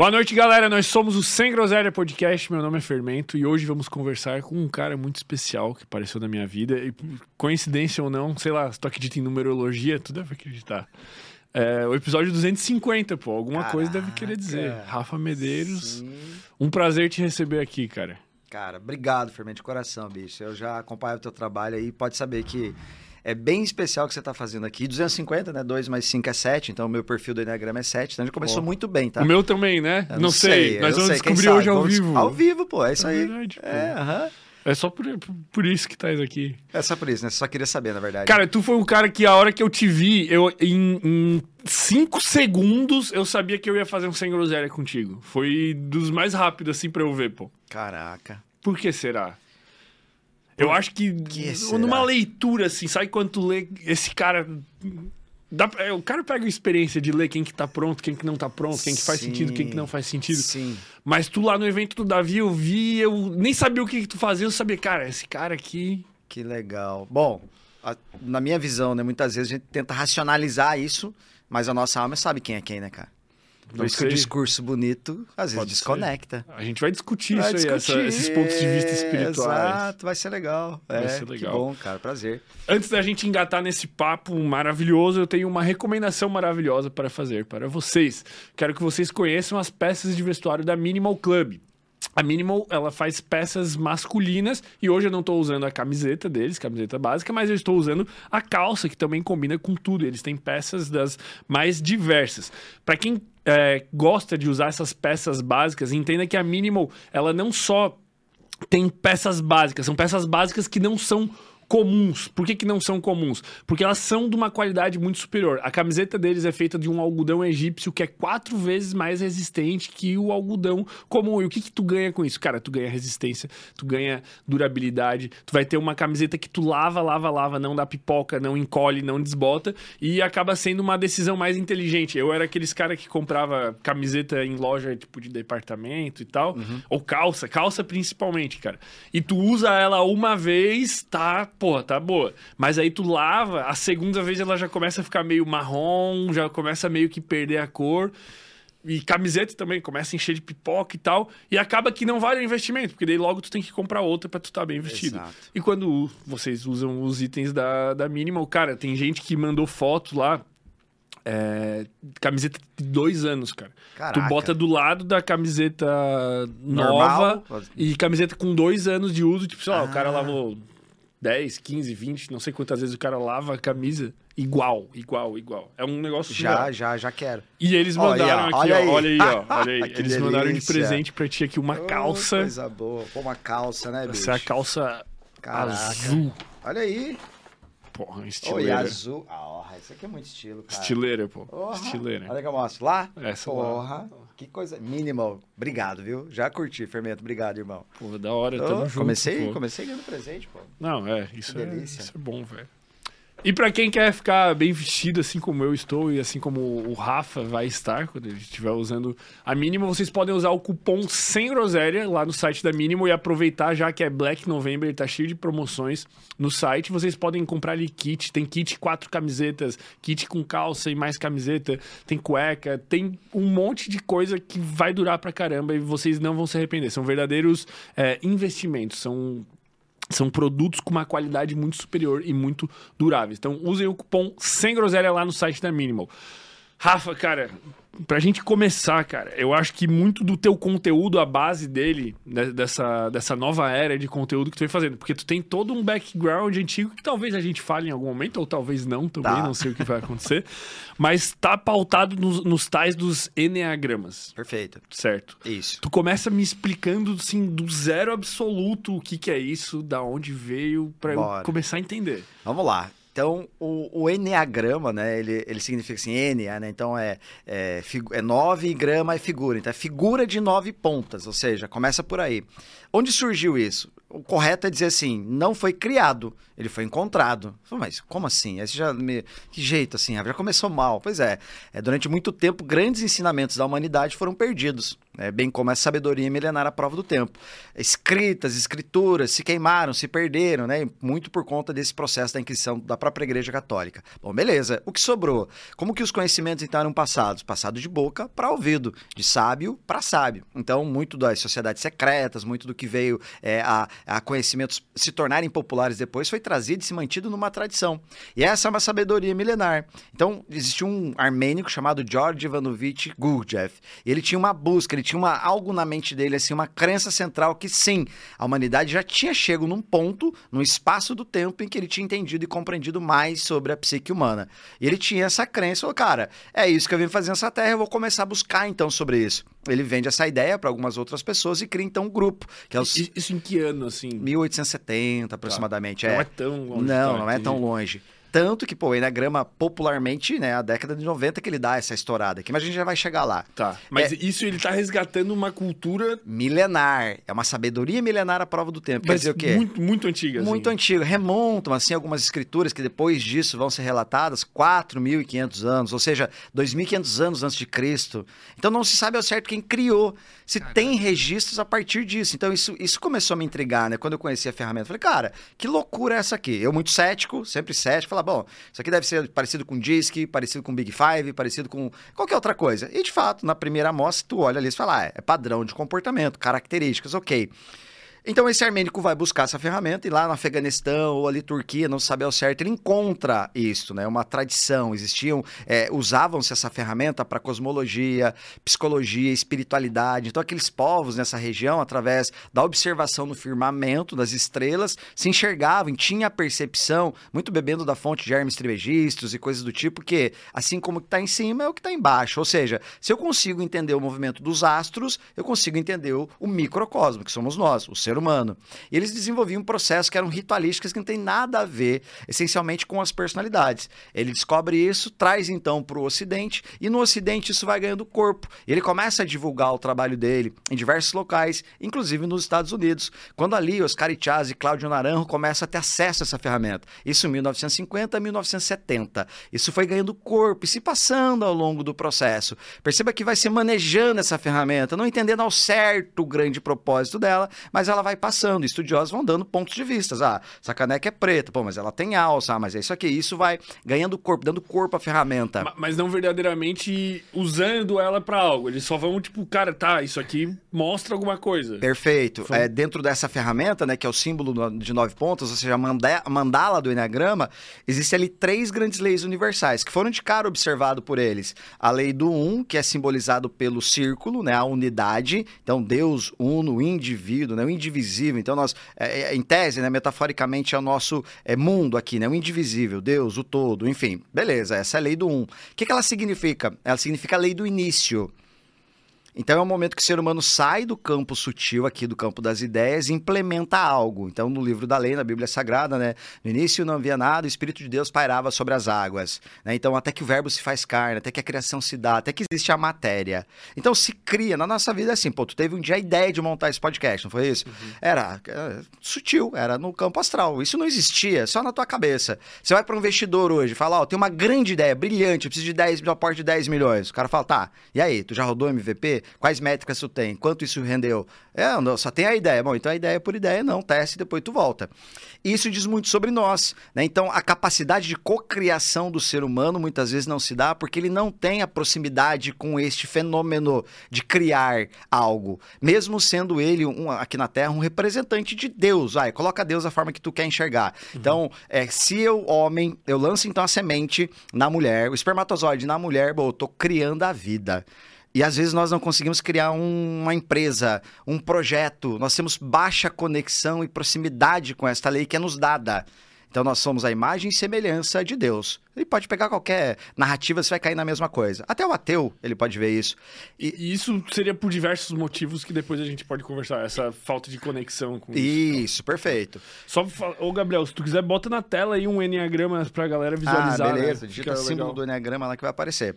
Boa noite, galera. Nós somos o Sem Groselha Podcast. Meu nome é Fermento e hoje vamos conversar com um cara muito especial que apareceu na minha vida. E coincidência ou não, sei lá, se tu acredita em numerologia, tu deve acreditar. É, o episódio 250, pô. Alguma Caraca, coisa deve querer dizer. Rafa Medeiros, Sim. um prazer te receber aqui, cara. Cara, obrigado, Fermento, de coração, bicho. Eu já acompanho o teu trabalho aí, pode saber que é bem especial o que você tá fazendo aqui. 250, né? 2 mais 5 é 7, então o meu perfil do Enneagrama é 7. Então a gente começou muito bem, tá? O meu também, né? Eu não, sei. Nós eu vamos sei, descobrir hoje ao Vamos- vivo. Ao vivo, pô, é isso É aí. verdade, é, aham. É só por, por isso que estás aqui. É só por isso, né? Só queria saber, na verdade. Cara, tu foi um cara que a hora que eu te vi, eu em, em cinco segundos eu sabia que eu ia fazer um sem groselha contigo. Foi dos mais rápidos assim pra eu ver, pô. Caraca. Por que será? Eu acho que, que numa leitura assim, sabe quando tu lê esse cara dá é, o cara pega a experiência de ler quem que tá pronto, quem que não tá pronto, quem que faz Sim. sentido, quem que não faz sentido. Sim. Mas tu lá no evento do Davi, eu vi, eu nem sabia o que, que tu fazia, eu sabia, cara, esse cara aqui Que legal. Bom, a- na minha visão, né? Muitas vezes a gente tenta racionalizar isso, mas a nossa alma sabe quem é quem, né, cara? Por isso que o discurso bonito às vezes Pode ser. desconecta. a gente vai discutir Vai isso aí, essa- discutir, esses pontos de vista espirituais. Exato, vai ser legal. Vai é, ser Que legal. bom, cara, prazer. Antes da gente engatar nesse papo maravilhoso, eu tenho uma recomendação maravilhosa para fazer para vocês. Quero que vocês conheçam as peças de vestuário da Minimal Club. A Minimal, ela faz peças masculinas e hoje eu não estou usando a camiseta deles, camiseta básica, mas eu estou usando a calça, que também combina com tudo. Eles têm peças das mais diversas. Para quem é, gosta de usar essas peças básicas, entenda que a Minimal, ela não só tem peças básicas. São peças básicas que não são comuns. Por que, que não são comuns? Porque elas são de uma qualidade muito superior. A camiseta deles é feita de um algodão egípcio que é quatro vezes mais resistente que o algodão comum. E o que, que tu ganha com isso? Cara, tu ganha resistência, tu ganha durabilidade, tu vai ter uma camiseta que tu lava, lava, lava, não dá pipoca, não encolhe, não desbota e acaba sendo uma decisão mais inteligente. Eu era aqueles cara que comprava camiseta em loja tipo de departamento e tal, ou calça, calça principalmente, cara. E tu usa ela uma vez, tá, porra, tá boa. Mas aí tu lava, a segunda vez ela já começa a ficar meio marrom, já começa meio que perder a cor. E camiseta também começa a encher de pipoca e tal. E acaba que não vale o investimento, porque daí logo tu tem que comprar outra pra tu estar bem vestido. Exato. E quando vocês usam os itens da, da Minimal, cara, tem gente que mandou foto lá. é, camiseta de dois anos, cara. Caraca. Tu bota do lado da camiseta Normal. nova e camiseta com dois anos de uso. Tipo, sei lá, o cara Ah. lavou 10, 15, 20, não sei quantas vezes o cara lava a camisa. Igual, igual, igual. É um negócio Já, surreal. já, já quero. E eles Olha mandaram aí, aqui, olha ó. aí. Olha aí, ó. Olha aí. Eles mandaram de delícia. presente pra ti aqui uma Oh, calça. coisa boa. Pô, uma calça, né, bicho? Essa é a calça Caraca. azul. Olha aí. Porra, Oi, estileira. azul. Ah, isso aqui é muito estilo, cara. Estileira, pô. Porra. Estileira. Olha que eu mostro. Lá? Essa lá. Que coisa. Minimal. Obrigado, viu? Já curti, Fermento. Obrigado, irmão. Pô, da hora, Ô, tamo junto. comecei, pô. comecei ganhando presente, pô. Não, é, isso, Que é, delícia. isso é bom, velho. E pra quem quer ficar bem vestido, assim como eu estou e assim como o Rafa vai estar, quando ele estiver usando a Mínimo, vocês podem usar o cupom sem groselha lá no site da Mínimo e aproveitar, já que é Black November, tá cheio de promoções no site. Vocês podem comprar ali kit, tem kit quatro camisetas, kit com calça e mais camiseta, tem cueca, tem um monte de coisa que vai durar pra caramba e vocês não vão se arrepender. São verdadeiros é, investimentos, são são produtos com uma qualidade muito superior e muito duráveis. Então, usem o cupom sem groselha lá no site da Minimal. Rafa, cara, pra gente começar, cara, eu acho que muito do teu conteúdo, a base dele, né, dessa, dessa nova era de conteúdo que tu vem fazendo, porque tu tem todo um background antigo que talvez a gente fale em algum momento, ou talvez não também, Tá. não sei o que vai acontecer, mas tá pautado nos, nos tais dos enneagramas, Perfeito. certo? Isso. Tu começa me explicando, assim, do zero absoluto o que, que é isso, da onde veio, pra eu Bora. começar a entender. Vamos lá. Então, o, o Enneagrama, né? Ele, ele significa assim, N, né? Então é, é, é nove e grama é figura. Então é figura de nove pontas, ou seja, começa por aí. Onde surgiu isso? O correto é dizer assim, não foi criado, ele foi encontrado. Mas como assim? Esse já me... Que jeito assim? Já começou mal. Pois é, é, durante muito tempo, grandes ensinamentos da humanidade foram perdidos né? bem como a sabedoria milenar à prova do tempo. Escritas, escrituras se queimaram, se perderam, né? muito por conta desse processo da Inquisição da própria Igreja Católica. Bom, beleza. O que sobrou? Como que os conhecimentos então eram passados? Passado de boca para ouvido, de sábio para sábio. Então, muito das sociedades secretas, muito do que veio é, a, a conhecimentos se tornarem populares depois foi trazido e se mantido numa tradição. E essa é uma sabedoria milenar. Então, existe um armênico chamado George Ivanovich Gurdjieff. Ele tinha uma busca, ele tinha uma, algo na mente dele, assim, uma crença central que sim, a humanidade já tinha chegado num ponto, num espaço do tempo em que ele tinha entendido e compreendido mais sobre a psique humana. E ele tinha essa crença, falou, cara, é isso que eu vim fazer nessa terra, eu vou começar a buscar então sobre isso. Ele vende essa ideia para algumas outras pessoas e cria então um grupo. Que é os... Isso em que ano, assim? 1870, aproximadamente. Tá. É. Não é tão longe. Não, tá, não é tão longe. Tanto que, pô, o Enneagrama, popularmente, né, a década de 90 que ele dá essa estourada aqui, mas a gente já vai chegar lá. Tá. Mas É- isso ele tá resgatando uma cultura. Milenar. É uma sabedoria milenar à prova do tempo. Quer mas dizer o quê? Muito, muito antiga. Muito assim. antigo. Remontam, assim, algumas escrituras que depois disso vão ser relatadas 4.500 anos, ou seja, 2.500 anos antes de Cristo. Então não se sabe ao certo quem criou. Se tem registros a partir disso. Então isso, isso começou a me intrigar, né? Quando eu conheci a ferramenta. Falei, cara, que loucura é essa aqui? Eu muito cético, sempre cético. Falar, bom, isso aqui deve ser parecido com Disk, parecido com Big Five, parecido com qualquer outra coisa. E de fato, na primeira amostra, tu olha ali e fala, ah, é padrão de comportamento, características, ok. Então esse armênico vai buscar essa ferramenta e lá no Afeganistão ou ali Turquia, não sabe ao certo, ele encontra isso, né? Uma tradição. Existiam, é, usavam-se essa ferramenta para cosmologia, psicologia, espiritualidade. Então aqueles povos nessa região, através da observação no firmamento das estrelas, se enxergavam, tinha a percepção, muito bebendo da fonte de Hermes Trismegistus e coisas do tipo, que assim como o que está em cima é o que está embaixo. Ou seja, se eu consigo entender o movimento dos astros, eu consigo entender o, o microcosmo, que somos nós, o ser humano. E eles desenvolviam um processo que eram ritualísticas que não tem nada a ver, essencialmente, com as personalidades. Ele descobre isso, traz então para o Ocidente, e no Ocidente isso vai ganhando corpo. Ele começa a divulgar o trabalho dele em diversos locais, inclusive nos Estados Unidos. Quando ali Oscar Ichaz e Cláudio Naranjo começam a ter acesso a essa ferramenta. Isso em 1950 a 1970. Isso foi ganhando corpo e se passando ao longo do processo. Perceba que vai se manejando essa ferramenta, não entendendo ao certo o grande propósito dela, mas ela vai passando. Estudiosos vão dando pontos de vista. Ah, essa caneca é preta, pô, mas ela tem alça, ah, mas é isso aqui. Isso vai ganhando corpo, dando corpo à ferramenta. Ma- Mas não verdadeiramente usando ela pra algo. Eles só vão, tipo, cara, tá, isso aqui mostra alguma coisa. Perfeito. Foi- É, dentro dessa ferramenta, né, que é o símbolo de nove pontas, ou seja, a manda- a mandala do Enneagrama, existem ali três grandes leis universais, que foram de cara observado por eles. A lei do um, que é simbolizado pelo círculo, né, a unidade. Então, Deus uno, o indivíduo, né, o indivisível. Então, nós, é, é, em tese, né, metaforicamente, é o nosso é, mundo aqui, né, o indivisível, Deus, o todo, enfim. Beleza, essa é a lei do um. O que, que ela significa? Ela significa a lei do início. Então é o momento que o ser humano sai do campo sutil aqui, do campo das ideias, e implementa algo. Então, no livro da lei, na Bíblia Sagrada, né? No início não havia nada, o Espírito de Deus pairava sobre as águas. né? Então, até que o verbo se faz carne, até que a criação se dá, até que existe a matéria. Então, se cria. Na nossa vida é assim, pô, tu teve um dia a ideia de montar esse podcast, não foi isso? Era é, sutil, era no campo astral. Isso não existia, só na tua cabeça. Você vai para um investidor hoje, fala, ó, tem uma grande ideia, brilhante, eu preciso de 10, de um aporte de 10 milhões. O cara fala, tá, e aí, tu já rodou MVP? Quais métricas tu tem? Quanto isso rendeu? É, não, só tem a ideia. Bom, então a ideia é por ideia, não, teste e depois tu volta. Isso diz muito sobre nós, né? Então, a capacidade de cocriação do ser humano muitas vezes não se dá porque ele não tem a proximidade com este fenômeno de criar algo, mesmo sendo ele um, aqui na Terra um representante de Deus. Vai, coloca Deus da forma que tu quer enxergar. Então, é, se eu, homem, eu lanço então a semente na mulher, o espermatozoide na mulher, bom, eu tô criando a vida. E às vezes nós não conseguimos criar um- uma empresa, um projeto. Nós temos baixa conexão e proximidade com esta lei que é nos dada. Então nós somos a imagem e semelhança de Deus. Ele pode pegar qualquer narrativa, você vai cair na mesma coisa. Até o ateu, ele pode ver isso. E, e isso seria por diversos motivos que depois a gente pode conversar. Essa falta de conexão com isso. Isso, perfeito. Só, ô Gabriel, se tu quiser, bota na tela aí um Enneagrama pra galera visualizar. Ah, beleza. Né? Digita símbolo legal. do Enneagrama lá que vai aparecer.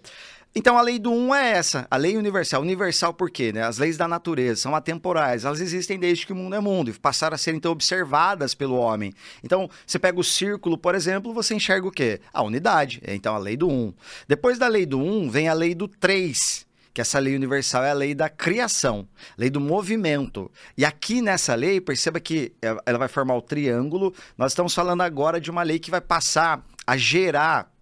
Então a lei do um é essa, a lei universal. Universal por quê? Né? As leis da natureza são atemporais, elas existem desde que o mundo é mundo e passaram a ser então observadas pelo homem. Então, você pega o círculo, por exemplo, você enxerga o quê? A unidade. Então a lei do um. Depois da lei do um vem a lei do três que essa lei universal é a lei da criação, lei do movimento. E aqui nessa lei, perceba que ela vai formar o triângulo. Nós estamos falando agora de uma lei que vai passar a gerar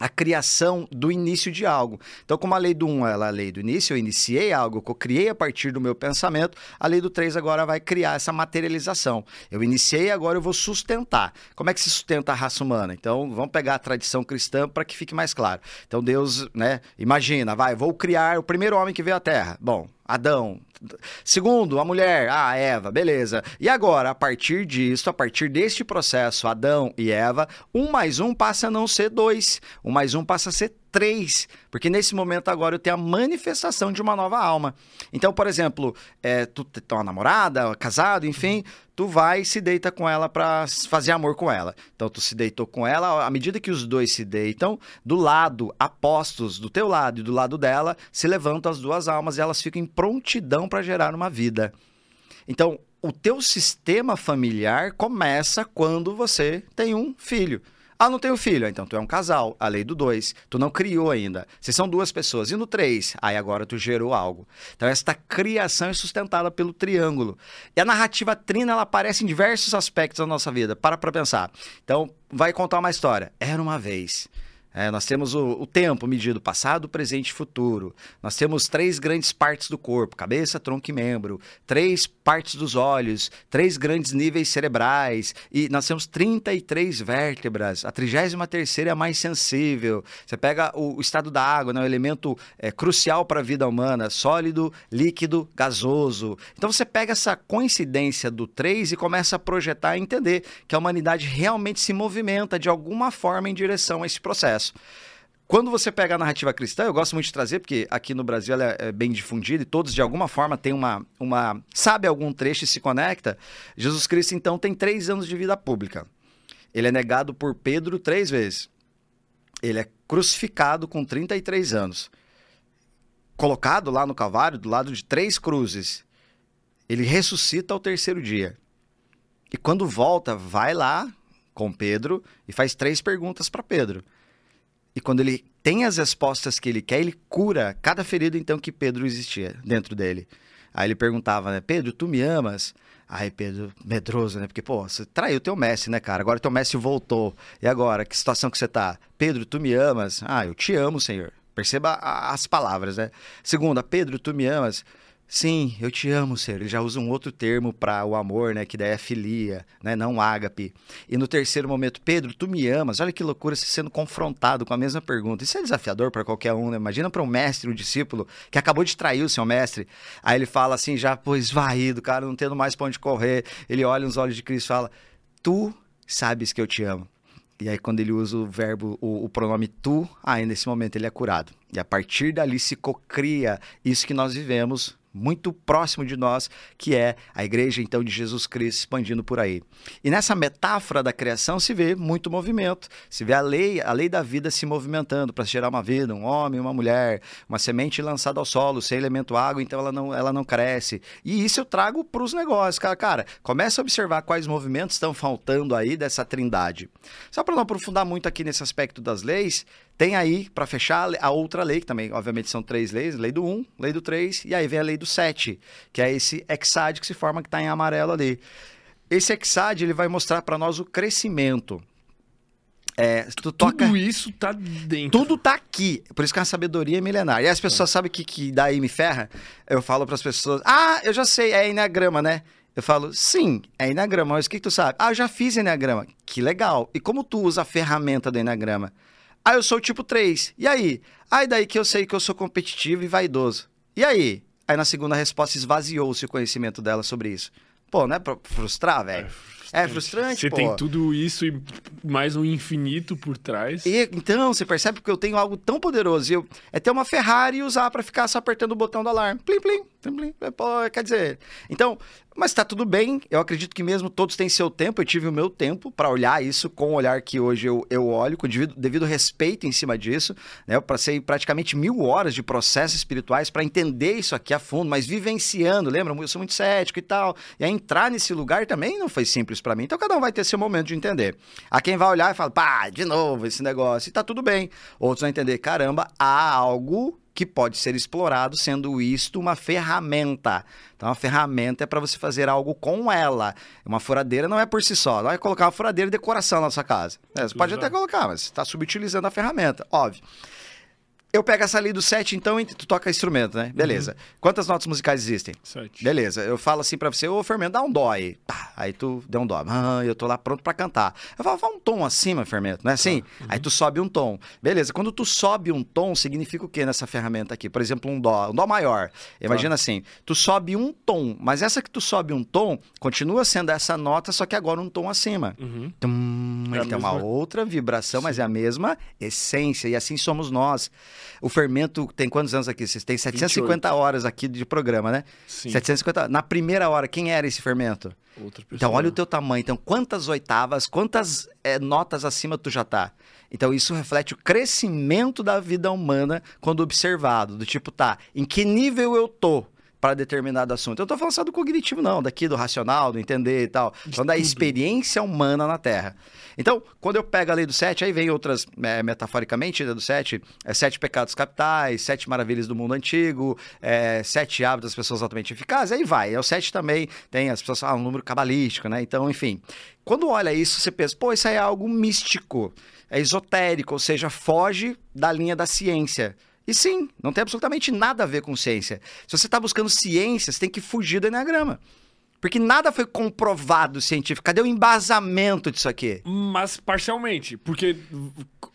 a criação do início de algo. Então, como a lei do 1 um, ela é a lei do início, eu iniciei algo, eu criei a partir do meu pensamento, a lei do 3 agora vai criar essa materialização. Eu iniciei, agora eu vou sustentar. Como é que se sustenta a raça humana? Então, vamos pegar a tradição cristã para que fique mais claro. Então, Deus, né, imagina, vai, vou criar o primeiro homem que veio à Terra. Bom, Adão. Segundo, a mulher, ah, Eva, beleza. E agora, a partir disso, a partir deste processo, Adão e Eva, um mais um passa a não ser dois, um mais um passa a ser três, porque nesse momento agora eu tenho a manifestação de uma nova alma. Então, por exemplo, é, tu tem uma namorada, casado, enfim, tu vai e se deita com ela para fazer amor com ela. Então, tu se deitou com ela, à medida que os dois se deitam, do lado, apostos do teu lado e do lado dela, se levantam as duas almas e elas ficam em prontidão para gerar uma vida. Então, o teu sistema familiar começa quando você tem um filho. Ah, não tenho filho. Então tu é um casal. A lei do dois. Tu não criou ainda. Vocês são duas pessoas. E no três? Aí agora tu gerou algo. Então esta criação é sustentada pelo triângulo. E a narrativa trina, ela aparece em diversos aspectos da nossa vida. Para pra pensar. Então, vai contar uma história. Era uma vez. É, nós temos o, o, tempo medido passado, presente e futuro. Nós temos três grandes partes do corpo: cabeça, tronco e membro. Três partes dos olhos, três grandes níveis cerebrais. E nós temos 33 vértebras. A 33 é a mais sensível. Você pega o, o estado da água, né, um elemento é, crucial para a vida humana: sólido, líquido, gasoso. Então você pega essa coincidência do 3 e começa a projetar e entender que a humanidade realmente se movimenta de alguma forma em direção a esse processo processo. Quando você pega a narrativa cristã, eu gosto muito de trazer, porque aqui no Brasil ela é, é bem difundida e todos de alguma forma têm uma, uma. sabe algum trecho e se conecta. Jesus Cristo, então, tem três anos de vida pública. Ele é negado por Pedro três vezes. Ele é crucificado com 33 anos. Colocado lá no Calvário, do lado de três cruzes. Ele ressuscita ao terceiro dia. E quando volta, vai lá com Pedro e faz três perguntas para Pedro. E quando ele tem as respostas que ele quer, ele cura cada ferida então que Pedro existia dentro dele. Aí ele perguntava, né, Pedro, tu me amas? Aí Pedro, medroso, né? Porque, pô, você traiu teu Messi, né, cara? Agora teu Messi voltou. E agora, que situação que você tá? Pedro, tu me amas? Ah, eu te amo, Senhor. Perceba as palavras, né? Segunda, Pedro, tu me amas? Sim, eu te amo, Senhor. Ele já usa um outro termo para o amor, né? Que daí é filia, né? Não ágape. E no terceiro momento, Pedro, tu me amas? Olha que loucura você sendo confrontado com a mesma pergunta. Isso é desafiador para qualquer um, né? Imagina para um mestre, um discípulo que acabou de trair o seu mestre. Aí ele fala assim, já pô, esvaído, cara, não tendo mais para onde correr. Ele olha nos olhos de Cristo e fala: Tu sabes que eu te amo. E aí, quando ele usa o verbo, o, o, pronome tu, aí nesse momento ele é curado. E a partir dali se cocria isso que nós vivemos muito próximo de nós, que é a igreja então de Jesus Cristo expandindo por aí. E nessa metáfora da criação se vê muito movimento, se vê a lei, a lei da vida se movimentando para gerar uma vida, um homem, uma mulher, uma semente lançada ao solo, sem elemento água, então ela não, ela não cresce. E isso eu trago para os negócios, cara, cara, começa a observar quais movimentos estão faltando aí dessa trindade. Só para não aprofundar muito aqui nesse aspecto das leis, tem aí, para fechar, a outra lei, que também, obviamente, são três leis: lei do 1, um, lei do 3, e aí vem a lei do 7, que é esse hexad que se forma, que está em amarelo ali. Esse hexad ele vai mostrar para nós o crescimento. É, tu toca... Tudo isso tá dentro. Tudo tá aqui. Por isso que a sabedoria é milenar. E as pessoas é. sabem que, que daí me ferra? Eu falo para as pessoas: Ah, eu já sei, é enagrama, né? Eu falo, sim, é enagrama. Mas o que, que tu sabe? Ah, eu já fiz enagrama. Que legal. E como tu usa a ferramenta do enagrama? Ah, eu sou tipo 3. E aí? Aí daí que eu sei que eu sou competitivo e vaidoso. E aí? Aí na segunda resposta esvaziou-se o conhecimento dela sobre isso. Pô, não é pra frustrar, velho? É frustrante, Você pô. tem tudo isso e mais um infinito por trás. E, então, você percebe que eu tenho algo tão poderoso. Eu, é ter uma Ferrari e usar pra ficar só apertando o botão do alarme. Plim, plim, plim, plim. É, quer dizer. Então, mas tá tudo bem. Eu acredito que mesmo todos têm seu tempo. Eu tive o meu tempo pra olhar isso com o olhar que hoje eu, eu olho, com devido, devido respeito em cima disso. Né? Eu passei praticamente mil horas de processos espirituais pra entender isso aqui a fundo, mas vivenciando. Lembra? Eu sou muito cético e tal. E aí entrar nesse lugar também não foi simples pra mim. Então, cada um vai ter seu momento de entender. Há quem vai olhar e fala, pá, de novo esse negócio. E tá tudo bem. Outros vão entender, caramba, há algo que pode ser explorado, sendo isto uma ferramenta. Então, a ferramenta é para você fazer algo com ela. Uma furadeira não é por si só. Não é colocar uma furadeira de decoração na sua casa. É, você pode até colocar, mas você está subutilizando a ferramenta, óbvio. Eu pego essa ali do set, então, e tu toca instrumento, né? Beleza. Quantas notas musicais existem? Sete. Beleza, eu falo assim pra você, ô Fermento, dá um dó aí. Pá, aí tu deu um dó. Ah, eu tô lá pronto pra cantar. Eu falo, vai um tom acima, Fermento, não é assim? Aí tu sobe um tom. Beleza, quando tu sobe um tom, significa o que nessa ferramenta aqui? Por exemplo, um dó, um dó maior. Imagina assim, tu sobe um tom, mas essa que tu sobe um tom, continua sendo essa nota, só que agora um tom acima. Uhum. Tum, É ele tem uma mesma- outra vibração, mas é a mesma essência, e assim somos nós. O fermento tem quantos anos aqui? Vocês têm 750 horas aqui de programa, né? Sim. 750. Na primeira hora, quem era esse fermento? Outra pessoa. Então, olha o teu tamanho. Então, quantas oitavas, quantas eh, notas acima tu já tá? Então, isso reflete o crescimento da vida humana quando observado. Do tipo, tá, em que nível eu tô? Para determinado assunto. Eu tô falando só do cognitivo, não, daqui do racional, do entender e tal. Tô falando da tudo. experiência humana na Terra. Então, quando eu pego a lei do sete, aí vem outras, é, metaforicamente, né, do sete, é, sete pecados capitais, sete maravilhas do mundo antigo, é, sete hábitos das pessoas altamente eficazes, aí vai. É o sete também tem as pessoas falam um número cabalístico, né? Então, enfim. Quando olha isso, você pensa, pô, isso aí é algo místico, é esotérico, ou seja, foge da linha da ciência. E sim, não tem absolutamente nada a ver com ciência. Se você está buscando ciência, você tem que fugir do Enneagrama. Porque nada foi comprovado científico. Cadê o embasamento disso aqui? Mas parcialmente, porque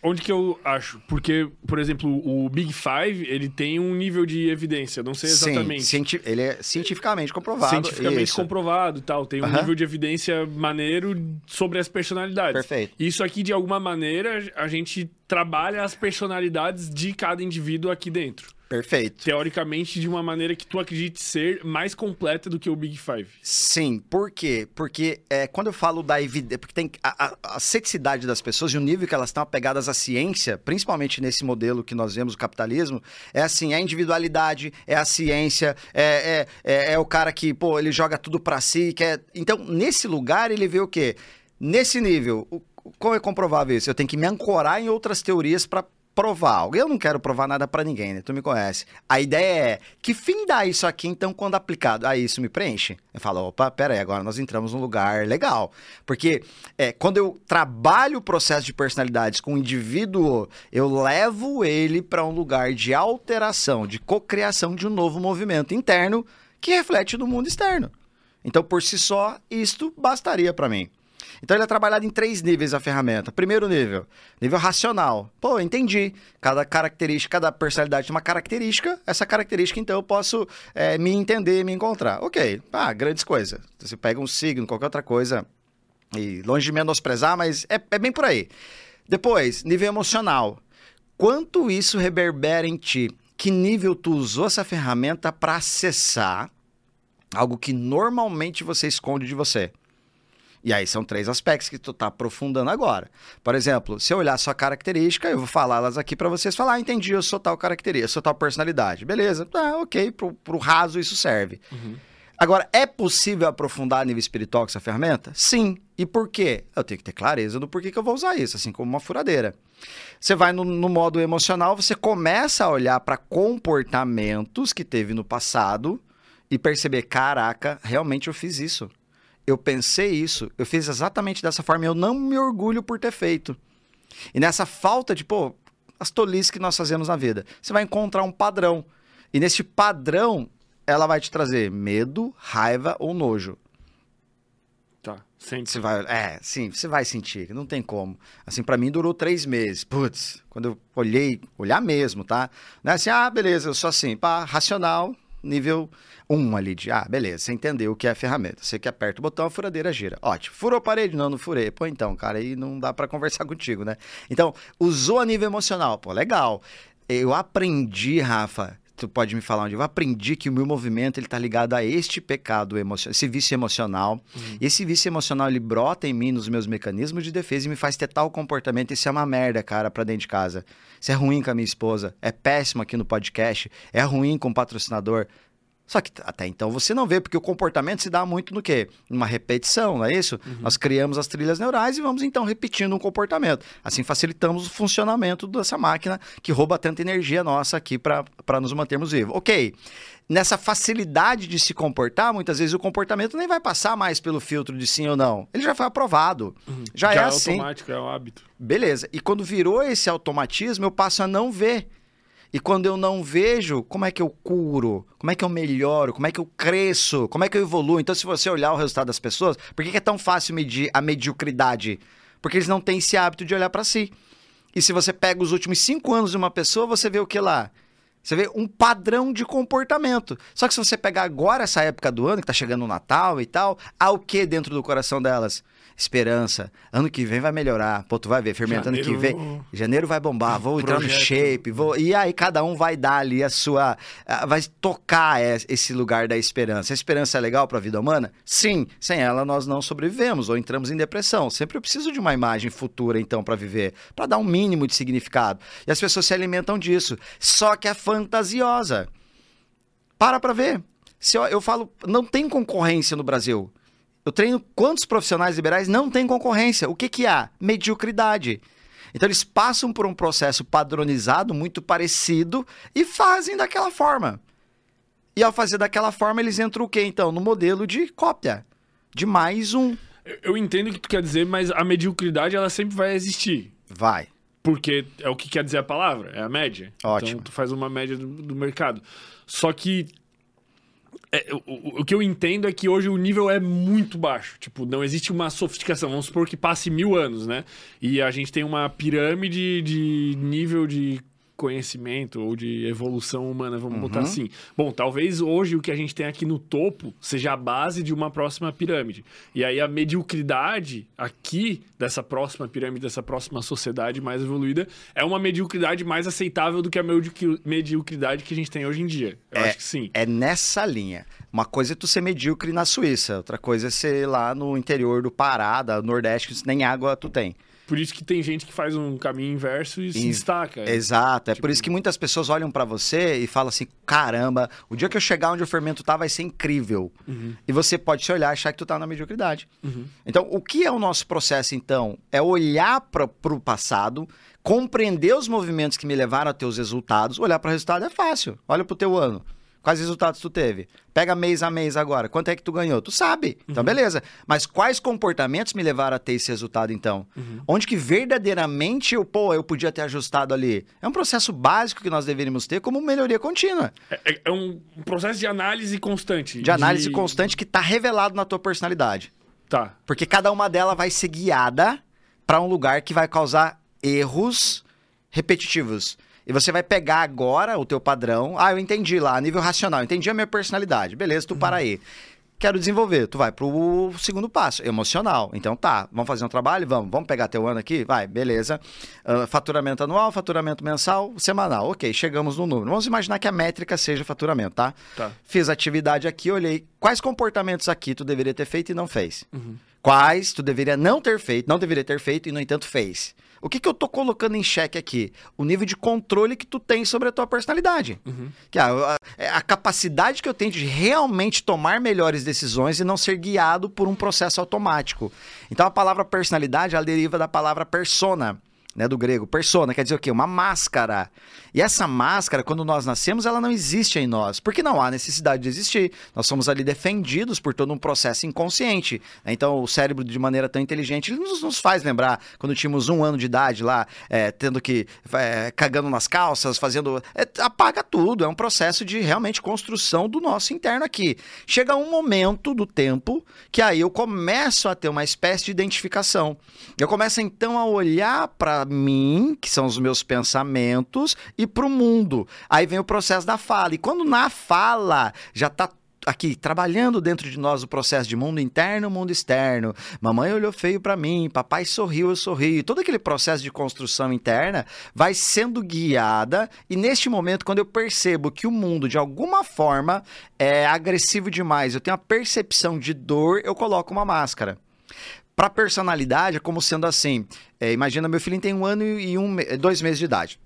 onde que eu acho? Porque, por exemplo, o Big Five, ele tem um nível de evidência, não sei exatamente. Sim, cienti- ele é cientificamente comprovado. cientificamente Isso. comprovado e tal, tem um nível de evidência maneiro sobre as personalidades. Perfeito. Isso aqui, de alguma maneira, a gente trabalha as personalidades de cada indivíduo aqui dentro. Perfeito. Teoricamente, de uma maneira que tu acredite ser mais completa do que o Big Five. Sim, por quê? Porque é, quando eu falo da evidência, porque tem a, a, a ceticidade das pessoas e o nível que elas estão apegadas à ciência, principalmente nesse modelo que nós vemos o capitalismo, é assim, é a individualidade, é a ciência, é, é, é, é o cara que, pô, ele joga tudo pra si, quer... Então, nesse lugar, ele vê o quê? Nesse nível, o- como é comprovável isso? Eu tenho que me ancorar em outras teorias pra provar algo. Eu não quero provar nada pra ninguém, né? Tu me conhece. A ideia é, que fim dá isso aqui, então, quando aplicado? Aí isso me preenche. Eu falo, opa, pera aí, agora nós entramos num lugar legal. Porque é, quando eu trabalho o processo de personalidades com o indivíduo, eu levo ele para um lugar de alteração, de cocriação de um novo movimento interno que reflete no mundo externo. Então, por si só, isto bastaria para mim. Então ele é trabalhado em três níveis a ferramenta. Primeiro nível, nível racional. Pô, entendi. Cada característica, cada personalidade tem uma característica. Essa característica, então, eu posso é, me entender, me encontrar. Ok, ah, grandes coisas. Você pega um signo, qualquer outra coisa, e longe de menosprezar, mas é, é bem por aí. Depois, nível emocional. Quanto isso reverbera em ti? Que nível tu usou essa ferramenta para acessar algo que normalmente você esconde de você? E aí são três aspectos que tu tá aprofundando agora. Por exemplo, se eu olhar sua característica, eu vou falar elas aqui para vocês falar, ah, entendi, eu sou tal característica, eu sou tal personalidade. Beleza, ah, ok, pro, pro raso isso serve. Agora, é possível aprofundar a nível espiritual com essa ferramenta? Sim. E por quê? Eu tenho que ter clareza do porquê que eu vou usar isso, assim como uma furadeira. Você vai no, no modo emocional, você começa a olhar para comportamentos que teve no passado e perceber, caraca, realmente eu fiz isso. Eu pensei isso, eu fiz exatamente dessa forma e eu não me orgulho por ter feito. E nessa falta de, pô, as tolices que nós fazemos na vida, você vai encontrar um padrão. E nesse padrão, ela vai te trazer medo, raiva ou nojo. Tá, sempre. Você vai, é, sim, você vai sentir, não tem como. Assim, pra mim durou três meses. Putz, quando eu olhei, olhar mesmo, tá? Não é assim, ah, beleza, eu sou assim, pá, racional, nível 1 ali de, ah, beleza, você entendeu o que é a ferramenta. Você que aperta o botão, a furadeira gira. Ótimo. Furou a parede? Não, não furei. Pô, então, cara, aí não dá para conversar contigo, né? Então, usou a nível emocional. Pô, legal. Eu aprendi, Rafa, tu pode me falar onde eu aprendi que o meu movimento ele tá ligado a este pecado emocional, esse vício emocional. Uhum. E esse vício emocional ele brota em mim nos meus mecanismos de defesa e me faz ter tal comportamento. Isso é uma merda, cara, para dentro de casa. Isso é ruim com a minha esposa, é péssimo aqui no podcast, é ruim com o patrocinador. Só que até então você não vê, porque o comportamento se dá muito no quê? Numa repetição, não é isso? Uhum. Nós criamos as trilhas neurais e vamos então repetindo um comportamento. Assim facilitamos o funcionamento dessa máquina que rouba tanta energia nossa aqui para nos mantermos vivos. Ok. Nessa facilidade de se comportar, muitas vezes o comportamento nem vai passar mais pelo filtro de sim ou não. Ele já foi aprovado. Uhum. Já, já, é, é assim. automático, é um hábito. Beleza. E quando virou esse automatismo, eu passo a não ver e quando eu não vejo, como é que eu curo? Como é que eu melhoro? Como é que eu cresço? Como é que eu evoluo? Então, se você olhar o resultado das pessoas, por que é tão fácil medir a mediocridade? Porque eles não têm esse hábito de olhar para si. E se você pega os últimos cinco anos de uma pessoa, você vê o que lá? Você vê um padrão de comportamento. Só que se você pegar agora essa época do ano, que tá chegando o Natal e tal, há o que dentro do coração delas? Esperança. Ano que vem vai melhorar. Pô, tu vai ver, fermento, ano que vem. Janeiro vai bombar, vou entrar no shape. Vou... E aí cada um vai dar ali a sua. Vai tocar esse lugar da esperança. A esperança é legal para a vida humana? Sim. Sem ela nós não sobrevivemos ou entramos em depressão. Sempre eu preciso de uma imagem futura, então, para viver, para dar um mínimo de significado. E as pessoas se alimentam disso. Só que é fantasiosa. Para pra ver. Se eu, eu falo, não tem concorrência no Brasil. Eu treino quantos profissionais liberais não têm concorrência? O que, que há? Mediocridade. Então eles passam por um processo padronizado, muito parecido, e fazem daquela forma. E ao fazer daquela forma, eles entram o quê, então? No modelo de cópia. De mais um. Eu entendo o que tu quer dizer, mas a mediocridade ela sempre vai existir. Vai. Porque é o que quer dizer a palavra, é a média. Ótimo. Então tu faz uma média do, do mercado. Só que é, o, o, que eu entendo é que hoje o nível é muito baixo. Tipo, não existe uma sofisticação. Vamos supor que passe mil anos, né? E a gente tem uma pirâmide de nível de conhecimento ou de evolução humana, vamos uhum. botar assim. Bom, talvez hoje o que a gente tem aqui no topo seja a base de uma próxima pirâmide. E aí a mediocridade aqui dessa próxima pirâmide, dessa próxima sociedade mais evoluída, é uma mediocridade mais aceitável do que a mediocridade que a gente tem hoje em dia. Eu é, acho que sim. É nessa linha. Uma coisa é tu ser medíocre na Suíça, outra coisa é ser lá no interior do Pará, do Nordeste, que nem água tu tem. Por isso que tem gente que faz um caminho inverso e se destaca. Exato. É tipo... por isso que muitas pessoas olham para você e falam assim: caramba, o dia que eu chegar onde o fermento tá vai ser incrível. Uhum. E você pode se olhar e achar que tu tá na mediocridade. Uhum. Então, o que é o nosso processo, então? É olhar para o passado, compreender os movimentos que me levaram a ter os resultados. Olhar para o resultado é fácil. Olha para o teu ano. Quais resultados tu teve? Pega mês a mês agora. Quanto é que tu ganhou? Tu sabe. Então, uhum. beleza. Mas quais comportamentos me levaram a ter esse resultado, então? Uhum. Onde que verdadeiramente eu, pô, eu podia ter ajustado ali? É um processo básico que nós deveríamos ter como melhoria contínua. É, é, é um processo de análise constante. De análise de... constante que está revelado na tua personalidade. Tá. Porque cada uma delas vai ser guiada para um lugar que vai causar erros repetitivos. E você vai pegar agora o teu padrão. Ah, eu entendi lá, a nível racional, entendi a minha personalidade. Beleza, tu uhum. para aí. Quero desenvolver. Tu vai pro segundo passo, emocional. Então tá, vamos fazer um trabalho? Vamos. Vamos pegar teu ano aqui? Vai, beleza. Uh, faturamento anual, faturamento mensal, semanal. Ok, chegamos no número. Vamos imaginar que a métrica seja faturamento, tá? Tá. Fiz atividade aqui, olhei quais comportamentos aqui tu deveria ter feito e não fez. Uhum. Quais tu deveria não ter feito, não deveria ter feito e, no entanto, fez. O que, que eu tô colocando em xeque aqui? O nível de controle que tu tem sobre a tua personalidade. Uhum. Que a, a, é a, capacidade que eu tenho de realmente tomar melhores decisões e não ser guiado por um processo automático. Então a palavra personalidade, ela deriva da palavra persona né, do grego, persona, quer dizer o quê? Uma máscara. E essa máscara, quando nós nascemos, ela não existe em nós, porque não há necessidade de existir. Nós somos ali defendidos por todo um processo inconsciente. Então, o cérebro, de maneira tão inteligente, ele nos, nos faz lembrar quando tínhamos um ano de idade lá, é, tendo que. É, cagando nas calças, fazendo. É, apaga tudo. É um processo de realmente construção do nosso interno aqui. Chega um momento do tempo que aí eu começo a ter uma espécie de identificação. Eu começo então a olhar para para mim, que são os meus pensamentos, e para o mundo. Aí vem o processo da fala. E quando na fala já está aqui trabalhando dentro de nós o processo de mundo interno, mundo externo. Mamãe olhou feio para mim, papai sorriu, eu sorri. Todo aquele processo de construção interna vai sendo guiada e neste momento quando eu percebo que o mundo de alguma forma é agressivo demais, eu tenho a percepção de dor, eu coloco uma máscara. Para personalidade é como sendo assim. É, imagina meu filho tem um ano e um, dois meses de idade.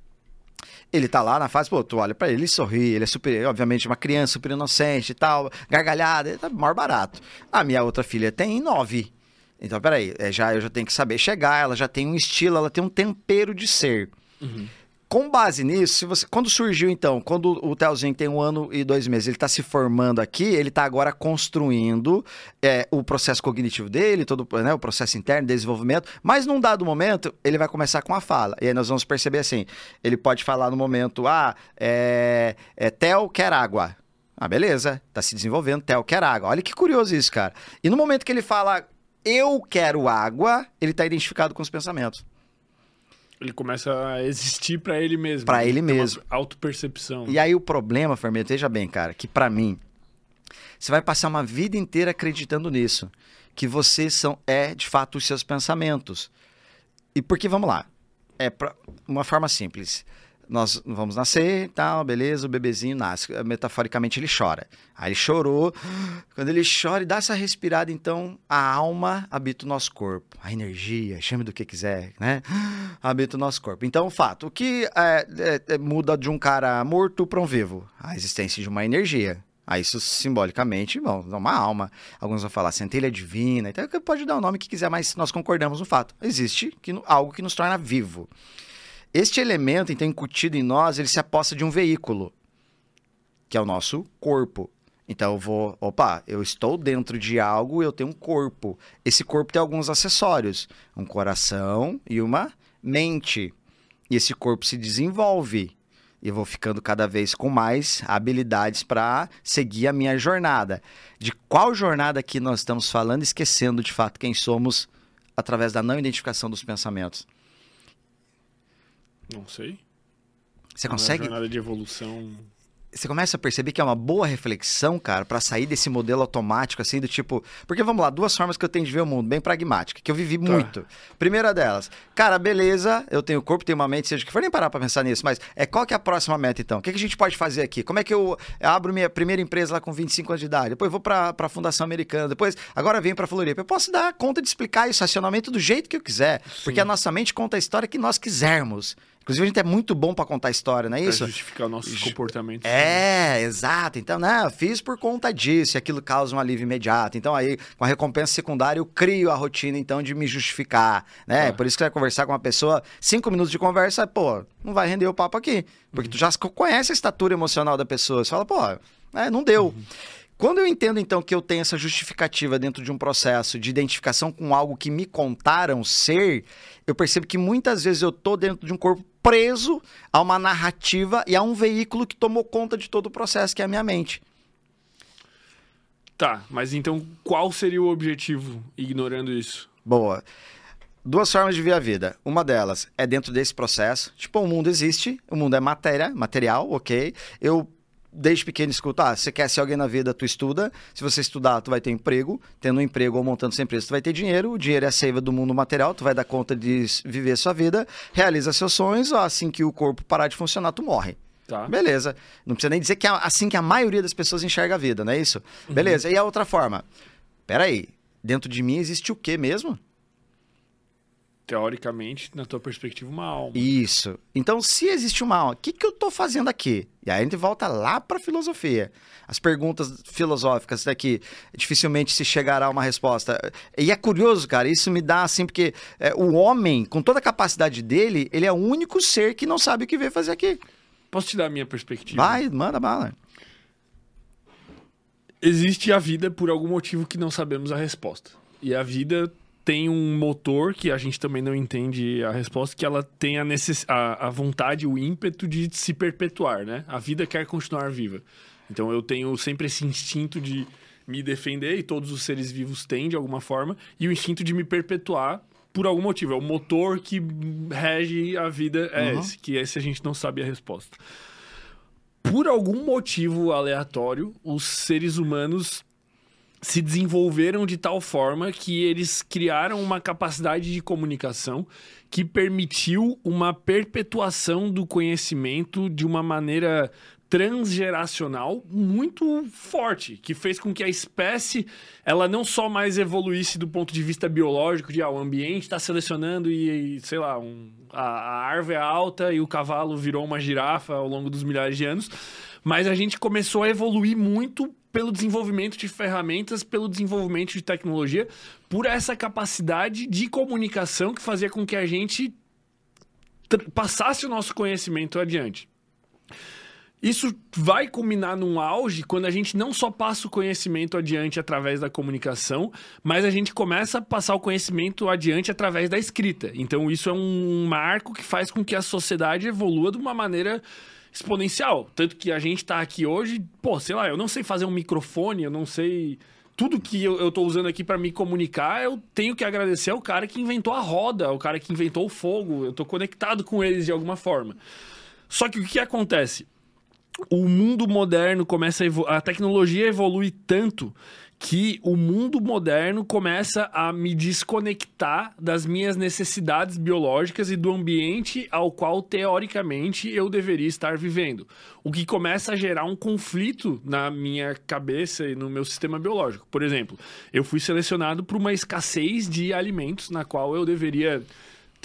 Ele tá lá na fase, pô, tu olha pra ele, ele sorri, ele é super, obviamente, uma criança super inocente e tal, gargalhada, ele tá maior barato. A minha outra filha tem nove. Então, peraí, é, já, eu já tenho que saber chegar, ela já tem um estilo, ela tem um tempero de ser. Uhum com base nisso, você, quando surgiu então, quando o Telzinho tem um ano e dois meses, ele está se formando aqui, ele está agora construindo é, o processo cognitivo dele, todo né, o processo interno, desenvolvimento, mas num dado momento, ele vai começar com a fala. E aí nós vamos perceber assim, ele pode falar no momento, ah, é, é Tel quer água. Ah, beleza, tá se desenvolvendo, Tel quer água. Olha que curioso isso, cara. E no momento que ele fala, eu quero água, ele está identificado com os pensamentos. Ele começa a existir para ele mesmo. Para ele mesmo. Autopercepção. E aí o problema, Fermento, veja bem, cara, que para mim, você vai passar uma vida inteira acreditando nisso. Que você são, é, de fato, os seus pensamentos. E porque, vamos lá, é pra, uma forma simples nós vamos nascer, tal, beleza, o bebezinho nasce. Metaforicamente ele chora. Aí ele chorou. Quando ele chora e dá essa respirada, então a alma habita o nosso corpo. A energia, chame do que quiser, né? Habita o nosso corpo. Então, fato, o que é, é, é, muda de um cara morto para um vivo? A existência de uma energia. Aí isso simbolicamente, bom, uma alma. Alguns vão falar centelha divina, então pode dar o nome que quiser, mas nós concordamos no fato. Existe que, algo que nos torna vivo. Este elemento, então, incutido em nós, ele se aposta de um veículo, que é o nosso corpo. Então eu vou, opa, eu estou dentro de algo, eu tenho um corpo. Esse corpo tem alguns acessórios, um coração e uma mente. E esse corpo se desenvolve. E eu vou ficando cada vez com mais habilidades para seguir a minha jornada. De qual jornada que nós estamos falando, esquecendo de fato quem somos através da não identificação dos pensamentos? Não sei. Você consegue. Uma jornada de evolução você começa a perceber que é uma boa reflexão, cara, para sair desse modelo automático, assim, do tipo. Porque vamos lá, duas formas que eu tenho de ver o mundo, bem pragmática, que eu vivi tá. muito. Primeira delas, cara, beleza, eu tenho corpo, tenho uma mente, seja que for, nem parar pra pensar nisso, mas é qual que é a próxima meta, então? O que, que a gente pode fazer aqui? Como é que eu, abro minha primeira empresa lá com 25 anos de idade? Depois vou pra, pra Fundação Americana, depois, agora venho pra Floripa. Eu posso dar conta de explicar esse racionamento do jeito que eu quiser, Sim. porque a nossa mente conta a história que nós quisermos. Inclusive, a gente é muito bom para contar história, não é isso? Pra justificar nossos comportamentos. É, exato. Então, né, fiz por conta disso e aquilo causa um alívio imediato. Então, aí, com a recompensa secundária, eu crio a rotina, então, de me justificar, né? Ah. Por isso que você vai conversar com uma pessoa, cinco minutos de conversa, pô, não vai render o papo aqui. Porque uhum. tu já conhece a estatura emocional da pessoa. Você fala, pô, é, não deu. Uhum. Quando eu entendo, então, que eu tenho essa justificativa dentro de um processo de identificação com algo que me contaram ser, eu percebo que muitas vezes eu tô dentro de um corpo preso a uma narrativa e a um veículo que tomou conta de todo o processo, que é a minha mente. Tá, mas então qual seria o objetivo ignorando isso? Boa. Duas formas de ver a vida. Uma delas é dentro desse processo. Tipo, o mundo existe, o mundo é matéria, material, ok? Eu desde pequeno escuto, ah, você quer ser alguém na vida, tu estuda. Se você estudar, tu vai ter emprego. Tendo um emprego ou montando sua empresa, tu vai ter dinheiro. O dinheiro é a seiva do mundo material, tu vai dar conta de viver a sua vida, realiza seus sonhos, assim que o corpo parar de funcionar, tu morre. Tá. Beleza. Não precisa nem dizer que é assim que a maioria das pessoas enxerga a vida, não é isso? Uhum. Beleza. E a outra forma? Peraí, dentro de mim existe o quê mesmo? Teoricamente, na tua perspectiva, uma alma. Isso. Então, se existe uma alma, o que, que eu estou fazendo aqui? E aí a gente volta lá para a filosofia. As perguntas filosóficas daqui, dificilmente se chegará a uma resposta. E é curioso, cara, isso me dá assim, porque é, o homem, com toda a capacidade dele, ele é o único ser que não sabe o que veio fazer aqui. Posso te dar a minha perspectiva? Vai, manda bala. Existe a vida por algum motivo que não sabemos a resposta. E a vida tem um motor que a gente também não entende a resposta, que ela tem a, necess... a, a vontade, o ímpeto de se perpetuar, né? A vida quer continuar viva. Então eu tenho sempre esse instinto de me defender, e todos os seres vivos têm de alguma forma, e o instinto de me perpetuar por algum motivo. É o motor que rege a vida, é Uhum. esse, que esse a gente não sabe a resposta. Por algum motivo aleatório, os seres humanos se desenvolveram de tal forma que eles criaram uma capacidade de comunicação que permitiu uma perpetuação do conhecimento de uma maneira transgeracional muito forte, que fez com que a espécie ela não só mais evoluísse do ponto de vista biológico, de ah, o ambiente está selecionando e, e, sei lá, um, a, a árvore é alta e o cavalo virou uma girafa ao longo dos milhares de anos, mas a gente começou a evoluir muito pelo desenvolvimento de ferramentas, pelo desenvolvimento de tecnologia, por essa capacidade de comunicação que fazia com que a gente passasse o nosso conhecimento adiante. Isso vai culminar num auge quando a gente não só passa o conhecimento adiante através da comunicação, mas a gente começa a passar o conhecimento adiante através da escrita. Então, isso é um marco que faz com que a sociedade evolua de uma maneira exponencial. Tanto que a gente está aqui hoje, pô, sei lá, eu não sei fazer um microfone, eu não sei. Tudo que eu, tô usando aqui para me comunicar, eu tenho que agradecer ao cara que inventou a roda, ao cara que inventou o fogo. Eu tô conectado com eles de alguma forma. Só que o que acontece? o mundo moderno começa a, a tecnologia evolui tanto que o mundo moderno começa a me desconectar das minhas necessidades biológicas e do ambiente ao qual teoricamente eu deveria estar vivendo. O que começa a gerar um conflito na minha cabeça e no meu sistema biológico. Por exemplo, eu fui selecionado por uma escassez de alimentos na qual eu deveria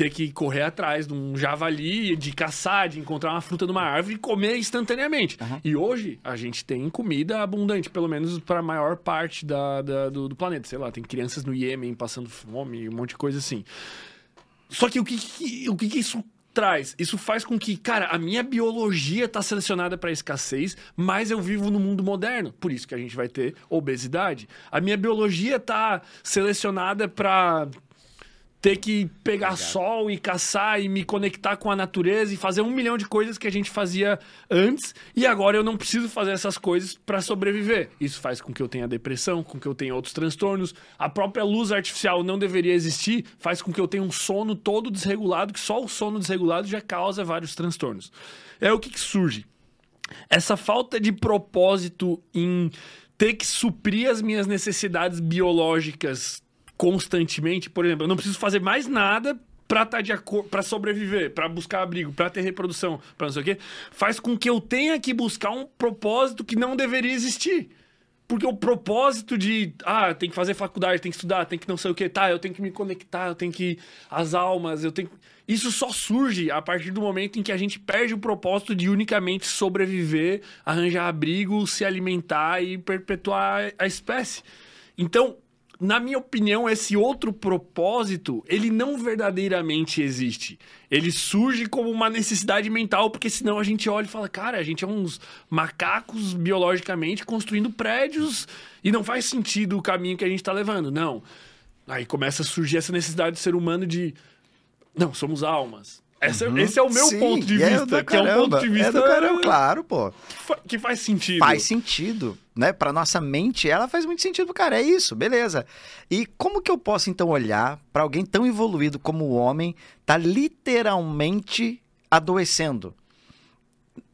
ter que correr atrás de um javali, de caçar, de encontrar uma fruta numa árvore e comer instantaneamente. E hoje a gente tem comida abundante, pelo menos para a maior parte da, da- do, do planeta. Sei lá, tem crianças no Iêmen passando fome, um monte de coisa assim. Só que o que, que- o que, que isso traz? Isso faz com que, cara, a minha biologia tá selecionada para escassez, mas eu vivo no mundo moderno. Por isso que a gente vai ter obesidade. A minha biologia tá selecionada para ter que pegar sol e caçar e me conectar com a natureza e fazer um milhão de coisas que a gente fazia antes e agora eu não preciso fazer essas coisas para sobreviver. Isso faz com que eu tenha depressão, com que eu tenha outros transtornos. A própria luz artificial não deveria existir, faz com que eu tenha um sono todo desregulado, que só o sono desregulado já causa vários transtornos. É o que, que surge? essa falta de propósito em ter que suprir as minhas necessidades biológicas constantemente, por exemplo, eu não preciso fazer mais nada para estar de acordo, para sobreviver, para buscar abrigo, para ter reprodução, para não sei o quê, faz com que eu tenha que buscar um propósito que não deveria existir. Porque o propósito de, ah, tem que fazer faculdade, tem que estudar, tem que não sei o que, tá, eu tenho que me conectar, eu tenho que. As almas, eu tenho. Isso só surge a partir do momento em que a gente perde o propósito de unicamente sobreviver, arranjar abrigo, se alimentar e perpetuar a espécie. Então, na minha opinião, esse outro propósito, ele não verdadeiramente existe. Ele surge como uma necessidade mental, porque senão a gente olha e fala, cara, a gente é uns macacos biologicamente construindo prédios e não faz sentido o caminho que a gente está levando. Não. Aí começa a surgir essa necessidade do ser humano de. Não, somos almas. Essa- Esse é o meu Sim, ponto de é vista, do que é um ponto caramba, de vista É do caramba, claro, pô. que fa- que faz sentido. Faz sentido, né? Para nossa mente, ela faz muito sentido, cara. É isso, beleza. E como que eu posso então olhar para alguém tão evoluído como o homem tá literalmente adoecendo?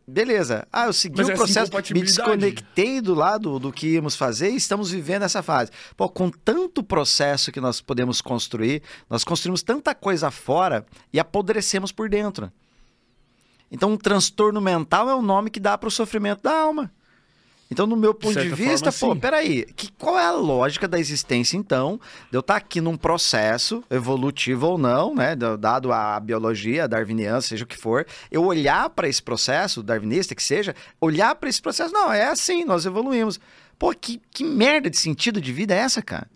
Beleza. Ah, eu segui Mas o é processo, me desconectei do lado do que íamos fazer e estamos vivendo essa fase. Pô, com tanto processo que nós podemos construir, nós construímos tanta coisa fora e apodrecemos por dentro. Então, um transtorno mental é o nome que dá para o sofrimento da alma. Então, no meu ponto de certa vista, forma, pô, sim. peraí, que, qual é a lógica da existência, então, de eu estar aqui num processo, evolutivo ou não, né, da- dado a biologia, a darwiniana, seja o que for, eu olhar para esse processo, darwinista que seja, olhar para esse processo, não, é assim, nós evoluímos. Pô, que, que merda de sentido de vida é essa, cara?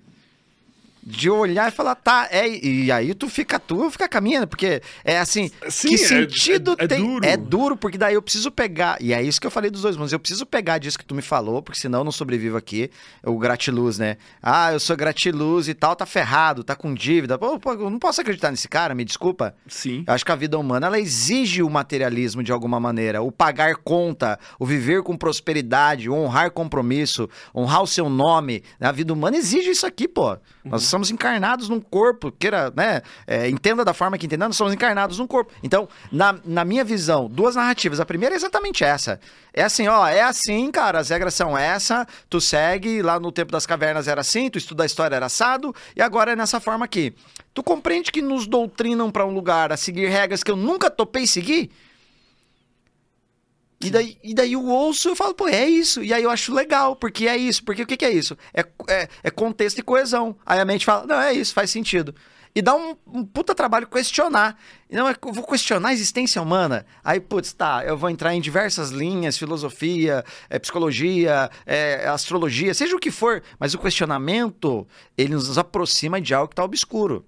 De olhar e falar, tá, é, e aí tu fica tu, eu fica caminhando, porque é assim, Sim, que é- sentido é- é tem? duro. É duro, porque daí eu preciso pegar, e é isso que eu falei dos dois mundos, eu preciso pegar disso que tu me falou, porque senão eu não sobrevivo aqui, o gratiluz, né? Ah, eu sou gratiluz e tal, tá ferrado, tá com dívida, pô, pô, eu não posso acreditar nesse cara, me desculpa. Sim. Eu acho que a vida humana, ela exige o materialismo de alguma maneira, o pagar conta, o viver com prosperidade, o honrar compromisso, honrar o seu nome. A vida humana exige isso aqui, pô. Nós somos encarnados num corpo, queira, né? é, entenda da forma que entenda, nós somos encarnados num corpo. Então, na, na minha visão, duas narrativas. A primeira é exatamente essa. É assim, ó, é assim, cara, as regras são essa, tu segue, lá no tempo das cavernas era assim, tu estuda a história era assado, e agora é nessa forma aqui. Tu compreende que nos doutrinam pra um lugar a seguir regras que eu nunca topei seguir? E daí, e daí eu ouço e falo, pô, é isso. E aí eu acho legal, porque é isso. Porque o que, que é isso? É, é, é contexto e coesão. Aí a mente fala, não, é isso, faz sentido. E dá um, um puta trabalho questionar. Não, é, eu vou questionar a existência humana. Aí, putz, tá, eu vou entrar em diversas linhas, filosofia, é, psicologia, é, astrologia, seja o que for. Mas o questionamento, ele nos aproxima de algo que tá obscuro.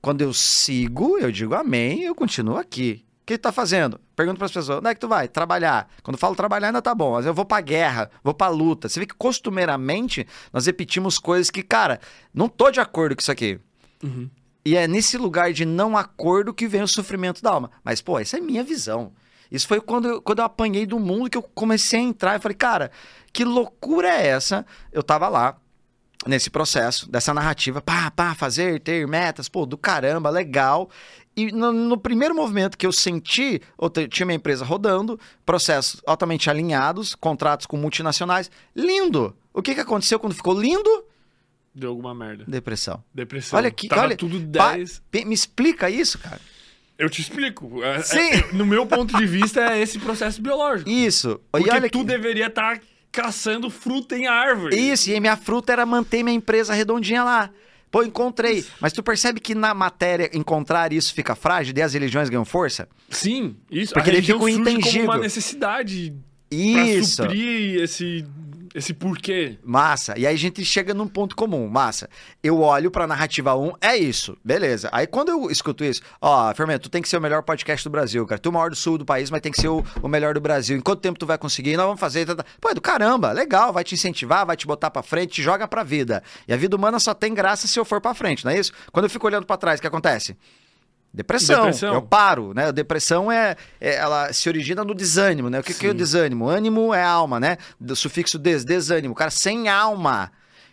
Quando eu sigo, eu digo amém, eu continuo aqui. O que tu tá fazendo? Pergunto pras pessoas, onde é que tu vai? Trabalhar. Quando eu falo trabalhar, ainda tá bom. Mas eu vou pra guerra, vou pra luta. Você vê que costumeiramente nós repetimos coisas que, cara, não tô de acordo com isso aqui. Uhum. E é nesse lugar de não acordo que vem o sofrimento da alma. Mas, pô, essa é minha visão. Isso foi quando eu, quando eu apanhei do mundo que eu comecei a entrar e falei, cara, que loucura é essa? Eu tava lá, nesse processo, dessa narrativa, pá, pá, fazer, ter metas, pô, do caramba, legal. E no, no primeiro movimento que eu senti, eu tinha minha empresa rodando, processos altamente alinhados, contratos com multinacionais, lindo. O que, que aconteceu quando ficou lindo? Deu alguma merda. Depressão. Depressão. Olha aqui, Tava olha, tudo pa- 10. Pe- Me explica isso, cara. Eu te explico. É- Sim. é- no meu ponto de vista, é esse processo biológico. Isso. Porque e olha tu deveria estar caçando fruta em árvore. Isso, e minha fruta era manter minha empresa redondinha lá. Pô, encontrei. Mas tu percebe que na matéria encontrar isso fica frágil, daí as religiões ganham força? Sim, isso. Porque a religião fica o surge como intangível. uma necessidade Isso. suprir esse, esse porquê. Massa. E aí a gente chega num ponto comum. Massa. Eu olho pra narrativa 1, é isso. Beleza. Aí quando eu escuto isso, ó, Fermento, tu tem que ser o melhor podcast do Brasil, cara. Tu é o maior do sul do país, mas tem que ser o, o melhor do Brasil. Em quanto tempo tu vai conseguir? Nós vamos fazer. tá, tá. Pô, é do caramba. Legal. Vai te incentivar, vai te botar pra frente, te joga pra vida. E a vida humana só tem graça se eu for pra frente, não é isso? Quando eu fico olhando pra trás, o que acontece? Depressão. Depressão. Eu paro, né? A depressão é, é- ela se origina no desânimo, né? O que, que é o desânimo? Ânimo é alma, né? Do sufixo des, desânimo. O cara sem alma.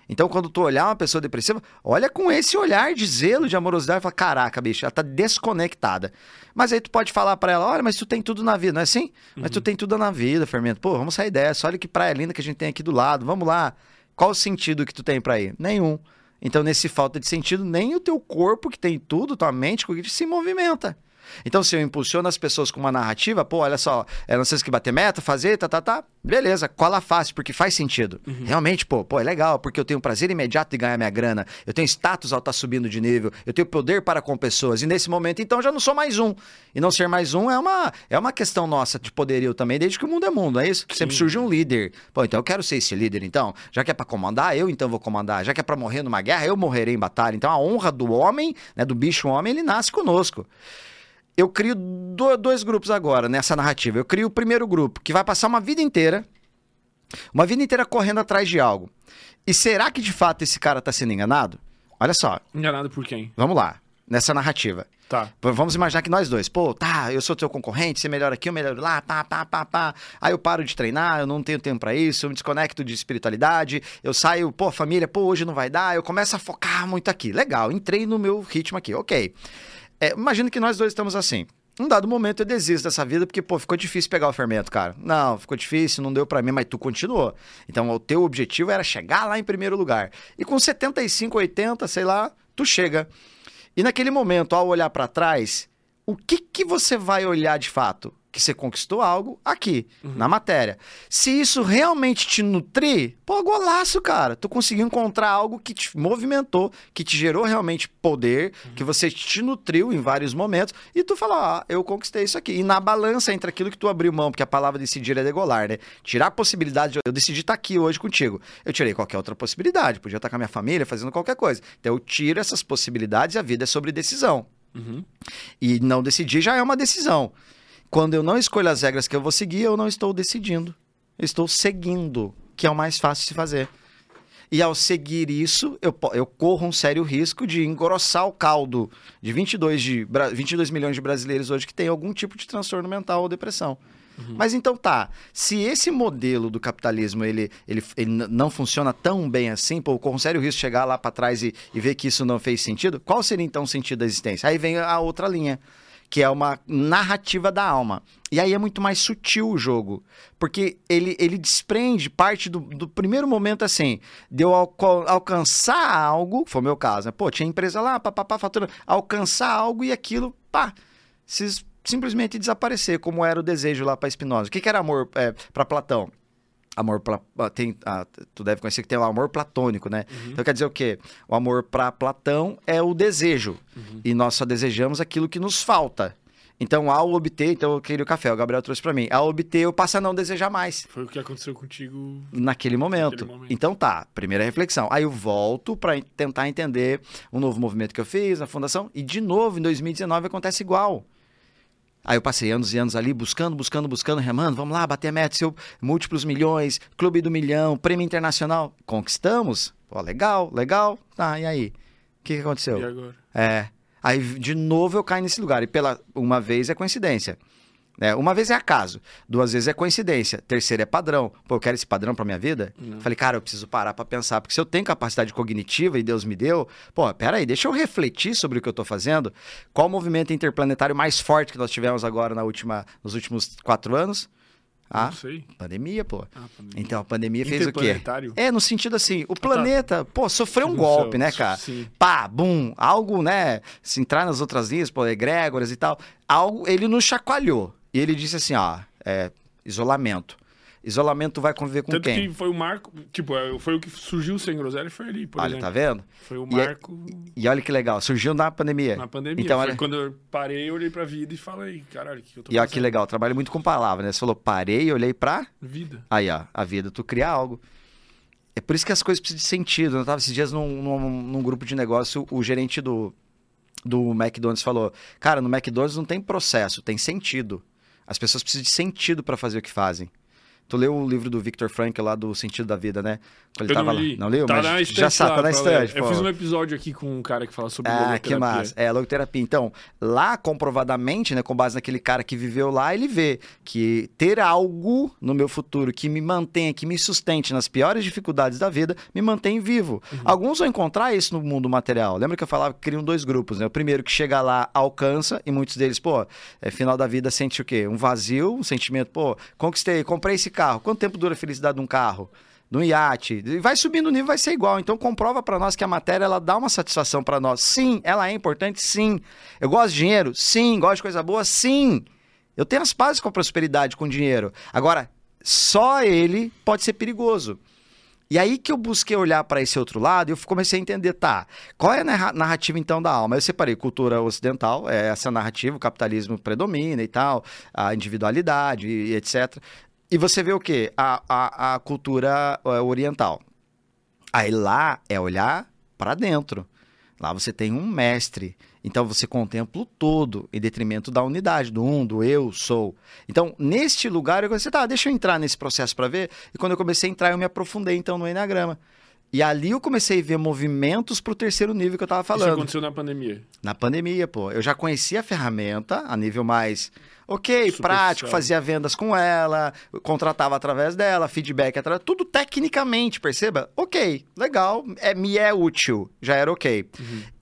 Então, quando tu olhar uma pessoa depressiva, olha com esse olhar de zelo, de amorosidade, e fala: caraca, bicho, ela tá desconectada. Mas aí tu pode falar pra ela: olha, mas tu tem tudo na vida, não é assim? Mas tu tem tudo na vida, Fermento. Pô, vamos sair dessa. Olha que praia linda que a gente tem aqui do lado. Vamos lá. Qual o sentido que tu tem pra ir? Nenhum. Então, nesse falta de sentido, nem o teu corpo, que tem tudo, tua mente, se movimenta. Então, se eu impulsiono as pessoas com uma narrativa, pô, olha só, é, não sei se que bater meta, fazer, tá, tá, tá, beleza, cola fácil, porque faz sentido. Realmente, pô, pô, é legal, porque eu tenho prazer imediato de ganhar minha grana, eu tenho status ao estar subindo de nível, eu tenho poder para com pessoas, e nesse momento, então, já não sou mais um. E não ser mais um é uma, é uma questão nossa de poderio também, desde que o mundo é mundo, é isso? Sempre surge um líder. Pô, então eu quero ser esse líder, então. Já que é pra comandar, eu então vou comandar. Já que é pra morrer numa guerra, eu morrerei em batalha. Então a honra do homem, né, do bicho homem, ele nasce conosco. Eu crio do- dois grupos agora nessa narrativa. Eu crio o primeiro grupo, que vai passar uma vida inteira, uma vida inteira correndo atrás de algo. E será que de fato esse cara tá sendo enganado? Olha só, Enganado por quem? vamos lá, nessa narrativa. Tá. Vamos imaginar que nós dois, pô, tá, eu sou teu concorrente, você melhora aqui, eu melhoro lá, pá, pá, pá, pá. Aí eu paro de treinar, eu não tenho tempo pra isso, eu me desconecto de espiritualidade, eu saio, pô, família, pô, hoje não vai dar, eu começo a focar muito aqui. Legal, entrei no meu ritmo aqui, ok. É, imagina que nós dois estamos assim. Um dado momento eu desisto dessa vida porque, pô, ficou difícil pegar o fermento, cara. Não, ficou difícil, não deu pra mim, mas tu continuou. Então o teu objetivo era chegar lá em primeiro lugar. E com 75, 80, sei lá, tu chega. E naquele momento, ao olhar pra trás, o que que você vai olhar de fato? Que você conquistou algo aqui, na matéria. Se isso realmente te nutrir, pô, golaço, cara. Tu conseguiu encontrar algo que te movimentou, que te gerou realmente poder, que você te nutriu em vários momentos, e tu fala, ah, eu conquistei isso aqui. E na balança entre aquilo que tu abriu mão, porque a palavra decidir é degolar, né? Tirar a possibilidade, de eu decidi estar aqui hoje contigo. Eu tirei qualquer outra possibilidade, podia estar com a minha família, fazendo qualquer coisa. Então eu tiro essas possibilidades e a vida é sobre decisão. Uhum. E não decidir já é uma decisão. Quando eu não escolho as regras que eu vou seguir, eu não estou decidindo. Eu estou seguindo, que é o mais fácil de fazer. E ao seguir isso, eu, eu corro um sério risco de engrossar o caldo de 22, de, bra- 22 milhões de brasileiros hoje que têm algum tipo de transtorno mental ou depressão. Mas então tá, se esse modelo do capitalismo ele, ele, ele não funciona tão bem assim, pô, um sério risco de chegar lá para trás e, e ver que isso não fez sentido, qual seria então o sentido da existência? Aí vem a outra linha, que é uma narrativa da alma. E aí é muito mais sutil o jogo, porque ele, ele desprende parte do, do primeiro momento assim, de eu alco- alcançar algo, foi o meu caso, né? Pô, tinha empresa lá, papapá, fatura, alcançar algo e aquilo, pá, sis- simplesmente desaparecer, como era o desejo lá para Spinoza. O que, que era amor para Platão? Amor pra, ah, tem, ah, tu deve conhecer que tem o amor platônico, né? Então quer dizer o quê? O amor para Platão é o desejo. E nós só desejamos aquilo que nos falta. Então, ao obter, então eu queria o café, o Gabriel trouxe para mim. Ao obter, eu passo a não desejar mais Foi o que aconteceu contigo. naquele momento. Naquele momento. Então tá, primeira reflexão. Aí eu volto para tentar entender um novo movimento que eu fiz na fundação e de novo em 2019 acontece igual. Aí eu passei anos e anos ali buscando, buscando, buscando, remando, vamos lá, bater a meta, seu múltiplos milhões, clube do milhão, prêmio internacional. Conquistamos? Pô, legal, legal. Tá, e aí? O que, que aconteceu? E agora? É. Aí, de novo, eu caio nesse lugar. E pela uma vez é coincidência. Né? uma vez é acaso, duas vezes é coincidência, terceira é padrão. Pô, eu quero esse padrão pra minha vida? Falei, cara, eu preciso parar pra pensar, porque se eu tenho capacidade cognitiva e Deus me deu, pô, peraí, deixa eu refletir sobre o que eu tô fazendo. Qual o movimento interplanetário mais forte que nós tivemos agora na última, nos últimos quatro anos? Ah, Não sei. pandemia, pô. Ah, pandemia. Então, a pandemia fez o quê? É, no sentido assim, o planeta, pô, sofreu um golpe, céu, né, cara? sim. Pá, bum, algo, né? Se entrar nas outras linhas, pô, egrégoras e tal, algo, ele nos chacoalhou. E ele disse assim, ó, é, isolamento. Isolamento vai conviver com Tanto quem? que foi o marco. Tipo, é, foi o que surgiu sem groselha foi ali, por Olha, exemplo. tá vendo? Foi o E é- marco E olha que legal, surgiu na pandemia. na pandemia. Então, foi olha, quando eu parei, eu olhei pra vida e falei, caralho, o que eu tô e olha que legal, trabalho muito com palavras, né? Você falou, parei, olhei pra... Vida. Aí, ó, a vida, tu cria algo. É por isso que as coisas precisam de sentido. Eu tava esses dias num, num, num grupo de negócio, o gerente do, do McDonald's falou: Cara, no McDonald's não tem processo, tem sentido. As pessoas precisam de sentido para fazer o que fazem. Tu leu o livro do Victor Frankl lá do Sentido da Vida, né? Ele eu tava não lá. li. Não leu? Tá Mas na estante já sabe, lá tá na estante. Eu pô. fiz um episódio aqui com um cara que fala sobre Ah, que logoterapia. massa. É, logoterapia. Então, lá, comprovadamente, né, com base naquele cara que viveu lá, ele vê que ter algo no meu futuro que me mantenha, que me sustente nas piores dificuldades da vida, me mantém vivo. Alguns vão encontrar isso no mundo material. Lembra que eu falava que criam dois grupos, né? O primeiro que chega lá, alcança, e muitos deles, pô, é final da vida sente o quê? Um vazio, um sentimento, pô, conquistei, comprei esse carro. Quanto tempo dura a felicidade de um carro? de um iate, vai subindo o nível, vai ser igual. Então comprova pra nós que a matéria ela dá uma satisfação pra nós. Sim, ela é importante, sim. Eu gosto de dinheiro, sim. Gosto de coisa boa, sim. Eu tenho as pazes com a prosperidade, com o dinheiro. Agora, só ele pode ser perigoso. E aí que eu busquei olhar para esse outro lado e eu comecei a entender, tá, qual é a narra- narrativa então da alma? Eu separei cultura ocidental, é essa narrativa, o capitalismo predomina e tal, a individualidade e etc. E você vê o quê? A, a, a cultura é, oriental. Aí lá é olhar para dentro. Lá você tem um mestre. Então você contempla o todo, em detrimento da unidade, do um, do eu, sou. Então, neste lugar, eu comecei, tá, deixa eu entrar nesse processo para ver. E quando eu comecei a entrar, eu me aprofundei então no Enneagrama. E ali eu comecei a ver movimentos pro terceiro nível que eu tava Isso falando. aconteceu na pandemia. Na pandemia, pô. Eu já conhecia a ferramenta a nível mais, ok, prático, fazia vendas com ela, contratava através dela, feedback através, tudo tecnicamente, perceba? Ok, legal, é, me é útil, já era ok.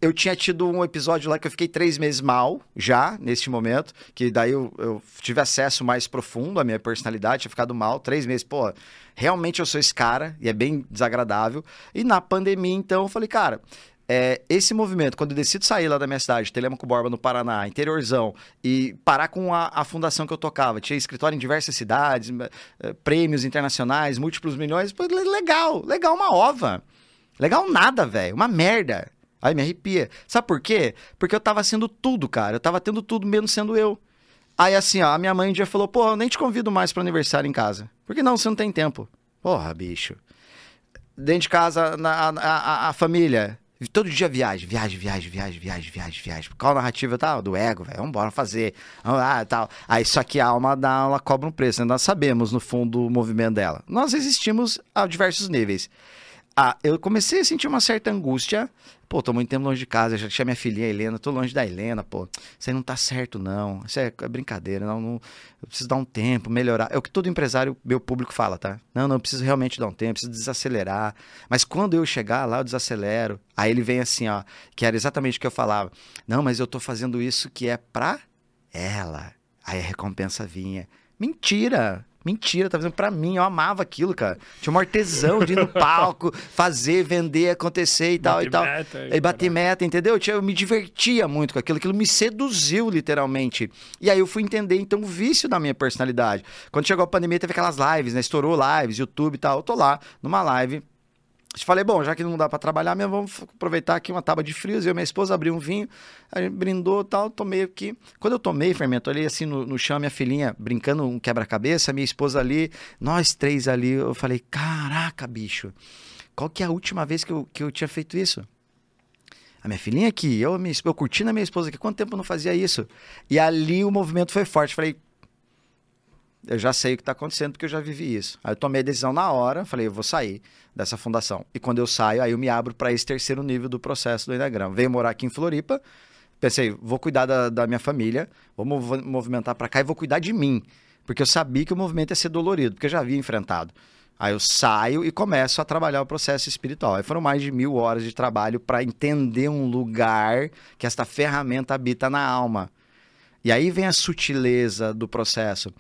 Eu tinha tido um episódio lá que eu fiquei três meses mal, já, neste momento, que daí eu, eu tive acesso mais profundo à minha personalidade, tinha ficado mal, três meses, pô, realmente eu sou esse cara, e é bem desagradável. E na pandemia, então, eu falei, cara, é, esse movimento, quando eu decido sair lá da minha cidade, Telemaco Borba, no Paraná, interiorzão, e parar com a, a fundação que eu tocava, tinha escritório em diversas cidades, eh, prêmios internacionais, múltiplos milhões, pô, le- legal, legal uma ova. Legal nada, velho, uma merda. Aí me arrepia. Sabe por quê? Porque eu tava sendo tudo, cara. Eu tava tendo tudo menos sendo eu. Aí assim, ó, a minha mãe um dia falou, pô, eu nem te convido mais pro aniversário em casa. Por que não? Você não tem tempo. Porra, bicho. Dentro de casa, na, a, a- a família. Todo dia viagem, viagem, viagem, viagem, viagem, viagem, viagem. Qual a narrativa tal? Do ego, velho. Vambora fazer. Vamos lá, tal. Aí só que a alma dá, ela cobra um preço. né? Nós sabemos, no fundo, o movimento dela. Nós existimos a diversos níveis. Ah, eu comecei a sentir uma certa angústia. Pô, tô muito tempo longe de casa, já tinha minha filhinha Helena, tô longe da Helena, pô. Isso aí não tá certo, não. Isso é, é brincadeira, não, não, Eu preciso dar um tempo, melhorar. É o que todo empresário, meu público fala, tá? Não, não, eu preciso realmente dar um tempo, preciso desacelerar. Mas quando eu chegar lá, eu desacelero. Aí ele vem assim, ó, que era exatamente o que eu falava. Não, mas eu tô fazendo isso que é pra ela. Aí a recompensa vinha. Mentira! Mentira, tá fazendo pra mim. Eu amava aquilo, cara. Tinha um artesão de ir no palco, fazer, vender, acontecer e tal Bater e tal. meta, e bater meta, entendeu? Eu me divertia muito com aquilo. Aquilo me seduziu, literalmente. E aí eu fui entender, então, o vício da minha personalidade. Quando chegou a pandemia, teve aquelas lives, né? Estourou lives, YouTube e tal. Eu tô lá, numa live. Falei, bom, já que não dá pra trabalhar mesmo, vamos aproveitar aqui uma tábua de frios. Eu e minha esposa abri um vinho, a gente brindou tal, tomei aqui. Quando eu tomei, fermento, olhei assim no, no chão, minha filhinha brincando um quebra-cabeça, minha esposa ali, nós três ali. Eu falei, caraca, bicho, qual que é a última vez que eu, que eu tinha feito isso? A minha filhinha aqui, eu, minha, eu curtindo a minha esposa aqui, quanto tempo eu não fazia isso? E ali o movimento foi forte. Falei, eu já sei o que está acontecendo porque eu já vivi isso. Aí eu tomei a decisão na hora, falei, eu vou sair dessa fundação. E quando eu saio, aí eu me abro para esse terceiro nível do processo do Enneagrama. Venho morar aqui em Floripa, pensei, vou cuidar da, da minha família, vou mov- movimentar para cá e vou cuidar de mim. Porque eu sabia que o movimento ia ser dolorido, porque eu já havia enfrentado. Aí eu saio e começo a trabalhar o processo espiritual. Aí foram mais de mil horas de trabalho para entender um lugar que esta ferramenta habita na alma. E aí vem a sutileza do processo.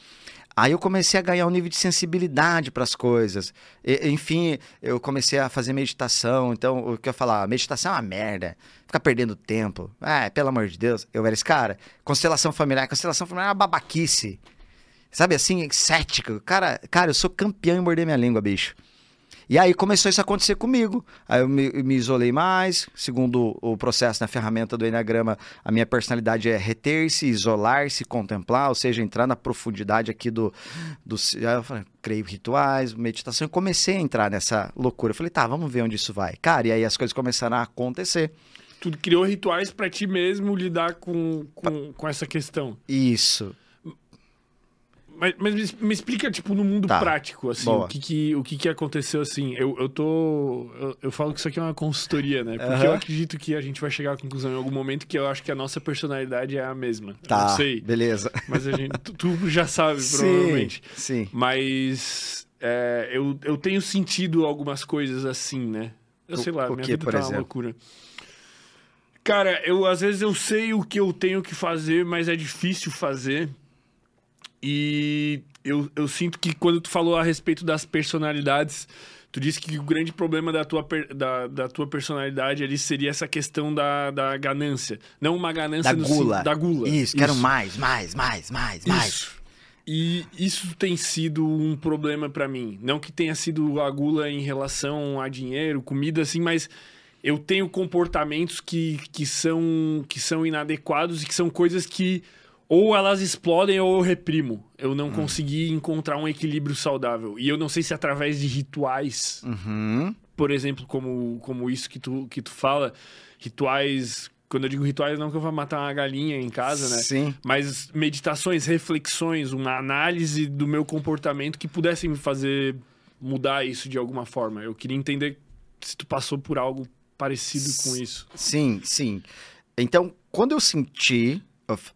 Aí eu comecei a ganhar um nível de sensibilidade para as coisas. E- enfim, eu comecei a fazer meditação. Então, o que eu falar, meditação é uma merda. Ficar perdendo tempo. Ah, pelo amor de Deus. Eu era esse cara. Constelação familiar. Constelação familiar é uma babaquice. Sabe assim, cética. Cara, cara, eu sou campeão em morder minha língua, bicho. E aí começou isso a acontecer comigo. Aí eu me, me isolei mais. Segundo o processo na ferramenta do Enneagrama, a minha personalidade é reter-se, isolar-se, contemplar, ou seja, entrar na profundidade aqui do. do aí eu falei, creio rituais, meditação. Eu comecei a entrar nessa loucura. Eu falei, tá, vamos ver onde isso vai. Cara, e aí as coisas começaram a acontecer. Tu criou rituais pra ti mesmo lidar com, com, com essa questão. Isso. Mas, mas me, me explica, tipo, no mundo Tá. prático, assim, Boa. o que que, o que que aconteceu, assim. Eu, eu tô... Eu, eu falo que isso aqui é uma consultoria, né? Porque Aham. eu acredito que a gente vai chegar à conclusão em algum momento que eu acho que a nossa personalidade é a mesma. Eu Tá. não sei, Beleza. mas a gente... Tu, tu já sabe, provavelmente. Sim. Mas é, eu, eu tenho sentido algumas coisas assim, né? Eu sei lá, o minha que, vida por tá uma exemplo? loucura. Cara, eu às vezes eu sei o que eu tenho que fazer, mas é difícil fazer. E eu, eu sinto que quando tu falou a respeito das personalidades, tu disse que o grande problema da tua, da, da tua personalidade ali seria essa questão da, da ganância. Não uma ganância Da no gula. da gula. Isso, quero mais, mais, mais, mais, mais. Isso. E isso tem sido um problema pra mim. Não que tenha sido a gula em relação a dinheiro, comida, assim, mas eu tenho comportamentos que, que, são, que são inadequados e que são coisas que ou elas explodem ou eu reprimo. Eu não consegui encontrar um equilíbrio saudável. E eu não sei se através de rituais Uhum. por exemplo, como, como isso que tu, que tu fala, rituais. Quando eu digo rituais, não que eu vá matar uma galinha em casa, né? Sim. Mas meditações, reflexões, uma análise do meu comportamento que pudessem me fazer mudar isso de alguma forma. Eu queria entender se tu passou por algo parecido com isso. Sim, sim. Então, quando eu senti.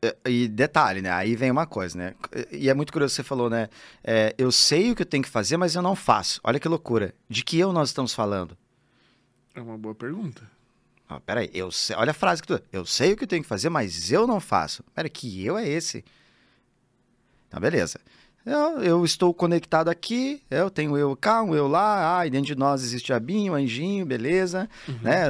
Eh, E detalhe, né? Aí vem uma coisa, né? E é muito curioso você falou, né? É, eu sei o que eu tenho que fazer, mas eu não faço. Olha que loucura. De que eu nós estamos falando? É uma boa pergunta. Ah, peraí, eu sei, olha a frase que tu. Eu sei o que eu tenho que fazer, mas eu não faço. Peraí, que eu é esse? Então, beleza. Eu, eu estou conectado aqui, eu tenho eu cá, um eu lá, ah, e dentro de nós existe abinho, anjinho, beleza, né?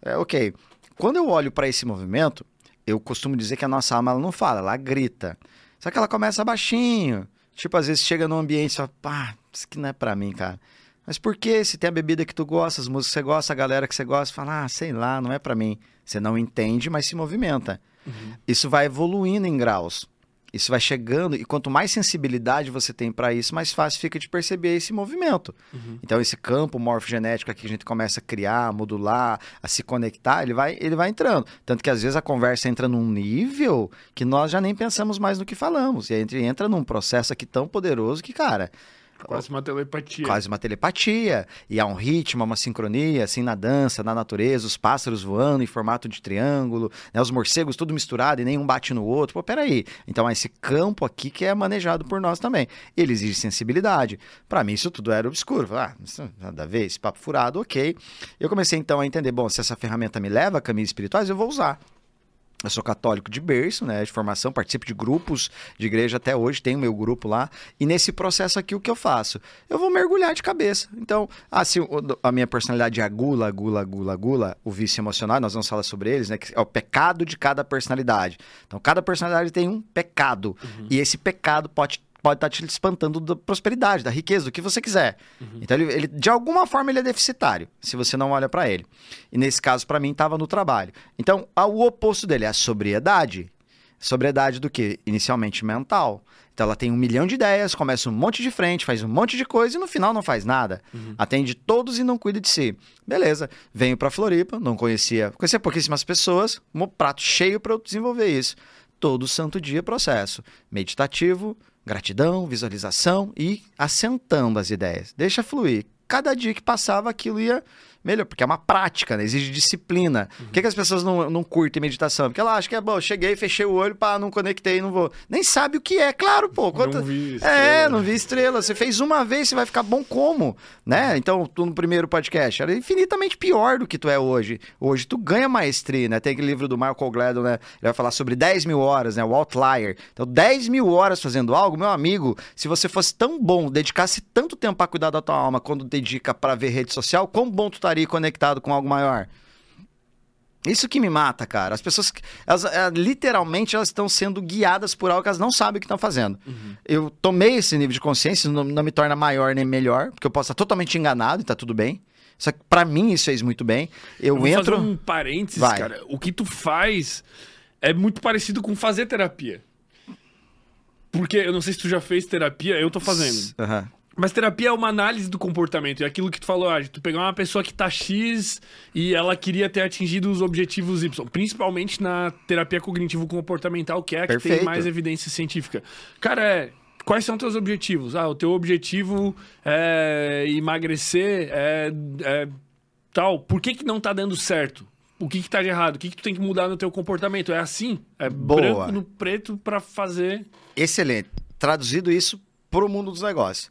É, ok. Quando eu olho para esse movimento, eu costumo dizer que a nossa alma ela não fala, ela grita. Só que ela começa baixinho. Tipo, às vezes chega num ambiente e fala, pá, isso aqui não é pra mim, cara. Mas por que? Se tem a bebida que tu gosta, as músicas que você gosta, a galera que você gosta, fala, ah, sei lá, não é pra mim. Você não entende, mas se movimenta. Isso vai evoluindo em graus. Isso vai chegando, e quanto mais sensibilidade você tem para isso, mais fácil fica de perceber esse movimento. Então, esse campo morfogenético aqui que a gente começa a criar, a modular, a se conectar, ele vai, ele vai entrando. Tanto que às vezes a conversa entra num nível que nós já nem pensamos mais no que falamos. E aí entra num processo aqui tão poderoso que, cara, Quase uma telepatia. Quase uma telepatia. E há um ritmo, uma sincronia, assim, na dança, na natureza, os pássaros voando em formato de triângulo, né, os morcegos tudo misturado e nenhum bate no outro. Pô, peraí. Então, há esse campo aqui que é manejado por nós também. Ele exige sensibilidade. Para mim, isso tudo era obscuro. Ah, nada a ver, esse papo furado, ok. Eu comecei então a entender, bom, se essa ferramenta me leva a caminhos espirituais, eu vou usar. Eu sou católico de berço, né, de formação, participo de grupos de igreja até hoje, tenho meu grupo lá. E nesse processo aqui, o que eu faço? Eu vou mergulhar de cabeça. Então, se a minha personalidade é a gula, gula, gula, gula, o vício emocional, nós vamos falar sobre eles, né? Que é o pecado de cada personalidade. Então, cada personalidade tem um pecado. Uhum. E esse pecado pode pode estar tá te espantando da prosperidade, da riqueza, do que você quiser. Uhum. Então, ele, ele, de alguma forma, ele é deficitário, se você não olha para ele. E nesse caso, para mim, estava no trabalho. Então, o oposto dele é a sobriedade. Sobriedade do que? Inicialmente mental. Então ela tem um milhão de ideias, começa um monte de frente, faz um monte de coisa e no final não faz nada. Uhum. Atende todos e não cuida de si. Beleza, venho para Floripa, não conhecia, conhecia pouquíssimas pessoas, um prato cheio para eu desenvolver isso. Todo santo dia processo meditativo, Gratidão, visualização e assentando as ideias. Deixa fluir. Cada dia que passava, aquilo ia melhor, porque é uma prática, né? exige disciplina. Uhum. Por que, que, as pessoas não, não curtem meditação? Porque ela acha que é bom, cheguei, fechei o olho, pá, não conectei, não vou. Nem sabe o que é, claro, pô. Quanto... Não vi estrela. É, não vi estrela. Você fez uma vez, você vai ficar bom como? Né? Então, tu no primeiro podcast era infinitamente pior do que tu é hoje. Hoje tu ganha maestria, né? Tem aquele livro do Michael Gladwell, né? Ele vai falar sobre 10 mil horas, né? O Outlier. Então, 10 mil horas fazendo algo, meu amigo, se você fosse tão bom, dedicasse tanto tempo para cuidar da tua alma quando dedica para ver rede social, quão bom tu estaria conectado com algo maior. Isso que me mata, cara. As pessoas, elas, é, literalmente, elas estão sendo guiadas por algo que elas não sabem o que estão fazendo. Uhum. Eu tomei esse nível de consciência, não, não, me torna maior nem melhor, porque eu posso estar totalmente enganado e tá tudo bem. Só que pra mim isso fez muito bem. Eu, eu entro. Fazer um parênteses, Vai. cara. O que tu faz é muito parecido com fazer terapia. Porque eu não sei se tu já fez terapia, eu tô fazendo. Uhum. Mas terapia é uma análise do comportamento. E aquilo que tu falou, ah, tu pegar uma pessoa que tá X e ela queria ter atingido os objetivos Y. Principalmente na terapia cognitivo-comportamental, que é a que Perfeito. tem mais evidência científica. Cara, é, quais são teus objetivos? Ah, o teu objetivo é emagrecer, é, é tal. Por que, que não tá dando certo? O que, que tá de errado? O que, que tu tem que mudar no teu comportamento? É assim? É Boa. branco no preto para fazer. Excelente. Traduzido isso pro mundo dos negócios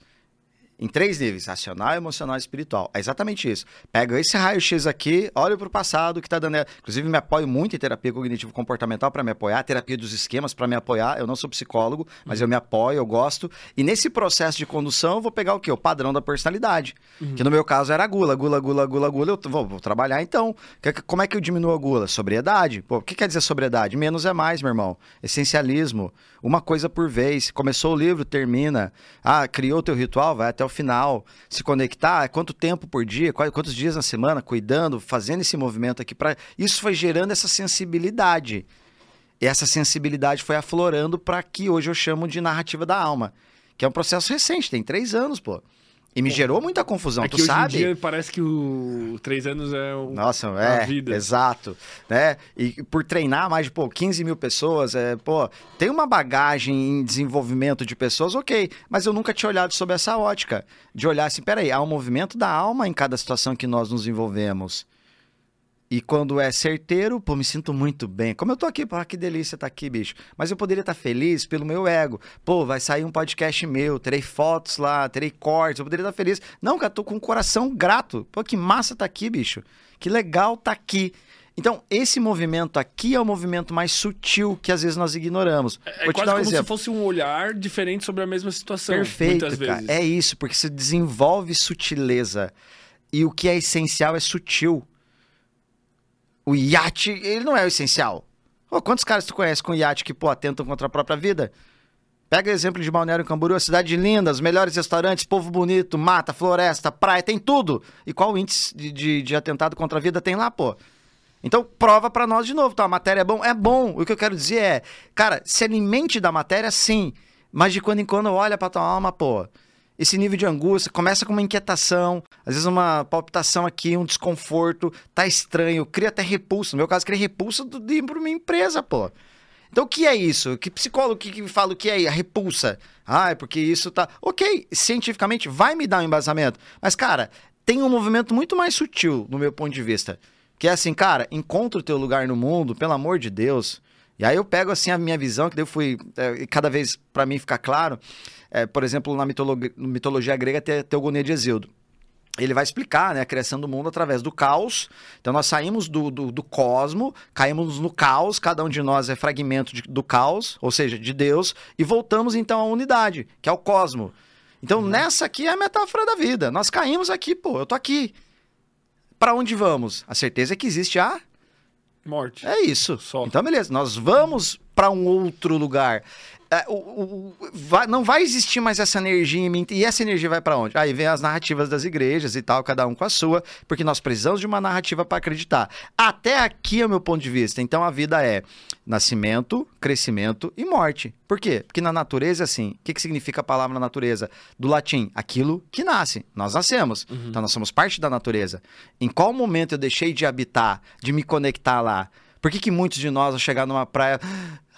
em três níveis: racional, emocional e espiritual. É exatamente isso. Pega esse raio-x aqui, olha para o passado que está dando. Inclusive, me apoio muito em terapia cognitivo-comportamental para me apoiar, terapia dos esquemas para me apoiar. Eu não sou psicólogo, mas uhum. eu me apoio, eu gosto. E nesse processo de condução, eu vou pegar o quê? O padrão da personalidade. Uhum. Que no meu caso era gula, gula, gula, gula, gula. Eu vou, vou trabalhar então. Como é que eu diminuo a gula? Sobriedade. Pô, o que quer dizer sobriedade? Menos é mais, meu irmão. Essencialismo. Uma coisa por vez. Começou o livro, termina. Ah, criou o teu ritual, vai até o final, se conectar, quanto tempo por dia, quantos dias na semana, cuidando, fazendo esse movimento aqui. Pra... Isso foi gerando essa sensibilidade. E essa sensibilidade foi aflorando para que hoje eu chamo de narrativa da alma, que é um processo recente, tem três anos, pô. E me gerou muita confusão, é tu sabe? Hoje em dia parece que o três anos é o, Nossa, é, a vida. Exato. Né? E por treinar mais de pô, 15 mil pessoas, é, pô, tem uma bagagem em desenvolvimento de pessoas, ok. Mas eu nunca tinha olhado sob essa ótica. De olhar assim, peraí, há um movimento da alma em cada situação que nós nos envolvemos. E quando é certeiro, pô, me sinto muito bem. Como eu tô aqui, pô, que delícia tá aqui, bicho. Mas eu poderia estar tá feliz pelo meu ego. Pô, vai sair um podcast meu, terei fotos lá, terei cortes, eu poderia estar tá feliz. Não, cara, tô com o coração grato. Pô, que massa tá aqui, bicho. Que legal tá aqui. Então, esse movimento aqui é o movimento mais sutil que às vezes nós ignoramos. É, é quase um como exemplo. se fosse um olhar diferente sobre a mesma situação. Perfeito, muitas cara. Vezes. É isso, porque se desenvolve sutileza. E o que é essencial é sutil. O iate, ele não é o essencial. Oh, quantos caras tu conhece com iate que, pô, atentam contra a própria vida? Pega o exemplo de Balneário Camboriú, cidade linda, os melhores restaurantes, povo bonito, mata, floresta, praia, tem tudo. E qual índice de, de, de atentado contra a vida tem lá, pô? Então, prova para nós de novo, tá? A matéria é bom? É bom. O que eu quero dizer é, cara, se alimente da matéria, sim. Mas de quando em quando olha pra tua alma, pô esse nível de angústia, começa com uma inquietação, às vezes uma palpitação aqui, um desconforto, tá estranho, cria até repulsa. No meu caso, cria repulsa de ir para uma empresa, pô. Então, o que é isso? Que psicólogo que, que fala o que é a repulsa? Ah, é porque isso tá. Ok, cientificamente vai me dar um embasamento. Mas, cara, tem um movimento muito mais sutil, no meu ponto de vista. Que é assim, cara, encontra o teu lugar no mundo, pelo amor de Deus. E aí eu pego assim a minha visão, que daí eu fui, é, cada vez para mim ficar claro, é, por exemplo, na mitologia, mitologia grega tem a Teogonia de Exildo ele vai explicar né, a criação do mundo através do caos. Então, nós saímos do, do, do cosmo, caímos no caos, cada um de nós é fragmento de, do caos, ou seja, de Deus, e voltamos então à unidade, que é o cosmo. Então, uhum. nessa aqui é a metáfora da vida. Nós caímos aqui, pô, eu tô aqui. Para onde vamos? A certeza é que existe a morte. É isso. Só. Então, beleza, nós vamos para um outro lugar. É, o, o, vai, não vai existir mais essa energia em mim. E essa energia vai para onde? Aí vem as narrativas das igrejas e tal, cada um com a sua, porque nós precisamos de uma narrativa para acreditar. Até aqui é o meu ponto de vista. Então a vida é nascimento, crescimento e morte. Por quê? Porque na natureza, assim, o que, que significa a palavra natureza? Do latim, aquilo que nasce. Nós nascemos. Uhum. Então nós somos parte da natureza. Em qual momento eu deixei de habitar, de me conectar lá? Por que, que muitos de nós, ao chegar numa praia,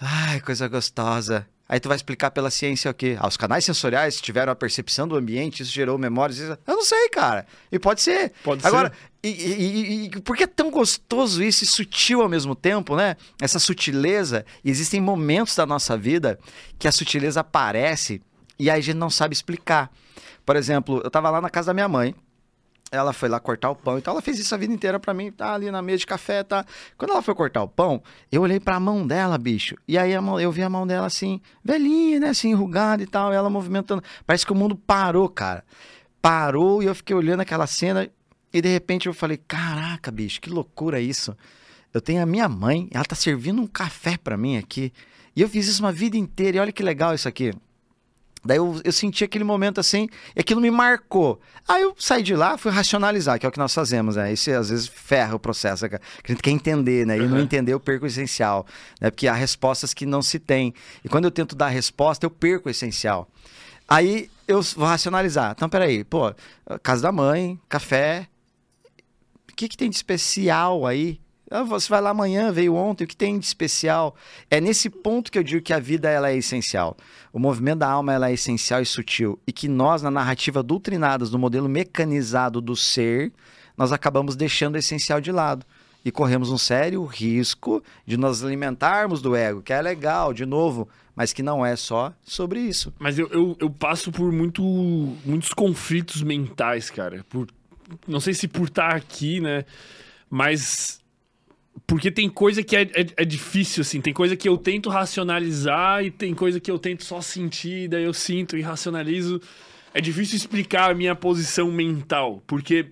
ai, coisa gostosa, Aí tu vai explicar pela ciência o quê? Ah, os canais sensoriais tiveram a percepção do ambiente, isso gerou memórias. Isso... Eu não sei, cara. E pode ser. Pode Agora, ser. E, e, e, por que é tão gostoso isso e sutil ao mesmo tempo, né? Essa sutileza. E existem momentos da nossa vida que a sutileza aparece e aí a gente não sabe explicar. Por exemplo, eu tava lá na casa da minha mãe ela foi lá cortar o pão. Então ela fez isso a vida inteira para mim, tá ali na mesa de café, tá. Quando ela foi cortar o pão, eu olhei para a mão dela, bicho. E aí mão, eu vi a mão dela assim, velhinha, né, assim, enrugada e tal, e ela movimentando. Parece que o mundo parou, cara. Parou e eu fiquei olhando aquela cena e de repente eu falei: "Caraca, bicho, que loucura isso. Eu tenho a minha mãe, ela tá servindo um café para mim aqui. E eu fiz isso uma vida inteira. E olha que legal isso aqui. Daí eu, eu senti aquele momento assim, e aquilo me marcou. Aí eu saí de lá, fui racionalizar, que é o que nós fazemos, né? Isso às vezes ferra o processo, que a gente quer entender, né? E não entender, eu perco o essencial, né? Porque há respostas que não se tem. E quando eu tento dar a resposta, eu perco o essencial. Aí eu vou racionalizar. Então, peraí, pô, casa da mãe, café. O que, que tem de especial aí? Ah, você vai lá amanhã, veio ontem, o que tem de especial? É nesse ponto que eu digo que a vida ela é essencial. O movimento da alma ela é essencial e sutil. E que nós, na narrativa doutrinadas do modelo mecanizado do ser, nós acabamos deixando o essencial de lado. E corremos um sério risco de nos alimentarmos do ego, que é legal, de novo, mas que não é só sobre isso. Mas eu, eu, eu passo por muito, muitos conflitos mentais, cara. Por, não sei se por estar aqui, né? Mas porque tem coisa que é, é, é, difícil, assim. Tem coisa que eu tento racionalizar e tem coisa que eu tento só sentir, daí eu sinto e racionalizo. É difícil explicar a minha posição mental, porque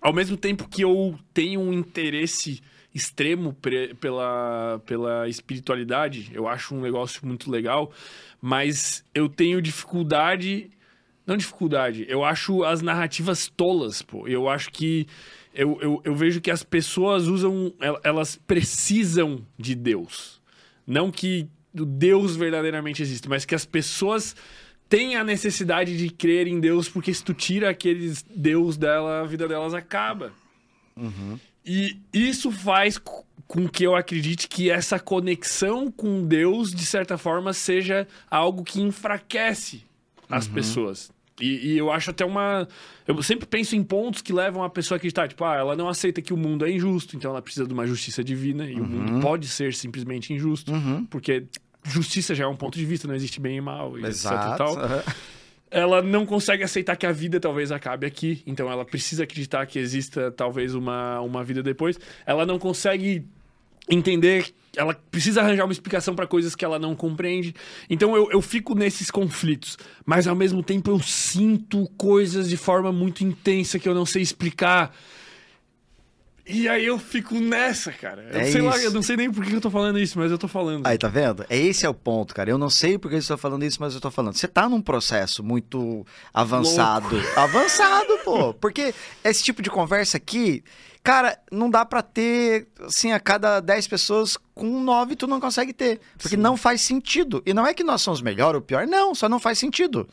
ao mesmo tempo que eu tenho um interesse extremo pela, pela espiritualidade, eu acho um negócio muito legal, mas eu tenho dificuldade. Não dificuldade, eu acho as narrativas tolas, pô. Eu acho que eu, eu, eu vejo que as pessoas usam, elas precisam de Deus. Não que o Deus verdadeiramente existe, mas que as pessoas têm a necessidade de crer em Deus, porque se tu tira aqueles Deus dela, a vida delas acaba. Uhum. E isso faz com que eu acredite que essa conexão com Deus, de certa forma, seja algo que enfraquece as uhum. pessoas. E, e, eu acho até uma. Eu sempre penso em pontos que levam a pessoa a acreditar, tipo, ah, ela não aceita que o mundo é injusto, então ela precisa de uma justiça divina, e uhum. o mundo pode ser simplesmente injusto, uhum. porque justiça já é um ponto de vista, não existe bem e mal, e Exato. etc e tal. Ela não consegue aceitar que a vida talvez acabe aqui, então ela precisa acreditar que exista talvez uma, uma vida depois. Ela não consegue entender ela precisa arranjar uma explicação para coisas que ela não compreende. Então eu, eu fico nesses conflitos. Mas ao mesmo tempo eu sinto coisas de forma muito intensa que eu não sei explicar. E aí eu fico nessa, cara. Eu é sei isso. lá, eu não sei nem por que eu tô falando isso, mas eu tô falando. Aí, tá vendo? É esse é o ponto, cara. Eu não sei por que eu estou falando isso, mas eu tô falando. Você tá num processo muito avançado. Louco. Avançado, pô. Porque esse tipo de conversa aqui, cara, não dá para ter, assim, a cada 10 pessoas, com 9 tu não consegue ter. Porque Sim. não faz sentido. E não é que nós somos melhor ou pior, não, só não faz sentido.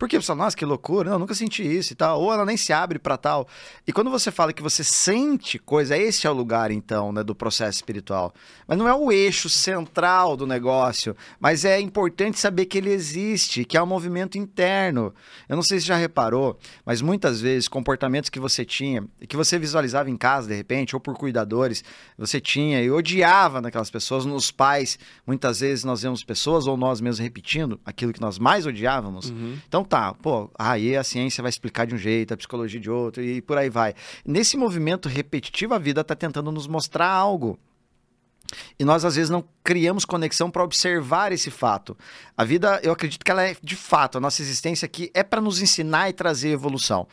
Porque você fala, nossa, que loucura, não, nunca senti isso e tal. Ou ela nem se abre para tal. E quando você fala que você sente coisa, esse é o lugar, então, né, do processo espiritual. Mas não é o eixo central do negócio, mas é importante saber que ele existe, que é um movimento interno. Eu não sei se já reparou, mas muitas vezes comportamentos que você tinha, que você visualizava em casa, de repente, ou por cuidadores, você tinha e odiava naquelas pessoas, nos pais, muitas vezes nós vemos pessoas ou nós mesmos repetindo aquilo que nós mais odiávamos. Uhum. Então tá, pô, aí a ciência vai explicar de um jeito, a psicologia de outro e por aí vai. Nesse movimento repetitivo, a vida está tentando nos mostrar algo. E nós, às vezes, não criamos conexão para observar esse fato. A vida, eu acredito que ela é, de fato, a nossa existência aqui é para nos ensinar e trazer evolução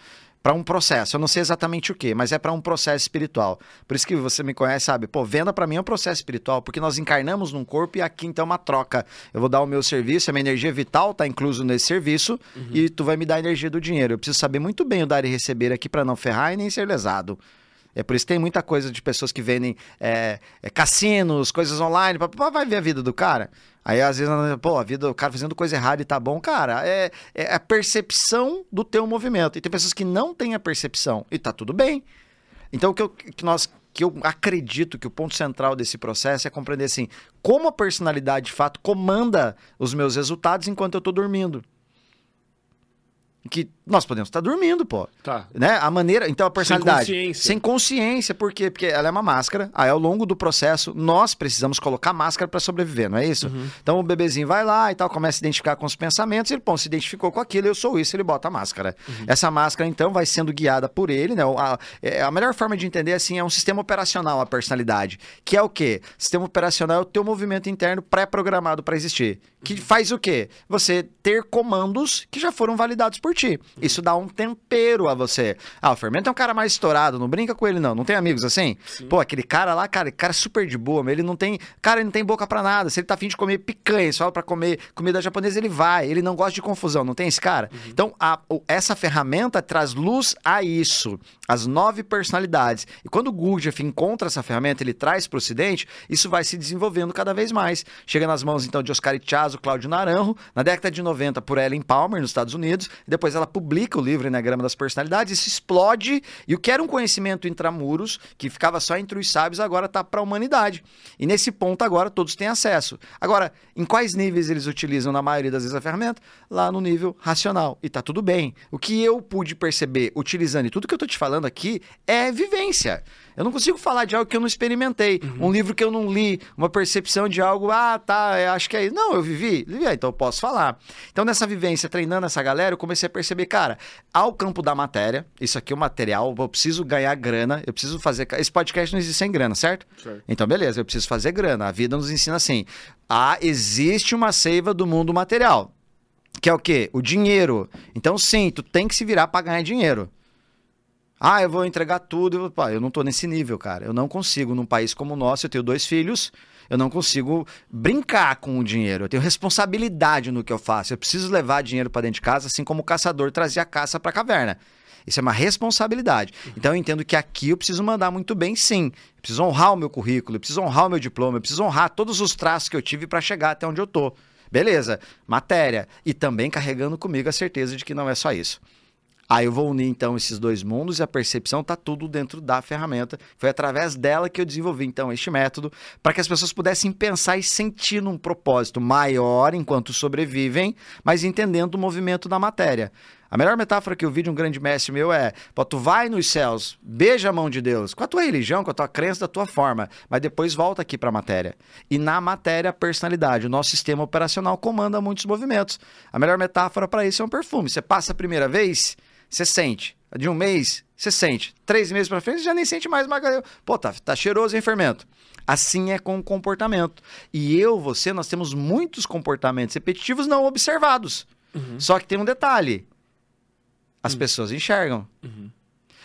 para um processo. Eu não sei exatamente o que, mas é para um processo espiritual. Por isso que você me conhece, sabe? Pô, venda para mim é um processo espiritual, porque nós encarnamos num corpo e aqui então é uma troca. Eu vou dar o meu serviço, a minha energia vital está incluso nesse serviço Uhum. e tu vai me dar a energia do dinheiro. Eu preciso saber muito bem o dar e receber aqui para não ferrar e nem ser lesado. É por isso que tem muita coisa de pessoas que vendem é, é, cassinos, coisas online, pá, pá, vai ver a vida do cara. Aí às vezes, pô, a vida do cara fazendo coisa errada e tá bom, cara, é, é a percepção do teu movimento. E tem pessoas que não têm a percepção e tá tudo bem. Então o que, eu, que nós que eu acredito que o ponto central desse processo é compreender assim, como a personalidade de fato comanda os meus resultados enquanto eu tô dormindo. Que nós podemos estar dormindo, pô Tá. né? A maneira, então a personalidade consciência. sem consciência, por quê? Porque ela é uma máscara. Aí ao longo do processo nós precisamos colocar máscara para sobreviver, não é isso? Então o bebezinho vai lá e tal, começa a se identificar com os pensamentos, ele bom, se identificou com aquilo, eu sou isso, ele bota a máscara. Essa máscara então vai sendo guiada por ele, né? A, é, a melhor forma de entender assim é um sistema operacional a personalidade, que é o quê? Sistema operacional é o teu movimento interno pré-programado para existir. Que faz o quê? Você ter comandos que já foram validados por Isso dá um tempero a você. Ah, o Fermento é um cara mais estourado, não brinca com ele não. Não tem amigos assim? Pô, aquele cara lá, cara, cara super de boa, mas ele não tem, cara, ele não tem boca pra nada. Se ele tá afim de comer picanha, só para comer comida japonesa, ele vai. Ele não gosta de confusão, não tem esse cara? Então, a- essa ferramenta traz luz a isso, as nove personalidades. E quando o Gurdjieff encontra essa ferramenta, ele traz para o Ocidente, isso vai se desenvolvendo cada vez mais. Chega nas mãos, então, de Oscar Ichazo, Cláudio Naranjo, na década de 90, por Ellen Palmer, nos Estados Unidos. Depois ela publica o livro Enagrama das Personalidades, isso explode. E o que era um conhecimento intramuros, que ficava só entre os sábios, agora está para a humanidade. E nesse ponto, agora, todos têm acesso. Agora, em quais níveis eles utilizam, na maioria das vezes, a ferramenta? Lá no nível racional. E tá tudo bem. O que eu pude perceber utilizando, e tudo que eu tô te falando aqui, é vivência. Eu não consigo falar de algo que eu não experimentei, um livro que eu não li, uma percepção de algo, ah, tá, eu acho que é isso. Não, eu vivi, vivi, ah, então eu posso falar. Então, nessa vivência, treinando essa galera, eu comecei a perceber, cara, ao campo da matéria, isso aqui é o material, eu preciso ganhar grana, eu preciso fazer. Esse podcast não existe sem grana, certo? Certo. Então, beleza, eu preciso fazer grana. A vida nos ensina assim: ah, existe uma seiva do mundo material. Que é o quê? O dinheiro. Então, sim, tu tem que se virar para ganhar dinheiro. Ah, eu vou entregar tudo. Eu, pá, eu não tô nesse nível, cara. Eu não consigo, num país como o nosso, eu tenho dois filhos, eu não consigo brincar com o dinheiro. Eu tenho responsabilidade no que eu faço. Eu preciso levar dinheiro para dentro de casa, assim como o caçador trazia a caça para a caverna. Isso é uma responsabilidade. Então eu entendo que aqui eu preciso mandar muito bem, sim. Eu preciso honrar o meu currículo, eu preciso honrar o meu diploma, eu preciso honrar todos os traços que eu tive para chegar até onde eu tô. Beleza, matéria. E também carregando comigo a certeza de que não é só isso. Aí eu vou unir então esses dois mundos e a percepção está tudo dentro da ferramenta. Foi através dela que eu desenvolvi então este método para que as pessoas pudessem pensar e sentir num propósito maior enquanto sobrevivem, mas entendendo o movimento da matéria. A melhor metáfora que eu vi de um grande mestre meu é: pô, tu vai nos céus, beija a mão de Deus, com a tua religião, com a tua crença, da tua forma, mas depois volta aqui para a matéria. E na matéria, a personalidade, o nosso sistema operacional comanda muitos movimentos. A melhor metáfora para isso é um perfume. Você passa a primeira vez, você sente. De um mês, você sente. Três meses para frente, você já nem sente mais magalhão. Pô, tá, tá cheiroso em fermento. Assim é com o comportamento. E eu, você, nós temos muitos comportamentos repetitivos não observados. Só que tem um detalhe: as pessoas enxergam.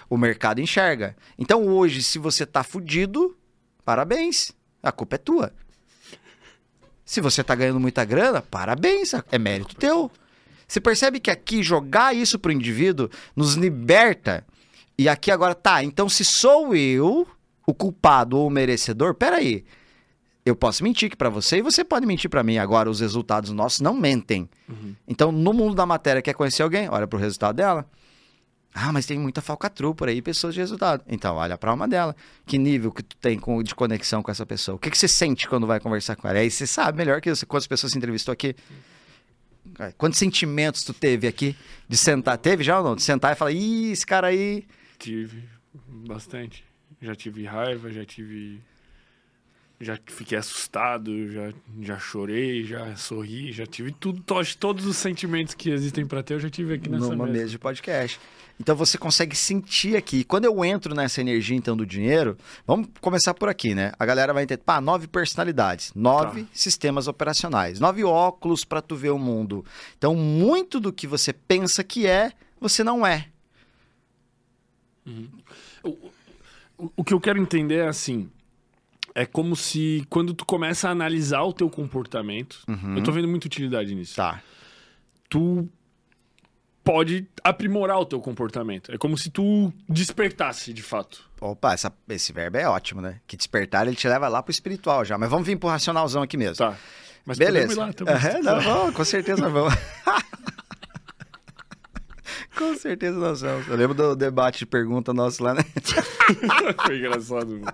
O mercado enxerga. Então hoje, se você tá fudido, parabéns. A culpa é tua. Se você tá ganhando muita grana, parabéns. É mérito teu. Você percebe que aqui jogar isso pro indivíduo nos liberta. E aqui agora tá, então se sou eu o culpado ou o merecedor, peraí. Eu posso mentir que para você e você pode mentir para mim. Agora, os resultados nossos não mentem. Uhum. Então, no mundo da matéria, quer conhecer alguém? Olha pro resultado dela. Ah, mas tem muita falcatrua por aí, pessoas de resultado. Então, olha pra alma dela. Que nível que tu tem com- de conexão com essa pessoa? O que, que você sente quando vai conversar com ela? Aí você sabe melhor que você. Quantas pessoas você entrevistou aqui? Cara, Quantos sentimentos tu teve aqui de sentar? Teve já ou não? De sentar e falar, ih, esse cara aí. Tive bastante. Já tive raiva, já tive. Já fiquei assustado, já, já chorei, já sorri, já tive tudo, to- todos os sentimentos que existem pra ter, eu já tive aqui nessa numa mesa. mesa de podcast. Então você consegue sentir aqui. Quando eu entro nessa energia, então, do dinheiro, vamos começar por aqui, né? A galera vai entender, pá, nove personalidades, nove Tá. sistemas operacionais, nove óculos para tu ver o mundo. Então, muito do que você pensa que é, você não é. O, o- o que eu quero entender é assim. É como se quando tu começa a analisar o teu comportamento, eu tô vendo muita utilidade nisso. Tá. Tu pode aprimorar o teu comportamento. É como se tu despertasse, de fato. Opa, essa- esse verbo é ótimo, né? Que despertar, ele te leva lá pro espiritual já. Mas vamos vir pro racionalzão aqui mesmo. Tá. Mas Beleza. lá também. Não, vamos, com certeza nós vamos. com certeza nós vamos. Eu lembro do debate de pergunta nosso lá, né? Foi engraçado. mano.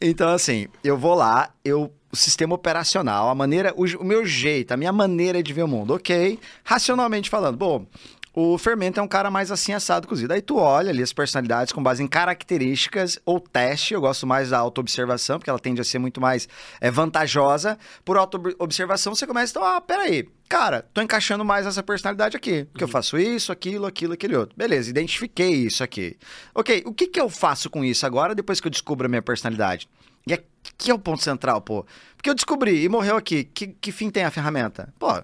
Então, assim, eu vou lá, eu. O sistema operacional, a maneira, o, o meu jeito, a minha maneira de ver o mundo, ok? Racionalmente falando, bom, o fermento é um cara mais assim assado cozido. Aí tu olha ali as personalidades com base em características ou teste. Eu gosto mais da auto-observação, porque ela tende a ser muito mais é, vantajosa. Por auto-observação, você começa, então, ah, peraí, cara, tô encaixando mais essa personalidade aqui. Porque eu faço isso, aquilo, aquilo, aquele outro. Beleza, identifiquei isso aqui. Ok, o que, que eu faço com isso agora, depois que eu descubro a minha personalidade? E aqui é o ponto central, pô. Porque eu descobri e morreu aqui. Que, que fim tem a ferramenta? Pô,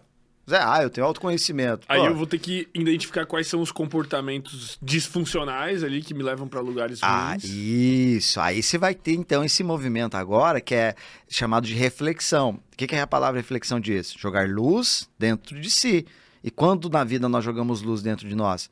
Zé, ah, eu tenho autoconhecimento. Aí Pô, eu vou ter que identificar quais são os comportamentos disfuncionais ali que me levam pra lugares Ah, ruins. isso. Aí você vai ter, então, esse movimento agora que é chamado de reflexão. O que, que é a palavra reflexão diz? Jogar luz dentro de si. E quando na vida nós jogamos luz dentro de nós?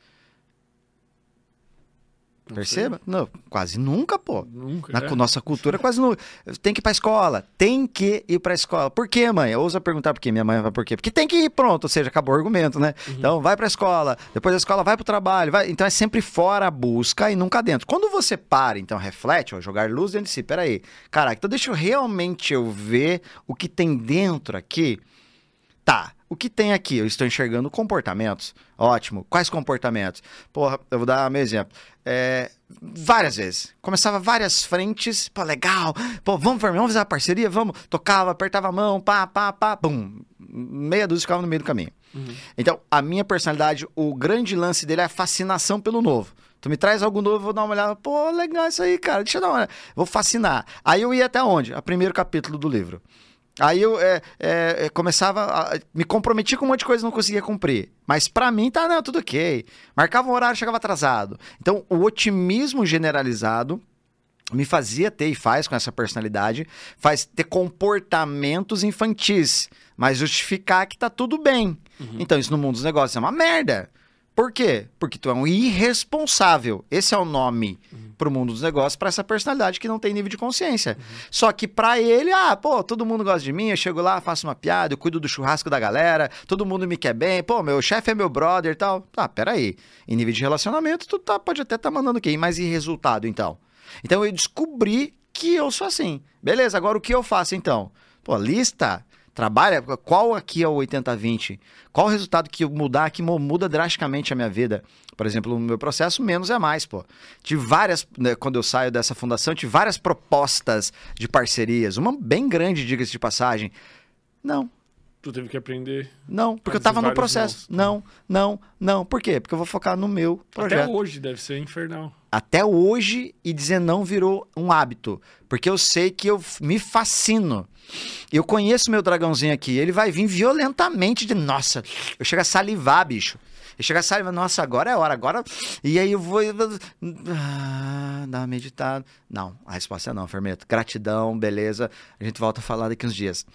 Não Perceba? Não, quase nunca, pô. sei. Nunca. Na é. nossa cultura, quase não. Tem que ir pra escola. Tem que ir pra escola. Por quê, mãe? Eu ouso perguntar por quê. Minha mãe vai por quê? Porque tem que ir, pronto. Ou seja, acabou o argumento, né? Então, vai pra escola. Depois da escola, vai pro trabalho. Vai... Então, é sempre fora a busca e nunca dentro. Quando você para, então, reflete, ó, jogar luz dentro de si. Peraí. Caraca, então deixa eu realmente eu ver o que tem dentro aqui. Tá, o que tem aqui? Eu estou enxergando comportamentos. Ótimo. Quais comportamentos? Porra, eu vou dar meu exemplo. É, várias vezes. Começava várias frentes. Pô, legal. Pô, vamos, vamos fazer uma parceria? Vamos. Tocava, apertava a mão, pá, pá, pá, bum. Meia dúzia ficava no meio do caminho. Então, a minha personalidade, o grande lance dele é a fascinação pelo novo. Tu me traz algo novo, eu vou dar uma olhada. Pô, legal isso aí, cara. Deixa eu dar uma olhada. Vou fascinar. Aí eu ia até onde? A primeiro capítulo do livro. Aí eu é, é, é, começava, a, me comprometia com um monte de coisa e não conseguia cumprir. Mas pra mim tá, não, tudo ok. Marcava um horário, chegava atrasado. Então, o otimismo generalizado me fazia ter e faz com essa personalidade, faz ter comportamentos infantis, mas justificar que tá tudo bem. Então, isso no mundo dos negócios é uma merda. Por quê? Porque tu é um irresponsável. Esse é o nome pro mundo dos negócios para essa personalidade que não tem nível de consciência. Só que pra ele, ah, pô, todo mundo gosta de mim, eu chego lá, faço uma piada, eu cuido do churrasco da galera, todo mundo me quer bem, pô, meu chefe é meu brother e tal. Ah, peraí. Em nível de relacionamento, tu tá, pode até estar tá mandando quem, mas e resultado então? Então eu descobri que eu sou assim. Beleza, agora o que eu faço então? Pô, lista, trabalha, qual aqui é o 80-20? Qual o resultado que mudar que mu- muda drasticamente a minha vida? Por exemplo, no meu processo, menos é mais, pô. Tive várias, né, quando eu saio dessa fundação, tive várias propostas de parcerias, uma bem grande, diga-se de passagem. Não, Tu teve que aprender. não, porque eu tava no processo. Não, não, não. Por quê? Porque eu vou focar no meu projeto Até hoje deve ser infernal. até hoje e dizer não virou um hábito. Porque eu sei que eu me fascino. Eu conheço meu dragãozinho aqui. Ele vai vir violentamente de. Nossa, eu chego a salivar, bicho. Eu chego a salivar, nossa, agora é hora, agora. E aí eu vou. Ah, dar uma meditada. Não, a resposta é não, Fermento. Gratidão, beleza. A gente volta a falar daqui uns dias.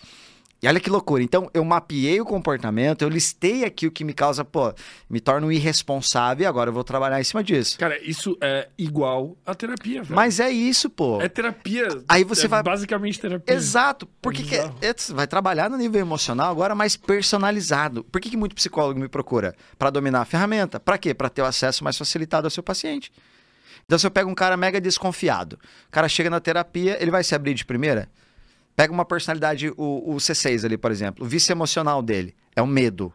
E olha que loucura. Então, eu mapeei o comportamento, eu listei aqui o que me causa, pô, me torna um irresponsável e agora eu vou trabalhar em cima disso. Cara, isso é igual a terapia, velho. Mas é isso, pô. É terapia. Aí você é vai- Basicamente terapia. Exato. Porque que é- vai trabalhar no nível emocional agora mais personalizado. Por que, que muito psicólogo me procura? Para dominar a ferramenta. Para quê? Para ter o acesso mais facilitado ao seu paciente. Então, se eu pego um cara mega desconfiado, o cara chega na terapia, ele vai se abrir de primeira? Pega uma personalidade, o, o C6 ali, por exemplo. O vício emocional dele é o medo.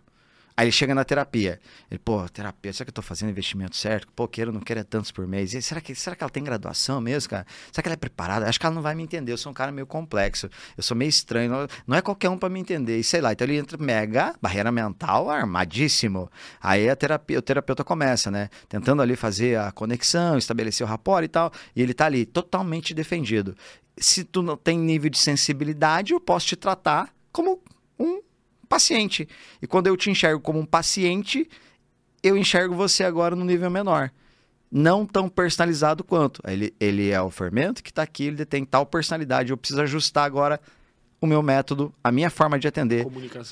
Aí ele chega na terapia. Ele, pô, terapia, será que eu tô fazendo investimento certo? Pô, queiro, não quero é tantos por mês. E será que, será que ela tem graduação mesmo, cara? Será que ela é preparada? Acho que ela não vai me entender. Eu sou um cara meio complexo. Eu sou meio estranho. Não, não é qualquer um pra me entender. E sei lá. Então ele entra mega, barreira mental, armadíssimo. Aí a terapia, o terapeuta começa, né? Tentando ali fazer a conexão, estabelecer o rapport e tal. E ele tá ali totalmente defendido. Se tu não tem nível de sensibilidade, eu posso te tratar como um paciente. E quando eu te enxergo como um paciente, eu enxergo você agora no nível menor. Não tão personalizado quanto. Ele, ele é o fermento que está aqui, ele tem tal personalidade. Eu preciso ajustar agora o meu método, a minha forma de atender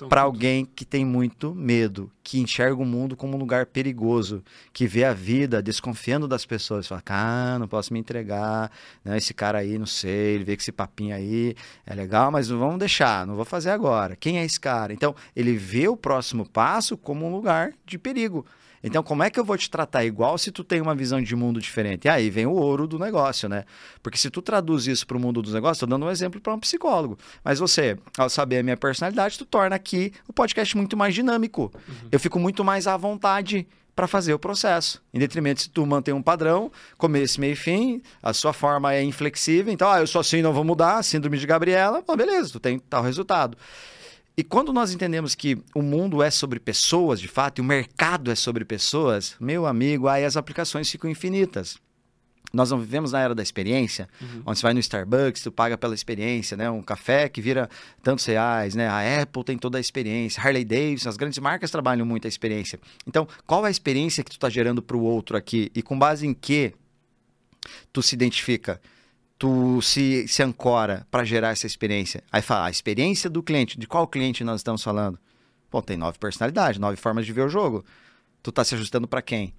para alguém que tem muito medo, que enxerga o mundo como um lugar perigoso, que vê a vida desconfiando das pessoas, fala, cara, não posso me entregar, né? esse cara aí, não sei, ele vê que esse papinho aí é legal, mas não vamos deixar, não vou fazer agora. Quem é esse cara? Então, ele vê o próximo passo como um lugar de perigo. Então, como é que eu vou te tratar igual se tu tem uma visão de mundo diferente? E aí vem o ouro do negócio, né? Porque se tu traduz isso para o mundo dos negócios, tô dando um exemplo para um psicólogo. Mas você, ao saber a minha personalidade, tu torna aqui o podcast muito mais dinâmico. Eu fico muito mais à vontade para fazer o processo. Em detrimento se tu mantém um padrão, começo, meio e fim, a sua forma é inflexível, então, ah, eu sou assim, não vou mudar, síndrome de Gabriela, bom, beleza, tu tem tal resultado. E quando nós entendemos que o mundo é sobre pessoas, de fato, e o mercado é sobre pessoas, meu amigo, aí as aplicações ficam infinitas. Nós não vivemos na era da experiência, onde você vai no Starbucks, tu paga pela experiência, né? Um café que vira tantos reais, né? A Apple tem toda a experiência, Harley Davidson, as grandes marcas trabalham muito a experiência. Então, qual é a experiência que tu está gerando para o outro aqui e com base em que tu se identifica? Tu se, se ancora para gerar essa experiência. Aí fala, a experiência do cliente, de qual cliente nós estamos falando? Pô, tem nove personalidades, nove formas de ver o jogo. Tu tá se ajustando para quem?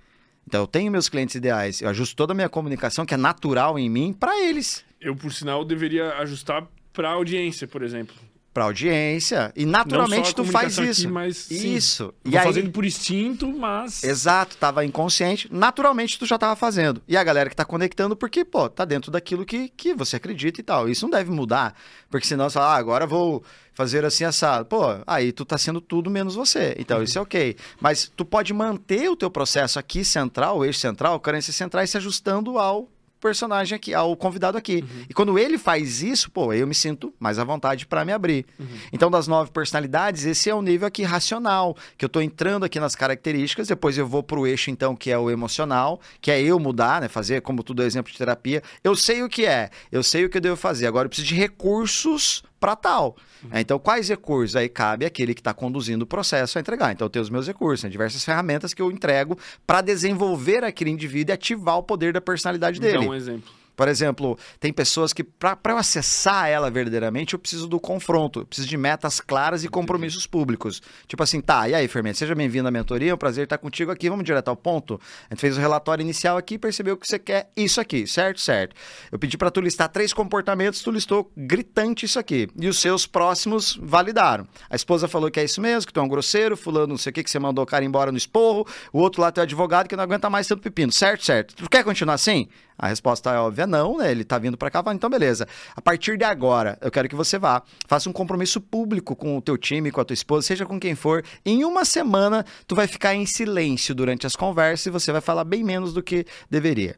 Então eu tenho meus clientes ideais, eu ajusto toda a minha comunicação que é natural em mim para eles, Eu, por sinal, deveria ajustar pra audiência, por exemplo. Para audiência, e naturalmente tu faz isso. Aqui, Isso. E aí, fazendo por instinto, mas... Exato, tava inconsciente. Naturalmente tu já tava fazendo. E a galera que tá conectando, porque, pô, tá dentro daquilo que, que você acredita e tal. Isso não deve mudar. Porque senão você fala, ah, agora vou fazer assim assado. Pô, aí tu tá sendo tudo menos você. Então isso é ok. Mas tu pode manter o teu processo aqui central, o eixo central, carências centrais, se ajustando ao personagem aqui, ao convidado aqui. E quando ele faz isso, pô, eu me sinto mais à vontade para me abrir. Então, das nove personalidades, esse é o nível aqui racional, que eu tô entrando aqui nas características, depois eu vou pro eixo, então, que é o emocional, que é eu mudar, né? Fazer, como tudo é exemplo de terapia. Eu sei o que é, eu sei o que eu devo fazer. Agora eu preciso de recursos para tal. É, Então, quais recursos? Aí cabe aquele que está conduzindo o processo a entregar. Então, eu tenho os meus recursos, né? diversas ferramentas que eu entrego para desenvolver aquele indivíduo e ativar o poder da personalidade Dá dele. um exemplo. Por exemplo, tem pessoas que, para eu acessar ela verdadeiramente, eu preciso do confronto, eu preciso de metas claras e compromissos públicos. Tipo assim, tá, e aí, Fermento, seja bem-vindo à mentoria, é um prazer estar contigo aqui, vamos direto ao ponto. A gente fez o relatório inicial aqui e percebeu que você quer isso aqui, certo? Certo. Eu pedi para tu listar três comportamentos, tu listou gritante isso aqui. E os seus próximos validaram. A esposa falou que é isso mesmo, que tu é um grosseiro, fulano não sei o que, que você mandou o cara embora no esporro, o outro lá teu advogado que não aguenta mais tanto pepino, certo? Certo. Tu quer continuar assim? A resposta é óbvia, não, né? Ele tá vindo para cá, fala, então beleza. A partir de agora, eu quero que você vá, faça um compromisso público com o teu time, com a tua esposa, seja com quem for. Em uma semana, tu vai ficar em silêncio durante as conversas e você vai falar bem menos do que deveria.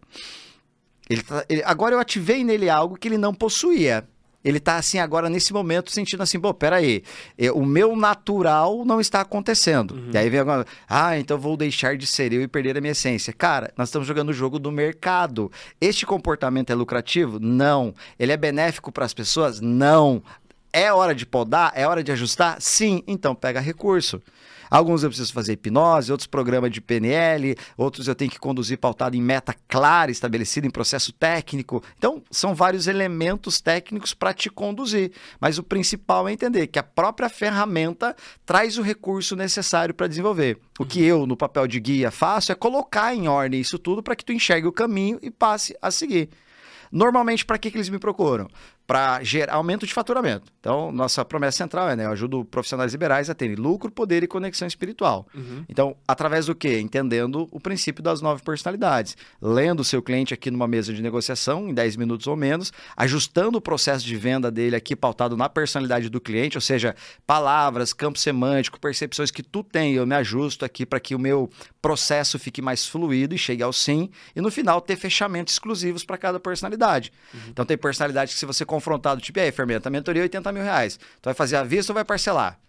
Ele tá- ele- agora eu ativei nele algo que ele não possuía. Ele tá assim agora nesse momento sentindo assim, pô, peraí, eh, o meu natural não está acontecendo. E aí vem agora, ah, então vou deixar de ser eu e perder a minha essência. Cara, nós estamos jogando o jogo do mercado. Este comportamento é lucrativo? Não. Ele é benéfico para as pessoas? Não. É hora de podar? É hora de ajustar? Sim, então pega recurso. Alguns eu preciso fazer hipnose, outros programas de PNL, outros eu tenho que conduzir pautado em meta clara, estabelecida em processo técnico. Então, são vários elementos técnicos para te conduzir. Mas o principal é entender que a própria ferramenta traz o recurso necessário para desenvolver. O que eu, no papel de guia, faço é colocar em ordem isso tudo para que tu enxergue o caminho e passe a seguir. Normalmente, para que, que eles me procuram? Para gerar aumento de faturamento. Então, nossa promessa central é, né, eu ajudo profissionais liberais a terem lucro, poder e conexão espiritual. Uhum. Então, através do quê? Entendendo o princípio das nove personalidades. Lendo o seu cliente aqui numa mesa de negociação, em 10 minutos ou menos, ajustando o processo de venda dele aqui pautado na personalidade do cliente, ou seja, palavras, campo semântico, percepções que tu tem, eu me ajusto aqui para que o meu processo fique mais fluido e chegue ao sim, e no final ter fechamentos exclusivos para cada personalidade. Uhum. Então, tem personalidade que se você confrontado, tipo, e aí, fermenta, mentoria 80 mil reais. Tu vai fazer a vista ou vai parcelar?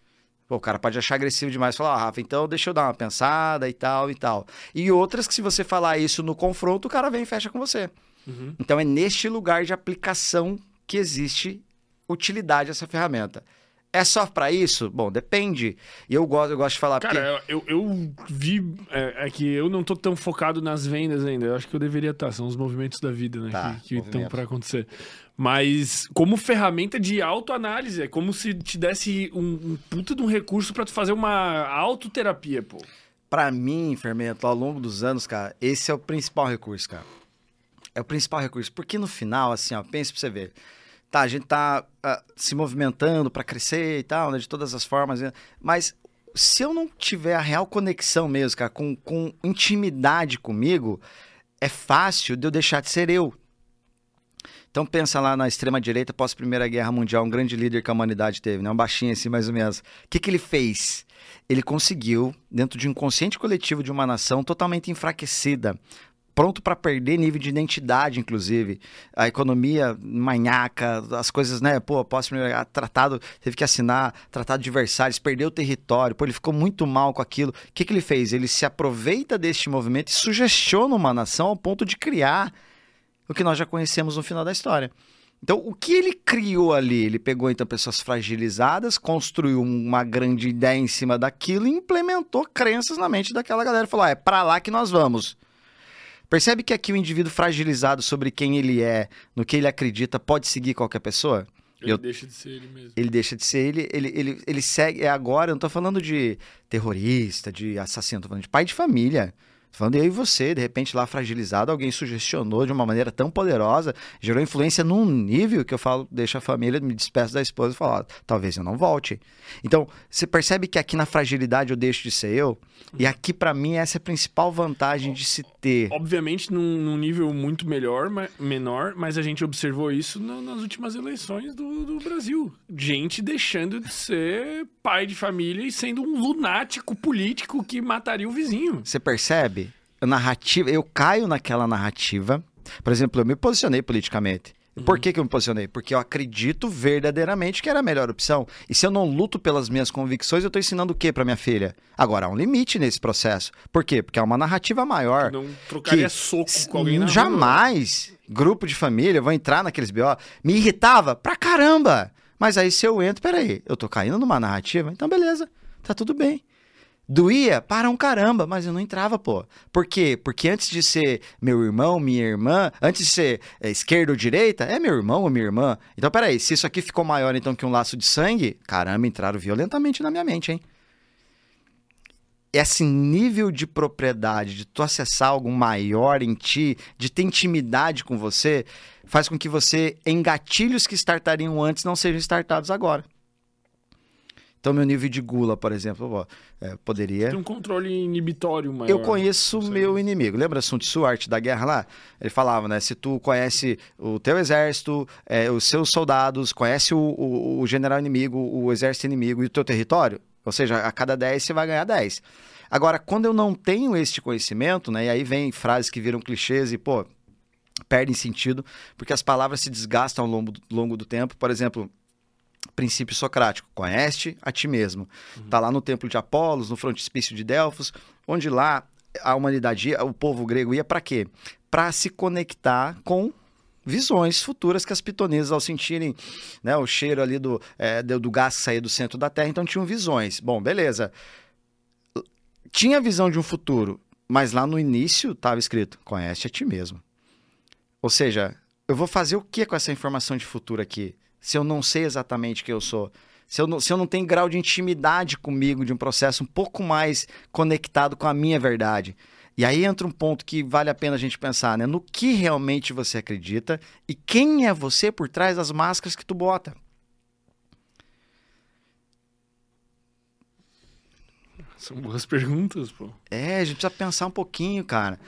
Pô, o cara pode achar agressivo demais e falar, ah, Rafa, então deixa eu dar uma pensada e tal e tal. E outras que, se você falar isso no confronto, o cara vem e fecha com você. Uhum. Então é neste lugar de aplicação que existe utilidade essa ferramenta. É só para isso? Bom, depende. E eu gosto, eu gosto de falar. Cara, porque... eu, eu vi. É, é, que eu não tô tão focado nas vendas ainda. Eu acho que eu deveria estar. São os movimentos da vida, né? Tá, que estão para acontecer. Mas como ferramenta de autoanálise, é como se te desse um, um puta de um recurso para tu fazer uma autoterapia, pô. Para mim, Fermento, ao longo dos anos, cara, esse é o principal recurso, cara. É o principal recurso. Porque no final, assim, ó, pense pra você ver tá, a gente tá uh, se movimentando para crescer e tal, né, de todas as formas, né, mas se eu não tiver a real conexão mesmo, cara, com, com intimidade comigo, é fácil de eu deixar de ser eu. Então pensa lá na extrema direita pós Primeira Guerra Mundial, um grande líder que a humanidade teve, né? Um baixinho assim mais ou menos. O que, que ele fez? Ele conseguiu, dentro de um inconsciente coletivo de uma nação totalmente enfraquecida, pronto para perder nível de identidade, inclusive. A economia manhaca, as coisas, né? Pô, posso tratado, teve que assinar tratado de Versalhes, perdeu o território, pô, ele ficou muito mal com aquilo. O que, que ele fez? Ele se aproveita deste movimento e sugestiona uma nação ao ponto de criar o que nós já conhecemos no final da história. Então, o que ele criou ali? Ele pegou então pessoas fragilizadas, construiu uma grande ideia em cima daquilo e implementou crenças na mente daquela galera. Falou: ah, é para lá que nós vamos. Percebe que aqui o indivíduo fragilizado sobre quem ele é, no que ele acredita, pode seguir qualquer pessoa? Ele eu... deixa de ser ele mesmo. Ele deixa de ser ele, ele, ele, ele segue. É agora, eu não tô falando de terrorista, de assassino, tô falando de pai de família. Falando e você, de repente lá fragilizado, alguém sugestionou de uma maneira tão poderosa, gerou influência num nível que eu falo, deixa a família, me despeço da esposa e falo, talvez eu não volte. Então, você percebe que aqui na fragilidade eu deixo de ser eu? E uhum. aqui para mim essa é a principal vantagem de se ter. Obviamente num, num nível muito melhor, mas, menor, mas a gente observou isso nas últimas eleições do, do Brasil. Gente deixando de ser pai de família e sendo um lunático político que mataria o vizinho. Você percebe? Narrativa, eu caio naquela narrativa. Por exemplo, eu me posicionei politicamente. Uhum. Por que, que eu me posicionei? Porque eu acredito verdadeiramente que era a melhor opção. E se eu não luto pelas minhas convicções, eu estou ensinando o que para minha filha? Agora, há um limite nesse processo. Por quê? Porque é uma narrativa maior. não trocaria que, soco com alguém na Jamais. Rua. Grupo de família, vou entrar naqueles BO. Me irritava pra caramba. Mas aí se eu entro, peraí, eu tô caindo numa narrativa, então beleza, tá tudo bem. Doía para um caramba, mas eu não entrava, pô. Por quê? Porque antes de ser meu irmão, minha irmã, antes de ser é, esquerda ou direita, é meu irmão ou minha irmã. Então, peraí, se isso aqui ficou maior então que um laço de sangue, caramba, entraram violentamente na minha mente, hein? Esse nível de propriedade, de tu acessar algo maior em ti, de ter intimidade com você, faz com que você, em gatilhos que startariam antes, não sejam startados agora. Então, meu nível de gula, por exemplo, ó, é, poderia. Tem um controle inibitório maior. Eu conheço o meu inimigo. Lembra Sun Tzu, Arte da Guerra lá? Ele falava, né? Se tu conhece o teu exército, é, os seus soldados, conhece o, o, o, general inimigo, o exército inimigo e o teu território, ou seja, a cada 10 você vai ganhar 10. Agora, quando eu não tenho este conhecimento, né? E aí vem frases que viram clichês e, pô, perdem sentido, porque as palavras se desgastam ao longo, longo do tempo. Por exemplo, princípio socrático, conhece a ti mesmo. Está uhum. lá no templo de Apolos, no frontispício de Delfos, onde lá a humanidade, o povo grego ia para quê? Para se conectar com visões futuras que as pitonisas, ao sentirem né, o cheiro ali do, é, do, do gás que saía do centro da Terra, então tinham visões. Bom, beleza. Tinha visão de um futuro, mas lá no início estava escrito: conhece a ti mesmo. Ou seja, eu vou fazer o que com essa informação de futuro aqui? Se eu não sei exatamente quem eu sou? Se eu, não, se eu não tenho grau de intimidade comigo, de um processo um pouco mais conectado com a minha verdade. E aí entra um ponto que vale a pena a gente pensar, né? No que realmente você acredita e quem é você por trás das máscaras que tu bota. São boas perguntas, pô. É, a gente precisa pensar um pouquinho, cara.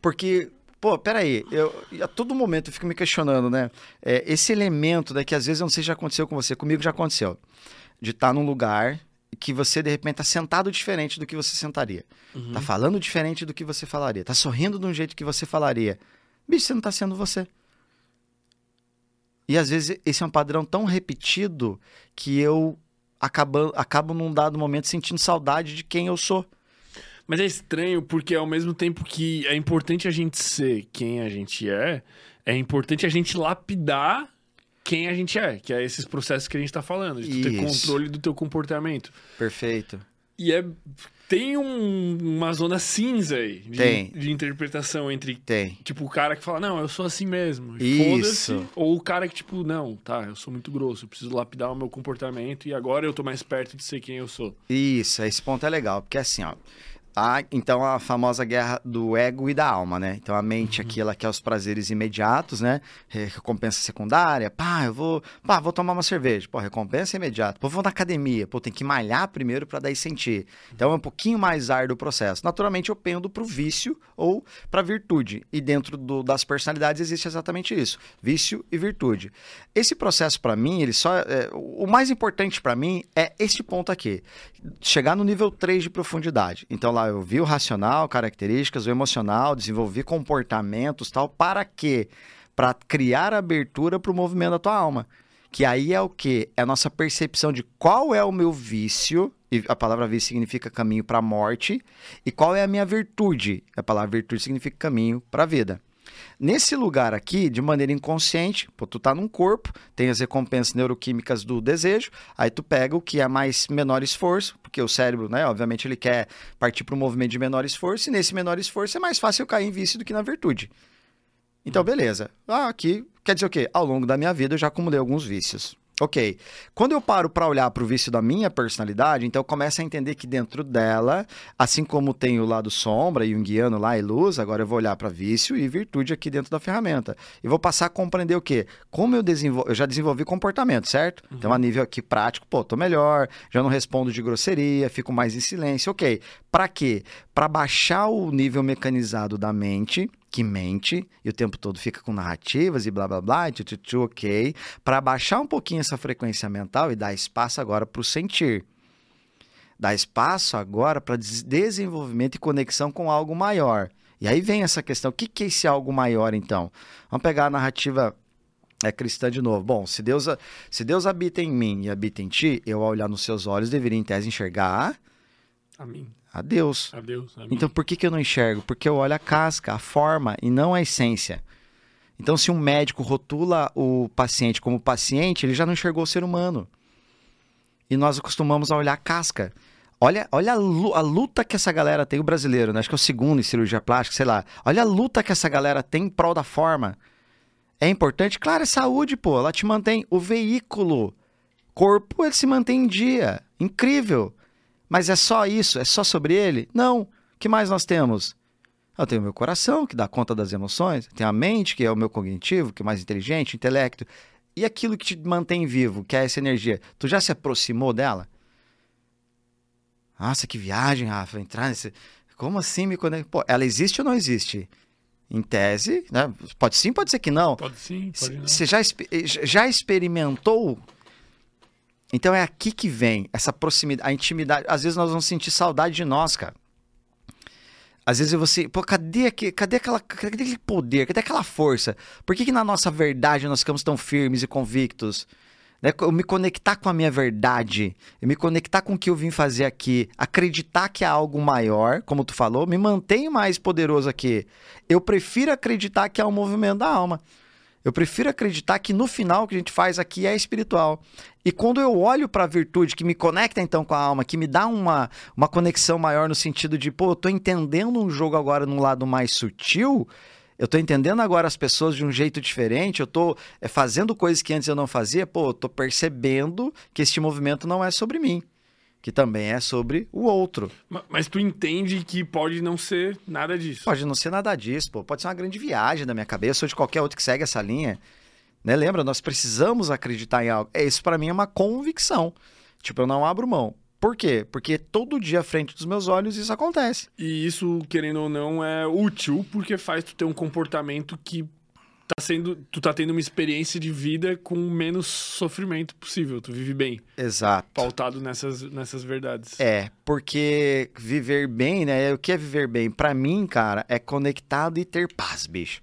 Porque, pô, peraí, eu, a todo momento eu fico me questionando, né? É, esse elemento, que às vezes eu não sei se já aconteceu com você, comigo já aconteceu. De estar num lugar que você de repente tá sentado diferente do que você sentaria. Uhum. Tá falando diferente do que você falaria. Tá sorrindo de um jeito que você falaria. Bicho, você não tá sendo você. E às vezes esse é um padrão tão repetido que eu acabo, acabo num dado momento sentindo saudade de quem eu sou. Mas é estranho porque ao mesmo tempo que é importante a gente ser quem a gente é, é importante a gente lapidar quem a gente é, que é esses processos que a gente está falando, de ter controle do teu comportamento. Perfeito. E é tem um, uma zona cinza aí de, de, interpretação entre tem. tipo o cara que fala não eu sou assim mesmo foda-se ou o cara que tipo não tá eu sou muito grosso eu preciso lapidar o meu comportamento e agora eu tô mais perto de ser quem eu sou isso esse ponto é legal porque assim ó a, então, a famosa guerra do ego e da alma, né? Então, a mente uhum. aqui, ela quer os prazeres imediatos, né? Recompensa secundária. Pá, eu vou... Pá, vou tomar uma cerveja. Pô, recompensa imediata. Pô, vou na academia. Pô, tem que malhar primeiro para daí sentir. Então, é um pouquinho mais árduo o processo. Naturalmente, eu pendo pro vício ou pra virtude. E dentro do, das personalidades existe exatamente isso. Vício e virtude. Esse processo, para mim, ele só... É, o mais importante para mim é este ponto aqui. Chegar no nível 3 de profundidade. Então, lá eu vi o racional, características, o emocional, desenvolvi comportamentos, tal, para quê? Para criar abertura para o movimento da tua alma. Que aí é o que? É a nossa percepção de qual é o meu vício, e a palavra vício significa caminho para a morte, e qual é a minha virtude. A palavra virtude significa caminho para a vida. Nesse lugar aqui, de maneira inconsciente, pô, tu tá num corpo, tem as recompensas neuroquímicas do desejo, aí tu pega o que é mais menor esforço, porque o cérebro, né, obviamente ele quer partir para um movimento de menor esforço, e nesse menor esforço é mais fácil eu cair em vício do que na virtude. Então, beleza. Ah, aqui quer dizer o quê? Ao longo da minha vida eu já acumulei alguns vícios. Ok. Quando eu paro para olhar para o vício da minha personalidade, então eu começo a entender que dentro dela, assim como tem o lado sombra e o guiano lá e luz, agora eu vou olhar para vício e virtude aqui dentro da ferramenta. E vou passar a compreender o quê? Como eu desenvolvo, eu já desenvolvi comportamento, certo? Uhum. Então a nível aqui prático, pô, tô melhor, já não respondo de grosseria, fico mais em silêncio. Ok. Para quê? Para baixar o nível mecanizado da mente que mente e o tempo todo fica com narrativas e blá blá blá, tchu, tchu, tchu, ok, para baixar um pouquinho essa frequência mental e dar espaço agora para o sentir. Dar espaço agora para desenvolvimento e conexão com algo maior. E aí vem essa questão: o que, que é esse algo maior então? Vamos pegar a narrativa é cristã de novo. Bom, se Deus, se Deus habita em mim e habita em ti, eu, ao olhar nos seus olhos, deveria, em tese, enxergar. Amém a Deus. A Deus então por que, que eu não enxergo? Porque eu olho a casca, a forma e não a essência. Então, se um médico rotula o paciente como paciente, ele já não enxergou o ser humano. E nós acostumamos a olhar a casca. Olha, olha a luta que essa galera tem, o brasileiro, né? acho que é o segundo em cirurgia plástica, sei lá. Olha a luta que essa galera tem em prol da forma. É importante? Claro, é saúde, pô. Ela te mantém. O veículo, corpo, ele se mantém em dia. Incrível. Mas é só isso? É só sobre ele? Não. O que mais nós temos? Eu tenho o meu coração, que dá conta das emoções, tenho a mente, que é o meu cognitivo, que é mais inteligente, intelecto. E aquilo que te mantém vivo, que é essa energia, tu já se aproximou dela? Nossa, que viagem, Rafa, entrar nesse. Como assim me conectar? Pô, ela existe ou não existe? Em tese, né? Pode sim, pode ser que não. Pode sim, pode não. Você já, já experimentou então é aqui que vem essa proximidade, a intimidade. Às vezes nós vamos sentir saudade de nós, cara. Às vezes você, pô, cadê, aqui, cadê, aquela, cadê aquele poder? Cadê aquela força? Por que, que na nossa verdade nós ficamos tão firmes e convictos? Né? Eu me conectar com a minha verdade, eu me conectar com o que eu vim fazer aqui, acreditar que há algo maior, como tu falou, me mantém mais poderoso aqui. Eu prefiro acreditar que há um movimento da alma. Eu prefiro acreditar que no final o que a gente faz aqui é espiritual. E quando eu olho para a virtude que me conecta então com a alma, que me dá uma, uma conexão maior no sentido de, pô, eu tô entendendo um jogo agora num lado mais sutil, eu tô entendendo agora as pessoas de um jeito diferente, eu tô é, fazendo coisas que antes eu não fazia, pô, eu tô percebendo que este movimento não é sobre mim que também é sobre o outro. Mas, mas, tu entende que pode não ser nada disso. Pode não ser nada disso, pô. Pode ser uma grande viagem da minha cabeça ou de qualquer outro que segue essa linha. Né? Lembra, nós precisamos acreditar em algo. É, isso para mim é uma convicção. Tipo, eu não abro mão. Por quê? Porque todo dia à frente dos meus olhos isso acontece. E isso, querendo ou não, é útil porque faz tu ter um comportamento que tá sendo, tu tá tendo uma experiência de vida com o menos sofrimento possível. Tu vive bem. Exato. Pautado nessas, nessas verdades. É, porque viver bem, né? O que é viver bem? Para mim, cara, é conectado e ter paz, bicho.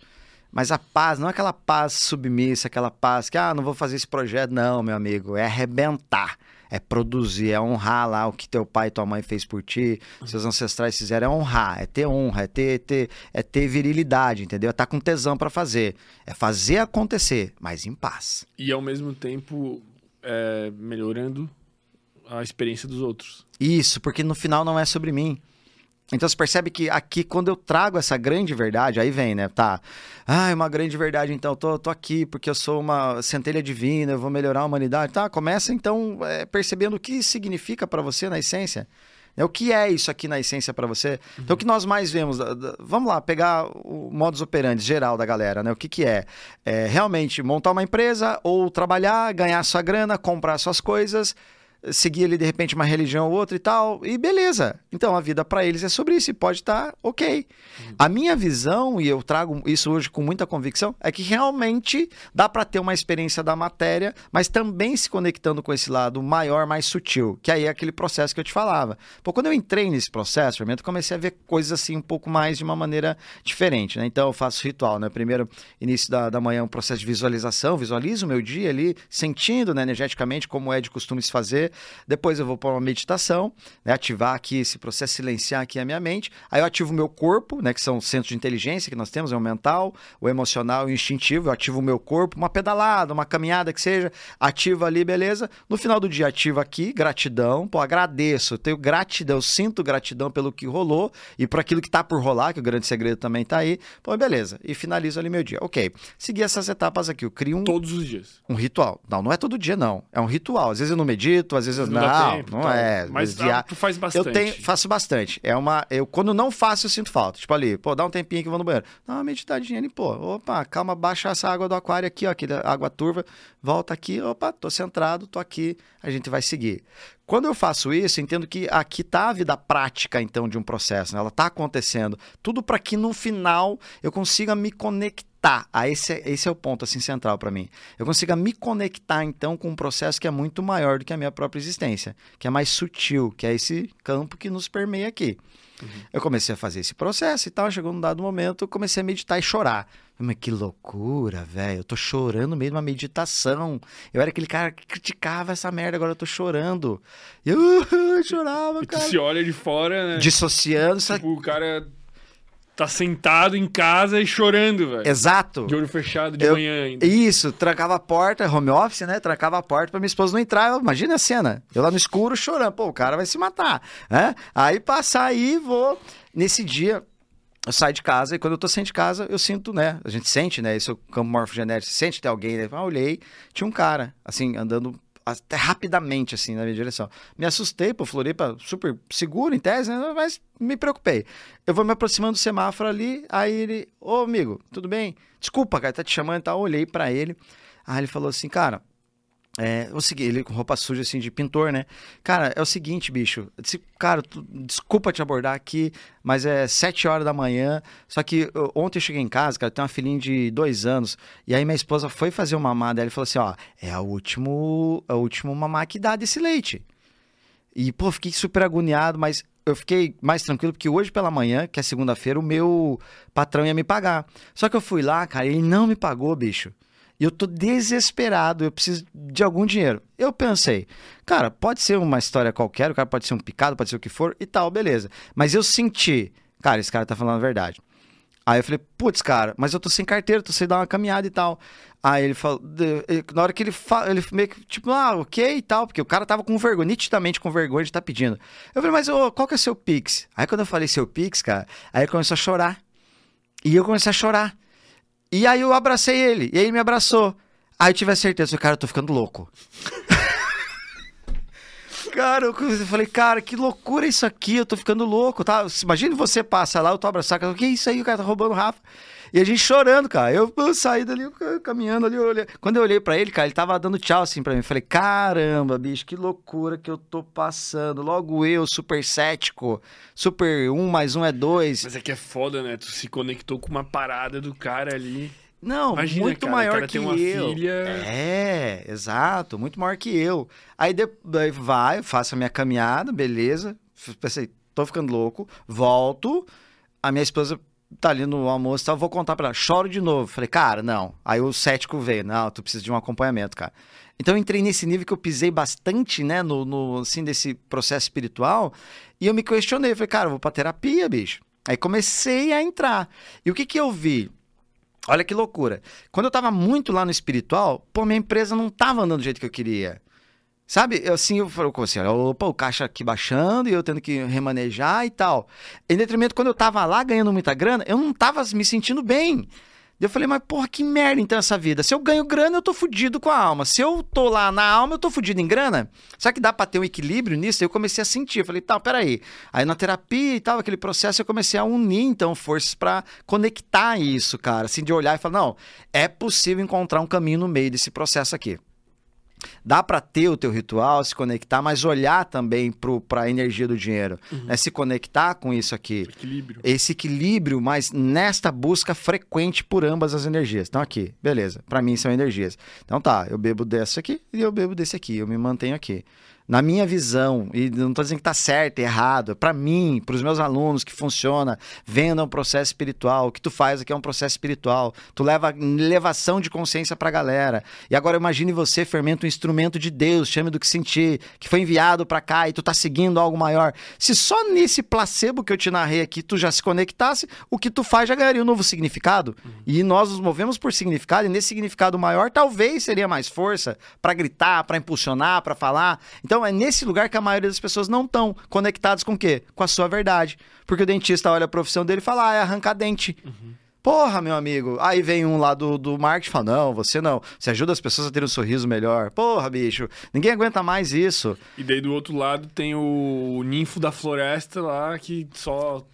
Mas a paz não é aquela paz submissa, aquela paz que, ah, não vou fazer esse projeto. Não, meu amigo, é arrebentar é produzir, é honrar lá o que teu pai e tua mãe fez por ti, seus ancestrais fizeram, é honrar, é ter honra, é ter, ter, é ter virilidade, entendeu? É estar tá com tesão para fazer. É fazer acontecer, mas em paz. E ao mesmo tempo é, melhorando a experiência dos outros. Isso, porque no final não é sobre mim. Então você percebe que aqui, quando eu trago essa grande verdade, aí vem, né? Tá. Ah, é uma grande verdade, então, tô, tô aqui porque eu sou uma centelha divina, eu vou melhorar a humanidade. Tá, começa então é, percebendo o que significa para você na essência. É, o que é isso aqui na essência para você? Uhum. Então, o que nós mais vemos, vamos lá, pegar o modus operandi geral da galera, né? O que, que é? é? Realmente montar uma empresa ou trabalhar, ganhar sua grana, comprar suas coisas, seguir ali de repente uma religião ou outra e tal, e beleza. Então a vida para eles é sobre isso e pode estar tá ok. Uhum. A minha visão, e eu trago isso hoje com muita convicção, é que realmente dá para ter uma experiência da matéria, mas também se conectando com esse lado maior, mais sutil, que aí é aquele processo que eu te falava. Pô, quando eu entrei nesse processo, eu comecei a ver coisas assim um pouco mais de uma maneira diferente, né? Então eu faço ritual, né? Primeiro, início da, da manhã, um processo de visualização, visualizo o meu dia ali, sentindo né, energeticamente como é de costume se fazer. Depois eu vou para uma meditação, né, ativar aqui esse processo, silenciar aqui a minha mente. Aí eu ativo o meu corpo, né, que são os centros de inteligência que nós temos, é o mental, o emocional e o instintivo. Eu ativo o meu corpo, uma pedalada, uma caminhada que seja, ativo ali, beleza. No final do dia, ativo aqui, gratidão. Pô, agradeço, tenho gratidão, sinto gratidão pelo que rolou e por aquilo que está por rolar, que o grande segredo também está aí. Pô, beleza. E finalizo ali meu dia. Ok. Seguir essas etapas aqui. Eu crio um. Todos os dias. Um ritual. Não, não é todo dia, não. É um ritual. Às vezes eu não medito, às às vezes não, não, tempo, não é. Mas dia... tu faz bastante. Eu tenho, faço bastante. É uma, eu quando não faço eu sinto falta. Tipo ali, pô, dá um tempinho que eu vou no banheiro. Dá uma meditadinha ali, pô. Opa, calma, baixa essa água do aquário aqui, ó, aqui da água turva. Volta aqui, opa, tô centrado, tô aqui. A gente vai seguir. Quando eu faço isso, entendo que aqui está a vida prática, então, de um processo. Né? Ela está acontecendo. Tudo para que no final eu consiga me conectar. Ah, esse, é, esse é o ponto assim central para mim. Eu consiga me conectar então com um processo que é muito maior do que a minha própria existência, que é mais sutil, que é esse campo que nos permeia aqui. Uhum. Eu comecei a fazer esse processo e tal, chegou num dado momento, eu comecei a meditar e chorar. Mas que loucura, velho. Eu tô chorando de uma meditação. Eu era aquele cara que criticava essa merda, agora eu tô chorando. Eu, eu chorava, cara. E tu se olha de fora, né? Dissociando. Tipo, o cara tá sentado em casa e chorando, velho. Exato. De olho fechado de eu, manhã ainda. Isso, trancava a porta, home office, né? Trancava a porta pra minha esposa não entrar. Imagina a cena. Eu lá no escuro chorando. Pô, o cara vai se matar, né? Aí passar aí, vou. Nesse dia, eu saio de casa e quando eu tô saindo de casa, eu sinto, né? A gente sente, né? Esse é o campo morfogenético. Sente ter alguém, né? Ah, olhei, tinha um cara, assim, andando até rapidamente, assim, na minha direção. Me assustei, pô, Floripa super seguro em tese, né? mas me preocupei. Eu vou me aproximando do semáforo ali, aí ele, ô amigo, tudo bem? Desculpa, cara, tá te chamando e tal. Olhei para ele, aí ele falou assim, cara, é, o seguinte, ele com roupa suja assim de pintor, né? Cara, é o seguinte, bicho. Disse, cara, tu, desculpa te abordar aqui, mas é sete horas da manhã. Só que eu, ontem eu cheguei em casa, cara, tem uma filhinha de dois anos. E aí minha esposa foi fazer o mamar dela e falou assim: ó, é o último, é o último mamar que dá desse leite. E, pô, fiquei super agoniado, mas eu fiquei mais tranquilo porque hoje pela manhã, que é segunda-feira, o meu patrão ia me pagar. Só que eu fui lá, cara, ele não me pagou, bicho. E eu tô desesperado, eu preciso de algum dinheiro. Eu pensei, cara, pode ser uma história qualquer, o cara pode ser um picado, pode ser o que for e tal, beleza. Mas eu senti, cara, esse cara tá falando a verdade. Aí eu falei, putz, cara, mas eu tô sem carteira, tô sem dar uma caminhada e tal. Aí ele falou, na hora que ele fala, ele meio que, tipo, ah, ok e tal, porque o cara tava com vergonha, nitidamente com vergonha de estar pedindo. Eu falei, mas ô, qual que é seu Pix? Aí quando eu falei seu Pix, cara, aí ele começou a chorar. E eu comecei a chorar. E aí eu abracei ele, e ele me abraçou. Aí eu tive a certeza, cara, eu tô ficando louco. Cara, eu falei, cara, que loucura isso aqui, eu tô ficando louco, tá? Imagina você passa lá, eu tô abraçado, o que é isso aí, o cara tá roubando o Rafa. E a gente chorando, cara. Eu, eu saí dali, caminhando ali, eu olhei. Quando eu olhei pra ele, cara, ele tava dando tchau assim pra mim. Eu falei, caramba, bicho, que loucura que eu tô passando. Logo eu, super cético, super um mais um é dois. Mas é que é foda, né? Tu se conectou com uma parada do cara ali. Não, Imagina, muito cara, maior cara que eu. filha- É, exato, muito maior que eu. Aí de- daí vai, faço a minha caminhada, beleza. Pensei, tô ficando louco, volto. A minha esposa tá ali no almoço e tal, vou contar pra ela, choro de novo. Falei, cara, não. Aí o cético veio, não, tu precisa de um acompanhamento, cara. Então eu entrei nesse nível que eu pisei bastante, né, no, no assim, desse processo espiritual, e eu me questionei, falei, cara, eu vou pra terapia, bicho. Aí comecei a entrar. E o que que eu vi? Olha que loucura. Quando eu tava muito lá no espiritual, pô, minha empresa não tava andando do jeito que eu queria. Sabe? Assim, eu falei assim, opa, o caixa aqui baixando e eu tendo que remanejar e tal. Em detrimento, quando eu tava lá ganhando muita grana, eu não tava me sentindo bem. Eu falei, mas porra, que merda então essa vida. Se eu ganho grana, eu tô fudido com a alma. Se eu tô lá na alma, eu tô fudido em grana. Será que dá pra ter um equilíbrio nisso? Eu comecei a sentir. Falei, tá, peraí. Aí na terapia e tal, aquele processo, eu comecei a unir, então, forças pra conectar isso, cara. Assim, de olhar e falar, não, é possível encontrar um caminho no meio desse processo aqui. Dá pra ter o teu ritual, se conectar, mas olhar também pro, pra energia do dinheiro. né? Se conectar com isso aqui Equilíbrio. esse equilíbrio, mas nesta busca frequente por ambas as energias. Então, aqui, beleza. Para mim são energias. Então, tá, eu bebo desse aqui e eu bebo desse aqui. Eu me mantenho aqui. Na minha visão, e não tô dizendo que tá certo, errado, para mim, para os meus alunos que funciona, venda um processo espiritual, o que tu faz aqui é um processo espiritual. Tu leva elevação de consciência pra galera. E agora imagine você fermenta um instrumento de Deus, chame do que sentir, que foi enviado pra cá e tu tá seguindo algo maior. Se só nesse placebo que eu te narrei aqui tu já se conectasse, o que tu faz já ganharia um novo significado. E nós nos movemos por significado, e nesse significado maior talvez seria mais força pra gritar, pra impulsionar, pra falar. Então é nesse lugar que a maioria das pessoas não estão conectadas com o quê? Com a sua verdade. Porque o dentista olha a profissão dele e fala: "Ah, é arrancar dente". Porra, meu amigo. Aí vem um lá do, do marketing e fala: Não, você não. Você ajuda as pessoas a terem um sorriso melhor. Porra, bicho. Ninguém aguenta mais isso. E daí do outro lado tem o ninfo da floresta lá que só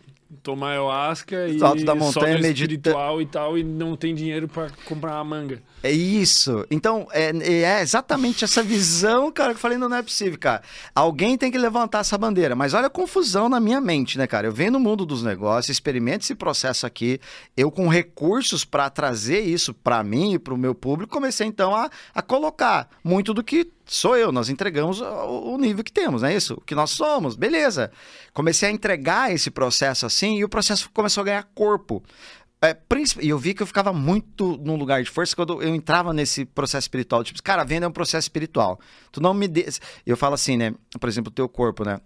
toma ayahuasca e Salto da montanha, no medita- espiritual e tal e não tem dinheiro pra comprar uma manga. É isso. Então, é, é exatamente essa visão, cara, que eu falei, não, não é possível, cara. Alguém tem que levantar essa bandeira. Mas olha a confusão na minha mente, né, cara? Eu venho no mundo dos negócios, experimento esse processo aqui, eu com recursos para trazer isso para mim e para o meu público, comecei então a, a colocar muito do que sou eu. Nós entregamos o, nível que temos, não é isso? O que nós somos, beleza. Comecei a entregar esse processo assim e o processo começou a ganhar corpo. É, e eu vi que eu ficava muito num lugar de força quando eu entrava nesse processo espiritual. Tipo, cara, venda é um processo espiritual. Tu não me dê. Eu falo assim, né? Por exemplo, o teu corpo, né?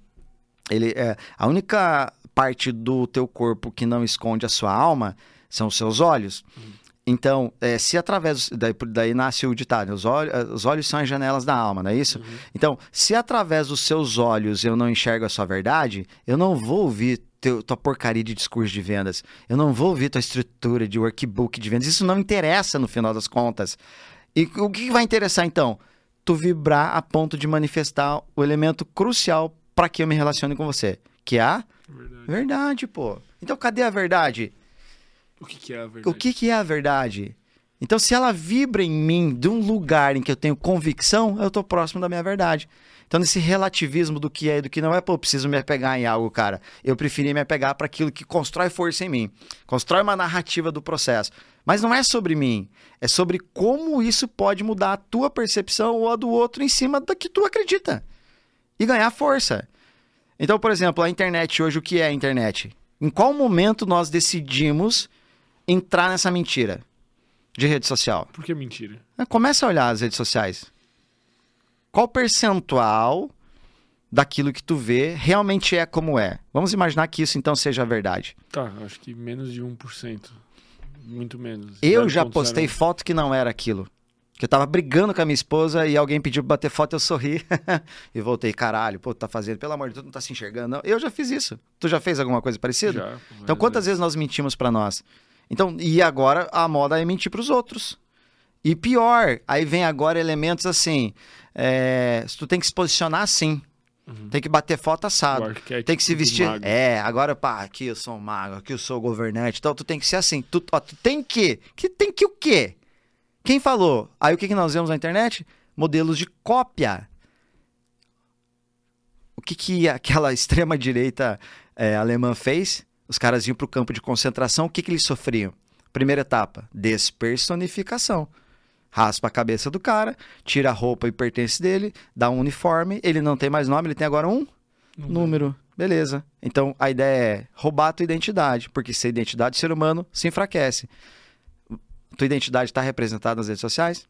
Ele é a única parte do teu corpo que não esconde a sua alma são os seus olhos. Então, é, se através. Daí, daí nasce o ditado: os olhos, os olhos são as janelas da alma, não é isso? Então, se através dos seus olhos eu não enxergo a sua verdade, eu não vou ouvir teu, tua porcaria de discurso de vendas. Eu não vou ouvir tua estrutura de workbook de vendas. Isso não interessa no final das contas. E o que vai interessar então? Tu vibrar a ponto de manifestar o elemento crucial para que eu me relacione com você, que é a Verdade. verdade, pô. Então, cadê a verdade? O que, que é a verdade? O que, que é a verdade? Então, se ela vibra em mim de um lugar em que eu tenho convicção, eu tô próximo da minha verdade. Então, nesse relativismo do que é e do que não é, pô, eu preciso me apegar em algo, cara. Eu preferi me apegar para aquilo que constrói força em mim, constrói uma narrativa do processo. Mas não é sobre mim, é sobre como isso pode mudar a tua percepção ou a do outro em cima da que tu acredita e ganhar força. Então, por exemplo, a internet hoje, o que é a internet? Em qual momento nós decidimos entrar nessa mentira de rede social? Por que mentira? É, Começa a olhar as redes sociais. Qual percentual daquilo que tu vê realmente é como é. Vamos imaginar que isso então seja verdade. Tá, acho que menos de 1%. Muito menos. Eu já postei foto que não era aquilo. Que eu tava brigando com a minha esposa e alguém pediu pra bater foto, eu sorri. e voltei, caralho, pô, tá fazendo, pelo amor de Deus, não tá se enxergando. Não. Eu já fiz isso. Tu já fez alguma coisa parecida? Já. Então, quantas vezes nós mentimos para nós? Então, e agora a moda é mentir pros outros. E pior, aí vem agora elementos assim. É, tu tem que se posicionar assim. Uhum. Tem que bater foto assado. Tem que se vestir. É, agora, pá, aqui eu sou um mago, aqui eu sou governante. Então, tu tem que ser assim. Tu, ó, tu tem que. que tem que o quê? Quem falou? Aí o que, que nós vemos na internet? Modelos de cópia. O que, que aquela extrema-direita é, alemã fez? Os caras iam para o campo de concentração, o que, que eles sofriam? Primeira etapa, despersonificação. Raspa a cabeça do cara, tira a roupa e pertence dele, dá um uniforme, ele não tem mais nome, ele tem agora um número. número. Beleza. Então a ideia é roubar a tua identidade, porque se a identidade do ser humano se enfraquece. Tua identidade está representada nas redes sociais?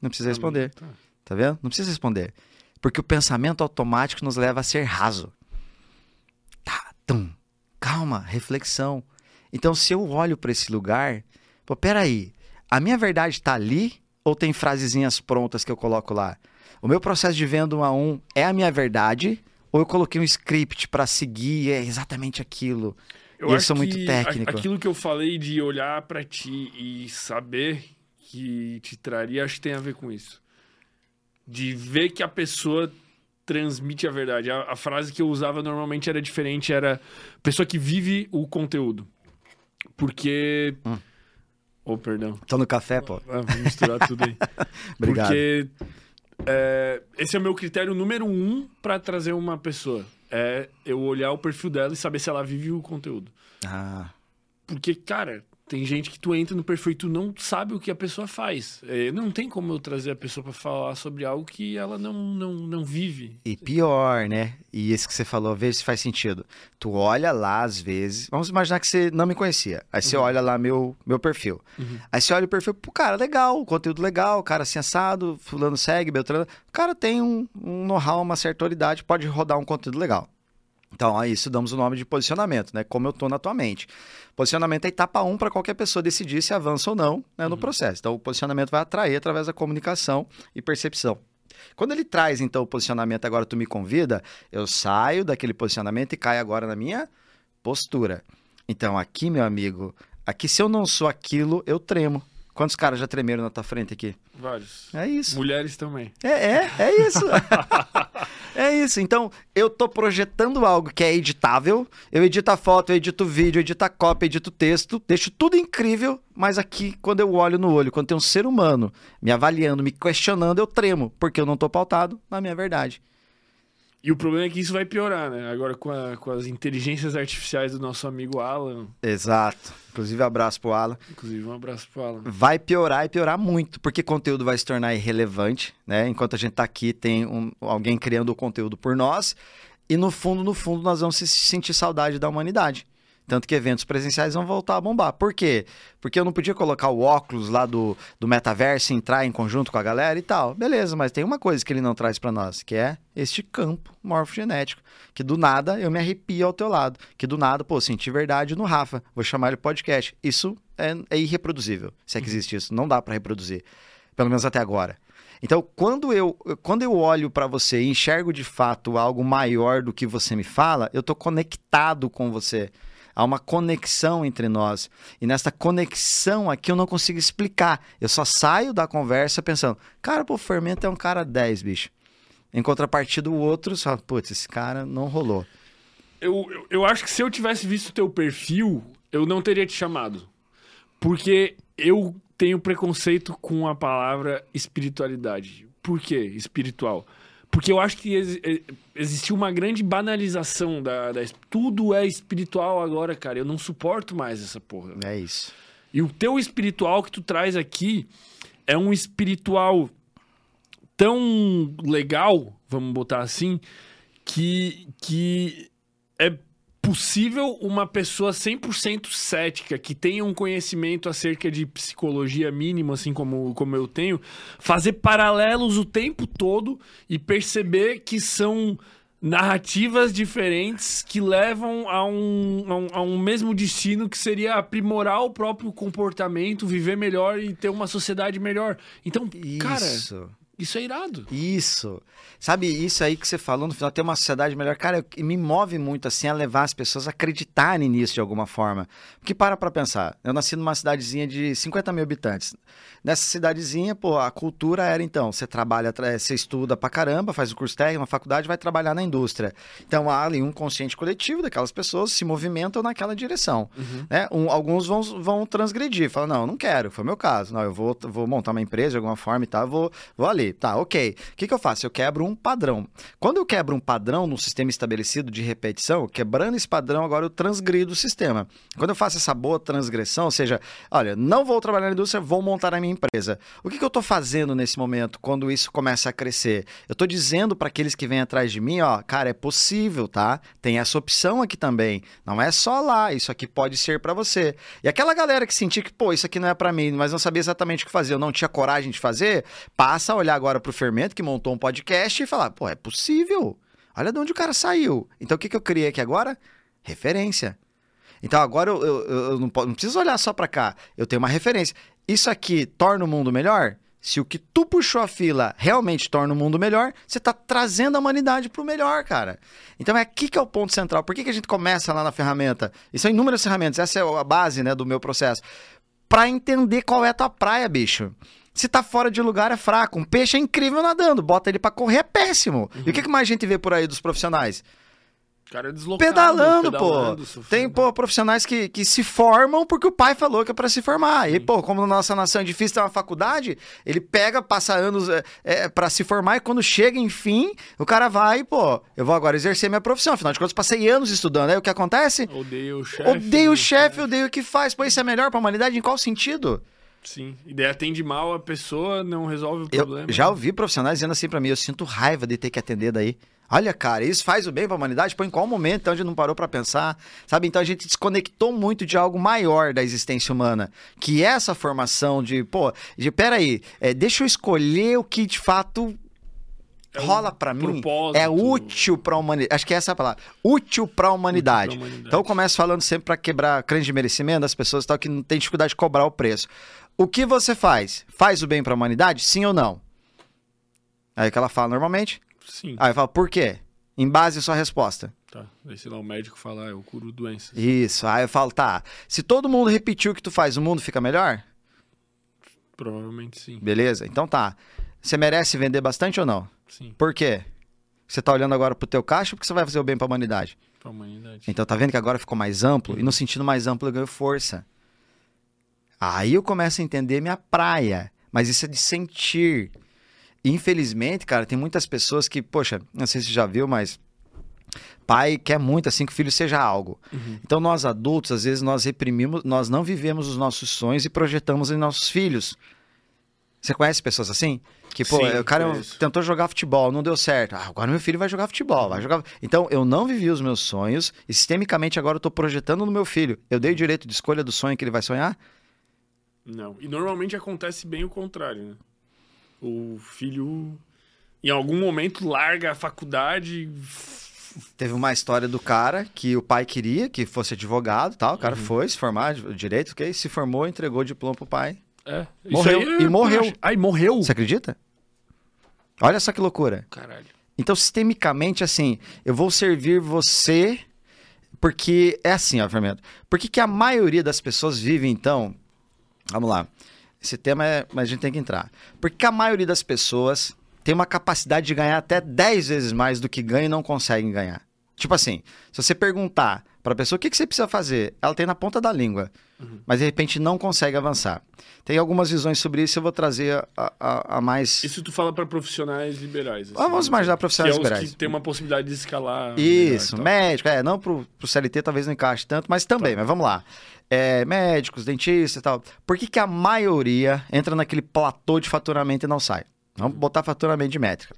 Não precisa responder. Tá. tá vendo? Não precisa responder. Porque o pensamento automático nos leva a ser raso. Tá, tum. Calma, reflexão. Então, se eu olho para esse lugar, pô, peraí, a minha verdade está ali ou tem frasezinhas prontas que eu coloco lá? O meu processo de venda um a um é a minha verdade ou eu coloquei um script para seguir é exatamente aquilo? Eu, eu sou muito técnico. Aquilo que eu falei de olhar para ti e saber que te traria, acho que tem a ver com isso. De ver que a pessoa transmite a verdade. A, a frase que eu usava normalmente era diferente, era pessoa que vive o conteúdo. Porque... Hum. Oh, perdão. Tô no café, pô. Ah, vou misturar tudo aí. Obrigado. Porque é, esse é o meu critério número um para trazer uma pessoa é eu olhar o perfil dela e saber se ela vive o conteúdo. Ah. Porque, cara, tem gente que tu entra no perfil e tu não sabe o que a pessoa faz. É, não tem como eu trazer a pessoa para falar sobre algo que ela não, não, não vive. E pior, né? E esse que você falou, veja se faz sentido. Tu olha lá, às vezes. Vamos imaginar que você não me conhecia. Aí você uhum. olha lá meu, meu perfil. Uhum. Aí você olha o perfil, pô, cara, legal, conteúdo legal, cara assim assado, fulano segue, Beltrano. O cara tem um, um know-how, uma certa autoridade, pode rodar um conteúdo legal. Então, a isso damos o nome de posicionamento, né? Como eu estou na tua mente. Posicionamento é etapa 1 um para qualquer pessoa decidir se avança ou não né, no uhum. processo. Então, o posicionamento vai atrair através da comunicação e percepção. Quando ele traz, então, o posicionamento, agora tu me convida, eu saio daquele posicionamento e caio agora na minha postura. Então, aqui, meu amigo, aqui se eu não sou aquilo, eu tremo. Quantos caras já tremeram na tua frente aqui? Vários. É isso. Mulheres também. É, é, é isso. é isso. Então, eu tô projetando algo que é editável. Eu edito a foto, eu edito o vídeo, eu edito a cópia, eu edito o texto, deixo tudo incrível, mas aqui, quando eu olho no olho, quando tem um ser humano me avaliando, me questionando, eu tremo, porque eu não tô pautado na minha verdade. E o problema é que isso vai piorar, né? Agora com, a, com as inteligências artificiais do nosso amigo Alan. Exato. Inclusive, abraço pro Alan. Inclusive, um abraço pro Alan. Vai piorar e piorar muito, porque conteúdo vai se tornar irrelevante, né? Enquanto a gente tá aqui, tem um, alguém criando o conteúdo por nós. E no fundo, no fundo, nós vamos sentir saudade da humanidade. Tanto que eventos presenciais vão voltar a bombar. Por quê? Porque eu não podia colocar o óculos lá do, do metaverso entrar em conjunto com a galera e tal. Beleza, mas tem uma coisa que ele não traz para nós, que é este campo morfogenético. Que do nada eu me arrepio ao teu lado. Que do nada, pô, senti verdade no Rafa. Vou chamar ele podcast. Isso é, é irreproduzível. Se é que existe isso. Não dá para reproduzir. Pelo menos até agora. Então, quando eu, quando eu olho para você e enxergo de fato algo maior do que você me fala, eu tô conectado com você. Há uma conexão entre nós. E nessa conexão aqui eu não consigo explicar. Eu só saio da conversa pensando, cara, pô, o Fermento é um cara 10, bicho. Em contrapartida, o outro só, putz, esse cara não rolou. Eu, eu, eu acho que se eu tivesse visto o teu perfil, eu não teria te chamado. Porque eu tenho preconceito com a palavra espiritualidade. Por quê espiritual? Porque eu acho que ex existiu uma grande banalização da, da, Tudo é espiritual agora, cara. Eu não suporto mais essa porra. É isso. E o teu espiritual que tu traz aqui é um espiritual tão legal, vamos botar assim, que, que é possível uma pessoa 100% cética, que tenha um conhecimento acerca de psicologia mínimo, assim como, como eu tenho, fazer paralelos o tempo todo e perceber que são narrativas diferentes que levam a um, a um, a um mesmo destino que seria aprimorar o próprio comportamento, viver melhor e ter uma sociedade melhor. Então, cara, Isso. é irado. Isso. Sabe, isso aí que você falou no final, ter uma sociedade melhor. Cara, me move muito assim a levar as pessoas a acreditarem nisso de alguma forma. Porque para pra pensar, eu nasci numa cidadezinha de 50 mil habitantes. Nessa cidadezinha, pô, a cultura era então, você trabalha, tra- você estuda pra caramba, faz o curso técnico, uma faculdade, vai trabalhar na indústria. Então há ali um consciente coletivo daquelas pessoas se movimentam naquela direção. né? Um- alguns vão, vão transgredir, falam, não, eu não quero, foi o meu caso. Não, eu vou, vou montar uma empresa de alguma forma e tal, vou, vou ali. Tá, ok. O que, que eu faço? Eu quebro um padrão. Quando eu quebro um padrão num sistema estabelecido de repetição, quebrando esse padrão, agora eu transgrido o sistema. Quando eu faço essa boa transgressão, ou seja, olha, não vou trabalhar na indústria, vou montar a minha empresa. O que, que eu estou fazendo nesse momento, quando isso começa a crescer? Eu estou dizendo para aqueles que vêm atrás de mim, ó, cara, é possível, tá? Tem essa opção aqui também. Não é só lá, isso aqui pode ser para você. E aquela galera que sentia que, pô, isso aqui não é para mim, mas não sabia exatamente o que fazer, eu não tinha coragem de fazer, passa a olhar agora pro Fermento, que montou um podcast, e falar, pô, é possível. Olha de onde o cara saiu. Então o que, que eu criei aqui agora? Referência. Então agora eu, eu- eu- não, não preciso olhar só pra cá. Eu tenho uma referência. Isso aqui torna o mundo melhor? Se o que tu puxou a fila realmente torna o mundo melhor, você tá trazendo a humanidade pro melhor, cara. Então é aqui que é o ponto central. Por que, que a gente começa lá na ferramenta? E são inúmeras ferramentas, essa é a base né, do meu processo. Pra entender qual é a tua praia, bicho. Se tá fora de lugar, é fraco. Um peixe é incrível nadando, bota ele pra correr, é péssimo. E o que, que mais a gente vê por aí dos profissionais? Cara deslocado, pedalando, pedalando, pô. sofrendo. Tem, pô, profissionais que, que se formam porque o pai falou que é pra se formar. E, pô, como na nossa nação é difícil ter uma faculdade, ele pega, passa anos é, é, para se formar e quando chega, enfim, o cara vai, pô, eu vou agora exercer minha profissão. Afinal de contas, passei anos estudando. Aí o que acontece? Odeio o chefe. Odeio o né? chefe, odeio o que faz. Pô, isso é melhor pra humanidade? Em qual sentido? Sim. E daí atende mal a pessoa, não resolve o Eu problema. já ouvi profissionais dizendo assim pra mim, eu sinto raiva de ter que atender daí. Olha, cara, isso faz o bem pra humanidade? Pô, em qual momento então a gente não parou pra pensar? Sabe? Então a gente desconectou muito de algo maior da existência humana, que é essa formação de, pô, de peraí, é, deixa eu escolher o que de fato É um rola pra mim, é útil pra humanidade. Acho que essa é a palavra. Útil pra humanidade. humanidade. Então eu começo falando sempre pra quebrar crença de merecimento das pessoas tal que não tem dificuldade de cobrar o preço. O que você faz? Faz o bem pra humanidade? Sim ou não? Aí que ela fala normalmente. Sim. Aí eu falo, por quê? Em base à sua resposta. Tá. Daí, sei lá, o médico fala, ah, eu curo doenças. Isso. Aí eu falo, tá. Se todo mundo repetir o que tu faz, o mundo fica melhor? Provavelmente sim. Beleza? Então tá. Você merece vender bastante ou não? Sim. Por quê? Você tá olhando agora pro teu caixa ou porque você vai fazer o bem pra humanidade? Pra humanidade. Então tá vendo que agora ficou mais amplo? E no sentido mais amplo eu ganho força. Aí eu começo a entender minha praia. Mas isso é de sentir. Infelizmente, cara, tem muitas pessoas que, poxa, não sei se você já viu, mas pai quer muito assim que o filho seja algo. Uhum. Então nós adultos, às vezes nós reprimimos, nós não vivemos os nossos sonhos e projetamos em nossos filhos. Você conhece pessoas assim? Que, pô, Sim, o cara conheço. tentou jogar futebol, não deu certo. Ah, agora meu filho vai jogar futebol, vai jogar. Então, eu não vivi os meus sonhos e sistemicamente agora eu tô projetando no meu filho. Eu dei o direito de escolha do sonho que ele vai sonhar? Não. E normalmente acontece bem o contrário, né? O filho, em algum momento, larga a faculdade. Teve uma história do cara que o pai queria que fosse advogado, tal. O cara foi se formar direito, ok? Se formou, entregou o diploma pro pai. É. Morreu. Aí é- E morreu. Ai, morreu? Você acredita? Olha só que loucura. Caralho. Então, sistemicamente, assim, eu vou servir você porque é assim, ó, Fermento. Por que, que a maioria das pessoas vive, então? Vamos lá. Esse tema é. Mas a gente tem que entrar. Por que que a maioria das pessoas tem uma capacidade de ganhar até 10 vezes mais do que ganha e não conseguem ganhar? Tipo assim, se você perguntar pra pessoa o que, que você precisa fazer, ela tem na ponta da língua, mas de repente não consegue avançar. Tem algumas visões sobre isso, eu vou trazer a, a- a mais. Isso tu fala pra profissionais liberais. assim, vamos imaginar profissionais que é liberais. que tem uma possibilidade de escalar. Isso, melhor e médico, é, não pro, pro CLT talvez não encaixe tanto, mas também, mas vamos lá. É, médicos, dentistas e tal. Por que, que a maioria entra naquele platô de faturamento e não sai? Vamos botar faturamento de métrica.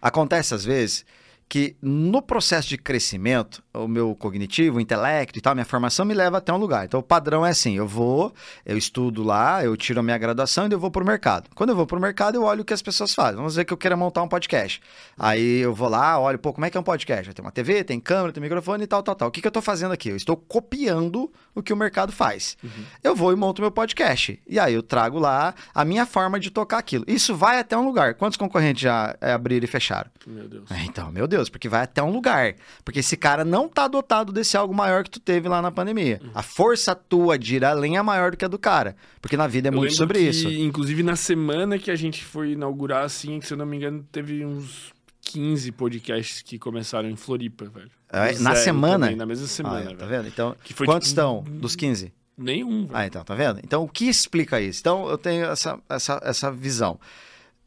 Acontece às vezes que no processo de crescimento, o meu cognitivo, o intelecto e tal, minha formação me leva até um lugar. Então o padrão é assim: eu vou, eu estudo lá, eu tiro a minha graduação e eu vou pro mercado. Quando eu vou pro mercado, eu olho o que as pessoas fazem. Vamos dizer que eu queira montar um podcast. Aí eu vou lá, olho, pô, como é que é um podcast? Tem uma TV, tem câmera, tem microfone e tal, tal, tal. O que, que eu tô fazendo aqui? Eu estou copiando o que o mercado faz. Uhum. Eu vou e monto meu podcast. E aí eu trago lá a minha forma de tocar aquilo. Isso vai até um lugar. Quantos concorrentes já é, abriram e fecharam? Meu Deus. Então, meu Deus. Deus, porque vai até um lugar. Porque esse cara não tá dotado desse algo maior que tu teve lá na pandemia. Uhum. A força tua de ir além é maior do que a do cara. Porque na vida é Eu muito sobre que, isso. Inclusive, na semana que a gente foi inaugurar, assim, se eu não me engano, teve uns 15 podcasts que começaram em Floripa, velho. É, na semana? Também, na mesma semana, ah, Tá vendo? Então, foi, quantos tipo, estão dos 15? Nenhum. Velho. Ah, então, tá vendo? Então, o que explica isso? Então, eu tenho essa, essa, essa visão.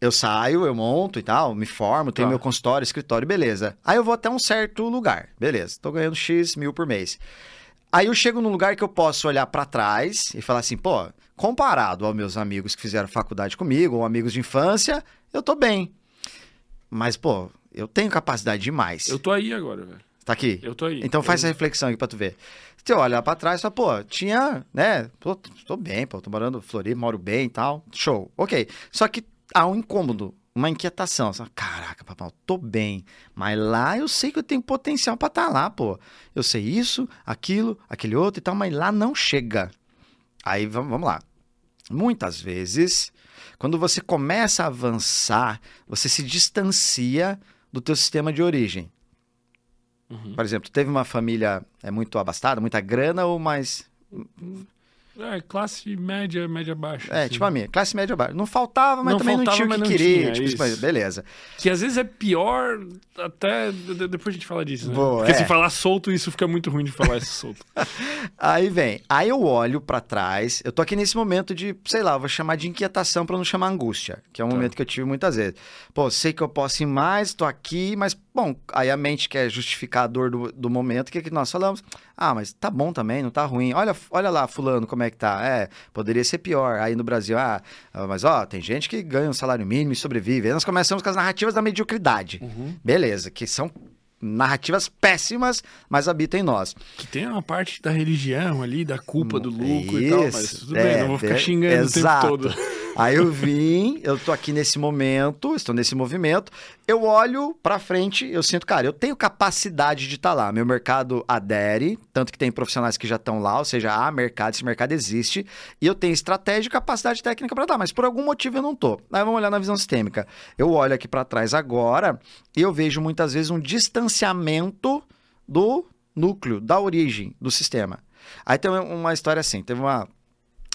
Eu saio, eu monto e tal, me formo, tenho tá. meu consultório, escritório, beleza. Aí eu vou até um certo lugar, beleza. Tô ganhando X mil por mês. Aí eu chego num lugar que eu posso olhar para trás e falar assim, pô, comparado aos meus amigos que fizeram faculdade comigo, ou amigos de infância, eu tô bem. Mas, pô, eu tenho capacidade demais. Eu tô aí agora, velho. Tá aqui? Eu tô aí. Então faz eu... essa reflexão aqui pra tu ver. Você olha pra trás e fala, pô, tinha, né? Pô, tô bem, pô, tô morando em Floripa, moro bem e tal. Show. Ok. Só que há um incômodo, uma inquietação. Você fala, Caraca, papai, eu tô bem. Mas lá eu sei que eu tenho potencial para estar tá lá, pô. Eu sei isso, aquilo, aquele outro e tal, mas lá não chega. Aí vamos, lá. Muitas vezes, quando você começa a avançar, você se distancia do teu sistema de origem. Uhum. Por exemplo, teve uma família é muito abastada, muita grana ou mais é, classe média, média baixa. É, assim. tipo a minha, classe média baixa. Não faltava, mas não também faltava, não tinha o que queria. Tinha, tipo, beleza. Que às vezes é pior, até. Depois a gente fala disso, né? Boa, Porque é. se falar solto, isso fica muito ruim de falar isso solto. aí vem, aí eu olho para trás, eu tô aqui nesse momento de, sei lá, vou chamar de inquietação para não chamar angústia, que é um tá. momento que eu tive muitas vezes. Pô, sei que eu posso ir mais, tô aqui, mas Bom, aí a mente quer justificar a dor do, do momento, o que, que nós falamos? Ah, mas tá bom também, não tá ruim. Olha, olha lá, fulano, como é que tá. É, poderia ser pior. Aí no Brasil, ah, ah mas ó, tem gente que ganha um salário mínimo e sobrevive. Aí nós começamos com as narrativas da mediocridade. Uhum. Beleza, que são narrativas péssimas, mas habitam em nós. Que tem uma parte da religião ali, da culpa do lucro Isso, e tal, mas tudo é, bem, não vou ficar xingando exato. o tempo todo. Aí eu vim, eu tô aqui nesse momento, estou nesse movimento, eu olho para frente, eu sinto, cara, eu tenho capacidade de estar tá lá. Meu mercado adere, tanto que tem profissionais que já estão lá, ou seja, há mercado, esse mercado existe, e eu tenho estratégia e capacidade técnica para estar, mas por algum motivo eu não tô. Aí vamos olhar na visão sistêmica. Eu olho aqui para trás agora e eu vejo muitas vezes um distanciamento do núcleo, da origem do sistema. Aí tem uma história assim, teve uma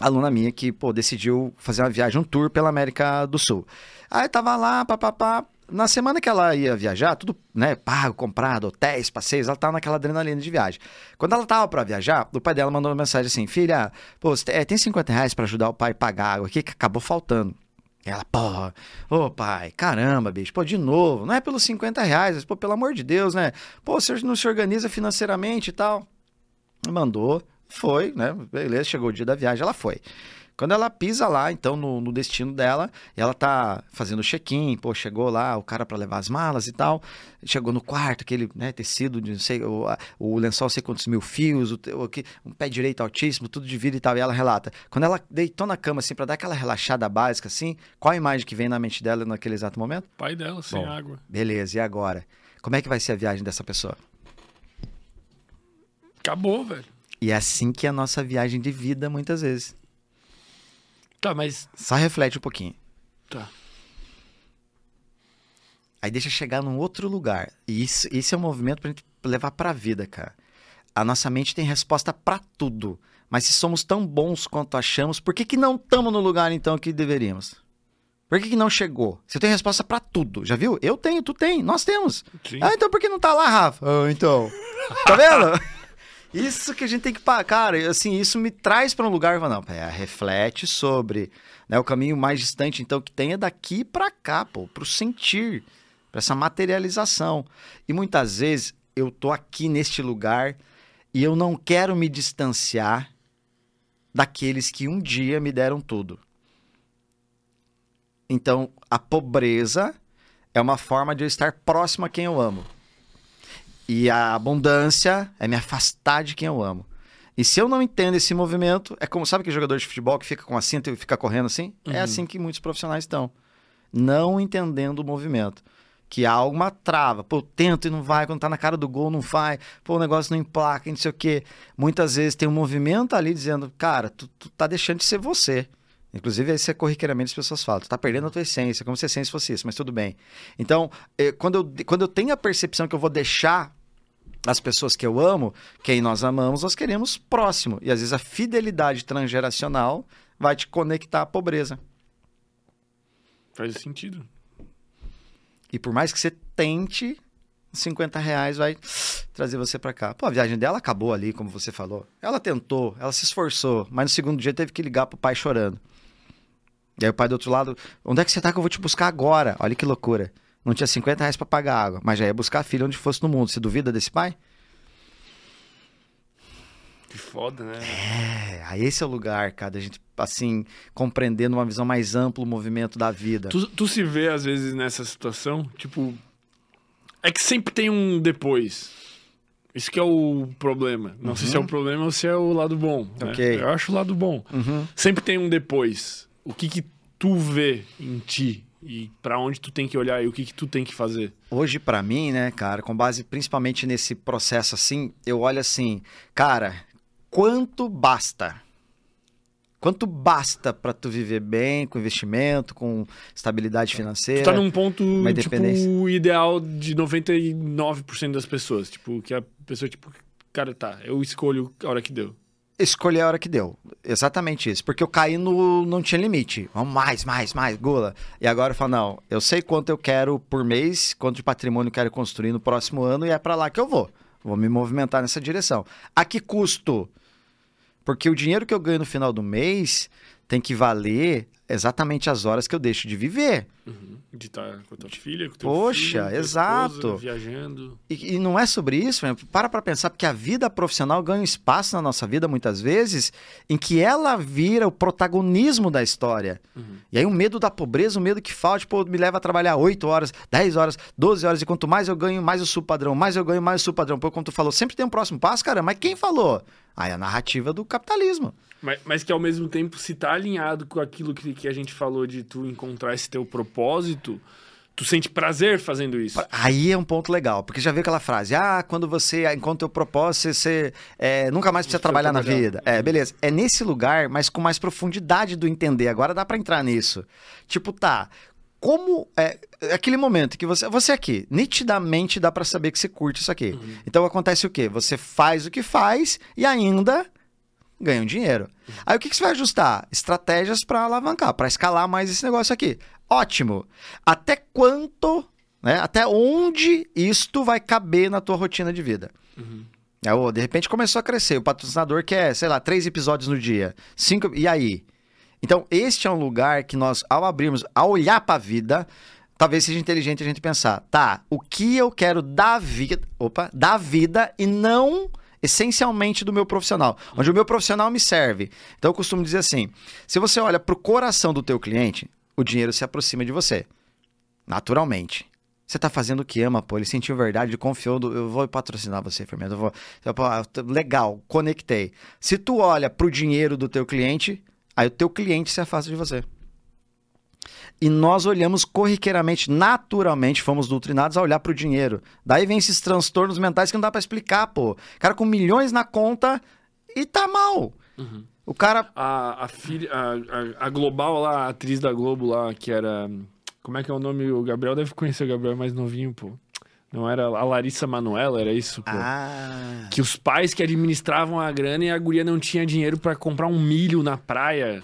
aluna minha que, pô, decidiu fazer uma viagem, um tour pela América do Sul. Aí tava lá, papapá. Na semana que ela ia viajar, tudo, né, pago, comprado, hotéis, passeios, ela tava naquela adrenalina de viagem. Quando ela tava para viajar, o pai dela mandou uma mensagem assim: Filha, pô, é, tem 50 reais pra ajudar o pai a pagar água aqui que acabou faltando. Ela, porra, ô pai, caramba, bicho, pô, de novo, não é pelos 50 reais, mas, pô, pelo amor de Deus, né? Pô, você não se organiza financeiramente e tal. Mandou, foi, né? Beleza, chegou o dia da viagem, ela foi. Quando ela pisa lá, então, no, no destino dela, ela tá fazendo check-in, pô, chegou lá o cara para levar as malas e tal, chegou no quarto, aquele né, tecido de não sei, o, o lençol sei quantos mil fios, o, o, um pé direito altíssimo, tudo de vida e tal, e ela relata. Quando ela deitou na cama, assim, para dar aquela relaxada básica, assim, qual a imagem que vem na mente dela naquele exato momento? Pai dela, sem Bom, água. Beleza, e agora? Como é que vai ser a viagem dessa pessoa? Acabou, velho. E é assim que é a nossa viagem de vida, muitas vezes. Tá, mas. Só reflete um pouquinho. Tá. Aí deixa chegar num outro lugar. E isso, isso é um movimento pra gente levar pra vida, cara. A nossa mente tem resposta para tudo. Mas se somos tão bons quanto achamos, por que, que não estamos no lugar então que deveríamos? Por que, que não chegou? Você tem resposta para tudo, já viu? Eu tenho, tu tem, nós temos. Sim. Ah, então por que não tá lá, Rafa? Ah, então. Tá vendo? Isso que a gente tem que parar. Cara, assim, isso me traz para um lugar. Não, reflete sobre. Né, o caminho mais distante, então, que tem é daqui para cá, pô, pro sentir, para essa materialização. E muitas vezes eu tô aqui neste lugar e eu não quero me distanciar daqueles que um dia me deram tudo. Então, a pobreza é uma forma de eu estar próximo a quem eu amo. E a abundância é me afastar de quem eu amo. E se eu não entendo esse movimento, é como, sabe que jogador de futebol que fica com a cinta e fica correndo assim? É Uhum. assim que muitos profissionais estão. Não entendendo o movimento. Que há alguma trava. Pô, tento e não vai. Quando tá na cara do gol, não vai. Pô, o negócio não emplaca, não sei o quê. Muitas vezes tem um movimento ali dizendo, cara, tu, tu tá deixando de ser você. Inclusive, isso é corriqueiramente as pessoas falam, tu tá perdendo a tua essência, como se a essência fosse isso, mas tudo bem. Então, eh, quando eu, quando eu tenho a percepção que eu vou deixar as pessoas que eu amo, quem nós amamos, nós queremos próximo. E às vezes a fidelidade transgeracional vai te conectar à pobreza. Faz sentido. E por mais que você tente, 50 reais vai trazer você pra cá. Pô, a viagem dela acabou ali, como você falou. Ela tentou, ela se esforçou, mas no segundo dia teve que ligar pro pai chorando. E aí o pai do outro lado, onde é que você tá que eu vou te buscar agora? Olha que loucura. Não tinha 50 reais pra pagar água, mas já ia buscar a filha onde fosse no mundo. Você duvida desse pai? Que foda, né? É, esse é o lugar, cara, da gente, assim, compreendendo uma visão mais ampla o movimento da vida. Tu, tu se vê, às vezes, nessa situação, tipo. É que sempre tem um depois. Isso que é o problema. Não sei se é o problema ou se é o lado bom. né? Uhum. Ok. Eu acho o lado bom. Uhum. Sempre tem um depois. O que que tu vê em ti? E pra onde tu tem que olhar e o que que tu tem que fazer? Hoje, pra mim, né, cara, com base principalmente nesse processo assim, eu olho assim, cara, quanto basta? Quanto basta pra tu viver bem, com investimento, com estabilidade financeira? Tu tá num ponto, tipo, ideal de 99% das pessoas. Tipo, que a pessoa, tipo, cara, tá, eu escolho a hora que deu. Escolher a hora que deu. Exatamente isso. Porque eu caí no. Não tinha limite. Vamos mais, mais, mais, gula. E agora eu falo, não, eu sei quanto eu quero por mês, quanto de patrimônio eu quero construir no próximo ano e é pra lá que eu vou. Vou me movimentar nessa direção. A que custo? Porque o dinheiro que eu ganho no final do mês tem que valer exatamente as horas que eu deixo de viver. De estar com a tua filha, com o teu Poxa, filho, exato. esposa, viajando. E, e não é sobre isso, né? para pra pensar, porque a vida profissional ganha um espaço na nossa vida, muitas vezes, em que ela vira o protagonismo da história. E aí o medo da pobreza, o medo que falta, pô, me leva a trabalhar 8 horas, 10 horas, 12 horas, e quanto mais eu ganho, mais eu subo padrão, mais eu ganho, mais eu subo padrão. Pô, como tu falou, sempre tem um próximo passo, cara, mas quem falou? Aí a narrativa do capitalismo. Mas, mas que ao mesmo tempo, se tá alinhado com aquilo que, que a gente falou de tu encontrar esse teu propósito, tu sente prazer fazendo isso. Aí é um ponto legal, porque já viu aquela frase, ah, quando você encontra o propósito, você é, nunca mais precisa precisa trabalhar na trabalhar. vida. É, beleza. É nesse lugar, mas com mais profundidade do entender. Agora dá pra entrar nisso. Tipo, tá, como é aquele momento que você você aqui nitidamente dá pra saber que você curte isso aqui. Então acontece o quê? Você faz o que faz e ainda ganha um dinheiro. Aí o que, que você vai ajustar? Estratégias pra alavancar, pra escalar mais esse negócio aqui. Ótimo. Até quanto, né? Até onde isto vai caber na tua rotina de vida? Aí, ô, de repente começou a crescer. O patrocinador quer, sei lá, três episódios no dia. Cinco. E aí? Então, este é um lugar que nós, ao abrirmos, ao olhar para a vida, talvez seja inteligente a gente pensar, tá, o que eu quero da vida, opa, da vida e não essencialmente do meu profissional, onde o meu profissional me serve. Então eu costumo dizer assim, se você olha pro coração do teu cliente, o dinheiro se aproxima de você, naturalmente. Você tá fazendo o que ama, pô. Ele sentiu verdade, confiou. do- Eu vou patrocinar você, Fernando. Eu vou, eu, legal, conectei. Se tu olha pro dinheiro do teu cliente, aí o teu cliente se afasta de você. E nós olhamos corriqueiramente, naturalmente, fomos doutrinados a olhar pro dinheiro. Daí vem esses transtornos mentais que não dá pra explicar, pô. Cara com milhões na conta e tá mal. O cara. A, a filha, a, a, Global lá, a atriz da Globo lá, que era. Como é que é o nome? O Gabriel deve conhecer o Gabriel mais novinho, pô. Não era a Larissa Manoela, era isso, pô. Ah. Que os pais que administravam a grana e a guria não tinha dinheiro pra comprar um milho na praia.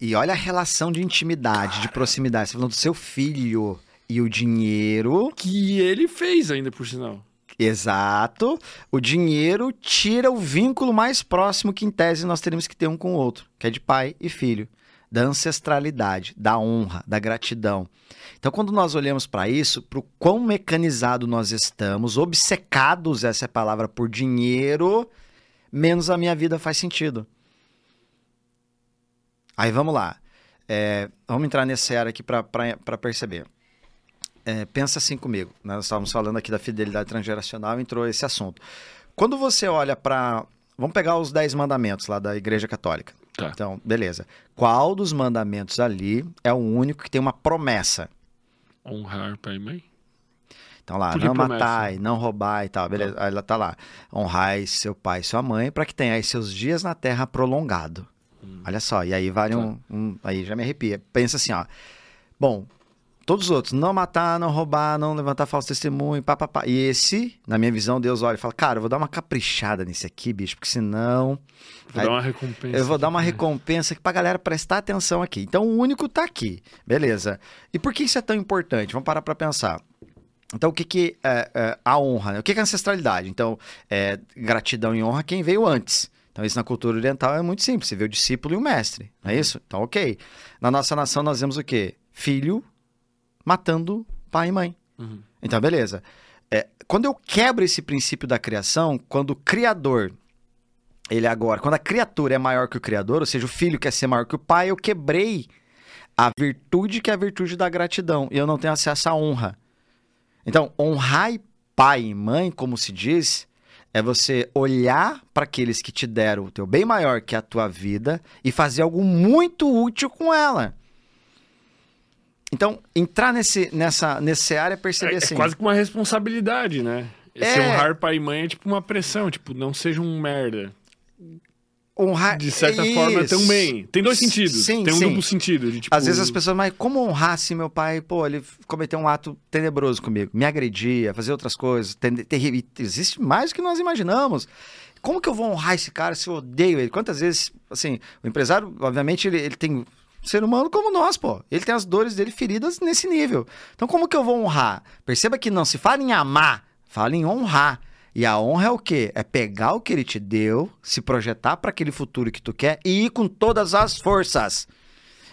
E olha a relação de intimidade, de proximidade. Você tá falando do seu filho e o dinheiro. Que ele fez ainda, por sinal. Exato. O dinheiro tira o vínculo mais próximo que, em tese, nós teríamos que ter um com o outro, que é de pai e filho. Da ancestralidade, da honra, da gratidão. Então, quando nós olhamos para isso, para o quão mecanizado nós estamos, obcecados, essa é palavra, por dinheiro, menos a minha vida faz sentido. Aí vamos lá. É, vamos entrar nessa era aqui para perceber. é, pensa assim comigo. né? Nós estávamos falando aqui da fidelidade transgeracional, entrou esse assunto. Quando você olha para. Vamos pegar os 10 mandamentos lá da Igreja Católica. Tá. Então, beleza. Qual dos mandamentos ali é o único que tem uma promessa? Honrar pai e mãe? Então lá, Por que não promessa? matai, não roubai e tal, beleza. Aí ela tá lá. Honrai seu pai e sua mãe para que tenhais seus dias na terra prolongado. Hum. Olha só, e aí vale um, um- Aí já me arrepia. Pensa assim, ó. Bom, todos os outros, não matar, não roubar, não levantar falso testemunho, pá, pá, pá. E esse, na minha visão, Deus olha e fala, cara, eu vou dar uma caprichada nesse aqui, bicho, porque senão Vou Aí- dar uma recompensa. eu vou dar uma aqui. recompensa aqui pra galera prestar atenção aqui. Então o único tá aqui, beleza. E por que isso é tão importante? Vamos parar pra pensar. Então, o que, que é, é a honra? né? O que, que é ancestralidade? Então, é gratidão e honra quem veio antes. Então, isso na cultura oriental é muito simples. Você vê o discípulo e o mestre, não é isso? Então, ok. Na nossa nação, nós vemos o quê? Filho matando pai e mãe. Uhum. Então, beleza. É, quando eu quebro esse princípio da criação, quando o criador, ele agora, quando a criatura é maior que o criador, ou seja, o filho quer ser maior que o pai, eu quebrei a virtude que é a virtude da gratidão, e eu não tenho acesso à honra. Então, honrar pai e mãe, como se diz, é você olhar para aqueles que te deram o teu bem maior que a tua vida e fazer algo muito útil com ela. Então, entrar nesse, nessa, nesse área é perceber É, é assim. quase que uma responsabilidade, né? É. honrar pai e mãe é tipo uma pressão, tipo, não seja um merda. Honrar. De certa forma Isso. também. Tem dois sentidos. Sim, Tem um sim. duplo sentido. De, tipo, Às vezes as pessoas, mas como honrar se meu pai, pô, ele cometeu um ato tenebroso comigo, me agredia, fazer outras coisas, ter- terrível. E Existe mais do que nós imaginamos. Como que eu vou honrar esse cara se eu odeio ele? Quantas vezes, assim, o empresário, obviamente, ele, ele tem ser humano como nós, pô. Ele tem as dores dele feridas nesse nível. Então, como que eu vou honrar? Perceba que não se fala em amar, fala em honrar. E a honra é o quê? É pegar o que ele te deu, se projetar para aquele futuro que tu quer e ir com todas as forças.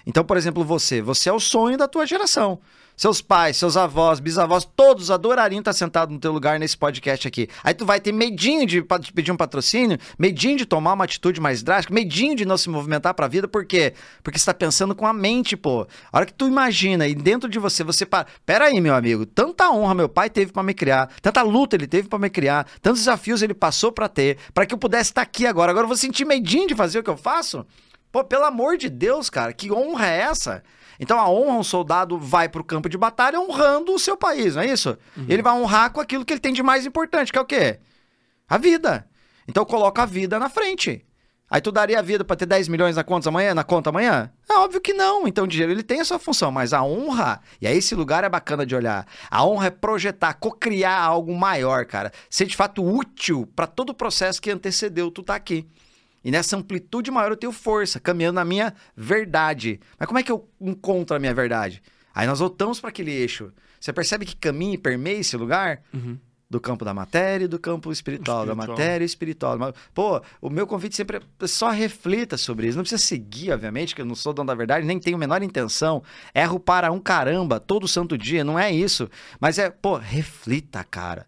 Então, por exemplo, você, você é o sonho da tua geração. Seus pais, seus avós, bisavós, todos adorariam estar sentado no teu lugar nesse podcast aqui. Aí tu vai ter medinho de, pedir um patrocínio, medinho de tomar uma atitude mais drástica, medinho de não se movimentar pra vida, por quê? Porque você tá pensando com a mente, pô. A hora que tu imagina e dentro de você, você para, pera aí, meu amigo, tanta honra meu pai teve pra me criar, tanta luta ele teve pra me criar, tantos desafios ele passou pra ter, pra que eu pudesse estar aqui agora. Agora eu vou sentir medinho de fazer o que eu faço? Pô, pelo amor de Deus, cara, que honra é essa? Então a honra, um soldado vai pro campo de batalha honrando o seu país, não é isso? Ele vai honrar com aquilo que ele tem de mais importante, que é o quê? A vida. Então coloca a vida na frente. Aí tu daria a vida pra ter 10 milhões na conta amanhã? Na conta amanhã? É óbvio que não. Então o dinheiro ele tem a sua função, mas a honra, e aí esse lugar é bacana de olhar. A honra é projetar, cocriar algo maior, cara. Ser de fato útil pra todo o processo que antecedeu tu tá aqui. E nessa amplitude maior eu tenho força, caminhando na minha verdade. Mas como é que eu encontro a minha verdade? Aí nós voltamos para aquele eixo. Você percebe que caminha e permeia esse lugar? Uhum. Do campo da matéria e do campo espiritual, da Espiritual. matéria e espiritual. Pô, o meu convite sempre é só reflita sobre isso. Não precisa seguir, obviamente, que eu não sou dono da verdade, nem tenho a menor intenção. Erro para um caramba todo santo dia, não é isso. Mas é, pô, reflita, cara.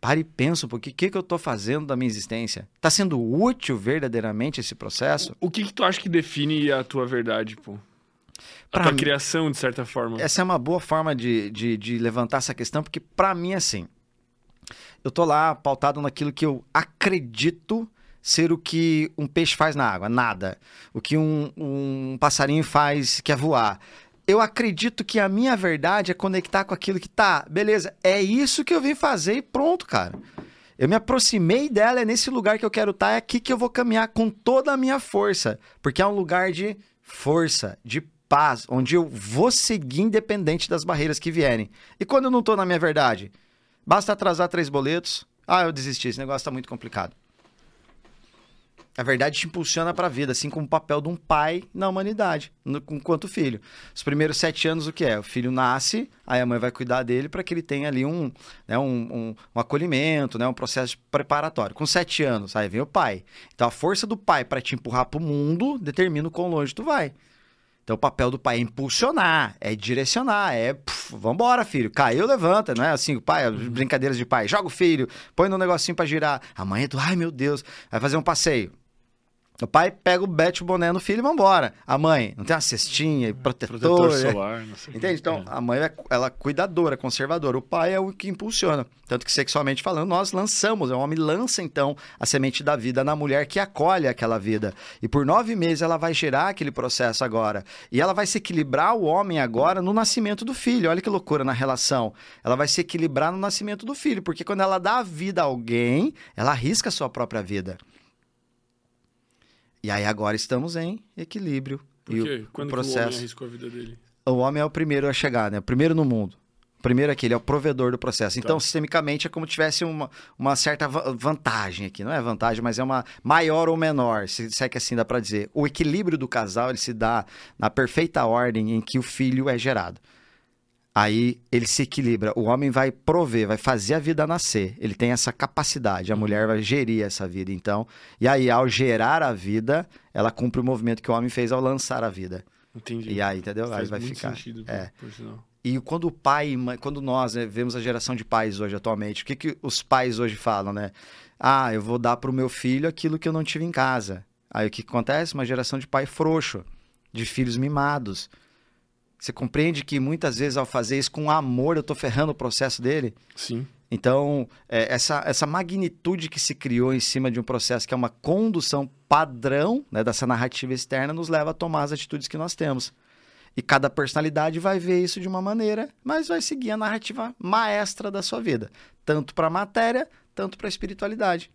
Pare e pensa um pouquinho, o que, que eu tô fazendo da minha existência? Tá sendo útil verdadeiramente esse processo? O que, que tu acha que define a tua verdade, pô? A tua mim- criação, de certa forma. Essa é uma boa forma de, de, de levantar essa questão, porque pra mim, assim, eu tô lá pautado naquilo que eu acredito ser o que um peixe faz na água, nada. O que um, um passarinho faz, que é voar. Eu acredito que a minha verdade é conectar com aquilo que tá, beleza, é isso que eu vim fazer e pronto, cara. Eu me aproximei dela, é nesse lugar que eu quero estar, é aqui que eu vou caminhar com toda a minha força, porque é um lugar de força, de paz, onde eu vou seguir independente das barreiras que vierem. E quando eu não tô na minha verdade? Basta atrasar três boletos. Ah, eu desisti, esse negócio tá muito complicado. A verdade te impulsiona para a vida, assim como o papel de um pai na humanidade, no, enquanto filho. Os primeiros sete anos, o que é? O filho nasce, aí a mãe vai cuidar dele para que ele tenha ali um, né, um, um, um acolhimento, né, um processo preparatório. Com sete anos, aí vem o pai. Então a força do pai para te empurrar para o mundo determina o quão longe tu vai. Então o papel do pai é impulsionar, é direcionar, é puf, vambora, filho, caiu, levanta, não é assim, o pai, as brincadeiras de pai, joga o filho, põe no negocinho pra girar. A mãe é do, ai meu Deus, vai fazer um passeio. O pai pega o bete o boné no filho e vambora. A mãe não tem uma cestinha, protetor. Protetor né? solar, não sei o Entende? Então, É. a mãe é, ela é cuidadora, conservadora. O pai é o que impulsiona. Tanto que, sexualmente falando, nós lançamos. O homem lança, então, a semente da vida na mulher que acolhe aquela vida. E por nove meses ela vai gerar aquele processo agora. E ela vai se equilibrar o homem agora no nascimento do filho. Olha que loucura na relação. Ela vai se equilibrar no nascimento do filho. Porque quando ela dá a vida a alguém, ela arrisca a sua própria vida. E aí agora estamos em equilíbrio. Por e o- quê? o Quando que o homem processo arriscou a vida dele? o homem é o primeiro a chegar, né? O primeiro no mundo. O primeiro aqui, ele é o provedor do processo. Então, Tá. sistemicamente, é como tivesse uma, uma certa va- vantagem aqui. Não é vantagem, mas é uma maior ou menor, se, se é que assim dá pra dizer. O equilíbrio do casal, ele se dá na perfeita ordem em que o filho é gerado. Aí ele se equilibra. O homem vai prover, vai fazer a vida nascer. Ele tem essa capacidade. A mulher vai gerir essa vida, então. E aí, ao gerar a vida, ela cumpre o movimento que o homem fez ao lançar a vida. Entendi. E aí, entendeu? Aí Faz vai muito ficar. sentido, É. por sinal. E quando o pai, e mãe- quando nós né, vemos a geração de pais hoje atualmente, o que, que os pais hoje falam, né? Ah, eu vou dar pro meu filho aquilo que eu não tive em casa. Aí o que que acontece? Uma geração de pai frouxo, de filhos mimados. Você compreende que muitas vezes ao fazer isso com amor, eu tô ferrando o processo dele? Sim. Então, é, essa, essa magnitude que se criou em cima de um processo que é uma condução padrão né, dessa narrativa externa nos leva a tomar as atitudes que nós temos. E cada personalidade vai ver isso de uma maneira, mas vai seguir a narrativa maestra da sua vida, tanto para a matéria, tanto para a espiritualidade.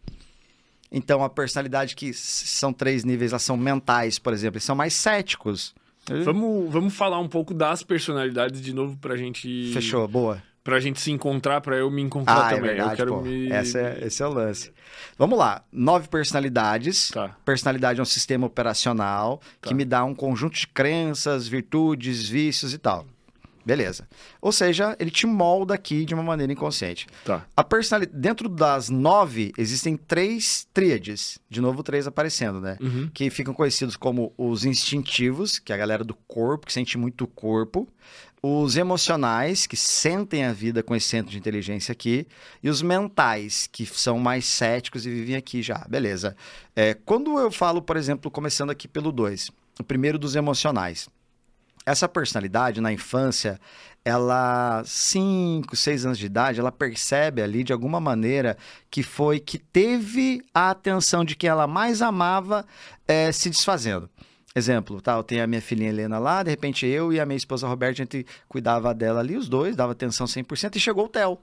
Então, a personalidade que são três níveis, elas são mentais, por exemplo, eles são mais céticos. Vamos, vamos falar um pouco das personalidades de novo pra gente. Fechou, boa. Pra gente se encontrar, pra eu me encontrar Ah, é também. verdade, eu quero pô. me. Essa é- esse é o lance. Vamos lá. Nove personalidades. Tá. Personalidade é um sistema operacional Tá. que me dá um conjunto de crenças, virtudes, vícios e tal. Beleza. Ou seja, ele te molda aqui de uma maneira inconsciente. Tá. A personalidade, dentro das nove, existem três tríades. De novo, três aparecendo, né? Uhum. que ficam conhecidos como os instintivos, que é a galera do corpo, que sente muito o corpo, os emocionais, que sentem a vida com esse centro de inteligência aqui, e os mentais, que são mais céticos e vivem aqui já. Beleza. É, quando eu falo, por exemplo, começando aqui pelo 2, o primeiro dos emocionais. Essa personalidade, na infância, ela, 5, 6 anos de idade, ela percebe ali, de alguma maneira, que foi que teve a atenção de quem ela mais amava eh, se desfazendo. Exemplo, tá, eu tenho a minha filhinha Helena lá, de repente eu e a minha esposa Roberta, a gente cuidava dela ali, os dois, dava atenção 100%, e chegou o Theo.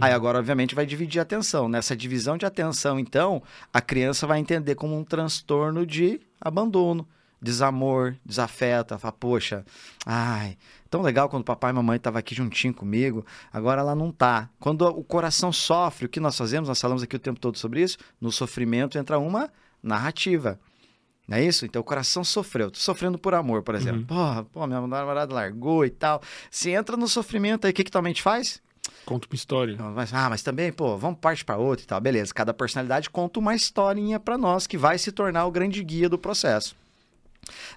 Aí agora, obviamente, vai dividir a atenção. Nessa divisão de atenção, então, a criança vai entender como um transtorno de abandono, desamor, desafeto. Ela fala, poxa, ai, tão legal quando papai e mamãe estavam aqui juntinho comigo, agora ela não tá. Quando o coração sofre, o que nós fazemos? Nós falamos aqui o tempo todo sobre isso. No sofrimento entra uma narrativa. Não é isso? Então o coração sofreu. Tô sofrendo por amor, por exemplo. Uhum. Porra, pô, minha namorada largou e tal. Se entra no sofrimento aí, o que, que tua mente faz? Conta uma história. Mas, ah, mas também, pô, vamos parte para outra e tal. Beleza, cada personalidade conta uma historinha para nós que vai se tornar o grande guia do processo.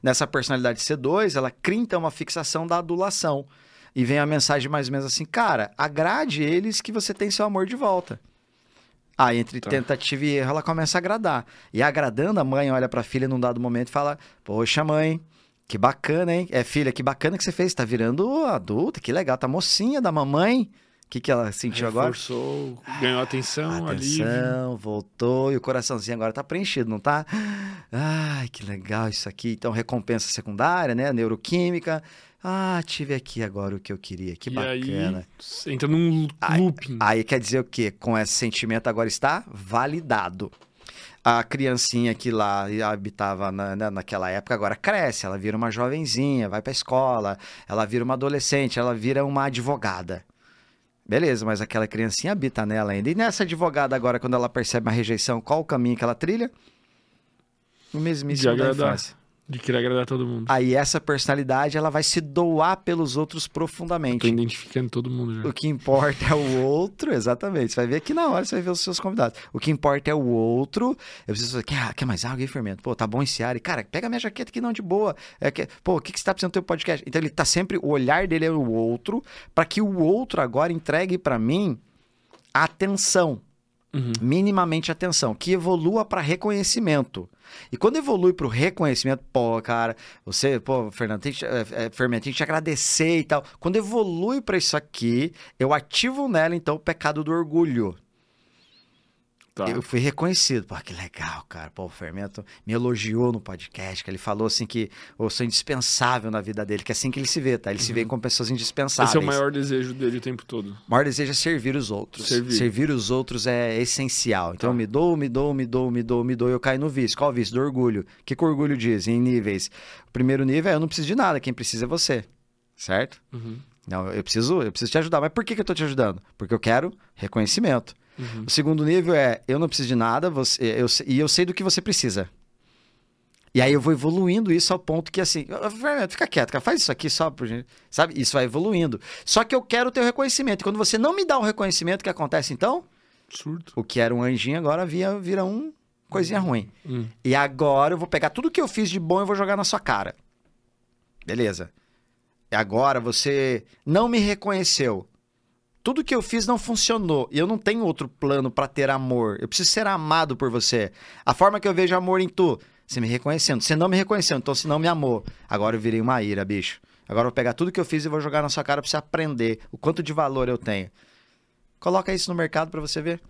Nessa personalidade C2, ela cria então uma fixação da adulação. E vem a mensagem mais ou menos assim, cara, agrade eles que você tem seu amor de volta. Aí, entre Tá. tentativa e erro, ela começa a agradar. E agradando, a mãe olha pra filha num dado momento e fala: Poxa, mãe, que bacana, hein? É, filha, que bacana que você fez. Tá virando adulta, que legal. Tá mocinha da mamãe. O que, que ela sentiu agora? Reforçou, ganhou atenção, alívio. Atenção, voltou e o coraçãozinho agora tá preenchido, não tá? Ai, que legal isso aqui. Então, recompensa secundária, né? Neuroquímica. Ah, tive aqui agora o que eu queria. Que e bacana. aí, entra num looping. Aí quer dizer o quê? Com esse sentimento agora está validado. A criancinha que lá habitava na, na- naquela época agora cresce, ela vira uma jovenzinha, vai pra escola, ela vira uma adolescente, ela vira uma advogada. Beleza, mas aquela criancinha habita nela ainda. E nessa advogada agora, quando ela percebe uma rejeição, qual o caminho que ela trilha? O mesmíssimo De da agradar. infância. De querer agradar todo mundo. Aí essa personalidade, ela vai se doar pelos outros Tô profundamente. identificando todo mundo já. O que importa é o outro, exatamente. Você vai ver aqui na hora, você vai ver os seus convidados. O que importa é o outro. Eu preciso fazer, quer, quer mais água e fermento? Pô, tá bom esse ar. E, cara, pega minha jaqueta aqui não, de boa. É que, pô, o que, que você tá precisando do teu podcast? Então ele tá sempre, o olhar dele é o outro, para que o outro agora entregue para mim atenção. Minimamente atenção, que evolua para reconhecimento. E quando evolui para o reconhecimento, pô, cara, você, pô, Fernando, tem que, é, é, Fermento, tem que te agradecer e tal. Quando evolui para isso aqui, eu ativo nela, então, o pecado do orgulho. Tá. Eu fui reconhecido. Pô, que legal, cara. Pô, o Fermento me elogiou no podcast, que ele falou assim que eu sou indispensável na vida dele, que é assim que ele se vê, tá? Ele se vê com pessoas indispensáveis. Esse é o maior desejo dele o tempo todo. O maior desejo é servir os outros. Servir. os outros é essencial. Então, Tá. eu me dou, me dou, me dou, me dou, me dou, e eu caio no vício. Qual o vício? Do orgulho. O que, que o orgulho diz em níveis? O primeiro nível é eu não preciso de nada, quem precisa é você. Certo? Uhum. Não, eu preciso, eu preciso te ajudar. Mas por que, que eu tô te ajudando? Porque eu quero reconhecimento. Uhum. O segundo nível é eu não preciso de nada você, eu, e eu sei do que você precisa. E aí eu vou evoluindo isso ao ponto que assim, "Ô, Fernando, fica quieto, cara, faz isso aqui só por gente, sabe? Isso vai evoluindo. Só que eu quero ter o reconhecimento. E quando você não me dá o reconhecimento, o que acontece então? Absurdo. O que era um anjinho agora via, vira um coisinha ruim. Hum. E agora eu vou pegar tudo que eu fiz de bom e vou jogar na sua cara. Beleza. E agora você não me reconheceu. Tudo que eu fiz não funcionou. E eu não tenho outro plano pra ter amor. Eu preciso ser amado por você. A forma que eu vejo amor em tu, você me reconhecendo. Você não me reconheceu, então você não me amou. Agora eu virei uma ira, bicho. Agora eu vou pegar tudo que eu fiz e vou jogar na sua cara pra você aprender o quanto de valor eu tenho. Coloca isso no mercado pra você ver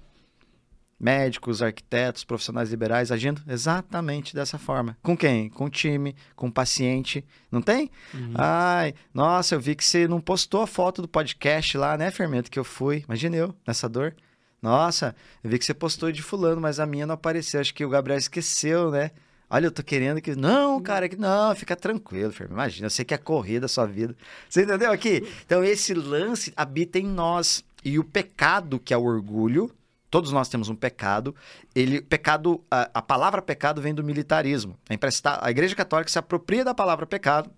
médicos, arquitetos, profissionais liberais agindo exatamente dessa forma. Com quem? Com o time, com o paciente. Não tem? Ai, nossa, eu vi que você não postou a foto do podcast lá, né, Fermento, que eu fui. Imagina eu, nessa dor. Nossa, eu vi que você postou de fulano, mas a minha não apareceu. Acho que o Gabriel esqueceu, né? Olha, eu tô querendo que. Não, cara, que não, fica tranquilo, Fermento. Imagina, eu sei que é corrida a sua vida. Você entendeu aqui? Então, esse lance habita em nós. E o pecado, que é o orgulho, todos nós temos um pecado. Ele, pecado, a, a palavra pecado vem do militarismo. É emprestar, a Igreja Católica se apropria da palavra pecado,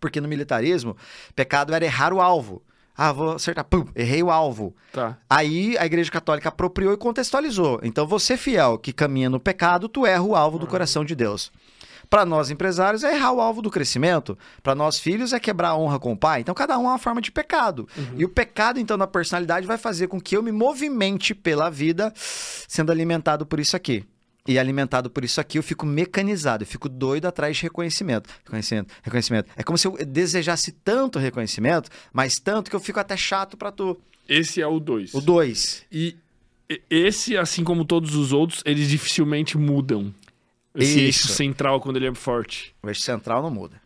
porque no militarismo, pecado era errar o alvo. Ah, vou acertar, pum, errei o alvo. Tá. Aí a Igreja Católica apropriou e contextualizou. Então, você fiel que caminha no pecado, tu erra o alvo do coração de Deus. Para nós empresários é errar o alvo do crescimento. Para nós filhos é quebrar a honra com o pai. Então cada um é uma forma de pecado. E o pecado então na personalidade vai fazer com que eu me movimente pela vida sendo alimentado por isso aqui. E alimentado por isso aqui, eu fico mecanizado, eu fico doido atrás de reconhecimento. Reconhecimento, reconhecimento. É como se eu desejasse tanto reconhecimento, mas tanto que eu fico até chato para tu. Esse é o 2. O dois. E e- esse, assim como todos os outros, eles dificilmente mudam. Esse eixo Isso. central quando ele é forte. O eixo central não muda.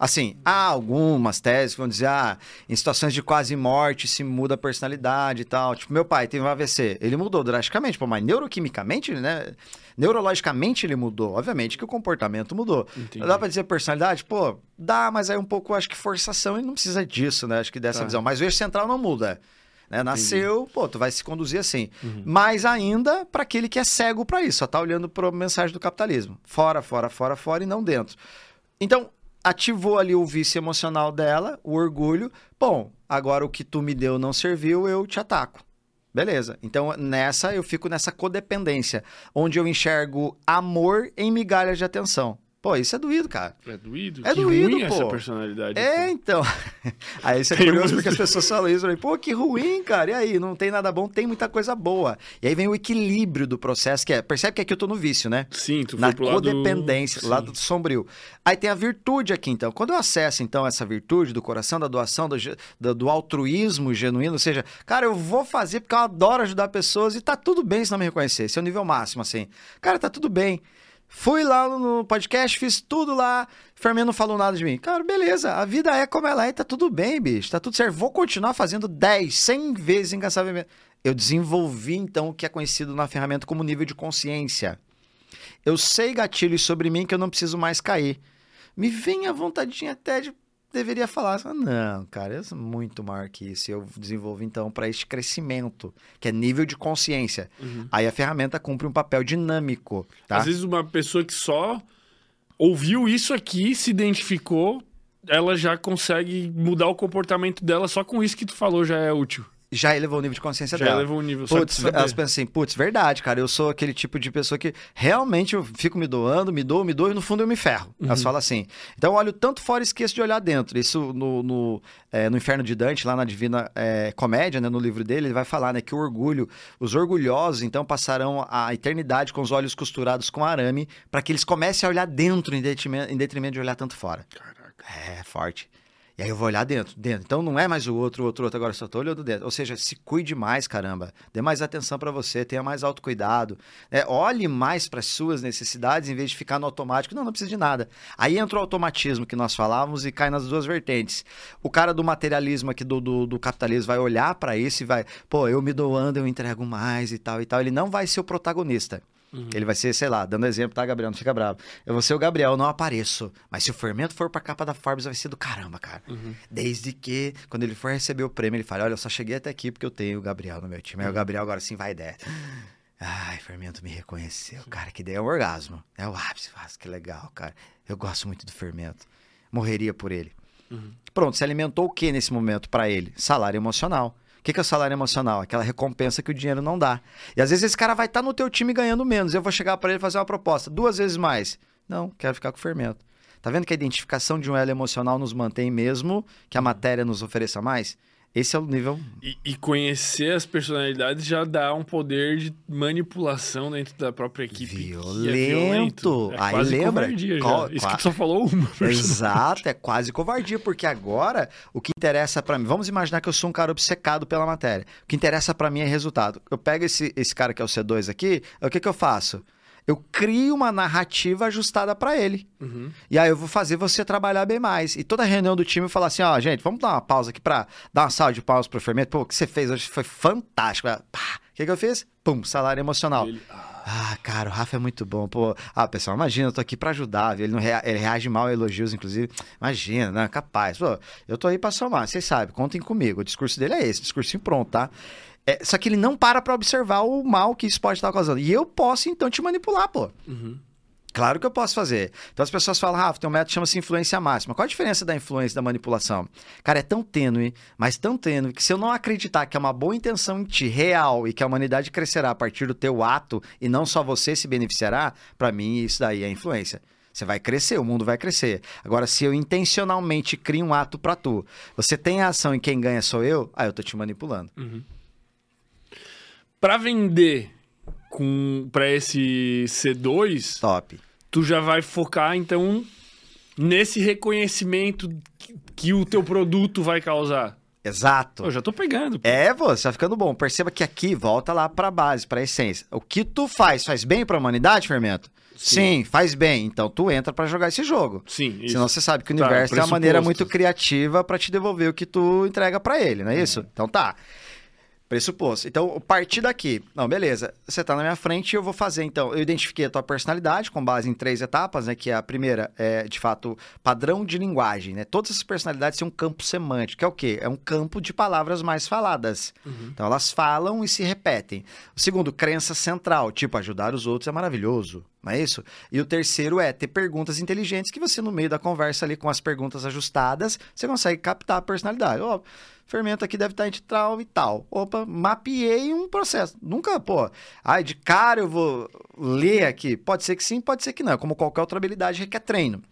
Assim, há algumas teses que vão dizer, ah, em situações de quase morte se muda a personalidade e tal. Tipo, meu pai teve um AVC, ele mudou drasticamente, pô, mas neuroquimicamente, né? Neurologicamente ele mudou. Obviamente que o comportamento mudou. Entendi. Dá pra dizer personalidade? Pô, dá, mas é um pouco, acho que forçação e não precisa disso, né? Acho que dessa Tá. visão. Mas o eixo central não muda. Né? Nasceu, pô, tu vai se conduzir assim. Uhum. Mais ainda para aquele que é cego para isso, só tá olhando para a mensagem do capitalismo. Fora, fora, fora, fora e não dentro. Então, ativou ali o vício emocional dela, o orgulho. Bom, agora o que tu me deu não serviu, eu te ataco. Beleza. Então, nessa, eu fico nessa codependência, onde eu enxergo amor em migalhas de atenção. Pô, isso é doído, cara. É doído? É que doído, ruim pô. essa personalidade. É, pô. então. Aí isso é curioso porque as pessoas falam isso. Pô, que ruim, cara. E aí, não tem nada bom, tem muita coisa boa. E aí vem o equilíbrio do processo, que é. Percebe que aqui eu tô no vício, né? Sim, tu Na foi pro lado... codependência, Sim. lado sombrio. Aí tem a virtude aqui, então. Quando eu acesso, então, essa virtude do coração, da doação, do, do, do altruísmo genuíno, ou seja, cara, eu vou fazer porque eu adoro ajudar pessoas e tá tudo bem se não me reconhecer. Esse é o nível máximo, assim. Cara, tá tudo bem. Fui lá no podcast, fiz tudo lá. Fermento não falou nada de mim. Cara, beleza. A vida é como ela é, tá tudo bem, bicho. Tá tudo certo. Vou continuar fazendo 10, 100 vezes incansavelmente. Eu desenvolvi, então, o que é conhecido na ferramenta como nível de consciência. Eu sei gatilhos sobre mim que eu não preciso mais cair. Me vem a vontadinha até de deveria falar, ah, não, cara, eu sou muito maior que isso. Eu desenvolvo então para este crescimento, que é nível de consciência. Uhum. Aí a ferramenta cumpre um papel dinâmico, tá? Às vezes uma pessoa que só ouviu isso aqui, se identificou, ela já consegue mudar o comportamento dela só com isso que tu falou já é útil. Já elevou o nível de consciência Já dela. elevou o nível. Putz, elas pensam assim, putz, verdade, cara, eu sou aquele tipo de pessoa que realmente eu fico me doando, me dou, me dou e no fundo eu me ferro. Elas falam assim. Então eu olho tanto fora e esqueço de olhar dentro. Isso no, no, é, no Inferno de Dante, lá na Divina é, Comédia, né, no livro dele, ele vai falar né, que o orgulho, os orgulhosos então passarão a eternidade com os olhos costurados com arame para que eles comecem a olhar dentro em detrimento, em detrimento de olhar tanto fora. Caraca. É, forte. E aí eu vou olhar dentro, dentro. Então não é mais o outro, o outro, o outro, agora só tô olhando dentro. Ou seja, se cuide mais, caramba. Dê mais atenção pra você, tenha mais autocuidado. É, olhe mais para suas necessidades em vez de ficar no automático. Não, não precisa de nada. Aí entra o automatismo que nós falávamos e cai nas duas vertentes. O cara do materialismo aqui, do, do, do capitalismo, vai olhar pra isso e vai, pô, eu me doando, eu entrego mais e tal e tal. Ele não vai ser o protagonista. Ele vai ser, sei lá, dando exemplo, tá, Gabriel? Não fica bravo. Eu vou ser o Gabriel, eu não apareço. Mas se o fermento for pra capa da Forbes, vai ser do caramba, cara. Desde que, quando ele for receber o prêmio, ele fala: Olha, eu só cheguei até aqui porque eu tenho o Gabriel no meu time. Aí o Gabriel agora sim vai der. Ai, fermento me reconheceu, cara. Que ideia é um orgasmo. É o ápice. Que legal, cara. Eu gosto muito do fermento. Morreria por ele. Pronto, se alimentou o que nesse momento pra ele? Salário emocional. O que, que é o salário emocional? Aquela recompensa que o dinheiro não dá. E às vezes esse cara vai estar no teu time ganhando menos. Eu vou chegar pra ele e fazer uma proposta duas vezes mais. Não, quero ficar com o fermento. Tá vendo que a identificação de um elo emocional nos mantém mesmo que a matéria nos ofereça mais? Esse é o nível. E, e conhecer as personalidades já dá um poder de manipulação dentro da própria equipe. que é Violento. É Aí quase lembra? covardia Qual-. Isso qual- que tu só falou uma. Exato, é quase covardia, porque agora o que interessa pra mim, vamos imaginar que eu sou um cara obcecado pela matéria. O que interessa pra mim é resultado. Eu pego esse, esse cara que é o C2 aqui, o que que eu faço? Eu crio uma narrativa ajustada pra ele. Uhum. E aí eu vou fazer você trabalhar bem mais. E toda reunião do time eu falo assim, ó, gente, vamos dar uma pausa aqui pra dar uma salva de pausa pro fermento. Pô, o que você fez hoje foi fantástico. Pá, o que que eu fiz? Pum, salário emocional. Ele- Ah, cara, o Rafa é muito bom. Pô, ah, pessoal, imagina, eu tô aqui pra ajudar. Ele, não rea- ele reage mal a elogios, inclusive. Imagina, né? Capaz. Pô, eu tô aí pra somar, vocês sabem, contem comigo. O discurso dele é esse, discursinho pronto, tá? É, só que ele não para pra observar o mal que isso pode estar causando. E eu posso, então, te manipular, pô. Uhum. Claro que eu posso fazer. Então as pessoas falam, Rafa, tem um método que chama-se influência máxima. Qual a diferença da influência e da manipulação? Cara, é tão tênue, mas tão tênue, que se eu não acreditar que é uma boa intenção em ti, real, e que a humanidade crescerá a partir do teu ato, e não só você se beneficiará, pra mim isso daí é influência. Você vai crescer, o mundo vai crescer. Agora, se eu intencionalmente crio um ato pra tu, você tem a ação e quem ganha sou eu, aí eu tô te manipulando. Pra vender com para esse C2, Top. tu já vai focar então nesse reconhecimento que, o teu produto vai causar. Exato. Eu já tô pegando. pô. É, você tá ficando bom. Perceba que aqui volta lá pra base, pra essência. O que tu faz, faz bem pra humanidade, Fermento? Sim, faz bem. Então tu entra pra jogar esse jogo. Sim, isso. Senão você sabe que o Tá, universo tem uma maneira muito criativa pra te devolver o que tu entrega pra ele, não é isso? Então tá. Pressuposto. Então, partir daqui, não, beleza. Você tá na minha frente e eu vou fazer, então. Eu identifiquei a tua personalidade com base em três etapas, né? Que é a primeira é, de fato, padrão de linguagem, né? Todas essas personalidades têm um campo semântico, que é o quê? É um campo de palavras mais faladas. Então, elas falam e se repetem. O segundo, crença central, tipo, ajudar os outros é maravilhoso. Não é isso? E o terceiro é ter perguntas inteligentes que você, no meio da conversa ali, com as perguntas ajustadas, você consegue captar a personalidade. Ó, fermento aqui deve estar entre tal e tal. Opa, mapeei um processo. Nunca, pô, ai, de cara eu vou ler aqui. Pode ser que sim, pode ser que não. Como qualquer outra habilidade requer treino.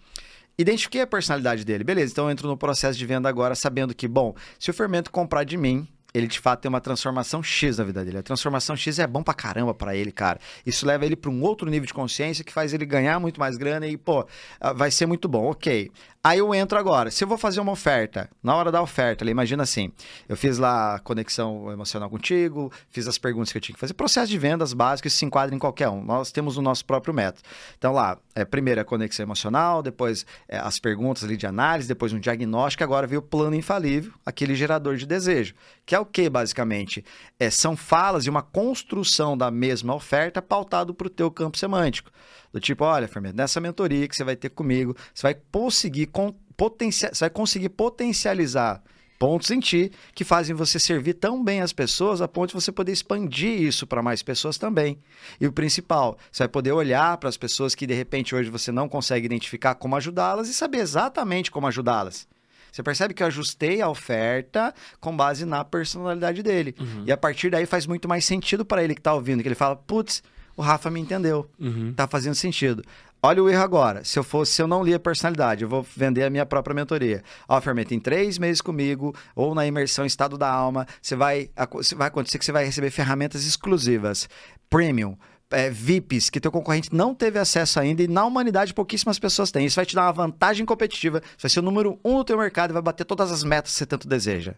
Identifiquei a personalidade dele. Beleza, então eu entro no processo de venda agora sabendo que, bom, se o fermento comprar de mim, ele de fato tem uma transformação X na vida dele. A transformação X é bom pra caramba pra ele, cara. Isso leva ele pra um outro nível de consciência que faz ele ganhar muito mais grana e, pô, ah, vai ser muito bom. Ok. Aí eu entro agora. Se eu vou fazer uma oferta, na hora da oferta, imagina assim: eu fiz lá conexão emocional contigo, fiz as perguntas que eu tinha que fazer. Processo de vendas básico, isso se enquadra em qualquer um. Nós temos o nosso próprio método. Então lá, é, primeiro a conexão emocional, depois é, as perguntas ali de análise, depois um diagnóstico, agora veio o plano infalível, aquele gerador de desejo. Que é o que, basicamente? É, são falas e uma construção da mesma oferta pautado para o teu campo semântico. Do tipo, olha, Fermento, nessa mentoria que você vai ter comigo, você vai conseguir, con- potencia- você vai conseguir potencializar pontos em ti que fazem você servir tão bem as pessoas a ponto de você poder expandir isso para mais pessoas também. E o principal, você vai poder olhar para as pessoas que de repente hoje você não consegue identificar como ajudá-las e saber exatamente como ajudá-las. Você percebe que eu ajustei a oferta com base na personalidade dele. Uhum. E a partir daí faz muito mais sentido para ele que tá ouvindo, que ele fala, putz, o Rafa me entendeu. Uhum. Tá fazendo sentido. Olha o erro agora. Se eu fosse, se eu não li a personalidade, eu vou vender a minha própria mentoria. Ó, Fermento, em três meses comigo, ou na imersão estado da alma, você vai, vai acontecer que você vai receber ferramentas exclusivas, premium. é, VIPs que teu concorrente não teve acesso ainda e na humanidade pouquíssimas pessoas têm. Isso vai te dar uma vantagem competitiva. Você vai ser o número um do teu mercado e vai bater todas as metas que você tanto deseja.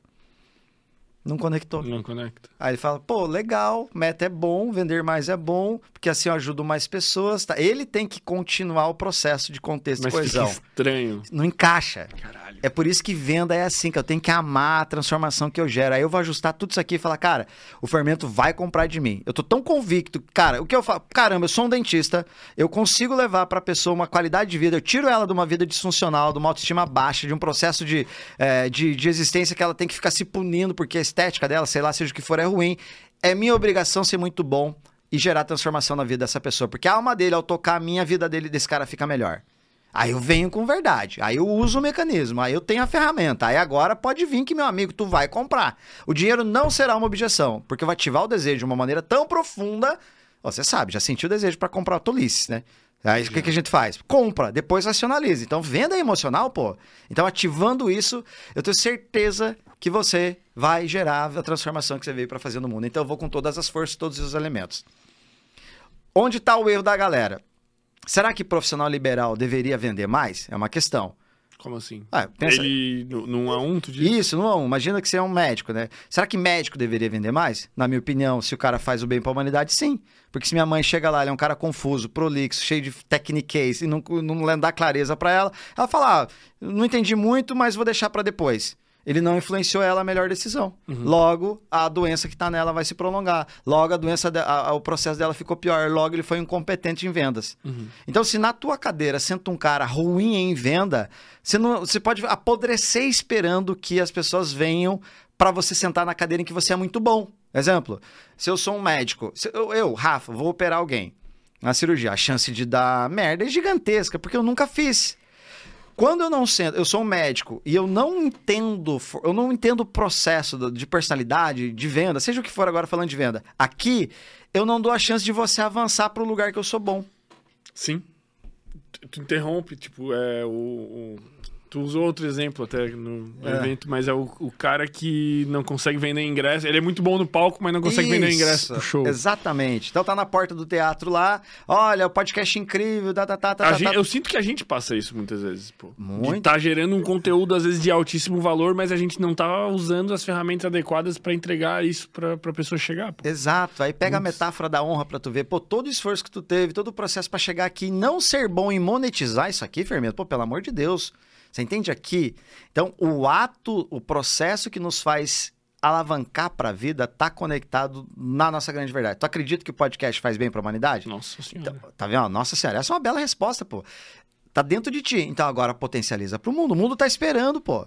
Não conectou. Não conecta. Aí ele fala, pô, legal, meta é bom, vender mais é bom, porque assim eu ajudo mais pessoas. Tá? Ele tem que continuar o processo de contexto Mas e coesão. estranho. Não encaixa. Caralho. É por isso que venda é assim, que eu tenho que amar a transformação que eu gero. Aí eu vou ajustar tudo isso aqui e falar, cara, o fermento vai comprar de mim. Eu tô tão convicto, cara, o que eu falo, caramba, eu sou um dentista, eu consigo levar pra pessoa uma qualidade de vida, eu tiro ela de uma vida disfuncional, de uma autoestima baixa, de um processo de, é, de, de existência que ela tem que ficar se punindo porque a estética dela, sei lá, seja o que for, é ruim. É minha obrigação ser muito bom e gerar transformação na vida dessa pessoa, porque a alma dele, ao tocar a minha a vida dele, desse cara fica melhor. Aí eu venho com verdade. Aí eu uso o mecanismo. Aí eu tenho a ferramenta. Aí agora pode vir que, meu amigo, tu vai comprar. O dinheiro não será uma objeção, porque vou ativar o desejo de uma maneira tão profunda. Você sabe, já sentiu o desejo para comprar tolices, né? Aí o que, que a gente faz? Compra, depois racionaliza. Então, venda emocional, pô. Então, ativando isso, eu tenho certeza que você vai gerar a transformação que você veio para fazer no mundo. Então, eu vou com todas as forças, todos os elementos. Onde está o erro da galera? Será que profissional liberal deveria vender mais? É uma questão. Como assim? Ah, pensa- Ele, no- num a um, tu diz? Isso, não, imagina que você é um médico, né? Será que médico deveria vender mais? Na minha opinião, se o cara faz o bem pra humanidade, sim. Porque se minha mãe chega lá, ele é um cara confuso, prolixo, cheio de techniques e não, não dá clareza pra ela, ela fala, ah, não entendi muito, mas vou deixar pra depois. Ele não influenciou ela a melhor decisão. Logo, a doença que tá nela vai se prolongar. Logo, a doença, de- a- a- o processo dela ficou pior. Logo, ele foi incompetente em vendas. Então, se na tua cadeira senta um cara ruim em venda, você, não, você pode apodrecer esperando que as pessoas venham para você sentar na cadeira em que você é muito bom. Exemplo, se eu sou um médico, eu, eu, Rafa, vou operar alguém na cirurgia, a chance de dar merda é gigantesca, porque eu nunca fiz. Quando eu não sento, eu sou um médico e eu não entendo, eu não entendo o processo de personalidade, de venda, seja o que for agora falando de venda. Aqui, eu não dou a chance de você avançar para o lugar que eu sou bom. Sim. Tu interrompe, tipo, é o, o- Tu usou outro exemplo até no, É. evento, mas é o, o cara que não consegue vender ingresso. Ele é muito bom no palco, mas não consegue vender ingresso pro show. Exatamente. Então tá na porta do teatro lá, olha, o podcast incrível, tá, tá, tá, tá, A tá, gente- tá. eu sinto que a gente passa isso muitas vezes, pô. Muito. De tá gerando um conteúdo, às vezes, de altíssimo valor, mas a gente não tá usando as ferramentas adequadas pra entregar isso pra, pra pessoa chegar, pô. Exato. Aí pega a Putz. metáfora da honra pra tu ver, pô, todo o esforço que tu teve, todo o processo pra chegar aqui e não ser bom em monetizar isso aqui, Fermento, pô, pelo amor de Deus. Você entende aqui? Então, o ato, o processo que nos faz alavancar pra vida tá conectado na nossa grande verdade. Tu acredita que o podcast faz bem pra humanidade? Nossa senhora. Então, tá vendo? Nossa senhora, essa é uma bela resposta, pô. Tá dentro de ti. Então agora potencializa pro mundo. O mundo tá esperando, pô.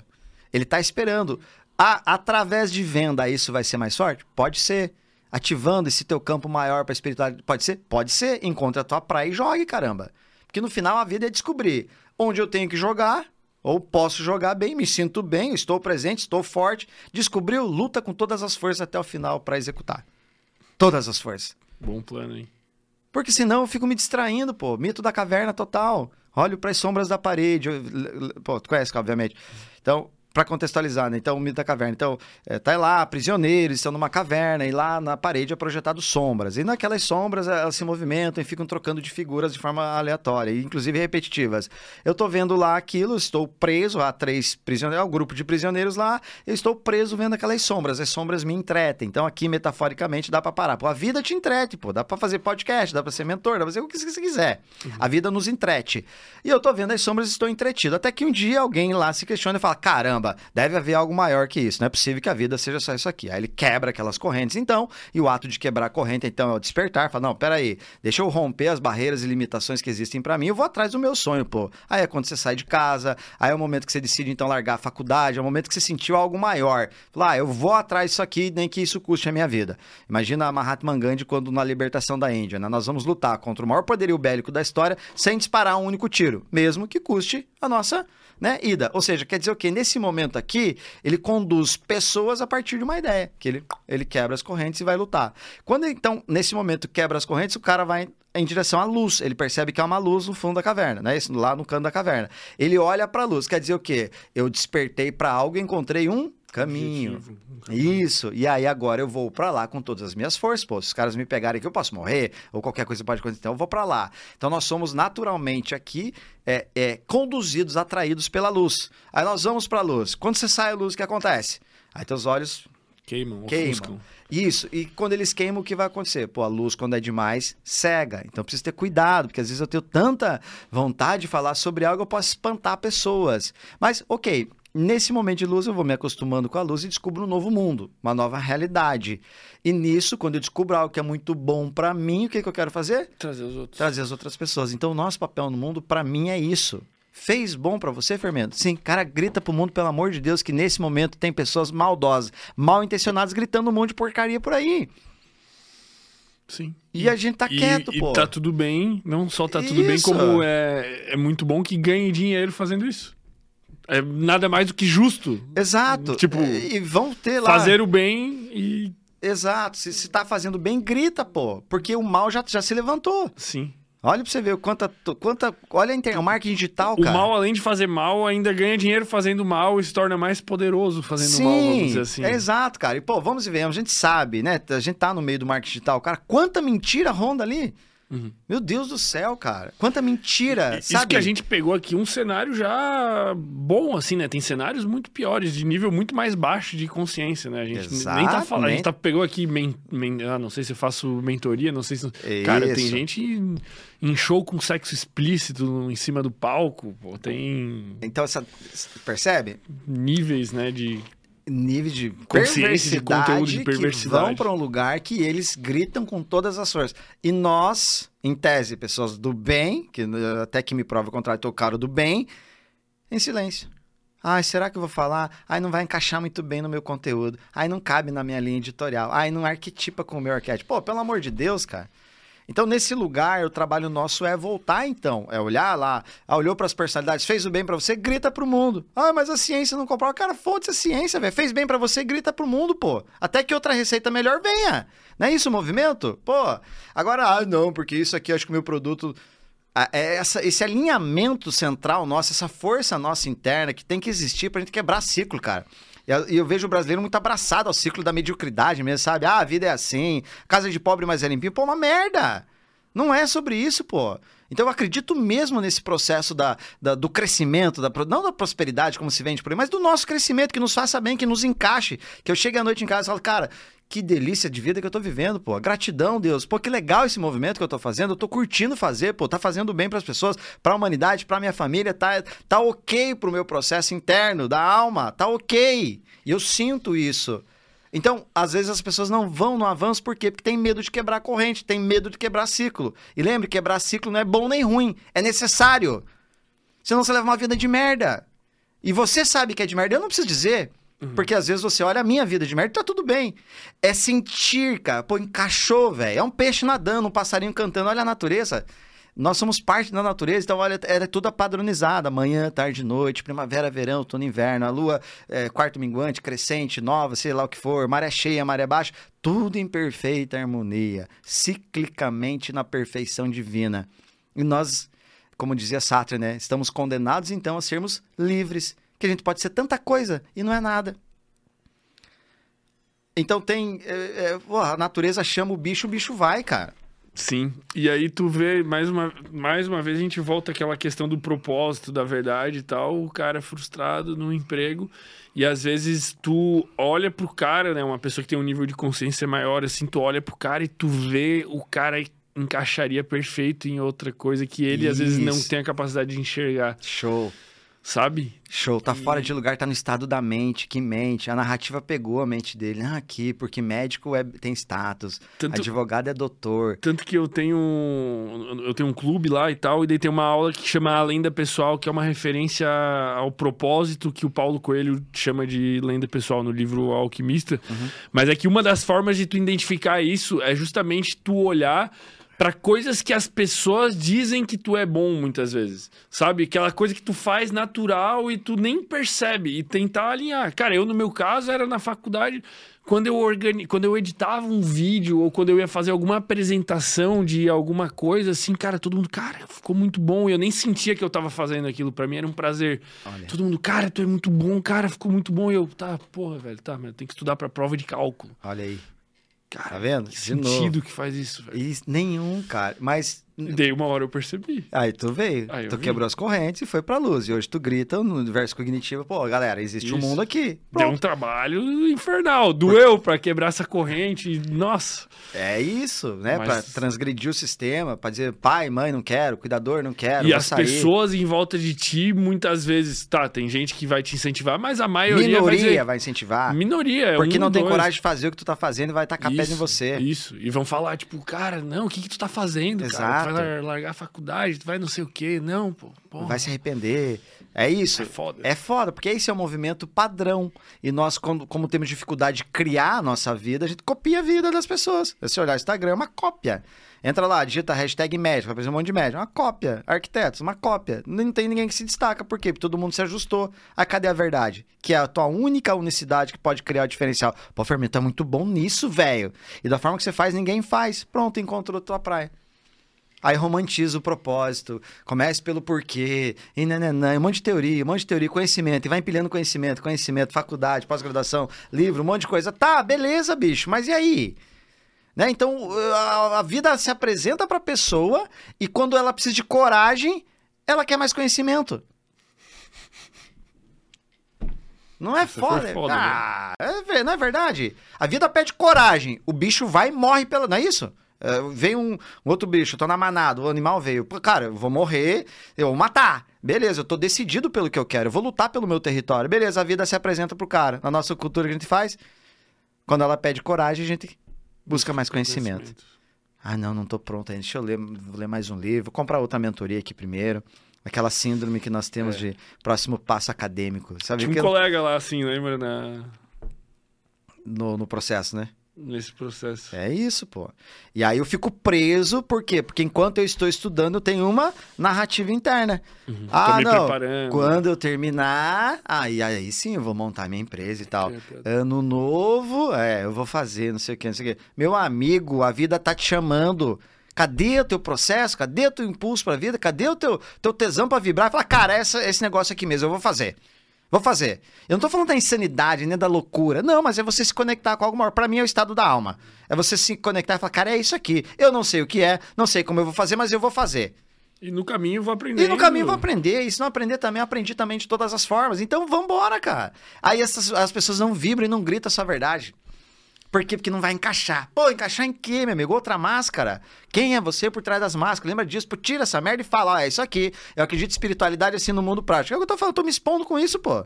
Ele tá esperando. Ah, através de venda isso vai ser mais forte? Pode ser. Ativando esse teu campo maior pra espiritualidade? Pode ser? Pode ser. Encontre a tua praia e jogue, caramba. Porque no final a vida é descobrir onde eu tenho que jogar, ou posso jogar bem, me sinto bem, estou presente, estou forte. Descobriu, luta com todas as forças até o final pra executar. Todas as forças. Bom plano, hein? Porque senão eu fico me distraindo, pô. Mito da caverna total. Olho para as sombras da parede. Pô, tu conhece, obviamente. Então, para contextualizar, né? Então, o mito da caverna. Então, é, tá lá, prisioneiros estão numa caverna e lá na parede é projetado sombras. E naquelas sombras elas se movimentam e ficam trocando de figuras de forma aleatória, e inclusive repetitivas. Eu tô vendo lá aquilo, estou preso, há três prisioneiros, há um grupo de prisioneiros lá, eu estou preso vendo aquelas sombras. As sombras me entretem. Então, aqui, metaforicamente, dá para parar. Pô, a vida te entrete, pô. Dá para fazer podcast, dá para ser mentor, dá pra fazer o que você quiser. A vida nos entrete. E eu tô vendo as sombras e estou entretido. Até que um dia alguém lá se questiona e fala: caramba, deve haver algo maior que isso. Não é possível que a vida seja só isso aqui. Aí ele quebra aquelas correntes, então, e o ato de quebrar a corrente, então, é o despertar. Fala: não, peraí, deixa eu romper as barreiras e limitações que existem para mim, eu vou atrás do meu sonho, pô. Aí é quando você sai de casa, aí é o momento que você decide, então, largar a faculdade, é o momento que você sentiu algo maior. Fala, ah, eu vou atrás disso aqui, nem que isso custe a minha vida. Imagina a Mahatma Gandhi quando na libertação da Índia, né? Nós vamos lutar contra o maior poderio bélico da história sem disparar um único tiro, mesmo que custe a nossa né, ida. Ou seja, quer dizer o quê? Nesse momento aqui, ele conduz pessoas a partir de uma ideia, que ele, ele quebra as correntes e vai lutar. Quando então, nesse momento, quebra as correntes, o cara vai em direção à luz. Ele percebe que há uma luz no fundo da caverna, né? Isso, lá no canto da caverna. Ele olha para a luz, quer dizer o quê? Eu despertei para algo e encontrei um caminho. Objetivo, um caminho. Isso. E aí agora eu vou para lá com todas as minhas forças. Pô, se os caras me pegarem aqui, eu posso morrer, ou qualquer coisa pode acontecer, então eu vou para lá. Então nós somos naturalmente aqui é, é, conduzidos, atraídos pela luz. Aí nós vamos para a luz. Quando você sai a luz, o que acontece? Aí teus olhos Queimam, queimam. ofuscam. Isso, e quando eles queimam, o que vai acontecer? Pô, a luz, quando é demais, cega. Então precisa ter cuidado, porque às vezes eu tenho tanta vontade de falar sobre algo, eu posso espantar pessoas. Mas, ok, nesse momento de luz, eu vou me acostumando com a luz e descubro um novo mundo, uma nova realidade. E nisso, quando eu descubro algo que é muito bom pra mim, o que, que eu quero fazer? Trazer os outros. Trazer as outras pessoas. Então, o nosso papel no mundo, pra mim, é isso. Fez bom pra você, Fermento? Sim, cara, grita pro mundo, pelo amor de Deus, que nesse momento tem pessoas maldosas, mal intencionadas, gritando um monte de porcaria por aí. Sim. E a gente tá E- quieto, e, pô. tá tudo bem, não só tá tudo bem, Isso. como é, é muito bom que ganhe dinheiro fazendo isso. É nada mais do que justo. Exato. Tipo, e vão ter lá. Fazer o bem e. Exato. Se, se tá fazendo bem, grita, pô. Porque o mal já, já se levantou. Sim. Olha pra você ver o quanta. quanta olha a internet, o marketing digital, O cara. mal, além de fazer mal, ainda ganha dinheiro fazendo mal e se torna mais poderoso fazendo Sim, mal, vamos dizer assim. é exato, cara. E, pô, vamos ver, a gente sabe, né? A gente tá no meio do marketing digital. Cara, quanta mentira ronda ali. Uhum. Meu Deus do céu, cara. Quanta mentira, Isso sabe? que a gente pegou aqui um cenário já bom, assim, né? Tem cenários muito piores, de nível muito mais baixo de consciência, né? A gente nem tá falando. A gente tá, pegou aqui, men, men- ah, não sei se eu faço mentoria, não sei se. Cara, tem Isso. gente em, em show com sexo explícito em cima do palco, pô, tem Então, essa, percebe? níveis, né, de. Nível de Consciência de conteúdo de que perversidade. vão para um lugar que eles gritam com todas as forças. E nós, em tese, pessoas do bem, que eh, até que me prova o contrário, tô cara do bem, em silêncio. Ai, será que eu vou falar? Ai, não vai encaixar muito bem no meu conteúdo. Ai, não cabe na minha linha editorial. Ai, não arquetipa com o meu arquétipo. Pô, pelo amor de Deus, cara. Então, nesse lugar, o trabalho nosso é voltar, então. É olhar lá, ah, olhou para as personalidades, fez o bem para você, grita pro mundo. Ah, mas a ciência não comprou. Cara, foda-se a ciência, velho. Fez bem para você, grita pro mundo, pô. Até que outra receita melhor venha. Não é isso o movimento? Pô, agora, ah, não, porque isso aqui, acho que o meu produto... É essa, esse alinhamento central nosso, essa força nossa interna que tem que existir pra gente quebrar ciclo, cara. E eu- vejo o brasileiro muito abraçado ao ciclo da mediocridade mesmo, sabe? Ah, a vida é assim, casa de pobre, mas é limpinho. Pô, uma merda! Não é sobre isso, pô. Então eu acredito mesmo nesse processo da, da- do crescimento, da, não da prosperidade, como se vende por aí, mas do nosso crescimento, que nos faça bem, que nos encaixe. Que eu chegue à noite em casa e falo, cara, que delícia de vida que eu tô vivendo, pô. Gratidão, Deus. Pô, que legal esse movimento que eu tô fazendo. Eu tô curtindo fazer, pô. Tá fazendo bem pras pessoas, pra humanidade, pra minha família. Tá, tá ok pro meu processo interno, da alma. Tá ok. E eu sinto isso. Então, às vezes as pessoas não vão no avanço, por quê? Porque tem medo de quebrar corrente, tem medo de quebrar ciclo. E lembre, quebrar ciclo não é bom nem ruim, é necessário. Senão você leva uma vida de merda. E você sabe que é de merda, eu não preciso dizer. Porque às vezes você olha a minha vida de merda e tá tudo bem. É sentir, cara. Pô, encaixou, velho. É um peixe nadando, um passarinho cantando. Olha a natureza. Nós somos parte da natureza, então olha, ela é toda padronizada. Manhã, tarde, noite, primavera, verão, outono, inverno. A lua, é, quarto minguante, crescente, nova, sei lá o que for. Maré cheia, maré baixa. Tudo em perfeita harmonia. Ciclicamente na perfeição divina. E nós, como dizia Sartre, né? Estamos condenados então a sermos livres. Que a gente pode ser tanta coisa e não é nada. Então tem. é, é, a natureza chama o bicho, o bicho vai, cara. Sim. E aí tu vê, mais uma, mais uma vez, a gente volta àquela questão do propósito, da verdade e tal. O cara é frustrado no emprego. E às vezes tu olha pro cara, né? Uma pessoa que tem um nível de consciência maior, assim, tu olha pro cara e tu vê o cara encaixaria perfeito em outra coisa que ele às vezes não Isso. tem a capacidade de enxergar, Show. Sabe? Show. Tá fora de lugar, tá no estado da mente. Que mente. A narrativa pegou a mente dele. Ah, aqui, porque médico é, tem status. Tanto, Advogado é doutor. Tanto que eu tenho eu tenho um clube lá e tal, e daí tem uma aula que chama A Lenda Pessoal, que é uma referência ao propósito que o Paulo Coelho chama de lenda pessoal no livro Alquimista. Mas é que uma das formas de tu identificar isso é justamente tu olhar Pra coisas que as pessoas dizem que tu é bom muitas vezes. Sabe? Aquela coisa que tu faz natural e tu nem percebe. E tentar alinhar. Cara, eu no meu caso era na faculdade. Quando eu, organi... quando eu editava um vídeo ou quando eu ia fazer alguma apresentação de alguma coisa, assim, cara, todo mundo, cara, ficou muito bom. E eu nem sentia que eu tava fazendo aquilo. Pra mim era um prazer. Olha. Todo mundo, cara, tu é muito bom, cara, ficou muito bom. E eu, tá, porra, velho, tá, mas tenho que estudar pra prova de cálculo. Olha aí. Cara, Tá vendo? que sentido que faz isso, velho. E nenhum, cara. Mas E daí uma hora eu percebi. Aí tu veio, Aí tu vi. quebrou as correntes e foi pra luz. E hoje tu grita no universo cognitivo, pô, galera, existe um Isso. mundo aqui. Deu um Pronto. trabalho infernal. Doeu pra quebrar essa corrente. Nossa. É isso, né? Mas- Pra transgredir o sistema, pra dizer pai, mãe, não quero, cuidador, não quero, e as sair. pessoas em volta de ti, muitas vezes, tá, tem gente que vai te incentivar, mas a maioria vai Minoria dizer... vai incentivar. Minoria, é Porque um, não tem dois. coragem de fazer o que tu tá fazendo e vai tacar pedra em você. Isso. E vão falar, tipo, cara, não, o que que tu tá fazendo, cara? Exato. Tu vai lar- largar a faculdade, tu vai não sei o quê. Não, pô. porra. Vai se arrepender. É isso. É foda. É foda, porque esse é o movimento padrão. E nós, quando- como temos dificuldade de criar a nossa vida, a gente copia a vida das pessoas. Se você olhar o Instagram, é uma cópia. Entra lá, digita hashtag médico, vai aparecer um monte de médico. Uma cópia. Arquitetos, uma cópia. Não tem ninguém que se destaca. Por quê? Porque todo mundo se ajustou. A cadê a verdade? Que é a tua única unicidade que pode criar o diferencial. Pô, Fermento, tá muito bom nisso, velho. E da forma que você faz, ninguém faz. Pronto, encontrou a tua praia. Aí romantiza o propósito, comece pelo porquê, e nananã, um monte de teoria, um monte de teoria, conhecimento, e vai empilhando conhecimento, conhecimento, faculdade, pós-graduação, livro, um monte de coisa. Tá, beleza, bicho, mas e aí? Né? Então, a, a vida se apresenta pra pessoa e quando ela precisa de coragem, ela quer mais conhecimento. Não é foda. foda, né? ah, é ver- não é verdade? A vida pede coragem. O bicho vai e morre pela. Não é isso? É, vem um, um outro bicho, eu tô na manada, o animal veio. Pô, cara, eu vou morrer, eu vou matar. Beleza, eu tô decidido pelo que eu quero, eu vou lutar pelo meu território. Beleza, a vida se apresenta pro cara. Na nossa cultura que a gente faz, quando ela pede coragem, a gente busca mais conhecimento. Ah, não, não tô pronto ainda. Deixa eu ler, vou ler mais um livro, vou comprar outra mentoria aqui primeiro. Aquela síndrome que nós temos É. de próximo passo acadêmico. Sabe Tinha um que colega lá, assim, lembra, na... no, no processo, né? Nesse processo. É isso, pô. E aí eu fico preso, por quê? Porque enquanto eu estou estudando, eu tenho uma narrativa interna. Uhum. Ah, não. preparando. Quando eu terminar, aí, aí sim eu vou montar minha empresa e tal. É. Ano novo, é, eu vou fazer, não sei o que, não sei o que. Meu amigo, a vida tá te chamando. Cadê o teu processo? Cadê o teu impulso pra vida? Cadê o teu, teu tesão pra vibrar? Fala, cara, essa, esse negócio aqui mesmo, eu vou fazer. Vou fazer. Eu não tô falando da insanidade, nem da loucura. Não, mas é você se conectar com algo maior. Pra mim é o estado da alma. É você se conectar e falar, cara, é isso aqui. Eu não sei o que é, não sei como eu vou fazer, mas eu vou fazer. E no caminho eu vou aprender. E no caminho eu vou aprender. E se não aprender também, eu aprendi também de todas as formas. Então vambora, cara. Aí essas, as pessoas não vibram e não gritam a sua verdade. Por quê? Porque não vai encaixar. Pô, encaixar em quê, meu amigo? Outra máscara. Quem é você por trás das máscaras? Lembra disso? Pô, tira essa merda e fala, ó, é isso aqui. Eu acredito em espiritualidade assim no mundo prático. É o que eu tô falando, eu tô me expondo com isso, pô.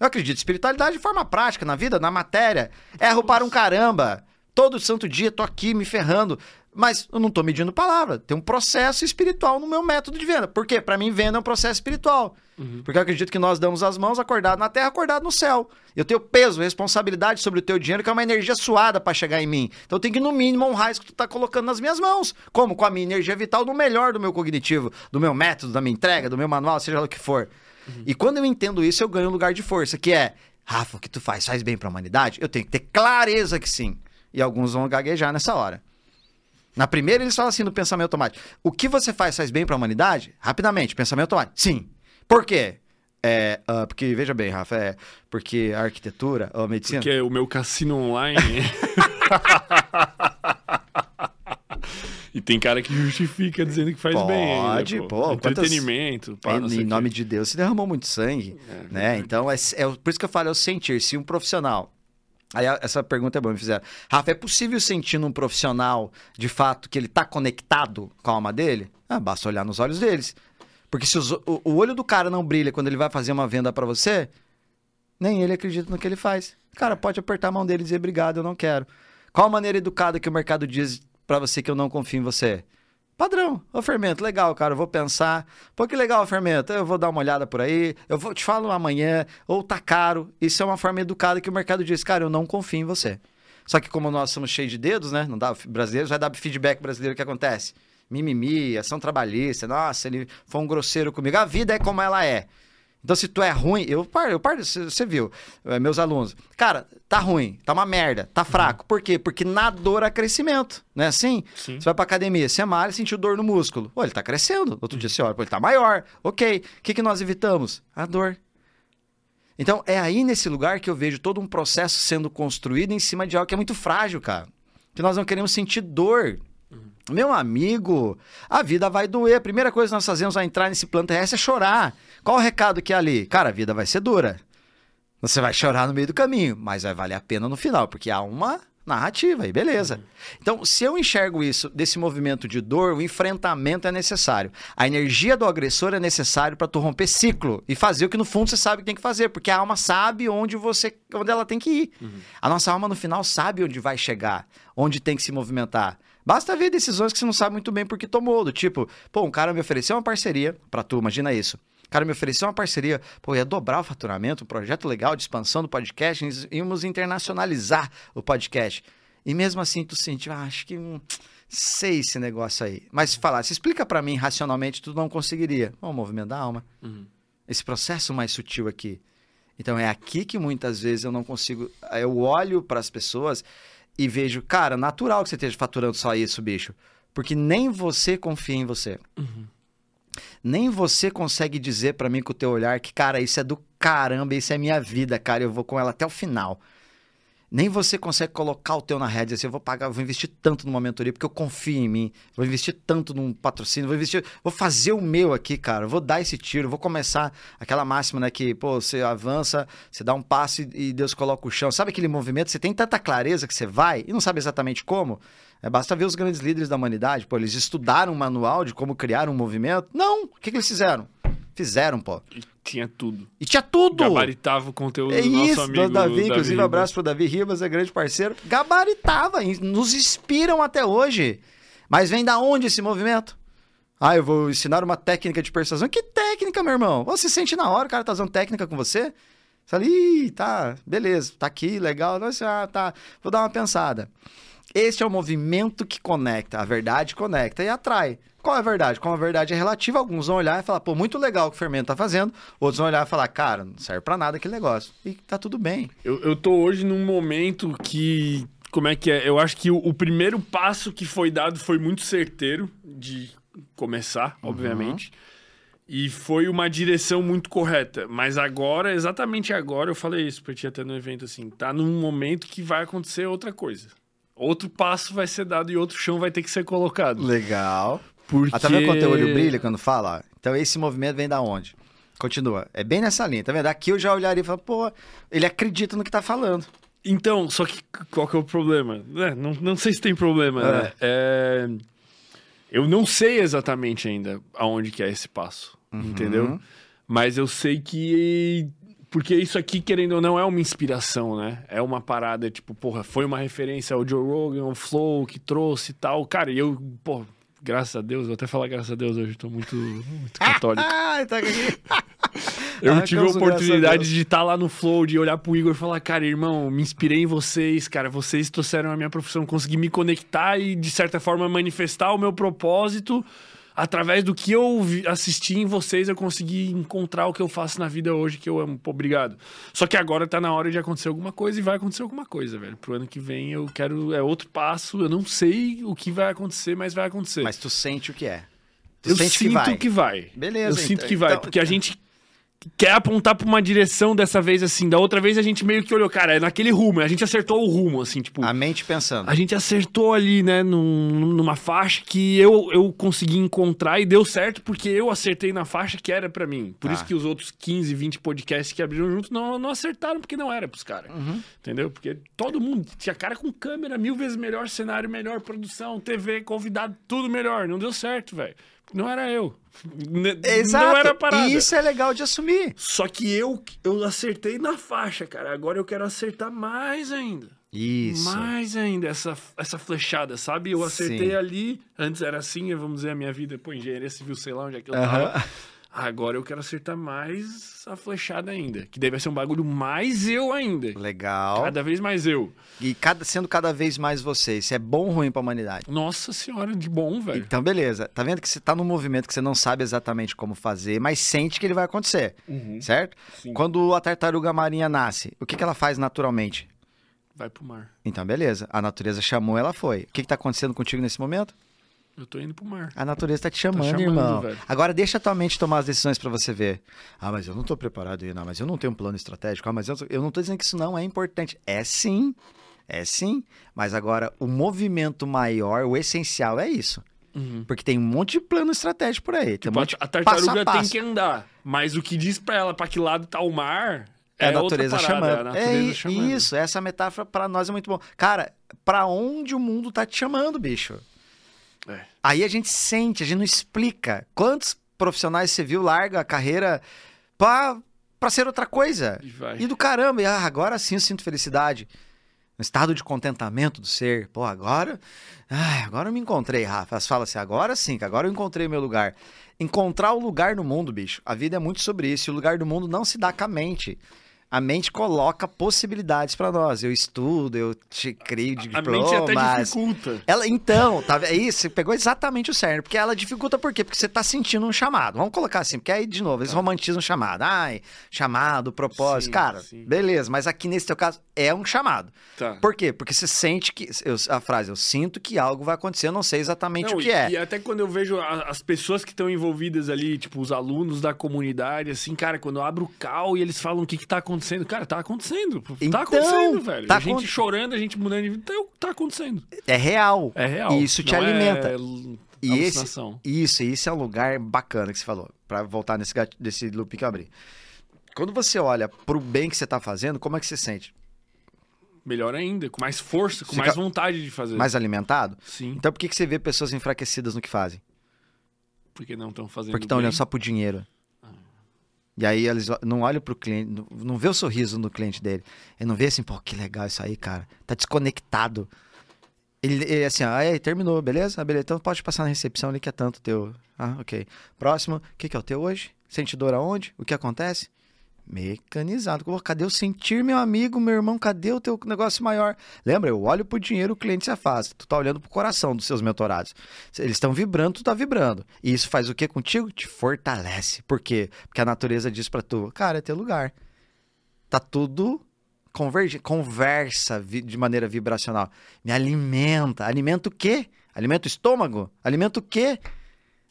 Eu acredito em espiritualidade de forma prática, na vida, na matéria. Erro para um caramba. Todo santo dia tô aqui me ferrando. Mas eu não tô medindo palavra. Tem um processo espiritual no meu método de venda. Por quê? Para mim, venda é um processo espiritual. Porque eu acredito que nós damos as mãos acordado na terra, acordado no céu. Eu tenho peso, responsabilidade sobre o teu dinheiro, que é uma energia suada para chegar em mim. Então eu tenho que, no mínimo, honrar isso que tu tá colocando nas minhas mãos. Como? Com a minha energia vital no melhor do meu cognitivo, do meu método, da minha entrega, do meu manual, seja lá o que for. E quando eu entendo isso, eu ganho um lugar de força, que é, Rafa, o que tu faz faz bem pra humanidade? Eu tenho que ter clareza que sim. E alguns vão gaguejar nessa hora. Na primeira, eles falam assim no pensamento automático. O que você faz faz bem pra humanidade? Rapidamente, pensamento automático. Sim. Por quê? É, ah, porque, veja bem, Rafa, é porque a arquitetura, a medicina. Porque o meu cassino online. e tem cara que justifica dizendo que faz bem. ainda, Pode, pô, quantas- Entretenimento, pá, em nome de Deus, se derramou muito sangue, É, né? Então, é, é por isso que eu falo, é o sentir. Se um profissional... Aí essa pergunta é boa, me fizeram. Rafa, é possível sentir num profissional, de fato, que ele tá conectado com a alma dele? Ah, basta olhar nos olhos deles. Porque se os- o, o olho do cara não brilha quando ele vai fazer uma venda pra você, nem ele acredita no que ele faz. Cara, pode apertar a mão dele e dizer obrigado, eu não quero. Qual a maneira educada que o mercado diz pra você que eu não confio em você? Padrão. Ô, Fermento, legal, cara. Eu vou pensar. Pô, que legal, Fermento. Eu vou dar uma olhada por aí. Eu vou te falo amanhã. Ou tá caro. Isso é uma forma educada que o mercado diz, cara, eu não confio em você. Só que como nós somos cheios de dedos, né? Não dá, brasileiros vai dar feedback brasileiro, o que acontece? Mimimi, ação trabalhista, nossa, ele foi um grosseiro comigo. A vida é como ela é. Então, se tu é ruim, eu paro, eu paro, você viu, eh, meus alunos. Cara, tá ruim, tá uma merda, tá fraco. Por quê? Porque na dor há crescimento, não é assim? Sim. Você vai pra academia, você malha, sentiu dor no músculo. Pô, ele tá crescendo. Outro dia você olha, pô, ele tá maior. Ok. O que, que nós evitamos? A dor. Então, é aí nesse lugar que eu vejo todo um processo sendo construído em cima de algo que é muito frágil, cara. Que nós não queremos sentir dor. Meu amigo, a vida vai doer. A primeira coisa que nós fazemos ao entrar nesse plano terrestre é chorar. Qual o recado que é ali? Cara, a vida vai ser dura. Você vai chorar no meio do caminho, mas vai valer a pena no final, porque há uma narrativa aí, beleza. Então, se eu enxergo isso desse movimento de dor, o enfrentamento é necessário. A energia do agressor é necessário para tu romper ciclo e fazer o que no fundo você sabe que tem que fazer, porque a alma sabe onde você, onde ela tem que ir. A nossa alma no final sabe onde vai chegar, onde tem que se movimentar. Basta ver decisões que você não sabe muito bem porque tomou, do tipo, pô, um cara me ofereceu uma parceria para tu, imagina isso. O cara me ofereceu uma parceria, pô, ia dobrar o faturamento, um projeto legal de expansão do podcast, íamos internacionalizar o podcast. E mesmo assim tu sentiu, ah, acho que hum, sei esse negócio aí. Mas se falasse, explica para mim racionalmente, tu não conseguiria. Bom, o movimento da alma. Uhum. Esse processo mais sutil aqui. Então é aqui que muitas vezes eu não consigo, eu olho para as pessoas e vejo, cara, natural que você esteja faturando só isso, bicho. Porque nem você confia em você. Uhum. Nem você consegue dizer pra mim com o teu olhar que, cara, isso é do caramba, isso é minha vida, cara, eu vou com ela até o final. Nem você consegue colocar o teu na rede assim, eu vou pagar, vou investir tanto numa mentoria porque eu confio em mim, vou investir tanto num patrocínio, vou investir, vou fazer o meu aqui, cara, vou dar esse tiro, vou começar aquela máxima, né, que, pô, você avança, você dá um passo e e Deus coloca o chão. Sabe aquele movimento, você tem tanta clareza que você vai e não sabe exatamente como? É, basta ver os grandes líderes da humanidade, pô, eles estudaram um manual de como criar um movimento? Não! O que, que eles fizeram? Fizeram, pô. E tinha tudo. E tinha tudo! Gabaritava o conteúdo É do nosso isso, amigo do Davi, inclusive, Ribas. abraço pro Davi Ribas, é grande parceiro. Gabaritava, nos inspiram até hoje. Mas vem da onde esse movimento? Ah, eu vou ensinar uma técnica de persuasão. Que técnica, meu irmão? Você sente na hora, o cara tá usando técnica com você? Você fala, ih, tá, beleza, tá aqui, legal. Nossa, ah, tá, vou dar uma pensada. Este é o movimento que conecta. A verdade conecta e atrai. Qual é a verdade? Como a verdade é relativa, alguns vão olhar e falar, pô, muito legal o que o fermento tá fazendo. Outros vão olhar e falar, cara, não serve pra nada aquele negócio. E tá tudo bem. Eu, eu tô hoje num momento que. Como é que é? Eu acho que o, o primeiro passo que foi dado foi muito certeiro de começar, Uhum. obviamente. E foi uma direção muito correta. Mas agora, exatamente agora, eu falei isso pra ti até no evento, assim, tá num momento que vai acontecer outra coisa. Outro passo vai ser dado e outro chão vai ter que ser colocado. Legal. Porque... Quando teu olho brilha quando fala? Então esse movimento vem da onde? Continua. É bem nessa linha, tá vendo? Aqui eu já olharia e falo, pô, ele acredita no que tá falando. Então, só que qual que é o problema? É, não, não sei se tem problema, É. né? É, Eu não sei exatamente ainda aonde que é esse passo, Uhum. entendeu? Mas eu sei que... Porque isso aqui, querendo ou não, é uma inspiração, né? É uma parada, tipo, porra, foi uma referência ao Joe Rogan, ao Flow, que trouxe e tal. Cara, e eu, pô, graças a Deus, vou até falar graças a Deus hoje, tô muito, muito católico. Tá. Eu Ah, tive a a oportunidade Deus. de estar lá no Flow, de olhar pro Igor e falar, cara, irmão, me inspirei em vocês, cara, vocês trouxeram a minha profissão, consegui me conectar e, de certa forma, manifestar o meu propósito. Através do que eu assisti em vocês, eu consegui encontrar o que eu faço na vida hoje, que eu amo. Pô, obrigado. Só que agora tá na hora de acontecer alguma coisa e vai acontecer alguma coisa, velho. Pro ano que vem eu quero. É outro passo. Eu não sei o que vai acontecer, mas vai acontecer. Mas tu sente o que é. Tu eu sinto que vai. que vai. Beleza, Eu sinto então- que vai, então- porque a gente quer apontar pra uma direção dessa vez assim. Da outra vez a gente meio que olhou, cara, é naquele rumo. A gente acertou o rumo, assim, tipo. A mente pensando. A gente acertou ali, né, num- numa faixa que eu, eu consegui encontrar e deu certo porque eu acertei na faixa que era pra mim. Por Tá. isso que os outros 15, 20 podcasts que abriram junto não, não acertaram porque não era pros caras. Uhum. Entendeu? Porque todo mundo tinha cara com câmera, mil vezes melhor cenário, melhor produção, TV, convidado, tudo melhor. Não deu certo, velho. Não era eu. Exato. Não era parada. E isso é legal de assumir. Só que eu, eu acertei na faixa, cara. Agora eu quero acertar mais ainda. Isso. Mais ainda, essa, essa flechada, sabe? Eu acertei Sim. ali, antes era assim, vamos dizer, a minha vida, pô, engenharia civil, sei lá onde é que eu tava. Agora eu quero acertar mais a flechada ainda. Que vai ser um bagulho mais eu ainda. Legal. Cada vez mais eu. E cada, sendo cada vez mais você. Isso é bom ou ruim pra humanidade? Nossa senhora, de bom, velho. Então, beleza. Tá vendo que você tá num movimento que você não sabe exatamente como fazer, mas sente que ele vai acontecer, Uhum. certo? Sim. Quando a tartaruga marinha nasce, o que, que ela faz naturalmente? Vai pro mar. Então, beleza. A natureza chamou, ela foi. O que, que tá acontecendo contigo nesse momento? Eu tô indo pro mar. A natureza tá te chamando, chamando, irmão. velho. Agora deixa a tua mente tomar as decisões pra você ver. Ah, mas eu não tô preparado. Não, mas eu não tenho um plano estratégico. Ah, mas eu, eu não tô dizendo que isso não é importante. É sim. É sim. Mas agora, o movimento maior, o essencial é isso. Uhum. Porque tem um monte de plano estratégico por aí. Tem um Tipo, a, tartaruga a tem que andar. Mas o que diz pra ela pra que lado tá o mar É a outra natureza chamando. É a natureza é, chamando. Isso, essa metáfora pra nós é muito bom. Cara, pra onde o mundo tá te chamando, bicho? É. Aí a gente sente, a gente não explica. Quantos profissionais você viu larga a carreira pra, pra ser outra coisa? E. E do caramba, e, ah, agora sim eu sinto felicidade. Um estado de contentamento do ser. Pô, agora. ai, agora eu me encontrei, Rafa. Elas falam assim, agora sim, que agora eu encontrei meu lugar. Encontrar o lugar no mundo, bicho. A vida é muito sobre isso. E o lugar do mundo não se dá com a mente. A mente coloca possibilidades pra nós. Eu estudo, eu te crio A diplomas. mente até dificulta. Ela, então, tá, é isso, você pegou exatamente o cerne, porque ela dificulta por quê? Porque você tá sentindo um chamado. Vamos colocar assim, porque aí, de novo, eles romantizam o chamado. Ai, chamado, propósito. Sim, Cara, sim. beleza, mas aqui nesse teu caso é um chamado. Tá. Por quê? Porque você sente que. eu- a frase, eu sinto que algo vai acontecer, eu não sei exatamente Não, o que e, é. e até quando eu vejo a- as pessoas que estão envolvidas ali, tipo, os alunos da comunidade, assim, cara, quando eu abro o cal e eles falam o que que tá acontecendo, cara, tá acontecendo. Então, tá acontecendo, velho. tá a gente acon- chorando, a gente mudando de vida, tá, tá acontecendo. É real. É real. E isso te não alimenta. É E esse, isso, e isso é um lugar bacana que você falou, Pra voltar nesse, desse loop que eu abri. Quando você olha pro bem que você tá fazendo, como é que você sente? Melhor ainda, com mais força, com Fica mais vontade de fazer. Mais alimentado? Sim, Então por que, que você vê pessoas enfraquecidas no que fazem? porque não estão fazendo Porque estão olhando só pro dinheiro. E aí eles o- não olham pro cliente, não- vê o sorriso do cliente dele. Ele não vê assim, pô, que legal isso aí, cara. Tá desconectado. Ele, ele assim, ah, aí, terminou, beleza? Ah, beleza, então pode passar na recepção ali que é tanto teu. Ah, ok. Próximo, o que, que é o teu hoje? Sente dor aonde? O que acontece? Mecanizado. Cadê o sentir, meu amigo, meu irmão? Cadê o teu negócio maior? Lembra, eu olho pro dinheiro, o cliente se afasta. Tu tá olhando pro coração dos seus mentorados. Eles estão vibrando, tu tá vibrando. E isso faz o que contigo? Te fortalece. Por quê? Porque a natureza diz pra tu, cara, é teu lugar. Tá tudo converge, conversa de maneira vibracional. Me alimenta. Alimenta o quê? Alimenta o estômago? Alimenta o quê?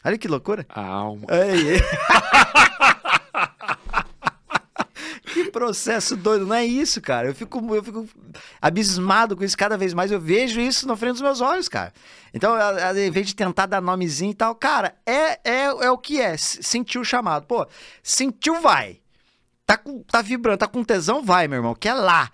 Olha que loucura. A alma. Ei, ei. processo doido, não é isso, cara. Eu fico, eu fico abismado com isso cada vez mais. Eu vejo isso na frente dos meus olhos, cara. Então, a- a- em vez de tentar dar nomezinho e tal, cara, é, é, é o que é. Sentiu o chamado. Pô, sentiu, vai. Tá, com, tá vibrando, tá com tesão, vai, meu irmão, que é lá.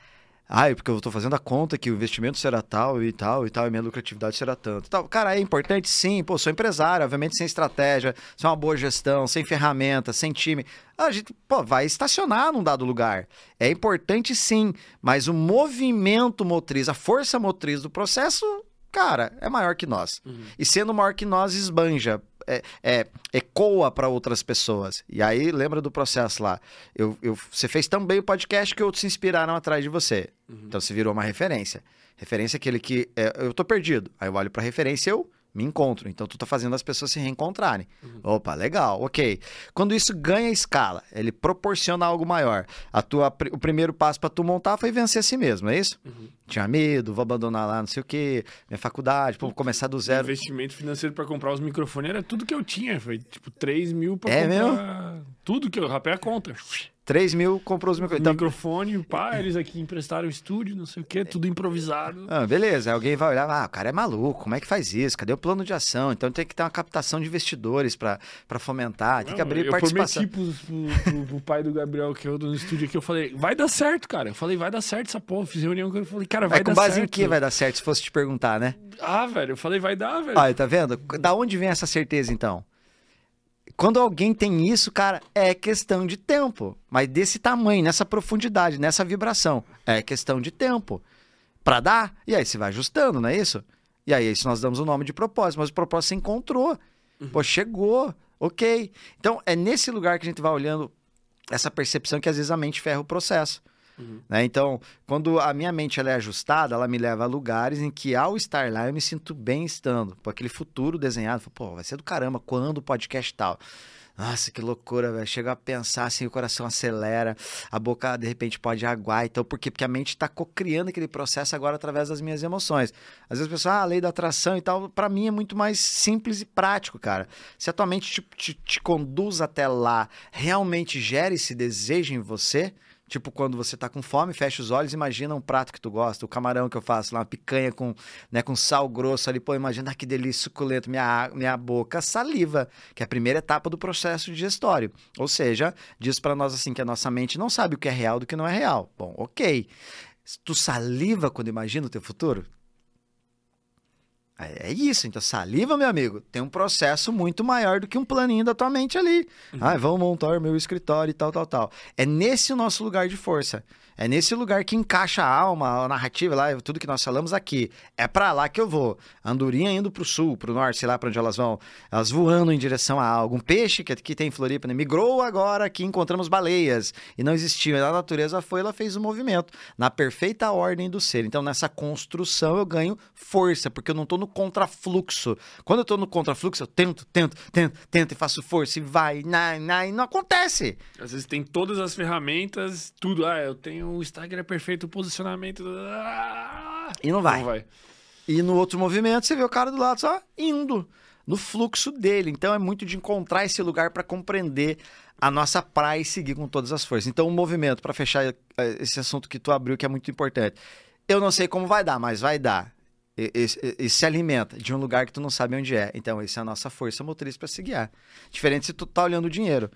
Ai, porque eu tô fazendo a conta que o investimento será tal e tal e tal, e minha lucratividade será tanto. Tal. Cara, é importante sim, pô, sou empresário, obviamente sem estratégia, sem uma boa gestão, sem ferramenta, sem time. A gente, pô, vai estacionar num dado lugar. É importante sim, mas o movimento motriz, a força motriz do processo, cara, é maior que nós. E sendo maior que nós, esbanja, é, é, ecoa para outras pessoas. E aí, lembra do processo lá. Eu, eu- você fez tão bem o podcast que outros se inspiraram atrás de você. Então você virou uma referência. Referência é aquele que é, eu tô perdido. Aí eu olho pra referência e eu me encontro. Então tu tá fazendo as pessoas se reencontrarem. Opa, legal, ok. Quando isso ganha escala, ele proporciona algo maior. A tua, o primeiro passo pra tu montar foi vencer a si mesmo, é isso? Tinha medo, vou abandonar lá, não sei o quê, minha faculdade, vou começar do zero. Investimento financeiro pra comprar os microfones era tudo que eu tinha. Foi tipo 3 mil pra É comprar. Tudo que eu rapei a conta. 3 mil, comprou os microfones. Então, Microfone, pá, eles aqui emprestaram o estúdio, não sei o quê, tudo improvisado. Ah, beleza, alguém vai olhar, ah, o cara é maluco, como é que faz isso? Cadê o plano de ação? Então tem que ter uma captação de investidores para fomentar, tem que Não, abrir eu participação. prometi pro, pro- pro- pro pai do Gabriel, que eu no estúdio aqui, eu falei, vai dar certo, cara. Eu falei, vai dar certo essa porra. Eu Fiz reunião com ele, eu falei, cara, vai É com dar base certo. em que vai dar certo, se fosse te perguntar, né? Ah, velho, eu falei, vai dar, velho. Olha, tá vendo? Da onde vem essa certeza, então? Quando alguém tem isso, cara, é questão de tempo. Mas desse tamanho, nessa profundidade, nessa vibração. É questão de tempo. Pra dar, e aí você vai ajustando, não é isso? E aí isso nós damos o nome de propósito, mas o propósito você encontrou. Pô, chegou. Ok. Então, é nesse lugar que a gente vai olhando essa percepção que às vezes a mente ferra o processo. Uhum. Né? Então, quando a minha mente ela é ajustada, ela me leva a lugares em que, ao estar lá, eu me sinto bem estando. Por aquele futuro desenhado, pô, vai ser do caramba, quando o podcast tal? Nossa, que loucura, velho. Chega a pensar assim, o coração acelera, a boca de repente pode aguar. Então, por quê? Porque a mente está cocriando aquele processo agora através das minhas emoções. Às vezes a pessoa, ah, a lei da atração e tal, para mim é muito mais simples e prático, cara. Se a tua mente te, te, te conduz até lá, realmente gera esse desejo em você, Tipo, quando você tá com fome, fecha os olhos, imagina um prato que tu gosta, o camarão que eu faço lá, uma picanha com, né, com sal grosso ali, pô, imagina ah, que delícia, suculento, minha, minha boca saliva, que é a primeira etapa do processo digestório. Ou seja, diz para nós assim que a nossa mente não sabe o que é real do que não é real. Bom, ok. Tu saliva quando imagina o teu futuro? É isso, então saliva, meu amigo, tem um processo muito maior do que um planinho da tua mente ali. Uhum. Ah, vamos montar meu escritório e tal, tal, tal. É nesse o nosso lugar de força. É nesse lugar que encaixa a alma, a narrativa lá, tudo que nós falamos aqui. É para lá que eu vou. Andorinha indo pro sul, pro norte, sei lá para onde elas vão. Elas voando em direção a algum peixe que aqui tem em Floripa, né? migrou agora que encontramos baleias e não existia. A natureza foi, ela fez o um movimento na perfeita ordem do ser. Então nessa construção eu ganho força, porque eu não tô no contrafluxo. Quando eu tô no contrafluxo, eu tento, tento, tento, tento e faço força e vai, não, não, não acontece. Às vezes tem todas as ferramentas, tudo. Ah, eu tenho o Instagram é perfeito, o posicionamento. E não vai. Não vai. E no outro movimento você vê o cara do lado só indo no fluxo dele. Então é muito de encontrar esse lugar para compreender a nossa praia e seguir com todas as forças. Então o movimento, para fechar eh, esse assunto que tu abriu, que é muito importante. Eu não sei como vai dar, mas vai dar. E, se alimenta de um lugar que tu não sabe onde é. Então, essa é a nossa força motriz para se guiar. Diferente se tu tá olhando o dinheiro.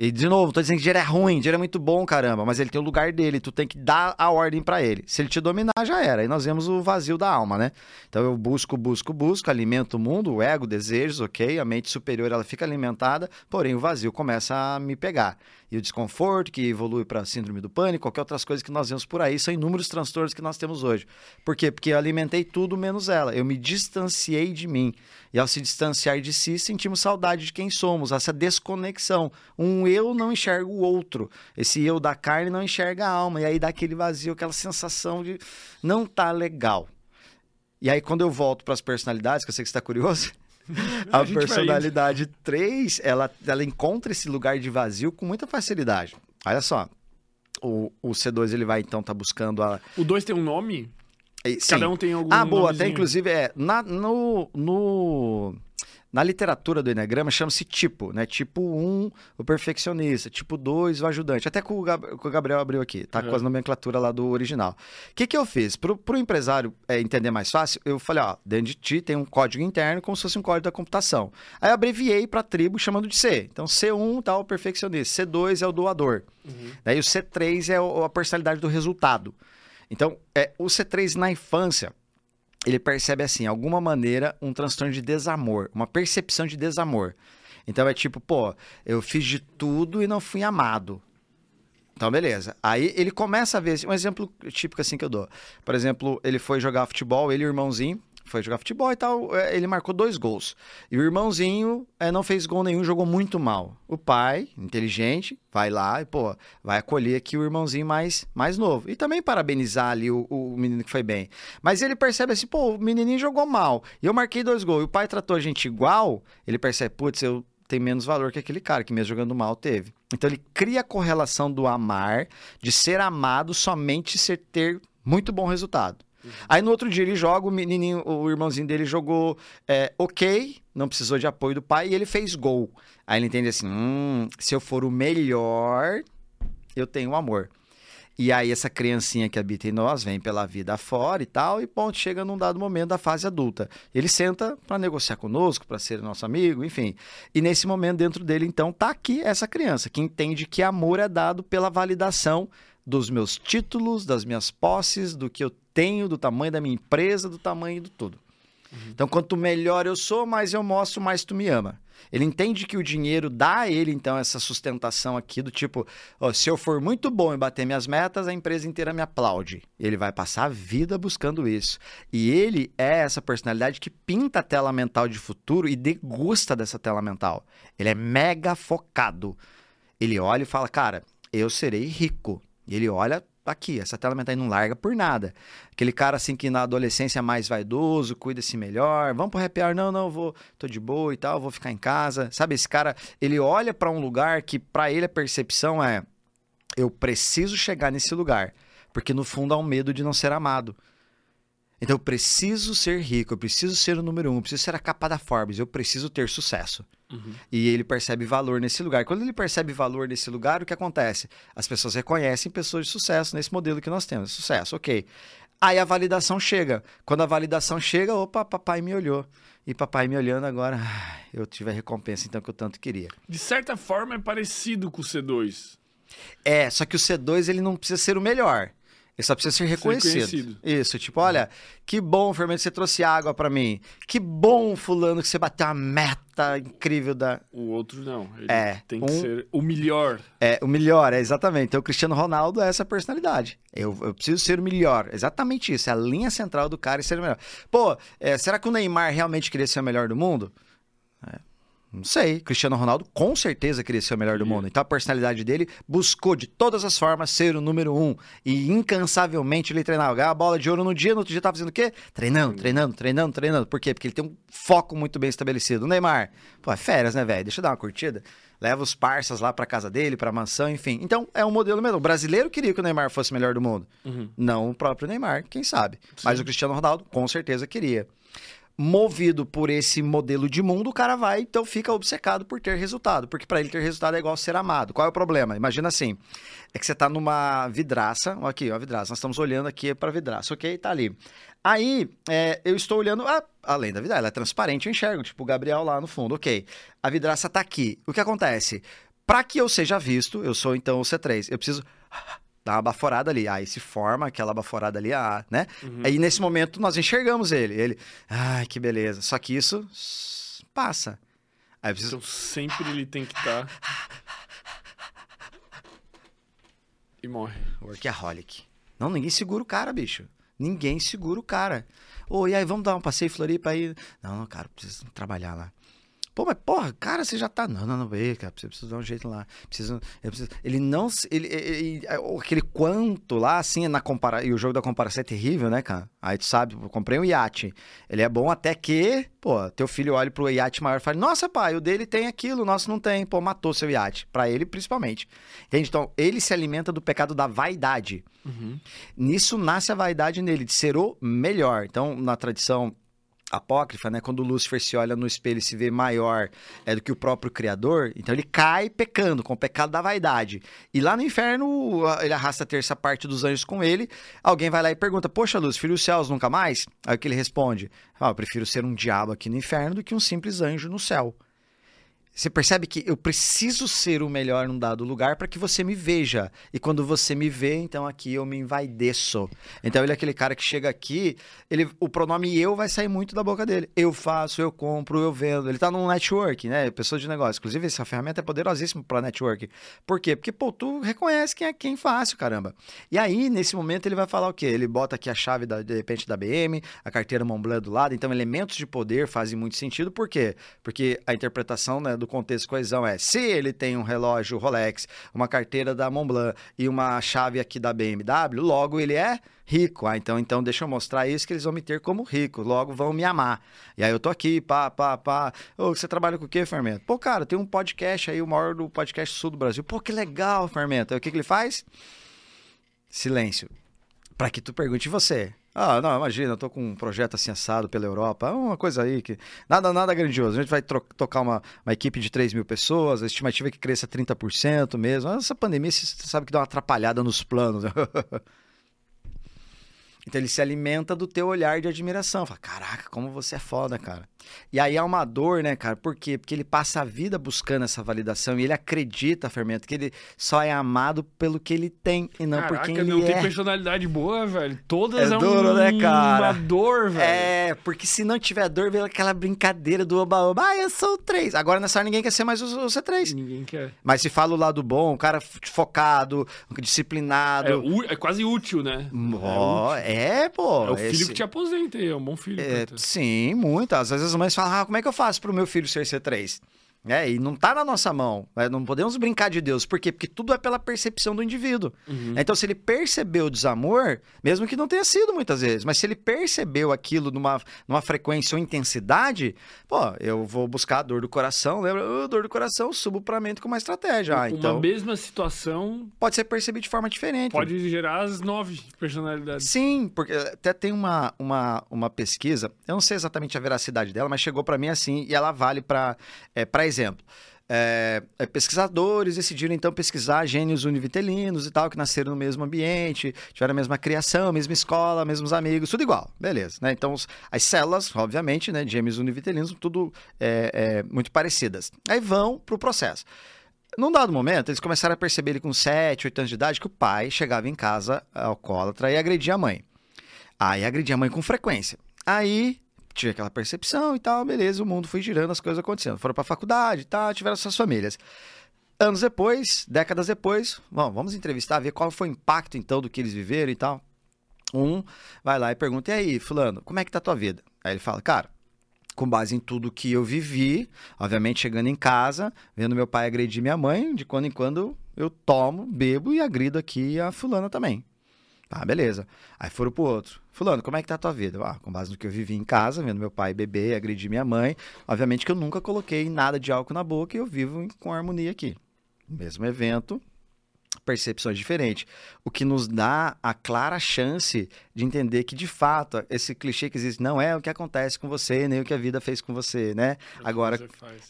E, de novo, tô dizendo que dinheiro é ruim, dinheiro é muito bom, caramba, mas ele tem o lugar dele, tu tem que dar a ordem para ele. Se ele te dominar, já era. Aí nós vemos o vazio da alma, né? Então eu busco, busco, busco, alimento o mundo, o ego, desejos, ok? A mente superior, ela fica alimentada, porém o vazio começa a me pegar e o desconforto, que evolui para síndrome do pânico, qualquer outras coisas que nós vemos por aí, são inúmeros transtornos que nós temos hoje. Por quê? Porque eu alimentei tudo menos ela. Eu me distanciei de mim. E ao se distanciar de si, sentimos saudade de quem somos, essa desconexão. Um eu não enxerga o outro. Esse eu da carne não enxerga a alma. E aí dá aquele vazio, aquela sensação de não tá legal. E aí, quando eu volto para as personalidades, que eu sei que você está curioso, a, a personalidade 3, ela, ela encontra esse lugar de vazio com muita facilidade. Olha só. O, o C2 ele vai então tá buscando a. O 2 tem um nome? Sim. Cada um tem algum Ah, boa, nomezinho. até inclusive é. Na, no, no, na literatura do Enneagrama chama-se tipo, né? Tipo 1, um, o perfeccionista. Tipo 2, o ajudante. Até com o, Gab o Gabriel abriu aqui, tá? Com as nomenclaturas lá do original. O que, que eu fiz? Pro, pro empresário é, entender mais fácil, eu falei, ó, dentro de ti tem um código interno como se fosse um código da computação. Aí eu abreviei para tribo chamando de C. Então C1 tá o perfeccionista, C2 é o doador. Uhum. Daí o C3 é a personalidade do resultado. Então, é, o C3 na infância, ele percebe assim, alguma maneira, um transtorno de desamor, uma percepção de desamor. Então é tipo, pô, eu fiz de tudo e não fui amado. Então, beleza. Aí ele começa a ver, um exemplo típico assim que eu dou. Por exemplo, ele foi jogar futebol, ele e o irmãozinho, foi jogar futebol e tal, é, ele marcou dois gols. E o irmãozinho é, não fez gol nenhum, jogou muito mal. O pai, inteligente, vai lá e, pô, vai acolher aqui o irmãozinho mais, mais novo. E também parabenizar ali o, o menino que foi bem. Mas ele percebe assim, pô, o menininho jogou mal. E eu marquei dois gols. E o pai tratou a gente igual, ele percebe, putz, eu tenho menos valor que aquele cara que mesmo jogando mal teve. Então ele cria a correlação do amar, de ser amado somente ser ter muito bom resultado. Uhum. Aí no outro dia ele joga, o menininho, o irmãozinho dele jogou é, ok, não precisou de apoio do pai e ele fez gol. Aí ele entende assim: hum, se eu for o melhor, eu tenho amor. E aí essa criancinha que habita em nós vem pela vida fora e tal, e ponto, chega num dado momento da fase adulta. Ele senta para negociar conosco, para ser nosso amigo, enfim. E nesse momento dentro dele então tá aqui essa criança que entende que amor é dado pela validação dos meus títulos, das minhas posses, do que eu tenho, do tamanho da minha empresa, do tamanho do tudo. Uhum. Então, quanto melhor eu sou, mais eu mostro, mais tu me ama. Ele entende que o dinheiro dá a ele, então, essa sustentação aqui do tipo, ó, se eu for muito bom em bater minhas metas, a empresa inteira me aplaude. Ele vai passar a vida buscando isso. E ele é essa personalidade que pinta a tela mental de futuro e degusta dessa tela mental. Ele é mega focado. Ele olha e fala, cara, eu serei rico. E ele olha aqui, essa tela mental não larga por nada. Aquele cara assim que na adolescência é mais vaidoso, cuida-se melhor, vamos pro happy hour, não, não, vou, tô de boa e tal, vou ficar em casa. Sabe, esse cara, ele olha para um lugar que para ele a percepção é eu preciso chegar nesse lugar, porque no fundo há um medo de não ser amado. Então eu preciso ser rico, eu preciso ser o número um, eu preciso ser a capa da Forbes, eu preciso ter sucesso. Uhum. E ele percebe valor nesse lugar. Quando ele percebe valor nesse lugar, o que acontece? As pessoas reconhecem pessoas de sucesso nesse modelo que nós temos. Sucesso, ok. Aí a validação chega. Quando a validação chega, opa, papai me olhou. E papai me olhando agora, eu tive a recompensa então que eu tanto queria. De certa forma é parecido com o C2. É, só que o C2 ele não precisa ser o melhor. Ele só precisa ser reconhecido. ser Isso, tipo, olha, que bom, Fernando, você trouxe água para mim. Que bom, fulano, que você bateu a meta incrível da... O outro não. Ele é, tem que um... ser o melhor. É, o melhor, é exatamente. Então, o Cristiano Ronaldo é essa personalidade. Eu, eu preciso ser o melhor. Exatamente isso. É a linha central do cara e ser o melhor. Pô, é, será que o Neymar realmente queria ser o melhor do mundo? Não sei. Cristiano Ronaldo com certeza queria ser o melhor do mundo. Então a personalidade dele buscou de todas as formas ser o número um. E incansavelmente ele treinava. Ganhava a bola de ouro no dia, no outro dia tava fazendo o quê? Treinando, treinando, treinando, treinando. Por quê? Porque ele tem um foco muito bem estabelecido. O Neymar, pô, é férias, né, velho? Deixa eu dar uma curtida. Leva os parças lá pra casa dele, pra mansão, enfim. Então é um modelo mesmo. O brasileiro queria que o Neymar fosse o melhor do mundo. Uhum. Não o próprio Neymar, quem sabe. Sim. Mas o Cristiano Ronaldo com certeza queria movido por esse modelo de mundo, o cara vai, então fica obcecado por ter resultado, porque para ele ter resultado é igual ser amado. Qual é o problema? Imagina assim, é que você tá numa vidraça, aqui, ó, vidraça, nós estamos olhando aqui para vidraça, ok? Tá ali. Aí, é, eu estou olhando, ah, além da vidraça, ela é transparente, eu enxergo, tipo o Gabriel lá no fundo, ok. A vidraça tá aqui. O que acontece? Para que eu seja visto, eu sou então o C3, eu preciso dá uma baforada ali. Aí se forma aquela baforada ali, ah, né? Uhum. Aí nesse momento nós enxergamos ele. Ele, ai, que beleza. Só que isso passa. Aí preciso... Então sempre ele tem que estar. Tá... e morre. Workaholic. Não, ninguém segura o cara, bicho. Ninguém segura o cara. Ô, oh, e aí, vamos dar um passeio em Floripa aí? Não, não, cara, preciso trabalhar lá. Pô, mas porra, cara, você já tá. Não, não, não, vê, cara, você precisa dar um jeito lá. Precisa, preciso... Ele não. Ele, ele, aquele quanto lá, assim, na compara... e o jogo da comparação é terrível, né, cara? Aí tu sabe, eu comprei um iate. Ele é bom até que, pô, teu filho olha pro iate maior e fala: Nossa, pai, o dele tem aquilo, o nosso não tem. Pô, matou seu iate. Pra ele, principalmente. Entende? Então, ele se alimenta do pecado da vaidade. Uhum. Nisso nasce a vaidade nele, de ser o melhor. Então, na tradição apócrifa, né? Quando Lúcifer se olha no espelho e se vê maior é, do que o próprio Criador, então ele cai pecando, com o pecado da vaidade. E lá no inferno, ele arrasta a terça parte dos anjos com ele. Alguém vai lá e pergunta: Poxa, Lúcifer, os céus nunca mais? Aí o que ele responde: ah, Eu prefiro ser um diabo aqui no inferno do que um simples anjo no céu. Você percebe que eu preciso ser o melhor num dado lugar para que você me veja. E quando você me vê, então aqui eu me envaideço. Então ele é aquele cara que chega aqui, ele, o pronome eu vai sair muito da boca dele. Eu faço, eu compro, eu vendo. Ele tá num network, né? Pessoa de negócio. Inclusive, essa ferramenta é poderosíssima para network. Por quê? Porque, pô, tu reconhece quem é quem fácil, caramba. E aí, nesse momento, ele vai falar o quê? Ele bota aqui a chave, da, de repente, da BM, a carteira Montblanc do lado. Então, elementos de poder fazem muito sentido. Por quê? Porque a interpretação né, do contexto coesão é: se ele tem um relógio Rolex, uma carteira da Montblanc e uma chave aqui da BMW, logo ele é rico. Ah, então, então deixa eu mostrar isso que eles vão me ter como rico. Logo vão me amar. E aí eu tô aqui, pá, pá, pá. Ô, você trabalha com o quê, Fermento? Pô, cara, tem um podcast aí, o maior do podcast sul do Brasil. Pô, que legal, Fermento. Aí o que, que ele faz? Silêncio. Para que tu pergunte você. Ah, não, imagina, eu tô com um projeto assim assado pela Europa, é uma coisa aí que. Nada, nada grandioso. A gente vai tocar uma, uma equipe de 3 mil pessoas, a estimativa é que cresça 30% mesmo. Essa pandemia, você sabe que dá uma atrapalhada nos planos. então ele se alimenta do teu olhar de admiração. Fala, caraca, como você é foda, cara. E aí é uma dor, né, cara? Por quê? Porque ele passa a vida buscando essa validação e ele acredita, Fermento, que ele só é amado pelo que ele tem e não por Caraca, quem ele não é. tem personalidade boa, velho. Todas É é, duro, um- né, cara? uma dor, velho. É, porque se não tiver dor, vem aquela brincadeira do oba-oba. Ah, eu sou o 3. Agora nessa hora ninguém quer ser mais o, o C3. Ninguém quer. Mas se fala o lado bom, o cara focado, disciplinado. É, é quase útil, né? Ó, é, pô. É o filho esse- que te aposenta, é um bom filho. É, sim, muitas. Às vezes as mães falam, ah, como é que eu faço pro meu filho ser C3? É, e não tá na nossa mão. né? Não podemos brincar de Deus. Por quê? Porque tudo é pela percepção do indivíduo. Uhum. Então, se ele percebeu o desamor, mesmo que não tenha sido muitas vezes, mas se ele percebeu aquilo numa, numa frequência ou intensidade, pô, eu vou buscar a dor do coração, lembra? Ah, dor do coração, subo pra mente com uma estratégia. Ah, Uma então, mesma situação pode ser percebido de forma diferente. pode gerar as nove personalidades. Sim, porque até tem uma, uma, uma pesquisa, eu não sei exatamente a veracidade dela, mas chegou para mim assim, e ela vale para é, pra exemplo. É, pesquisadores decidiram então pesquisar gênios univitelinos e tal, que nasceram no mesmo ambiente, tiveram a mesma criação, a mesma escola, mesmos amigos, tudo igual, beleza, né? Então, as células, obviamente, né, de gêmeos univitelinos, tudo é, é, muito parecidas. Aí vão pro processo. Num dado momento, eles começaram a perceber com 7, 8 anos de idade que o pai chegava em casa alcoólatra e agredia a mãe. Aí agredia a mãe com frequência. Aí tive aquela percepção e tal, beleza, o mundo foi girando, as coisas acontecendo. Foram pra faculdade e tal, tiveram suas famílias. Anos depois, décadas depois, bom, vamos entrevistar, ver qual foi o impacto então do que eles viveram e tal. Um vai lá e pergunta: e aí, Fulano, como é que tá a tua vida? Aí ele fala: cara, com base em tudo que eu vivi, obviamente chegando em casa, vendo meu pai agredir minha mãe, de quando em quando eu tomo, bebo e agrido aqui a fulana também. Tá, beleza. Aí foram pro outro. Fulano, como é que tá a tua vida? Ah, com base no que eu vivi em casa, vendo meu pai beber, agredir minha mãe. Obviamente que eu nunca coloquei nada de álcool na boca e eu vivo em- com harmonia aqui. Mesmo evento, percepções diferentes. O que nos dá a clara chance de entender que, de fato, esse clichê que existe não é o que acontece com você, nem o que a vida fez com você, né? É o que Agora,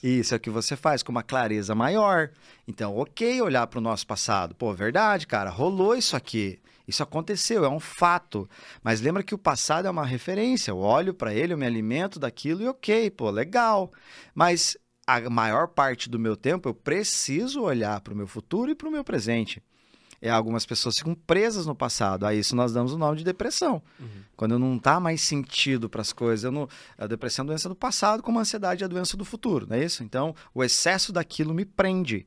isso é o que você faz com uma clareza maior. Então, ok olhar para o nosso passado. Pô, verdade, cara, rolou isso aqui. Isso aconteceu, é um fato. Mas lembra que o passado é uma referência. Eu olho para ele, eu me alimento daquilo e ok, pô, legal. Mas a maior parte do meu tempo eu preciso olhar para o meu futuro e para o meu presente. É, algumas pessoas ficam presas no passado. A isso nós damos o nome de depressão. Uhum. Quando não tá mais sentido para as coisas. Não, a depressão é a doença do passado, como a ansiedade é a doença do futuro, não é isso? Então, o excesso daquilo me prende.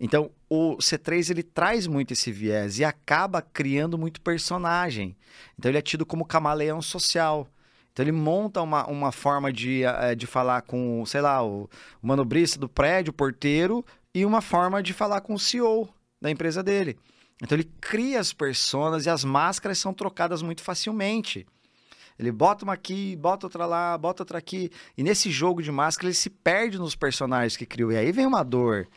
Então, o C3 ele traz muito esse viés e acaba criando muito personagem. Então, ele é tido como camaleão social. Então, ele monta uma, uma forma de, eh, de falar com, sei lá, o, manobrista do prédio, o porteiro, e uma forma de falar com o CEO da empresa dele. Então, ele cria as personas e as máscaras são trocadas muito facilmente. Ele bota uma aqui, bota outra lá, bota outra aqui. E nesse jogo de máscara, ele se perde nos personagens que criou. E aí vem uma dor.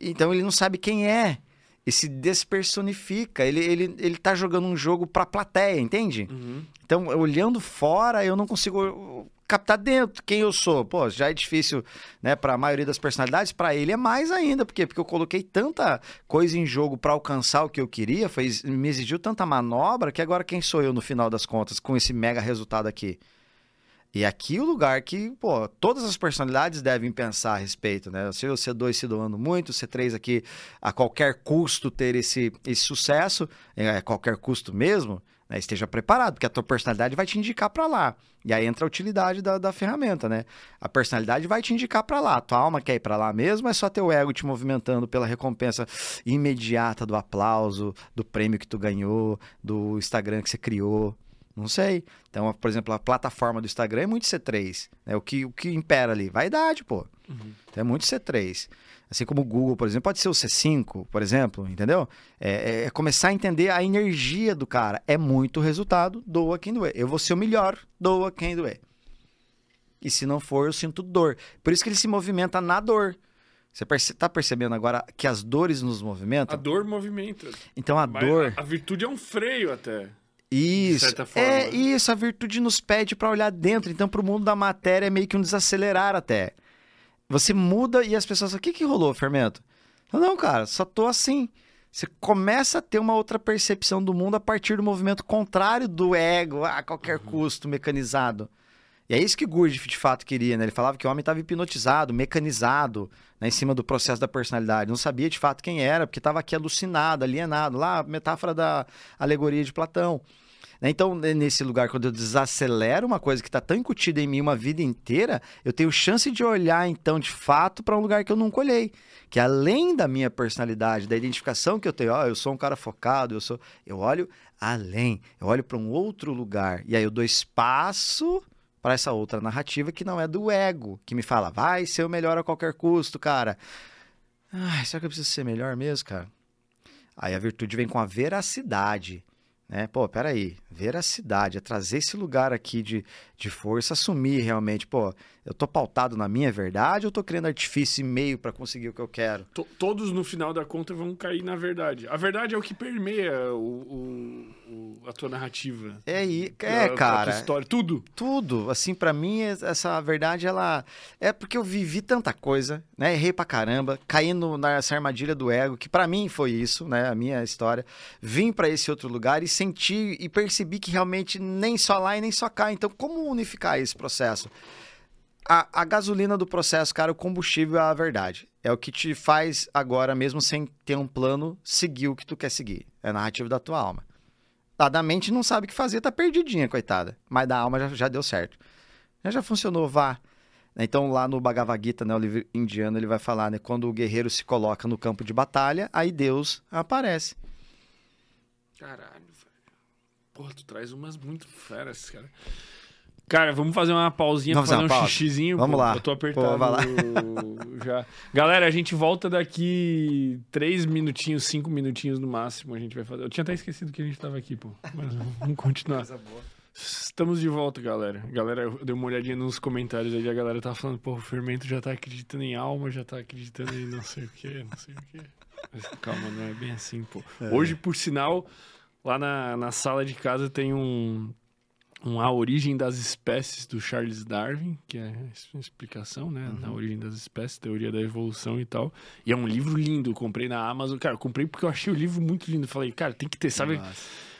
Então ele não sabe quem é. E se despersonifica. Ele, ele, ele tá jogando um jogo pra plateia, entende? Uhum. Então, olhando fora, eu não consigo uh, captar dentro quem eu sou. Pô, já é difícil, né, para a maioria das personalidades, para ele é mais ainda, por quê? Porque eu coloquei tanta coisa em jogo para alcançar o que eu queria, foi, me exigiu tanta manobra que agora quem sou eu no final das contas com esse mega resultado aqui? E aqui o lugar que, pô, todas as personalidades devem pensar a respeito, né? Se o C2 se doando muito, o C3 aqui a qualquer custo ter esse, esse sucesso, é, a qualquer custo mesmo, né? esteja preparado, porque a tua personalidade vai te indicar para lá. E aí entra a utilidade da, da ferramenta, né? A personalidade vai te indicar para lá. Tua alma quer ir para lá mesmo, é só teu ego te movimentando pela recompensa imediata do aplauso, do prêmio que tu ganhou, do Instagram que você criou. Não sei. Então, por exemplo, a plataforma do Instagram é muito C3. Né? O, que, o que impera ali? Vaidade, pô. Uhum. Então, é muito C3. Assim como o Google, por exemplo, pode ser o C5, por exemplo, entendeu? É, é começar a entender a energia do cara. É muito resultado, doa quem doer. Eu vou ser o melhor, doa quem doer. E se não for, eu sinto dor. Por isso que ele se movimenta na dor. Você perce tá percebendo agora que as dores nos A movimentam? dor movimenta. Então a Mas dor. A, a virtude é um freio até. Isso. é né? isso, a virtude nos pede para olhar dentro. Então, pro mundo da matéria é meio que um desacelerar até. Você muda e as pessoas falam: o que, que rolou, fermento? Não, cara, só tô assim. Você começa a ter uma outra percepção do mundo a partir do movimento contrário do ego, a qualquer Uhum. custo, mecanizado. E é isso que Gurdjieff de fato queria, né? Ele falava que o homem estava hipnotizado, mecanizado, né, em cima do processo da personalidade. Não sabia de fato quem era, porque estava aqui alucinado, alienado. Lá, metáfora da alegoria de Platão. Né? Então, nesse lugar, quando eu desacelero uma coisa que está tão incutida em mim uma vida inteira, eu tenho chance de olhar, então, de fato, para um lugar que eu nunca olhei. Que além da minha personalidade, da identificação que eu tenho, ó, eu sou um cara focado, eu sou. Eu olho além, eu olho para um outro lugar. E aí eu dou espaço para essa outra narrativa que não é do ego, que me fala, vai ser o melhor a qualquer custo, cara. Ai, será que eu preciso ser melhor mesmo, cara? Aí a virtude vem com a veracidade né? Pô, peraí, veracidade, é trazer esse lugar aqui de, de força, assumir realmente, pô, eu tô pautado na minha verdade ou tô criando artifício e meio para conseguir o que eu quero? todos, no final da conta, vão cair na verdade. A verdade é o que permeia o, o, o a tua narrativa. É, e, é a, cara. A história, tudo. Tudo. Assim, para mim, essa verdade, ela... É porque eu vivi tanta coisa, né? Errei pra caramba, caindo nessa armadilha do ego, que para mim foi isso, né? A minha história. Vim para esse outro lugar e senti e percebi que realmente nem só lá e nem só cá. Então, como unificar esse processo? A, a, gasolina do processo, cara, o combustível é a verdade. É o que te faz agora, mesmo sem ter um plano, seguir o que tu quer seguir. É a narrativa da tua alma. Da mente não sabe o que fazer, tá perdidinha, coitada. Mas da alma já, já deu certo. Já, já funcionou, vá. Então, lá no Bhagavad Gita, né, o livro indiano, ele vai falar, né? Quando o guerreiro se coloca no campo de batalha, aí Deus aparece. Caralho, velho. Porra, tu traz umas muito feras, cara. Cara, vamos fazer uma pausinha vamos pra fazer um pausa. xixizinho. Vamos pô. lá. Eu tô apertando pô, já. Galera, a gente volta daqui três minutinhos, cinco minutinhos no máximo. A gente vai fazer. Eu tinha até esquecido que a gente tava aqui, pô. Mas vamos continuar. Estamos de volta, galera. Galera, eu dei uma olhadinha nos comentários aí. A galera tá falando, pô, o fermento já tá acreditando em alma, já tá acreditando em não sei o que, não sei o que. Mas, calma, não é bem assim, pô. É. Hoje, por sinal, lá na, na sala de casa tem um um A Origem das Espécies do Charles Darwin, que é uma explicação, né? Uhum. Na origem das espécies, teoria da evolução e tal. E é um livro lindo, comprei na Amazon. Cara, comprei porque eu achei o livro muito lindo. Falei, cara, tem que ter, sabe? Nossa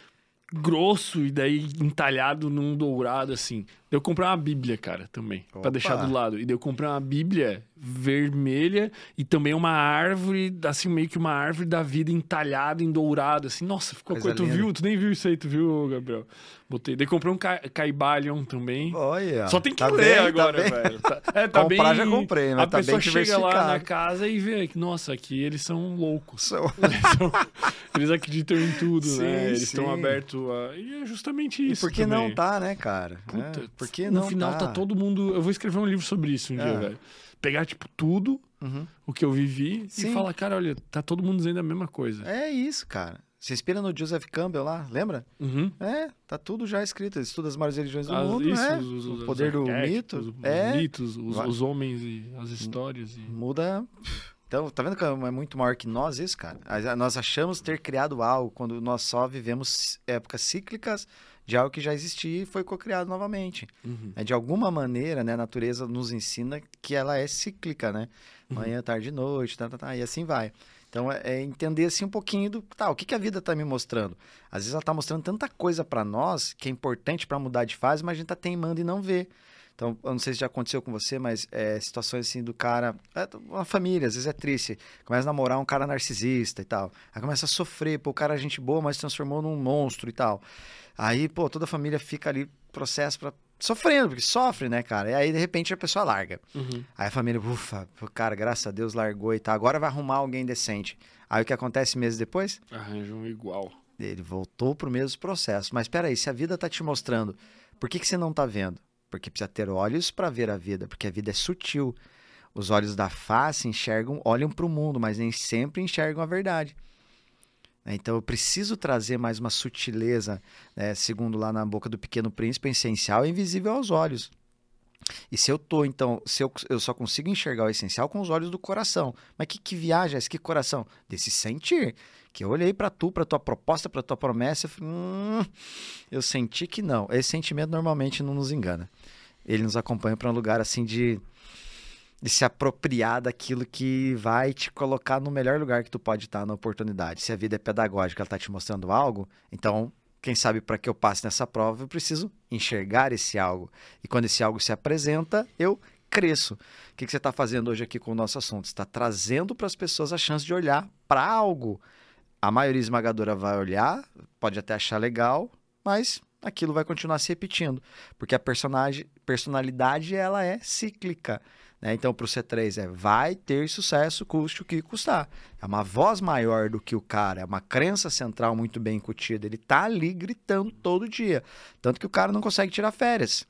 grosso e daí entalhado num dourado, assim. Eu comprei uma Bíblia, cara, também, para deixar do lado. E daí eu comprei uma Bíblia vermelha e também uma árvore, assim, meio que uma árvore da vida entalhada em dourado, assim. Nossa, ficou coisa. Tu viu? Tu nem viu isso aí, tu viu, Gabriel? Botei. Daí comprei um ca Caibalion também. Olha. Só tem que tá ler bem, tá agora, tá velho. Tá, é, tá Comprar bem, já comprei, mas a tá pessoa chega lá na casa e vê que, nossa, aqui eles são loucos. São. Eles, são, eles acreditam em tudo, sim, né? Eles estão abertos a. E é justamente isso. E por que também. não tá, né, cara? Puta, é, por que no final tá. tá todo mundo. Eu vou escrever um livro sobre isso um é. dia, velho. Pegar, tipo, tudo uhum. o que eu vivi sim. e falar, cara, olha, tá todo mundo dizendo a mesma coisa. É isso, cara. Você inspira no Joseph Campbell lá, lembra? Uhum. É, tá tudo já escrito. Ele estuda as maiores religiões do as, mundo, isso, né? Os, os, o poder do mito. Os, é. mitos, os, os, homens e as histórias. E... Muda. Então, tá vendo que é muito maior que nós isso, cara? Nós achamos ter criado algo quando nós só vivemos épocas cíclicas de algo que já existia e foi cocriado novamente. Uhum. É, de alguma maneira, né, a natureza nos ensina que ela é cíclica, né? Uhum. Manhã, tarde e noite, tá, tá, tá, e assim vai. Então, é, é entender assim um pouquinho do tá, o que, que a vida está me mostrando. Às vezes ela está mostrando tanta coisa para nós que é importante para mudar de fase, mas a gente está teimando e não vê. Então, eu não sei se já aconteceu com você, mas é, situações assim do cara. É, uma família, às vezes é triste. Começa a namorar um cara narcisista e tal. Aí começa a sofrer, pô, o cara é gente boa, mas se transformou num monstro e tal. Aí, pô, toda a família fica ali, processo para sofrendo, porque sofre, né, cara? E aí, de repente, a pessoa larga. Uhum. Aí a família, ufa, cara, graças a Deus largou e tá. Agora vai arrumar alguém decente. Aí o que acontece meses depois? Arranjam igual. Ele voltou pro mesmo processo. Mas peraí, se a vida tá te mostrando, por que, que você não tá vendo? Porque precisa ter olhos para ver a vida, porque a vida é sutil. Os olhos da face enxergam, olham para o mundo, mas nem sempre enxergam a verdade. Né? Então eu preciso trazer mais uma sutileza, né? segundo lá na boca do Pequeno Príncipe, é essencial e invisível aos olhos. E se eu tô, então, se eu, eu só consigo enxergar o essencial com os olhos do coração. Mas que, que viagem é esse? Que coração? Desse sentir. Que eu olhei para tu, para tua proposta, para tua promessa, eu, falei, hum, eu senti que não. Esse sentimento normalmente não nos engana. Ele nos acompanha para um lugar assim de de se apropriar daquilo que vai te colocar no melhor lugar que tu pode estar na oportunidade. Se a vida é pedagógica, ela está te mostrando algo, então quem sabe para que eu passe nessa prova, eu preciso enxergar esse algo. E quando esse algo se apresenta, eu cresço. O que, que você está fazendo hoje aqui com o nosso assunto? Está trazendo para as pessoas a chance de olhar para algo. A maioria esmagadora vai olhar, pode até achar legal, mas aquilo vai continuar se repetindo, porque a personalidade ela é cíclica. Né? Então, para o C3 é vai ter sucesso, custe o que custar. É uma voz maior do que o cara, é uma crença central muito bem incutida. Ele tá ali gritando todo dia. Tanto que o cara não consegue tirar férias.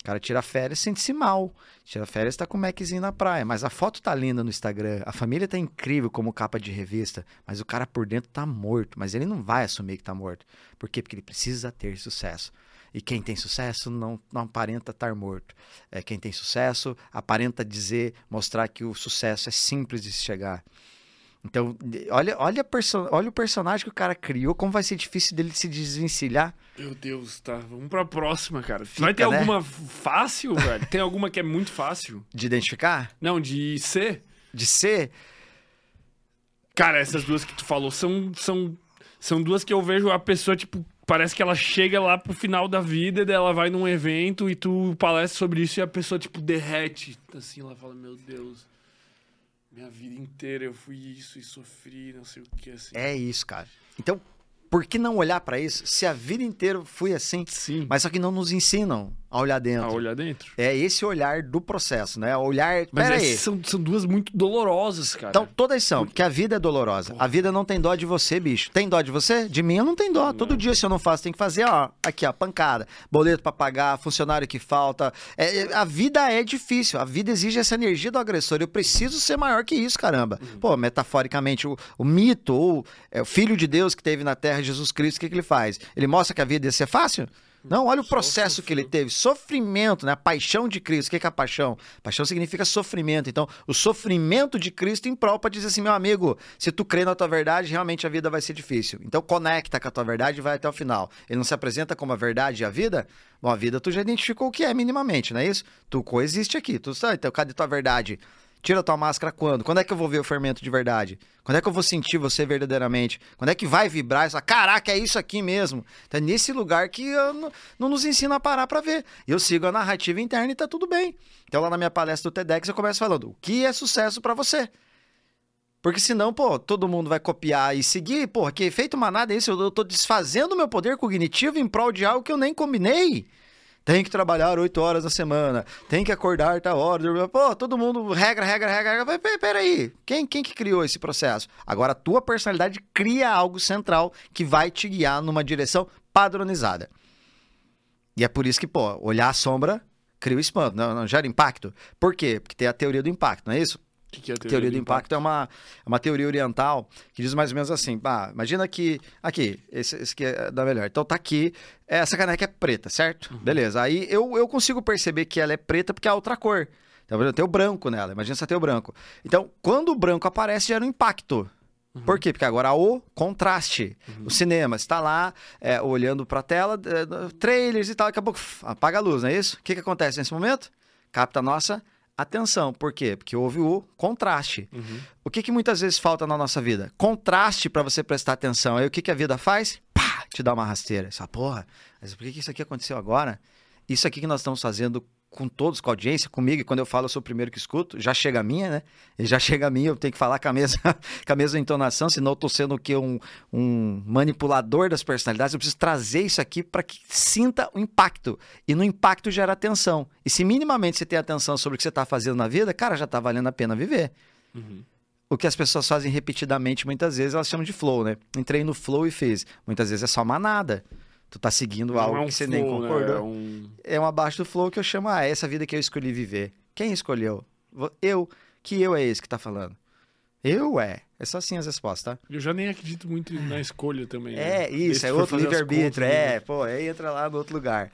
O cara tira férias, sente-se mal. Tira férias, tá com o Maczinho na praia. Mas a foto tá linda no Instagram. A família tá incrível como capa de revista. Mas o cara por dentro tá morto. Mas ele não vai assumir que tá morto. Por quê? Porque ele precisa ter sucesso. E quem tem sucesso não, não aparenta estar morto. É, quem tem sucesso aparenta dizer, mostrar que o sucesso é simples de se chegar. Então, olha, olha, olha o personagem que o cara criou, como vai ser difícil dele se desvencilhar. Meu Deus, tá. Vamos pra próxima, cara. Fica, vai ter né? alguma fácil, velho? Tem alguma que é muito fácil? De identificar? Não, de ser. De ser? Cara, essas duas que tu falou são, são, são duas que eu vejo a pessoa, tipo, parece que ela chega lá pro final da vida, e ela vai num evento e tu palestra sobre isso e a pessoa, tipo, derrete. Assim, ela fala, meu Deus, minha vida inteira eu fui isso e sofri, não sei o que, assim. É isso, cara. Então, por que não olhar para isso se a vida inteira fui assim? Sim. Mas só que não nos ensinam a olhar dentro. A olhar dentro. É esse olhar do processo, né? Olhar. Mas Pera aí. São, são duas muito dolorosas, cara. Então, todas são, porque a vida é dolorosa. Porra. A vida não tem dó de você, bicho. Tem dó de você? De mim eu não tenho dó. Não. Todo dia, se eu não faço, tem que fazer, ó, aqui, ó, pancada. Boleto para pagar, funcionário que falta. É, é, a vida é difícil. A vida exige essa energia do agressor. Eu preciso ser maior que isso, caramba. Uhum. Pô, metaforicamente, o, o mito, ou é, o filho de Deus que teve na terra, Jesus Cristo, o que, que ele faz? Ele mostra que a vida ia ser fácil? Não, olha o processo que ele teve. Sofrimento, né? A paixão de Cristo. O que é a paixão? Paixão significa sofrimento. Então, o sofrimento de Cristo em prol para dizer assim, meu amigo, se tu crê na tua verdade, realmente a vida vai ser difícil. Então, conecta com a tua verdade e vai até o final. Ele não se apresenta como a verdade e a vida? Bom, a vida tu já identificou o que é minimamente, não é isso? Tu coexiste aqui. Tu sabe, então, cadê tua verdade? Tira tua máscara quando? Quando é que eu vou ver o fermento de verdade? Quando é que eu vou sentir você verdadeiramente? Quando é que vai vibrar e falar, caraca, é isso aqui mesmo? É nesse lugar que não, não nos ensina a parar para ver. Eu sigo a narrativa interna e tá tudo bem. Então lá na minha palestra do TEDx eu começo falando, o que é sucesso para você? Porque senão, pô, todo mundo vai copiar e seguir. Pô, que efeito manada é isso? Eu tô desfazendo meu poder cognitivo em prol de algo que eu nem combinei tem que trabalhar oito horas na semana, tem que acordar tal hora. Pô, todo mundo, regra, regra, regra. regra. Peraí, quem, quem que criou esse processo? Agora, a tua personalidade cria algo central que vai te guiar numa direção padronizada. E é por isso que, pô, olhar a sombra cria o espanto, não, não gera impacto. Por quê? Porque tem a teoria do impacto, não é isso? Que, que é a teoria, teoria do, do impacto? impacto? é uma, é uma teoria oriental que diz mais ou menos assim: ah, imagina que. Aqui, esse, esse aqui é da melhor. Então tá aqui, essa caneca é preta, certo? Uhum. Beleza. Aí eu, eu consigo perceber que ela é preta porque é outra cor. Então, tem o branco nela. Imagina se tem o branco. Então, quando o branco aparece, gera um impacto. Uhum. Por quê? Porque agora o contraste. Uhum. O cinema está lá, é, olhando para a tela, é, trailers e tal, daqui a pouco apaga a luz, não é isso? O que, que acontece nesse momento? Capta a nossa atenção. Por quê? Porque houve o contraste. Uhum. O que, que muitas vezes falta na nossa vida? Contraste para você prestar atenção. Aí o que, que a vida faz? Pá! Te dá uma rasteira. Essa porra, mas por que, que isso aqui aconteceu agora? Isso aqui que nós estamos fazendo com todos, com a audiência, comigo, e quando eu falo, eu sou o primeiro que escuto, já chega a minha, né? E já chega a minha, eu tenho que falar com a mesma, com a mesma entonação, senão eu tô sendo o quê? Um, um manipulador das personalidades. Eu preciso trazer isso aqui para que sinta o impacto. E no impacto gera atenção. E se minimamente você tem atenção sobre o que você está fazendo na vida, cara, já está valendo a pena viver. Uhum. O que as pessoas fazem repetidamente, muitas vezes, elas chamam de flow, né? Entrei no flow e fiz. Muitas vezes é só manada. Tu tá seguindo algo é um que você flow, nem concordou. Né? É, um... é um abaixo do flow que eu chamo, ah, é essa vida que eu escolhi viver. Quem escolheu? Eu. Que eu é esse que tá falando? Eu é. É só assim as respostas, tá? Eu já nem acredito muito na escolha também. É, né? isso, é outro livre-arbítrio. É, pô, aí entra lá no outro lugar.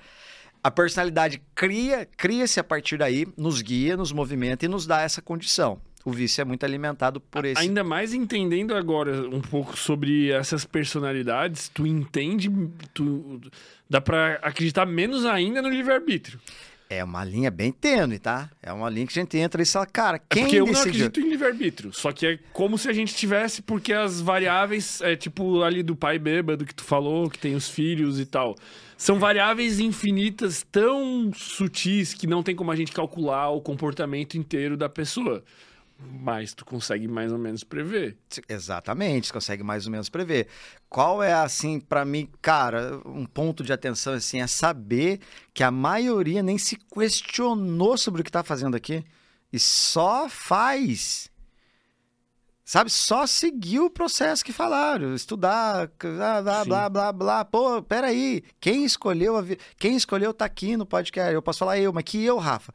A personalidade cria, cria-se a partir daí, nos guia, nos movimenta e nos dá essa condição o vício é muito alimentado por esse. Ainda mais entendendo agora um pouco sobre essas personalidades, tu entende, tu dá para acreditar menos ainda no livre-arbítrio. É uma linha bem tênue, tá? É uma linha que a gente entra e fala, cara, É quem porque eu não decidiu? acredito em livre-arbítrio. Só que é como se a gente tivesse, porque as variáveis, é tipo ali do pai bêbado que tu falou, que tem os filhos e tal. São variáveis infinitas, tão sutis que não tem como a gente calcular o comportamento inteiro da pessoa. Mas tu consegue mais ou menos prever. Exatamente, você consegue mais ou menos prever. Qual é, assim, pra mim, cara, um ponto de atenção, assim, é saber que a maioria nem se questionou sobre o que tá fazendo aqui e só faz. Sabe, só seguiu o processo que falaram, estudar, blá, blá, Sim. blá, blá, blá. Pô, peraí, quem escolheu, a vi- quem escolheu tá aqui no podcast? Eu posso falar eu, mas que eu, Rafa?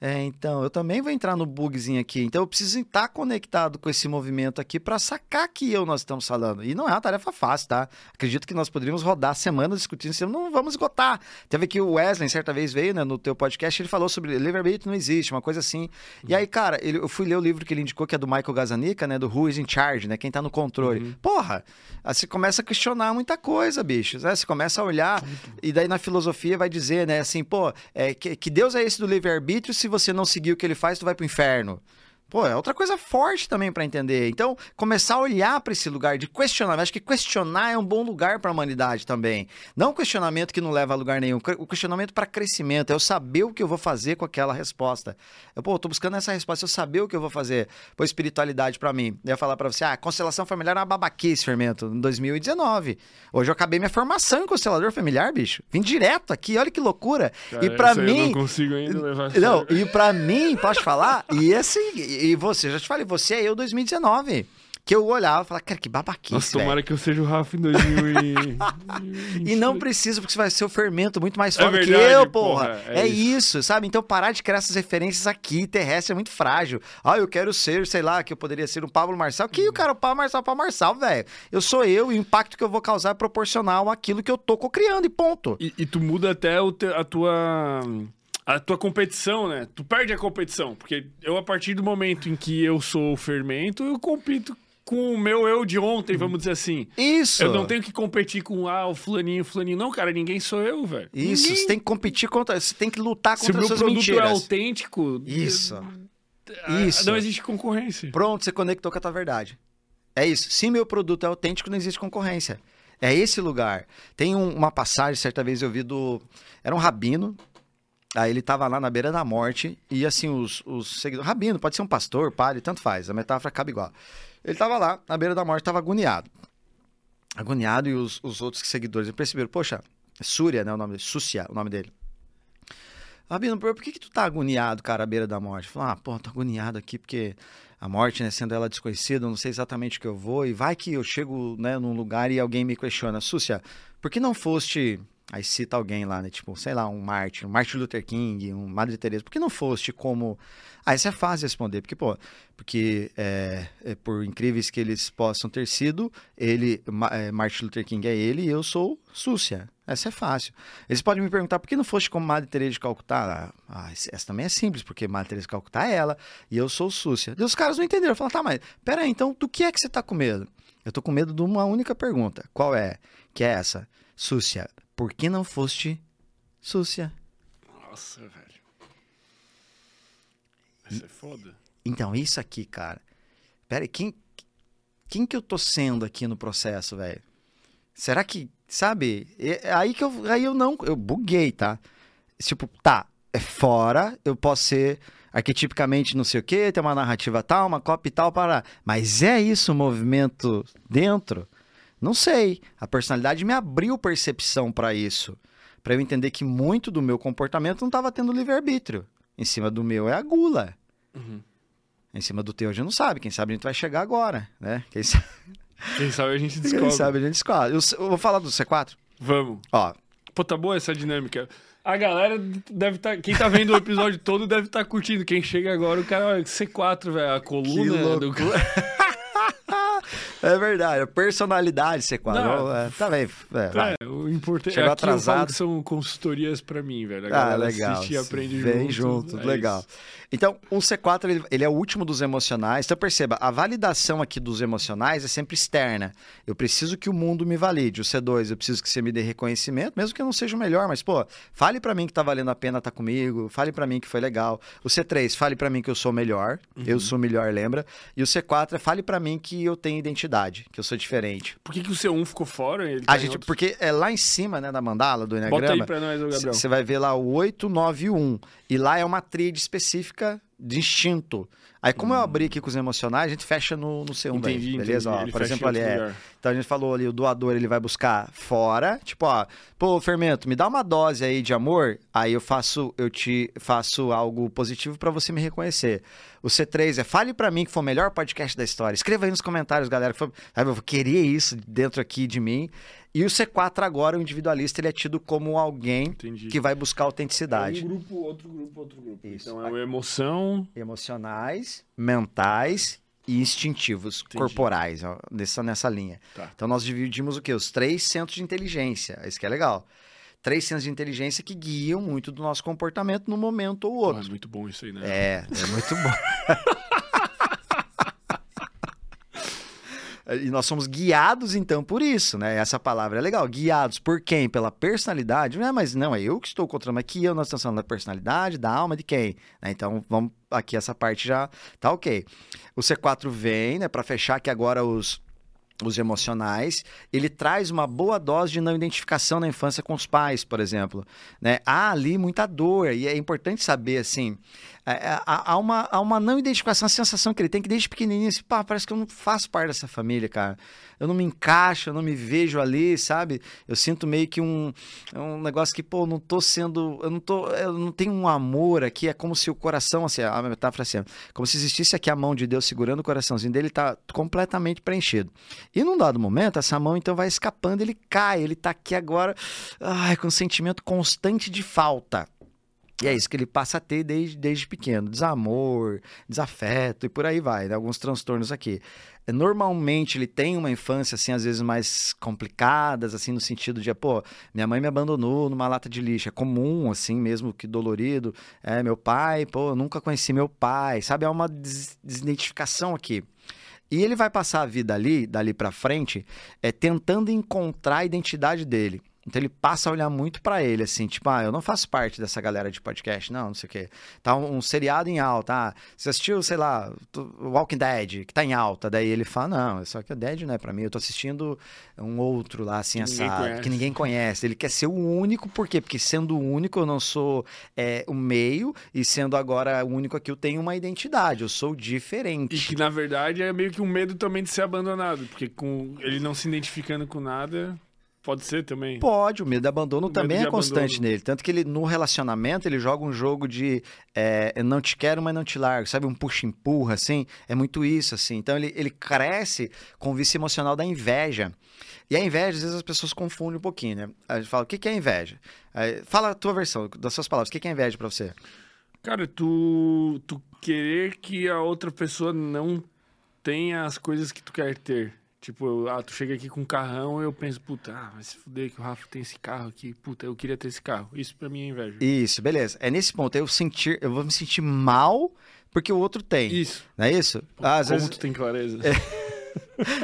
É, então, eu também vou entrar no bugzinho aqui. Então, eu preciso estar conectado com esse movimento aqui para sacar que eu nós estamos falando. E não é uma tarefa fácil, tá? Acredito que nós poderíamos rodar semanas discutindo isso, não vamos esgotar. Teve que o Wesley, certa vez, veio né, no teu podcast, ele falou sobre livre-arbítrio não existe, uma coisa assim. E aí, cara, ele- eu fui ler o livro que ele indicou, que é do Michael Gazanica, né? Do Who is in Charge, né? Quem tá no controle. Porra, aí você começa a questionar muita coisa, bicho. Né? Você começa a olhar, e daí na filosofia vai dizer, né, assim, pô, é, que, que Deus é esse do livre-arbítrio, se você não seguir o que ele faz, tu vai pro inferno. Pô, é outra coisa forte também pra entender. Então, começar a olhar pra esse lugar de questionar. Eu acho que questionar é um bom lugar pra humanidade também. Não um questionamento que não leva a lugar nenhum. O questionamento pra crescimento. É eu saber o que eu vou fazer com aquela resposta. Eu, pô, eu tô buscando essa resposta, eu saber o que eu vou fazer. Pô, espiritualidade pra mim. Eu ia falar pra você, ah, constelação familiar é uma babaquice, fermento, em 2019. Hoje eu acabei minha formação em constelador familiar, bicho. Vim direto aqui, olha que loucura. e Cara, pra essa aí Eu mim, não consigo ainda levar a não, e pra mim, posso falar? E assim, e você, já te falei, você é eu 2019. Que eu olhava e falava, cara, que babaquice, Nossa, velho. tomara que eu seja o Rafa em 2000 E não precisa, porque você vai ser o fermento muito mais forte que verdade, eu, porra. porra, É, é isso. sabe? Então parar de criar essas referências aqui, terrestre, é muito frágil. Ah, eu quero ser, sei lá, que eu poderia ser o Pablo Marçal. Que o cara, o Pablo Marçal, o Pablo Marçal, velho. Eu sou eu e o impacto que eu vou causar é proporcional àquilo que eu tô cocriando e ponto. E, e tu muda até te- a tua. A tua competição, né? Tu perde a competição. Porque eu, a partir do momento em que eu sou o fermento, eu compito com o meu eu de ontem, vamos dizer assim. Isso. Eu não tenho que competir com ah, o fulaninho, o fulaninho. Não, cara, ninguém sou eu, velho. Isso, Ninguém. você tem que competir contra. Você tem que lutar Se o contra meu as suas produto mentiras. é autêntico. Isso. Isso. Não existe concorrência. Pronto, você conectou com a tua verdade. É isso. Se meu produto é autêntico, não existe concorrência. É esse lugar. Tem um- uma passagem, certa vez eu vi do. Era um rabino. Aí ele tava lá na beira da morte. E assim, os, os seguidores. Rabino, pode ser um pastor, padre, tanto faz. A metáfora cabe igual. Ele tava lá, na beira da morte, tava agoniado. Agoniado, e os, os outros seguidores perceberam, poxa, é Súria, né? O nome dele. Súcia, o nome dele. Rabino, por que, que tu tá agoniado, cara, à beira da morte? Falou, ah, pô, tô agoniado aqui porque a morte, né, sendo ela desconhecida, eu não sei exatamente o que eu vou, e vai que eu chego, né, num lugar e alguém me questiona, Súcia, por que não foste, aí cita alguém lá, né, tipo, sei lá, um Martin, um Martin Luther King, um Madre Teresa, por que não foste como... Ah, isso é fácil de responder, porque, pô, porque é, é, por incríveis que eles possam ter sido, ele, é, Martin Luther King é ele e eu sou Súcia. Essa é fácil. Eles podem me perguntar por que não foste como Madre Teresa de Calcutá? Ah, esse- essa também é simples, porque Madre Teresa de Calcutá é ela e eu sou Súcia. E os caras não entenderam. Falaram, tá, mas peraí, então do que é que você tá com medo? Eu tô com medo de uma única pergunta. Qual é? Que é essa. Súcia, por que não foste Súcia? Nossa, velho. Isso é foda. Então, isso aqui, cara. Pera aí, quem, quem que eu tô sendo aqui no processo, velho? Será que, sabe? É aí que eu, aí eu não, eu buguei, tá? Tipo, tá, é fora, eu posso ser arquetipicamente não sei o quê, ter uma narrativa tal, uma cópia e tal, para. Mas é isso o movimento dentro? Não sei. A personalidade me abriu percepção para isso. Para eu entender que muito do meu comportamento não estava tendo livre-arbítrio. Em cima do meu é a gula. Uhum. Em cima do teu a gente não sabe. Quem sabe a gente vai chegar agora, né? Quem sabe, Quem sabe a gente quem descobre. sabe a gente descobre. Eu, eu vou falar do C4. Vamos. Ó, Pô, tá boa essa dinâmica. A galera deve estar. quem tá vendo o episódio todo deve estar curtindo. Quem chega agora, o cara, olha, C4, velho. A coluna do. é verdade. A personalidade C4. Não, é, tá bem. É. É, o importante Chegou é que eu falo atrasado. que são consultorias pra mim, velho. A Ah, legal. assiste e aprende Vem junto. junto, é legal. isso. Então, o C4 ele, ele é o último dos emocionais. Então, perceba, a validação aqui dos emocionais é sempre externa. Eu preciso que o mundo me valide. O C2, eu preciso que você me dê reconhecimento, mesmo que eu não seja o melhor, mas, pô, fale pra mim que tá valendo a pena estar comigo, fale pra mim que foi legal. O C3, fale pra mim que eu sou melhor, Uhum. eu sou o melhor, lembra? E o C4 é fale pra mim que eu tenho identidade, que eu sou diferente. Por que, que o C1 ficou fora? Ele A tá em gente, outro- porque é lá em cima, né, da mandala do Bota Enneagrama. aí pra nós, ô Gabriel. Você vai ver lá o 891. E lá é uma tríade específica de instinto. Aí, como eu abri aqui com os emocionais, a gente fecha no, no C1 daí, Entendi, beleza? entendi. Ó, por exemplo, em ali é. Então a gente falou ali, o doador ele vai buscar fora, tipo, ó, pô, fermento, me dá uma dose aí de amor, aí eu faço, eu te faço algo positivo pra você me reconhecer. O C3 é fale pra mim que foi o melhor podcast da história. Escreva aí nos comentários, galera, que foi, eu vou querer isso dentro aqui de mim. E o C4 agora, o individualista, ele é tido como alguém Entendi. que vai buscar autenticidade. É um grupo, outro grupo, outro grupo. Isso. Então é o emoção. Emocionais, mentais e instintivos, Entendi. corporais, ó, nessa, nessa linha. Tá. Então nós dividimos o quê? Os três centros de inteligência. Isso que é legal. Três centros de inteligência que guiam muito do nosso comportamento num momento ou Ah, outro. é muito bom isso aí, né? É, é muito bom. E nós somos guiados, então, por isso, né? Essa palavra é legal. Guiados por quem? Pela personalidade? Não é, mas não, é eu que estou controlando aqui, eu, nós estamos falando da personalidade, da alma de quem? Né? Então, vamos aqui, essa parte já tá ok. O C4 vem, né, para fechar que agora os os emocionais, ele traz uma boa dose de não identificação na infância com os pais, por exemplo. Né? Há ali muita dor, e é importante saber, assim, há, há uma, há uma não identificação, a sensação que ele tem que desde pequenininho, assim, pá, parece que eu não faço parte dessa família, cara. Eu não me encaixo, eu não me vejo ali, sabe? Eu sinto meio que um, um negócio que, pô, não tô sendo, eu não tô, eu não tenho um amor aqui, é como se o coração, assim, a metáfora assim, como se existisse aqui a mão de Deus segurando o coraçãozinho dele, tá completamente preenchido. E num dado momento, essa mão então vai escapando, ele cai, ele tá aqui agora, ai, com um sentimento constante de falta. E é isso que ele passa a ter desde, desde pequeno: desamor, desafeto e por aí vai, né? alguns transtornos aqui. É, Normalmente ele tem uma infância, assim, às vezes mais complicadas, assim, no sentido de, pô, minha mãe me abandonou numa lata de lixo. É comum, assim, mesmo que dolorido. É, meu pai, pô, eu nunca conheci meu pai, sabe? Há uma des- desidentificação aqui. E ele vai passar a vida ali, dali pra frente, é, tentando encontrar a identidade dele. Então ele passa a olhar muito pra ele, assim, tipo, ah, eu não faço parte dessa galera de podcast, não, não sei o quê. Tá um, um seriado em alta, ah, você assistiu, sei lá, Walking Dead, que tá em alta. Daí ele fala, não, só que o Dead não é pra mim, eu tô assistindo um outro lá, assim, Que ninguém assado, que ninguém conhece. Ele quer ser o único, por quê? Porque sendo o único, eu não sou é, o meio, e sendo agora o único aqui, eu tenho uma identidade, eu sou diferente. E que na verdade é meio que um medo também de ser abandonado, porque com ele não se identificando com nada, pode ser também. Pode, o medo de abandono O também é constante abandono. nele. Tanto que ele, no relacionamento, ele joga um jogo de é, não te quero, mas não te largo. Sabe, um puxa-empurra, assim? É muito isso, assim. Então, ele, ele cresce com o vício emocional da inveja. E a inveja, às vezes, as pessoas confundem um pouquinho, né? A gente fala, o que é inveja? Aí, fala a tua versão, das suas palavras. O que é inveja pra você? Cara, tu, tu querer que a outra pessoa não tenha as coisas que tu quer ter. Tipo, ah, tu chega aqui com um carrão e eu penso, puta, ah, vai se fuder que o Rafa tem esse carro aqui. Puta, eu queria ter esse carro. Isso pra mim é inveja. Isso, beleza. É nesse ponto, eu sentir, eu vou me sentir mal porque o outro tem. Isso. Não é isso? Ah, às Como vezes, tu tem clareza.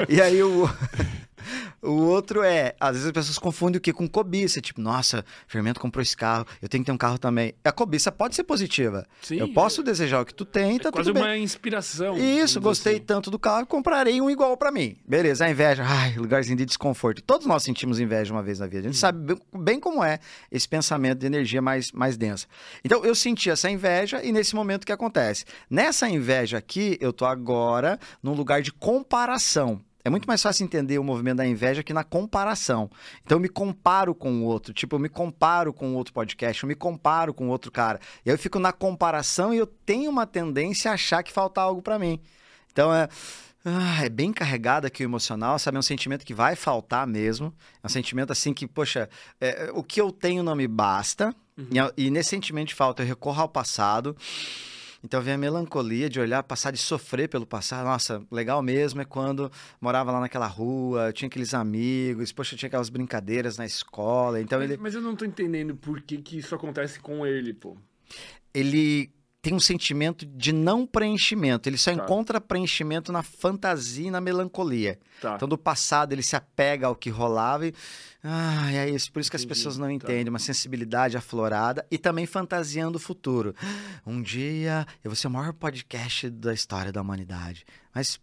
E aí o, o outro é, às vezes as pessoas confundem o que com cobiça, tipo, nossa, Fermento comprou esse carro, eu tenho que ter um carro também. A cobiça pode ser positiva. Sim, eu posso desejar o que tu tem, É tá quase tudo bem. uma inspiração. Isso, gostei assim. tanto do carro, comprarei um igual pra mim. Beleza, a inveja, ai, lugarzinho de desconforto. Todos nós sentimos inveja uma vez na vida. A gente sabe bem, bem como é esse pensamento de energia mais, mais densa. Então, eu senti essa inveja e nesse momento o que acontece? Nessa inveja aqui, eu tô agora num lugar de comparação. É muito mais fácil entender o movimento da inveja que na comparação. Então eu me comparo com o outro, tipo, eu me comparo com outro podcast, eu me comparo com outro cara. E aí eu fico na comparação e eu tenho uma tendência a achar que falta algo pra mim. Então é. ah, é bem carregado aqui o emocional, sabe? É um sentimento que vai faltar mesmo. É um sentimento assim que, poxa, é, o que eu tenho não me basta. E, e nesse sentimento de falta, eu recorro ao passado. Então vem a melancolia de olhar, passar de sofrer pelo passado. Nossa, legal mesmo é quando morava lá naquela rua, tinha aqueles amigos, poxa, tinha aquelas brincadeiras na escola. Então mas, ele. Mas eu não tô entendendo por que, que isso acontece com ele, pô. Ele tem um sentimento de não preenchimento. Ele só Tá. encontra preenchimento na fantasia e na melancolia. Tá. Então, do passado, ele se apega ao que rolava e. Ah, é isso. Por isso que as pessoas não tá. entendem. Uma sensibilidade aflorada e também fantasiando o futuro. Um dia eu vou ser o maior podcast da história da humanidade. Mas.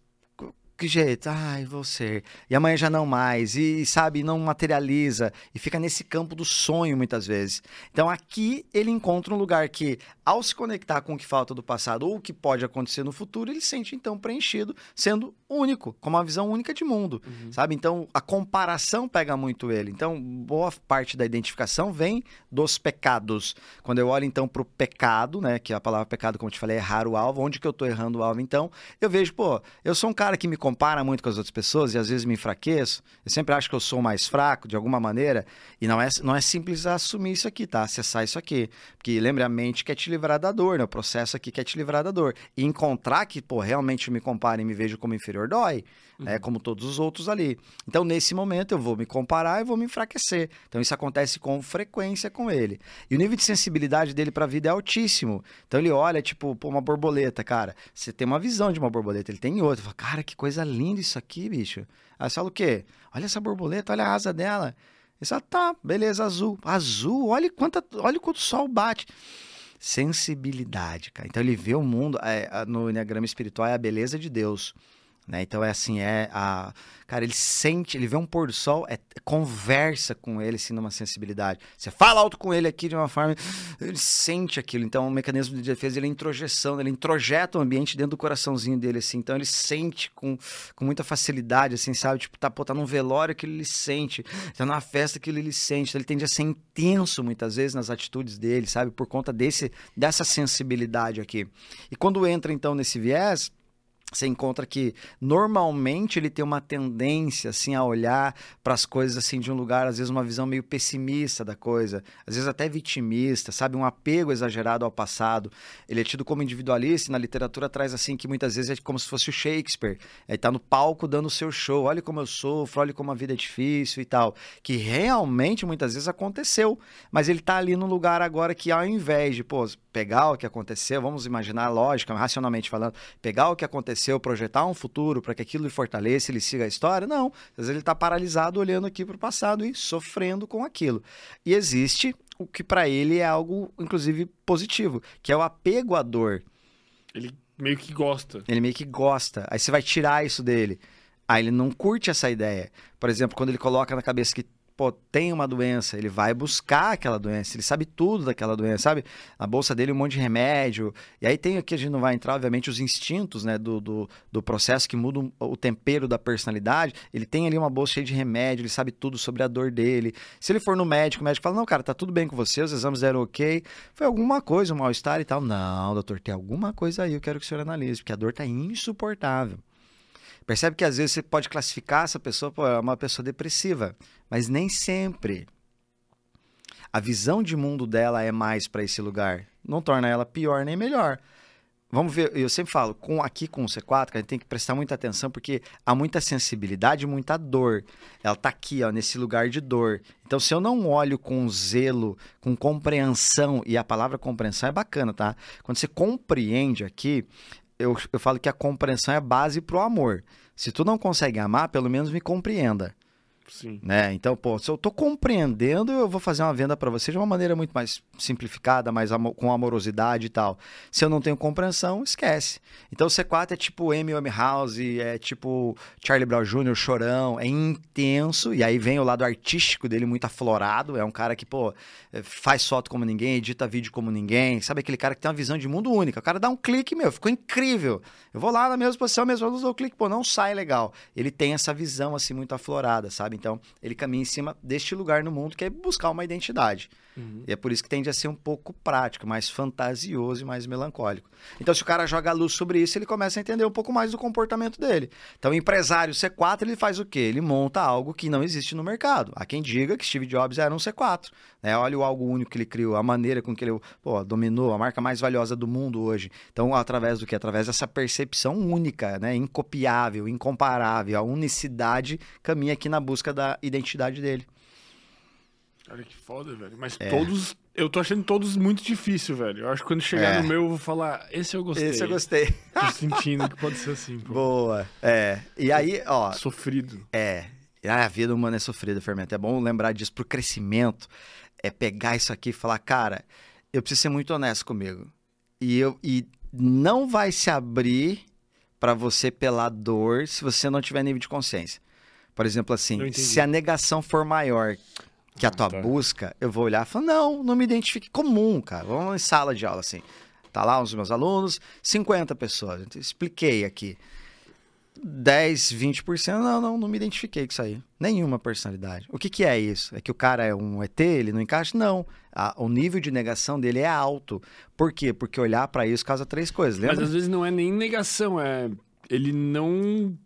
Que jeito? Ai, vou ser. E amanhã já não mais. E, sabe, não materializa. E fica nesse campo do sonho muitas vezes. Então aqui ele encontra um lugar que, ao se conectar com o que falta do passado ou o que pode acontecer no futuro, ele se sente então preenchido, sendo único, com uma visão única de mundo, Uhum. sabe? Então a comparação pega muito ele. Então boa parte da identificação vem dos pecados. Quando eu olho então para o pecado, né, que a palavra pecado, como eu te falei, é errar o alvo, onde que eu tô errando o alvo então? Eu vejo, pô, eu sou um cara que me compara muito com as outras pessoas e às vezes me enfraqueço. Eu sempre acho que eu sou mais fraco de alguma maneira e não é, não é simples assumir isso aqui, tá? Acessar isso aqui. Porque lembra, a mente quer te livrar da dor, né? O processo aqui quer te livrar da dor. E encontrar que, pô, realmente me comparo e me vejo como inferior dói, né? Como todos os outros ali. Então, nesse momento, eu vou me comparar e vou me enfraquecer. Então, isso acontece com frequência com ele. E o nível de sensibilidade dele pra vida é altíssimo. Então, ele olha, tipo, pô, uma borboleta, cara. Você tem uma visão de uma borboleta, ele tem outra. Fala, cara, que coisa linda isso aqui, bicho. Aí você fala o quê? Olha essa borboleta, olha a asa dela. Fala, tá, beleza, azul. Azul, olha, quanta, olha quanto o sol bate. Sensibilidade, cara. Então ele vê o mundo, é, a- no Enneagrama Espiritual é a beleza de Deus. Né? Então é assim, é a. Cara, ele sente, ele vê um pôr do sol, é, conversa com ele, assim, numa sensibilidade. Você fala alto com ele aqui de uma forma. Ele sente aquilo. Então, o mecanismo de defesa ele é introjeção, ele introjeta o ambiente dentro do coraçãozinho dele, assim. Então ele sente com, com muita facilidade, assim, sabe? Tipo, tá, pô, tá num velório que ele sente, tá numa festa que ele sente. Então, ele tende a ser intenso muitas vezes nas atitudes dele, sabe? Por conta desse, dessa sensibilidade aqui. E quando entra, então, nesse viés você encontra que normalmente ele tem uma tendência assim a olhar para as coisas assim de um lugar às vezes uma visão meio pessimista da coisa, às vezes até vitimista, sabe, um apego exagerado ao passado. Ele é tido como individualista e na literatura traz assim que muitas vezes é como se fosse o Shakespeare. Ele tá no palco dando o seu show, olha como eu sofro, olha como a vida é difícil e tal, que realmente muitas vezes aconteceu, mas ele tá ali no lugar agora que ao invés de, pô, pegar o que aconteceu, vamos imaginar lógica, racionalmente falando, pegar o que aconteceu, projetar um futuro para que aquilo lhe fortaleça, ele siga a história, não. Às vezes ele está paralisado olhando aqui para o passado e sofrendo com aquilo. E existe o que para ele é algo, inclusive, positivo, que é o apego à dor. Ele meio que gosta. Ele meio que gosta. Aí você vai tirar isso dele. Aí ele não curte essa ideia. Por exemplo, quando ele coloca na cabeça que pô, tem uma doença, ele vai buscar aquela doença, ele sabe tudo daquela doença, sabe? Na bolsa dele um monte de remédio. E aí tem aqui, a gente não vai entrar, obviamente, os instintos, né, do, do, do processo que mudam o tempero da personalidade. Ele tem ali uma bolsa cheia de remédio, ele sabe tudo sobre a dor dele. Se ele for no médico, o médico fala: Não, cara, tá tudo bem com você, os exames deram ok. Foi alguma coisa, um mal-estar e tal. Não, doutor, tem alguma coisa aí, eu quero que o senhor analise, porque a dor tá insuportável. Percebe que às vezes você pode classificar essa pessoa, pô, é uma pessoa depressiva, mas nem sempre. A visão de mundo dela é mais para esse lugar. Não torna ela pior nem melhor. Vamos ver, eu sempre falo, com aqui com o C4, que a gente tem que prestar muita atenção, porque há muita sensibilidade muita dor. Ela tá aqui, ó, nesse lugar de dor. Então, se eu não olho com zelo, com compreensão, e a palavra compreensão é bacana, tá? Quando você compreende aqui, eu, eu falo que a compreensão é base pro amor. Se tu não consegue amar, pelo menos me compreenda. Sim. Né? Então, pô, se eu tô compreendendo, eu vou fazer uma venda para você de uma maneira muito mais simplificada, mais amo com amorosidade e tal. Se eu não tenho compreensão, esquece. Então, o C4 é tipo Amy Winehouse, é tipo Charlie Brown Jr., chorão, é intenso, e aí vem o lado artístico dele muito aflorado, é um cara que, pô, faz foto como ninguém, edita vídeo como ninguém, sabe aquele cara que tem uma visão de mundo única. O cara dá um clique, meu, ficou incrível. Eu vou lá na mesma posição, mesma luz, dou clique, pô, não sai legal. Ele tem essa visão, assim, muito aflorada, sabe? Então, ele caminha em cima deste lugar no mundo que é buscar uma identidade. Uhum. E é por isso que tende a ser um pouco prático, mais fantasioso e mais melancólico. Então, se o cara joga a luz sobre isso, ele começa a entender um pouco mais do comportamento dele. Então, o empresário C4, ele faz o quê? Ele monta algo que não existe no mercado. Há quem diga que Steve Jobs era um C4. Né? Olha o algo único que ele criou, a maneira com que ele pô, dominou, a marca mais valiosa do mundo hoje. Então, através do que? Através dessa percepção única, né? incopiável, incomparável, a unicidade caminha aqui na busca da identidade dele. Olha que foda, velho. Mas é. todos. Eu tô achando todos muito difícil, velho. Eu acho que quando chegar é. no meu, eu vou falar, esse eu gostei. Esse eu gostei. Tô sentindo que pode ser assim, pô. Boa. É. E aí, ó. Sofrido. É. Ah, a vida humana é sofrida, Fermento. É bom lembrar disso pro crescimento. É pegar isso aqui e falar, cara, eu preciso ser muito honesto comigo. E, eu, e não vai se abrir para você pela dor se você não tiver nível de consciência. Por exemplo, assim, se a negação for maior que a tua tá. busca, eu vou olhar e falar, não, não me identifique comum, cara. Vamos em sala de aula, assim. Tá lá os meus alunos, 50 pessoas. Eu expliquei aqui. 10, 20%, não, não, não me identifiquei com isso aí. Nenhuma personalidade. O que, que é isso? É que o cara é um ET, ele não encaixa? Não. A, o nível de negação dele é alto. Por quê? Porque olhar para isso causa três coisas. Lembra? Mas às vezes não é nem negação, é. Ele não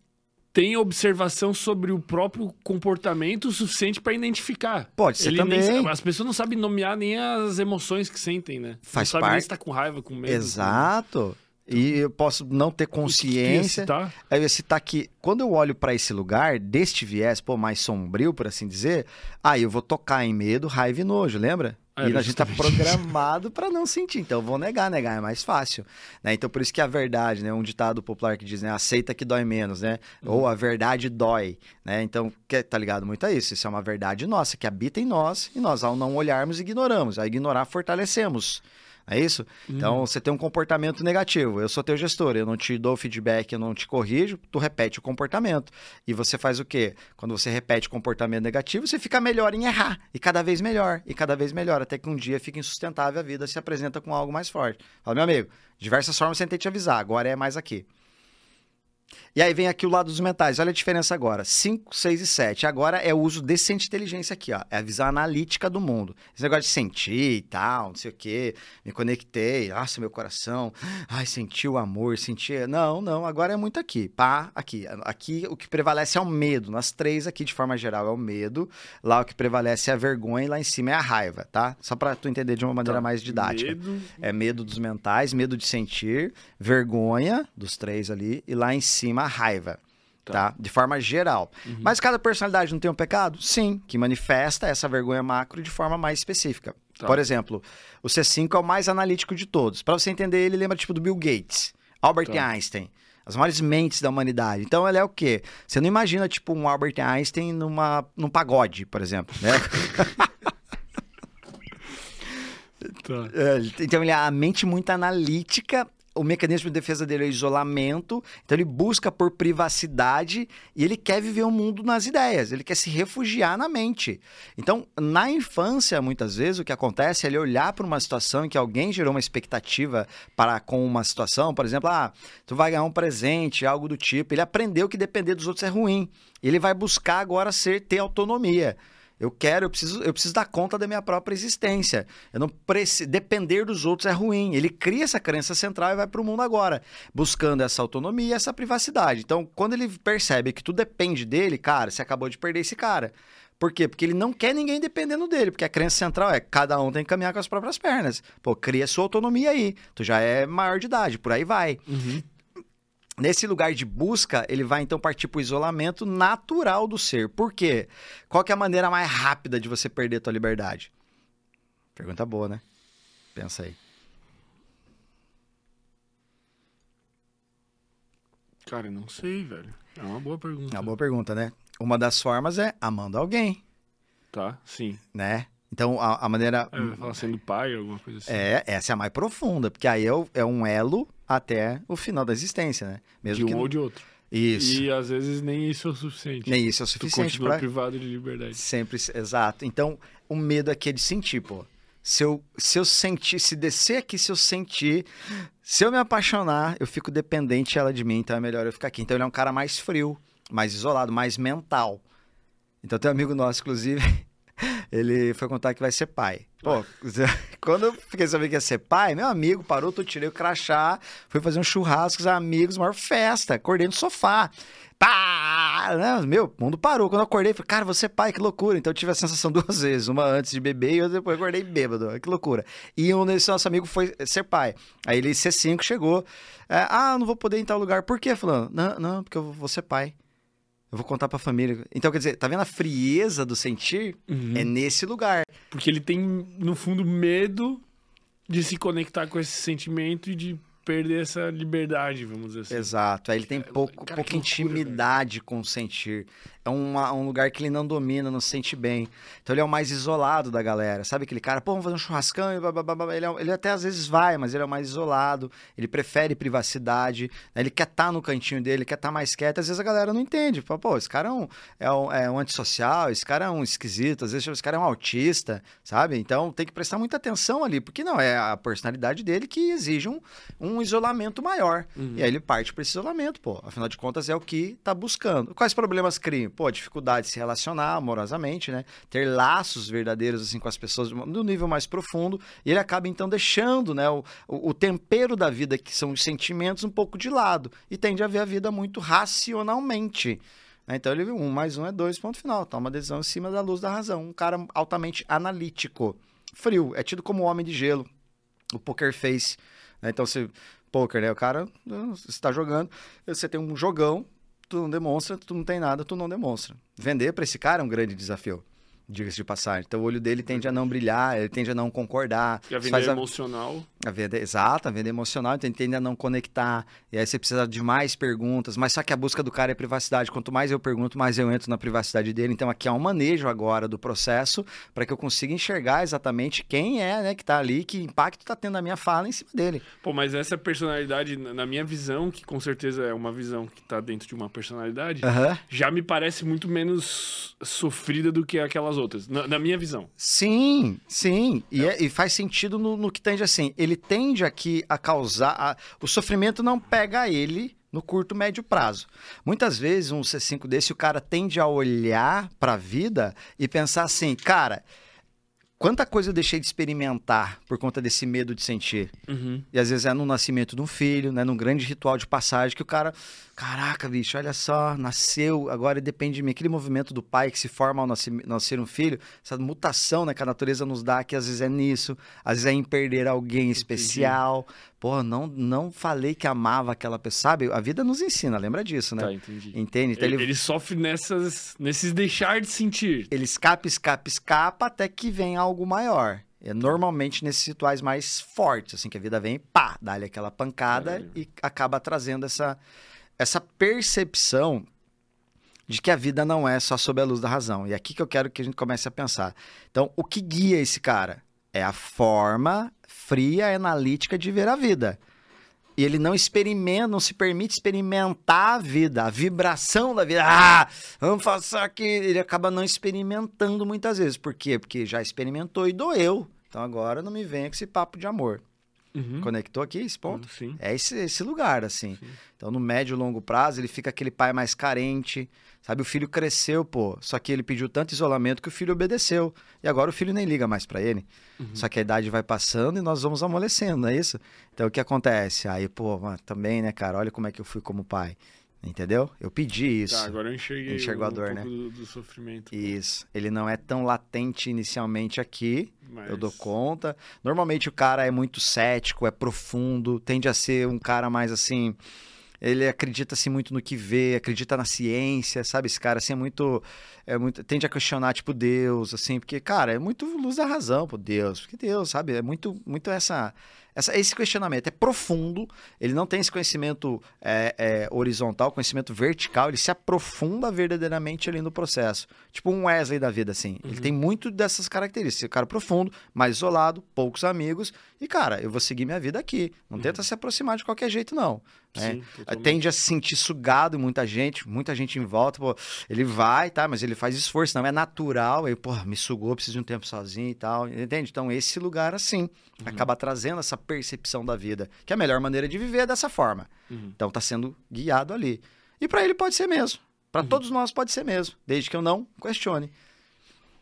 tem observação sobre o próprio comportamento o suficiente para identificar. Pode ser Ele também. Nem, as pessoas não sabem nomear nem as emoções que sentem, né? Faz não parte. nem se tá com raiva, com medo. Exato. E eu posso não ter consciência. Aí eu citar que quando eu olho para esse lugar, deste viés, pô, mais sombrio, por assim dizer, aí eu vou tocar em medo, raiva e nojo, lembra? É, e a gente tá programado para não sentir. Então, eu vou negar, negar é mais fácil. Né? Então, por isso que a verdade, né? Um ditado popular que diz, né? Aceita que dói menos, né? Uhum. Ou a verdade dói, né? Então, que, tá ligado muito a isso. Isso é uma verdade nossa, que habita em nós. E nós, ao não olharmos, ignoramos. Ao ignorar, fortalecemos. É isso? Uhum. Então, você tem um comportamento negativo. Eu sou teu gestor, eu não te dou feedback, eu não te corrijo, tu repete o comportamento. E você faz o quê? Quando você repete o comportamento negativo, você fica melhor em errar. E cada vez melhor, e cada vez melhor. Até que um dia fica insustentável a vida se apresenta com algo mais forte. Fala, meu amigo, diversas formas eu tentei te avisar, agora é mais aqui. E aí vem aqui o lado dos mentais. Olha a diferença agora. 5, 6 e 7. Agora é o uso desse inteligência aqui, ó. É a visão analítica do mundo. Esse negócio de sentir e tal, não sei o quê. Me conectei. Nossa, meu coração. Ai, senti o amor, senti... Não, não. Agora é muito aqui. Pá, aqui. Aqui o que prevalece é o medo. Nas três aqui, de forma geral, é o medo. Lá o que prevalece é a vergonha e lá em cima é a raiva, tá? Só pra tu entender de uma maneira tá. mais didática. Medo. É medo dos mentais, medo de sentir, vergonha dos três ali. E lá em cima a raiva. Tá. tá? De forma geral. Uhum. Mas cada personalidade não tem um pecado? Sim, que manifesta essa vergonha macro de forma mais específica. Tá. Por exemplo, o C5 é o mais analítico de todos. Para você entender, ele lembra tipo do Bill Gates, Albert tá. Einstein, as maiores mentes da humanidade. Então ele é o quê? Você não imagina tipo um Albert Einstein numa num pagode, por exemplo, né? Tá. É, então ele é a mente muito analítica o mecanismo de defesa dele é o isolamento, então ele busca por privacidade e ele quer viver um mundo nas ideias, ele quer se refugiar na mente. Então, na infância, muitas vezes, o que acontece é ele olhar para uma situação em que alguém gerou uma expectativa para com uma situação, por exemplo, ah, tu vai ganhar um presente, algo do tipo. Ele aprendeu que depender dos outros é ruim. Ele vai buscar agora ser ter autonomia. Eu quero, eu preciso, eu preciso dar conta da minha própria existência. Eu não preciso, depender dos outros é ruim. Ele cria essa crença central e vai para o mundo agora, buscando essa autonomia, essa privacidade. Então, quando ele percebe que tudo depende dele, cara, você acabou de perder esse cara. Por quê? Porque ele não quer ninguém dependendo dele, porque a crença central é cada um tem que caminhar com as próprias pernas. Pô, cria sua autonomia aí. Tu já é maior de idade, por aí vai. Uhum. Nesse lugar de busca, ele vai então partir para o isolamento natural do ser. Por quê? Qual que é a maneira mais rápida de você perder a tua liberdade? Pergunta boa, né? Pensa aí. Cara, não sei, velho. É uma boa pergunta. É uma boa pergunta, né? Uma das formas é amando alguém. Tá, sim. Né? Então, a, a maneira. É, sendo pai, alguma coisa assim. É, essa é a mais profunda, porque aí é, é um elo até o final da existência, né? Mesmo de um que... ou de outro. Isso. E às vezes nem isso é o suficiente. Nem isso é o suficiente. Tu continua pra... privado de liberdade. Sempre, exato. Então, o medo aqui é de sentir, pô. Se eu, se eu sentir, se descer aqui, se eu sentir, se eu me apaixonar, eu fico dependente ela de mim, então é melhor eu ficar aqui. Então ele é um cara mais frio, mais isolado, mais mental. Então tem um amigo nosso, inclusive, ele foi contar que vai ser pai. Pô, quando eu fiquei sabendo que ia ser pai, meu amigo parou, eu tirei o crachá, fui fazer um churrasco com os amigos, maior festa, acordei no sofá. Pá! Né? Meu, o mundo parou. Quando eu acordei, falei, cara, você é pai, que loucura. Então eu tive a sensação duas vezes, uma antes de beber e outra depois acordei bêbado. Que loucura. E um desse nosso amigo foi ser pai. Aí ele, C5, chegou. É, ah, não vou poder ir em tal lugar. Por quê? Falando, não, não, porque eu vou ser pai. Eu vou contar pra família. Então, quer dizer, tá vendo a frieza do sentir? Uhum. É nesse lugar. Porque ele tem, no fundo, medo de se conectar com esse sentimento e de perder essa liberdade, vamos dizer assim. Exato. Aí ele tem É, pouco, cara, pouca loucura, intimidade com o sentir. É uma- um lugar que ele não domina, não se sente bem. Então ele é o mais isolado da galera. Sabe aquele cara, pô, vamos fazer um churrascão e blá, blá, blá. Ele, é- ele até às vezes vai, mas ele é o mais isolado. Ele prefere privacidade. né? Ele quer estar no cantinho dele, quer estar mais quieto. Às vezes a galera não entende. Fala, pô, esse cara é um, é, um, é um antissocial, esse cara é um esquisito, às vezes esse cara é um autista, sabe? Então tem que prestar muita atenção ali, porque não, é a personalidade dele que exige um, um isolamento maior. Uhum. E aí ele parte para esse isolamento, pô. Afinal de contas, é o que tá buscando. Quais problemas criam? Pô, dificuldade de se relacionar amorosamente, né? Ter laços verdadeiros, assim, com as pessoas do nível mais profundo. E ele acaba, então, deixando, né, o, o, tempero da vida, que são os sentimentos, um pouco de lado. E tende a ver a vida muito racionalmente. né? Então, ele, um mais um é dois, ponto final. Toma uma decisão em cima da luz da razão. Um cara altamente analítico. Frio. É tido como homem de gelo. O poker face. né? Então, você poker, né? O cara, está jogando, você tem um jogão, tu não demonstra, tu não tem nada, tu não demonstra. Vender para esse cara é um grande desafio, diga-se de passagem. Então o olho dele tende a não brilhar, ele tende a não concordar. Porque a venda a- emocional. a venda, exato, a venda emocional, então ele tende a não conectar. E aí você precisa de mais perguntas. Mas só que a busca do cara é privacidade. Quanto mais eu pergunto, mais eu entro na privacidade dele. Então aqui há um manejo agora do processo para que eu consiga enxergar exatamente quem é, né, que tá ali, que impacto tá tendo na minha fala em cima dele. Pô, mas essa personalidade, na minha visão, que com certeza é uma visão que tá dentro de uma personalidade, já me parece muito menos sofrida do que aquelas outras. Na, na minha visão. Sim, sim. E, é- e faz sentido no, no que tende assim. Ele tende aqui a causar. a- o sofrimento não pega ele no curto, médio prazo. Muitas vezes, um C5 desse, o cara tende a olhar para a vida e pensar assim, cara. Quanta coisa eu deixei de experimentar por conta desse medo de sentir. Uhum. E às vezes é no nascimento de um filho, né? Num grande ritual de passagem que o cara. Caraca, bicho, olha só, nasceu, agora depende de mim. Aquele movimento do pai que se forma ao nascer, nascer um filho, essa mutação né, que a natureza nos dá, que às vezes é nisso, às vezes é em perder alguém especial. Pô, não, não falei que amava aquela pessoa. Sabe, a vida nos ensina, lembra disso, né? Tá, entendi. Entende? Então Ele, ele, ele sofre nessas, nesses deixar de sentir. ele escapa, escapa, escapa até que vem algo maior. É normalmente nesses rituais mais fortes, assim, que a vida vem, pá, dá-lhe aquela pancada Caralho. e acaba trazendo essa, essa percepção de que a vida não é só sob a luz da razão. E é aqui que eu quero que a gente comece a pensar. Então, o que guia esse cara? É a forma fria e analítica de ver a vida. E ele não experimenta, não se permite experimentar a vida, a vibração da vida. Ah, vamos fazer aqui. Ele acaba não experimentando muitas vezes. Por quê? Porque já experimentou e doeu. Então agora não me venha com esse papo de amor. Uhum. Conectou aqui esse ponto? Sim. É esse, esse lugar, assim. Sim. Então, no médio e longo prazo, ele fica aquele pai mais carente. Sabe, o filho cresceu, pô. Só que ele pediu tanto isolamento que o filho obedeceu. E agora o filho nem liga mais pra ele. Uhum. Só que a idade vai passando e nós vamos amolecendo, não é isso? Então, o que acontece? Aí, pô, também, né, cara? Olha como é que eu fui como pai. Entendeu? Eu pedi isso. Tá, agora eu enxerguei Enxergou a um dor, pouco né? do, do sofrimento. Isso. Ele não é tão latente inicialmente aqui. Mas... Eu dou conta. Normalmente o cara é muito cético, é profundo, tende a ser um cara mais assim. Ele acredita assim muito no que vê, acredita na ciência, sabe? Esse cara assim é muito, é muito, tende a questionar tipo Deus, assim, porque cara é muito luz da razão, pô, Deus, porque Deus, sabe? É muito, muito essa, essa, esse questionamento é profundo. Ele não tem esse conhecimento é, é, horizontal, conhecimento vertical. Ele se aprofunda verdadeiramente ali no processo, tipo um Wesley da vida, assim. Ele Uhum. tem muito dessas características. Cara profundo, mais isolado, poucos amigos. E, cara, eu vou seguir minha vida aqui. Não tenta se aproximar de qualquer jeito, não. né? Sim, totalmente. Tende a se sentir sugado em muita gente, muita gente em volta. Pô, ele vai, tá? Mas ele faz esforço, não é natural. Ele, pô, me sugou, preciso de um tempo sozinho e tal. Entende? Então, esse lugar, assim, acaba trazendo essa percepção da vida. Que a melhor maneira de viver é dessa forma. Uhum. Então, tá sendo guiado ali. E pra ele pode ser mesmo. Para todos nós pode ser mesmo, desde que eu não questione.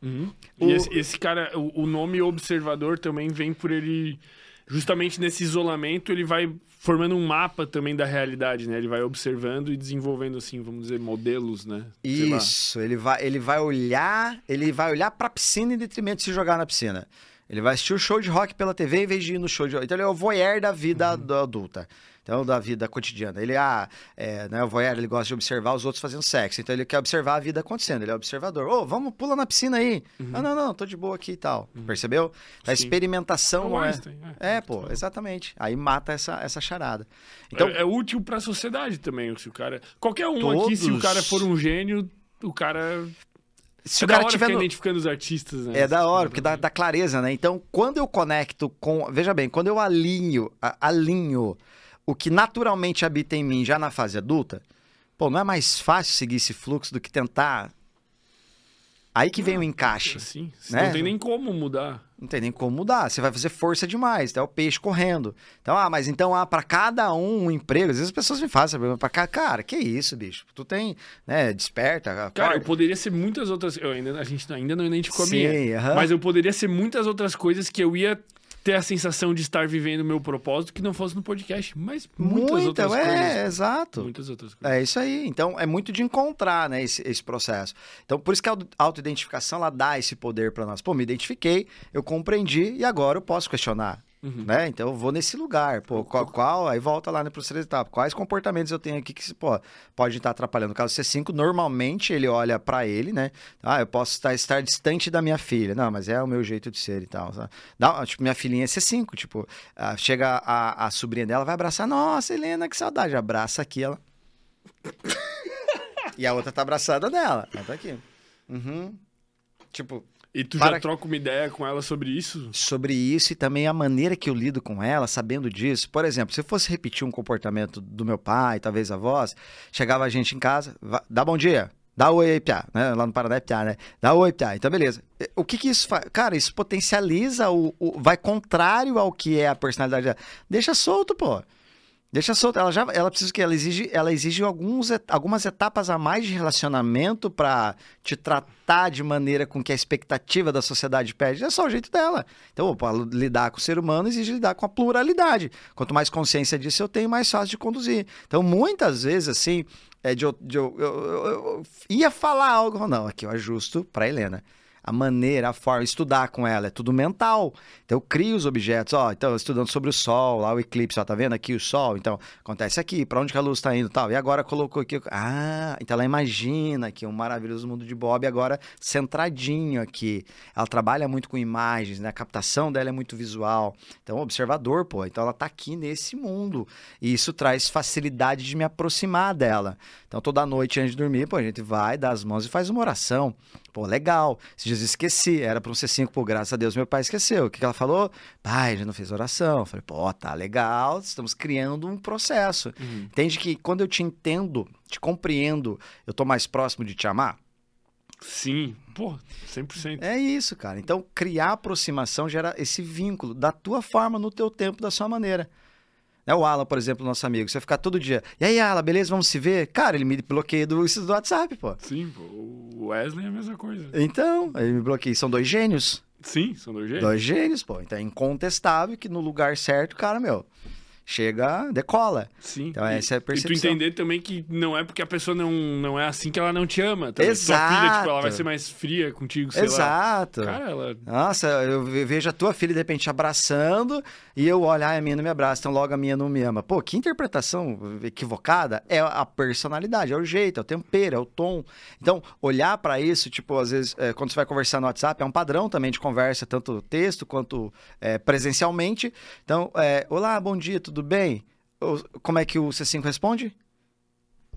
Uhum. O- E esse, esse cara, o, o nome observador também vem por ele. Justamente nesse isolamento, ele vai formando um mapa também da realidade, né? Ele vai observando e desenvolvendo, assim, vamos dizer, modelos, né? Sei lá. Isso, ele vai, ele vai olhar, ele vai olhar pra piscina em detrimento de se jogar na piscina. Ele vai assistir o show de rock pela TV em vez de ir no show de rock. Então ele é o voyeur da vida do- adulta. Então, da vida cotidiana. Ele ah, é, né, o voyeur, ele gosta de observar os outros fazendo sexo. Então ele quer observar a vida acontecendo. Ele é observador. Ô, vamos, pula na piscina aí. Ah, não, não, tô de boa aqui e tal. Percebeu? A Uhum. Sim. experimentação É não é. Einstein, é. É, pô, exatamente. Aí mata essa, essa charada. Então, é, é útil pra sociedade também. Se o cara. Qualquer um aqui, se o Todos. cara for um gênio, o cara. Se é o cara da hora tiver no- identificando os artistas, né? É da hora, porque dá, dá clareza, né? Então, quando eu conecto com. Veja bem, quando eu alinho, alinho o que naturalmente habita em mim já na fase adulta, pô, não é mais fácil seguir esse fluxo do que tentar. Aí que vem o encaixe. Assim, né? não tem nem como mudar. Não tem nem como mudar. Você vai fazer força demais, é o peixe correndo. Então, ah, mas então, ah, para cada um um emprego, às vezes as pessoas me fazem essa pergunta, pra cá, cara, que isso, bicho? Tu tem, né, desperta, Cara, acorda. eu poderia ser muitas outras. Eu ainda, a gente ainda não identificou a Sim, minha. aham. Mas eu poderia ser muitas outras coisas que eu ia ter a sensação de estar vivendo o meu propósito que não fosse no podcast. Mas muitas Muita, outras é, coisas. exato. Muitas outras coisas. É isso aí. Então, é muito de encontrar, né, esse, esse processo. Então, por isso que a auto- autoidentificação, ela dá esse poder para nós. Pô, me identifiquei, eu compreendi e agora eu posso questionar. Uhum. Né? Então, eu vou nesse lugar. Pô, qual, qual- aí volta lá na próxima etapa. Quais comportamentos eu tenho aqui que, pô, pode estar atrapalhando? No caso C5, normalmente ele olha para ele, né? Ah, eu posso estar, estar distante da minha filha. Não, mas é o meu jeito de ser e tal. sabe? Dá, tipo, minha filhinha é C5, tipo, ah, chega a, a sobrinha dela, vai abraçar. Nossa, Helena, que saudade. Abraça aqui, ela. E a outra tá abraçada dela. Ela tá aqui. Uhum. Tipo, E tu Para- já troca uma ideia com ela sobre isso? sobre isso e também a maneira que eu lido com ela, sabendo disso. Por exemplo, se eu fosse repetir um comportamento do meu pai, talvez avós, chegava a gente em casa, "Va- dá bom dia. Dá oi aí, Piá, né? Lá no Paraná é Piá, né? Dá oi, Piá. Então, beleza. O que que isso faz? Cara, isso potencializa o, o- Vai contrário ao que é a personalidade dela. Deixa solto, pô. Deixa solto. Ela já, ela precisa que ela exige, ela exige alguns, algumas etapas a mais de relacionamento pra te tratar de maneira com que a expectativa da sociedade pede. É só o jeito dela. Então, para lidar com o ser humano exige lidar com a pluralidade. Quanto mais consciência disso eu tenho, mais fácil de conduzir. Então, muitas vezes assim, é de, eu- de eu, eu- eu- eu ia falar algo, não, aqui eu ajusto para Helena. A maneira, a forma, estudar com ela, é tudo mental. Então eu crio os objetos, ó, então estudando sobre o sol, lá o eclipse, ó, tá vendo aqui o sol? Então acontece aqui, para onde que a luz tá indo, tal. E agora colocou aqui, ah, então ela imagina que um maravilhoso mundo de Bob agora centradinho aqui. Ela trabalha muito com imagens, né? A captação dela é muito visual. Então observador, pô, então ela tá aqui nesse mundo. E isso traz facilidade de me aproximar dela. Então toda noite antes de dormir, pô, a gente vai, dá as mãos e faz uma oração. Pô, legal. Esses dias eu esqueci, era para um C5, pô, graças a Deus meu pai esqueceu. O que, que ela falou? Pai, já não fez oração. Eu falei, pô, tá legal, estamos criando um processo. Uhum. Entende que quando eu te entendo, te compreendo, eu tô mais próximo de te amar? Sim. Pô, 100%. É isso, cara. Então, criar aproximação gera esse vínculo da tua forma, no teu tempo, da sua maneira. Né, o Alan, por exemplo, nosso amigo, você ficar todo dia, e aí, Alan, beleza, vamos se ver? Cara, ele me bloqueia do, do WhatsApp, pô. Sim, pô, o Wesley é a mesma coisa. Então, ele me bloqueia. São dois gênios. Sim, são dois jeitos. Dois gênios, pô. Então é incontestável que no lugar certo, cara, meu, chega, decola. Sim. Então, E- essa é a E tu percepção. entender também que não é porque a pessoa não, não é assim que ela não te ama. Também. Tua Exato. filha, tipo, ela vai ser mais fria contigo, sei lá. Exato. Cara, ela... Nossa, eu ve- vejo a tua filha de repente abraçando e eu olho, ah, a minha não me abraça, então logo a minha não me ama. Pô, que interpretação equivocada é a personalidade, é o jeito, é o tempero, é o tom. Então, olhar pra isso, tipo, às vezes, é, quando você vai conversar no WhatsApp, é um padrão também de conversa, tanto texto quanto é, presencialmente. Então, é, olá, bom dia, tudo bem? Ou- Como é que o C5 responde?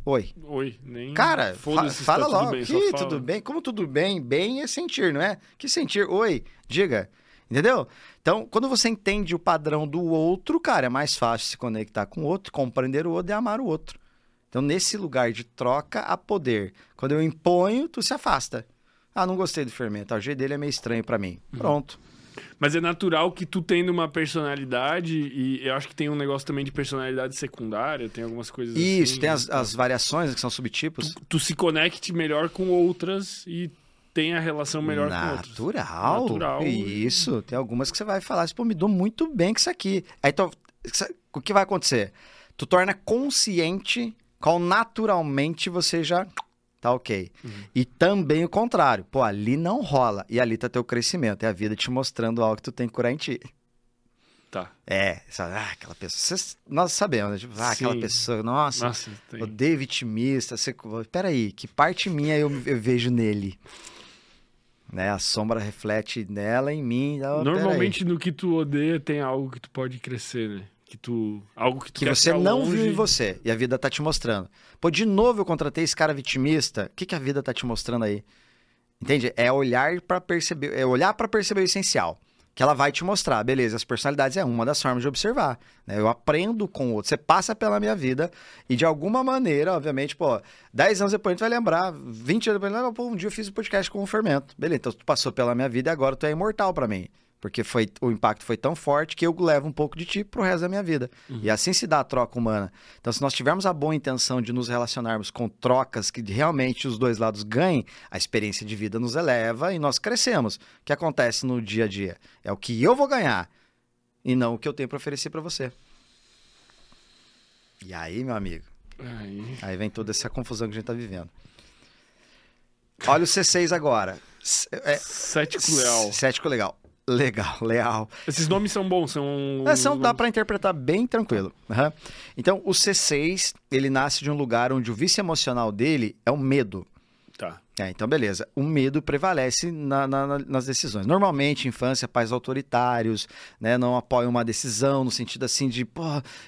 Oi. Oi, nem... Cara, fa fala logo. tudo bem, que fala. tudo bem? Como tudo bem? Bem é sentir, não é? Que sentir? Oi, diga. Entendeu? Então, quando você entende o padrão do outro, cara, é mais fácil se conectar com o outro, compreender o outro e amar o outro. Então, nesse lugar de troca a poder, quando eu imponho, tu se afasta. Ah, não gostei do fermento. Ah, O jeito dele é meio estranho pra mim. Uhum. Mas é natural que tu tendo uma personalidade, e eu acho que tem um negócio também de personalidade secundária, tem algumas coisas Isso, assim, tem as, né? as variações que são subtipos. Tu, tu se conecte melhor com outras e tenha relação melhor com outras. Natural. Natural. Isso. Tem algumas que você vai falar pô, me dou muito bem com isso aqui. Aí então, o que vai acontecer? Tu torna consciente qual naturalmente você já tá ok. Uhum. E também o contrário. Pô, ali não rola. E ali tá teu crescimento. É a vida te mostrando algo que tu tem que curar em ti. Tá. É, sabe? Ah, aquela pessoa. Cês- nós sabemos, né? Tipo, ah, aquela pessoa, nossa, Nossa, tem. odeio vitimista. Você... Peraí, que parte minha eu, eu vejo nele? Né? A sombra reflete nela em mim. Ah. Normalmente no que tu odeia tem algo que tu pode crescer, né? Que tu. Algo que tu Que você não longe. viu em você e a vida tá te mostrando. Pô, de novo eu contratei esse cara vitimista. O que, que a vida tá te mostrando aí? Entende? É olhar para perceber, é olhar para perceber o essencial. Que ela vai te mostrar, beleza, as personalidades é uma das formas de observar. né? Eu aprendo com o outro. Você passa pela minha vida e de alguma maneira, obviamente, pô, 10 anos depois a gente vai lembrar, 20 anos depois, pô, um dia eu fiz um podcast com o fermento. Beleza, então tu passou pela minha vida e agora tu é imortal pra mim. Porque foi, o impacto foi tão forte que eu levo um pouco de ti pro resto da minha vida. E assim se dá a troca humana. Então, se nós tivermos a boa intenção de nos relacionarmos com trocas que realmente os dois lados ganhem, a experiência de vida nos eleva e nós crescemos. O que acontece no dia a dia? É o que eu vou ganhar e não o que eu tenho para oferecer para você. E aí, meu amigo, Aí. aí vem toda essa confusão que a gente tá vivendo. Olha o C6 agora. É, Cético leal. Cético legal. Legal, leal. Esses nomes são bons, são. É, são, dá para interpretar bem tranquilo. Aham. Então, o C6, ele nasce de um lugar onde o vício emocional dele é o medo. Tá. É, então, beleza. O medo prevalece na- na- na- nas decisões. Normalmente, infância, pais autoritários, né, não apoiam uma decisão no sentido assim de, pô,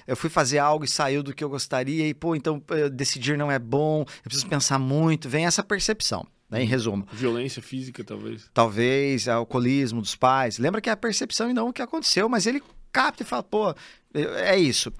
eu fui fazer algo e saiu do que eu gostaria e, pô, então eh, decidir não é bom, eu preciso pensar muito. Vem essa percepção, né, em resumo. Violência física, talvez. Talvez alcoolismo dos pais. Lembra que é a percepção e não o que aconteceu, mas ele capta e fala, pô, é isso.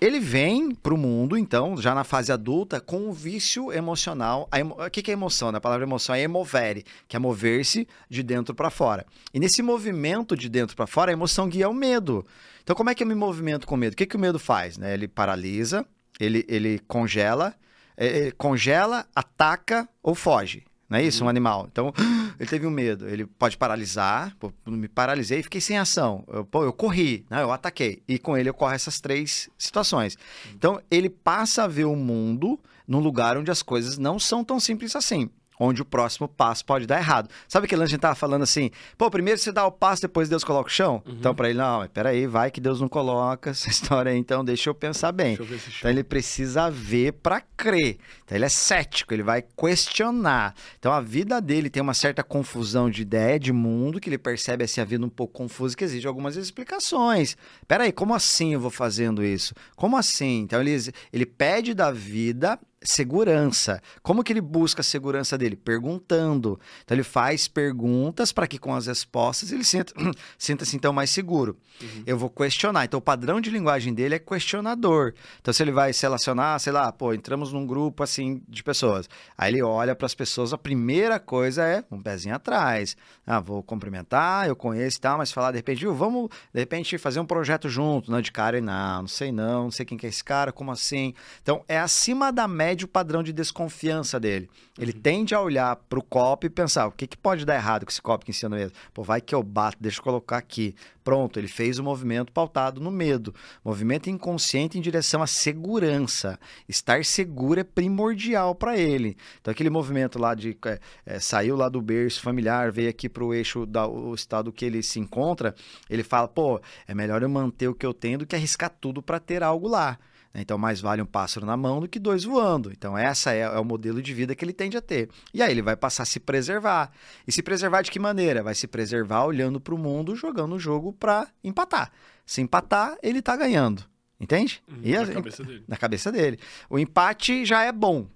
Ele vem pro mundo, então, já na fase adulta, com um vício emocional. Emo- O que é emoção? né? A palavra emoção é emovere, que é mover-se de dentro para fora. E nesse movimento de dentro para fora, a emoção guia o medo. Então, como é que eu me movimento com medo? O que, que o medo faz? né? Ele paralisa, ele, ele congela, ele congela, ataca ou foge. Não é isso? Um animal. Então, ele teve um medo. Ele pode paralisar. Pô, me paralisei e fiquei sem ação. Eu, pô, eu corri, né? eu ataquei. E com ele ocorrem essas três situações. Então, ele passa a ver o mundo num lugar onde as coisas não são tão simples assim. Onde o próximo passo pode dar errado. Sabe que a gente tava falando assim? Pô, primeiro você dá o passo, depois Deus coloca o chão? Então, pra ele, não, peraí, vai que Deus não coloca essa história aí, então deixa eu pensar bem. Deixa eu ver se Então ele precisa ver para crer. Então ele é cético, ele vai questionar. Então a vida dele tem uma certa confusão de ideia, de mundo, que ele percebe assim a vida um pouco confusa, que exige algumas explicações. Peraí, como assim eu vou fazendo isso? Como assim? Então ele, ele pede da vida segurança. Como que ele busca a segurança dele? Perguntando. Então ele faz perguntas para que com as respostas ele sinta- sinta-se então mais seguro. Eu vou questionar. Então o padrão de linguagem dele é questionador. Então se ele vai se relacionar, sei lá, pô, entramos num grupo assim de pessoas. Aí ele olha para as pessoas, a primeira coisa é um pezinho atrás. Ah, vou cumprimentar, eu conheço e tal, mas falar de repente, viu, vamos de repente fazer um projeto junto, não de cara e não, não sei não, não sei quem que é esse cara, como assim? Então é acima da média o padrão de desconfiança dele. Ele tende a olhar para o copo e pensar, o que, que pode dar errado com esse copo cima da mesa? Pô, vai que eu bato, deixa eu colocar aqui. Pronto, ele fez o movimento pautado no medo. Movimento inconsciente em direção à segurança. Estar seguro é primordial para ele. Então, aquele movimento lá de é, é, saiu lá do berço familiar, veio aqui para o eixo da, o estado que ele se encontra, ele fala: pô, é melhor eu manter o que eu tenho do que arriscar tudo para ter algo lá. Então, mais vale um pássaro na mão do que dois voando. Então, essa é, é, o modelo de vida que ele tende a ter. E aí, ele vai passar a se preservar. E se preservar de que maneira? Vai se preservar olhando para o mundo, jogando o jogo para empatar. Se empatar, ele está ganhando. Entende? E na a- cabeça dele. na cabeça dele. O empate já é bom.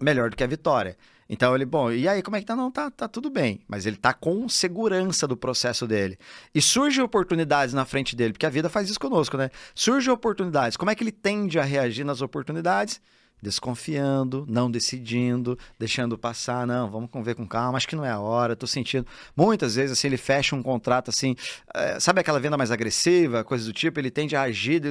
Melhor do que a vitória. Então ele, bom, e aí como é que tá? Não, tá, tá tudo bem. Mas ele tá com segurança do processo dele. E surgem oportunidades na frente dele, porque a vida faz isso conosco, né? Surgem oportunidades. Como é que ele tende a reagir nas oportunidades? Desconfiando, não decidindo, deixando passar, não, vamos ver com calma, acho que não é a hora, tô sentindo. Muitas vezes, assim, ele fecha um contrato assim, é, sabe aquela venda mais agressiva, coisa do tipo, ele tende a agir,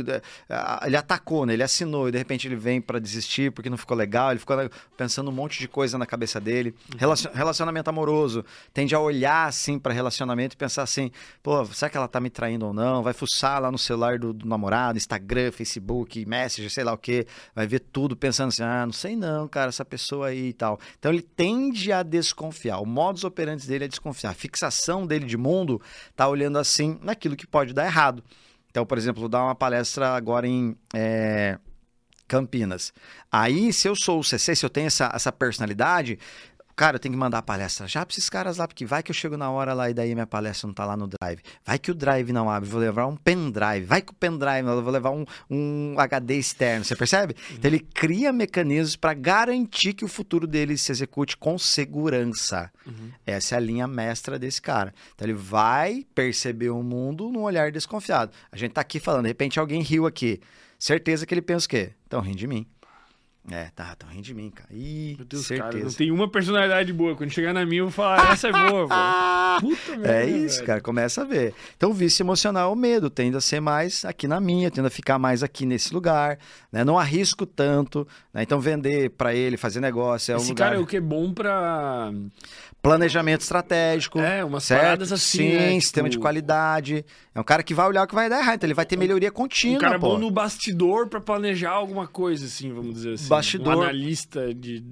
ele atacou, né? Ele assinou e de repente ele vem para desistir porque não ficou legal, ele ficou pensando um monte de coisa na cabeça dele. Uhum. Relacionamento amoroso, tende a olhar assim para relacionamento e pensar assim, pô, será que ela tá me traindo ou não? Vai fuçar lá no celular do, do namorado, Instagram, Facebook, Messenger, sei lá o que, vai ver tudo pensando assim, ah, não sei não, cara, essa pessoa aí e tal. Então ele tende a desconfiar. O modus operandi dele é desconfiar. A fixação dele de mundo tá olhando assim naquilo que pode dar errado. Então, por exemplo, dar uma palestra agora em é, Campinas. Aí, se eu sou o CC, se eu tenho essa, essa personalidade, cara, eu tenho que mandar a palestra já para esses caras lá, porque vai que eu chego na hora lá e daí minha palestra não tá lá no drive. Vai que o drive não abre, vou levar um pendrive. Vai que o pendrive, eu vou levar um, um HD externo, você percebe? Uhum. Então ele cria mecanismos para garantir que o futuro dele se execute com segurança. Uhum. Essa é a linha mestra desse cara. Então ele vai perceber o mundo num olhar desconfiado. A gente tá aqui falando, de repente alguém riu aqui. Certeza que ele pensa o quê? Então rindo de mim. É, tá, tão rindo de mim, cara. Ih, Meu Deus, certeza. cara, não tem uma personalidade boa. Quando chegar na minha, eu vou falar, essa é boa, pô. Puta merda. É isso, velho. cara, começa a ver. Então, o vício emocional é o medo, tende a ser mais aqui na minha, tende a ficar mais aqui nesse lugar, né? Não arrisco tanto, né? Então, vender para ele, fazer negócio é um Esse lugar... cara é o que é bom pra... Planejamento estratégico. É, umas certo? paradas assim, Sim, né? sistema tipo... de qualidade. É um cara que vai olhar o que vai dar errado, então ele vai ter melhoria contínua, Um cara pô. bom no bastidor para planejar alguma coisa, assim, vamos dizer assim. Bastidor. Um analista de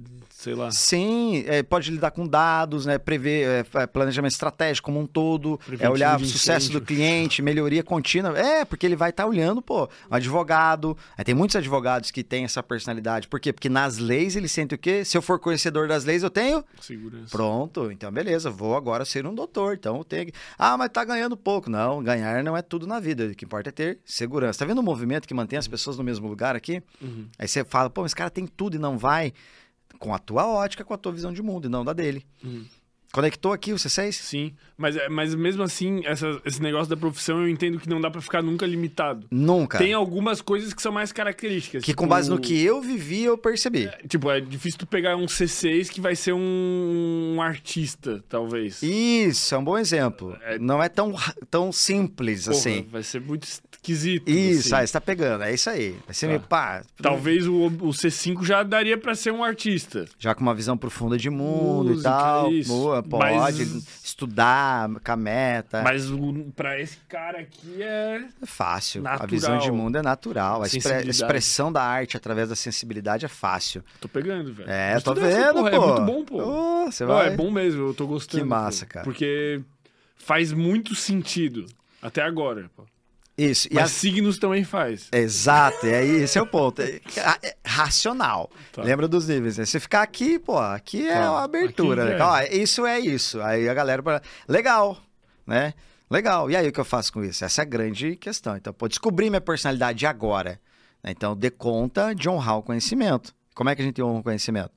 sei lá. Sim, é, pode lidar com dados, né? Prever é, planejamento estratégico como um todo, é olhar o sucesso do cliente, melhoria contínua. É, porque ele vai estar tá olhando, pô, um advogado. Aí tem muitos advogados que têm essa personalidade. Por quê? Porque nas leis ele sente o quê? Se eu for conhecedor das leis, eu tenho segurança. Pronto, então beleza, vou agora ser um doutor. Então eu tenho que... Ah, mas tá ganhando pouco. Não, ganhar não é tudo na vida. O que importa é ter segurança. Tá vendo o movimento que mantém as pessoas no mesmo lugar aqui? Uhum. Aí você fala, pô, esse cara tem tudo e não vai com a tua ótica, com a tua visão de mundo e não da dele. Uhum. Conectou aqui o C6? Sim, mas, é, mas mesmo assim, essa, esse negócio da profissão eu entendo que não dá para ficar nunca limitado. Nunca. Tem algumas coisas que são mais características. Que tipo, com base no que eu vivi, eu percebi. É, tipo, é difícil tu pegar um C6 que vai ser um, um artista, talvez. Isso, é um bom exemplo. É... Não é tão, tão simples Porra, assim. Vai ser muito esquisito. Isso, assim. aí você tá pegando, é isso aí. Vai ser tá. meio pá. Talvez o, o C5 já daria para ser um artista. Já com uma visão profunda de mundo Música, e tal. Isso. Boa, pode mas... estudar com a meta. Mas para esse cara aqui é. É fácil. Natural. A visão de mundo é natural. A expre... expressão da arte através da sensibilidade é fácil. Tô pegando, velho. É, tô vendo, pô. É muito bom, pô. Oh, você vai... é bom mesmo, eu tô gostando. Que massa, pô. cara. Porque faz muito sentido. Até agora, pô. Isso. Mas a... signos também faz. Exato, aí esse é o ponto. É, é racional. Tá. Lembra dos níveis. Né? Se ficar aqui, pô, aqui é tá. a abertura. Né? É. Ó, isso é isso. Aí a galera. Legal, né? Legal. E aí o que eu faço com isso? Essa é a grande questão. Então, pô, descobrir minha personalidade agora. Né? Então, dê conta de honrar o conhecimento. Como é que a gente honra o conhecimento?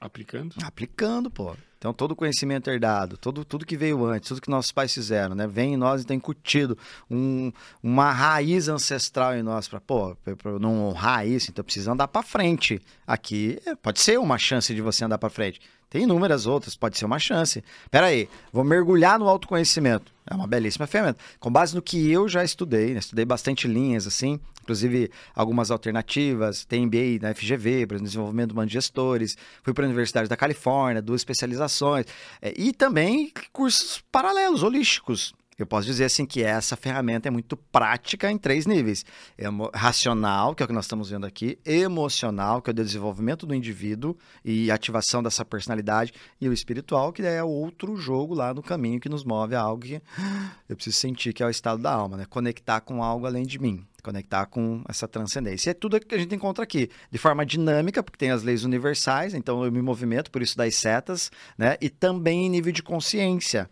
Aplicando? Aplicando, pô. Então, todo o conhecimento herdado, todo, tudo que veio antes, tudo que nossos pais fizeram, né? Vem em nós e tem incutido um, uma raiz ancestral em nós para, pô, pra não honrar isso, então precisa andar para frente. Aqui é, pode ser uma chance de você andar para frente. Tem inúmeras outras, pode ser uma chance. Pera aí, vou mergulhar no autoconhecimento. É uma belíssima ferramenta. Com base no que eu já estudei, né? estudei bastante linhas, assim, inclusive algumas alternativas. Tem MBA na FGV, para desenvolvimento humano de gestores. Fui para a Universidade da Califórnia, duas especializações. É, e também cursos paralelos, holísticos. Eu posso dizer assim que essa ferramenta é muito prática em três níveis: Emo racional, que é o que nós estamos vendo aqui, emocional, que é o desenvolvimento do indivíduo e ativação dessa personalidade, e o espiritual, que é outro jogo lá no caminho que nos move a algo que eu preciso sentir que é o estado da alma, né? Conectar com algo além de mim, conectar com essa transcendência. E é tudo que a gente encontra aqui, de forma dinâmica, porque tem as leis universais, então eu me movimento, por isso das setas, né? E também em nível de consciência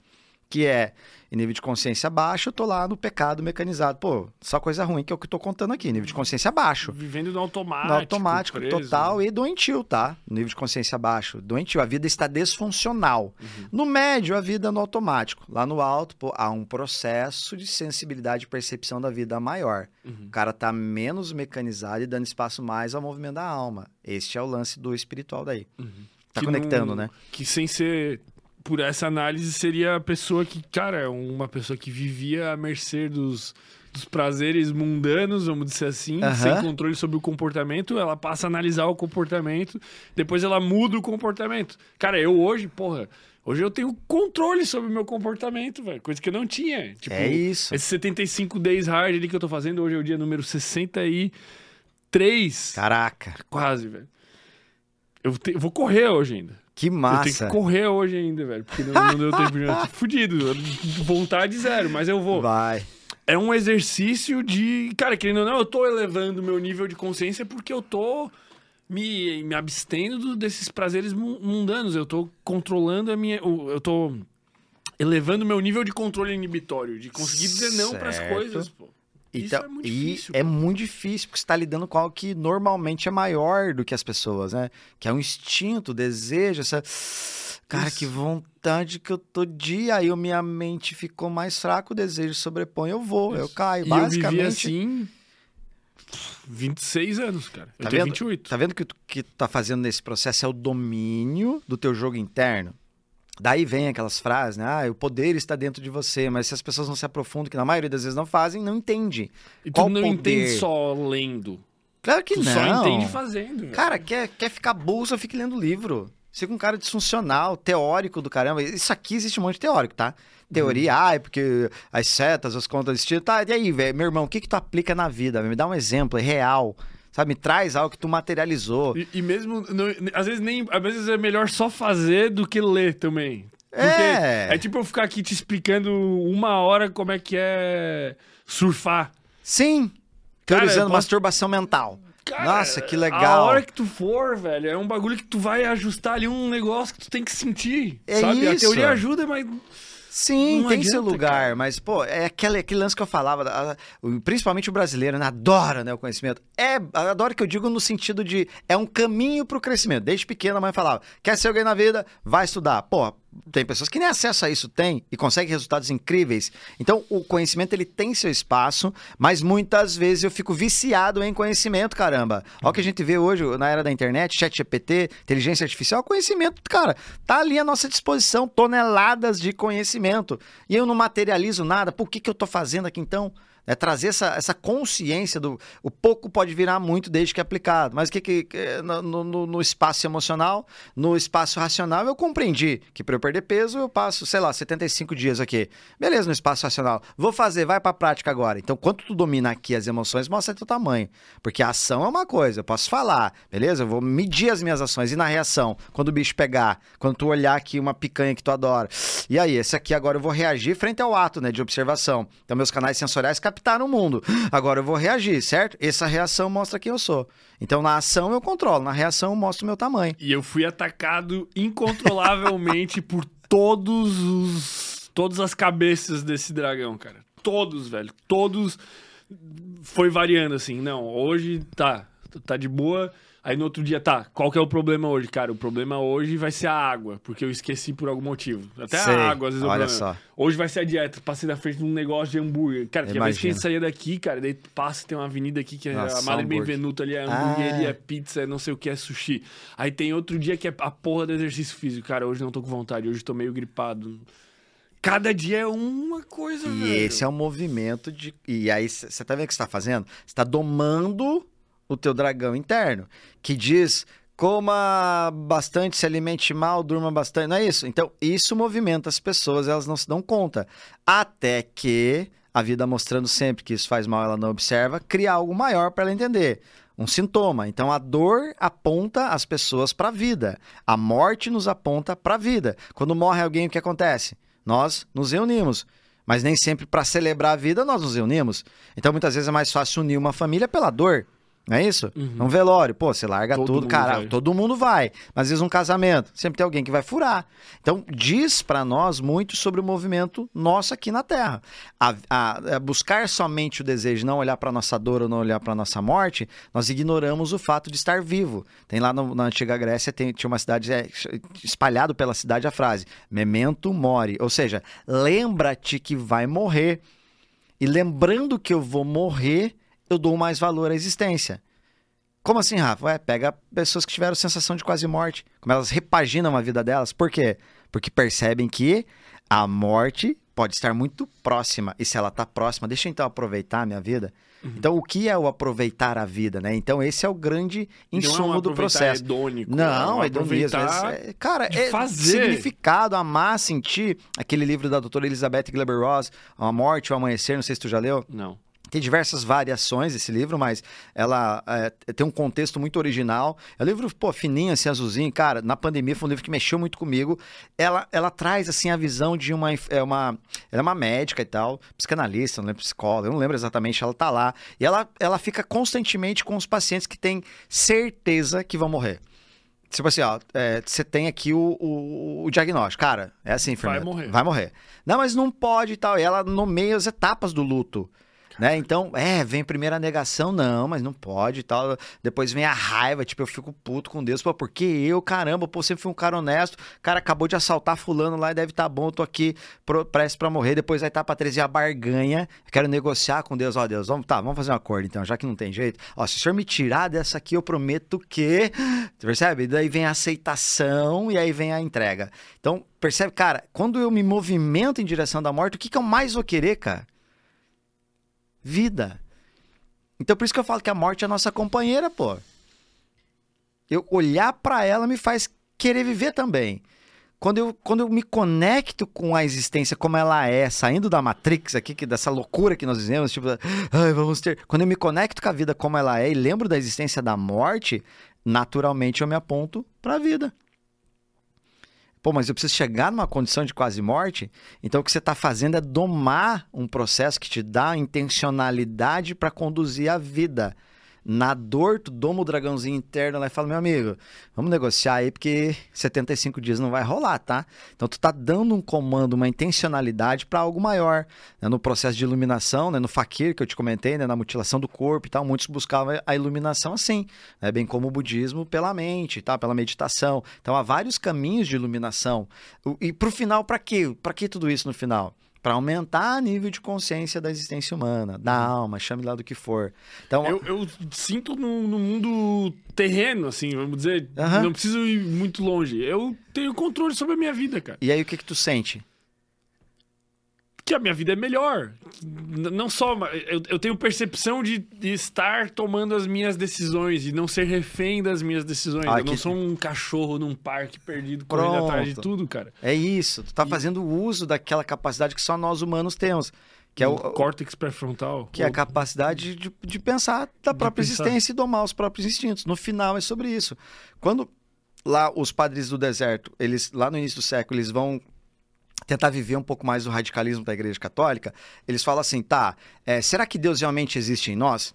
que é nível de consciência baixo, eu tô lá no pecado mecanizado. Pô, só coisa ruim que é o que eu tô contando aqui, nível de consciência baixo. Vivendo no automático. No automático, preso. total e doentio, tá? Nível de consciência baixo. Doentio, a vida está desfuncional. Uhum. No médio, a vida no automático. Lá no alto, pô, há um processo de sensibilidade e percepção da vida maior. Uhum. O cara tá menos mecanizado e dando espaço mais ao movimento da alma. Este é o lance do espiritual daí. Tá Uhum. Que conectando, não- né? Que sem ser por essa análise seria a pessoa que, cara, é uma pessoa que vivia à mercê dos, dos prazeres mundanos, vamos dizer assim, sem controle sobre o comportamento, ela passa a analisar o comportamento, depois ela muda o comportamento. Cara, eu hoje, porra, hoje eu tenho controle sobre o meu comportamento, velho, coisa que eu não tinha. Tipo, é isso. esse 75 days hard ali que eu tô fazendo, hoje é o dia número 63, Caraca, quase, velho. Eu, te- eu vou correr hoje ainda. Que Eu tenho massa. que correr hoje ainda, velho. Porque não, não deu tempo de. Fudido. Vontade zero, mas eu vou. Vai. É um exercício de. Cara, querendo ou não, eu tô elevando o meu nível de consciência porque eu tô me, me abstendo do- desses prazeres mu- mundanos. Eu tô controlando a minha. Eu tô elevando o meu nível de controle inibitório. De conseguir dizer não pras Certo. coisas, pô. Então, é muito e difícil. é pô. muito difícil, porque você está lidando com algo que normalmente é maior do que as pessoas, né? Que é um instinto, desejo, essa. Cara, que Isso. vontade que eu tô de. Aí eu- minha mente ficou mais fraca, o desejo sobrepõe, eu vou, eu Isso. caio. E eu Basicamente. vivi assim. 26 anos, cara. Eu Tá tenho vendo? 28. Tá vendo que o que tu tá fazendo nesse processo é o domínio do teu jogo interno? Daí vem aquelas frases, né? Ah, o poder está dentro de você, mas se as pessoas não se aprofundam, que na maioria das vezes não fazem, não entende. E tu Qual não poder? entende só lendo. Claro que Tu não. só entende fazendo, velho. Cara, quer, quer ficar bolsa, fique lendo livro. Fica um cara disfuncional, teórico do caramba. Isso aqui existe um monte de teórico, tá? Teoria, ah, é porque as setas, as contas de estilo. Tá, e aí, velho, meu irmão, o que que tu aplica na vida? Me dá um exemplo, é real. Sabe, me traz algo que tu materializou. E, e mesmo, não- às vezes nem, às vezes é melhor só fazer do que ler também. Porque É. é tipo eu ficar aqui te explicando uma hora como é que é surfar. Sim, Cara, teorizando eu posso- masturbação mental. Cara, Nossa, que A legal. hora que tu for, velho, é um bagulho que tu vai ajustar ali um negócio que tu tem que sentir. É sabe? A isso. teoria ajuda, mas Sim, Não tem seu adianta, lugar, cara. mas, pô, é aquele, aquele lance que eu falava, principalmente o brasileiro, né? Adora, né, o conhecimento. É, adora que eu digo no sentido de, é um caminho pro crescimento. Desde pequena a mãe falava, quer ser alguém na vida? Vai estudar. Pô, tem pessoas que nem acesso a isso têm e conseguem resultados incríveis. Então, o conhecimento, ele tem seu espaço, mas muitas vezes eu fico viciado em conhecimento, caramba. Olha o que a gente vê hoje na era da internet, chat GPT, inteligência artificial, conhecimento, cara, tá ali à nossa disposição, toneladas de conhecimento. E eu não materializo nada, por que, que eu tô fazendo aqui então? É trazer essa, essa consciência do. O pouco pode virar muito desde que é aplicado. Mas o que, que no, no- no espaço emocional, no espaço racional, eu compreendi que para eu perder peso, eu passo, sei lá, 75 dias aqui. Beleza, no espaço racional. Vou fazer, vai pra prática agora. Então, quanto tu domina aqui as emoções, mostra teu tamanho. Porque a ação é uma coisa, eu posso falar, beleza? Eu vou medir as minhas ações. E na reação, quando o bicho pegar, quando tu olhar aqui uma picanha que tu adora. E aí, esse aqui agora eu vou reagir frente ao ato, né, de observação. Então, meus canais sensoriais captaram o mundo. Agora eu vou reagir, certo? Essa reação mostra quem eu sou. Então, na ação eu controlo, na reação eu mostro o meu tamanho. E eu fui atacado incontrolavelmente por todos os. Todas as cabeças desse dragão, cara. Todos, velho. Todos. Foi variando assim. Não, hoje tá. Tá de boa. Aí no outro dia, tá. Qual que é o problema hoje, cara? O problema hoje vai ser a água, porque eu esqueci por algum motivo. Até Sei, a água, às vezes, olha só. Hoje vai ser a dieta. Passei na frente de um negócio de hambúrguer. Cara, tinha vez que a gente saía daqui, cara, daí passa, tem uma avenida aqui que é Nossa, a Madre. Benvenuto ali, é Ah. hamburgueria, é pizza, é não sei o que, é sushi. Aí tem outro dia que é a porra do exercício físico. Cara, hoje não tô com vontade, hoje tô meio gripado. Cada dia é uma coisa, E velho. esse é um movimento de. E aí, você tá vendo o que você tá fazendo? Você tá domando o teu dragão interno, que diz. Coma bastante, se alimente mal, durma bastante. Não é isso? Então, isso movimenta as pessoas, elas não se dão conta. Até que a vida mostrando sempre que isso faz mal, ela não observa, cria algo maior para ela entender. Um sintoma. Então, a dor aponta as pessoas para a vida. A morte nos aponta para a vida. Quando morre alguém, o que acontece? Nós nos reunimos. Mas nem sempre para celebrar a vida nós nos reunimos. Então, muitas vezes é mais fácil unir uma família pela dor. Não é isso? Um velório, pô, você larga Todo tudo, mundo cara, vai. todo mundo vai. Mas às vezes um casamento, sempre tem alguém que vai furar. Então, diz pra nós muito sobre o movimento nosso aqui na Terra. A, a- a buscar somente o desejo, não olhar pra nossa dor ou não olhar pra nossa morte, nós ignoramos o fato de estar vivo. Tem lá no- na antiga Grécia, tem- tinha uma cidade, é, espalhado pela cidade a frase, memento mori, ou seja, lembra-te que vai morrer. E lembrando que eu vou morrer, eu dou mais valor à existência. Como assim, Rafa? Ué, pega pessoas que tiveram sensação de quase morte, como elas repaginam a vida delas. Por quê? Porque percebem que a morte pode estar muito próxima. E se ela está próxima, deixa eu então aproveitar a minha vida. Então, o que é o aproveitar a vida, né? Então, esse é o grande Não é um insumo do processo. hedônico, Não, é é hedonismo. é- Cara, é fazer. significado, amar, sentir. Aquele livro da doutora Elizabeth Gleber-Ross, A Morte, o Amanhecer, não sei se tu já leu. Não. Tem diversas variações esse livro, mas ela é, tem um contexto muito original. É um livro, pô, fininho, assim, azulzinho. Cara, na pandemia foi um livro que mexeu muito comigo. Ela, ela traz, assim, a visão de uma... É uma ela é uma médica e tal, psicanalista, não lembro, psicóloga, eu não lembro exatamente, ela tá lá. E ela, ela fica constantemente com os pacientes que têm certeza que vão morrer. Tipo assim, ó, é, você tem aqui o, o, o diagnóstico. Cara, é assim, enfermeira. morrer. Vai morrer. Não, mas não pode e tal. E ela nomeia as etapas do luto. Né? Então, é, vem primeiro a negação, não, mas não pode e tal. Depois vem a raiva, tipo, eu fico puto com Deus, pô, porque eu, caramba, pô, sempre fui um cara honesto, cara acabou de assaltar fulano lá e deve estar bom, eu tô aqui pro, pra morrer. Depois a etapa 13 é a barganha, quero negociar com Deus, ó, Deus, vamos, tá, vamos fazer um acordo então, já que não tem jeito. Ó, se o senhor me tirar dessa aqui, eu prometo que. Você percebe? Daí vem a aceitação e aí vem a entrega. Então, percebe, cara, quando eu me movimento em direção da morte, o que, que eu mais vou querer, cara? Vida. Então, por isso que eu falo que a morte é a nossa companheira, pô. Eu olhar pra ela me faz querer viver também. Quando eu, quando eu me conecto com a existência como ela é, saindo da Matrix aqui, que dessa loucura que nós vivemos, tipo, ai, vamos ter. Quando eu me conecto com a vida como ela é e lembro da existência da morte, naturalmente eu me aponto pra vida. Pô, mas eu preciso chegar numa condição de quase morte? Então o que você está fazendo é domar um processo que te dá intencionalidade para conduzir a vida. Na dor, tu doma o dragãozinho interno lá e fala, meu amigo, vamos negociar aí, porque 75 dias não vai rolar, tá? Então tu tá dando um comando, uma intencionalidade para algo maior. né? No processo de iluminação, né? no fakir que eu te comentei, né? na mutilação do corpo e tal, muitos buscavam a iluminação assim, né? bem como o budismo pela mente, tá? pela meditação. Então há vários caminhos de iluminação. E pro final, para quê? Para que tudo isso no final? Para aumentar o nível de consciência da existência humana, da alma, chame lá do que for. Então, Eu, eu sinto no, no mundo terreno, assim, vamos dizer. Aham. Não preciso ir muito longe. Eu tenho controle sobre a minha vida, cara. e aí o que que tu sente? Que a minha vida é melhor. Não só. Eu, eu tenho percepção de, de estar tomando as minhas decisões, de não ser refém das minhas decisões. Ah, eu não que- sou um cachorro num parque perdido correndo Pronto. atrás de tudo, cara. É isso, tu tá fazendo uso daquela capacidade que só nós humanos temos, que é o, córtex pré-frontal. que é a capacidade de, de pensar da própria pensar. existência e domar os próprios instintos. No final é sobre isso. Quando lá os padres do deserto, eles lá no início do século, eles vão tentar viver um pouco mais o radicalismo da Igreja Católica, eles falam assim, tá, é, será que Deus realmente existe em nós?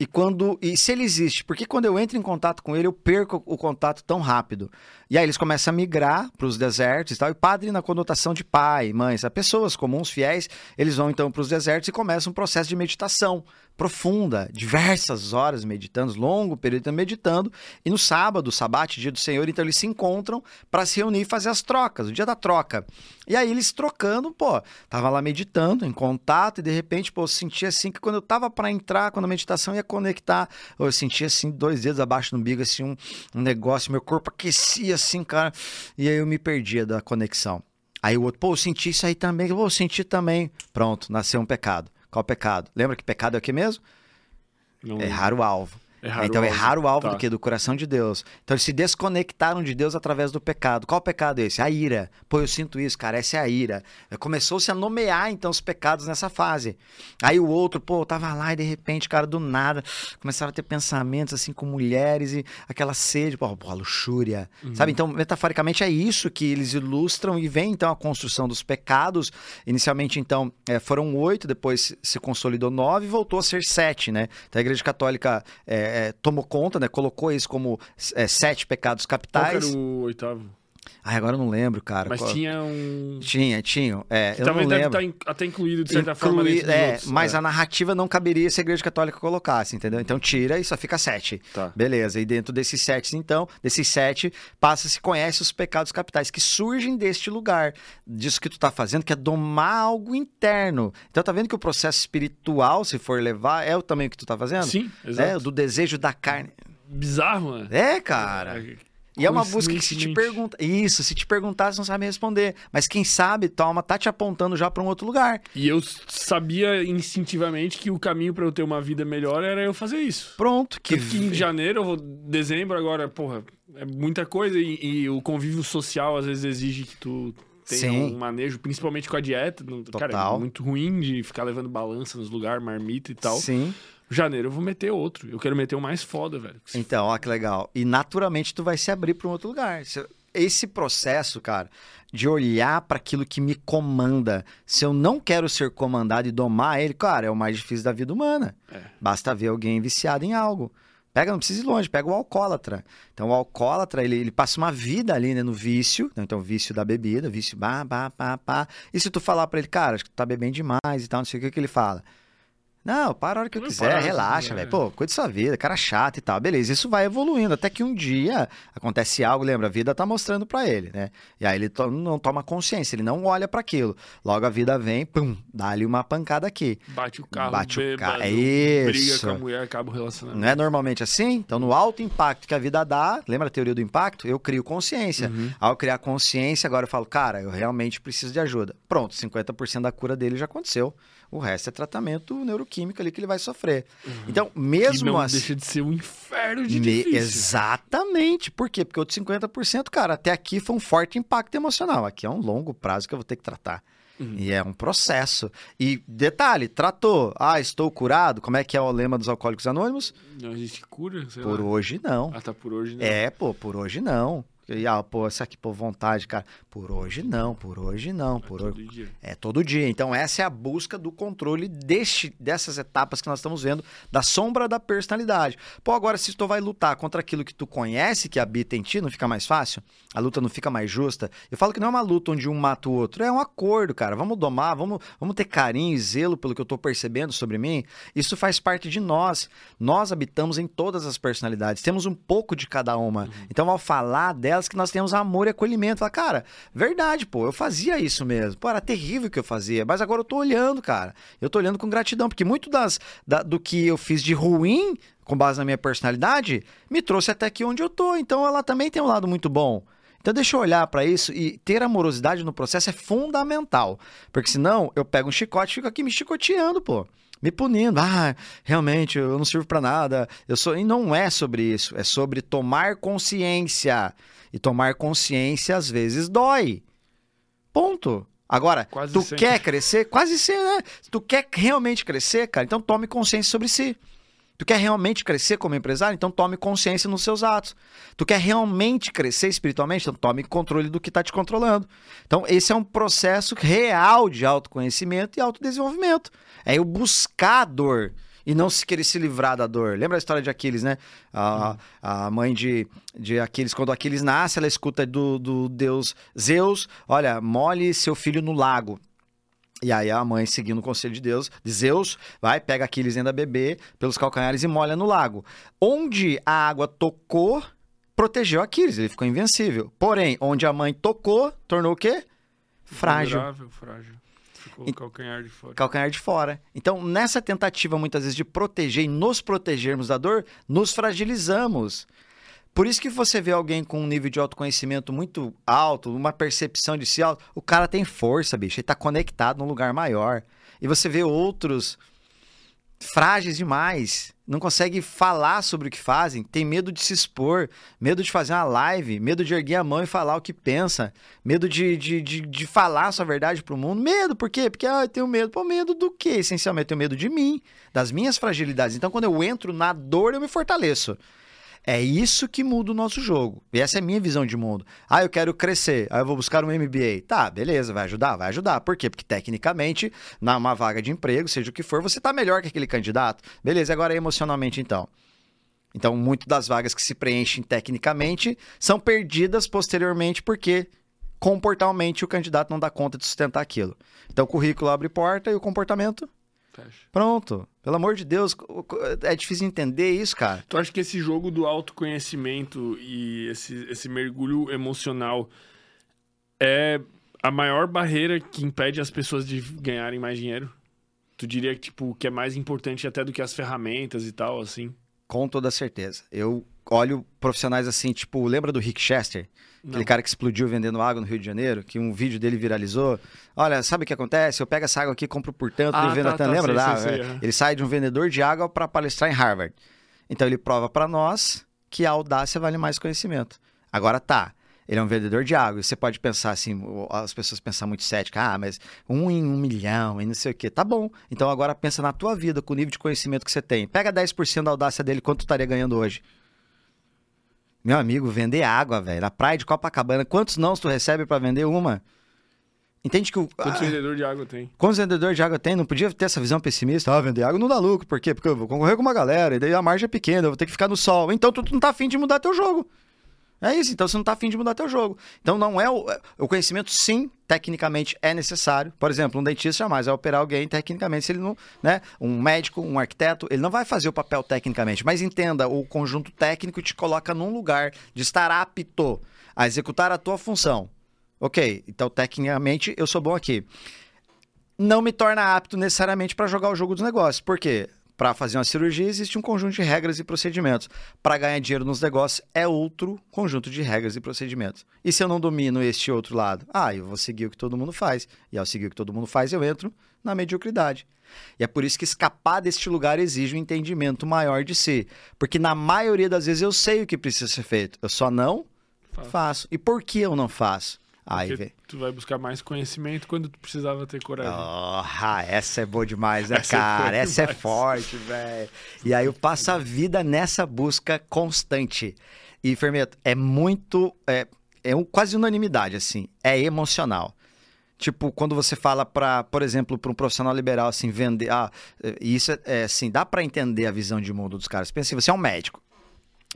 E quando e se ele existe, por que quando eu entro em contato com ele eu perco o contato tão rápido? E aí eles começam a migrar para os desertos e tal. E padre na conotação de pai, mãe, sabe? pessoas comuns, fiéis, eles vão então para os desertos e começam um processo de meditação profunda, diversas horas meditando, longo período meditando. E no sábado, sabate, dia do Senhor, então eles se encontram para se reunir e fazer as trocas, o dia da troca. E aí eles trocando, pô, tava lá meditando, em contato, e de repente, pô, eu sentia assim que quando eu tava para entrar, quando a meditação ia conectar, eu sentia assim, dois dedos abaixo do umbigo, assim, um, um negócio, meu corpo aquecia assim, cara, e aí eu me perdia da conexão. Aí o outro, pô, eu senti isso aí também, pô, eu senti também. Pronto, nasceu um pecado. Qual pecado? Lembra que pecado é o que mesmo? Não- Errar o alvo. Erraram então o erraram o alvo Tá. do quê? Do coração de Deus. Então eles se desconectaram de Deus através do pecado. Qual pecado é esse? A ira. Pô, eu sinto isso, cara, essa é a ira. Começou-se a nomear então os pecados nessa fase. Aí o outro, pô, eu tava lá e de repente, cara, do nada, começava a ter pensamentos assim com mulheres e aquela sede, pô, pô a luxúria. Uhum. Sabe? Então, metaforicamente é isso que eles ilustram e vem então a construção dos pecados. Inicialmente, então, é, foram oito, depois se consolidou nove e voltou a ser sete, né? Então a Igreja Católica é, é, tomou conta, né? Colocou isso como é, sete pecados Qual capitais. era o oitavo? Ai, agora eu não lembro, cara. Mas Qual- tinha um. Tinha, tinha. É, Que eu não talvez deve lembro. estar até incluído de certa forma Inclui- dos é, outros. mas é. a narrativa não caberia se a Igreja Católica colocasse, entendeu? Então tira e só fica sete. Tá. Beleza, e dentro desses sete, então, desses sete, passa-se, conhece os pecados capitais que surgem deste lugar, disso que tu tá fazendo, que é domar algo interno. Então tá vendo que o processo espiritual, se for levar, é o também o que tu tá fazendo? Sim, É, exato. do desejo da carne. Bizarro, né? É, cara. E é uma busca que se te pergunta. Isso, se te perguntar, você não sabe responder. Mas quem sabe, toma, tá te apontando já pra um outro lugar. E eu sabia instintivamente que o caminho pra eu ter uma vida melhor era eu fazer isso. Pronto, que. Que, que em janeiro, ou dezembro agora, porra, é muita coisa e, e o convívio social às vezes exige que tu tenha um manejo, principalmente com a dieta. Não- Cara, Total. é muito ruim de ficar levando balança nos lugares, marmita e tal. Sim. Janeiro eu vou meter outro. Eu quero meter o mais foda, velho. Então, ó, que legal. E naturalmente tu vai se abrir para um outro lugar. Se- Esse processo, cara, de olhar para aquilo que me comanda, se eu não quero ser comandado e domar ele, cara, é o mais difícil da vida humana. É. Basta ver alguém viciado em algo. Pega, não precisa ir longe, pega o alcoólatra. Então, o alcoólatra, ele, ele passa uma vida ali, né, no vício. Então, vício da bebida, vício, pá, pá, pá, pá. E se tu falar para ele, cara, acho que tu tá bebendo demais e tal, não sei o que, o que ele fala. Não, para a hora que eu Não, quiser, para relaxa, quiser, velho. Pô, cuida da sua vida, cara chato e tal. Beleza, isso vai evoluindo. Até que um dia acontece algo, lembra? A vida tá mostrando pra ele, né? E aí ele to- não toma consciência, ele não olha pra aquilo. Logo a vida vem, pum, dá-lhe uma pancada aqui. Bate o carro, Bate o carro, é briga isso. com a mulher, acaba o relacionamento. Não é normalmente assim? Então, no alto impacto que a vida dá, lembra a teoria do impacto? Eu crio consciência. Uhum. Ao criar consciência, agora eu falo, cara, eu realmente preciso de ajuda. Pronto, 50% da cura dele já aconteceu. O resto é tratamento neuroquímico ali que ele vai sofrer. Então, Uhum. que mesmo não assim. deixa de ser um inferno de Me- difícil. Exatamente. Por quê? Porque outros 50%, cara, até aqui foi um forte impacto emocional. Aqui é um longo prazo que eu vou ter que tratar. Uhum. E é um processo. E detalhe, tratou. Ah, estou curado. Como é que é o lema dos alcoólicos anônimos? Não existe cura, sei Por lá. hoje não. Ah, tá por hoje, né? É, pô, por hoje não. E, ah, pô, essa aqui, por vontade, cara. Por hoje não, por hoje não, por hoje. Todo dia. É todo dia. Então, essa é a busca do controle deste, dessas etapas que nós estamos vendo, da sombra da personalidade. Pô, agora, se tu vai lutar contra aquilo que tu conhece que habita em ti, não fica mais fácil? A luta não fica mais justa? Eu falo que não é uma luta onde um mata o outro, é um acordo, cara. Vamos domar, vamos, vamos ter carinho e zelo pelo que eu tô percebendo sobre mim. Isso faz parte de nós. Nós habitamos em todas as personalidades, temos um pouco de cada uma. Então, ao falar delas, que nós temos amor e acolhimento. Fala, cara, verdade, pô, eu fazia isso mesmo. Pô, era terrível o que eu fazia, mas agora eu tô olhando, cara. Eu tô olhando com gratidão, porque muito das, da- do que eu fiz de ruim, com base na minha personalidade, me trouxe até aqui onde eu tô. Então, ela também tem um lado muito bom. Então deixa eu olhar pra isso e ter amorosidade no processo é fundamental. Porque senão eu pego um chicote e fico aqui me chicoteando, pô. Me punindo. Ah, realmente, eu não sirvo pra nada. Eu sou. E não é sobre isso. É sobre tomar consciência. E tomar consciência às vezes dói. Ponto. Agora, Quase tu sempre. quer crescer? Quase sempre, né? Se tu quer realmente crescer, cara, então tome consciência sobre si. Tu quer realmente crescer como empresário? Então tome consciência nos seus atos. Tu quer realmente crescer espiritualmente? Então tome controle do que está te controlando. Então esse é um processo real de autoconhecimento e autodesenvolvimento. É eu buscar dor e não se querer se livrar da dor. Lembra a história de Aquiles, né? A, a mãe de, de Aquiles, quando Aquiles nasce, ela escuta do, do deus Zeus, olha, molhe seu filho no lago. E aí a mãe, seguindo o conselho de Deus, de Zeus, vai, pega Aquiles ainda bebê pelos calcanhares e molha no lago. Onde a água tocou, protegeu Aquiles, ele ficou invencível. Porém, onde a mãe tocou, tornou o quê? Frágil. Vulnerável, frágil. E- o calcanhar de fora. Calcanhar de fora. Então, nessa tentativa, muitas vezes, de proteger e nos protegermos da dor, nos fragilizamos. Por isso que você vê alguém com um nível de autoconhecimento muito alto, uma percepção de si alto, o cara tem força, bicho, ele tá conectado num lugar maior. E você vê outros frágeis demais, não conseguem falar sobre o que fazem, tem medo de se expor, medo de fazer uma live, medo de erguer a mão e falar o que pensa, medo de, de, de, de falar a sua verdade pro mundo. Medo, por quê? Porque ah, eu tenho medo. Pô, medo do quê? Essencialmente, eu tenho medo de mim, das minhas fragilidades. Então, quando eu entro na dor, eu me fortaleço. É isso que muda o nosso jogo. E essa é a minha visão de mundo. Ah, eu quero crescer. Aí eu vou buscar um MBA. Tá, beleza, vai ajudar? Vai ajudar. Por quê? Porque tecnicamente, numa vaga de emprego, seja o que for, você tá melhor que aquele candidato. Beleza, agora emocionalmente então. Então, muito das vagas que se preenchem tecnicamente são perdidas posteriormente porque comportalmente o candidato não dá conta de sustentar aquilo. Então, o currículo abre porta e o comportamento Pronto. Pelo amor de Deus, é difícil entender isso, cara. Tu acha que esse jogo do autoconhecimento e esse, esse mergulho emocional é a maior barreira que impede as pessoas de ganharem mais dinheiro? Tu diria que, tipo, que é mais importante até do que as ferramentas e tal, assim? Com toda certeza. Eu olho profissionais assim, tipo, lembra do Rick Chester? Aquele cara que explodiu vendendo água no Rio de Janeiro, que um vídeo dele viralizou. Olha, sabe o que acontece? Eu pego essa água aqui, compro por tanto, Ah, vendo tá, até. tá, Lembra? sei, lá? sei, sei, É. aham. Ele sai de um vendedor de água para palestrar em Harvard. Então ele prova para nós que a audácia vale mais conhecimento. Agora tá. Ele é um vendedor de água. E Você pode pensar assim, as pessoas pensam muito cética, ah, mas um em um milhão e não sei o quê. Tá bom. Então agora pensa na tua vida, com o nível de conhecimento que você tem. Pega 10% da audácia dele, quanto tu estaria ganhando hoje? Meu amigo, vender água, velho. Na praia de Copacabana, quantos não tu recebe pra vender uma? Entende que o. Quantos Ah, vendedores de água tem? Quantos vendedores de água tem? Não podia ter essa visão pessimista. Ah, vender água não dá lucro. Por quê? Porque eu vou concorrer com uma galera, e daí a margem é pequena, eu vou ter que ficar no sol. Então tu não tá afim de mudar teu jogo. É isso, então você não tá afim de mudar teu jogo. Então não é o, o conhecimento, sim, tecnicamente é necessário. Por exemplo, um dentista jamais vai operar alguém tecnicamente se ele não, né? Um médico, um arquiteto, ele não vai fazer o papel tecnicamente, mas entenda, o conjunto técnico te coloca num lugar de estar apto a executar a tua função. Ok, então tecnicamente eu sou bom aqui. Não me torna apto necessariamente para jogar o jogo dos negócios. Por quê? Para fazer uma cirurgia existe um conjunto de regras e procedimentos. Para ganhar dinheiro nos negócios é outro conjunto de regras e procedimentos. E se eu não domino este outro lado? Ah, eu vou seguir o que todo mundo faz. E ao seguir o que todo mundo faz, eu entro na mediocridade. E é por isso que escapar deste lugar exige um entendimento maior de si. Porque na maioria das vezes eu sei o que precisa ser feito. Eu só não Faço. faço. E por que eu não faço? Aí, vem. tu vai buscar mais conhecimento quando tu precisava ter coragem. Ah, essa é boa demais, né, Essa é cara? boa essa é demais. forte, velho. E aí eu passo a vida nessa busca constante. E, Fermento, é muito. É, é um, quase unanimidade, assim. É emocional. Tipo, quando você fala para, por exemplo, para um profissional liberal, assim, vender. Ah, isso é, é, assim, dá para entender a visão de mundo dos caras. Pensa assim, você é um médico.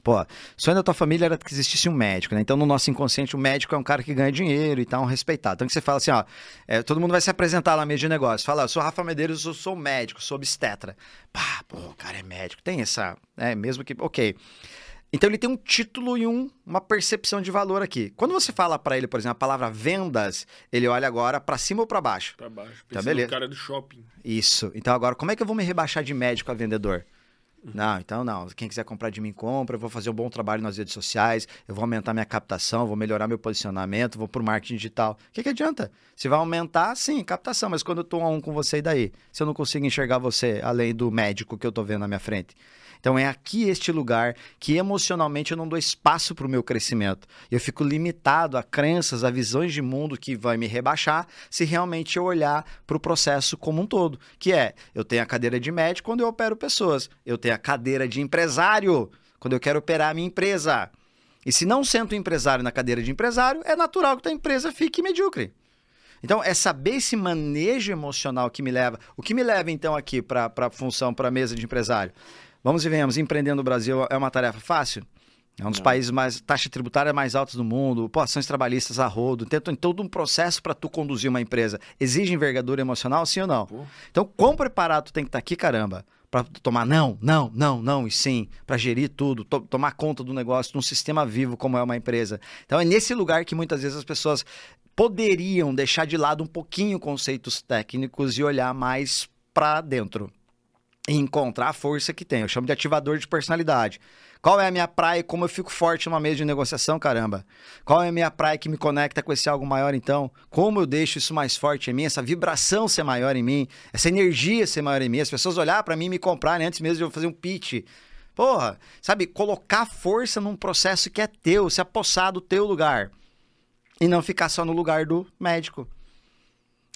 Pô, sonho da tua família era que existisse um médico, né? Então, no nosso inconsciente, o médico é um cara que ganha dinheiro e tal, um respeitado. Então, que você fala assim, ó, é, todo mundo vai se apresentar lá mesa de negócio. Fala, eu sou Rafa Medeiros, eu sou médico, sou obstetra. Pá, pô, o cara é médico. Tem essa, é, mesmo que, ok. Então, ele tem um título e um, uma percepção de valor aqui. Quando você fala pra ele, por exemplo, a palavra vendas, ele olha agora pra cima ou pra baixo? Pra baixo. Tá, Pensa beleza. no cara do shopping. Isso. Então agora, como é que eu vou me rebaixar de médico a vendedor? Não, então não. Quem quiser comprar de mim, compra. Eu vou fazer um bom trabalho nas redes sociais. Eu vou aumentar minha captação, vou melhorar meu posicionamento, vou pro marketing digital. O que, que adianta? Se vai aumentar, sim, captação. Mas quando eu tô a um com você, e daí? Se eu não consigo enxergar você além do médico que eu tô vendo na minha frente. Então é aqui este lugar que emocionalmente eu não dou espaço para o meu crescimento. Eu fico limitado a crenças, a visões de mundo que vai me rebaixar se realmente eu olhar para o processo como um todo. Que é, eu tenho a cadeira de médico quando eu opero pessoas. Eu tenho a cadeira de empresário quando eu quero operar a minha empresa. E se não sento empresário na cadeira de empresário, é natural que a empresa fique medíocre. Então, é saber esse manejo emocional que me leva. O que me leva, então, aqui para a função, para a mesa de empresário? Vamos e venhamos, empreender no Brasil é uma tarefa fácil? É um dos Não. países mais taxa tributária mais altas do mundo, pô, ações trabalhistas a rodo, tem tem todo um processo para tu conduzir uma empresa. Exige envergadura emocional, sim ou não? Pô. Então, quão preparado tu tem que estar aqui, caramba, para tomar não, não, não, não e sim, para gerir tudo, to- tomar conta do negócio num sistema vivo como é uma empresa. Então, é nesse lugar que muitas vezes as pessoas poderiam deixar de lado um pouquinho conceitos técnicos e olhar mais para dentro. E encontrar a força que tem. Eu chamo de ativador de personalidade. Qual é a minha praia e como eu fico forte numa mesa de negociação, caramba? Qual é a minha praia que me conecta com esse algo maior, então? Como eu deixo isso mais forte em mim, essa vibração ser maior em mim, essa energia ser maior em mim, as pessoas olhar para mim e me comprarem antes mesmo de eu fazer um pitch. Porra, sabe, colocar força num processo que é teu, se apossar do teu lugar. E não ficar só no lugar do médico.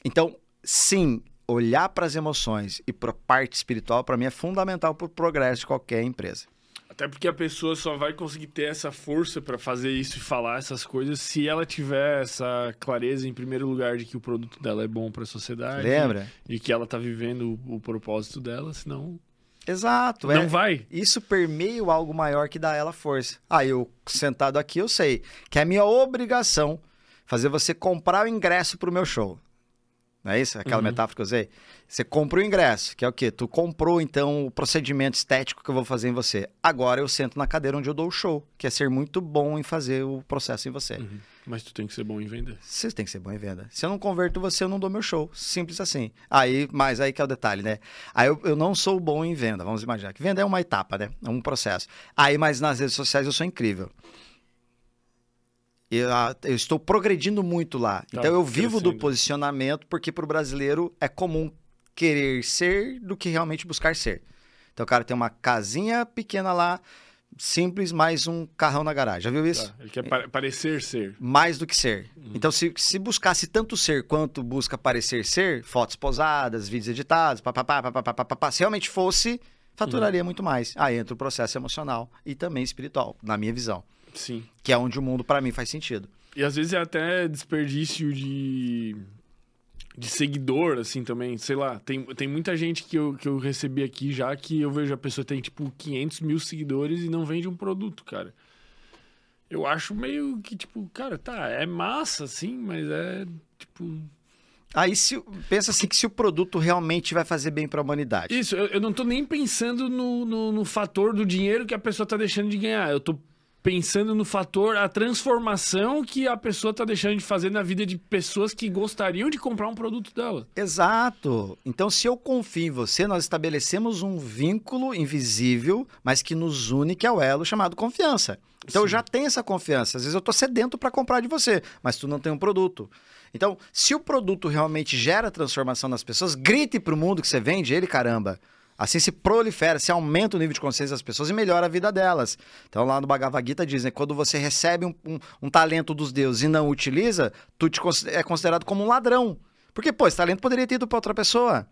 Então, sim, olhar para as emoções e para a parte espiritual, para mim, é fundamental para o progresso de qualquer empresa. Até porque a pessoa só vai conseguir ter essa força para fazer isso e falar essas coisas se ela tiver essa clareza, em primeiro lugar, de que o produto dela é bom para a sociedade. Lembra? E que ela está vivendo o, o, propósito dela, senão. Exato. Não é, vai. Isso permeia algo maior que dá ela força. Aí, ah, eu sentado aqui, eu sei que é minha obrigação fazer você comprar o ingresso para o meu show. Não é isso? Aquela uhum. metáfora que eu usei? Você compra o ingresso, que é o quê? Tu comprou, então, o procedimento estético que eu vou fazer em você. Agora eu sento na cadeira onde eu dou o show, que é ser muito bom em fazer o processo em você. Uhum. Mas tu tem que ser bom em venda. Você tem que ser bom em venda. Se eu não converto você, eu não dou meu show. Simples assim. Aí, mas aí que é o detalhe, né? Aí eu, eu não sou bom em venda, vamos imaginar. Que venda é uma etapa, né? É um processo. Aí, mas nas redes sociais eu sou incrível. Eu, eu, estou progredindo muito lá. Tá, então eu vivo do posicionamento, porque para o brasileiro é comum querer ser do que realmente buscar ser. Então o cara tem uma casinha pequena lá, simples, mais um carrão na garagem. Já viu isso? Tá, ele quer pa parecer ser. Mais do que ser. Uhum. Então, se, se buscasse tanto ser quanto busca parecer ser, fotos posadas, vídeos editados, papapá, papapá, papapá, se realmente fosse, faturaria uhum. muito mais. Aí entra o processo emocional e também espiritual, na minha visão. Sim. Que é onde o mundo, para mim, faz sentido. E às vezes é até desperdício de, de seguidor, assim, também. Sei lá, tem, tem muita gente que eu, que eu recebi aqui já que eu vejo a pessoa tem, tipo, 500 mil seguidores e não vende um produto, cara. Eu acho meio que, tipo, cara, tá, é massa, assim, mas é, tipo... Aí se, pensa assim que se o produto realmente vai fazer bem para a humanidade. Isso, eu, eu, não tô nem pensando no, no, no, fator do dinheiro que a pessoa tá deixando de ganhar. Eu tô pensando no fator, a transformação que a pessoa está deixando de fazer na vida de pessoas que gostariam de comprar um produto dela. Exato. Então, se eu confio em você, nós estabelecemos um vínculo invisível, mas que nos une, que é o elo chamado confiança. Então, Sim. eu já tenho essa confiança. Às vezes eu estou sedento para comprar de você, mas tu não tem um produto. Então, se o produto realmente gera transformação nas pessoas, grite para o mundo que você vende ele, caramba. Assim se prolifera, se aumenta o nível de consciência das pessoas e melhora a vida delas. Então lá no Bhagavad Gita dizem né, quando você recebe um, um, um talento dos deuses e não utiliza, tu te, é considerado como um ladrão. Porque, pô, esse talento poderia ter ido para outra pessoa.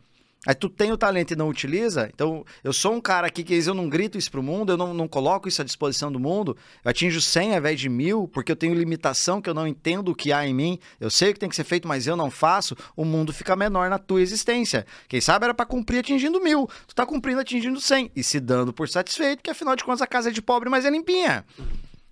Aí tu tem o talento e não utiliza. Então, eu sou um cara aqui que eu não grito isso pro mundo, eu não, não coloco isso à disposição do mundo. Eu atinjo 100 ao invés de mil, porque eu tenho limitação que eu não entendo o que há em mim. Eu sei o que tem que ser feito, mas eu não faço. O mundo fica menor na tua existência. Quem sabe era para cumprir atingindo mil. Tu tá cumprindo atingindo 100 e se dando por satisfeito, que afinal de contas a casa é de pobre, mas é limpinha.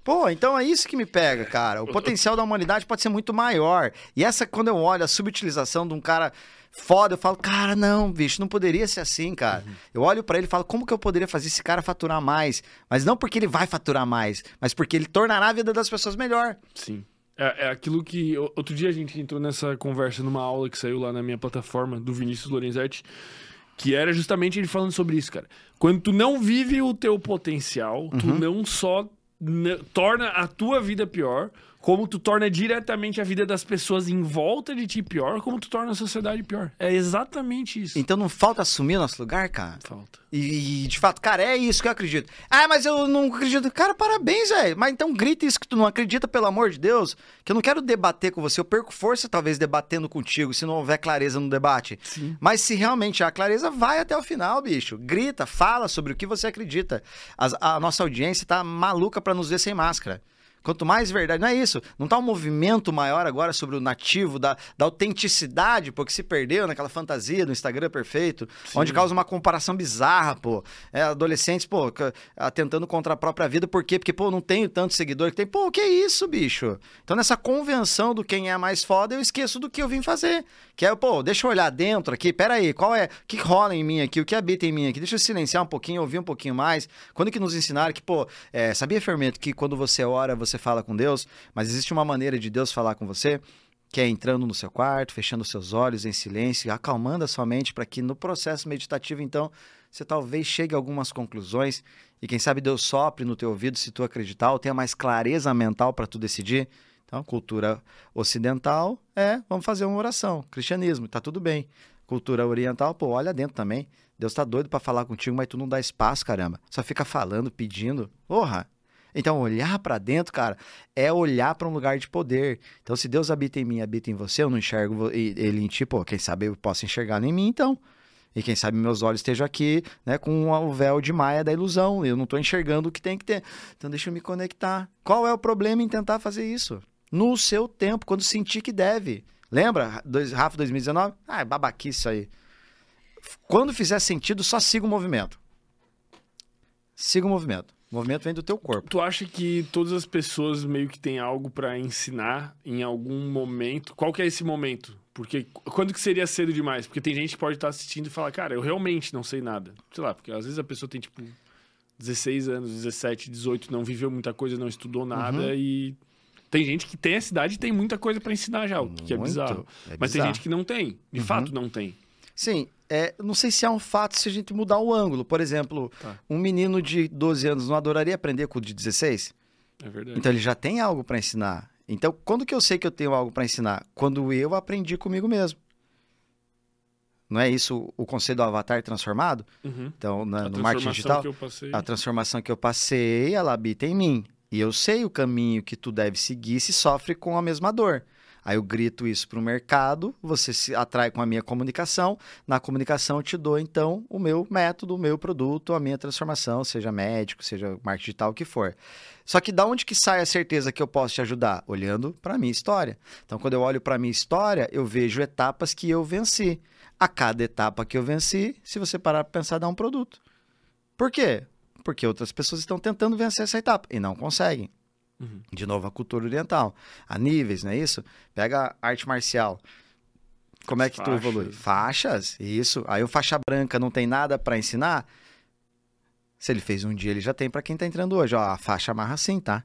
Pô, então é isso que me pega, cara. O potencial da humanidade pode ser muito maior. E essa, quando eu olho a subutilização de um cara foda, eu falo, cara, não, bicho, não poderia ser assim, cara. Uhum. Eu olho para ele e falo, como que eu poderia fazer esse cara faturar mais? Mas não porque ele vai faturar mais, mas porque ele tornará a vida das pessoas melhor. Sim. É, é, aquilo que. Outro dia a gente entrou nessa conversa numa aula que saiu lá na minha plataforma do Vinícius Lorenzetti, que era justamente ele falando sobre isso, cara. Quando tu não vive o teu potencial, tu uhum. não só torna a tua vida pior, como tu torna diretamente a vida das pessoas em volta de ti pior, como tu torna a sociedade pior. É exatamente isso. Então não falta assumir o nosso lugar, cara? Falta. E, de fato, cara, é isso que eu acredito. Ah, mas eu não acredito. Cara, parabéns, velho. Mas então grita isso que tu não acredita, pelo amor de Deus. Que eu não quero debater com você. Eu perco força, talvez, debatendo contigo, se não houver clareza no debate. Sim. Mas se realmente há clareza, vai até o final, bicho. Grita, fala sobre o que você acredita. a nossa audiência tá maluca para nos ver sem máscara. Quanto mais verdade, não é isso. Não tá um movimento maior agora sobre o nativo, da, da autenticidade, porque se perdeu naquela fantasia do Instagram perfeito, Sim. onde causa uma comparação bizarra, pô. É, adolescentes, pô, tentando contra a própria vida, por quê? Porque, pô, não tenho tanto seguidor que tem. Pô, o que é isso, bicho? Então, nessa convenção do quem é mais foda, eu esqueço do que eu vim fazer. Que é, pô, deixa eu olhar dentro aqui, peraí, qual é, o que rola em mim aqui, o que habita em mim aqui? Deixa eu silenciar um pouquinho, ouvir um pouquinho mais. Quando que nos ensinaram que, pô, é, sabia, Fermento, que quando você ora, você você fala com Deus, mas existe uma maneira de Deus falar com você, que é entrando no seu quarto, fechando seus olhos em silêncio, acalmando a sua mente para que no processo meditativo, então, você talvez chegue a algumas conclusões e quem sabe Deus sopre no teu ouvido se tu acreditar ou tenha mais clareza mental para tu decidir. Então, cultura ocidental é, vamos fazer uma oração. Cristianismo, tá tudo bem. Cultura oriental, pô, olha dentro também. Deus tá doido para falar contigo, mas tu não dá espaço, caramba. Só fica falando, pedindo. Porra! Então, olhar para dentro, cara, é olhar para um lugar de poder. Então, se Deus habita em mim, habita em você, eu não enxergo ele em ti, pô, quem sabe eu posso enxergar em mim, então. E quem sabe meus olhos estejam aqui, né, com o véu de maia da ilusão. Eu não estou enxergando o que tem que ter. Então, deixa eu me conectar. Qual é o problema em tentar fazer isso? No seu tempo, quando sentir que deve. Lembra, Rafa 2019? Ah, é babaquice isso aí. Quando fizer sentido, só siga o movimento. Siga o movimento. O movimento vem do teu corpo. Tu acha que todas as pessoas meio que têm algo para ensinar em algum momento? Qual que é esse momento? Porque quando que seria cedo demais? Porque tem gente que pode estar assistindo e falar, cara, eu realmente não sei nada. Sei lá, porque às vezes a pessoa tem tipo 16 anos, 17, 18, não viveu muita coisa, não estudou nada uhum. e tem gente que tem essa idade e tem muita coisa para ensinar já, o que é bizarro. É Mas tem gente que não tem, de uhum. fato não tem. Sim, é, não sei se é um fato se a gente mudar o ângulo. Por exemplo, tá. um menino de 12 anos não adoraria aprender com o de 16? É verdade. Então ele já tem algo para ensinar. Então, quando que eu sei que eu tenho algo para ensinar? Quando eu aprendi comigo mesmo. Não é isso o conceito do avatar transformado? Uhum. Então, na, no marketing digital, a transformação que eu passei, ela habita em mim. E eu sei o caminho que tu deve seguir se sofre com a mesma dor. Aí eu grito isso para o mercado, você se atrai com a minha comunicação. Na comunicação eu te dou, então, o meu método, o meu produto, a minha transformação, seja médico, seja marketing digital, o que for. Só que da onde que sai a certeza que eu posso te ajudar? Olhando para a minha história. Então, quando eu olho para a minha história, eu vejo etapas que eu venci. A cada etapa que eu venci, se você parar para pensar, dá um produto. Por quê? Porque outras pessoas estão tentando vencer essa etapa e não conseguem. Uhum. De novo, a cultura oriental. A níveis, não é isso? Pega a arte marcial. Como é que Faixas. tu evolui? Faixas, isso. Aí o faixa branca não tem nada para ensinar. Se ele fez um dia, ele já tem para quem tá entrando hoje. Ó, a faixa amarra assim, tá?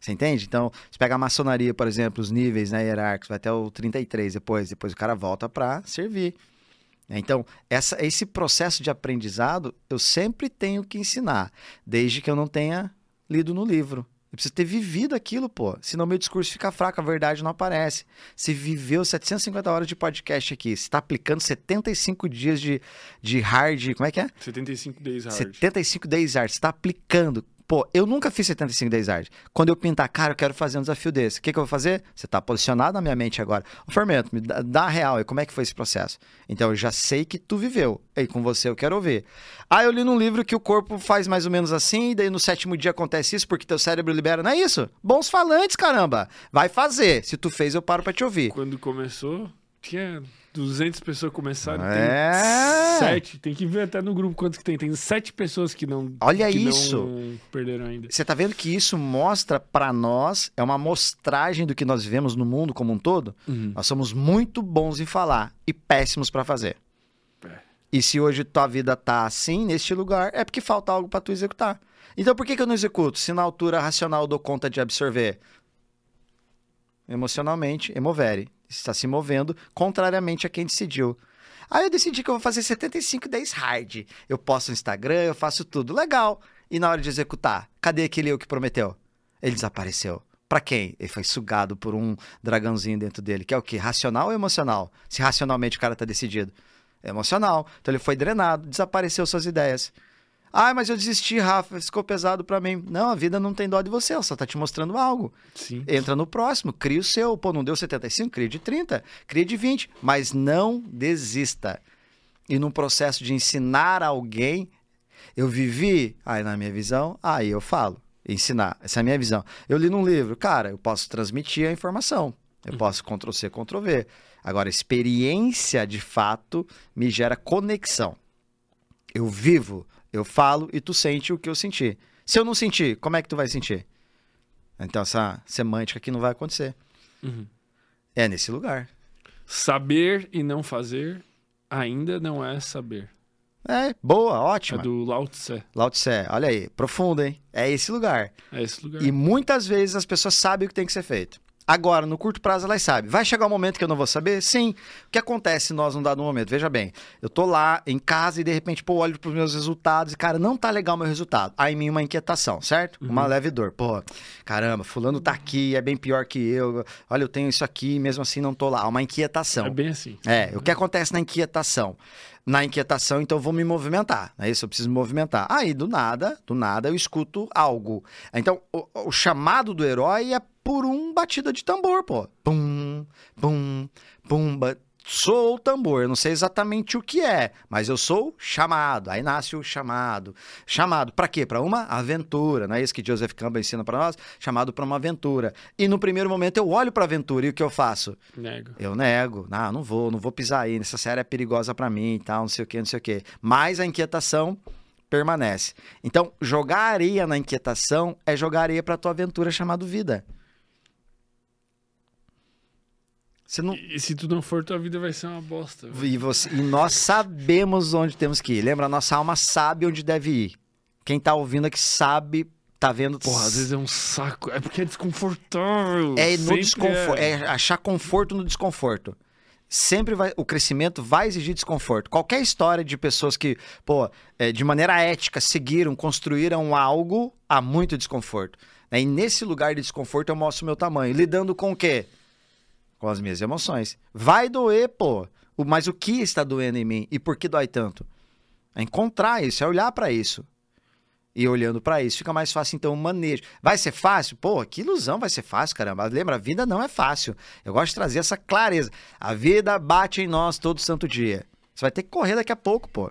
Você entende? Então, se pega a maçonaria, por exemplo, os níveis né, hierárquicos, vai até o 33 depois, depois o cara volta para servir. Então, essa, esse processo de aprendizado eu sempre tenho que ensinar, desde que eu não tenha lido no livro. Eu preciso ter vivido aquilo, pô. Senão meu discurso fica fraco, a verdade não aparece. Você viveu 750 horas de podcast aqui. Você está aplicando 75 dias de, de hard. Como é que é? 75 days hard. 75 days hard. Você está aplicando. Pô, eu nunca fiz 75 days hard. Quando eu pintar, cara, eu quero fazer um desafio desse. O que, que eu vou fazer? Você está posicionado na minha mente agora. O Fermento, me dá, dá a real. E como é que foi esse processo? Então, eu já sei que tu viveu. E com você eu quero ouvir. Ah, eu li num livro que o corpo faz mais ou menos assim, e daí no sétimo dia acontece isso, porque teu cérebro libera. Não é isso? Bons falantes, caramba. Vai fazer. Se tu fez, eu paro para te ouvir. Quando começou, tinha 200 pessoas começaram, é... tem sete. Tem que ver até no grupo quantos que tem. Tem sete pessoas que não Olha que isso. Não perderam ainda. Você tá vendo que isso mostra para nós, é uma mostragem do que nós vivemos no mundo como um todo? Uhum. Nós somos muito bons em falar e péssimos para fazer. É. E se hoje tua vida tá assim, neste lugar, é porque falta algo para tu executar. Então por que, que eu não executo? Se na altura racional eu dou conta de absorver emocionalmente, emovere está se movendo contrariamente a quem decidiu. Aí eu decidi que eu vou fazer 75 days hard. Eu posto no Instagram, eu faço tudo. Legal. E na hora de executar, cadê aquele eu que prometeu? Ele desapareceu. Para quem? Ele foi sugado por um dragãozinho dentro dele. Que é o quê? Racional ou emocional? Se racionalmente o cara tá decidido. É emocional. Então ele foi drenado, desapareceu suas ideias. Ah, mas eu desisti, Rafa, ficou pesado para mim. Não, a vida não tem dó de você, ela só tá te mostrando algo. Sim. Entra no próximo, cria o seu. Pô, não deu 75, cria de 30, cria de 20, mas não desista. E num processo de ensinar alguém, eu vivi, aí na minha visão, aí eu falo, ensinar, essa é a minha visão. Eu li num livro, cara, eu posso transmitir a informação, eu uhum. posso Ctrl-C, Ctrl-V. Agora, experiência de fato me gera conexão. Eu vivo eu falo e tu sente o que eu senti. Se eu não sentir, como é que tu vai sentir? Então essa semântica aqui não vai acontecer. Uhum. É nesse lugar. Saber e não fazer ainda não é saber. É, boa, ótima. É do Lao Tse. Lao Tse, olha aí, profundo, hein? É esse lugar. É esse lugar. E muitas vezes as pessoas sabem o que tem que ser feito. Agora, no curto prazo, elas sabem. Vai chegar um momento que eu não vou saber? Sim. O que acontece nós num dado momento? Veja bem, eu tô lá em casa e de repente, pô, olho pros meus resultados e, cara, não tá legal o meu resultado. Aí em mim uma inquietação, certo? Uma leve dor. Pô, caramba, fulano tá aqui, é bem pior que eu. Olha, eu tenho isso aqui, mesmo assim não tô lá. Uma inquietação. É bem assim. É, o que acontece na inquietação? Na inquietação, então eu vou me movimentar, não é isso? Eu preciso me movimentar. Aí, do nada, do nada, eu escuto algo. Então, o, o chamado do herói é por um batida de tambor, pô. Pum, pum, pum. ba- Sou o tambor, eu não sei exatamente o que é, mas eu sou chamado. Aí nasce o chamado. Chamado para quê? Para uma aventura, não é isso que Joseph Campbell ensina para nós? Chamado para uma aventura. E no primeiro momento eu olho para a aventura e o que eu faço? Nego. Eu nego. Não, não vou, não vou pisar aí. Nessa série é perigosa pra mim e tal, não sei o que, não sei o que. Mas a inquietação permanece. Então, jogar areia na inquietação é jogar areia pra tua aventura chamada vida. Você não... E se tu não for, tua vida vai ser uma bosta. e, você- e nós sabemos onde temos que ir. Lembra? A nossa alma sabe onde deve ir. Quem tá ouvindo aqui sabe, tá vendo. Porra, às vezes é um saco. É porque é desconfortável. É no desconforto. é. É. achar conforto no desconforto. Sempre vai. O crescimento vai exigir desconforto. Qualquer história de pessoas que, pô, é, de maneira ética, seguiram, construíram algo há muito desconforto. né? E nesse lugar de desconforto eu mostro o meu tamanho. Lidando com o quê? Com as minhas emoções. Vai doer, pô. Mas o que está doendo em mim? E por que dói tanto? É encontrar isso, é olhar pra isso. E olhando pra isso, fica mais fácil então o manejo. Vai ser fácil? Pô, que ilusão vai ser fácil, caramba. Lembra, a vida não é fácil. Eu gosto de trazer essa clareza. A vida bate em nós todo santo dia. Você vai ter que correr daqui a pouco, pô.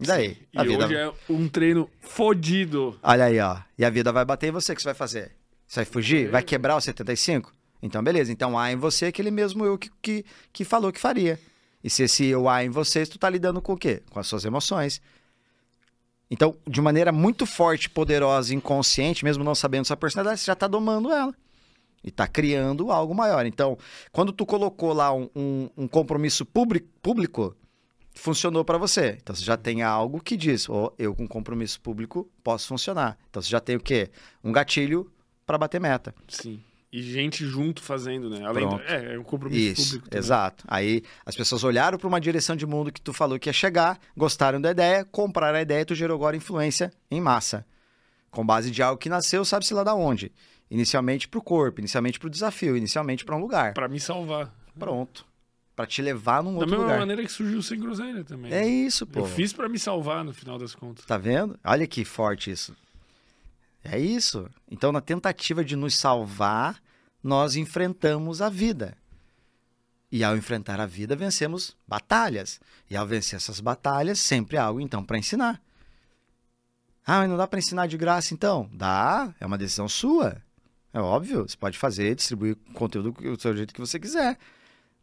E daí? E A vida... hoje é um treino fodido. Olha aí, ó. E a vida vai bater em você, o que você vai fazer? Você vai fugir? É. Vai quebrar o 75? Então, beleza. Então, há em você aquele mesmo eu que, que, que falou que faria. E se esse eu há em você, tu tá lidando com o quê? Com as suas emoções. Então, de maneira muito forte, poderosa, inconsciente, mesmo não sabendo sua personalidade, você já tá domando ela. E tá criando algo maior. Então, quando tu colocou lá um, um- um compromisso publi- público, funcionou para você. Então, você já tem algo que diz, ó, eu com compromisso público posso funcionar. Então, você já tem o quê? Um gatilho para bater meta. Sim. E gente junto fazendo, né? Além do... É, é um compromisso Isso, público. também. exato. Aí as pessoas olharam para uma direção de mundo que tu falou que ia chegar, gostaram da ideia, compraram a ideia, tu gerou agora influência em massa. Com base de algo que nasceu, sabe-se lá da onde. Inicialmente para o corpo, inicialmente para o desafio, inicialmente para um lugar. Pra me salvar. Pronto. Para te levar num Da outro mesma lugar. maneira que surgiu sem groselha também. É isso, pô. Eu fiz pra me salvar no final das contas. Tá vendo? Olha que forte isso. É isso. Então, na tentativa de nos salvar, nós enfrentamos a vida. E ao enfrentar a vida, vencemos batalhas. E ao vencer essas batalhas, sempre há algo então para ensinar. Ah, mas não dá para ensinar de graça então? Dá, é uma decisão sua. É óbvio, você pode fazer, distribuir conteúdo do seu jeito que você quiser.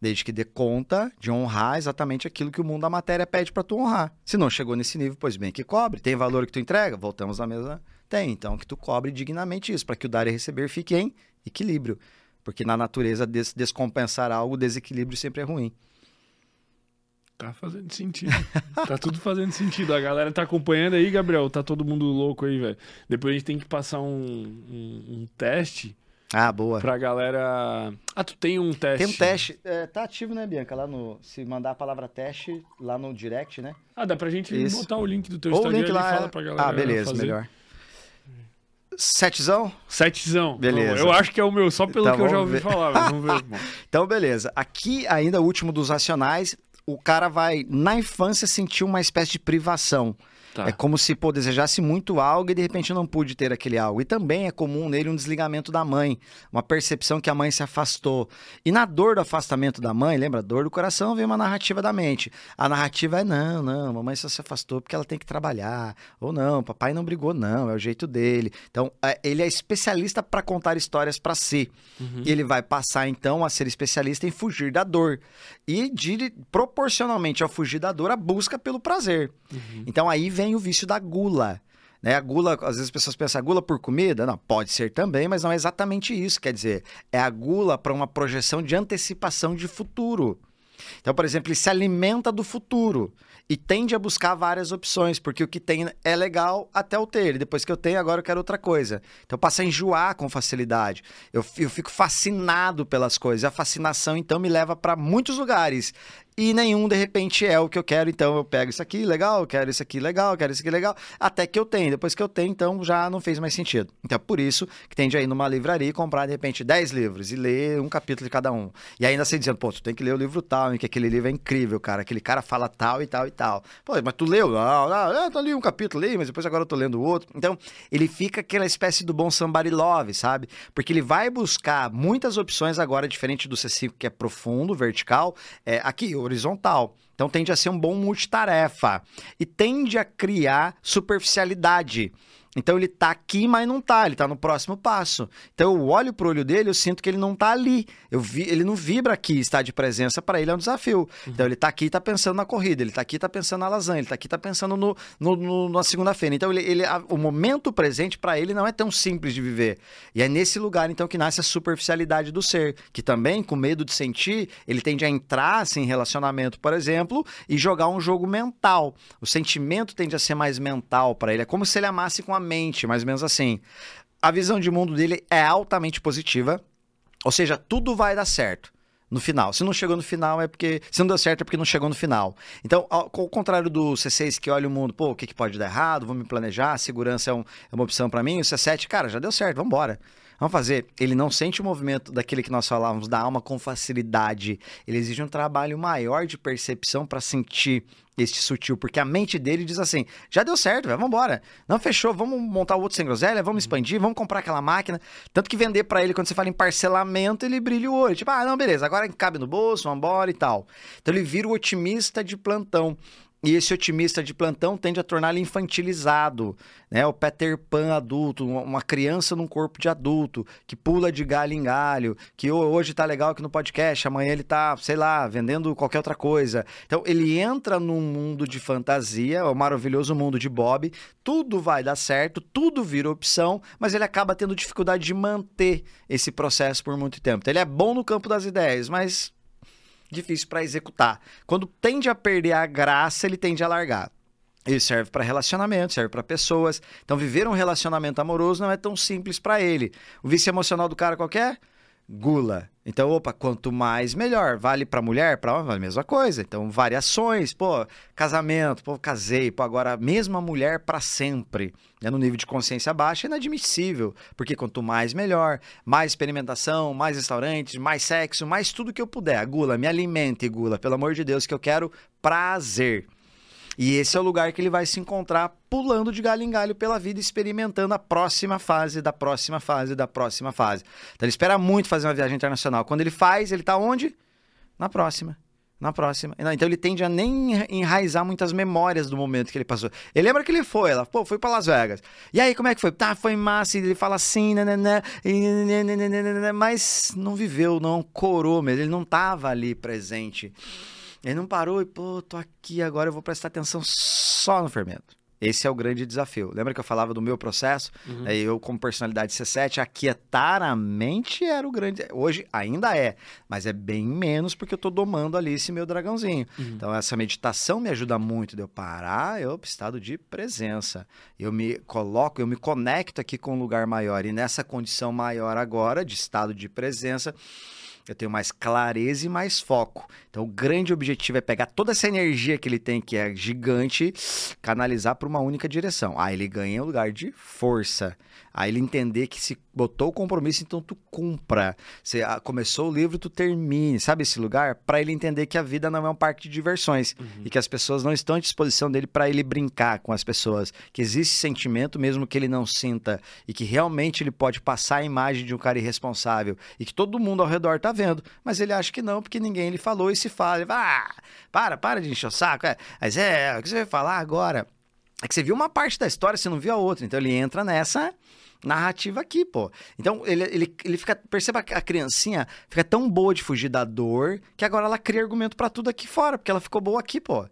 Desde que dê conta de honrar exatamente aquilo que o mundo da matéria pede para tu honrar. Se não chegou nesse nível, pois bem que cobre. Tem valor que tu entrega? Voltamos à mesma. Tem, então que tu cobre dignamente isso, para que o dar e receber fique em equilíbrio. Porque na natureza, des descompensar algo, o desequilíbrio sempre é ruim. Tá fazendo sentido. tá tudo fazendo sentido. A galera tá acompanhando aí, Gabriel. Tá todo mundo louco aí, velho. Depois a gente tem que passar um, um, um teste Ah, boa. pra galera. Ah, tu tem um teste. Tem um teste. É, tá ativo, né, Bianca? Lá no. Se mandar a palavra teste lá no direct, né? Ah, dá pra gente Isso. botar o link do teu Ou o Instagram link e lá. fala é- pra galera. Ah, beleza, fazer. melhor. Setzão? Setzão. Beleza. Eu acho que é o meu, só pelo Tá, que eu já ouvi ver. falar. mas Vamos ver. Bom, Então, beleza. Aqui, ainda o último dos racionais, o cara vai, na infância, sentir uma espécie de privação. Tá. É como se, pô, desejasse muito algo e de repente não pude ter aquele algo. E também é comum nele um desligamento da mãe, uma percepção que a mãe se afastou. E na dor do afastamento da mãe, lembra? Dor do coração vem uma narrativa da mente. A narrativa é: não, não, mamãe só se afastou porque ela tem que trabalhar. Ou não, papai não brigou, não, é o jeito dele. Então, é, ele é especialista para contar histórias para si. Uhum. E ele vai passar então a ser especialista em fugir da dor. E de- proporcionalmente ao fugir da dor, a busca pelo prazer. Uhum. Então aí vem o vício da gula. Né? A gula, às vezes as pessoas pensam, a gula por comida? Não, pode ser também, mas não é exatamente isso. Quer dizer, é a gula para uma projeção de antecipação de futuro. Então, por exemplo, ele se alimenta do futuro e tende a buscar várias opções, porque o que tem é legal até eu ter. E depois que eu tenho, agora eu quero outra coisa. Então passa a enjoar com facilidade. Eu, eu fico fascinado pelas coisas. A fascinação, então, me leva para muitos lugares e nenhum de repente é o que eu quero, então eu pego isso aqui, legal, eu quero isso aqui, legal, eu quero isso aqui, legal, até que eu tenho. Depois que eu tenho, então já não fez mais sentido. Então é por isso que tende a ir numa livraria e comprar de repente 10 livros e ler um capítulo de cada um. E ainda assim dizendo, pô, tu tem que ler o livro tal, em que aquele livro é incrível, cara, aquele cara fala tal e tal e tal. Pô, mas tu leu? Não, não, eu li um capítulo, li, mas depois agora eu tô lendo outro. Então ele fica aquela espécie do bom somebody love, sabe? Porque ele vai buscar muitas opções agora, diferente do C5 que é profundo, vertical, é, aqui, horizontal. Então tende a ser um bom multitarefa e tende a criar superficialidade. Então ele tá aqui, mas não tá, ele tá no próximo passo. Então eu olho pro olho dele, eu sinto que ele não tá ali. Eu vi, ele não vibra aqui, está de presença para ele é um desafio. Uhum. Então ele tá aqui, tá pensando na corrida, ele tá aqui, tá pensando na lasanha, ele tá aqui, tá pensando no, no, no na segunda-feira. Então ele, ele a, o momento presente para ele não é tão simples de viver. E é nesse lugar então que nasce a superficialidade do ser, que também com medo de sentir, ele tende a entrar assim, em relacionamento, por exemplo, e jogar um jogo mental. O sentimento tende a ser mais mental para ele, é como se ele amasse com a mente, mais ou menos assim. A visão de mundo dele é altamente positiva, ou seja, tudo vai dar certo no final. Se não chegou no final é porque. Se não deu certo é porque não chegou no final. Então, ao, ao contrário do C6 que olha o mundo, pô, o que, que pode dar errado? Vou me planejar, segurança é, um, é uma opção para mim. O C7, cara, já deu certo, vamos embora. Vamos fazer. Ele não sente o movimento daquele que nós falávamos da alma com facilidade. Ele exige um trabalho maior de percepção para sentir este sutil, porque a mente dele diz assim: já deu certo, vamos embora. Não fechou, vamos montar o outro sem groselha, vamos expandir, vamos comprar aquela máquina. Tanto que vender para ele, quando você fala em parcelamento, ele brilha o olho. Tipo, ah, não, beleza, agora cabe no bolso, vamos embora e tal. Então ele vira o otimista de plantão. E esse otimista de plantão tende a torná-lo infantilizado, né? O Peter Pan adulto, uma criança num corpo de adulto, que pula de galho em galho, que hoje tá legal aqui no podcast, amanhã ele tá, sei lá, vendendo qualquer outra coisa. Então ele entra num mundo de fantasia, o maravilhoso mundo de Bob, tudo vai dar certo, tudo vira opção, mas ele acaba tendo dificuldade de manter esse processo por muito tempo. Então, ele é bom no campo das ideias, mas difícil para executar. Quando tende a perder a graça, ele tende a largar. Ele serve para relacionamento, serve para pessoas. Então, viver um relacionamento amoroso não é tão simples para ele. O vício emocional do cara qualquer? Gula. Então, opa, quanto mais melhor. Vale para mulher, para homem, a mesma coisa. Então, variações, pô, casamento, pô, casei, pô, agora a mesma mulher para sempre. É no nível de consciência baixa é inadmissível, porque quanto mais melhor, mais experimentação, mais restaurantes, mais sexo, mais tudo que eu puder. Gula, me alimente, Gula, pelo amor de Deus, que eu quero prazer. E esse é o lugar que ele vai se encontrar pulando de galho em galho pela vida, experimentando a próxima fase, da próxima fase, da próxima fase. Então ele espera muito fazer uma viagem internacional. Quando ele faz, ele está onde? Na próxima. Na próxima. Então ele tende a nem enraizar muitas memórias do momento que ele passou. Ele lembra que ele foi, ela, pô, foi para Las Vegas. E aí, como é que foi? Tá, foi massa. Ele fala assim, né, né, né, mas não viveu, não corou mesmo. Ele não estava ali presente. Ele não parou e, pô, tô aqui agora, eu vou prestar atenção só no fermento. Esse é o grande desafio. Lembra que eu falava do meu processo? Uhum. Eu, como personalidade C7, aquietar a mente era o grande. Hoje ainda é, mas é bem menos porque eu estou domando ali esse meu dragãozinho. Uhum. Então, essa meditação me ajuda muito de eu parar, eu estado de presença. Eu me coloco, eu me conecto aqui com um lugar maior. E nessa condição maior agora, de estado de presença, eu tenho mais clareza e mais foco. Então, o grande objetivo é pegar toda essa energia que ele tem, que é gigante, canalizar para uma única direção. Aí ele ganha o lugar de força. Aí ele entender que se botou o compromisso, então tu cumpra. Você ah, começou o livro, tu termine. Sabe esse lugar? Para ele entender que a vida não é um parque de diversões uhum. e que as pessoas não estão à disposição dele para ele brincar com as pessoas. Que existe sentimento mesmo que ele não sinta e que realmente ele pode passar a imagem de um cara irresponsável e que todo mundo ao redor tá vendo, mas ele acha que não porque ninguém lhe falou e se fala, ele fala, ah, para, para de encher o saco. É, mas é, o que você vai falar agora? É que você viu uma parte da história, você não viu a outra. Então ele entra nessa narrativa aqui, pô. Então, ele, ele, ele fica. Perceba que a criancinha fica tão boa de fugir da dor que agora ela cria argumento para tudo aqui fora, porque ela ficou boa aqui, pô.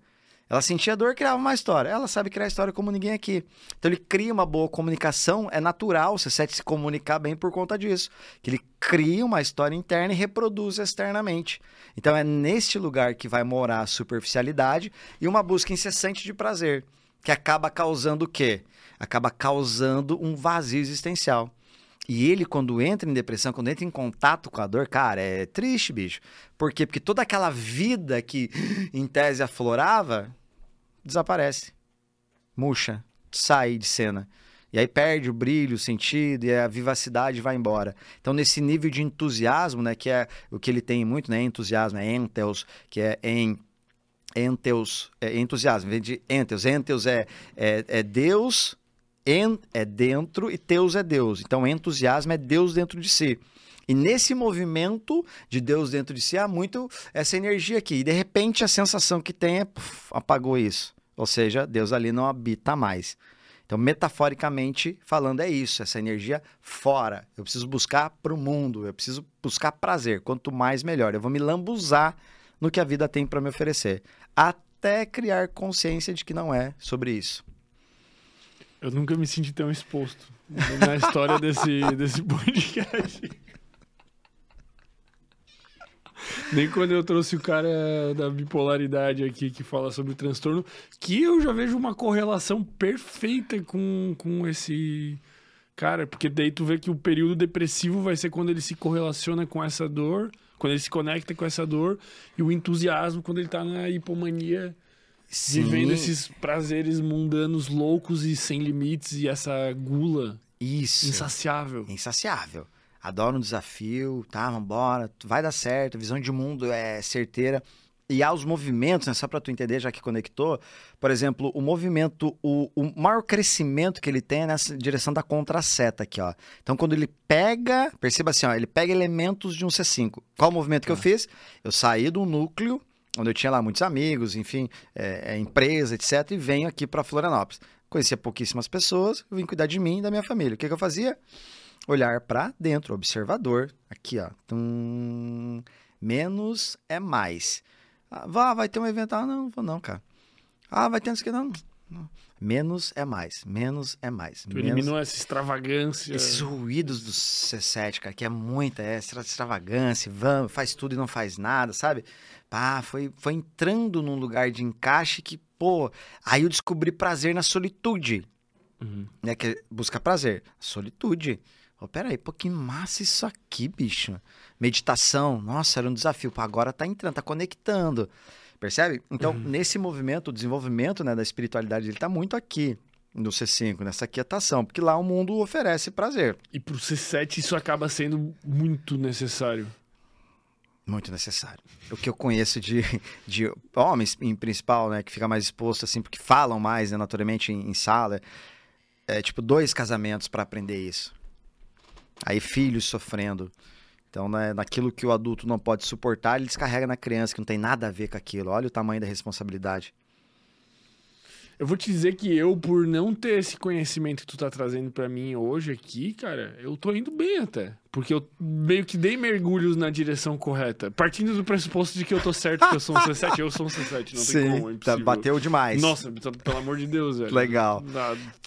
Ela sentia dor, criava uma história. Ela sabe criar história como ninguém aqui. Então ele cria uma boa comunicação, é natural o C7 se comunicar bem por conta disso. Que ele cria uma história interna e reproduz externamente. Então é neste lugar que vai morar a superficialidade e uma busca incessante de prazer, que acaba causando o quê? Acaba causando um vazio existencial. E ele, quando entra em depressão, quando entra em contato com a dor, cara, é triste, bicho. Por quê? Porque toda aquela vida que, em tese, aflorava, desaparece. Murcha, sai de cena. E aí perde o brilho, o sentido e a vivacidade vai embora. Então, nesse nível de entusiasmo, né, que é o que ele tem muito, né, entusiasmo, é enteos, que é em enteos, é entusiasmo, vem de enteos. Enteos é, é, é Deus En é dentro e Teus é Deus. Então, entusiasmo é Deus dentro de si. E nesse movimento de Deus dentro de si há muito essa energia aqui. E de repente a sensação que tem é puf, apagou isso. Ou seja, Deus ali não habita mais. Então, metaforicamente falando, é isso, essa energia fora. Eu preciso buscar para o mundo, eu preciso buscar prazer. Quanto mais, melhor. Eu vou me lambuzar no que a vida tem para me oferecer. Até criar consciência de que não é sobre isso. Eu nunca me senti tão exposto na história desse, desse podcast. Nem quando eu trouxe o cara da bipolaridade aqui que fala sobre o transtorno, que eu já vejo uma correlação perfeita com, com esse cara, porque daí tu vê que o período depressivo vai ser quando ele se correlaciona com essa dor, quando ele se conecta com essa dor, e o entusiasmo quando ele tá na hipomania Sim. vivendo esses prazeres mundanos loucos e sem limites e essa gula Isso. insaciável. Insaciável. Adoro um desafio, tá? Vambora, vai dar certo, visão de mundo é certeira. E há os movimentos, né? só para tu entender, já que conectou, por exemplo, o movimento, o, o maior crescimento que ele tem é nessa direção da contraseta aqui, ó. Então, quando ele pega, perceba assim, ó, ele pega elementos de um C5. Qual o movimento que eu fiz? Eu saí do núcleo onde eu tinha lá muitos amigos, enfim, é, é, empresa, etc. E venho aqui para Florianópolis. Conhecia pouquíssimas pessoas, vim cuidar de mim e da minha família. O que, que eu fazia? Olhar para dentro, observador. Aqui, ó. Tum, menos é mais. Ah, vá, vai ter um evento. Ah, não, vou não, cara. Ah, vai ter isso aqui, não. não. Menos é mais, menos é mais. Tu eliminou essa extravagância. Esses ruídos do C7, cara, que é muita, é extravagância, vamos, faz tudo e não faz nada, sabe? Pá, foi, foi entrando num lugar de encaixe que, pô, aí eu descobri prazer na solitude. Uhum. Né, que é busca prazer. Solitude. Oh, peraí, pô, que massa isso aqui, bicho. Meditação, nossa, era um desafio. Pô, agora tá entrando, tá conectando. Percebe? Então, uhum. nesse movimento, o desenvolvimento né, da espiritualidade, ele está muito aqui no C5, nessa quietação, porque lá o mundo oferece prazer. E para o C7 isso acaba sendo muito necessário. Muito necessário. O que eu conheço de, de homens, em principal, né, que fica mais exposto, assim, porque falam mais, né, naturalmente, em, em sala, é tipo dois casamentos para aprender isso. Aí filhos sofrendo. Então, né, naquilo que o adulto não pode suportar, ele descarrega na criança, que não tem nada a ver com aquilo. Olha o tamanho da responsabilidade. Eu vou te dizer que eu, por não ter esse conhecimento que tu tá trazendo para mim hoje aqui, cara, eu tô indo bem até. Porque eu meio que dei mergulhos na direção correta. Partindo do pressuposto de que eu tô certo que eu sou um C7, eu sou um C7, não Sim, tem como, é tá, bateu demais. Nossa, pelo amor de Deus, velho. Legal.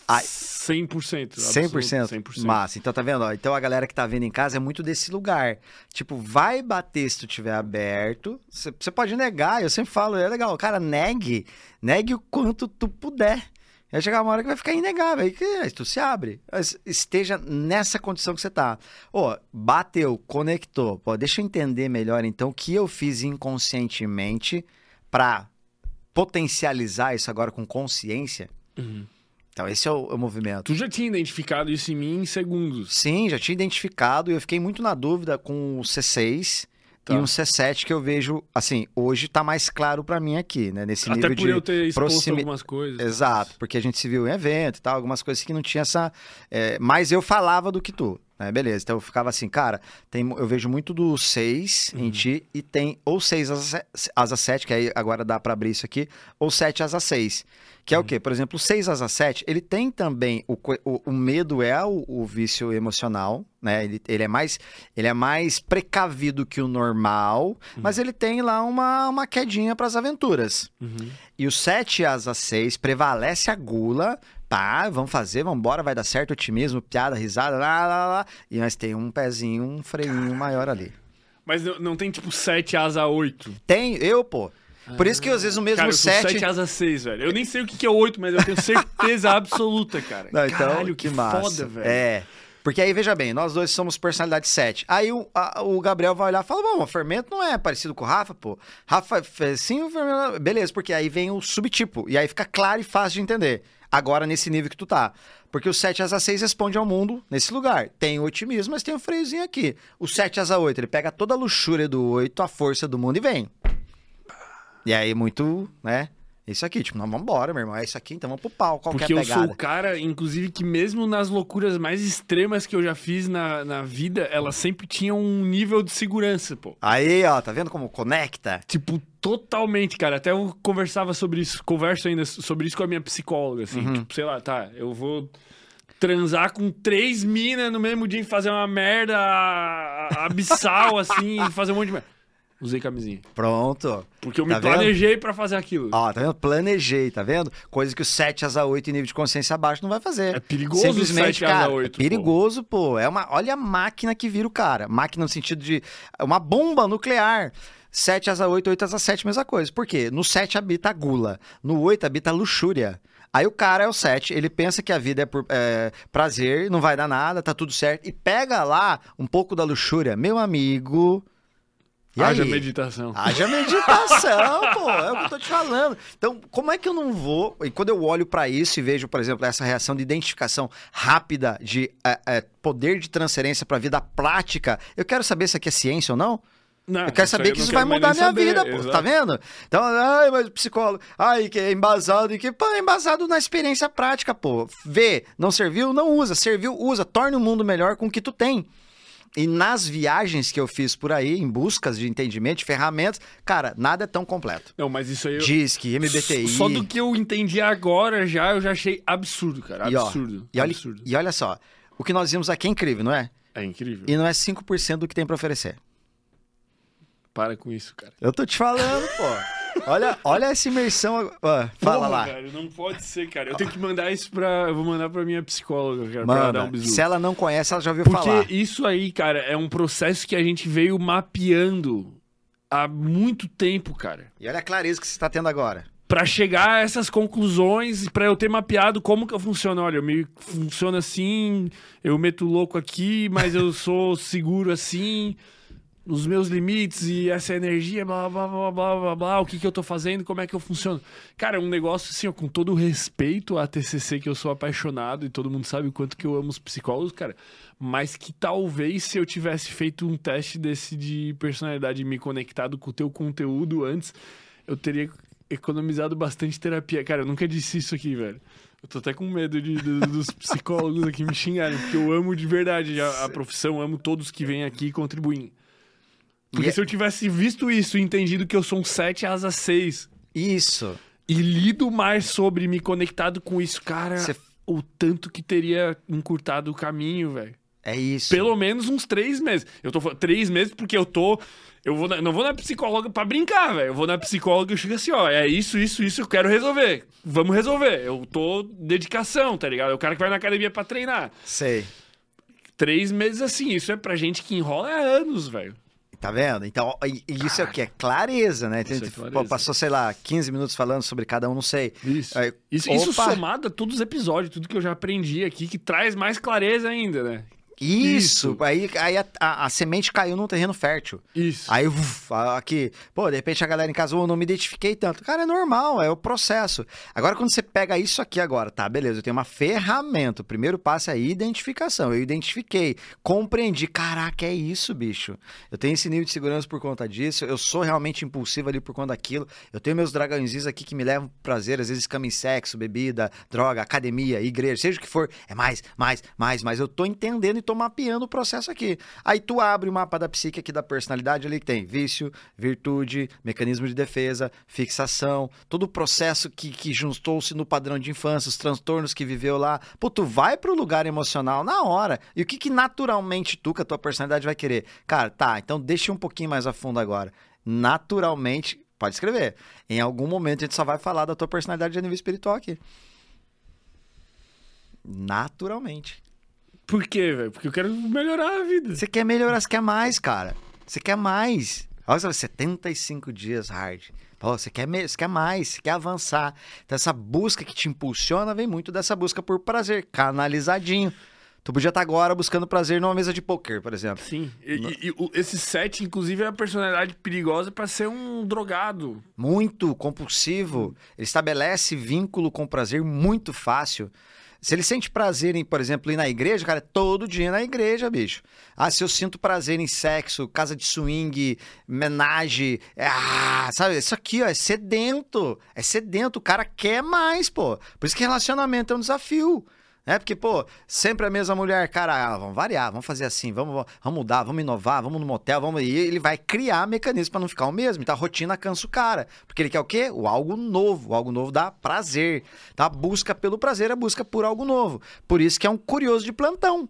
Ah, 100%. 100%? 100%. Massa. Então tá vendo? Ó, então a galera que tá vendo em casa é muito desse lugar. Tipo, vai bater se tu tiver aberto. Você pode negar, eu sempre falo, é legal. Cara, negue. Negue o quanto tu puder. Vai chegar uma hora que vai ficar inegável. Aí, que, tu se abre. Esteja nessa condição que você tá. Ô, bateu, conectou. Pô, deixa eu entender melhor, então, o que eu fiz inconscientemente para potencializar isso agora com consciência. Uhum. Então, esse é o, é o, movimento. Tu já tinha identificado isso em mim em segundos? Sim, já tinha identificado. E eu fiquei muito na dúvida com o C6 Tá. E um C7 que eu vejo, assim, hoje tá mais claro para mim aqui, né? Nesse Até nível por de eu ter exposto algumas coisas. Exato, porque a gente se viu em evento e tal, algumas coisas que não tinha essa... É... Mas eu falava do que tu. Né? Beleza. Então eu ficava assim, cara, tem, eu vejo muito do 6 Uhum. em ti e tem ou 6 asa, asa 7, que aí agora dá pra abrir isso aqui, ou 7 asa 6. Que Uhum. é o quê? Por exemplo, o 6 asa 7, ele tem também o, o, o medo é o, o vício emocional, né? Ele, ele é mais ele é mais precavido que o normal, Uhum. mas ele tem lá uma, uma quedinha pras aventuras. Uhum. E o 7 asa 6 prevalece a gula. Pá, vamos fazer, vamos embora, vai dar certo, otimismo, piada, risada, lá, lá, lá. E nós tem um pezinho, um freiinho maior ali. Mas não, não tem tipo 7 asa 8. Tem, eu, pô. Por isso que às vezes o mesmo Cara, eu sou 7. 7 asa 6, velho. Eu nem sei o que que é 8, mas eu tenho certeza absoluta, cara. Não, então, Caralho, que, que, massa. foda, velho. É. Porque aí, veja bem, nós dois somos personalidade 7. Aí o, a- o Gabriel vai olhar e fala: Bom, o fermento não é parecido com o Rafa, pô. Rafa fez sim, o fermento. Beleza, porque aí vem o subtipo. E aí fica claro e fácil de entender. Agora, nesse nível que tu tá. Porque o 7 asa 6 responde ao mundo nesse lugar. Tem o otimismo, mas tem o freiozinho aqui. O 7 asa 8, ele pega toda a luxúria do 8, a força do mundo e vem. E aí, muito, né? Isso aqui, tipo, não, vambora, meu irmão. É isso aqui, então vamos pro pau. Qual Porque que é a eu sou pegada? o cara, inclusive, que mesmo nas loucuras mais extremas que eu já fiz na, na vida, ela sempre tinha um nível de segurança, pô. Aí, ó, tá vendo como conecta? Tipo, totalmente, cara. Até eu conversava sobre isso, converso ainda sobre isso com a minha psicóloga, assim. Uhum. Tipo, sei lá, tá, eu vou transar com três minas no mesmo dia e fazer uma merda abissal, assim, e fazer um monte de merda. Usei camisinha. Pronto. Porque eu Tá me vendo? planejei pra fazer aquilo. Ó, tá vendo? Planejei, tá vendo? Coisa que o 7 asa 8 em nível de consciência abaixo não vai fazer. É perigoso Simplesmente, 7 asa cara, 8, é perigoso, pô. É uma, olha a máquina que vira o cara. Máquina no sentido de é uma bomba nuclear. 7 asa 8, 8 asa 7, mesma coisa. Por quê? No 7 habita a gula, no 8 habita a luxúria. Aí o cara é o 7, ele pensa que a vida é por é, prazer, não vai dar nada, tá tudo certo, e pega lá um pouco da luxúria. Meu amigo. E Haja aí? meditação. Haja meditação, pô, é o que eu tô te falando. Então, como é que eu não vou. E quando eu olho pra isso e vejo, por exemplo, essa reação de identificação rápida, de é, é, poder de transferência pra vida prática, eu quero saber se aqui é ciência ou não. Não, Eu quero saber eu que isso vai mudar a minha saber, vida, pô. Tá vendo? Então, ai, mas psicólogo, ai, que é embasado e que, pô, é embasado na experiência prática, pô. Vê, não serviu, não usa. Serviu, usa. Torne o mundo melhor com o que tu tem. E nas viagens que eu fiz por aí, em buscas de entendimento, de ferramentas, cara, nada é tão completo. Não, mas isso aí... eu- Disque, MBTI. Só do que eu entendi agora já, eu já achei absurdo, cara. E, ó, Absurdo. E olha, absurdo. e olha só, o que nós vimos aqui é incrível, não é? É incrível. E não é 5% do que tem pra oferecer. Para com isso, cara. Eu tô te falando, pô. Olha, olha essa imersão. Ó, fala Porra, lá. velho, não pode ser, cara. Eu tenho que mandar isso pra. Eu vou mandar pra minha psicóloga, cara, pra dar um bisu. Se ela não conhece, ela já ouviu Porque falar. isso aí, cara, é um processo que a gente veio mapeando há muito tempo, cara. E olha a clareza que você tá tendo agora. Pra chegar a essas conclusões e pra eu ter mapeado como que eu funciono. Olha, eu me funciona assim, eu meto louco aqui, mas eu sou seguro assim, nos meus limites e essa energia, blá blá blá blá blá blá, o que que eu tô fazendo, como é que eu funciono. Cara, é um negócio assim, ó, com todo o respeito à TCC que eu sou apaixonado e todo mundo sabe o quanto que eu amo os psicólogos, cara, mas que talvez se eu tivesse feito um teste desse de personalidade e me conectado com o teu conteúdo antes, eu teria economizado bastante terapia. Cara, eu nunca disse isso aqui, velho. Eu tô até com medo de, do- dos psicólogos aqui me xingarem, porque eu amo de verdade a, a profissão, amo todos que vêm aqui contribuem. Porque é- se eu tivesse visto isso e entendido que eu sou um 7 asa 6 Isso. e lido mais sobre, me conectado com isso, cara, Você- o tanto que teria encurtado o caminho, velho. É isso. Pelo menos uns três meses. Eu tô falando três meses porque eu tô. Eu vou na- não vou na psicóloga pra brincar, velho. Eu vou na psicóloga e eu chego assim, ó, é isso, isso, isso, eu quero resolver. Vamos resolver. Eu tô dedicação, tá ligado? É o cara que vai na academia pra treinar. Sei. Três meses assim, isso é pra gente que enrola há anos, velho. Tá vendo? Então, isso é o que? É clareza, né? Isso é clareza. passou, sei lá, 15 minutos falando sobre cada um, não sei. Isso. Aí, Isso, isso somado a todos os episódios, tudo que eu já aprendi aqui, que traz mais clareza ainda, né? Isso. Isso. Aí, aí a, a- a semente caiu num terreno fértil. Isso. Aí, uf, aqui, pô, de repente a galera em casa, "Ô, não me identifiquei tanto. Cara, é normal, é o processo. Agora, quando você pega isso aqui agora, tá, beleza, eu tenho uma ferramenta. O primeiro passo é a identificação. Eu identifiquei, compreendi. Caraca, é isso, bicho. Eu tenho esse nível de segurança por conta disso. Eu sou realmente impulsivo ali por conta daquilo. Eu tenho meus dragõezinhos aqui que me levam prazer, às vezes cama em sexo, bebida, droga, academia, igreja, seja o que for. É mais, mais, mais, mas eu tô entendendo e tô mapeando o processo aqui. Aí tu abre o mapa da psique aqui da personalidade ali que tem vício, virtude, mecanismo de defesa, fixação, todo o processo que, que juntou-se no padrão de infância, os transtornos que viveu lá. Pô, tu vai pro lugar emocional na hora. E o que, que naturalmente tu, com a tua personalidade, vai querer? Cara, tá, então deixa um pouquinho mais a fundo agora. Naturalmente, pode escrever. Em algum momento a gente só vai falar da tua personalidade a nível espiritual aqui. Naturalmente. Por quê, velho? Porque eu quero melhorar a vida. Você quer melhorar, você quer mais, cara. Você quer mais. Olha só, 75 dias hard. Pô, você quer, você quer mais, você quer avançar. Então, essa busca que te impulsiona vem muito dessa busca por prazer, canalizadinho. Tu podia estar agora buscando prazer numa mesa de poker, por exemplo. Sim. E, e- e o- esse set, inclusive, é a personalidade perigosa pra ser um drogado. Muito compulsivo. Ele estabelece vínculo com prazer muito fácil. Se ele sente prazer em, por exemplo, ir na igreja, cara, é todo dia na igreja, bicho. Ah, se eu sinto prazer em sexo, casa de swing, menage, é, ah, sabe? Isso aqui, ó, é sedento. É sedento. O cara quer mais, pô. Por isso que relacionamento é um desafio. É porque, pô, sempre a mesma mulher, cara, ah, vamos variar, vamos fazer assim, vamos, vamos mudar, vamos inovar, vamos no motel, vamos. E ele vai criar mecanismos pra não ficar o mesmo. Então a rotina cansa o cara. Porque ele quer o quê? O algo novo. O algo novo dá prazer. Então a busca pelo prazer é a busca por algo novo. Por isso que é um curioso de plantão.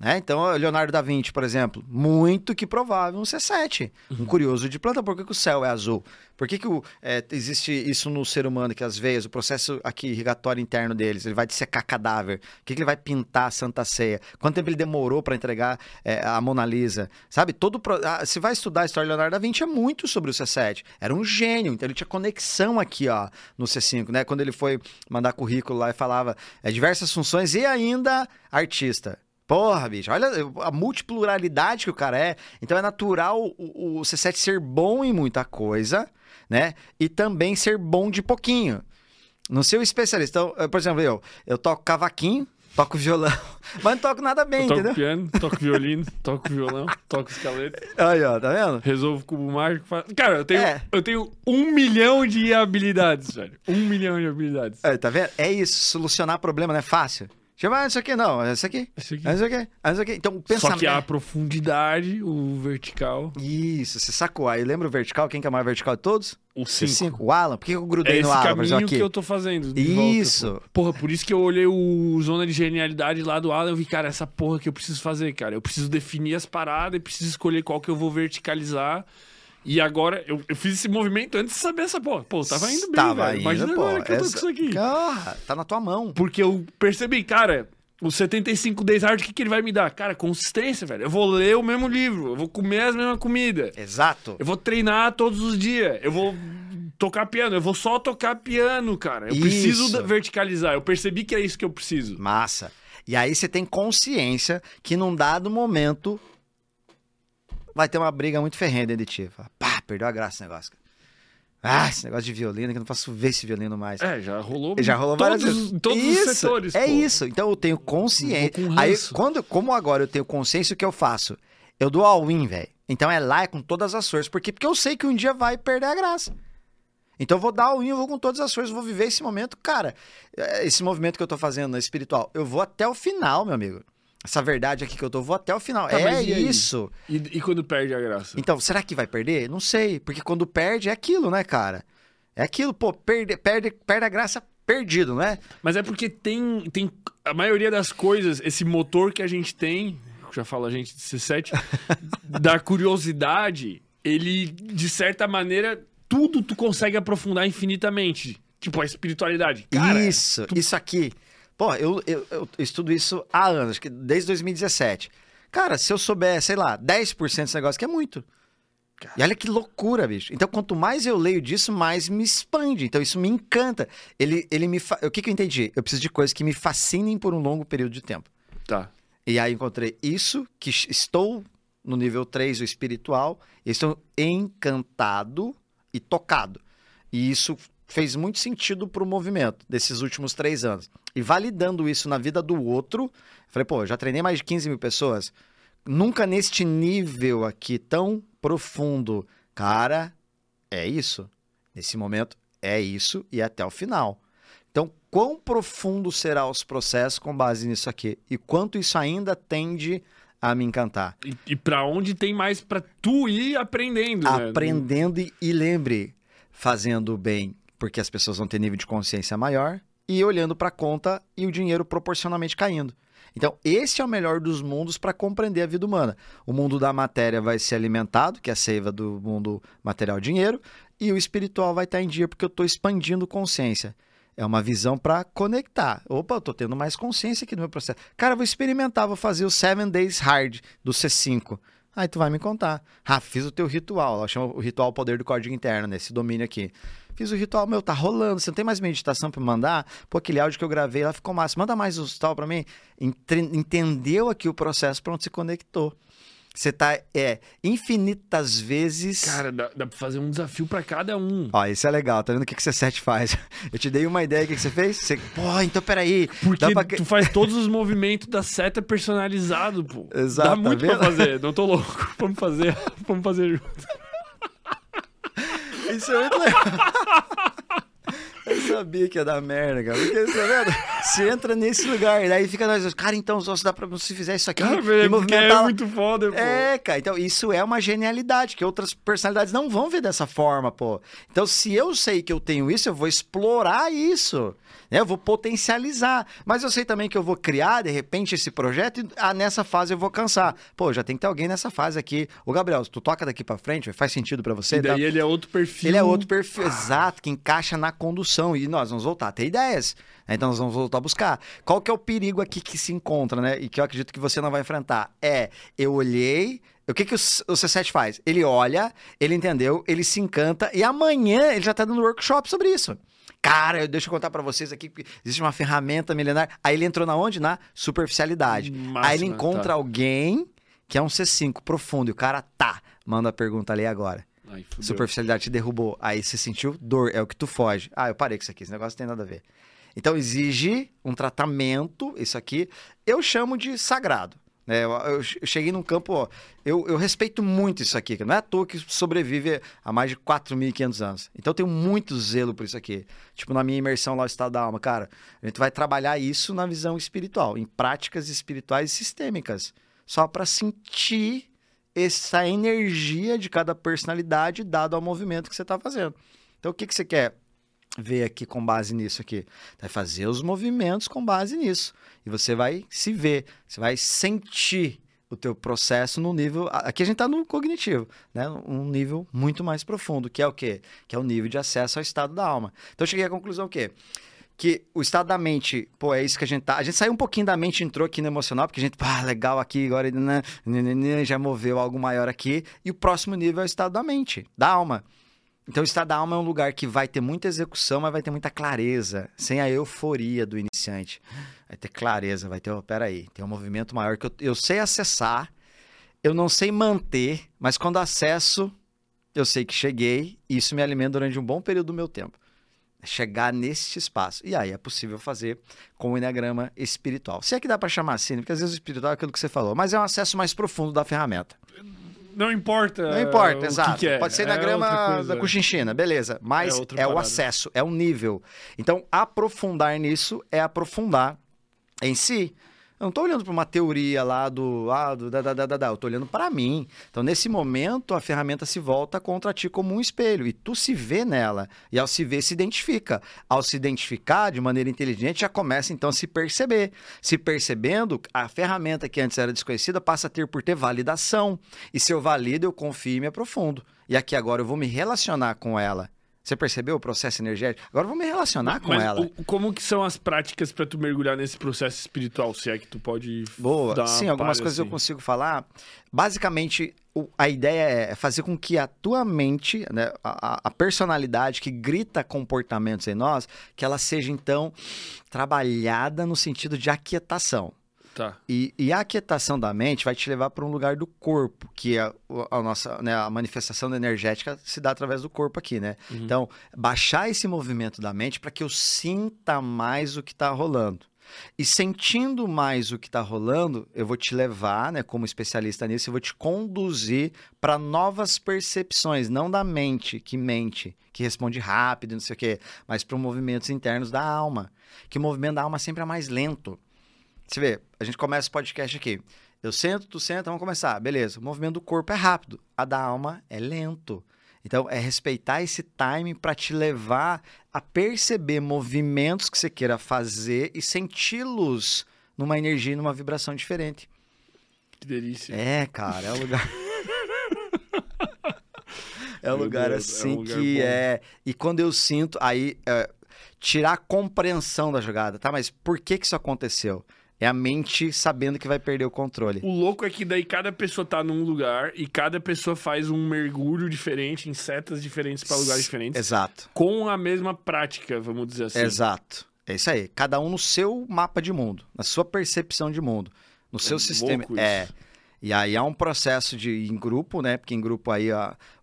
Né? Então, Leonardo da Vinci, por exemplo, muito que provável um C7. Um curioso de plantão. Por que, que o céu é azul? Por que, que o, é, existe isso no ser humano, que as veias, o processo aqui irrigatório interno deles, ele vai dissecar cadáver? O que, que ele vai pintar a Santa Ceia? Quanto tempo ele demorou para entregar é, a Mona Lisa? Sabe? Todo pro... ah, Se vai estudar a história de Leonardo da Vinci, é muito sobre o C7. Era um gênio, então ele tinha conexão aqui, ó, no C5, né? Quando ele foi mandar currículo lá e falava é, diversas funções e ainda artista. Porra, bicho, olha a multipluralidade que o cara é. Então é natural o, o C7 ser bom em muita coisa, né? E também ser bom de pouquinho. No seu especialista. Então, por exemplo, eu, eu toco cavaquinho, toco violão, mas não toco nada bem, Eu toco entendeu? piano, toco violino, toco violão, toco escaleta, Aí, ó, tá vendo? resolvo cubo mágico. Cara, eu tenho, É. eu tenho um milhão de habilidades, velho. Um milhão de habilidades. Aí, tá vendo? É isso, solucionar problema não é fácil. Chama isso aqui, não, é isso aqui. Esse aqui. É isso aqui, é isso aqui. Então, o pensamento. Só que a profundidade, o vertical, Isso, você sacou. Aí lembra o vertical? Quem que é o maior vertical de todos? o C5. 5. O Alan. Por que eu É grudei esse no Alan, exemplo, caminho aqui? que eu tô fazendo. volta, Isso. pô. Porra, por isso que eu olhei o Zona de Genialidade lá do Alan eu vi, cara, essa porra que eu preciso fazer, cara. Eu preciso definir as paradas e preciso escolher qual que eu vou verticalizar. E agora, eu, eu fiz esse movimento antes de saber essa porra. Pô, tava indo bem, Tava velho. indo, Imagina pô. agora que eu tô com Essa- isso aqui. Ah, tá na tua mão. Porque eu percebi, cara, o 75 Days Hard, o que, que ele vai me dar? Cara, consistência, velho. Eu vou ler o mesmo livro, eu vou comer a mesma comida. Exato. Eu vou treinar todos os dias. Eu vou tocar piano. Eu vou só tocar piano, cara. Eu Isso. preciso verticalizar. Eu percebi que é isso que eu preciso. Massa. E aí você tem consciência que num dado momento vai ter uma briga muito ferrenha dentro de ti. Fala, Pá, perdeu a graça esse negócio. Ah, esse negócio de violino, que eu não posso ver esse violino mais. É, já rolou. Já rolou várias vezes. Todos Isso, os setores. É pô. isso. Então eu tenho consciência. Com Aí, quando, como agora eu tenho consciência, o que eu faço? Eu dou all-in, velho. Então é lá, é com todas as forças. Por quê? Porque eu sei que um dia vai perder a graça. Então eu vou dar all-in, eu vou com todas as forças, vou viver esse momento. Cara, é, esse movimento que eu tô fazendo espiritual, eu vou até o final, meu amigo. Essa verdade aqui que eu tô, vou até o final. Tá, é e isso. E, e quando perde a graça? Então, será que vai perder? Não sei, porque quando perde é aquilo, né, cara? É aquilo, pô, perde, perde, perde a graça perdido, não é? Mas é porque tem, tem a maioria das coisas, esse motor que a gente tem, já fala a gente de C7, da curiosidade, ele, de certa maneira, tudo tu consegue aprofundar infinitamente. Tipo, a espiritualidade. Cara, isso, isso aqui. Pô, eu, eu, eu estudo isso há anos, que desde 2017. Cara, se eu souber, sei lá, 10% desse negócio, que é muito. E olha que loucura, bicho. Então, quanto mais eu leio disso, mais me expande. Então, isso me encanta. Ele, ele me fa... O que, que eu entendi? Eu preciso de coisas que me fascinem por um longo período de tempo. Tá. E aí encontrei isso, que estou no nível 3, o espiritual, e estou encantado e tocado. E isso fez muito sentido pro movimento desses últimos três anos. E validando isso na vida do outro, falei, pô, já treinei mais de 15 mil pessoas. Nunca neste nível aqui tão profundo. Cara, é isso. Nesse momento, é isso e até o final. Então, quão profundo será os processos com base nisso aqui e quanto isso ainda tende a me encantar. E, e para onde tem mais para tu ir aprendendo, né? Aprendendo e, e lembre, fazendo bem, porque as pessoas vão ter nível de consciência maior e olhando para a conta e o dinheiro proporcionalmente caindo. Então, esse é o melhor dos mundos para compreender a vida humana. O mundo da matéria vai ser alimentado, que é a seiva do mundo material dinheiro, e o espiritual vai estar em dia, porque eu estou expandindo consciência. É uma visão para conectar. Opa, eu tô tendo mais consciência aqui no meu processo. Cara, vou experimentar, vou fazer o Seven Days Hard do C5. Aí tu vai me contar. Ah, fiz o teu ritual. Ela chama o ritual Poder do Código Interno, nesse domínio aqui. Fiz o ritual, meu, tá rolando. Você não tem mais meditação para mandar? Pô, aquele áudio que eu gravei lá ficou massa. Manda mais o tal para mim. Entendeu aqui o processo, pronto, se conectou. Você tá, é, infinitas vezes. Cara, dá, dá pra fazer um desafio para cada um. Ó, isso é legal. Tá vendo o que, que você sete faz? Eu te dei uma ideia, o que, que você fez? Você, pô, então peraí. Porque pra... tu faz todos os movimentos da seta personalizado, pô. Exato. Dá muito tá pra fazer, não tô louco. Vamos fazer, vamos fazer junto. Isso é muito legal. Eu sabia que ia dar merda, cara. Porque, tá vendo? Você entra nesse lugar, daí fica nós, cara, então só se dá pra se fizer isso aqui. Cara, e movimentar... É muito foda, pô. É, cara, então isso é uma genialidade, que outras personalidades não vão ver dessa forma, pô. Então, se eu sei que eu tenho isso, eu vou explorar isso. Né? Eu vou potencializar. Mas eu sei também que eu vou criar, de repente, esse projeto e ah, nessa fase eu vou cansar. Pô, já tem que ter alguém nessa fase aqui. Ô, Gabriel, tu toca daqui para frente, faz sentido para você? E daí tá? ele é outro perfil. Ele é outro perfil, exato, que encaixa na condução. E nós vamos voltar a ter ideias. Né? Então nós vamos voltar a buscar. Qual que é o perigo aqui que se encontra, né? E que eu acredito que você não vai enfrentar? É, eu olhei, o que, que o, o C7 faz? Ele olha, ele entendeu, ele se encanta e amanhã ele já está dando workshop sobre isso. Cara, deixa eu contar para vocês aqui, porque existe uma ferramenta milenar. Aí ele entrou na onde? Na superficialidade. Aí ele encontra tá. alguém que é um C5 profundo e o cara tá. Manda a pergunta ali agora. Ai, superficialidade te derrubou. Aí você sentiu dor, é o que tu foge. Ah, eu parei com isso aqui, esse negócio não tem nada a ver. Então exige um tratamento, isso aqui, eu chamo de sagrado. É, eu, eu, cheguei num campo, ó, eu, eu, respeito muito isso aqui, que não é à toa que sobrevive há mais de 4.500 anos. Então eu tenho muito zelo por isso aqui. Tipo, na minha imersão lá no Estado da Alma, cara, a gente vai trabalhar isso na visão espiritual, em práticas espirituais sistêmicas, só para sentir essa energia de cada personalidade dado ao movimento que você está fazendo. Então o que, que você quer? ver aqui com base nisso aqui. Vai fazer os movimentos com base nisso. E você vai se ver, você vai sentir o teu processo no nível. Aqui a gente está no cognitivo, né? Um nível muito mais profundo, que é o quê? Que é o nível de acesso ao estado da alma. Então eu cheguei à conclusão que que o estado da mente, pô, é isso que a gente tá. A gente saiu um pouquinho da mente, entrou aqui no emocional, porque a gente, pá, legal aqui, agora né, né, né, né já moveu algo maior aqui. E o próximo nível é o estado da mente, da alma. Então, o estado da alma é um lugar que vai ter muita execução, mas vai ter muita clareza, sem a euforia do iniciante. Vai ter clareza, vai ter, oh, peraí, tem um movimento maior que eu, eu sei acessar, eu não sei manter, mas quando acesso, eu sei que cheguei e isso me alimenta durante um bom período do meu tempo. É chegar nesse espaço. E aí é possível fazer com o Enneagrama espiritual. Se é que dá para chamar assim, né? porque às vezes o espiritual é aquilo que você falou, mas é um acesso mais profundo da ferramenta. Não importa. Não importa, exato. Que que é. Pode ser é grama da Cuxinchina, beleza. Mas é, é o acesso, é o nível. Então, aprofundar nisso é aprofundar em si. Eu não estou olhando para uma teoria lá do, ah, do da, da, da, da, eu estou olhando para mim. Então, nesse momento, a ferramenta se volta contra ti como um espelho e tu se vê nela. E ao se ver, se identifica. Ao se identificar de maneira inteligente, já começa então a se perceber. Se percebendo, a ferramenta que antes era desconhecida passa a ter por ter validação. E se eu valido, eu confio e me aprofundo. E aqui agora eu vou me relacionar com ela. Você percebeu o processo energético? Agora vamos me relacionar com Mas ela. O, como que são as práticas para tu mergulhar nesse processo espiritual? Se é que tu pode Boa. Sim, algumas coisas assim. eu consigo falar. Basicamente, a ideia é fazer com que a tua mente, né, a, a, personalidade que grita comportamentos em nós, que ela seja então trabalhada no sentido de aquietação. Tá. E, e, a aquietação da mente vai te levar para um lugar do corpo, que é a, nossa, né, a manifestação energética se dá através do corpo aqui, né? Uhum. Então, baixar esse movimento da mente para que eu sinta mais o que está rolando. E sentindo mais o que está rolando, eu vou te levar, né, como especialista nisso, eu vou te conduzir para novas percepções, não da mente, que mente, que responde rápido, não sei o quê, mas para movimentos internos da alma. Que o movimento da alma sempre é mais lento. Você vê, a gente começa o podcast aqui. Eu sento, tu senta, vamos começar. Beleza. O movimento do corpo é rápido, a da alma é lento. Então, é respeitar esse time para te levar a perceber movimentos que você queira fazer e senti-los numa energia, numa vibração diferente. Que delícia. É, cara, é um lugar. é um Meu lugar Deus, é assim um lugar que bom. é. E quando eu sinto, aí. é, tirar a compreensão da jogada, tá? Mas por que que isso aconteceu? É a mente sabendo que vai perder o controle. O louco é que daí cada pessoa tá num lugar e cada pessoa faz um mergulho diferente em setas diferentes para lugares diferentes. Exato. Com a mesma prática, vamos dizer assim. Exato. É isso aí. Cada um no seu mapa de mundo, na sua percepção de mundo, no seu louco sistema. É. E aí há um processo de em grupo, né? Porque em grupo aí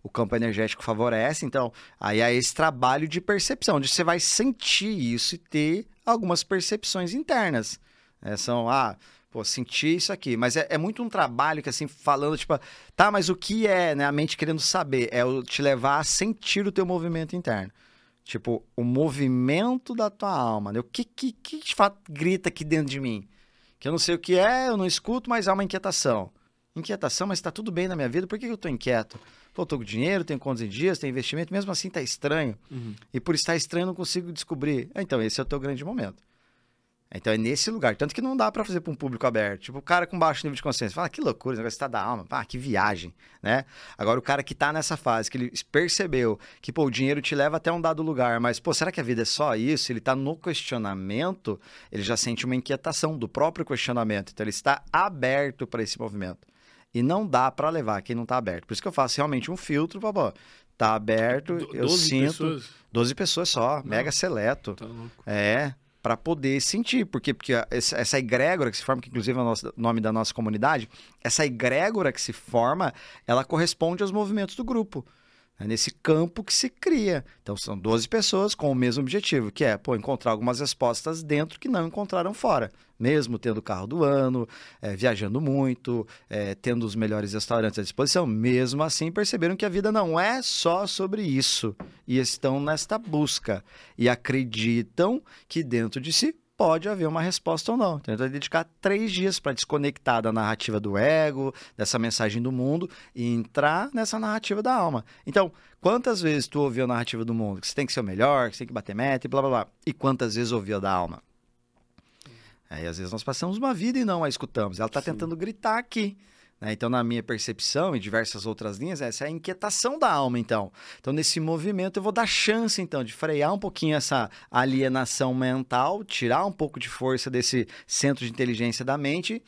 o campo energético favorece. Então, aí há esse trabalho de percepção, onde você vai sentir isso e ter algumas percepções internas. É, são, ah, pô, senti isso aqui. Mas é, é muito um trabalho que, assim, falando, tipo, tá, mas o que é, né? A mente querendo saber, é o te levar a sentir o teu movimento interno. Tipo, o movimento da tua alma, né? O que, que, que de fato grita aqui dentro de mim? Que eu não sei o que é, eu não escuto, mas há uma inquietação. Inquietação, mas tá tudo bem na minha vida, por que eu tô inquieto? Pô, tô com dinheiro, tenho contas em dias, tenho investimento, mesmo assim tá estranho. Uhum. E por estar estranho eu não consigo descobrir. Então, esse é o teu grande momento. Então é nesse lugar. Tanto que não dá pra fazer pra um público aberto. Tipo, o cara com baixo nível de consciência. Fala, "Ah, que loucura, esse negócio está da alma. Ah, que viagem, né? Agora, o cara que tá nessa fase, que ele percebeu que, pô, o dinheiro te leva até um dado lugar, mas, pô, será que a vida é só isso? Ele tá no questionamento, ele já sente uma inquietação do próprio questionamento. Então, ele está aberto para esse movimento. E não dá pra levar quem não tá aberto. Por isso que eu faço realmente um filtro, pô, tá aberto, Do- eu 12 sinto. pessoas. 12 pessoas só, mega seleto. Tá louco. É, para poder sentir, porque, porque essa egrégora que se forma, que inclusive é o nosso- nome da nossa comunidade, essa egrégora que se forma, ela corresponde aos movimentos do grupo. É nesse campo que se cria. Então são 12 pessoas com o mesmo objetivo, que é pô, encontrar algumas respostas dentro que não encontraram fora. Mesmo tendo o carro do ano, é, viajando muito, é, tendo os melhores restaurantes à disposição, mesmo assim perceberam que a vida não é só sobre isso. E estão nesta busca. E acreditam que dentro de si pode haver uma resposta ou não. Então, ele vai dedicar três dias para desconectar da narrativa do ego, dessa mensagem do mundo, e entrar nessa narrativa da alma. Então, quantas vezes tu ouviu a narrativa do mundo? Que você tem que ser o melhor, que você tem que bater meta e blá blá blá. E quantas vezes ouviu a da alma? Aí, às vezes, nós passamos uma vida e não a escutamos. Ela está tentando gritar aqui. Né? Então, na minha percepção e diversas outras linhas, essa é a inquietação da alma, então. Então, nesse movimento, eu vou dar chance, então, de frear um pouquinho essa alienação mental, tirar um pouco de força desse centro de inteligência da mente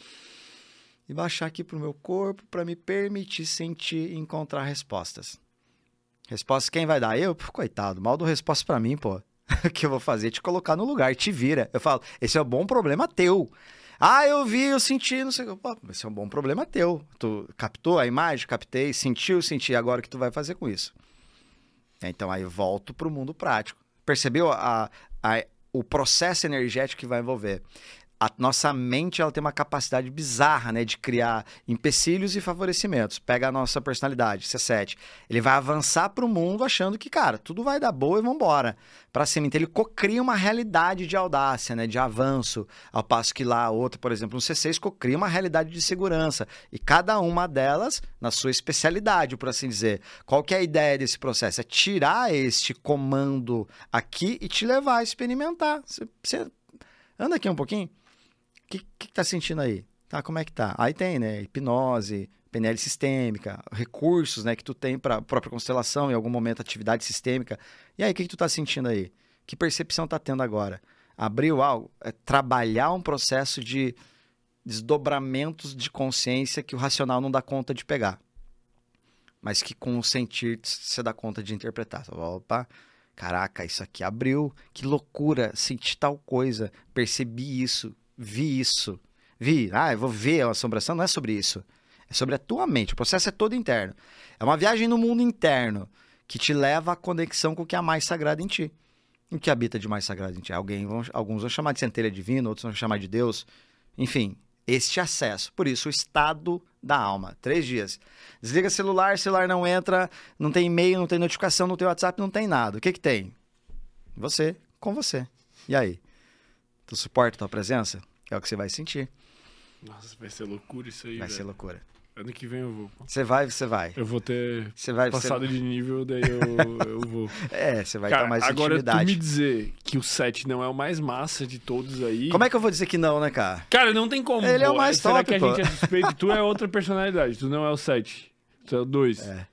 e baixar aqui para o meu corpo para me permitir sentir e encontrar respostas. Respostas quem vai dar? Eu? Coitado, mal dou resposta para mim, pô. O que eu vou fazer te colocar no lugar, te vira. Eu falo, esse é um bom problema teu. Ah, eu vi, eu senti, não sei o que. Pô, esse é um bom problema teu. Tu captou a imagem? Captei, sentiu, senti. Agora o que tu vai fazer com isso? Então aí volto para o mundo prático. Percebeu a, a- o processo energético que vai envolver? A nossa mente ela tem uma capacidade bizarra né, de criar empecilhos e favorecimentos. Pega a nossa personalidade, C7. Ele vai avançar para o mundo achando que, cara, tudo vai dar boa e vambora. Para cima. Então ele cocria uma realidade de audácia, né, de avanço. Ao passo que lá a outra, por exemplo, um C6 cocria uma realidade de segurança. E cada uma delas na sua especialidade, por assim dizer. Qual que é a ideia desse processo? É tirar este comando aqui e te levar a experimentar. Você, você anda aqui um pouquinho. Que que tá sentindo aí? Tá, como é que tá? Aí tem, né? Hipnose, PNL sistêmica, recursos, né, que tu tem para própria constelação, em algum momento atividade sistêmica. E aí, o que, que tu tá sentindo aí? Que percepção tá tendo agora? Abriu algo? É trabalhar um processo de desdobramentos de consciência que o racional não dá conta de pegar. Mas que com o sentir você dá conta de interpretar. Você fala, Opa, caraca, isso aqui abriu. Que loucura, senti tal coisa, percebi isso, vi isso. Vi, ah, eu vou ver a assombração, não é sobre isso. É sobre a tua mente. O processo é todo interno. É uma viagem no mundo interno que te leva à conexão com o que é mais sagrado em ti. O que habita de mais sagrado em ti? Alguém, vão- alguns vão chamar de centelha divina, outros vão chamar de Deus. Enfim, este acesso. Por isso, o estado da alma. Três dias. Desliga celular, celular não entra, não tem e-mail, não tem notificação, não tem WhatsApp, não tem nada. O que que tem? Você com você. E aí? Tu suporta a tua presença? É o que você vai sentir. Nossa, vai ser loucura isso aí, Vai velho. ser loucura. Ano que vem eu vou. Você vai, você vai. Eu vou ter Você vai, você... passado de nível, daí eu, eu vou. É, você vai Cara, dar mais agora tu intimidade. me dizer que o 7 não é o mais massa de todos aí. Como é que eu vou dizer que não, né, cara? Cara, não tem como. Ele é o mais Será top, que a pô. gente é suspeito? Tu é outra personalidade, tu não é o 7. Tu é o 2. É.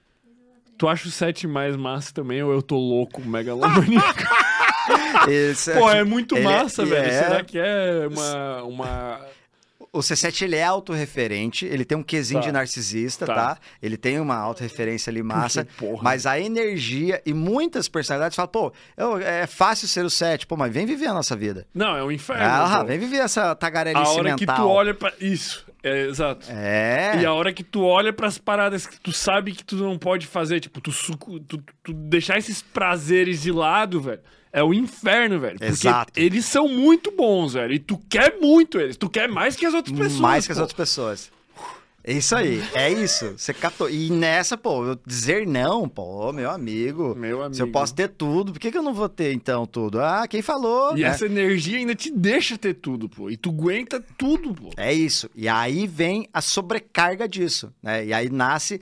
Tu acha o 7 mais massa também ou eu tô louco, megalomaníaco? Esse Pô, é muito ele massa, velho. é- Será que é uma. uma... O C7 ele é autorreferente, ele tem um quesinho Tá. de narcisista, Tá. tá. Ele tem uma autorreferência ali massa. Porra. Mas a energia e muitas personalidades falam, pô, eu- é fácil ser o 7, pô, mas vem viver a nossa vida. Não, é um inferno. Ah, vem viver essa A tagarelice hora que mental. tu olha pra. Isso, é exato. É. E a hora que tu olha pras paradas que tu sabe que tu não pode fazer, tipo, tu, suco, tu, tu deixar esses prazeres de lado, velho, é o inferno, velho. Porque Exato. eles são muito bons, velho. E tu quer muito eles. Tu quer mais que as outras pessoas. mais que as pô. outras pessoas. É isso aí, é isso. Você captou. E nessa, pô, eu dizer não, pô, meu amigo. Meu amigo. Se eu posso ter tudo, por que, que eu não vou ter então tudo? Ah, quem falou? E né? essa energia ainda te deixa ter tudo, pô. E tu aguenta tudo, pô. É isso. E aí vem a sobrecarga disso, né? E aí nasce.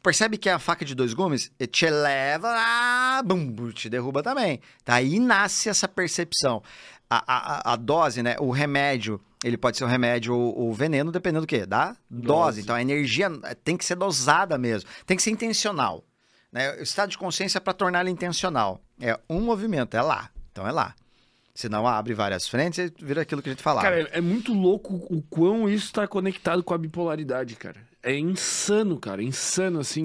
Percebe que a faca de dois gumes te leva, ah, bum, te derruba também. Daí nasce essa percepção. A, a- a dose, né? O remédio, ele pode ser o remédio ou o veneno, dependendo do quê? Da dose. Dose. Então a energia tem que ser dosada mesmo. Tem que ser intencional. Né? O estado de consciência é para torná-la intencional. É um movimento, é lá. Então é lá. Senão abre várias frentes e vira aquilo que a gente falava. Cara, é, é muito louco o quão isso tá conectado com a bipolaridade, cara. É insano, cara. Insano, assim.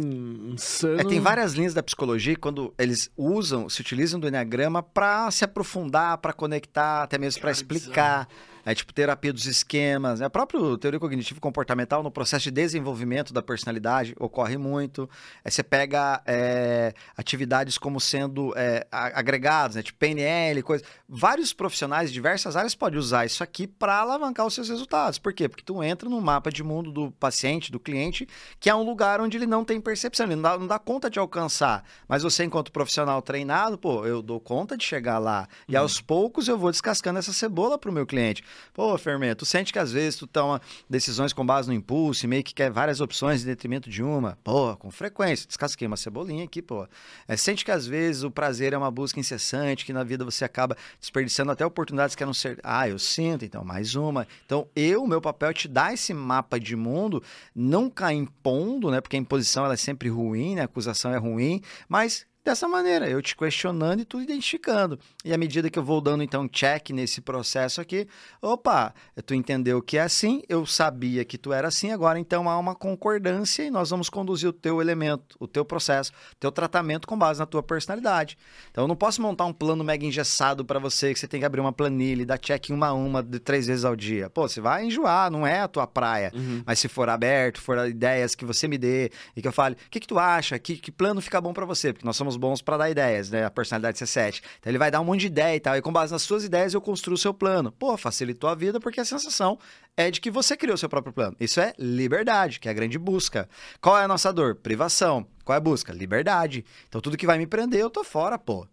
Insano. É, tem várias linhas da psicologia que quando eles usam, se utilizam do Enneagrama para se aprofundar, para conectar, até mesmo para Cara, explicar. É tipo terapia dos esquemas. né? A própria teoria cognitivo comportamental no processo de desenvolvimento da personalidade ocorre muito. É, você pega é, atividades como sendo é, agregados, né? tipo PNL, coisa. Vários profissionais de diversas áreas podem usar isso aqui para alavancar os seus resultados. Por quê? Porque tu entra no mapa de mundo do paciente, do cliente, que é um lugar onde ele não tem percepção, ele não dá, não dá conta de alcançar. Mas você, enquanto profissional treinado, pô, eu dou conta de chegar lá. E aos poucos eu vou descascando essa cebola pro meu cliente. Pô, Fermento, tu sente que às vezes tu toma decisões com base no impulso e meio que quer várias opções em detrimento de uma. Pô, com frequência. Descasquei uma cebolinha aqui, pô. É, sente que às vezes o prazer é uma busca incessante, que na vida você acaba desperdiçando até oportunidades que eram ser. Ah, eu sinto, então mais uma. Então, eu, meu papel é te dar esse mapa de mundo, nunca impondo, né? Porque a imposição ela é sempre ruim, né? A acusação é ruim, mas dessa maneira, eu te questionando e tu identificando. E à medida que eu vou dando então check nesse processo aqui, opa, tu entendeu que é assim, eu sabia que tu era assim, agora então há uma concordância e nós vamos conduzir o teu elemento, o teu processo, teu tratamento com base na tua personalidade. Então eu não posso montar um plano mega engessado para você que você tem que abrir uma planilha e dar check uma a uma de três vezes ao dia. Pô, você vai enjoar, não é a tua praia. Uhum. Mas se for aberto, for ideias que você me dê e que eu fale, o que, que tu acha? Que, que plano fica bom pra você? Porque nós somos bons pra dar ideias, né? A personalidade C7. Então ele vai dar um monte de ideia e tal. E com base nas suas ideias eu construo o seu plano. Pô, facilitou a vida porque a sensação é de que você criou o seu próprio plano. Isso é liberdade, que é a grande busca. Qual é a nossa dor? Privação. Qual é a busca? Liberdade. Então tudo que vai me prender, eu tô fora, pô.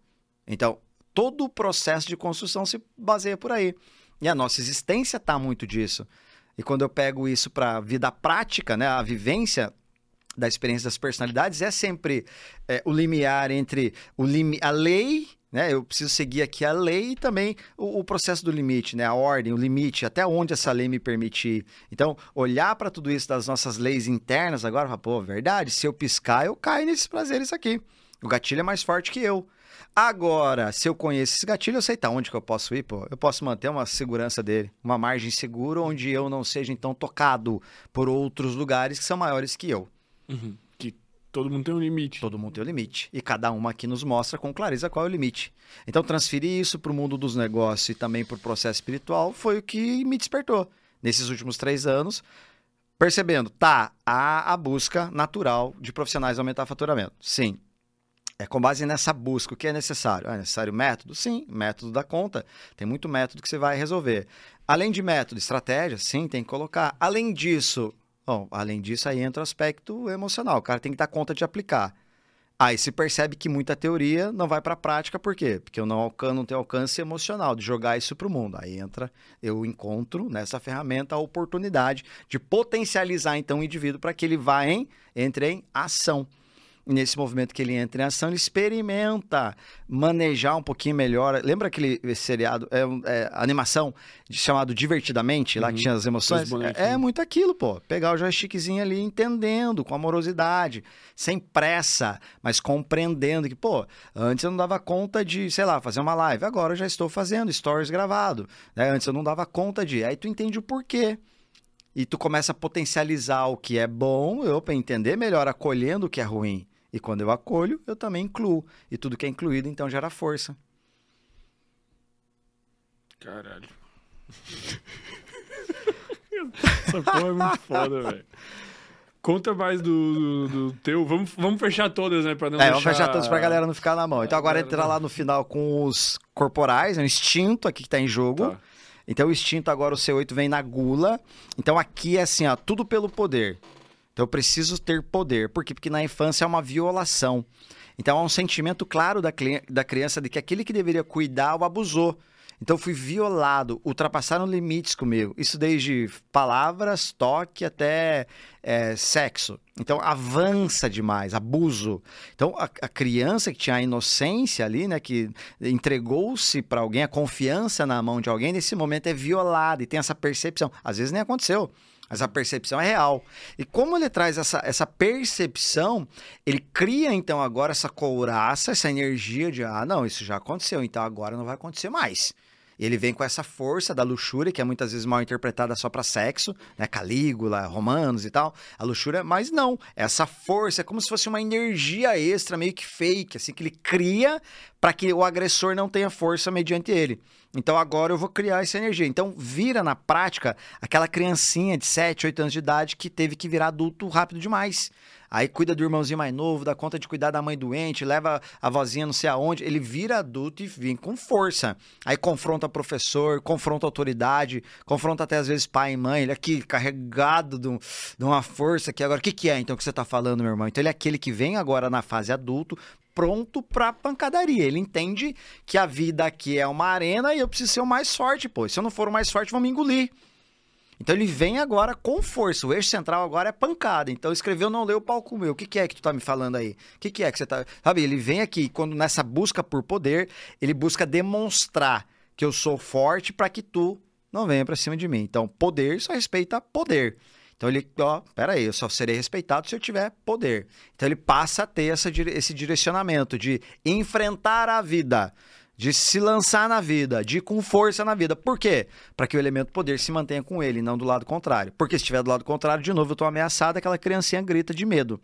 Então, todo o processo de construção se baseia por aí. E a nossa existência tá muito disso. E quando eu pego isso para vida prática, né, a vivência da experiência das personalidades é sempre é, o limiar entre o limi a lei, né? Eu preciso seguir aqui a lei e também o, o processo do limite, né? A ordem, o limite, até onde essa lei me permitir. Então, olhar para tudo isso das nossas leis internas agora, falar, pô, verdade, se eu piscar, eu caio nesses prazeres aqui. O gatilho é mais forte que eu. Agora, se eu conheço esse gatilho, eu sei tá onde que eu posso ir, pô. Eu posso manter uma segurança dele, uma margem segura onde eu não seja então tocado por outros lugares que são maiores que eu. Uhum. Que todo mundo tem um limite. Todo mundo tem um limite. E cada uma aqui nos mostra com clareza qual é o limite. Então, transferir isso para o mundo dos negócios e também para o processo espiritual foi o que me despertou. Nesses últimos três anos, percebendo, tá, há a busca natural de profissionais aumentar faturamento. Sim. É com base nessa busca. O que é necessário? É necessário método? Sim, método da conta. Tem muito método que você vai resolver. Além de método, estratégia, sim, tem que colocar. Além disso, bom, além disso, aí entra o aspecto emocional. O cara tem que dar conta de aplicar. Aí se percebe que muita teoria não vai para a prática, por quê? Porque eu não, não tenho alcance emocional de jogar isso para o mundo. Aí entra, eu encontro nessa ferramenta a oportunidade de potencializar então o indivíduo para que ele vá em, entre em ação nesse movimento que ele entra em ação, ele experimenta manejar um pouquinho melhor. Lembra aquele seriado, é, é animação chamado Divertidamente, lá que uhum. tinha as emoções? É, é, muito aquilo, pô. Pegar o joystickzinho ali, entendendo, com amorosidade, sem pressa, mas compreendendo que, pô, antes eu não dava conta de, sei lá, fazer uma live, agora eu já estou fazendo stories gravado. Né? Antes eu não dava conta de. Aí tu entende o porquê e tu começa a potencializar o que é bom, eu para entender melhor, acolhendo o que é ruim. E quando eu acolho, eu também incluo. E tudo que é incluído, então, gera força. Caralho. Essa porra é muito foda, velho. Conta mais do, do, do, teu. Vamos, vamos fechar todas, né? Pra não é, deixar... vamos fechar todas pra galera não ficar na mão. Então agora entrar lá no final com os corporais, o né? instinto aqui que tá em jogo. Tá. Então o instinto agora, o C8 vem na gula. Então aqui é assim, ó, tudo pelo poder. Então eu preciso ter poder. Por quê? Porque na infância é uma violação. Então há um sentimento claro da, da criança de que aquele que deveria cuidar o abusou. Então fui violado, ultrapassaram limites comigo. Isso desde palavras, toque até é, sexo. Então avança demais, abuso. Então a, a, criança que tinha a inocência ali, né, que entregou-se para alguém, a confiança na mão de alguém, nesse momento é violada e tem essa percepção. Às vezes nem aconteceu. Mas a percepção é real. E como ele traz essa, essa percepção, ele cria então agora essa couraça, essa energia de, ah, não, isso já aconteceu, então agora não vai acontecer mais. Ele vem com essa força da luxúria, que é muitas vezes mal interpretada só para sexo, né? Calígula, romanos e tal. A luxúria, mas não. Essa força é como se fosse uma energia extra, meio que fake, assim, que ele cria para que o agressor não tenha força mediante ele. Então agora eu vou criar essa energia. Então vira na prática aquela criancinha de 7, 8 anos de idade que teve que virar adulto rápido demais. Aí cuida do irmãozinho mais novo, dá conta de cuidar da mãe doente, leva a vozinha não sei aonde. Ele vira adulto e vem com força. Aí confronta professor, confronta autoridade, confronta até às vezes pai e mãe. Ele é aqui carregado de, um, de uma força que agora. O que, que é então que você está falando, meu irmão? Então ele é aquele que vem agora na fase adulto pronto para pancadaria. Ele entende que a vida aqui é uma arena e eu preciso ser o mais forte, pô. Se eu não for o mais forte, vão me engolir. Então ele vem agora com força. O eixo central agora é pancada. Então escreveu, não leu o palco meu. O que, que é que tu tá me falando aí? O que, que é que você tá. Sabe, ele vem aqui, quando nessa busca por poder, ele busca demonstrar que eu sou forte para que tu não venha para cima de mim. Então, poder só respeita poder. Então ele, ó, peraí, eu só serei respeitado se eu tiver poder. Então ele passa a ter essa, esse direcionamento de enfrentar a vida de se lançar na vida, de ir com força na vida. Por quê? Para que o elemento poder se mantenha com ele, não do lado contrário. Porque se estiver do lado contrário, de novo, eu estou ameaçado, aquela criancinha grita de medo.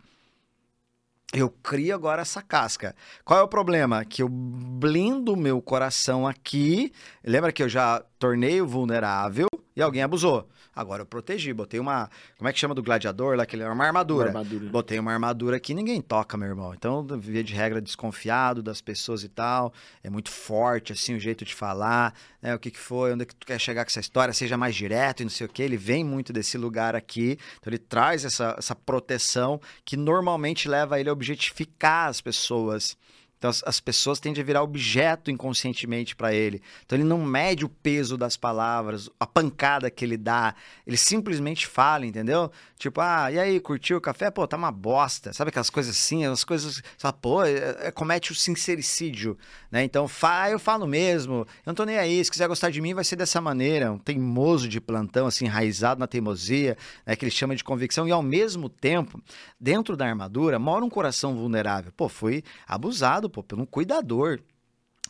Eu crio agora essa casca. Qual é o problema? Que eu blindo meu coração aqui. Lembra que eu já tornei o vulnerável e alguém abusou. Agora eu protegi, botei uma. Como é que chama do gladiador lá? Aquele, uma armadura. Uma armadura. Botei uma armadura que ninguém toca, meu irmão. Então, via de regra, desconfiado das pessoas e tal. É muito forte, assim, o jeito de falar. Né? O que, que foi? Onde é que tu quer chegar com essa história? Seja mais direto e não sei o quê. Ele vem muito desse lugar aqui. Então, ele traz essa, essa proteção que normalmente leva ele a objetificar as pessoas. Então as, as, pessoas tendem a virar objeto inconscientemente para ele. Então ele não mede o peso das palavras, a pancada que ele dá. Ele simplesmente fala, entendeu? Tipo, ah, e aí, curtiu o café? Pô, tá uma bosta. Sabe aquelas coisas assim, as coisas. Pô, é, é, comete o sincericídio, né? Então, fa, eu falo mesmo, eu não tô nem aí. Se quiser gostar de mim, vai ser dessa maneira. Um teimoso de plantão, assim, enraizado na teimosia, né? Que ele chama de convicção. E ao mesmo tempo, dentro da armadura, mora um coração vulnerável. Pô, foi abusado pô, por um cuidador.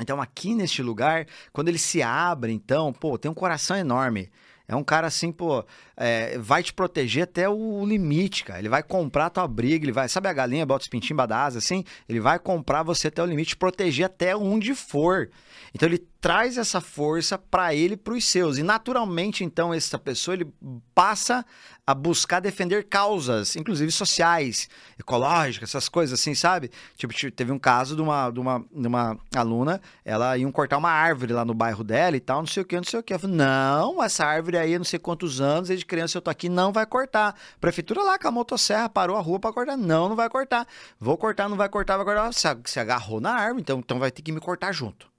Então, aqui neste lugar, quando ele se abre, então, pô, tem um coração enorme. É um cara assim, pô, é, vai te proteger até o limite, cara. Ele vai comprar tua briga, ele vai, sabe a galinha, bota os pintinhos badasa, assim? Ele vai comprar você até o limite, proteger até onde for. Então ele traz essa força para ele para os seus. E naturalmente, então, essa pessoa ele passa a buscar defender causas, inclusive sociais, ecológicas, essas coisas assim, sabe? Tipo, teve um caso de uma, de uma, de uma aluna, ela ia cortar uma árvore lá no bairro dela e tal, não sei o que, não sei o que. Falou, não, essa árvore aí, não sei quantos anos, desde criança eu tô aqui, não vai cortar. Prefeitura lá com a motosserra parou a rua para cortar. Não, não vai cortar. Vou cortar, não vai cortar, vai cortar. Se agarrou na árvore, então, então vai ter que me cortar junto.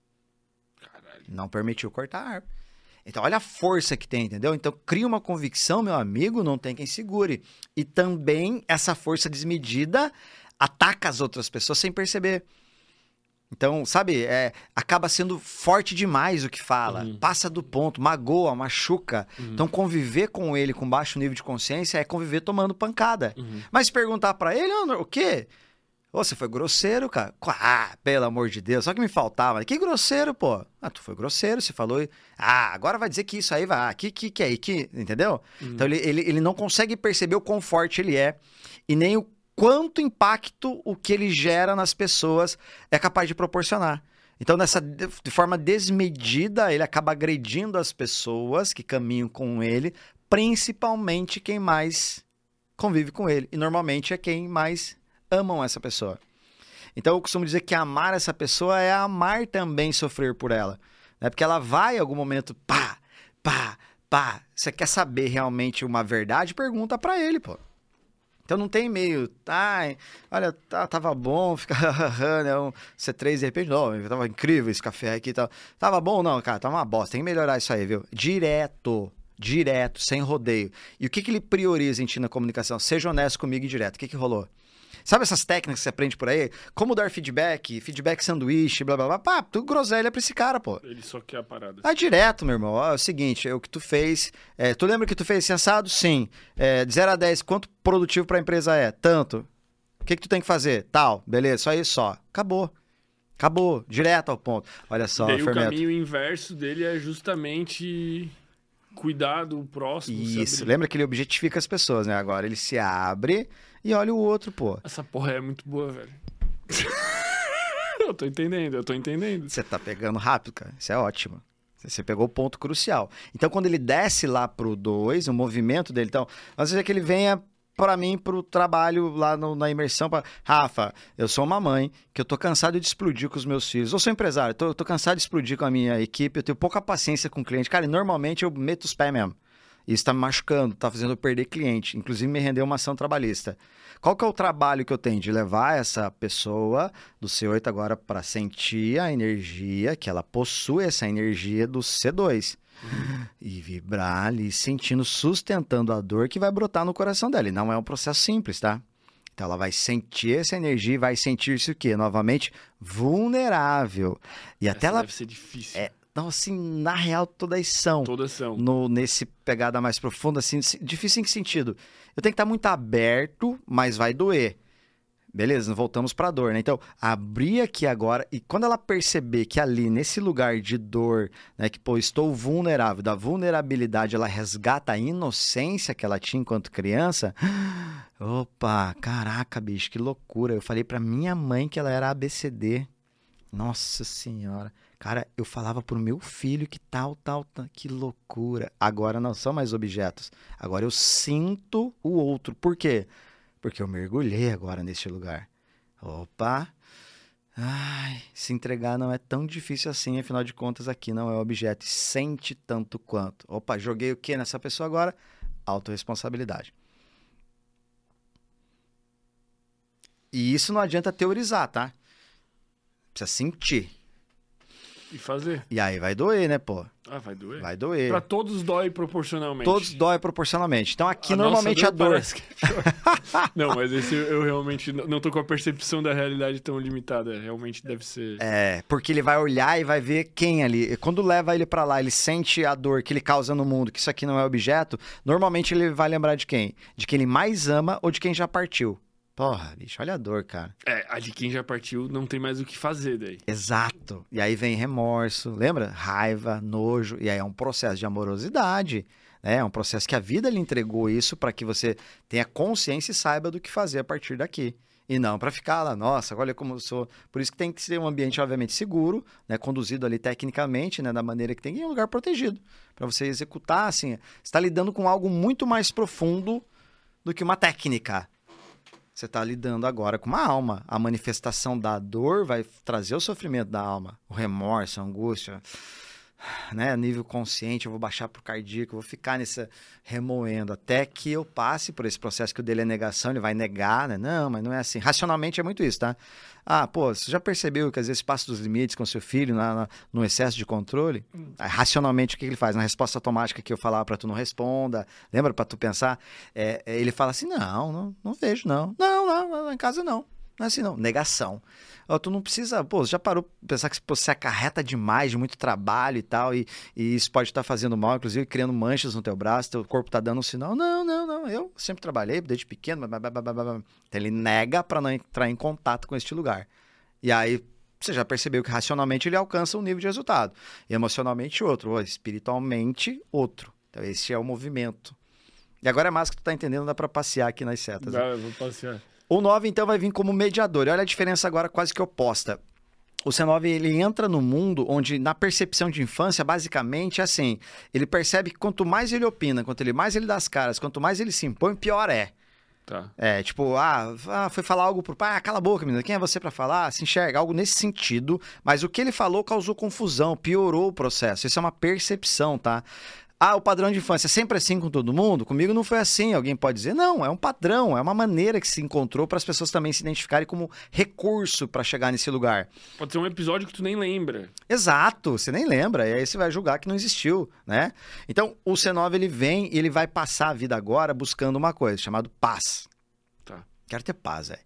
Não permitiu cortar a árvore. Então, olha a força que tem, entendeu? Então, cria uma convicção, meu amigo, não tem quem segure. E também essa força desmedida ataca as outras pessoas sem perceber. Então, sabe, é, acaba sendo forte demais o que fala, uhum. passa do ponto, magoa, machuca. Uhum. Então, conviver com ele com baixo nível de consciência é conviver tomando pancada. Uhum. Mas perguntar para ele, o quê? Ô, você foi grosseiro, cara? Ah, pelo amor de Deus, só que me faltava. Que grosseiro, pô. Ah, tu foi grosseiro, você falou. Ah, agora vai dizer que isso aí vai. Ah, que, que, que é? Que, entendeu? Uhum. Então ele, ele, ele não consegue perceber o quão forte ele é e nem o quanto impacto o que ele gera nas pessoas é capaz de proporcionar. Então, nessa, de forma desmedida, ele acaba agredindo as pessoas que caminham com ele, principalmente quem mais convive com ele. E normalmente é quem mais amam essa pessoa. Então eu costumo dizer que amar essa pessoa é amar também sofrer por ela. Né? Porque ela vai em algum momento, pá, pá, pá. Você quer saber realmente uma verdade? Pergunta para ele, pô. Então não tem meio, tá, olha, tá, tava bom, fica né, um C3 de repente, não, tava incrível esse café aqui e tal. Tava bom? Não, cara, tava uma bosta, tem que melhorar isso aí, viu? Direto, direto, sem rodeio. E o que, que ele prioriza em ti na comunicação? Seja honesto comigo e direto. O que, que rolou? Sabe essas técnicas que você aprende por aí? Como dar feedback, feedback sanduíche, blá blá blá. Pá, tu groselha pra esse cara, pô. Ele só quer a parada. Ah, direto, meu irmão. Ó, é o seguinte, é o que tu fez. É, tu lembra que tu fez sensado? Sim. É, de 0 a 10, quanto produtivo pra empresa é? Tanto. O que, que tu tem que fazer? Tal, beleza, só isso só. Acabou. Acabou, direto ao ponto. Olha só, Daí o caminho inverso dele é justamente cuidar do próximo. Isso, lembra que ele objetifica as pessoas, né? Agora ele se abre e olha o outro, pô. Essa porra é muito boa, velho. eu tô entendendo, eu tô entendendo. Você tá pegando rápido, cara. Isso é ótimo. Você pegou o ponto crucial. Então, quando ele desce lá pro 2, o movimento dele, então, às vezes é que ele venha para mim pro trabalho lá no, na imersão para Rafa, eu sou uma mãe que eu tô cansado de explodir com os meus filhos. Eu sou empresário, tô, eu tô cansado de explodir com a minha equipe, eu tenho pouca paciência com o cliente. Cara, normalmente eu meto os pés mesmo. Isso está me machucando, está fazendo eu perder cliente, inclusive me rendeu uma ação trabalhista. Qual que é o trabalho que eu tenho de levar essa pessoa do C8 agora para sentir a energia, que ela possui essa energia do C2. E vibrar ali, sentindo, sustentando a dor que vai brotar no coração dela. E não é um processo simples, tá? Então ela vai sentir essa energia e vai sentir-se o quê? Novamente, vulnerável. E essa até ela. Deve ser difícil. É, então, assim, na real, todas são. Todas são. No, nesse pegada mais profunda, assim, difícil em que sentido? Eu tenho que estar muito aberto, mas vai doer. Beleza, voltamos para dor, né? Então, abrir aqui agora e quando ela perceber que ali, nesse lugar de dor, né, que, pô, estou vulnerável, da vulnerabilidade, ela resgata a inocência que ela tinha enquanto criança. Opa, caraca, bicho, que loucura. Eu falei para minha mãe que ela era ABCD. Nossa senhora. Cara, eu falava pro meu filho que tal, tal, tal, que loucura. Agora não são mais objetos. Agora eu sinto o outro. Por quê? Porque eu mergulhei agora neste lugar. Opa! Ai, se entregar não é tão difícil assim, afinal de contas, aqui não é objeto. E sente tanto quanto. Opa, joguei o que nessa pessoa agora? Autoresponsabilidade. E isso não adianta teorizar, tá? Precisa sentir. E fazer. E aí vai doer, né, pô? Ah, vai doer? Vai doer. Pra todos dói proporcionalmente. Todos dói proporcionalmente. Então aqui a normalmente a dor. Que... não, mas esse eu realmente não tô com a percepção da realidade tão limitada. Realmente deve ser. É, porque ele vai olhar e vai ver quem ali. Quando leva ele para lá, ele sente a dor que ele causa no mundo, que isso aqui não é objeto, normalmente ele vai lembrar de quem? De quem ele mais ama ou de quem já partiu. Porra, bicho, olha a dor, cara. É, a de quem já partiu não tem mais o que fazer daí. Exato. E aí vem remorso, lembra? Raiva, nojo, e aí é um processo de amorosidade. Né? É um processo que a vida lhe entregou isso para que você tenha consciência e saiba do que fazer a partir daqui. E não para ficar lá, nossa, olha como eu sou. Por isso que tem que ser um ambiente, obviamente, seguro, né? Conduzido ali tecnicamente, né? Da maneira que tem, e um lugar protegido. para você executar, assim. Você está lidando com algo muito mais profundo do que uma técnica. Você está lidando agora com uma alma. A manifestação da dor vai trazer o sofrimento da alma, o remorso, a angústia né, nível consciente, eu vou baixar para o cardíaco, eu vou ficar nessa remoendo até que eu passe por esse processo que o dele é negação, ele vai negar, né? Não, mas não é assim. Racionalmente é muito isso, tá? Ah, pô, você já percebeu que às vezes passa dos limites com seu filho na, na, no excesso de controle? Hum. racionalmente, o que ele faz? Na resposta automática que eu falava para tu não responda, lembra para tu pensar? É, é, ele fala assim: não, não, não vejo, não. Não, não, não, em casa não. Não é assim, não. Negação. Ó, tu não precisa, pô, já parou pra pensar que pô, você acarreta demais, de muito trabalho e tal, e, e isso pode estar fazendo mal, inclusive criando manchas no teu braço, teu corpo tá dando um sinal. Não, não, não, eu sempre trabalhei desde pequeno, blá, blá, blá, blá. Então ele nega para não entrar em contato com este lugar. E aí você já percebeu que racionalmente ele alcança um nível de resultado, emocionalmente outro, ou espiritualmente outro. Então esse é o movimento. E agora é mais que tu tá entendendo, dá para passear aqui nas setas. Dá, né? vou passear. O 9, então, vai vir como mediador. E olha a diferença agora quase que oposta. O C9 ele entra no mundo onde, na percepção de infância, basicamente é assim: ele percebe que quanto mais ele opina, quanto ele mais ele dá as caras, quanto mais ele se impõe, pior é. Tá. É, tipo, ah, ah, foi falar algo pro pai, ah, cala a boca, menina, quem é você para falar? Se enxerga, algo nesse sentido, mas o que ele falou causou confusão, piorou o processo. Isso é uma percepção, tá? Ah, o padrão de infância é sempre assim com todo mundo? Comigo não foi assim. Alguém pode dizer, não, é um padrão, é uma maneira que se encontrou para as pessoas também se identificarem como recurso para chegar nesse lugar. Pode ser um episódio que tu nem lembra. Exato, você nem lembra, e aí você vai julgar que não existiu, né? Então, o C9 ele vem e ele vai passar a vida agora buscando uma coisa, chamada paz. Tá. Quero ter paz, é.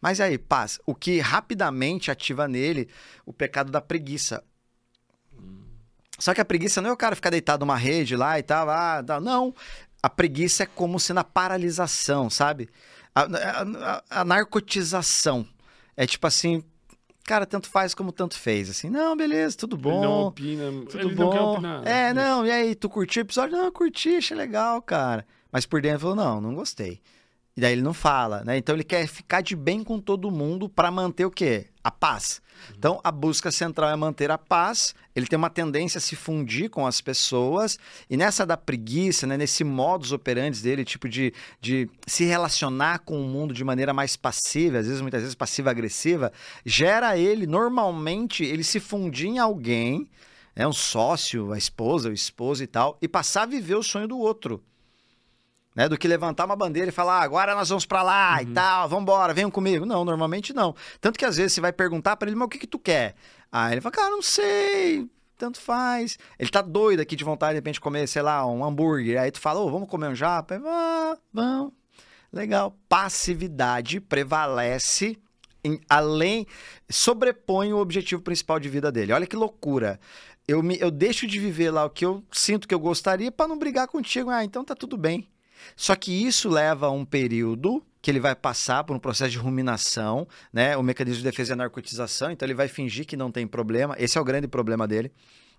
Mas aí, paz, o que rapidamente ativa nele o pecado da preguiça. Só que a preguiça não é o cara ficar deitado numa rede lá e tal. Ah, não. A preguiça é como se na paralisação, sabe? A, a, a, narcotização. É tipo assim, cara, tanto faz como tanto fez. Assim, não, beleza, tudo bom. Ele não opina, tudo ele bom. não quer opinar. É, não, e aí, tu curtiu o episódio? Não, curti, achei legal, cara. Mas por dentro falou, não, não gostei. E daí ele não fala, né? Então ele quer ficar de bem com todo mundo para manter o quê? A paz. Então a busca central é manter a paz. Ele tem uma tendência a se fundir com as pessoas e nessa da preguiça, né? Nesse modus operandi dele, tipo de, de se relacionar com o mundo de maneira mais passiva, às vezes muitas vezes passiva agressiva, gera ele normalmente ele se fundir em alguém, é um sócio, a esposa, o esposo e tal, e passar a viver o sonho do outro né? Do que levantar uma bandeira e falar, ah, agora nós vamos para lá uhum. e tal, vamos embora, venham comigo. Não, normalmente não. Tanto que às vezes você vai perguntar para ele, mas o que que tu quer? Aí ele fala, cara, não sei, tanto faz. Ele tá doido aqui de vontade de repente comer, sei lá, um hambúrguer. Aí tu fala, oh, vamos comer um japa? Aí, ah, vamos. Legal. Passividade prevalece em, além, sobrepõe o objetivo principal de vida dele. Olha que loucura. Eu, me, eu deixo de viver lá o que eu sinto que eu gostaria para não brigar contigo. Ah, então tá tudo bem. Só que isso leva a um período que ele vai passar por um processo de ruminação, né? O mecanismo de defesa é a narcotização, então ele vai fingir que não tem problema. Esse é o grande problema dele.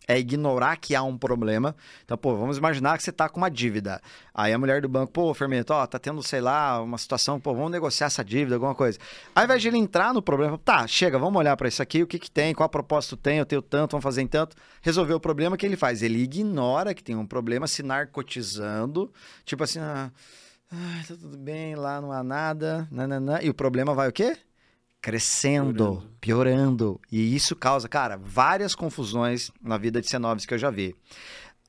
É ignorar que há um problema. Então, pô, vamos imaginar que você tá com uma dívida. Aí a mulher do banco, pô, Fermento, ó, tá tendo, sei lá, uma situação, pô, vamos negociar essa dívida, alguma coisa. Ao invés de ele entrar no problema, tá, chega, vamos olhar para isso aqui, o que que tem, qual propósito tem, eu tenho tanto, vamos fazer em tanto. Resolver o problema, o que ele faz? Ele ignora que tem um problema, se narcotizando, tipo assim, ah, ah tá tudo bem, lá não há nada, nananã, e o problema vai o quê? Crescendo, piorando. piorando. E isso causa, cara, várias confusões na vida de Cenobis que eu já vi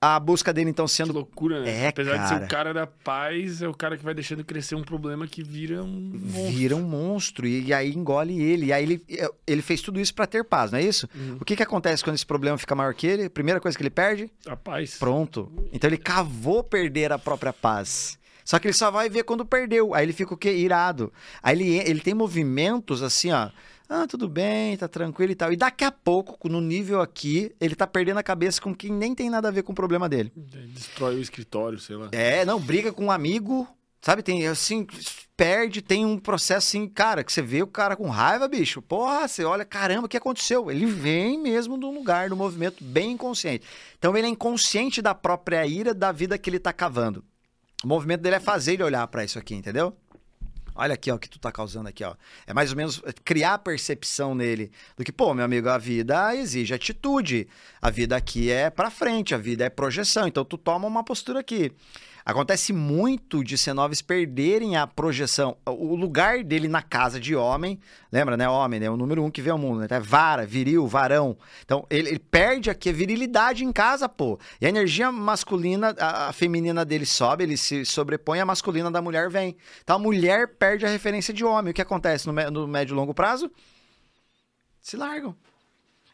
a busca dele, então, sendo. Que loucura, né? É, Apesar cara. de ser o cara da paz, é o cara que vai deixando crescer um problema que vira um monstro. Vira um monstro. E, e aí engole ele. E aí ele, ele fez tudo isso para ter paz, não é isso? Uhum. O que, que acontece quando esse problema fica maior que ele? Primeira coisa que ele perde? A paz. Pronto. Então ele cavou perder a própria paz. Só que ele só vai ver quando perdeu. Aí ele fica o quê? Irado. Aí ele, ele tem movimentos assim, ó ah, tudo bem, tá tranquilo e tal. E daqui a pouco, no nível aqui, ele tá perdendo a cabeça com quem nem tem nada a ver com o problema dele. Destrói o escritório, sei lá. É, não, briga com um amigo, sabe? Tem assim, perde, tem um processo assim, cara, que você vê o cara com raiva, bicho. Porra, você olha, caramba, o que aconteceu? Ele vem mesmo de um lugar, do movimento bem inconsciente. Então ele é inconsciente da própria ira da vida que ele tá cavando. O movimento dele é fazer ele olhar para isso aqui, entendeu? Olha aqui, ó, o que tu tá causando aqui, ó. É mais ou menos criar a percepção nele do que, pô, meu amigo, a vida exige atitude. A vida aqui é pra frente, a vida é projeção. Então tu toma uma postura aqui. Acontece muito de C9s perderem a projeção, o lugar dele na casa de homem. Lembra, né? Homem, né? O número um que vê o mundo, né? É vara, viril, varão. Então, ele, ele, perde aqui a virilidade em casa, pô. E a energia masculina, a, a, feminina dele sobe, ele se sobrepõe, a masculina da mulher vem. Então, a mulher perde a referência de homem. O que acontece no, no médio e longo prazo? Se largam.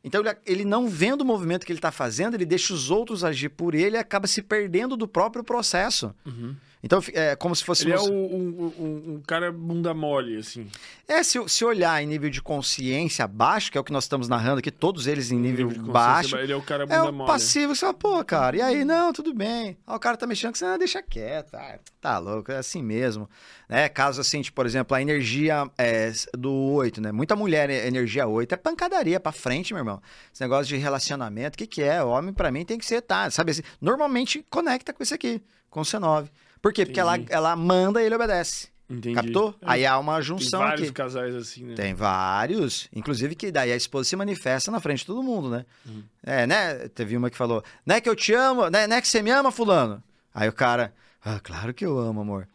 Então, ele, não vendo o movimento que ele está fazendo, ele deixa os outros agir por ele e acaba se perdendo do próprio processo. Uhum. Então, é como se fosse... Ele é um, um, um, um, cara bunda mole, assim. É, se, se olhar em nível de consciência baixo, que é o que nós estamos narrando aqui, todos eles em nível, nível baixo... Ele é o cara bunda é mole. passivo, você fala, pô, cara, e aí? Não, tudo bem. Ah, o cara tá mexendo com você, ah, deixa quieto. Ah, tá louco, é assim mesmo. Né? Caso assim, tipo, por exemplo, a energia é, do 8, né? Muita mulher, energia 8, é pancadaria pra frente, meu irmão. Esse negócio de relacionamento, o que que é? O homem, para mim, tem que ser, tá? Sabe assim, normalmente conecta com isso aqui, com o C9. Por quê? Porque ela, ela manda e ele obedece. Entendi. Captou? É. Aí há uma junção Tem vários aqui. casais assim, né? Tem vários. Inclusive que daí a esposa se manifesta na frente de todo mundo, né? Uhum. É, né? Teve uma que falou, não é que eu te amo, né, não é que você me ama, fulano? Aí o cara, ah, claro que eu amo, amor.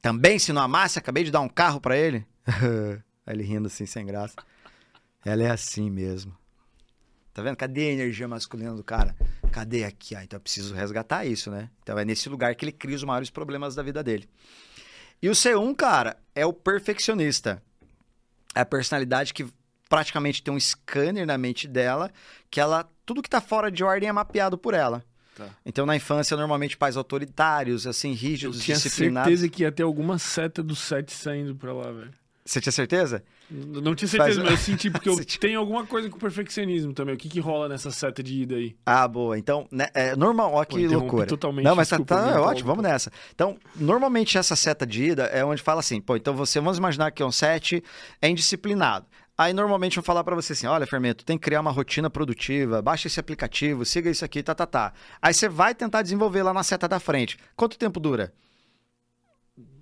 Também, se não amasse, acabei de dar um carro para ele. Aí ele rindo assim, sem graça. Ela é assim mesmo. Tá vendo? Cadê a energia masculina do cara? Cadê aqui? Ah, então eu preciso resgatar isso, né? Então é nesse lugar que ele cria os maiores problemas da vida dele. E o C1, cara, é o perfeccionista. É a personalidade que praticamente tem um scanner na mente dela, que ela tudo que tá fora de ordem é mapeado por ela. Tá. Então, na infância, normalmente pais autoritários, assim, rígidos, Eu tinha disciplinados. certeza que ia ter alguma seta do 7 saindo pra lá, velho. Você tinha certeza? Não tinha certeza, Faz- mas eu senti porque eu tenho alguma coisa com perfeccionismo também. O que que rola nessa seta de ida aí? Ah, boa. Então, né, é normal. Ó, Pô, que interrompi loucura. totalmente, Não, mas tá, desculpa, tá me ótimo, vamos nessa. Então, normalmente essa seta de ida é onde fala assim, pô, então você, vamos imaginar que é um 7 é indisciplinado. Aí normalmente vão falar pra você assim: olha, Fermento, tem que criar uma rotina produtiva, baixa esse aplicativo, siga isso aqui, tá, tá, tá. Aí você vai tentar desenvolver lá na seta da frente. Quanto tempo dura?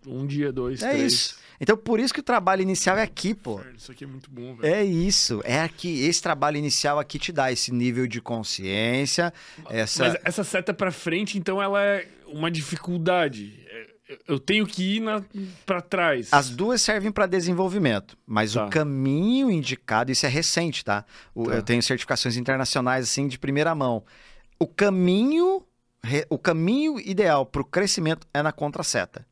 Um dia, dois, é três. isso. Então, por isso que o trabalho inicial é aqui, pô. Velho, Isso aqui é muito bom, velho. É isso, é aqui, esse trabalho inicial aqui te dá esse nível de consciência, essa... Mas essa seta pra frente, então, ela é uma dificuldade. É, Eu tenho que ir na, pra trás. As duas servem para desenvolvimento, mas Tá. o caminho indicado, isso é recente, tá? O- Tá. Eu tenho certificações internacionais assim de primeira mão. O caminho, o caminho ideal para o crescimento é na contraseta.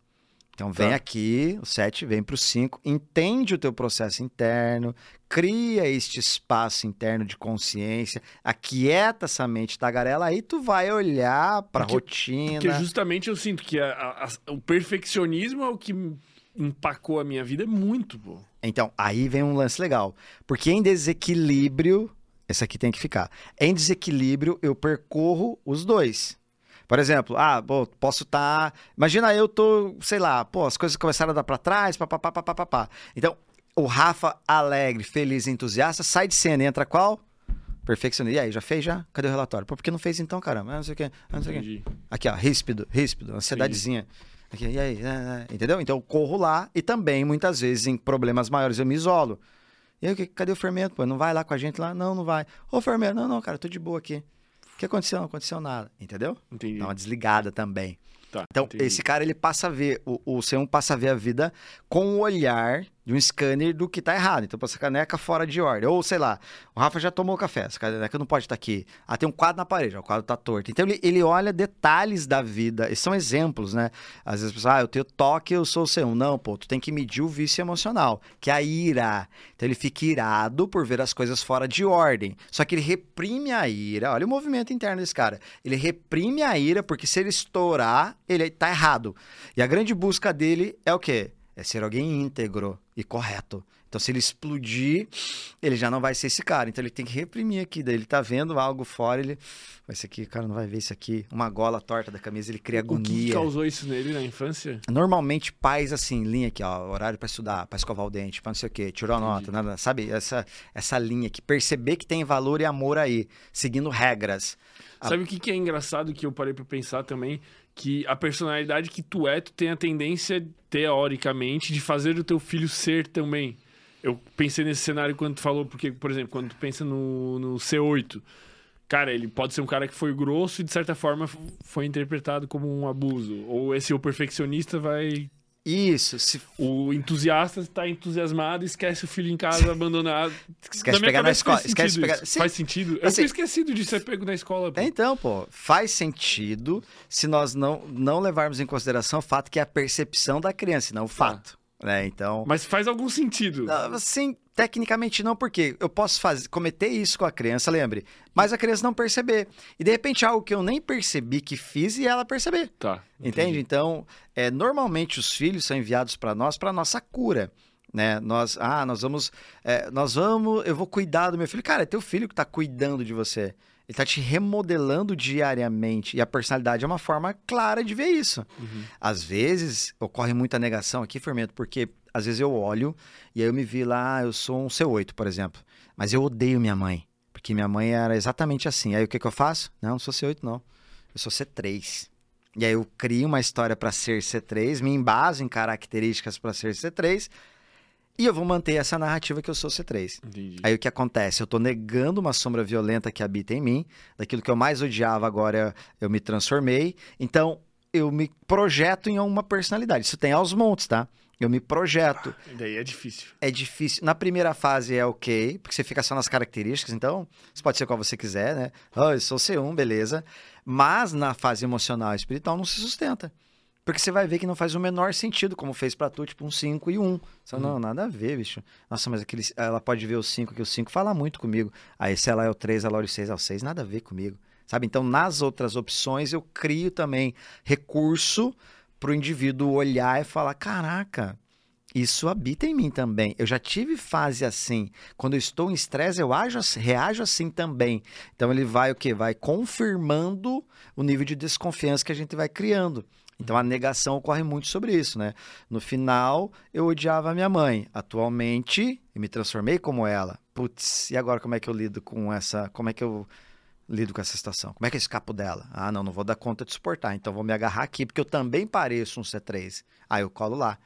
Então vem Tá. aqui, o 7 vem para o 5, entende o teu processo interno, cria este espaço interno de consciência, aquieta essa mente tagarela, aí tu vai olhar para a rotina. Porque justamente eu sinto que a- a- a- o perfeccionismo é o que empacou a minha vida muito, pô. Então, aí vem um lance legal. Porque em desequilíbrio, esse aqui tem que ficar. Em desequilíbrio, eu percorro os dois. Por exemplo, ah, pô, posso estar. Imagina eu tô, sei lá, pô, as coisas começaram a dar pra trás, papapá, papapá. Então, o Rafa alegre, feliz, entusiasta, sai de cena, e entra qual? Perfeccionista. E aí, já fez já? Cadê o relatório? Pô, por que não fez então, caramba? Ah, não sei o quê. ah, não sei o quê. Aqui, ó, ríspido, ríspido, ansiedadezinha. Aqui, e aí, é, entendeu? Então eu corro lá e também, muitas vezes, em problemas maiores, eu me isolo. E aí, cadê o fermento? Pô, não vai lá com a gente lá? Não, não vai. Ô, fermento, não, não, cara, tô de boa aqui. Que aconteceu? Não aconteceu nada, entendeu? Entendi. Dá uma desligada também. Tá, Então, entendi. esse cara, ele passa a ver, o, o C1 passa a ver a vida com o olhar de um scanner do que tá errado. Então, essa caneca fora de ordem. Ou, sei lá, o Rafa já tomou café, essa caneca não pode estar aqui. Ah, tem um quadro na parede, ó, o quadro tá torto. Então, ele, ele olha detalhes da vida. Esses são exemplos, né? Às vezes, ah, eu tenho toque, eu sou o C1. Não, pô, tu tem que medir o vício emocional, que é a ira. Então, ele fica irado por ver as coisas fora de ordem. Só que ele reprime a ira. Olha o movimento interno desse cara. Ele reprime a ira, porque se ele estourar, ele tá errado. E a grande busca dele é o quê? É ser alguém íntegro e correto. Então, se ele explodir, ele já não vai ser esse cara. Então, ele tem que reprimir aqui. Daí ele tá vendo algo fora, ele. Esse aqui, o cara não vai ver isso aqui. Uma gola torta da camisa, ele cria O que agonia. causou isso nele na infância? Normalmente, pais assim, linha aqui, ó, horário pra estudar, pra escovar o dente, pra não sei o quê, tirou a nota, nada, sabe? Essa, essa linha aqui, perceber que tem valor e amor aí, seguindo regras. Sabe o que, que é engraçado que eu parei pra pensar também? Que a personalidade que tu é, tu tem a tendência, teoricamente, de fazer o teu filho ser também. Eu pensei nesse cenário quando tu falou, porque, por exemplo, quando tu pensa no, no C8, cara, ele pode ser um cara que foi grosso e, de certa forma, foi interpretado como um abuso. Ou esse o perfeccionista vai. Isso, se O entusiasta tá entusiasmado e esquece o filho em casa abandonado. Esquece de pegar na escola, esquece de pegar-. Sim. Faz sentido. Eu Assim- esquecido de ser pego na escola. pô. Então, pô, faz sentido se nós não, não levarmos em consideração o fato que é a percepção da criança, não o fato. Né? Então, Mas faz algum sentido. assim, tecnicamente não, porque eu posso fazer, cometer isso com a criança, lembre, mas a criança não perceber. E de repente algo que eu nem percebi que fiz e ela perceber. Tá. Entende? Então, é, normalmente os filhos são enviados para nós para nossa cura. Né? Nós, ah, nós vamos, é, nós vamos, eu vou cuidar do meu filho. Cara, é teu filho que está cuidando de você. Ele está te remodelando diariamente. E a personalidade é uma forma clara de ver isso. Uhum. Às vezes, ocorre muita negação aqui, Fermento, porque às vezes eu olho e aí eu me vi lá, eu sou um C8, por exemplo. Mas eu odeio minha mãe. Porque minha mãe era exatamente assim. Aí o que, que eu faço? Não, não sou C8, não. Eu sou C3. E aí eu crio uma história para ser C3, me embaso em características para ser C3, e eu vou manter essa narrativa que eu sou C3. Entendi. Aí o que acontece? Eu tô negando uma sombra violenta que habita em mim, daquilo que eu mais odiava agora eu me transformei. Então eu me projeto em uma personalidade. Isso tem aos montes, tá? Eu me projeto. E daí é difícil. É difícil. Na primeira fase é ok, porque você fica só nas características, então você pode ser qual você quiser, né? Ah, eu sou C1, beleza. Mas na fase emocional e espiritual não se sustenta. Porque você vai ver que não faz o menor sentido, como fez pra tu, tipo um 5 e 1. Um. Você fala, Não, nada a ver, bicho. Nossa, mas aquele, ela pode ver o 5, que o 5 fala muito comigo. Aí se ela é o 3, ela olha o 6, é o 6, nada a ver comigo. Sabe? Então, nas outras opções, eu crio também recurso pro indivíduo olhar e falar: caraca, isso habita em mim também. Eu já tive fase assim. Quando eu estou em estresse, eu ajo, reajo assim também. Então ele vai o quê? Vai confirmando o nível de desconfiança que a gente vai criando. Então a negação ocorre muito sobre isso, né? No final, eu odiava a minha mãe. Atualmente, eu me transformei como ela. Putz, e agora como é que eu lido com essa. Como é que eu lido com essa situação? Como é que eu escapo dela? Ah, não, não vou dar conta de suportar. Então vou me agarrar aqui, porque eu também pareço um C3. Aí eu colo lá.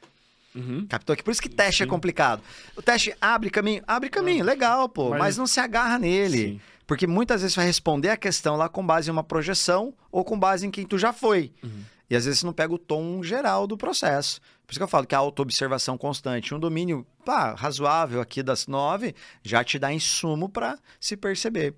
Uhum. Captou aqui? Por isso que teste é Sim. complicado. O teste abre caminho, abre caminho, legal, pô, mas, Mas- não se agarra nele. Sim. Porque muitas vezes vai responder a questão lá com base em uma projeção ou com base em quem tu já foi. Uhum. E às vezes você não pega o tom geral do processo. Por isso que eu falo que a autoobservação constante, um domínio pá, razoável aqui das nove, já te dá insumo para se perceber.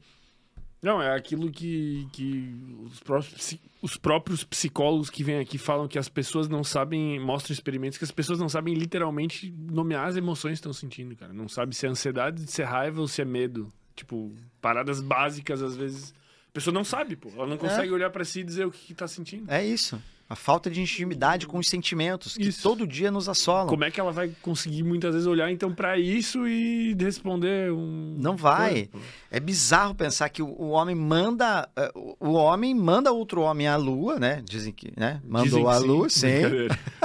Não, é aquilo que, que os, próprios, os próprios psicólogos que vêm aqui falam que as pessoas não sabem, mostram experimentos que as pessoas não sabem literalmente nomear as emoções que estão sentindo, cara. Não sabe se é ansiedade, se é raiva ou se é medo. Tipo, paradas básicas, às vezes. A pessoa não sabe, pô. Ela não consegue olhar pra si e dizer o que, que tá sentindo. É isso. A falta de intimidade com os sentimentos que Isso. todo dia nos assolam. Como é que ela vai conseguir muitas vezes olhar então pra isso e responder um. Não vai. É bizarro pensar que o, homem manda. eh, o- homem manda outro homem à lua, né? Dizem que, né? Mandou à lua, sim.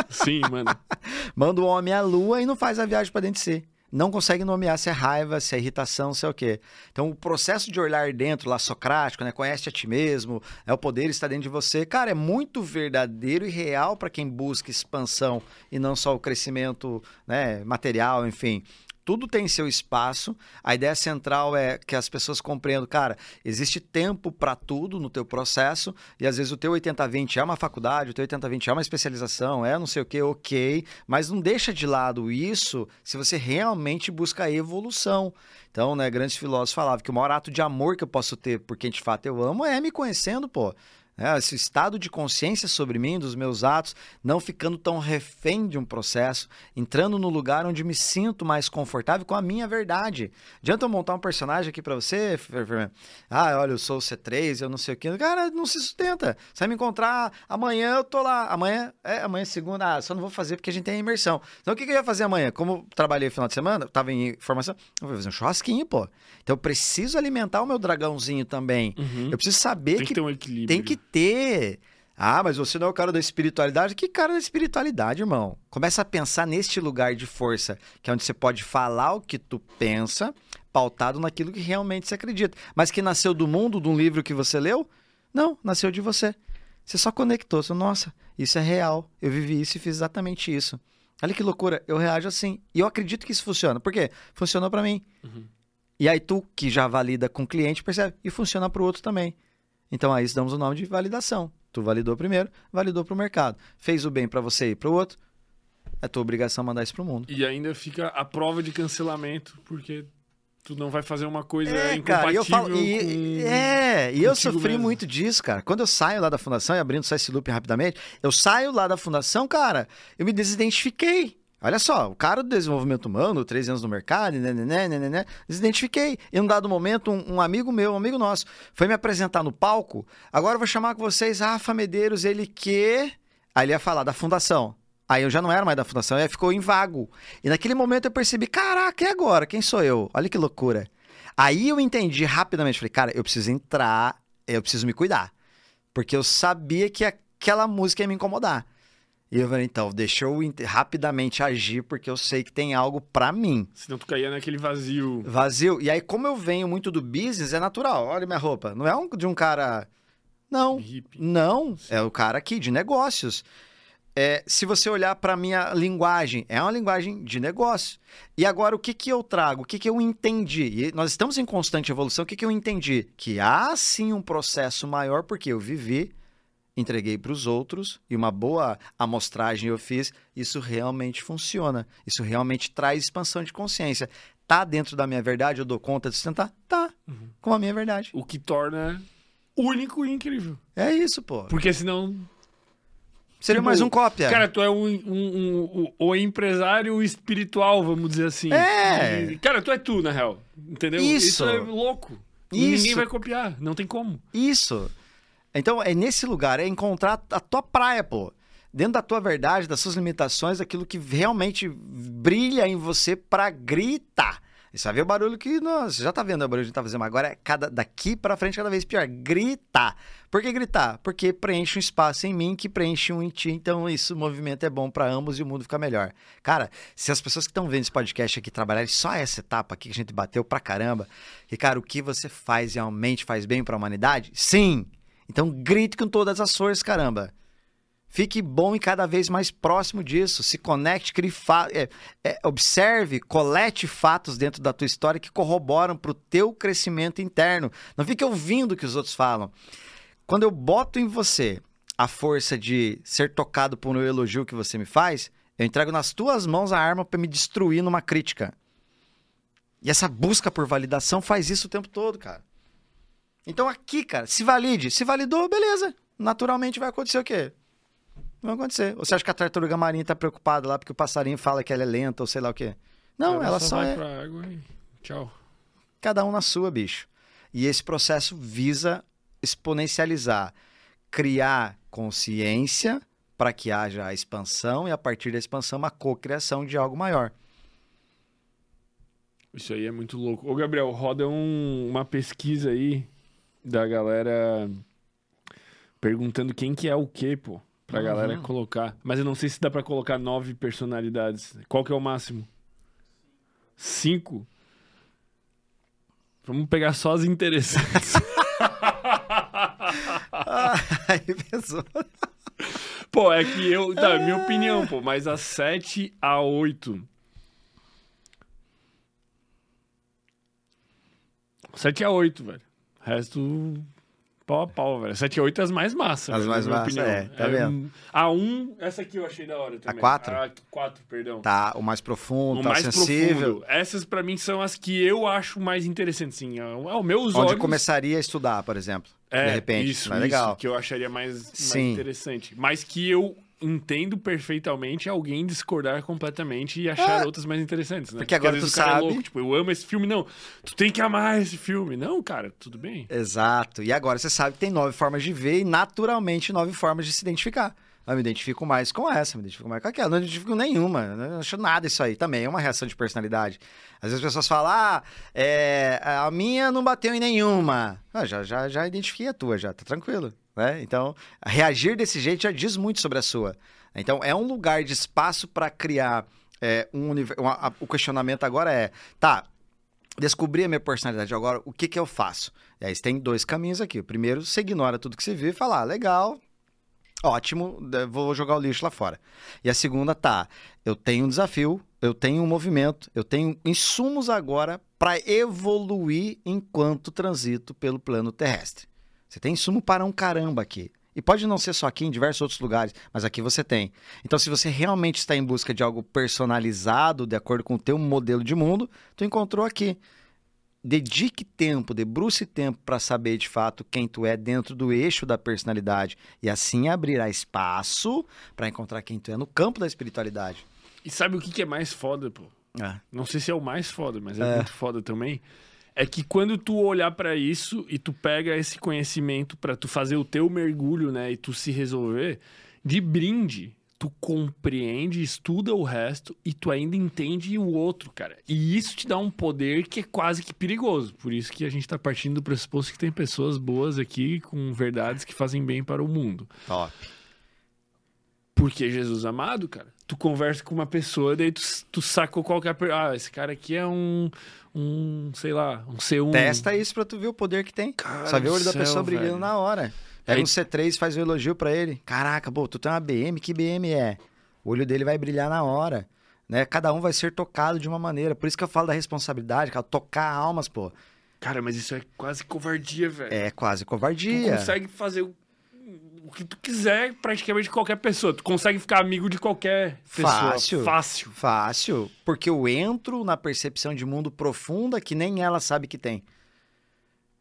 Sim, mano. Manda o homem à lua e não faz a viagem para dentro de si. Não consegue nomear se é raiva, se é irritação, se é o quê. Então, o processo de olhar dentro, lá socrático, né? Conhece a ti mesmo, é o poder está dentro de você. Cara, é muito verdadeiro e real para quem busca expansão e não só o crescimento né, material, enfim. Tudo tem seu espaço. A ideia central é que as pessoas compreendam, cara, existe tempo para tudo no teu processo e às vezes o teu 80/20 é uma faculdade, o teu 80/20 é uma especialização, é não sei o que, ok, mas não deixa de lado isso se você realmente busca evolução. Então, né, grandes filósofos falavam que o maior ato de amor que eu posso ter por quem de fato eu amo é me conhecendo, pô. É, esse estado de consciência sobre mim, dos meus atos, não ficando tão refém de um processo, entrando no lugar onde me sinto mais confortável com a minha verdade. Adianta eu montar um personagem aqui pra você, Ah, olha, eu sou o C3, eu não sei o que. Cara, não se sustenta. Você vai me encontrar amanhã, eu tô lá. Amanhã, é, amanhã é segunda, ah, só não vou fazer porque a gente tem a imersão. Então o que, que eu ia fazer amanhã? Como eu trabalhei no final de semana, tava em formação, eu vou fazer um churrasquinho, pô. Então eu preciso alimentar o meu dragãozinho também. Uhum. Eu preciso saber Tem que que ter um equilíbrio. tem que ter. Ah, mas você não é o cara da espiritualidade? Que cara da espiritualidade, irmão? Começa a pensar neste lugar de força, que é onde você pode falar o que tu pensa, pautado naquilo que realmente você acredita. Mas que nasceu do mundo, de um livro que você leu? Não, nasceu de você. Você só conectou. Você, Nossa, isso é real. Eu vivi isso e fiz exatamente isso. Olha que loucura. Eu reajo assim. E eu acredito que isso funciona. Por quê? Funcionou para mim. Uhum. E aí tu, que já valida com o cliente, percebe. E funciona para o outro também. Então aí damos o nome de validação. Tu validou primeiro, validou para o mercado. Fez o bem para você e para o outro. É tua obrigação mandar isso pro mundo. E ainda fica a prova de cancelamento, porque tu não vai fazer uma coisa É, incompatível cara, eu falo. E, com... É, e eu sofri mesmo. muito disso, cara. Quando eu saio lá da fundação, e abrindo só esse loop rapidamente, eu saio lá da fundação, cara, eu me desidentifiquei. Olha só, o cara do desenvolvimento humano, 13 anos no mercado, né, né, né, né, né, né, desidentifiquei. Em um dado momento, um, um amigo meu, um amigo nosso, foi me apresentar no palco. Agora eu vou chamar com vocês Rafa Medeiros, ele que. Aí ele ia falar da fundação. Aí eu já não era mais da fundação, aí ficou em vago. E naquele momento eu percebi, caraca, e agora? Quem sou eu? Olha que loucura. Aí eu entendi rapidamente, falei, cara, eu preciso entrar, eu preciso me cuidar. Porque eu sabia que aquela música ia me incomodar. E eu falei, então, deixa eu rapidamente agir, porque eu sei que tem algo pra mim. Senão tu caía naquele vazio. Vazio. E aí, como eu venho muito do business, é natural. Olha minha roupa. Não é um, de um cara. Não. hippie. Não. É o cara aqui de negócios. É, se você olhar para minha linguagem, é uma linguagem de negócio. E agora, o que, que eu trago? O que, que eu entendi? E nós estamos em constante evolução. O que, que eu entendi? Que há sim um processo maior, porque eu vivi, entreguei para os outros e uma boa amostragem eu fiz. Isso realmente funciona. Isso realmente traz expansão de consciência. Tá dentro da minha verdade? Eu dou conta de sustentar? Tá. Com a minha verdade. O que torna único e incrível. É isso, pô. Porque senão. Seria tipo, mais um cópia. Cara, tu é um, um, um- um- o empresário espiritual, vamos dizer assim. É. Cara, tu é tu, na real. Entendeu? Isso. é louco. Isso. Ninguém vai copiar. Não tem como. Isso. Então, é nesse lugar, é encontrar a tua praia, pô. Dentro da tua verdade, das suas limitações, aquilo que realmente brilha em você pra gritar. E sabe o barulho que nós já tá vendo o barulho que a tá fazendo, mas agora é cada, daqui pra frente cada vez pior. Gritar. Por que gritar? Porque preenche um espaço em mim que preenche um em ti. Então, isso, o movimento é bom pra ambos e o mundo fica melhor. Cara, se as pessoas que estão vendo esse podcast aqui trabalharem só essa etapa aqui que a gente bateu pra caramba, que, cara, o que você faz realmente faz bem pra humanidade? Sim! Então grite com todas as forças, caramba. Fique bom e cada vez mais próximo disso. Se conecte, crie fa- é, é, observe, colete fatos dentro da tua história que corroboram para o teu crescimento interno. Não fique ouvindo o que os outros falam. Quando eu boto em você a força de ser tocado por um elogio que você me faz, eu entrego nas tuas mãos a arma para me destruir numa crítica. E essa busca por validação faz isso o tempo todo, cara. Então aqui, cara, se valide. Se validou, beleza. Naturalmente vai acontecer o quê? Vai acontecer. Ou você acha que a tartaruga marinha tá preocupada lá porque o passarinho fala que ela é lenta ou sei lá o quê? Não, ela, só, vai é pra água e tchau. cada um na sua, bicho. E esse processo visa exponencializar, criar consciência para que haja a expansão e a partir da expansão uma cocriação de algo maior. Isso aí é muito louco. Ô, Gabriel, roda um- uma pesquisa aí da galera perguntando quem que é o quê, pô. Pra Uhum. galera colocar. Mas eu não sei se dá pra colocar nove personalidades. Qual que é o máximo? Cinco? Vamos pegar só as interessantes. Aí pensou. pô, é que eu... Tá, minha opinião, pô. Mas a sete a oito... Sete a oito, velho. O resto... Pau a pau, velho. 7 e 8 é as mais massas. As velho, mais massas, é, tá vendo? A 1, essa aqui eu achei da hora também. quatro? A 4, perdão. Tá, o mais profundo, O tá mais sensível. profundo. Essas pra mim são as que eu acho mais interessantes, sim. Ao, ao meus Onde olhos. começaria a estudar, por exemplo. é, de repente. Isso, é isso, legal. que eu acharia mais, mais interessante. Mas que eu entendo perfeitamente alguém discordar completamente e achar É. outras mais interessantes, né? Porque agora às vezes tu cara sabe- É louco, tipo, eu amo esse filme. Não, tu tem que amar esse filme. Não, cara, tudo bem. Exato. E agora você sabe que tem nove formas de ver e naturalmente nove formas de se identificar. Eu me identifico mais com essa, me identifico mais com aquela. Não me identifico nenhuma. Não acho nada isso aí. Também é uma reação de personalidade. Às vezes as pessoas falam, ah, é, a minha não bateu em nenhuma. Ah, já, já, já identifiquei a tua, já, tá tranquilo. Né? Então, reagir desse jeito já diz muito sobre a sua. Então, é um lugar de espaço para criar é, um universo. O questionamento agora é: tá, descobri a minha personalidade, agora o que, que eu faço? E aí tem dois caminhos aqui. O primeiro, você ignora tudo que você viu e fala, ah, legal, Ótimo, vou jogar o lixo lá fora. E a segunda tá, eu tenho um desafio, eu tenho um movimento, eu tenho insumos agora para evoluir enquanto transito pelo plano terrestre. Você tem insumo para um caramba aqui. E pode não ser só aqui, em diversos outros lugares, mas aqui você tem. Então, se você realmente está em busca de algo personalizado, de acordo com o teu modelo de mundo, tu encontrou aqui. Dedique tempo, debruce tempo para saber de fato quem tu é dentro do eixo da personalidade e assim abrirá espaço para encontrar quem tu é no campo da espiritualidade. E sabe o que, que é mais foda, pô? É. Não sei se é o mais foda, mas é, muito foda também. É que quando tu olhar pra isso e tu pega esse conhecimento pra tu fazer o teu mergulho, né, e tu se resolver, de brinde, tu compreende, estuda o resto e tu ainda entende o outro, cara. E isso te dá um poder que é quase que perigoso. Por isso que a gente tá partindo do pressuposto que tem pessoas boas aqui com verdades que fazem bem para o mundo. Top. Porque Jesus amado, cara, tu conversa com uma pessoa, daí tu, tu sacou qual que é Ah, esse cara aqui é um, um sei lá, um C1. Testa isso para tu ver o poder que tem. Cara Só ver o olho do da céu, pessoa brilhando velho. na hora. Pega Aí- um C3 faz um elogio para ele. Caraca, pô, tu tem uma BM, que BM é? O olho dele vai brilhar na hora. Né? Cada um vai ser tocado de uma maneira. Por isso que eu falo da responsabilidade, cara. Tocar almas, pô. Cara, mas isso é quase covardia, velho. É quase Tu covardia. consegue fazer o, o que tu quiser praticamente de qualquer pessoa. Tu consegue ficar amigo de qualquer pessoa. Fácil. Fácil. Fácil, porque eu entro na percepção de mundo profunda que nem ela sabe que tem.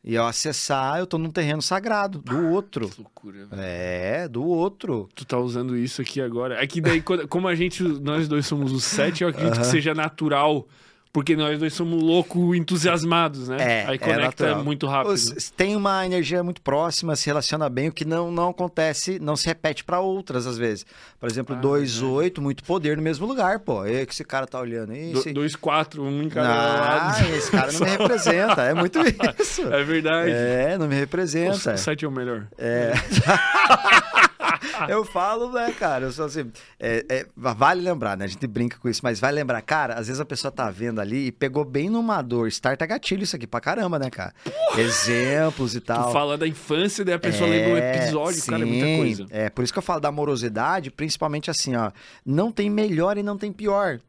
E ao acessar, eu tô num terreno sagrado, do outro. Que loucura, velho. É, do outro. Tu tá usando isso aqui agora. É que daí, como a gente, nós dois somos os sete, eu acredito que seja natural. Porque nós dois somos loucos entusiasmados, né? É, Aí é conecta natural. muito rápido. Os- tem uma energia muito próxima, se relaciona bem, o que não, não acontece, não se repete para outras às vezes. Por exemplo, Ah, 2-8, muito poder no mesmo lugar, pô. E que esse cara tá olhando. Ih, Do- esse... Dois, quatro, um em cada Ah, esse cara não me representa. É muito isso. É verdade. É, não me O representa. sete é o melhor. É. eu falo, né, cara? Eu sou assim. é- é, vale lembrar, né? A gente brinca com isso, mas vale lembrar, cara, às vezes a pessoa tá vendo ali e pegou bem numa dor. Starta gatilho isso aqui pra caramba, né, cara? Exemplos e tal. Tu fala da infância, daí a pessoa lembra um episódio, cara, é muita sim. coisa. É, por isso que eu falo da amorosidade, principalmente assim, ó. Não tem melhor e não tem pior.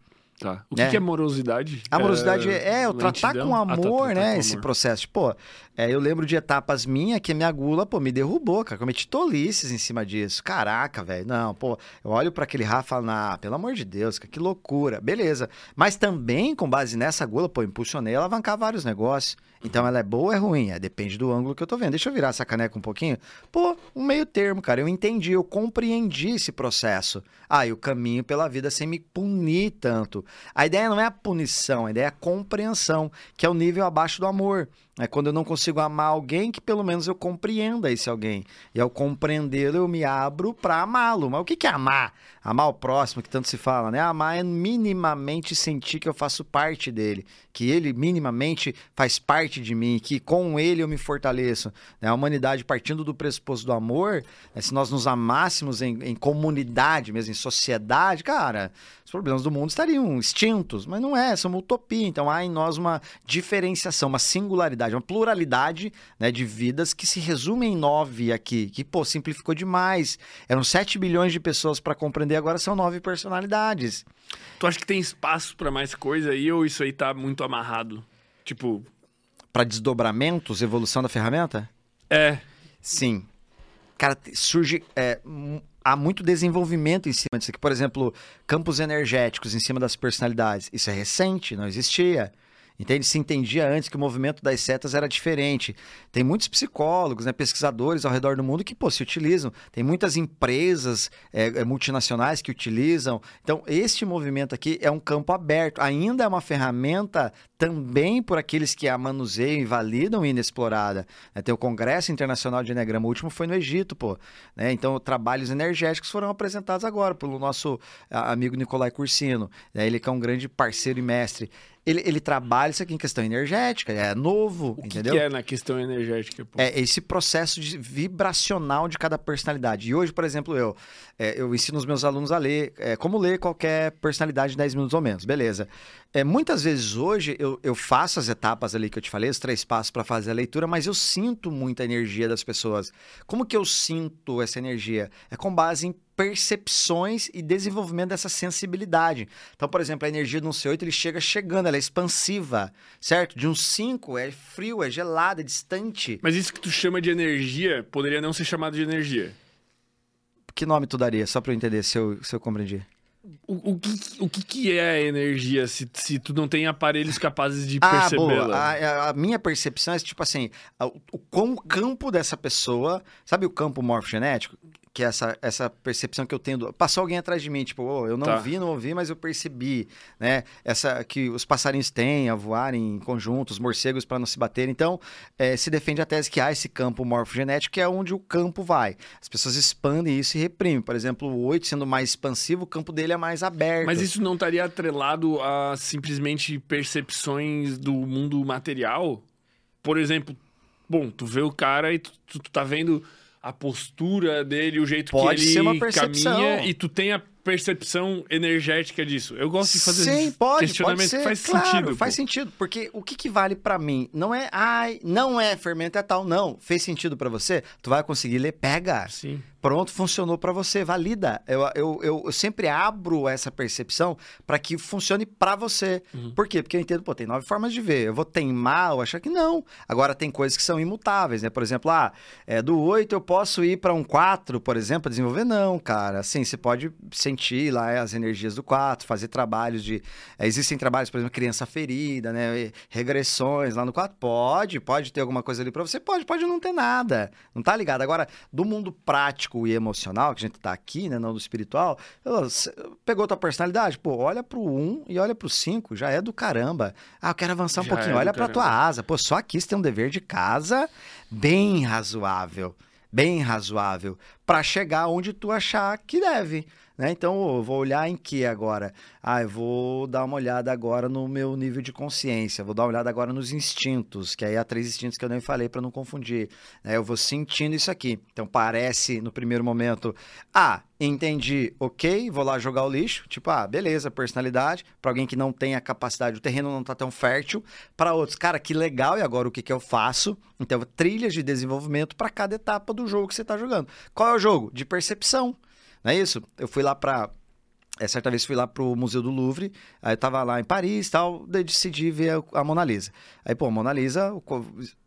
Tá. O que, É. que é amorosidade? Amorosidade é, é eu tratar lentidão? com Ah, tá, amor, tratar né? com esse amor. processo. Pô, é, eu lembro de etapas minhas que a minha gula, pô, me derrubou, cara. Cometi tolices em cima disso. Caraca, velho. Não, pô, eu olho pra aquele Rafa e falo, ah, pelo amor de Deus, cara, que loucura. Beleza. Mas também, com base nessa gula, pô, impulsionei a alavancar vários negócios. Então ela é boa ou é ruim? É, depende do ângulo que eu tô vendo. Deixa eu virar essa caneca um pouquinho. Pô, um meio termo, cara. Eu entendi, eu compreendi esse processo. Ah, e o caminho pela vida sem me punir tanto. A ideia não é a punição, a ideia é a compreensão, que é o nível abaixo do amor. É quando eu não consigo amar alguém, que pelo menos eu compreenda esse alguém. E ao compreendê-lo, eu me abro para amá-lo. Mas o que que é amar? Amar o próximo, que tanto se fala, né? Amar é minimamente sentir que eu faço parte dele, que ele minimamente faz parte de mim, que com ele eu me fortaleço. né? A humanidade, partindo do pressuposto do amor, né? se nós nos amássemos em, em comunidade, mesmo em sociedade, cara, os problemas do mundo estariam extintos, mas não é, são uma utopia. Então há em nós uma diferenciação, uma singularidade, uma pluralidade né, de vidas que se resume em nove aqui, que, pô, simplificou demais. Eram 7 bilhões de pessoas para compreender, agora são nove personalidades. Tu acha que tem espaço pra mais coisa aí ou isso aí tá muito amarrado? Tipo, Para desdobramentos, evolução da ferramenta? é. Sim. Cara, surge. é, há muito desenvolvimento em cima disso aqui. Por exemplo, campos energéticos em cima das personalidades. Isso é recente, não existia. Entende? Se entendia antes que o movimento das setas era diferente. Tem muitos psicólogos, né, pesquisadores ao redor do mundo que pô, se utilizam. Tem muitas empresas é, é, multinacionais que utilizam. Então, este movimento aqui é um campo aberto. Ainda é uma ferramenta também por aqueles que a manuseiam e validam inexplorada. né? Tem o Congresso Internacional de Enneagrama, o último foi no Egito, pô. né? Então, trabalhos energéticos foram apresentados agora pelo nosso amigo Nicolai Cursino. né? Ele que é um grande parceiro e mestre. Ele, ele trabalha isso aqui em questão energética, é novo, O que, entendeu? que é na questão energética, pô? É esse processo de vibracional de cada personalidade. E hoje, por exemplo, eu, é, eu ensino os meus alunos a ler, é, como ler qualquer personalidade em 10 minutos ou menos, beleza. É, muitas vezes hoje eu eu, faço as etapas ali que eu te falei, os três passos para fazer a leitura, mas eu sinto muita energia das pessoas. Como que eu sinto essa energia? É com base em percepções e desenvolvimento dessa sensibilidade. Então, por exemplo, a energia de um C8 ele chega chegando, ela é expansiva, certo? De um 5 é frio, é gelado, é distante. Mas isso que tu chama de energia poderia não ser chamado de energia. Que nome tu daria, só para eu entender se eu, se eu compreendi? O, o, que, o que, que é a energia se, se tu não tem aparelhos capazes de Ah, percebê-la? A, a minha percepção é tipo assim, a- o, o quão o campo dessa pessoa, sabe o campo morfogenético? Que é essa, essa percepção que eu tenho. do- Passou alguém atrás de mim, tipo, "Ô, eu não Tá. vi, não ouvi, mas eu percebi, né? Essa que os passarinhos têm a voar em conjunto, os morcegos para não se baterem. Então, eh, se defende a tese que há esse campo morfogenético, que é onde o campo vai. As pessoas expandem isso e reprimem. Por exemplo, o 8 sendo mais expansivo, o campo dele é mais aberto. Mas isso não estaria atrelado a simplesmente percepções do mundo material? Por exemplo, bom, tu vê o cara e tu, tu, tu tá vendo a postura dele, o jeito Pode que ele ser caminha e tu tem a percepção energética disso. Eu gosto de fazer Sim, pode, pode questionamentos ser. que faz claro, sentido. Faz pô. sentido, porque o que, que vale pra mim não é, ai, não é fermento é tal, não. Fez sentido pra você? Tu vai conseguir ler, pega. Sim. Pronto, funcionou pra você, valida. Eu, eu, eu, eu sempre abro essa percepção pra que funcione pra você. Uhum. Por quê? Porque eu entendo, pô, tem nove formas de ver. Eu vou teimar ou achar que não. Agora tem coisas que são imutáveis, né? Por exemplo, ah, é, do 8 eu posso ir pra um 4, por exemplo, desenvolver? Não, cara. Assim, você pode sentir lá as energias do 4, fazer trabalhos de. é, existem trabalhos, por exemplo, criança ferida, né? Regressões lá no 4. Pode, pode ter alguma coisa ali pra você. Pode, pode não ter nada. Não tá ligado. Agora, do mundo prático e emocional, que a gente tá aqui, né? Não do espiritual, pegou tua personalidade? Pô, olha pro 1 e olha pro 5. Já é do caramba. Ah, eu quero avançar um Já pouquinho. é olha pra tua caramba. asa. Pô, só aqui você tem um dever de casa bem razoável. Bem razoável. Pra chegar onde tu achar que deve. Né? Então, eu vou olhar em que agora? Ah, eu vou dar uma olhada agora no meu nível de consciência. Vou dar uma olhada agora nos instintos, que aí há três instintos que eu nem falei pra não confundir. né? Eu vou sentindo isso aqui. Então, parece no primeiro momento, ah, entendi, ok, vou lá jogar o lixo. Tipo, ah, beleza, personalidade. Pra alguém que não tem a capacidade, o terreno não tá tão fértil. Para outros, cara, que legal, e agora o que, que eu faço? Então, trilhas de desenvolvimento para cada etapa do jogo que você tá jogando. Qual é o jogo? De percepção. Não é isso? Eu fui lá pra. É, certa vez fui lá pro Museu do Louvre, aí eu tava lá em Paris e tal, daí decidi ver a, Mona Lisa. Aí, pô, a Mona Lisa,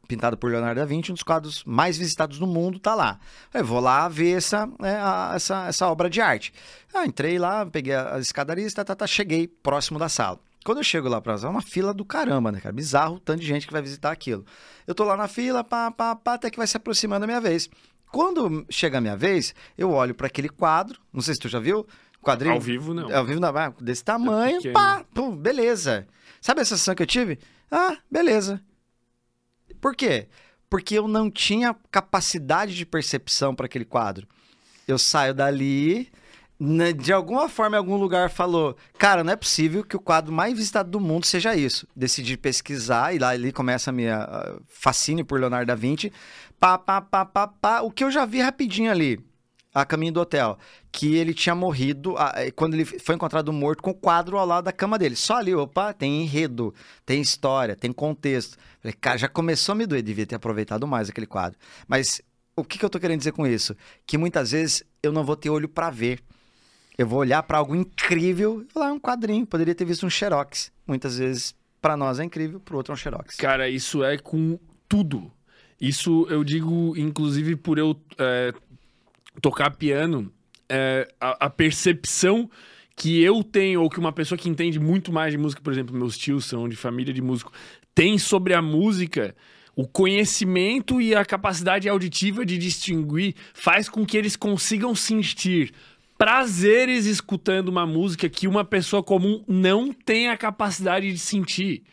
pintado por Leonardo da Vinci, um dos quadros mais visitados do mundo, tá lá. Aí vou lá ver essa, né, a- essa, essa obra de arte. Ah, entrei lá, peguei as escadarias, tá, tá, tá, cheguei próximo da sala. Quando eu chego lá pra sala, é uma fila do caramba, né, cara? Bizarro o tanto de gente que vai visitar aquilo. Eu tô lá na fila, pá, pá, pá, até que vai se aproximando a minha vez. Quando chega a minha vez, eu olho para aquele quadro, não sei se tu já viu, quadrinho. Ao vivo, não. Ao vivo não, desse tamanho, pequeno. pá, pum, beleza. Sabe a sensação que eu tive? Ah, beleza. Por quê? Porque eu não tinha capacidade de percepção para aquele quadro. Eu saio dali, né, de alguma forma, em algum lugar falou: Cara, não é possível que o quadro mais visitado do mundo seja isso. Decidi pesquisar e lá ali começa a minha ah, fascínio por Leonardo da Vinci. Pá, pá, pá, pá, pá. O que eu já vi rapidinho ali, a caminho do hotel, que ele tinha morrido eh, quando ele foi encontrado morto com o quadro ao lado da cama dele. Só ali, opa, tem enredo, tem história, tem contexto. Falei, cara, já começou a me doer, devia ter aproveitado mais aquele quadro. Mas o que, que eu tô querendo dizer com isso? Que muitas vezes eu não vou ter olho para ver. Eu vou olhar para algo incrível, lá um quadrinho, poderia ter visto um xerox. Muitas vezes para nós é incrível, para outro é um xerox. Cara, isso é com tudo. Isso eu digo, inclusive, por eu é, tocar piano, é, a, a percepção que eu tenho, ou que uma pessoa que entende muito mais de música, por exemplo, meus tios são de família de músico, tem sobre a música, o conhecimento e a capacidade auditiva de distinguir faz com que eles consigam sentir prazeres escutando uma música que uma pessoa comum não tem a capacidade de sentir.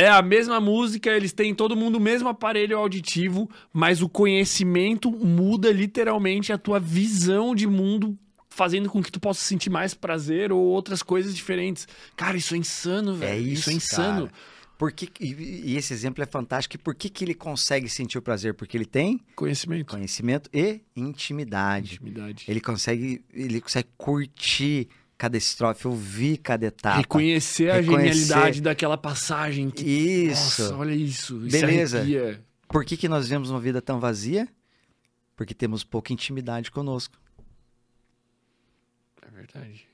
É a mesma música, eles têm todo mundo o mesmo aparelho auditivo, mas o conhecimento muda literalmente a tua visão de mundo, fazendo com que tu possa sentir mais prazer ou outras coisas diferentes. Cara, isso é insano, velho. É isso, é insano. cara. Por que, e, e esse exemplo é fantástico. E por que, que ele consegue sentir o prazer? Porque ele tem Conhecimento. conhecimento e intimidade. Intimidade. Ele consegue, ele consegue curtir cada estrofe, ouvir cada etapa. Reconhecer a Reconhecer. genialidade daquela passagem. Que, Isso. Nossa, olha isso. isso Beleza. arrepia. Por que, que nós vivemos uma vida tão vazia? Porque temos pouca intimidade conosco. É verdade.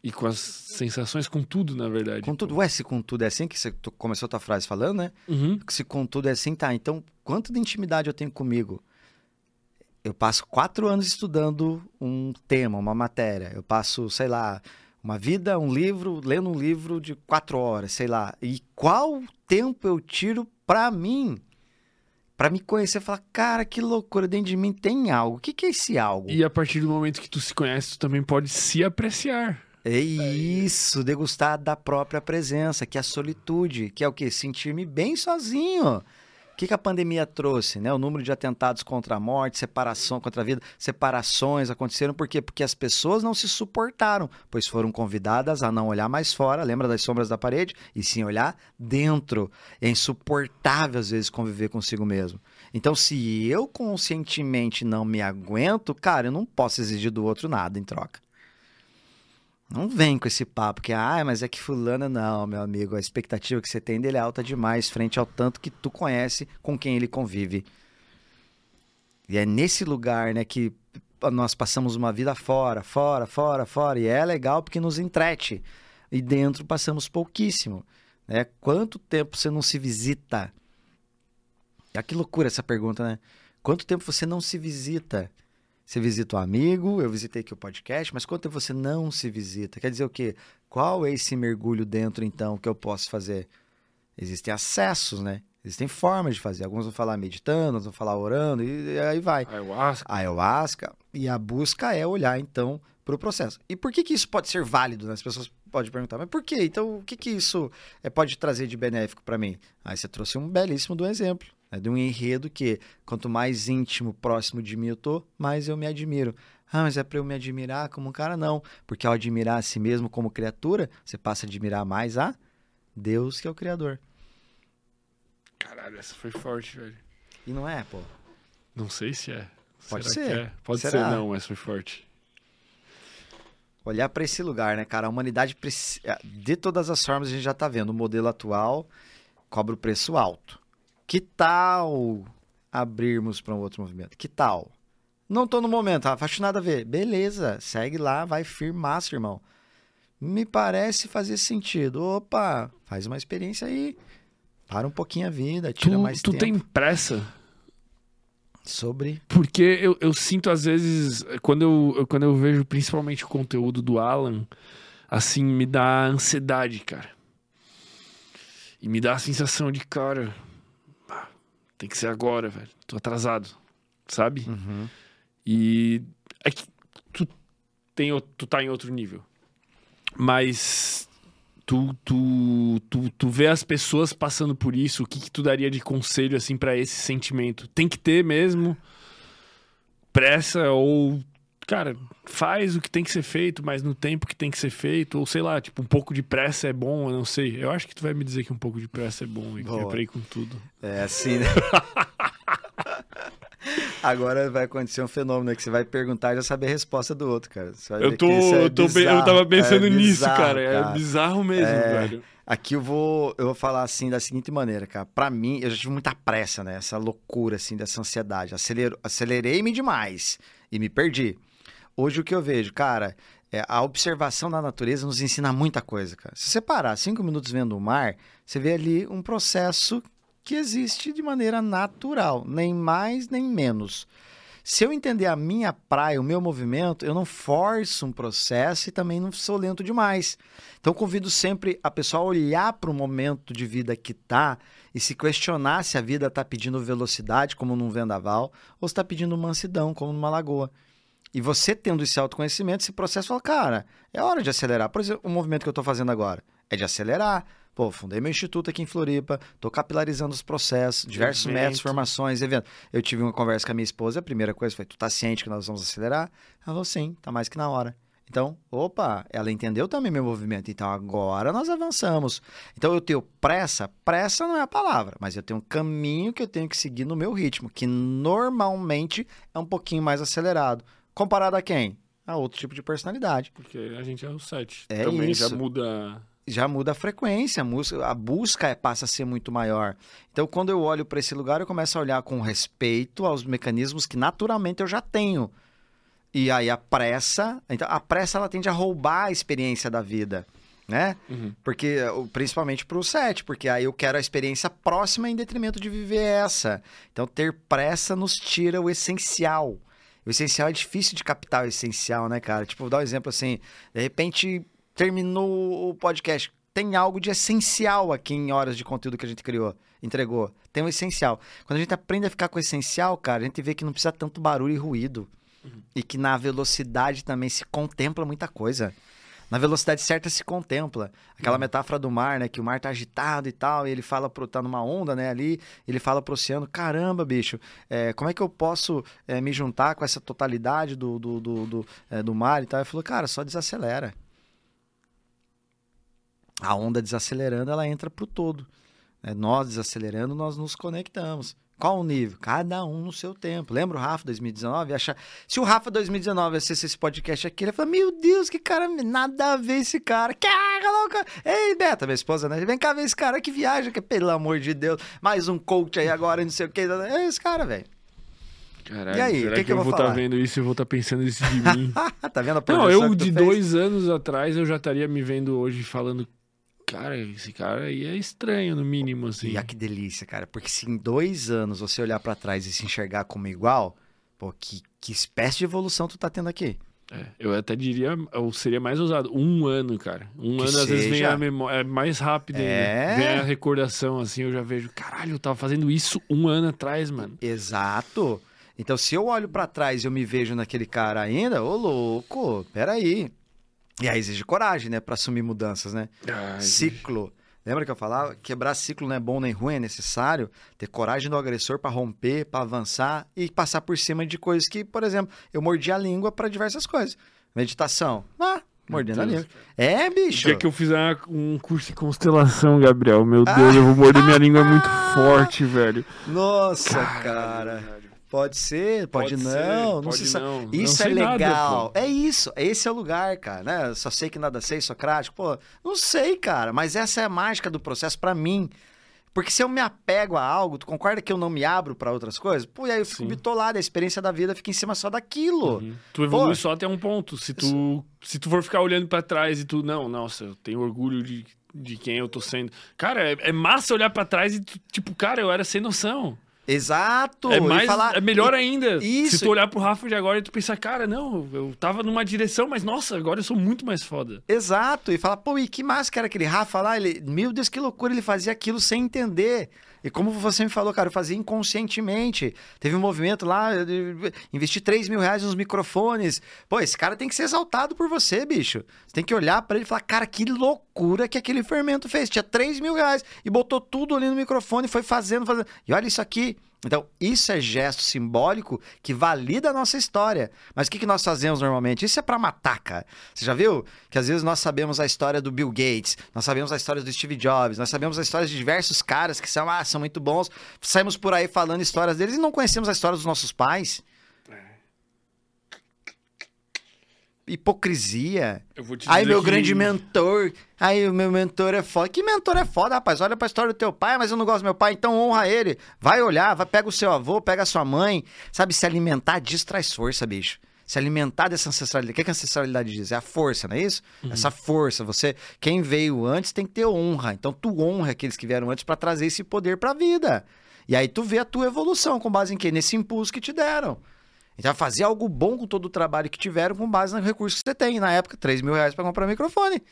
E com as sensações, com tudo, na verdade. Com tudo, ué, se com tudo é assim que você começou a tua frase falando, né? Uhum. Se com tudo é assim, tá. Então, quanto de intimidade eu tenho comigo? Eu passo quatro anos estudando um tema, uma matéria. Eu passo, sei lá, uma vida, um livro, lendo um livro de quatro horas, sei lá. E qual tempo eu tiro pra mim? Pra me conhecer e falar, cara, que loucura, dentro de mim tem algo. O que, que é esse algo? E a partir do momento que tu se conhece, tu também pode se apreciar. É isso, degustar da própria presença, que é a solitude, que é o quê? Sentir-me bem sozinho. O que, que a pandemia trouxe? Né? O número de atentados contra a morte, separação contra a vida, separações aconteceram por quê? Porque as pessoas não se suportaram, pois foram convidadas a não olhar mais fora, lembra das sombras da parede? E sim olhar dentro. É insuportável às vezes conviver consigo mesmo. Então, se eu conscientemente não me aguento, cara, eu não posso exigir do outro nada em troca. Não vem com esse papo que, ah, mas é que fulano não, meu amigo. A expectativa que você tem dele é alta demais frente ao tanto que tu conhece com quem ele convive. E é nesse lugar, né, que nós passamos uma vida fora, fora, fora, fora. E é legal porque nos entrete. E dentro passamos pouquíssimo. Né? Quanto tempo você não se visita? Ah, que loucura essa pergunta, né? Quanto tempo você não se visita? Você visita o amigo, eu visitei aqui o podcast, mas quanto você não se visita? Quer dizer o quê? Qual é esse mergulho dentro, então, que eu posso fazer? Existem acessos, né? Existem formas de fazer. Alguns vão falar meditando, outros vão falar orando, e aí vai. Ayahuasca. A ayahuasca e a busca é olhar, então, para o processo. E por que, que isso pode ser válido? Né? As pessoas podem perguntar, mas por quê? Então, o que, que isso é, pode trazer de benéfico para mim? Aí você trouxe um belíssimo do exemplo. Né? De um enredo que, quanto mais íntimo, próximo de mim eu tô, mais eu me admiro. Ah, mas é para eu me admirar como um cara? Não. Porque ao admirar a si mesmo como criatura, você passa a admirar mais a Deus, que é o Criador. Caralho, essa foi forte, velho. E não é, pô. Não sei se é. Pode Será ser. que é? Pode Será? ser não, mas foi forte. olhar para esse lugar, né, cara? A humanidade, preci- de todas as formas, a gente já tá vendo. O modelo atual cobra o preço alto. Que tal abrirmos para um outro movimento? Que tal? Não tô no momento, Rafa, acho nada a ver. Beleza, segue lá, vai firmaço, irmão. Me parece fazer sentido. Opa, faz uma experiência aí. Para um pouquinho a vida, tira Tu, mais tu tempo. tem pressa? Sobre. Porque eu, eu sinto, às vezes, quando eu, quando eu vejo principalmente o conteúdo do Alan, assim, me dá ansiedade, cara. E me dá a sensação de, cara, tem que ser agora, velho. Tô atrasado, sabe? Uhum. E é que tu, tem, tu tá em outro nível. Mas tu, tu, tu, tu vê as pessoas passando por isso, o que, que tu daria de conselho assim para esse sentimento? Tem que ter mesmo pressa ou cara, faz o que tem que ser feito, mas no tempo que tem que ser feito, ou sei lá, tipo, um pouco de pressa é bom, eu não sei. Eu acho que tu vai me dizer que um pouco de pressa é bom e que eu Boa. prei com tudo. É assim, né? Agora vai acontecer um fenômeno que você vai perguntar e já saber a resposta do outro, cara. Eu tô, é eu, tô bem- eu bizarro. tava pensando É nisso, bizarro, cara. É bizarro mesmo, É. velho. Aqui eu vou, eu vou falar assim da seguinte maneira, cara. Pra mim, eu já tive muita pressa, né? Essa loucura, assim, dessa ansiedade. Acelero- Acelerei-me demais e me perdi. Hoje o que eu vejo, cara, é a observação da natureza nos ensina muita coisa, cara. Se você parar cinco minutos vendo o mar, você vê ali um processo que existe de maneira natural, nem mais nem menos. Se eu entender a minha praia, o meu movimento, eu não forço um processo e também não sou lento demais. Então convido sempre a pessoa a olhar para o momento de vida que tá e se questionar se a vida está pedindo velocidade, como num vendaval, ou está pedindo mansidão, como numa lagoa. E você tendo esse autoconhecimento, esse processo fala, cara, é hora de acelerar. Por exemplo, o movimento que eu estou fazendo agora é de acelerar. Pô, fundei meu instituto aqui em Floripa, estou capilarizando os processos, diversos Evento. métodos, formações, eventos. Eu tive uma conversa com a minha esposa, a primeira coisa foi, tu tá ciente que nós vamos acelerar? Ela falou, sim, tá mais que na hora. Então, opa, ela entendeu também meu movimento. Então, agora nós avançamos. Então, eu tenho pressa. Pressa não é a palavra, mas eu tenho um caminho que eu tenho que seguir no meu ritmo, que normalmente é um pouquinho mais acelerado. Comparado a quem? a outro tipo de personalidade. Porque a gente é o 7. É Também isso. já muda. Já muda a frequência, a, música, a busca é- passa a ser muito maior. Então, quando eu olho para esse lugar, eu começo a olhar com respeito aos mecanismos que naturalmente eu já tenho. E aí a pressa, então a pressa ela tende a roubar a experiência da vida, né? Uhum. Porque o- principalmente para o set, porque aí eu quero a experiência próxima em detrimento de viver essa. Então ter pressa nos tira o essencial. O essencial é difícil de captar o essencial, né, cara? Tipo, vou dar um exemplo assim, de repente terminou o podcast, tem algo de essencial aqui em horas de conteúdo que a gente criou, entregou. Tem o essencial. Quando a gente aprende a ficar com o essencial, cara, a gente vê que não precisa tanto barulho e ruído. E que na velocidade também se contempla muita coisa. Na velocidade certa se contempla. Aquela metáfora do mar, né? Que o mar tá agitado e tal, e ele fala pro. tá numa onda, né? Ali, ele fala pro oceano: caramba, bicho, é, como é que eu posso é, me juntar com essa totalidade do, do, do, do, é, do mar e tal? Ele falou, cara, só desacelera. A onda desacelerando, ela entra pro todo. É, nós desacelerando, nós nos conectamos. Qual o nível? Cada um no seu tempo. Lembra o Rafa 2019? Achar... Se o Rafa 2019 assistisse esse podcast aqui, ele ia falar: Meu Deus, que cara, nada a ver esse cara. Que louca. Ei, Beta, minha esposa, né? Vem cá ver esse cara que viaja, que pelo amor de Deus. Mais um coach aí agora, não sei o que. É esse cara, velho. Caralho, E aí, será que que, que eu vou estar falar? vendo isso e vou estar pensando isso de mim? tá vendo a Não, eu de fez? dois anos atrás eu já estaria me vendo hoje falando, cara, esse cara aí é estranho, no mínimo, assim. E ah, que delícia, cara. Porque se em dois anos você olhar pra trás e se enxergar como igual, pô, que, que espécie de evolução tu tá tendo aqui? É, eu até diria, ou seria mais usado, um ano, cara. Um Que ano às vezes vem seja. a memória, é mais rápido. É. Vem a recordação, assim, eu já vejo, caralho, eu tava fazendo isso um ano atrás, mano. Exato. Então, se eu olho pra trás e eu me vejo naquele cara ainda, ô louco, peraí. E aí exige coragem, né, pra assumir mudanças, né? Ai, Ciclo. Lembra que eu falava? Quebrar ciclo não é bom nem ruim, é necessário ter coragem do agressor pra romper, pra avançar e passar por cima de coisas que, por exemplo, eu mordi a língua pra diversas coisas. Meditação. Ah, mordendo a língua. É, O bicho. dia que eu fizer um curso de constelação, Gabriel, meu Deus, eu vou morder minha língua é muito forte, velho. Nossa, Caralho, cara. Pode ser, pode, Pode não, ser, não pode se não. Não Isso é sei nada, legal. pô. é isso, esse é o lugar, cara, né? Eu Só sei que nada sei, Socrático. Pô, não sei, cara, mas essa é a mágica do processo pra mim. Porque se eu me apego a algo, tu concorda que eu não me abro pra outras coisas? Pô, e aí eu fico Sim. bitolado, a experiência da vida fica em cima só daquilo. Uhum. Tu evolui Pô. só até um ponto. Se tu, se tu for ficar olhando pra trás e tu, não, nossa, eu tenho orgulho de, de quem eu tô sendo. Cara, é, é massa olhar pra trás e tu, tipo, cara, eu era sem noção. Exato. É, mais, falar- é melhor ainda. Isso. Se tu olhar pro Rafa de agora e tu pensar, cara, não, eu tava numa direção, mas nossa, agora eu sou muito mais foda. Exato, e fala, pô, e que era aquele Rafa lá, ele, meu Deus, que loucura, ele fazia aquilo sem entender. E como você me falou, cara, eu fazia inconscientemente. Teve um movimento lá, investi 3 mil reais nos microfones. Pô, esse cara tem que ser exaltado por você, bicho. Você tem que olhar pra ele e falar, cara, que loucura que aquele fermento fez. Tinha 3 mil reais e botou tudo ali no microfone, foi fazendo, fazendo. E olha isso aqui. Então, isso é gesto simbólico que valida a nossa história. Mas o que, que nós fazemos normalmente? Isso é pra matar, cara. Você já viu que às vezes nós sabemos a história do Bill Gates, nós sabemos a história do Steve Jobs, nós sabemos a história de diversos caras que são, ah, são muito bons, saímos por aí falando histórias deles e não conhecemos a história dos nossos pais. Hipocrisia. Eu vou te Aí dizer meu que- grande mentor. Aí o meu mentor é foda. Que mentor é foda, rapaz? Olha pra história do teu pai, mas eu não gosto do meu pai, então honra ele. Vai olhar, vai, pega o seu avô, pega a sua mãe. Sabe, se alimentar disso traz força, bicho. Se alimentar dessa ancestralidade. O que, que a ancestralidade diz? É a força, não é isso? Essa força. Você, quem veio antes tem que ter honra. Então tu honra aqueles que vieram antes pra trazer esse poder pra vida. E aí tu vê a tua evolução com base em quê? Nesse impulso que te deram. Então, fazer algo bom com todo o trabalho que tiveram com base no recurso que você tem. Na época, 3 mil reais pra comprar um microfone.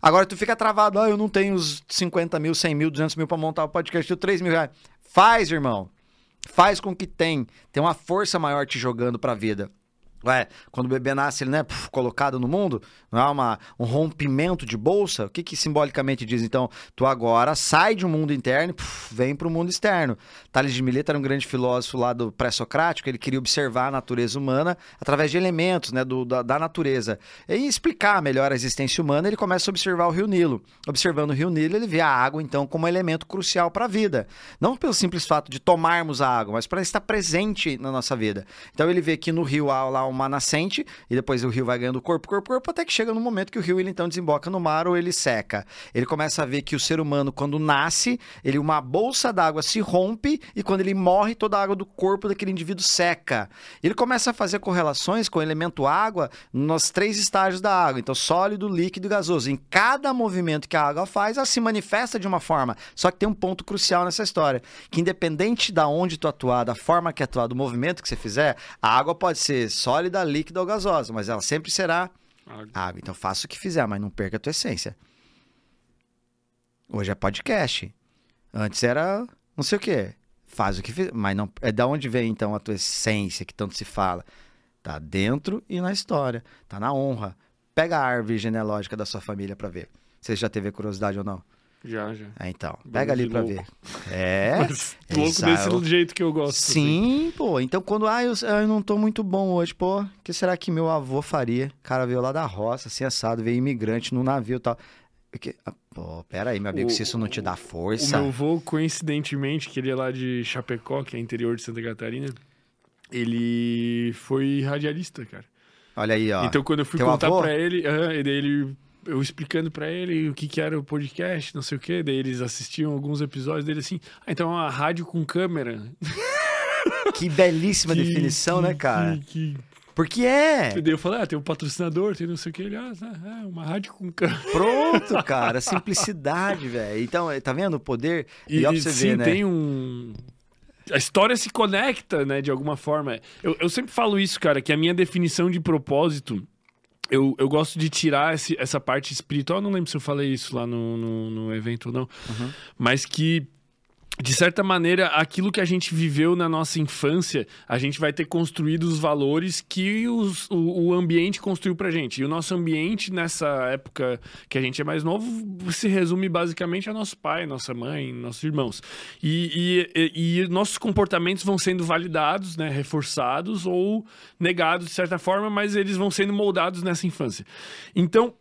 Agora tu fica travado, ah, eu não tenho os 50 mil, 100 mil, 200 mil pra montar o podcast, tenho 3 mil reais. Faz, irmão. Faz com que tem. Tem uma força maior te jogando pra vida. Ué, quando o bebê nasce, ele não é puf, colocado no mundo, não é uma, um rompimento de bolsa? O que, que simbolicamente diz? Então, tu agora sai de um mundo interno e vem para o mundo externo. Tales de Mileto era um grande filósofo lá do pré-socrático, ele queria observar a natureza humana através de elementos né, do, da, da natureza. E explicar melhor a existência humana, ele começa a observar o rio Nilo. Observando o rio Nilo, ele vê a água, então, como elemento crucial para a vida. Não pelo simples fato de tomarmos a água, mas para estar presente na nossa vida. Então, ele vê que no rio há lá uma nascente, e depois o rio vai ganhando corpo, corpo, corpo, até que chega no momento que o rio ele então desemboca no mar ou ele seca. Ele começa a ver que o ser humano, quando nasce, ele uma bolsa d'água se rompe, e quando ele morre, toda a água do corpo daquele indivíduo seca. Ele começa a fazer correlações com o elemento água nos três estágios da água, então sólido, líquido e gasoso. Em cada movimento que a água faz, ela se manifesta de uma forma. Só que tem um ponto crucial nessa história, que independente da onde tu atuar, da forma que atuar, do movimento que você fizer, a água pode ser sólida, líquida ou gasosa, mas ela sempre será Água. água. Então faça o que fizer, mas não perca a tua essência. Hoje é podcast. Antes era não sei o quê. Faz o que fizer, mas não é da onde vem então a tua essência que tanto se fala. Tá dentro e na história, tá na honra. Pega a árvore genealógica da sua família pra ver. Você já teve curiosidade ou não? Já, já. É, então, pega ali pra louco. ver. É. Mas louco Exato. desse jeito que eu gosto. assim. Sim, pô. Então, quando ah, eu, ah, eu não tô muito bom hoje, pô, o que será que meu avô faria? O cara veio lá da roça, assim, assado, veio imigrante no navio e tal. Porque, ah, pô, pera aí, meu amigo, O- se isso não te dá O força. meu avô, coincidentemente, que ele é lá de Chapecó, que é interior de Santa Catarina, ele foi radialista, cara. Olha aí, ó. Então, quando eu fui Teu contar avô? pra ele, daí ele, eu explicando pra ele o que, que era o podcast, não sei o quê, daí eles assistiam alguns episódios dele assim, ah, então é uma rádio com câmera. Que belíssima Que- definição, que- né, cara? Que, Porque é. que... Daí eu falei, ah, tem um patrocinador, tem não sei o que. Ele, ah, tá, é uma rádio com câmera. Pronto, cara. Simplicidade, velho. Então, tá vendo o poder? E, ó pra você sim, ver, né? tem um. A história se conecta, né, de alguma forma. Eu, eu sempre falo isso, cara, que a minha definição de propósito. Eu, eu gosto de tirar esse- essa parte espiritual. Não lembro se eu falei isso lá no, no, no evento ou não. Uhum. Mas que. De certa maneira, aquilo que a gente viveu na nossa infância, a gente vai ter construído os valores que os- o, o ambiente construiu pra gente. E o nosso ambiente, nessa época que a gente é mais novo, se resume basicamente a nosso pai, nossa mãe, nossos irmãos. E, e- e- nossos comportamentos vão sendo validados, né, reforçados ou negados de certa forma, mas eles vão sendo moldados nessa infância. Então,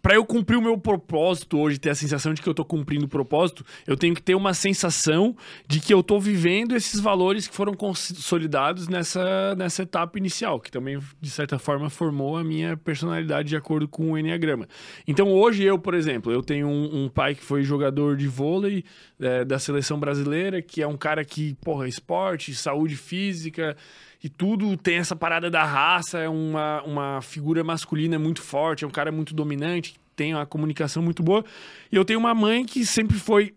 Pra eu cumprir o meu propósito hoje, ter a sensação de que eu tô cumprindo o propósito, eu tenho que ter uma sensação de que eu tô vivendo esses valores que foram consolidados nessa, nessa etapa inicial, que também, de certa forma, formou a minha personalidade de acordo com o Enneagrama. Então, hoje eu, por exemplo, eu tenho um, um pai que foi jogador de vôlei é, da seleção brasileira, que é um cara que, porra, esporte, saúde física e tudo tem essa parada da raça, é uma, uma figura masculina muito forte, é um cara muito dominante, tem uma comunicação muito boa. E eu tenho uma mãe que sempre foi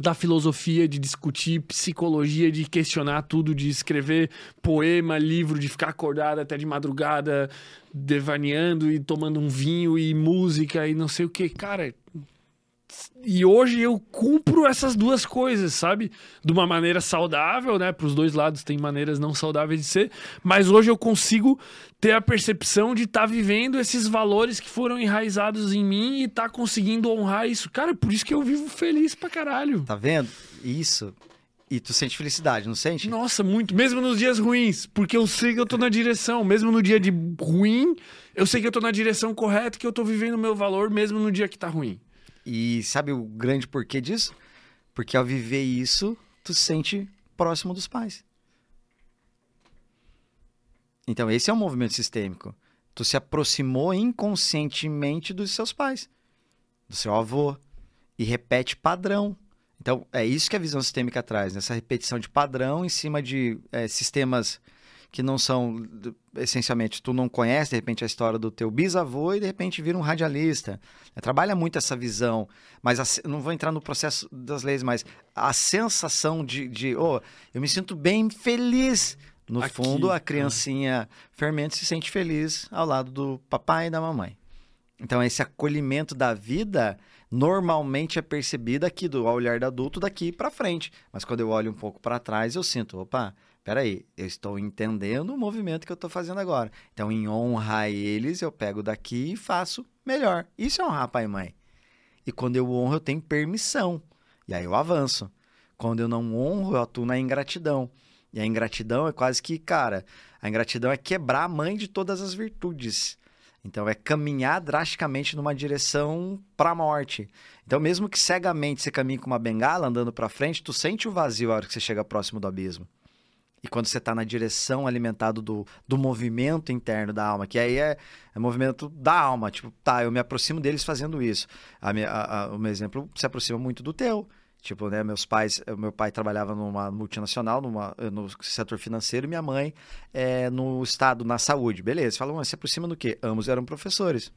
da filosofia, de discutir psicologia, de questionar tudo, de escrever poema, livro, de ficar acordada até de madrugada, devaneando e tomando um vinho e música e não sei o que. Cara, e hoje eu cumpro essas duas coisas, sabe? De uma maneira saudável, né? Para os dois lados tem maneiras não saudáveis de ser, mas hoje eu consigo ter a percepção de estar vivendo esses valores que foram enraizados em mim e estar conseguindo honrar isso. Cara, por isso que eu vivo feliz pra caralho. Tá vendo? Isso. E tu sente felicidade, não sente? Nossa, muito. Mesmo nos dias ruins, porque eu sei que eu tô na direção. Mesmo no dia de ruim, eu sei que eu tô na direção correta, que eu tô vivendo o meu valor, mesmo no dia que tá ruim. E sabe o grande porquê disso? Porque ao viver isso, tu se sente próximo dos pais. Então, esse é um movimento sistêmico. Tu se aproximou inconscientemente dos seus pais, do seu avô, e repete padrão. Então, é isso que a visão sistêmica traz, né? essa repetição de padrão em cima de eh, sistemas que não são, essencialmente, tu não conhece, de repente, a história do teu bisavô e, de repente, vira um radialista. Trabalha muito essa visão, mas a não vou entrar no processo das leis, mas a sensação de, de oh, eu me sinto bem feliz. No Aqui, fundo, a ah. criancinha fermento se sente feliz ao lado do papai e da mamãe. Então, esse acolhimento da vida normalmente é percebido aqui do ao olhar do adulto daqui para frente. Mas quando eu olho um pouco para trás, eu sinto, opa, peraí, eu estou entendendo o movimento que eu estou fazendo agora. Então, em honra a eles, eu pego daqui e faço melhor. Isso é honrar pai e mãe. E quando eu honro, eu tenho permissão. E aí eu avanço. Quando eu não honro, eu atuo na ingratidão. E a ingratidão é quase que, cara, a ingratidão é quebrar a mãe de todas as virtudes. Então é caminhar drasticamente numa direção para a morte. Então mesmo que cegamente você caminhe com uma bengala andando para frente, tu sente o vazio a hora que você chega próximo do abismo. E quando você está na direção alimentado do, do movimento interno da alma, que aí é, é movimento da alma, tipo, tá, eu me aproximo deles fazendo isso. A minha, a, a, o meu exemplo se aproxima muito do teu. Tipo, né, meus pais, meu pai trabalhava numa multinacional, numa, no setor financeiro, e minha mãe é, no estado, na saúde. Beleza, falam, mas se aproxima do quê? Ambos eram professores.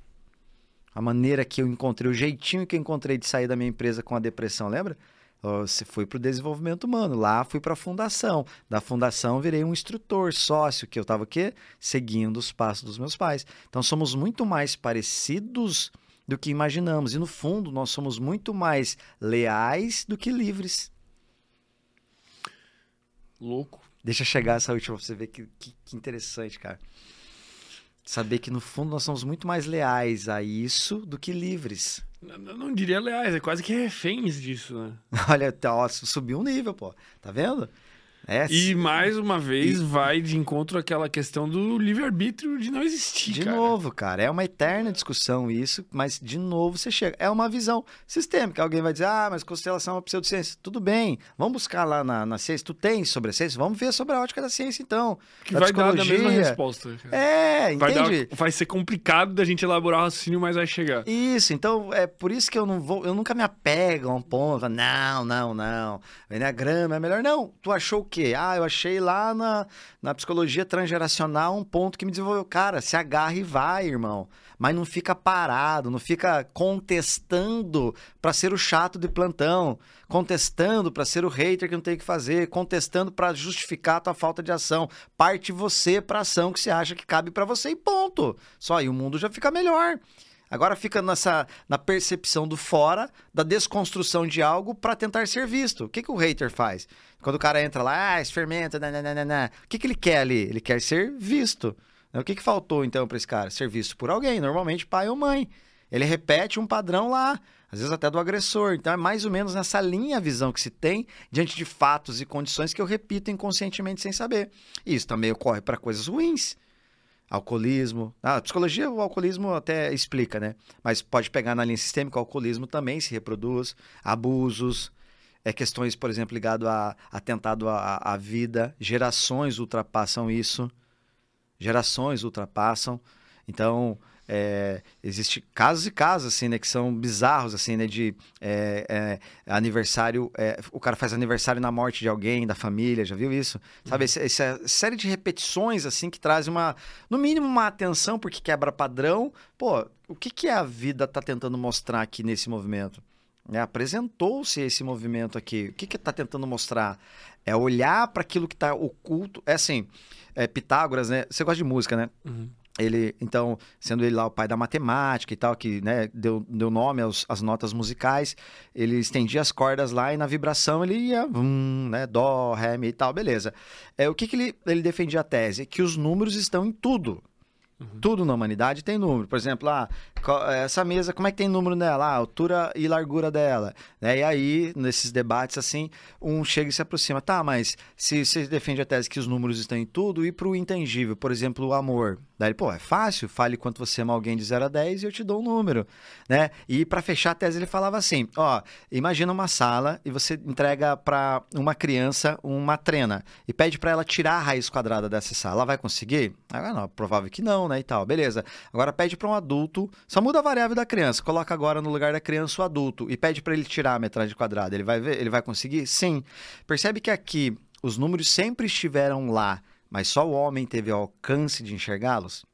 A maneira que eu encontrei, o jeitinho que eu encontrei de sair da minha empresa com a depressão, lembra? Você foi para o desenvolvimento humano, lá fui para a fundação. Da fundação virei um instrutor, sócio, que eu estava o quê? Seguindo os passos dos meus pais. Então somos muito mais parecidos do que imaginamos. E no fundo, nós somos muito mais leais do que livres. Louco. Deixa chegar essa última pra você ver que, que, que interessante, cara. Saber que no fundo nós somos muito mais leais a isso do que livres. Não, não diria leais, é quase que reféns disso, né? Olha, tá, ó, subiu um nível, pô. Tá vendo? É, e mais uma vez e... vai de encontro àquela questão do livre-arbítrio de não existir. De cara. novo, cara, é uma eterna discussão isso, mas de novo você chega. É uma visão sistêmica. Alguém vai dizer, ah, mas constelação é uma pseudociência. Tudo bem, vamos buscar lá na, na ciência. Tu tem sobre a ciência? Vamos ver sobre a ótica da ciência, então. Que da vai dar a mesma resposta. Cara. É, vai entende? Dar, vai ser complicado da gente elaborar o raciocínio, mas vai chegar. Isso, então é por isso que eu não vou, eu nunca me apego a um ponto. Não, não, não. grama é melhor. Não, tu achou o quê? Ah, eu achei lá na, na psicologia transgeracional um ponto que me desenvolveu. Cara, se agarra e vai, irmão. Mas não fica parado, não fica contestando para ser o chato de plantão, contestando para ser o hater que não tem o que fazer, contestando para justificar a tua falta de ação. Parte você para ação que você acha que cabe para você e ponto. Só aí o mundo já fica melhor. Agora fica nessa na percepção do fora, da desconstrução de algo para tentar ser visto. O que, que o hater faz? Quando o cara entra lá, ah, fermenta, nananana, o que, que ele quer ali? Ele quer ser visto. O que, que faltou então para esse cara? Ser visto por alguém, normalmente pai ou mãe. Ele repete um padrão lá, às vezes até do agressor. Então é mais ou menos nessa linha a visão que se tem diante de fatos e condições que eu repito inconscientemente sem saber. E isso também ocorre para coisas ruins alcoolismo. Ah, a psicologia, o alcoolismo até explica, né? Mas pode pegar na linha sistêmica, o alcoolismo também se reproduz, abusos, é, questões, por exemplo, ligado a atentado à, à vida, gerações ultrapassam isso, gerações ultrapassam. Então, é, existe casos e casos assim né que são bizarros assim né de é, é, aniversário é, o cara faz aniversário na morte de alguém da família já viu isso? Sabe uhum. essa, essa, série de repetições assim que traz uma no mínimo uma atenção porque quebra padrão. Pô o que que a vida está tentando mostrar aqui nesse movimento é, apresentou-se esse movimento aqui. O que que está tentando mostrar? É olhar para aquilo que está oculto. É assim é, Pitágoras né você gosta de música né? Uhum. Ele então sendo ele lá o pai da matemática e tal que né, deu, deu nome aos, às notas musicais ele estendia as cordas lá e na vibração ele ia hum, né, dó ré mi e tal beleza. É o que, que ele, ele defendia a tese? Que os números estão em tudo. Uhum. Tudo na humanidade tem número. Por exemplo, ah, essa mesa, como é que tem número nela? Ah, altura e largura dela. Né? E aí, nesses debates assim, um chega e se aproxima. Tá, mas se você defende a tese que os números estão em tudo, e para o intangível, por exemplo, o amor. Daí, pô, é fácil, fale quanto você ama alguém de 0 a 10 e eu te dou um número, né? E para fechar a tese ele falava assim, ó, imagina uma sala e você entrega para uma criança uma trena e pede para ela tirar a raiz quadrada dessa sala, ela vai conseguir? Ah, não, provável que não, né, e tal. Beleza. Agora pede para um adulto, só muda a variável da criança, coloca agora no lugar da criança o adulto e pede para ele tirar a metragem quadrada. Ele vai ver, ele vai conseguir? Sim. Percebe que aqui os números sempre estiveram lá mas só o homem teve alcance de enxergá-los?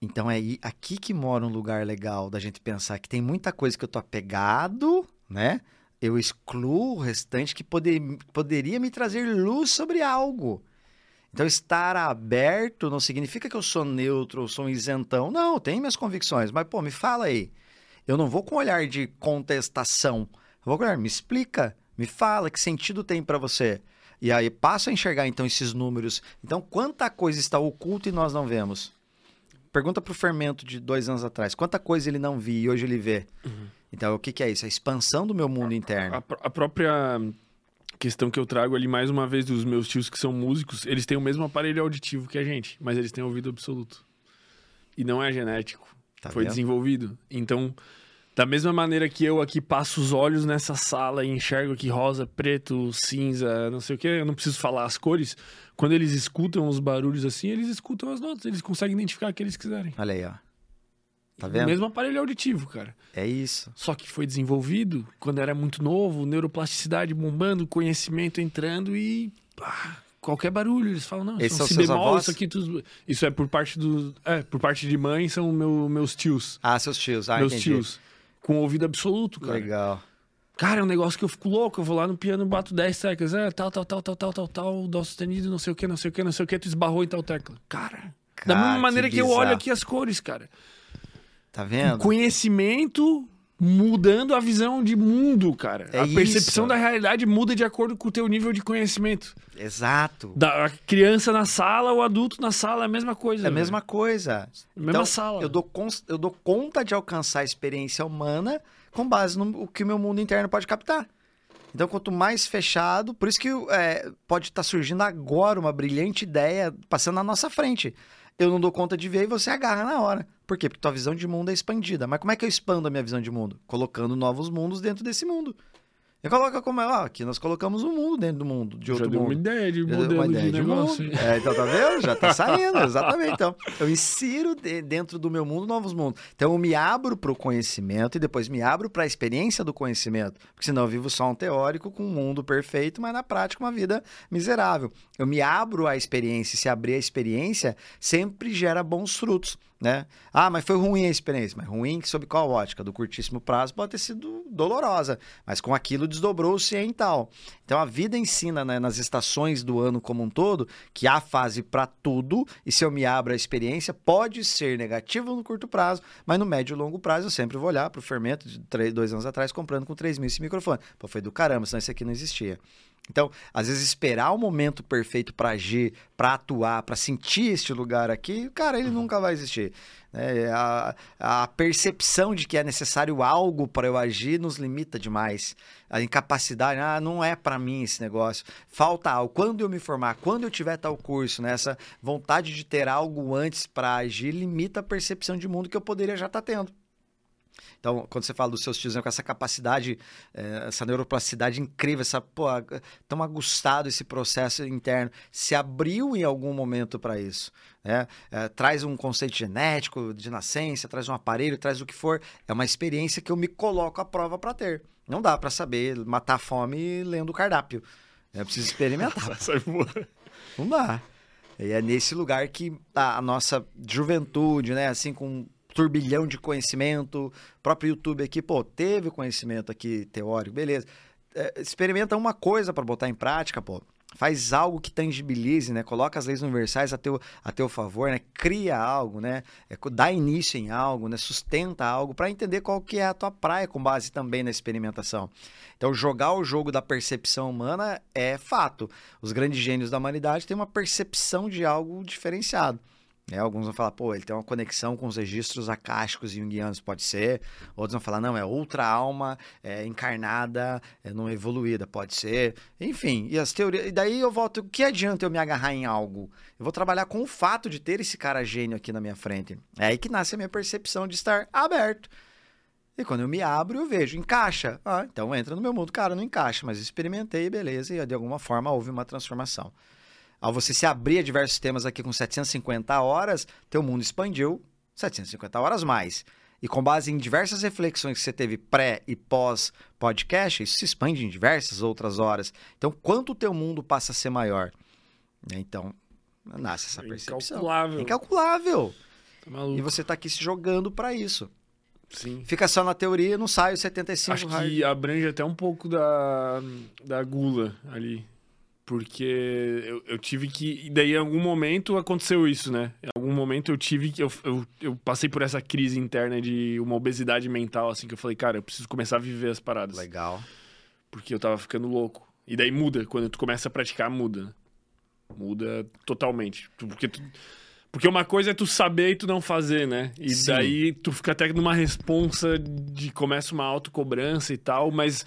Então é aqui que mora um lugar legal da gente pensar que tem muita coisa que eu tô apegado, né? Eu excluo o restante que poder, poderia me trazer luz sobre algo. Então, estar aberto não significa que eu sou neutro, ou sou um isentão. Não, tem minhas convicções, mas, pô, me fala aí. Eu não vou com olhar de contestação. Eu vou com olhar, me explica. Me fala que sentido tem para você. E aí passa a enxergar então esses números. Então, quanta coisa está oculta e nós não vemos? Pergunta para o fermento de dois anos atrás. Quanta coisa ele não via e hoje ele vê? Uhum. Então, o que, que, é isso? A expansão do meu mundo interno. A, a, própria questão que eu trago ali, mais uma vez, dos meus tios que são músicos, eles têm o mesmo aparelho auditivo que a gente, mas eles têm ouvido absoluto. E não é genético. Tá Foi vendo? desenvolvido. Então, Da mesma maneira que eu aqui passo os olhos nessa sala e enxergo aqui rosa, preto, cinza, não sei o que, eu não preciso falar as cores. Quando eles escutam os barulhos assim, eles escutam as notas, eles conseguem identificar o que eles quiserem. Olha aí, ó. Tá O vendo? mesmo aparelho auditivo, cara. É isso. Só que foi desenvolvido quando era muito novo, neuroplasticidade bombando, conhecimento entrando e qualquer barulho eles falam não, isso é são um si bemol, avós? isso aqui tudo, isso é por parte do, é, por parte de mãe são meu, meus tios, Ah, seus tios. Ah, meus entendi. tios com ouvido absoluto, cara. Legal. Cara, é um negócio que eu fico louco. Eu vou lá no piano, bato 10 teclas. É, tal, tal, tal, tal, tal, tal, tal, dó sustenido, não sei o que, não sei o que, não sei o que. Tu esbarrou em tal tecla. Cara, da Cara, mesma que maneira que, eu olho aqui as cores, cara. Tá vendo? Conhecimento mudando a visão de mundo, cara. É a percepção isso. da realidade muda de acordo com o teu nível de conhecimento. Exato. Da a criança na sala, o adulto na sala, é a mesma coisa. É a velho. mesma coisa. Mesma Então, sala. Eu dou, eu dou conta de alcançar a experiência humana com base no o que o meu mundo interno pode captar. Então, quanto mais fechado, por isso que é, pode estar surgindo agora uma brilhante ideia passando na nossa frente. Eu não dou conta de ver e você agarra na hora. Por quê? Porque tua visão de mundo é expandida. Mas como é que eu expando a minha visão de mundo? Colocando novos mundos dentro desse mundo. Eu coloco como é, ó, aqui nós colocamos um mundo dentro do mundo, de Já outro deu mundo. uma ideia de Já modelo uma ideia de de negócio. mundo. É, então tá vendo? Já tá saindo, exatamente. Então, eu insiro de- dentro do meu mundo novos mundos. Então, eu me abro para o conhecimento e depois me abro para a experiência do conhecimento. Porque senão eu vivo só um teórico com um mundo perfeito, mas na prática uma vida miserável. Eu me abro à experiência. e Se abrir a experiência, sempre gera bons frutos. Né? Ah, mas foi ruim a experiência. Mas ruim sob qual ótica? Do curtíssimo prazo pode ter sido dolorosa. Mas com aquilo desdobrou-se em tal. Então a vida ensina né, nas estações do ano como um todo que há fase para tudo e se eu me abro à experiência pode ser negativo no curto prazo, mas no médio e longo prazo eu sempre vou olhar para o fermento de três, dois anos atrás comprando com 3 mil esse microfone. Pô, foi do caramba, senão esse aqui não existia. Então, às vezes esperar o momento perfeito para agir, para atuar, para sentir este lugar aqui, cara, ele nunca vai existir. É, a, a percepção de que é necessário algo para eu agir nos limita demais. A incapacidade, ah, não é para mim esse negócio. Falta algo. Quando eu me formar, quando eu tiver tal curso, né, essa vontade de ter algo antes para agir limita a percepção de mundo que eu poderia já estar tendo. Então, quando você fala dos seus tios né, com essa capacidade, eh, essa neuroplasticidade incrível, essa, pô, tão agustado esse processo interno, se abriu em algum momento para isso. Né? Eh, traz um conceito genético de nascença, traz um aparelho, traz o que for. É uma experiência que eu me coloco à prova para ter. Não dá para saber matar a fome lendo o cardápio. Eu preciso experimentar. É. Não dá. E é nesse lugar que a, nossa juventude, né, assim, com turbilhão de conhecimento, próprio YouTube aqui, pô, teve conhecimento aqui teórico, beleza. É, experimenta uma coisa para botar em prática, pô. Faz algo que tangibilize, né? Coloca as leis universais a teu, a teu favor, né? Cria algo, né? É, dá início em algo, né? Sustenta algo para entender qual que é a tua praia com base também na experimentação. Então, jogar o jogo da percepção humana é fato. Os grandes gênios da humanidade têm uma percepção de algo diferenciado. Né? alguns vão falar, pô, ele tem uma conexão com os registros acásticos e junguianos, pode ser. Outros vão falar, não, é outra alma é, encarnada, é, não evoluída, pode ser. Enfim, e as teorias. E daí eu volto, o que adianta eu me agarrar em algo? Eu vou trabalhar com o fato de ter esse cara gênio aqui na minha frente. É aí que nasce a minha percepção de estar aberto. E quando eu me abro, eu vejo, encaixa. Ah, então entra no meu mundo. Cara, não encaixa, mas experimentei, beleza, e de alguma forma houve uma transformação. Ao você se abrir a diversos temas aqui com 750 horas, teu mundo expandiu 750 horas mais. E com base em diversas reflexões que você teve pré e pós podcast, isso se expande em diversas outras horas. Então, quanto o teu mundo passa a ser maior? Né? Então, nasce essa percepção. Incalculável. Incalculável. Tá. E você está aqui se jogando para isso. Sim. Fica só na teoria, não sai os 75 Acho hard. que abrange até um pouco da, da gula ali. Porque eu, eu tive que. E daí, em algum momento, aconteceu isso, né? Em algum momento eu tive que. Eu, eu, eu passei por essa crise interna de uma obesidade mental, assim, que eu falei, cara, eu preciso começar a viver as paradas. Legal. Porque eu tava ficando louco. E daí muda. Quando tu começa a praticar, muda. né? Muda totalmente. Porque tu- Porque uma coisa é tu saber e tu não fazer, né? E Sim. daí tu fica até numa responsa de começa uma autocobrança e tal, mas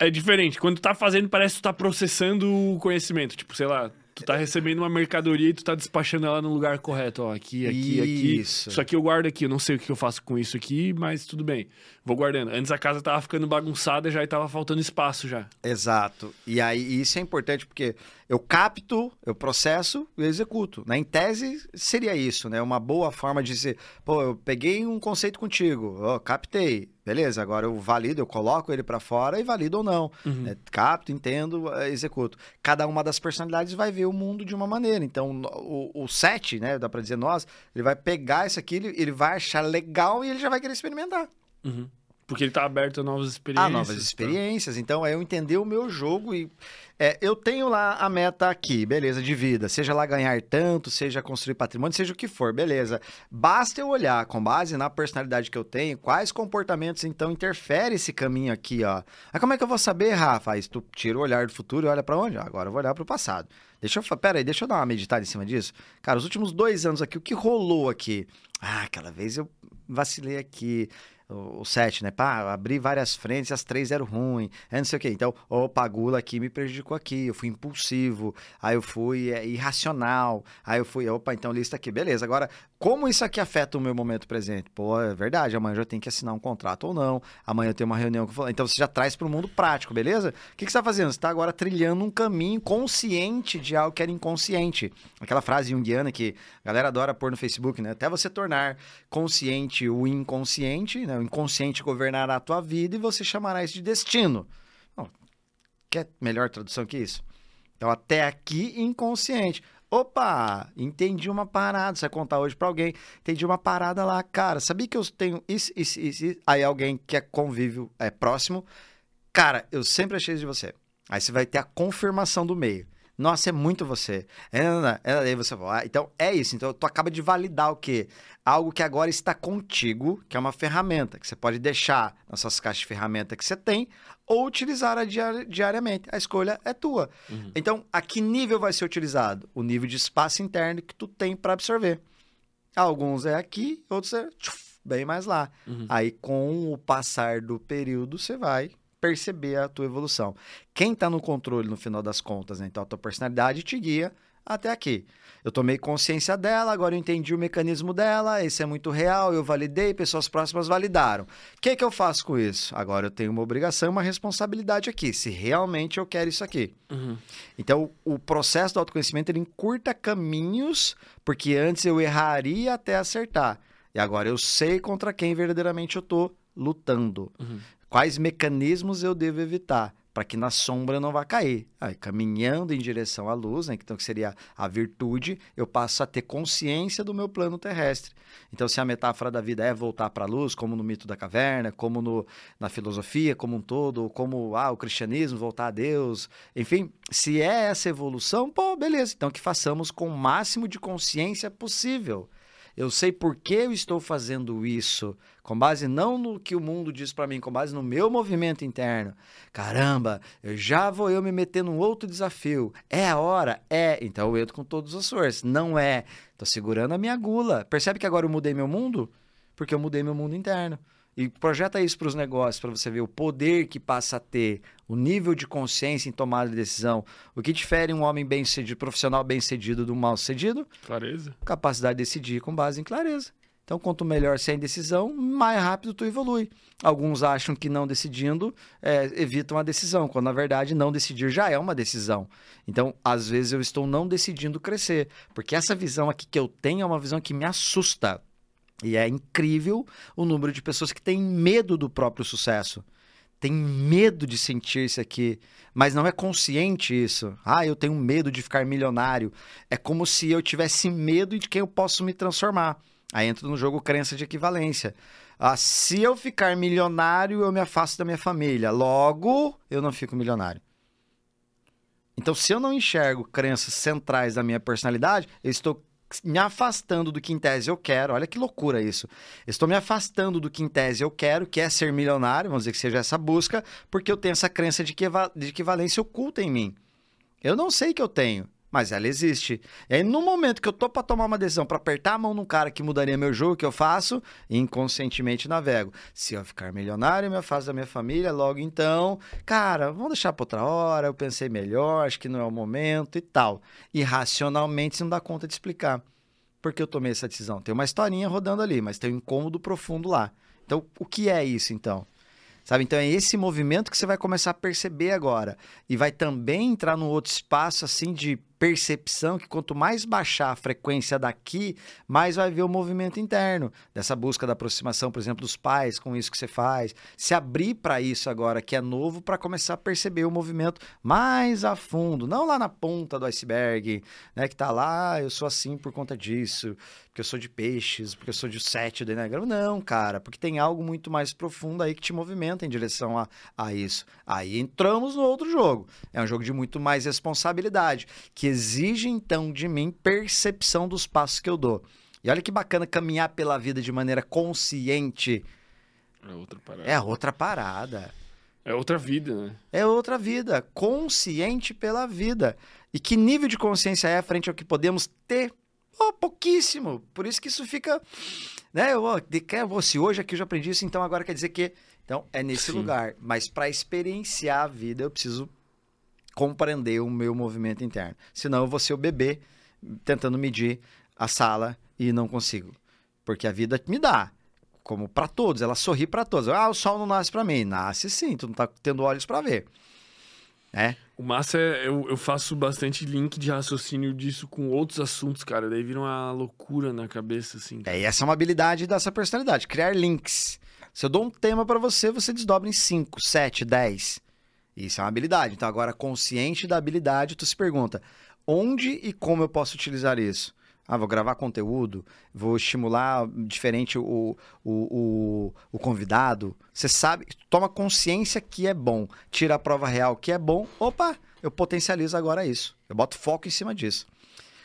é diferente. Quando tu tá fazendo, parece que tu tá processando o conhecimento. Tipo, sei lá, Tu tá recebendo uma mercadoria e tu tá despachando ela no lugar correto. Ó, aqui, aqui, aqui. Isso. Isso aqui eu guardo aqui. Eu não sei o que eu faço com isso aqui, mas tudo bem. Vou guardando. Antes a casa tava ficando bagunçada já e tava faltando espaço já. Exato. E aí isso é importante porque eu capto, eu processo e executo. Né? Em tese, seria isso, né? Uma boa forma de dizer, pô, eu peguei um conceito contigo, ó, captei, beleza, agora eu valido, eu coloco ele para fora e valido ou não. Uhum. né? Capto, entendo, eh, executo. Cada uma das personalidades vai ver o mundo de uma maneira. Então, o, o set, né, dá para dizer nós, ele vai pegar isso aqui, ele, ele vai achar legal e ele já vai querer experimentar. Uhum. Porque ele tá aberto a novas experiências. Ah, novas experiências. Então, é eu entender o meu jogo e. é, eu tenho lá a meta aqui, beleza, de vida. Seja lá ganhar tanto, seja construir patrimônio, seja o que for, beleza. Basta eu olhar, com base na personalidade que eu tenho, quais comportamentos, então, interfere esse caminho aqui, ó. Aí como é que eu vou saber, Rafa? Aí tu tira o olhar do futuro e olha pra onde? Ah, Agora eu vou olhar pro passado. Deixa eu. Pera aí, deixa eu dar uma meditada em cima disso. Cara, os últimos dois anos aqui, o que rolou aqui? Ah, aquela vez eu vacilei aqui o, o set, né? Pá, abri várias frentes, as três eram ruins, é não sei o quê. Então, opa, a gula aqui me prejudicou aqui, eu fui impulsivo, aí eu fui é, irracional, aí eu fui, opa, então lista aqui, beleza. Agora, como isso aqui afeta o meu momento presente? Pô, é verdade, amanhã eu tenho que assinar um contrato ou não, amanhã eu tenho uma reunião com fulano. Então, você já traz para o mundo prático, beleza? O que, que você está fazendo? Você está agora trilhando um caminho consciente de algo que era inconsciente. Aquela frase junguiana que a galera adora pôr no Facebook, né? Até você tornar consciente o inconsciente, né? O inconsciente governará a tua vida e você chamará isso de destino. Bom, quer melhor tradução que isso? Então, até aqui, inconsciente. Opa, entendi uma parada. Você vai contar hoje pra alguém. Entendi uma parada lá, cara. Sabia que eu tenho isso, isso, isso? Aí alguém que é convívio, é próximo. Cara, eu sempre achei isso de você. Aí você vai ter a confirmação do meio. Nossa, é muito você. É, não, não, é, aí você vai. Então, é isso. Então, tu acaba de validar o quê? Algo que agora está contigo, que é uma ferramenta, que você pode deixar nas suas caixas de ferramenta que você tem, ou utilizar diari- diariamente. A escolha é tua. Uhum. Então, a que nível vai ser utilizado? O nível de espaço interno que tu tem para absorver. Alguns é aqui, outros é tchuf, bem mais lá. Uhum. Aí, com o passar do período, você vai perceber a tua evolução. Quem está no controle, no final das contas, né? então a tua personalidade te guia até aqui. Eu tomei consciência dela, agora eu entendi o mecanismo dela, esse é muito real, eu validei, pessoas próximas validaram. O que, que eu faço com isso? Agora eu tenho uma obrigação e uma responsabilidade aqui, se realmente eu quero isso aqui. Uhum. Então, o processo do autoconhecimento ele encurta caminhos, porque antes eu erraria até acertar. E agora eu sei contra quem verdadeiramente eu estou lutando. Uhum. Quais mecanismos eu devo evitar para que na sombra não vá cair? Aí, caminhando em direção à luz, né, então que seria a virtude, eu passo a ter consciência do meu plano terrestre. Então, se a metáfora da vida é voltar para a luz, como no mito da caverna, como no, na filosofia como um todo, como ah, o cristianismo, voltar a Deus, enfim, se é essa evolução, pô, beleza. Então, que façamos com o máximo de consciência possível. Eu sei por que eu estou fazendo isso, com base não no que o mundo diz para mim, com base no meu movimento interno. Caramba, eu já vou eu me meter num outro desafio. É a hora? É. Então eu entro com todas as forças. Não é. Tô segurando a minha gula. Percebe que agora eu mudei meu mundo? Porque eu mudei meu mundo interno. E projeta isso para os negócios, para você ver o poder que passa a ter, o nível de consciência em tomada de decisão. O que difere um homem bem-sucedido, profissional bem-sucedido do mal-sucedido? Clareza. capacidade de decidir com base em clareza. Então, quanto melhor você é em decisão, mais rápido tu evolui. Alguns acham que não decidindo é, evitam a decisão, quando na verdade não decidir já é uma decisão. Então, às vezes eu estou não decidindo crescer, porque essa visão aqui que eu tenho é uma visão que me assusta. E é incrível o número de pessoas que têm medo do próprio sucesso. Tem medo de sentir isso aqui, mas não é consciente isso. Ah, eu tenho medo de ficar milionário. É como se eu tivesse medo de quem eu posso me transformar. Aí entra no jogo crença de equivalência. Ah, se eu ficar milionário, eu me afasto da minha família. Logo, eu não fico milionário. Então, se eu não enxergo crenças centrais da minha personalidade, eu estou me afastando do que em tese eu quero. Olha que loucura isso. Estou me afastando do que em tese eu quero, que é ser milionário, vamos dizer que seja essa busca, porque eu tenho essa crença de, equiva- de equivalência oculta em mim. Eu não sei que eu tenho. Mas ela existe. E aí, no momento que eu tô pra tomar uma decisão, pra apertar a mão num cara que mudaria meu jogo, que eu faço? Inconscientemente navego. Se eu ficar milionário, eu me afasto da minha família, logo então, cara, vamos deixar pra outra hora, eu pensei melhor, acho que não é o momento e tal. E racionalmente você não dá conta de explicar. Por que eu tomei essa decisão? Tem uma historinha rodando ali, mas tem um incômodo profundo lá. Então, o que é isso, então? Sabe? Então é esse movimento que você vai começar a perceber agora. E vai também entrar num outro espaço assim de percepção que quanto mais baixar a frequência daqui, mais vai ver o movimento interno dessa busca da aproximação, por exemplo, dos pais com isso que você faz. Se abrir para isso agora que é novo para começar a perceber o movimento mais a fundo, não lá na ponta do iceberg, né, que tá lá, ah, eu sou assim por conta disso, porque eu sou de peixes, porque eu sou de sete do Enneagrama. Não, cara, porque tem algo muito mais profundo aí que te movimenta em direção a, a isso. Aí entramos no outro jogo. É um jogo de muito mais responsabilidade, que exige então de mim percepção dos passos que eu dou. E olha que bacana caminhar pela vida de maneira consciente. É outra parada. É outra parada. É outra vida, né? É outra vida. Consciente pela vida. E que nível de consciência é frente ao que podemos ter? Oh, pouquíssimo. Por isso que isso fica. Né? Eu, oh, se hoje aqui eu já aprendi isso, então agora quer dizer que. Então, é nesse Sim. lugar. Mas para experienciar a vida, eu preciso compreender o meu movimento interno. Senão eu vou ser o bebê tentando medir a sala e não consigo. Porque a vida me dá, como para todos, ela sorri para todos. Ah, o sol não nasce para mim. Nasce sim, tu não tá tendo olhos para ver. É. O massa é, eu, eu faço bastante link de raciocínio disso com outros assuntos, cara. Daí vira uma loucura na cabeça, assim. É, e essa é uma habilidade dessa personalidade, criar links. Se eu dou um tema para você, você desdobra em 5, 7, 10. Isso é uma habilidade. Então, agora, consciente da habilidade, tu se pergunta: onde e como eu posso utilizar isso? Ah, vou gravar conteúdo, vou estimular diferente o, o, o, o convidado. Você sabe, toma consciência que é bom, tira a prova real que é bom. Opa, eu potencializo agora isso. Eu boto foco em cima disso.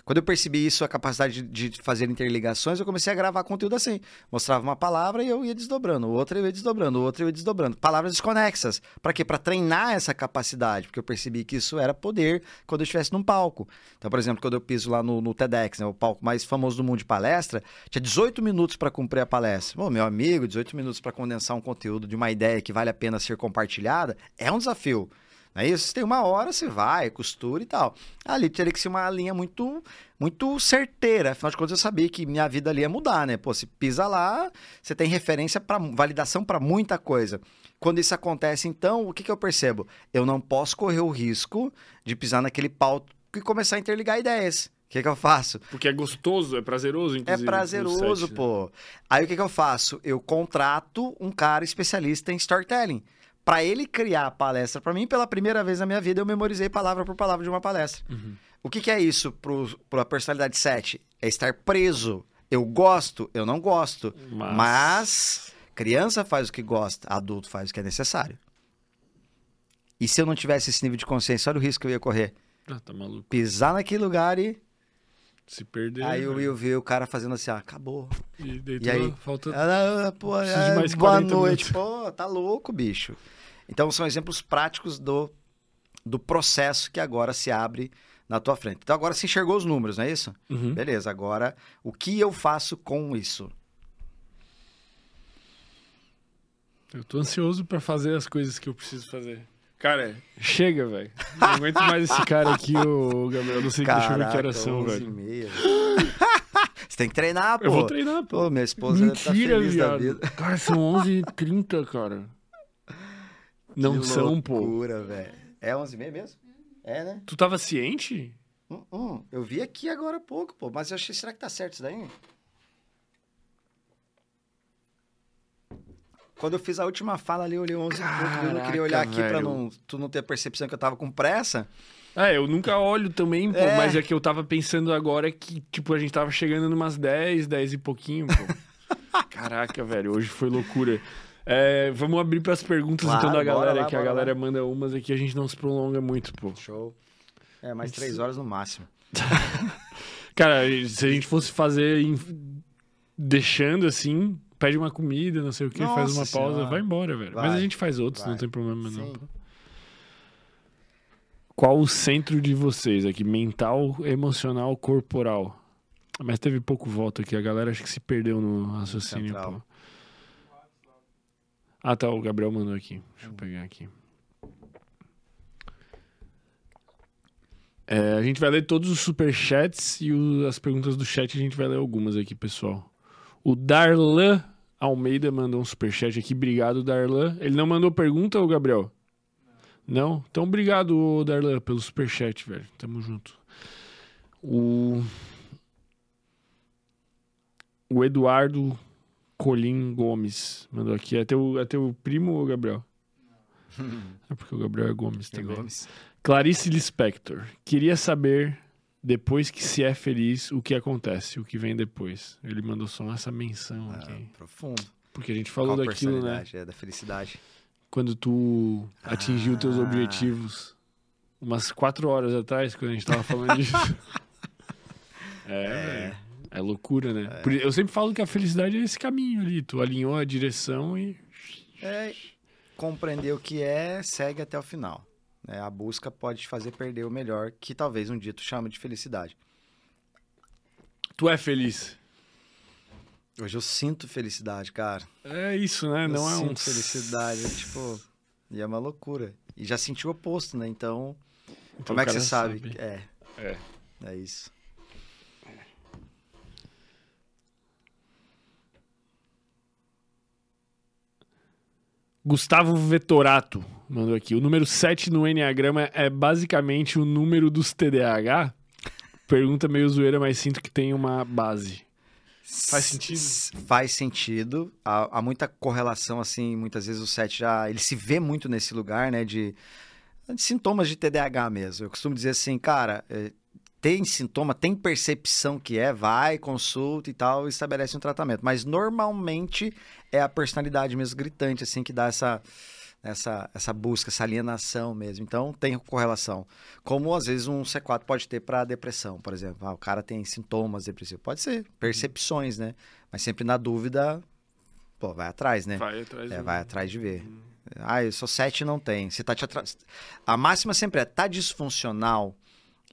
Quando eu percebi isso, a capacidade de, fazer interligações, eu comecei a gravar conteúdo assim. Mostrava uma palavra e eu ia desdobrando, outra eu ia desdobrando, outra eu ia desdobrando. Palavras desconexas. Para quê? Para treinar essa capacidade, porque eu percebi que isso era poder quando eu estivesse num palco. Então, por exemplo, quando eu piso lá no, no TEDx, né, o palco mais famoso do mundo de palestra, tinha 18 minutos para cumprir a palestra. Bom, meu amigo, 18 minutos para condensar um conteúdo de uma ideia que vale a pena ser compartilhada é um desafio. Não é isso? Você tem uma hora, você vai, costura e tal. Ali teria que ser uma linha muito muito certeira. Afinal de contas, eu sabia que minha vida ali ia mudar, né? Pô, se pisa lá, você tem referência para validação para muita coisa. Quando isso acontece, então, o que, que eu percebo? Eu não posso correr o risco de pisar naquele pau e começar a interligar ideias. O que, que eu faço? Porque é gostoso, é prazeroso, inclusive. É prazeroso, set, né? pô. Aí o que, que eu faço? Eu contrato um cara especialista em storytelling para ele criar a palestra para mim, pela primeira vez na minha vida, eu memorizei palavra por palavra de uma palestra. Uhum. O que, que, é isso para a personalidade 7? É estar preso. Eu gosto, eu não gosto. Mas... mas... criança faz o que gosta, adulto faz o que é necessário. E se eu não tivesse esse nível de consciência, olha o risco que eu ia correr. Ah, tá maluco. Pisar naquele lugar e. Se perder. Aí eu ia ver o cara fazendo assim, ah, acabou. E, e aí, falta. Ah, pô, é, boa noite. Minutos. Pô, tá louco, bicho. Então, são exemplos práticos do, do processo que agora se abre na tua frente. Então, agora se enxergou os números, não é isso? Uhum. Beleza, agora o que eu faço com isso? Eu tô ansioso para fazer as coisas que eu preciso fazer. Cara, chega, velho. Não aguento mais esse cara aqui, o Gabriel. Não sei Caraca, deixa eu ver que horas são, velho. Você tem que treinar, pô. Eu vou treinar, pô. pô minha esposa Mentira, tá feliz viado. da vida. Cara, são 11h30, cara. Não que são, pô. loucura, velho. É 11h30 mesmo? É, né? Tu tava ciente? Hum, hum, eu vi aqui agora há pouco, pô. Mas eu achei, será que tá certo isso daí? Quando eu fiz a última fala ali, eu olhei 11 Caraca, eu não queria olhar aqui velho. pra não, tu não ter a percepção que eu tava com pressa. É, eu nunca olho também, pô, é. mas é que eu tava pensando agora que, tipo, a gente tava chegando numas 10, 10 e pouquinho, pô. Caraca, velho, hoje foi loucura. É, vamos abrir para as perguntas claro, então da galera, lá, que a galera lá. manda umas aqui, a gente não se prolonga muito, pô. Show. É, mais três horas no máximo. Cara, se a gente fosse fazer em... deixando assim, pede uma comida, não sei o que, Nossa faz uma pausa, senhora. vai embora, velho. Vai, Mas a gente faz outros, vai. não tem problema Sim. não. Qual o centro de vocês aqui? Mental, emocional, corporal? Mas teve pouco voto aqui. A galera acho que se perdeu no raciocínio. Central. Pô. Ah, tá. O Gabriel mandou aqui. Deixa eu pegar aqui. É, a gente vai ler todos os superchats e o- as perguntas do chat a gente vai ler algumas aqui, pessoal. O Darlan Almeida mandou um superchat aqui. Obrigado, Darlan. Ele não mandou pergunta, ô Gabriel? Não? Então, obrigado, Darlan, pelo superchat, velho. Tamo junto. O... O Eduardo Colim Gomes mandou aqui. É teu, é teu primo, ô Gabriel? É porque o Gabriel é Gomes também. Gomes. Clarice Lispector. Queria saber, depois que se é feliz, o que acontece, o que vem depois. Ele mandou só essa menção Ah, aqui. profundo. Porque a gente falou Qual daquilo, né? É da felicidade. Quando tu atingiu teus Ah. objetivos. Umas quatro horas atrás, quando a gente tava falando disso. é, velho. É loucura, né? Por- Eu sempre falo que a felicidade é esse caminho ali. Tu alinhou a direção e. É compreender o que é, segue até o final. né? A busca pode te fazer perder o melhor, que talvez um dia tu chama de felicidade. Tu é feliz. Hoje eu sinto felicidade, cara. É isso, né? Eu Não é um. sinto felicidade, é tipo, e é uma loucura. E já senti o oposto, né? Então, Então como é que você cara sabe? É, É. é isso. Gustavo Vetorato mandou aqui. O número 7 no Enneagrama é basicamente o número dos TDAH? Pergunta meio zoeira, mas sinto que tem uma base. Faz sentido? Faz sentido. Há, há muita correlação, assim, muitas vezes o 7 já. Ele se vê muito nesse lugar, né? De, de sintomas de TDAH mesmo. Eu costumo dizer assim, cara, é, tem sintoma, tem percepção que é, vai, consulta e tal, estabelece um tratamento. Mas normalmente é a personalidade mesmo gritante, assim, que dá essa. Essa, essa busca, essa alienação mesmo. Então, tem correlação. Como, às vezes, um C4 pode ter para depressão, por exemplo. Ah, o cara tem sintomas depressivos. Pode ser, percepções, né? Mas sempre na dúvida, pô, vai atrás, né? Vai atrás É, do- vai atrás de ver. Ah, eu sou 7 e não tem. Você tá te atrás. A máxima sempre é, tá disfuncional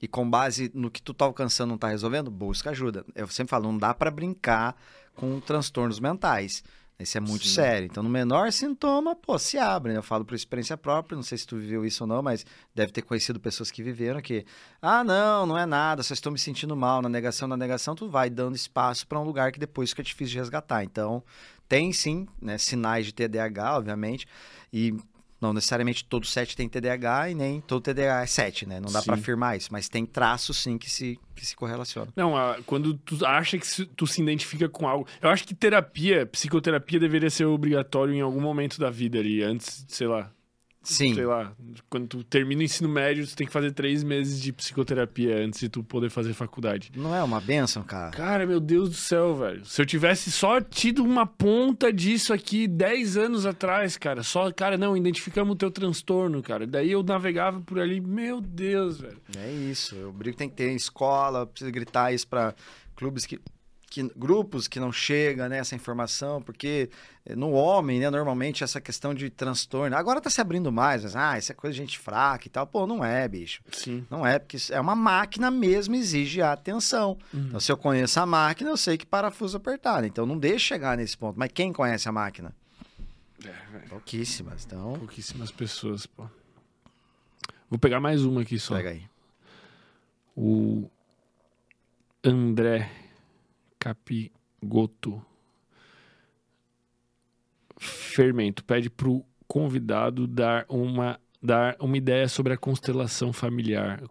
e com base no que tu tá alcançando não tá resolvendo, busca ajuda. Eu sempre falo, não dá para brincar com transtornos mentais. Isso é muito Sim. sério. Então, no menor sintoma, pô, se abre. né? Eu falo por experiência própria, não sei se tu viveu isso ou não, mas deve ter conhecido pessoas que viveram que, ah, não, não é nada, só estou me sentindo mal. Na negação, na negação, tu vai dando espaço para um lugar que depois fica difícil de resgatar. Então, tem sim, né, sinais de TDAH, obviamente, e não necessariamente todo 7 tem TDAH e nem todo TDAH é 7, né? Não dá para afirmar isso, mas tem traços sim que se, que se correlacionam. Não, a- quando tu acha que se- tu se identifica com algo. Eu acho que terapia, psicoterapia deveria ser obrigatório em algum momento da vida ali, antes, sei lá. Sim. Sei lá. Quando tu termina o ensino médio, tu tem que fazer três meses de psicoterapia antes de tu poder fazer faculdade. Não é uma benção, cara? Cara, meu Deus do céu, velho. Se eu tivesse só tido uma ponta disso aqui 10 anos atrás, cara, só, cara, não, identificamos o teu transtorno, cara. Daí eu navegava por ali, meu Deus, velho. É isso. Eu brigo que tem que ter escola, precisa gritar isso para clubes que, que grupos que não chega né, essa informação, porque eh, no homem, né, normalmente essa questão de transtorno, agora tá se abrindo mais, mas ah, isso é coisa de gente fraca e tal. Pô, não é, bicho. Sim. Não é, porque é uma máquina mesmo, exige atenção. Então, se eu conheço a máquina, eu sei que parafuso apertar. Então, não deixa chegar nesse ponto. Mas quem conhece a máquina? Pouquíssimas. Então, Pouquíssimas pessoas, pô. Vou pegar mais uma aqui só. pega aí. O André Capigoto. Fermento pede pro convidado dar uma, dar uma ideia sobre a constelação familiar.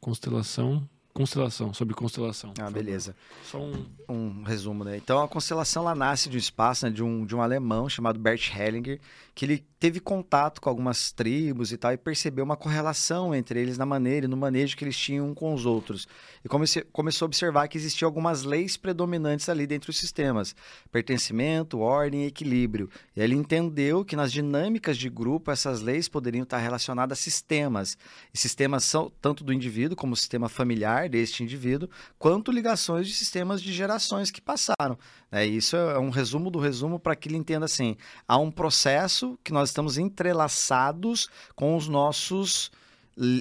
Constelação? Constelação, sobre constelação. Ah, beleza. Só um. um resumo, né? Então a constelação ela nasce de um espaço né, de, um, de um alemão chamado Bert Hellinger, que ele teve contato com algumas tribos e tal e percebeu uma correlação entre eles na maneira e no manejo que eles tinham um com os outros. E comece, começou a observar que existiam algumas leis predominantes ali dentro dos sistemas: pertencimento, ordem e equilíbrio. E ele entendeu que nas dinâmicas de grupo essas leis poderiam estar relacionadas a sistemas. E sistemas são tanto do indivíduo como o sistema familiar deste indivíduo, quanto ligações de sistemas de gerações que passaram. É, isso é um resumo do resumo para que ele entenda assim: há um processo que nós estamos entrelaçados com os nossos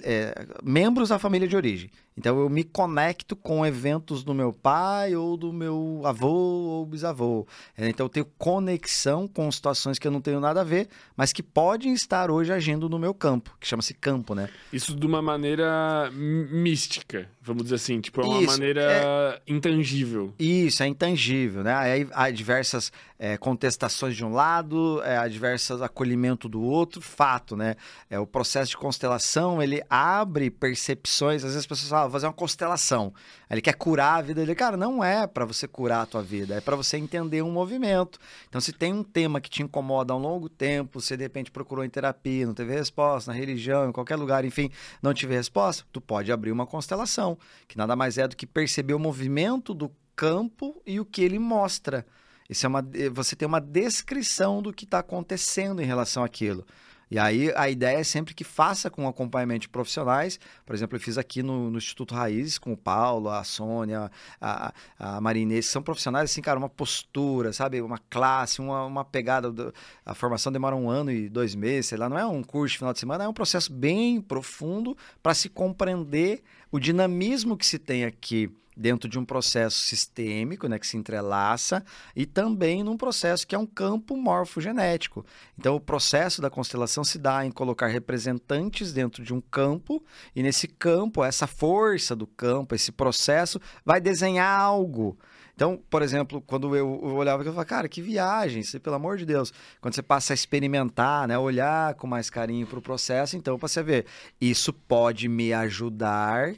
é, membros da família de origem. Então eu me conecto com eventos do meu pai ou do meu avô ou bisavô. É, então eu tenho conexão com situações que eu não tenho nada a ver, mas que podem estar hoje agindo no meu campo, que chama-se campo, né? Isso de uma maneira mística, vamos dizer assim, tipo, é uma Isso, maneira é- intangível. Isso, é intangível, né? Aí há diversas é, contestações de um lado, é, há diversos acolhimento do outro, fato, né? É, o processo de constelação, ele abre percepções, às vezes as pessoas falam, "Ah, fazer uma constelação. Ele quer curar a vida dele. Cara, não é para você curar a tua vida, é para você entender um movimento. Então, se tem um tema que te incomoda há um longo tempo, você de repente procurou em terapia, não teve resposta, na religião, em qualquer lugar, enfim, não tive resposta, tu pode abrir uma constelação, que nada mais é do que perceber o movimento do campo e o que ele mostra. Isso é uma, você tem uma descrição do que está acontecendo em relação àquilo. E aí a ideia é sempre que faça com acompanhamento de profissionais. Por exemplo, eu fiz aqui no, no Instituto Raízes com o Paulo, a Sônia, a, a Marinês, são profissionais assim, cara, uma postura, sabe? Uma classe, uma, uma pegada. do- a formação demora um ano e dois meses, sei lá, não é um curso de final de semana, é um processo bem profundo para se compreender o dinamismo que se tem aqui dentro de um processo sistêmico, né, que se entrelaça, e também num processo que é um campo morfogenético. Então, o processo da constelação se dá em colocar representantes dentro de um campo, e nesse campo, essa força do campo, esse processo, vai desenhar algo. Então, por exemplo, quando eu, olhava, eu falava, cara, que viagem, isso, pelo amor de Deus. Quando você passa a experimentar, né, olhar com mais carinho para o processo, então, para você ver, isso pode me ajudar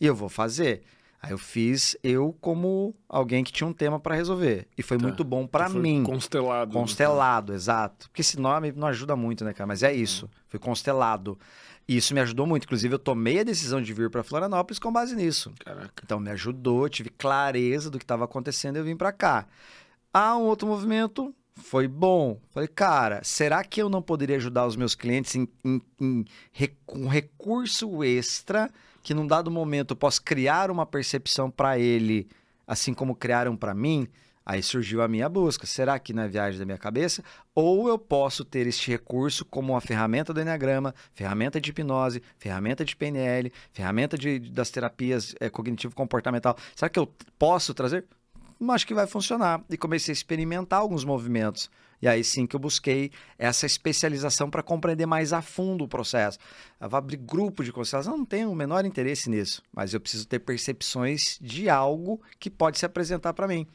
e eu vou fazer. Aí eu fiz eu como alguém que tinha um tema para resolver. E foi Tá. muito bom para Foi mim. Constelado. né? Constelado, exato. Porque esse nome não ajuda muito, né, cara? Mas é isso. Foi constelado. E isso me ajudou muito. Inclusive, eu tomei a decisão de vir para Florianópolis com base nisso. Caraca. Então, me ajudou, tive clareza do que estava acontecendo e eu vim para cá. Há um outro movimento, foi bom. Falei, cara, será que eu não poderia ajudar os meus clientes em, em- em com recurso extra que num dado momento eu posso criar uma percepção para ele, assim como criaram para mim? Aí surgiu a minha busca. Será que não é viagem da minha cabeça? Ou eu posso ter este recurso como uma ferramenta do Enneagrama, ferramenta de hipnose, ferramenta de PNL, ferramenta de, das terapias eh, cognitivo-comportamental. Será que eu posso trazer? Hum, Acho que vai funcionar. E comecei a experimentar alguns movimentos. E aí sim que eu busquei essa especialização para compreender mais a fundo o processo. Eu vou abrir grupo de constelação, não tenho o menor interesse nisso, mas eu preciso ter percepções de algo que pode se apresentar para mim.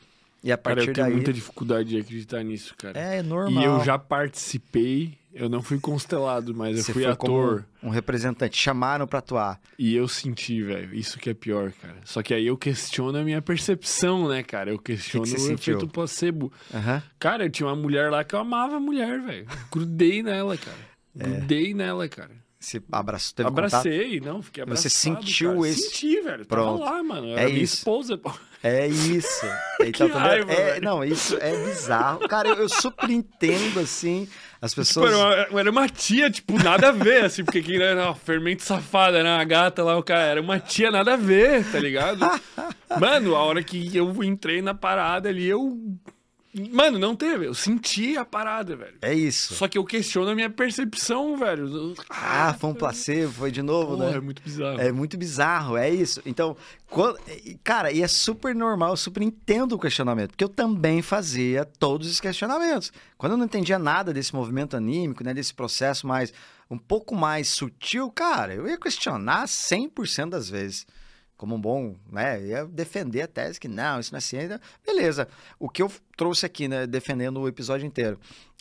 E a Cara, partir eu tenho daí. muita dificuldade de acreditar nisso, cara. É normal. E eu já participei, eu não fui constelado, mas eu Você fui foi ator. um representante, chamaram para atuar. E eu senti, velho. Isso que é pior, cara. Só que aí eu questiono a minha percepção, né, cara? Eu questiono você o sentiu? efeito placebo. Aham. Cara, eu tinha uma mulher lá que eu amava a mulher, velho. Grudei nela, cara. Grudei nela, cara. Se abraçou, teve contato? Abracei, não, fiquei abraçado. Você sentiu cara. esse- Senti, velho. Pronto. Tava lá, mano. Era É minha isso. esposa, pô. É isso. Então, tá raiva, É- não, isso é bizarro. Cara, eu, eu super entendo, assim, as Tipo, pessoas... era, uma, era uma tia, tipo, nada a ver, assim, porque quem era ó, fermento safada, né? A gata lá, o cara, era uma tia nada a ver, tá ligado? Mano, a hora que eu entrei na parada ali, eu. Mano, não teve, eu senti a parada, velho. É isso. Só que eu questiono a minha percepção, velho. Ah, foi um placebo, foi de novo, Porra, né? é muito bizarro. É muito bizarro, é isso. Então, quando- cara, e é super normal, eu super entendo o questionamento, porque eu também fazia todos os questionamentos. Quando eu não entendia nada desse movimento anímico, né, desse processo mais um pouco mais sutil, cara, eu ia questionar 100% das vezes. Como um bom, né? Ia defender a tese que não, isso não é ciência. Beleza. O que eu trouxe aqui, né, defendendo o episódio inteiro,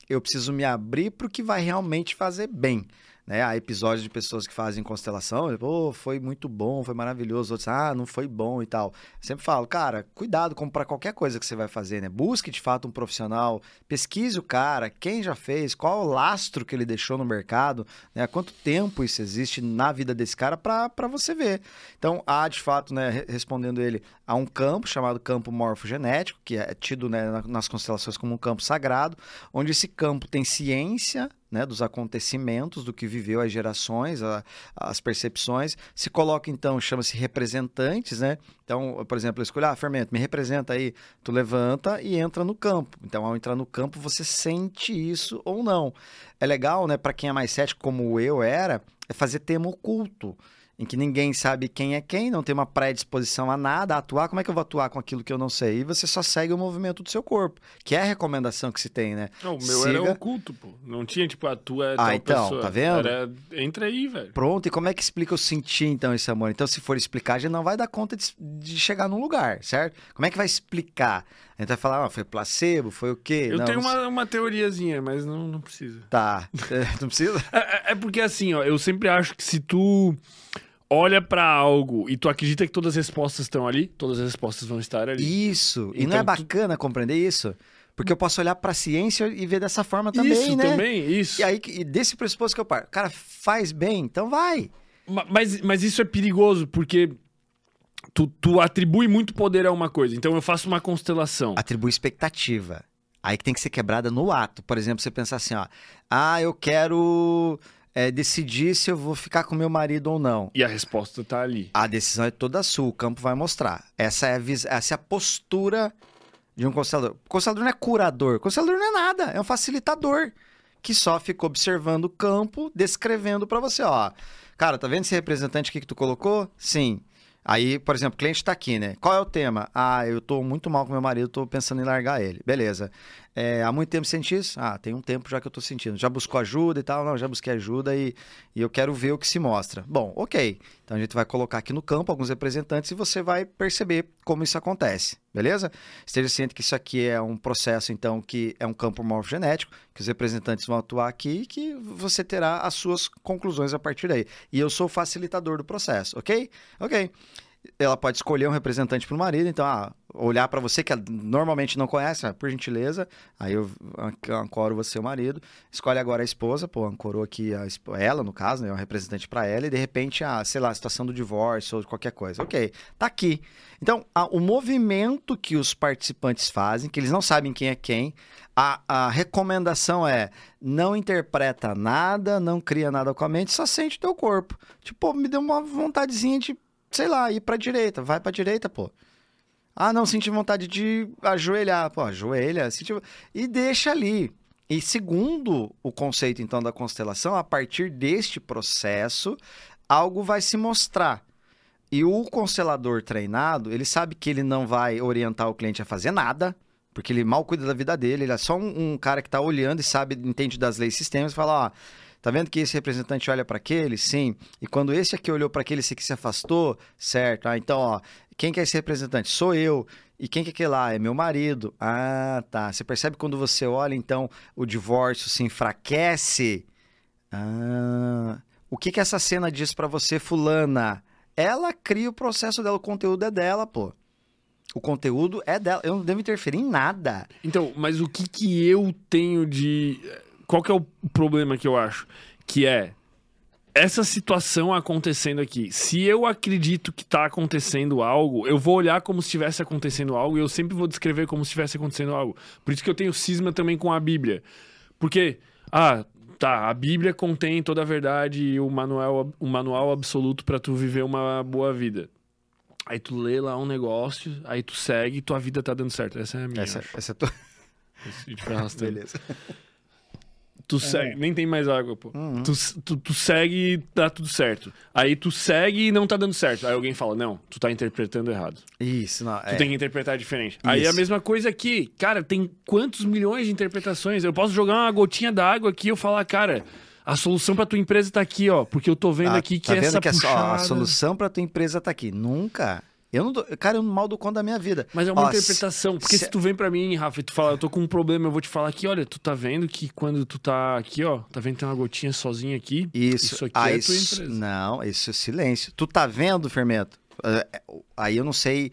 eu preciso me abrir para o que vai realmente fazer bem. Né? Há episódios de pessoas que fazem constelação, pô, foi muito bom, foi maravilhoso. Outros, ah, não foi bom e tal. Eu sempre falo, cara, cuidado como para qualquer coisa que você vai fazer, né? Busque de fato um profissional, pesquise o cara, quem já fez, qual o lastro que ele deixou no mercado, né? Há quanto tempo isso existe na vida desse cara para você ver. Então, há de fato, né, re- respondendo ele, há um campo chamado campo morfogenético, que é tido né, na- nas constelações como um campo sagrado, onde esse campo tem ciência né, dos acontecimentos, do que viveu as gerações, a- as percepções. Se coloca, então, chama-se representantes, né? Então, por exemplo, eu escolho, ah, fermento, me representa aí. Tu levanta e entra no campo. Então, ao entrar no campo, você sente isso ou não. É legal, né, para quem é mais cético, como eu era, é fazer tema oculto em que ninguém sabe quem é quem, não tem uma predisposição a nada, a atuar, como é que eu vou atuar com aquilo que eu não sei? E você só segue o movimento do seu corpo, que é a recomendação que se tem, né? Não, o meu Siga... era oculto, pô. Não tinha, tipo, atua Ah, então, pessoa. tá vendo? Era... Entra aí, velho. Pronto, e como é que explica eu sentir, então, esse amor? Então, se for explicar, a gente não vai dar conta de, de chegar num lugar, certo? Como é que vai explicar? A gente vai falar, ah, foi placebo, foi o quê? Eu não, tenho uma, uma teoriazinha, mas não, não precisa. Tá. não precisa? É, é, é porque, assim, ó, eu sempre acho que se tu olha para algo e tu acredita que todas as respostas estão ali, todas as respostas vão estar ali. Isso. E não é então bacana tu... compreender isso? Porque eu posso olhar para a ciência e ver dessa forma também, isso, né? também, isso. E aí, e desse pressuposto que eu paro. Cara, faz bem, então vai. Mas, mas isso é perigoso, porque tu, tu atribui muito poder a uma coisa. Então eu faço uma constelação. Atribui expectativa. Aí que tem que ser quebrada no ato. Por exemplo, você pensar assim, ó. Ah, eu quero é, decidir se eu vou ficar com meu marido ou não. E a resposta está ali. A decisão é toda sua, o campo vai mostrar. Essa é a. Essa é a postura de um constelador. O constelador não é curador, o constelador não é nada, é um facilitador que só fica observando o campo, descrevendo para você, ó. Cara, tá vendo esse representante aqui que tu colocou? Sim. Aí, por exemplo, o cliente está aqui, né? Qual é o tema? Ah, eu estou muito mal com meu marido, estou pensando em largar ele. Beleza. É, há muito tempo senti isso? Ah, tem um tempo já que eu estou sentindo. Já buscou ajuda e tal? Não, já busquei ajuda e, e eu quero ver o que se mostra. Bom, ok. Então a gente vai colocar aqui no campo alguns representantes e você vai perceber como isso acontece, beleza? Esteja ciente que isso aqui é um processo, então, que é um campo morfogenético, que os representantes vão atuar aqui e que você terá as suas conclusões a partir daí. E eu sou facilitador do processo, ok? Ok ela pode escolher um representante para o marido, então, ah, olhar para você que normalmente não conhece, ah, por gentileza, aí eu ancoro você, o marido, escolhe agora a esposa, pô, ancorou aqui a, ela, no caso, né, um representante para ela, e de repente, ah, sei lá, a situação do divórcio ou qualquer coisa. Ok, tá aqui. Então, a, o movimento que os participantes fazem, que eles não sabem quem é quem, a, a recomendação é não interpreta nada, não cria nada com a mente, só sente teu corpo. Tipo, me deu uma vontadezinha de sei lá, ir pra direita. Vai pra direita, pô. Ah, não, senti vontade de ajoelhar. Pô, ajoelha. Senti... E deixa ali. E segundo o conceito, então, da constelação, a partir deste processo, algo vai se mostrar. E o constelador treinado, ele sabe que ele não vai orientar o cliente a fazer nada, porque ele mal cuida da vida dele, ele é só um, um cara que está olhando e sabe, entende das leis sistemas, e fala, ó, Tá vendo que esse representante olha para aquele? Sim. E quando esse aqui olhou para aquele, esse aqui se afastou? Certo. Ah, então, ó, quem que é esse representante? Sou eu. E quem que é aquele lá? É meu marido. Ah, tá. Você percebe quando você olha, então, o divórcio se enfraquece? Ah. O que que essa cena diz para você, fulana? Ela cria o processo dela, o conteúdo é dela, pô. O conteúdo é dela. Eu não devo interferir em nada. Então, mas o que que eu tenho de qual que é o problema que eu acho? Que é essa situação acontecendo aqui. Se eu acredito que está acontecendo algo, eu vou olhar como se estivesse acontecendo algo e eu sempre vou descrever como se estivesse acontecendo algo. Por isso que eu tenho cisma também com a Bíblia. Porque, ah, tá, a Bíblia contém toda a verdade e o manual, o manual absoluto para tu viver uma boa vida. Aí tu lê lá um negócio, aí tu segue e tua vida tá dando certo. Essa é a minha. Essa, essa é tua. Beleza. Tu é. segue, nem tem mais água, pô. Uhum. Tu, tu, tu, segue e tá tudo certo. Aí tu segue e não tá dando certo. Aí alguém fala, não, tu tá interpretando errado. Isso, não. Tu é. tem que interpretar diferente. Isso. Aí a mesma coisa aqui. Cara, tem quantos milhões de interpretações? Eu posso jogar uma gotinha d'água aqui e eu falar, cara. A solução para tua empresa tá aqui, ó, porque eu tô vendo ah, aqui que tá essa que puxada... a, a solução para tua empresa tá aqui. Nunca. Eu não dou, cara, eu mal dou conta da minha vida. Mas é uma Ó, interpretação. Porque se... se... tu vem pra mim, Rafa, e tu fala, eu tô com um problema, eu vou te falar aqui, olha, tu tá vendo que quando tu tá aqui, ó, tá vendo que tem uma gotinha sozinha aqui? Isso. Isso aqui ah, é isso... tua empresa. Não, isso é silêncio. Tu tá vendo, Fermento? É, aí eu não sei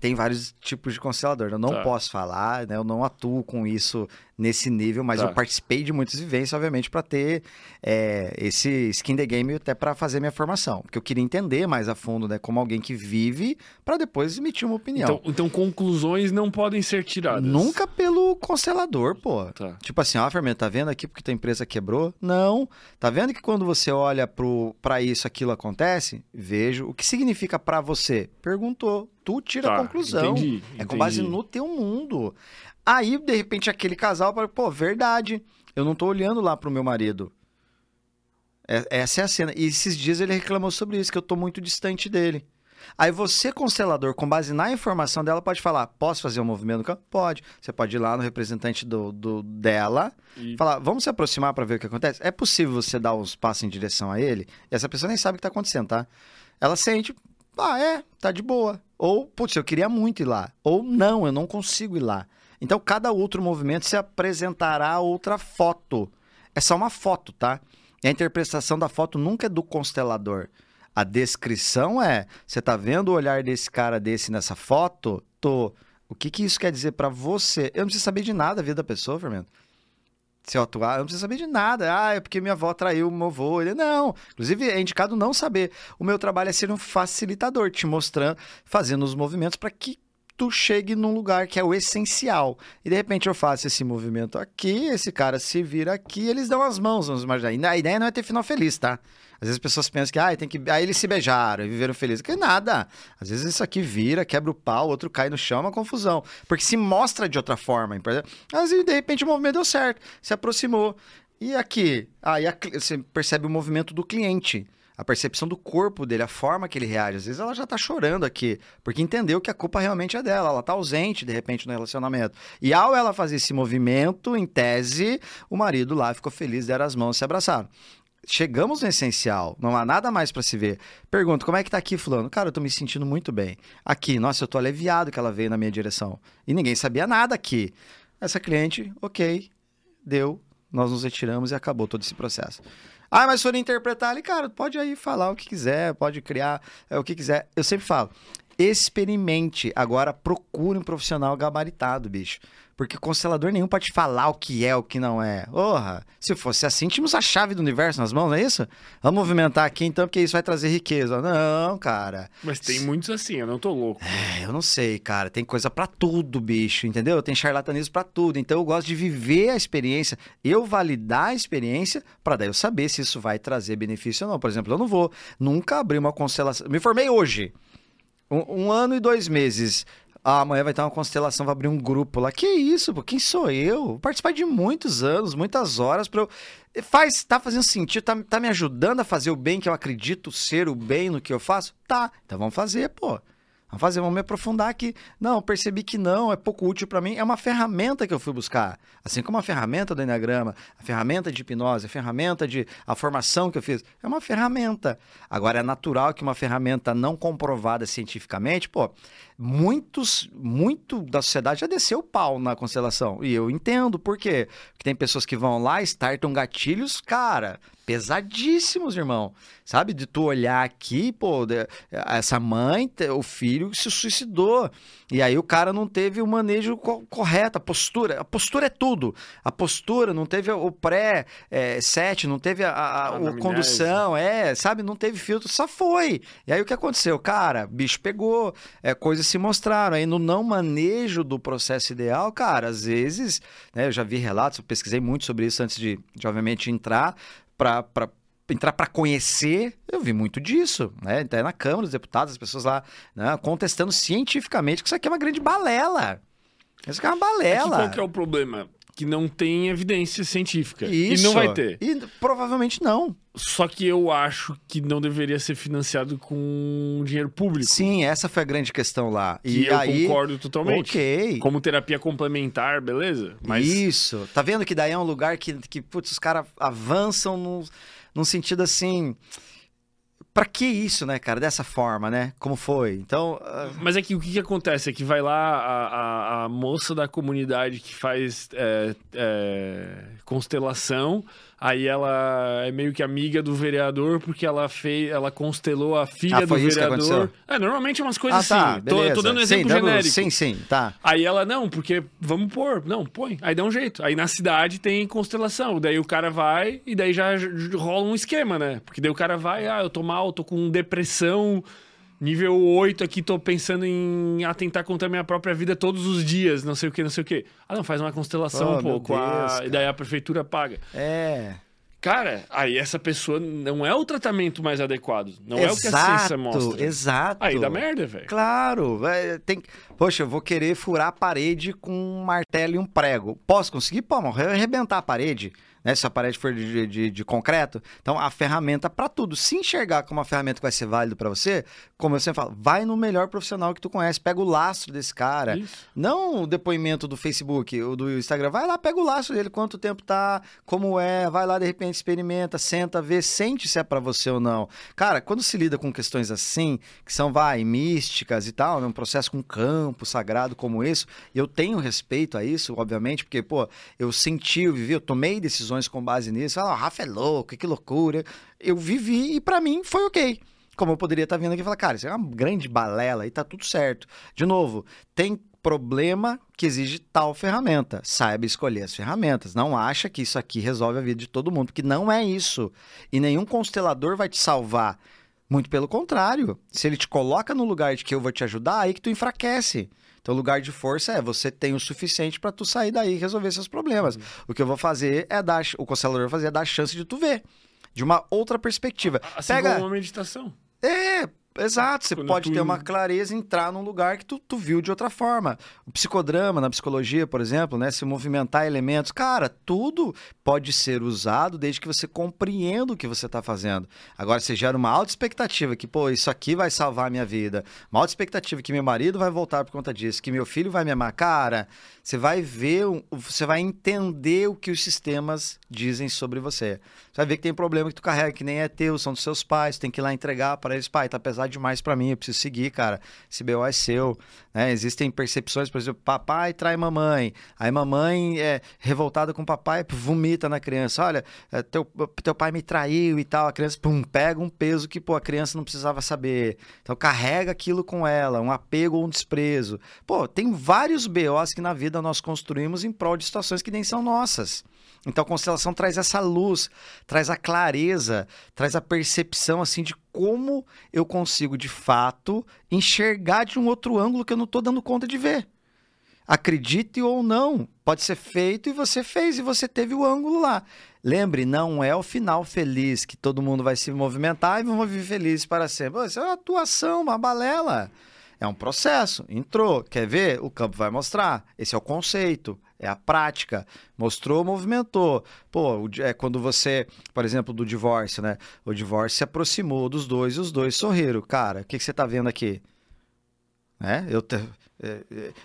tem vários tipos de constelador. Eu não tá. posso falar, né? Eu não atuo com isso nesse nível, mas tá. eu participei de muitas vivências, obviamente, para ter é, esse skin the game até para fazer minha formação. Porque eu queria entender mais a fundo, né? Como alguém que vive, para depois emitir uma opinião. Então, então, conclusões não podem ser tiradas. Nunca pelo constelador, pô. Tá. Tipo assim, ó, Fermento, tá vendo aqui porque tua empresa quebrou? Não. Tá vendo que quando você olha para isso, aquilo acontece? Vejo. O que significa para você? Perguntou tu tira tá, a conclusão. Entendi, é com base no teu mundo. Aí, de repente, aquele casal fala, pô, verdade. Eu não tô olhando lá pro meu marido. É- essa é a cena. E esses dias ele reclamou sobre isso, que eu tô muito distante dele. Aí você, constelador, com base na informação dela, pode falar: posso fazer um movimento no campo? Pode. Você pode ir lá no representante do, do- dela, E- falar, vamos se aproximar para ver o que acontece? É possível você dar uns passos em direção a ele? E essa pessoa nem sabe o que tá acontecendo, tá? Ela sente, ah, é, tá de boa. Ou, putz, eu queria muito ir lá. Ou, não, eu não consigo ir lá. Então, cada outro movimento se apresentará outra foto. É só uma foto, tá? E a interpretação da foto nunca é do constelador. A descrição é: você tá vendo o olhar desse cara desse nessa foto? Tô. O que, que isso quer dizer pra você? Eu não preciso saber de nada da vida da pessoa, Fernando. Se eu atuar, eu não preciso saber de nada. Ah, é porque minha avó traiu meu avô. Ele, não. Inclusive, é indicado não saber. O meu trabalho é ser um facilitador, te mostrando, fazendo os movimentos para que tu chegue num lugar que é o essencial. E de repente eu faço esse movimento aqui, esse cara se vira aqui, eles dão as mãos, vamos imaginar. A ideia não é ter final feliz, tá? Às vezes as pessoas pensam que ah, tem que. Aí eles se beijaram e viveram felizes. Que nada. Às vezes isso aqui vira, quebra o pau, outro cai no chão, é uma confusão. Porque se mostra de outra forma. vezes, de repente, o movimento deu certo, se aproximou. E aqui? Aí você percebe o movimento do cliente. A percepção do corpo dele, a forma que ele reage. Às vezes ela já tá chorando aqui, porque entendeu que a culpa realmente é dela. Ela tá ausente, de repente, no relacionamento. E ao ela fazer esse movimento, em tese, o marido lá ficou feliz, deram as mãos, se abraçaram. Chegamos no essencial, não há nada mais pra se ver. Pergunto, como é que tá aqui, fulano? Cara, eu tô me sentindo muito bem. Aqui, nossa, eu tô aliviado que ela veio na minha direção. E ninguém sabia nada aqui. Essa cliente, ok, deu, nós nos retiramos e acabou todo esse processo. Ah, mas se for interpretar ali, cara, pode aí falar o que quiser, pode criar é, o que quiser. Eu sempre falo, experimente. Agora procure um profissional gabaritado, bicho. Porque constelador nenhum pode falar o que é, o que não é. Porra, se fosse assim, tínhamos a chave do universo nas mãos, não é isso? Vamos movimentar aqui então, porque isso vai trazer riqueza. Não, cara. Mas tem muitos assim, eu não tô louco. É, eu não sei, cara. Tem coisa pra tudo, bicho, entendeu? Tem charlatanismo pra tudo. Então eu gosto de viver a experiência, eu validar a experiência pra daí eu saber se isso vai trazer benefício ou não. Por exemplo, eu não vou nunca abrir uma constelação. Me formei hoje. Um, um ano e dois meses. Ah, amanhã vai ter uma constelação, vai abrir um grupo lá. Que isso, pô? Quem sou eu? Participar de muitos anos, muitas horas para eu. Faz, tá fazendo sentido, tá, tá me ajudando a fazer o bem que eu acredito ser o bem no que eu faço? Tá, então vamos fazer, pô. Vamos fazer, vamos me aprofundar aqui. Não, percebi que não, é pouco útil para mim. É uma ferramenta que eu fui buscar. Assim como a ferramenta do Enneagrama, a ferramenta de hipnose, a ferramenta de. a formação que eu fiz. É uma ferramenta. Agora, é natural que uma ferramenta não comprovada cientificamente, pô, muitos, muito da sociedade já desceu o pau na constelação. E eu entendo por quê. Porque tem pessoas que vão lá, startam gatilhos, cara, pesadíssimos, irmão. Sabe? De tu olhar aqui, pô, essa mãe, o filho se suicidou. E aí o cara não teve o manejo co- correto, a postura. A postura é tudo. A postura não teve o pré-set, não teve a, a- a- condução, é, sabe? Não teve filtro, só foi. E aí o que aconteceu? Cara, bicho pegou, é, coisas se mostraram. Aí no não manejo do processo ideal, cara, às vezes, né, eu já vi relatos, eu pesquisei muito sobre isso antes de, de obviamente, entrar para entrar para conhecer, eu vi muito disso, né? Até na Câmara dos Deputados, as pessoas lá né, contestando cientificamente que isso aqui é uma grande balela. Isso aqui é uma É balela. qual que é o problema? Que não tem evidência científica. Isso. E não vai ter. E provavelmente não. Só que eu acho que não deveria ser financiado com dinheiro público. Sim, essa foi a grande questão lá. E E eu aí, concordo totalmente. ok. Como terapia complementar, beleza? Mas Isso. Tá vendo que daí é um lugar que, que putz, os caras avançam num, num sentido assim. Pra que isso, né, cara? Dessa forma, né? Como foi? Então. ah, Mas é que o que, que acontece? É que vai lá a, a, a moça da comunidade que faz é, é, constelação, aí ela é meio que amiga do vereador porque ela fez, ela constelou a filha Ah, do vereador. É, normalmente é umas coisas ah, tá. assim. Tô, Beleza. tô dando um Sim, exemplo dando- genérico. Sim, sim, tá. Aí ela, não, porque vamos pôr. Não, põe. Aí dá um jeito. Aí na cidade tem constelação. Daí o cara vai e daí já rola um esquema, né? Porque daí o cara vai, ah, eu tô mal, tô com depressão. Nível 8 aqui, tô pensando em atentar contra a minha própria vida todos os dias, não sei o que, não sei o que. Ah, não, faz uma constelação Oh, um pouco. Deus, e daí a prefeitura paga. É. Cara, aí essa pessoa não é o tratamento mais adequado. Não é o que a ciência mostra. Exato. Aí dá merda, velho. Claro, vai- tem. Poxa, eu vou querer furar a parede com um martelo e um prego. Posso conseguir? Pô, mas arrebentar a parede. Né? Se a parede for de, de, de concreto. Então, a ferramenta para tudo. Se enxergar como uma ferramenta que vai ser válido para você, como eu sempre falo, vai no melhor profissional que tu conhece. Pega o lastro desse cara. Isso. Não o depoimento do Facebook ou do Instagram. Vai lá, pega o lastro dele, quanto tempo tá, como é. Vai lá, de repente, experimenta, senta, vê, sente se é para você ou não. Cara, quando se lida com questões assim, que são, vai, místicas e tal, né? um processo com campo sagrado como isso, eu tenho respeito a isso, obviamente, porque, pô, eu senti, eu vivi, eu tomei decisões com base nisso. Ah, Rafa é louco, que loucura. Eu vivi e para mim foi ok. Como eu poderia estar vindo aqui e falar, cara, isso é uma grande balela e tá tudo certo. De novo, tem problema que exige tal ferramenta. Saiba escolher as ferramentas. Não acha que isso aqui resolve a vida de todo mundo, porque não é isso. E nenhum constelador vai te salvar. Muito pelo contrário. Se ele te coloca no lugar de que eu vou te ajudar, aí que tu enfraquece. Então, lugar de força é você tem o suficiente para tu sair daí e resolver seus problemas. Uhum. O que eu vou fazer é dar, o constelador vai fazer é dar a chance de tu ver. De uma outra perspectiva. Assim Pega. como uma meditação. É, exato. Você Quando pode tu- ter uma clareza e entrar num lugar que tu, tu viu de outra forma. O psicodrama, na psicologia, por exemplo, né? Se movimentar elementos. Cara, tudo pode ser usado desde que você compreenda o que você está fazendo. Agora, você gera uma alta expectativa que, pô, isso aqui vai salvar a minha vida. Uma alta expectativa que meu marido vai voltar por conta disso, que meu filho vai me amar. Cara, você vai ver, você vai entender o que os sistemas dizem sobre você. Você vai ver que tem problema que tu carrega que nem é teu, são dos seus pais, tem que ir lá entregar para eles, pai, tá pesado demais para mim, eu preciso seguir, cara. Esse BO é seu. né? Existem percepções, por exemplo, papai trai mamãe, aí mamãe é revoltada com o papai, vomita na criança. Olha, é, teu, teu pai me traiu e tal, a criança pum, pega um peso que pô, a criança não precisava saber. Então carrega aquilo com ela, um apego ou um desprezo. Pô, tem vários BOs que na vida nós construímos em prol de situações que nem são nossas. Então a constelação traz essa luz, traz a clareza, traz a percepção assim de como eu consigo de fato enxergar de um outro ângulo que eu não estou dando conta de ver. Acredite ou não, pode ser feito e você fez e você teve o ângulo lá. Lembre, não é o final feliz que todo mundo vai se movimentar e vão viver felizes para sempre. Isso é uma atuação, uma balela. É um processo. Entrou, quer ver? O campo vai mostrar. Esse é o conceito, é a prática. Mostrou, movimentou. Pô, é quando você, por exemplo, do divórcio, né? O divórcio se aproximou dos dois e os dois sorriram. Cara, o que, que você tá vendo aqui? Né? Eu te-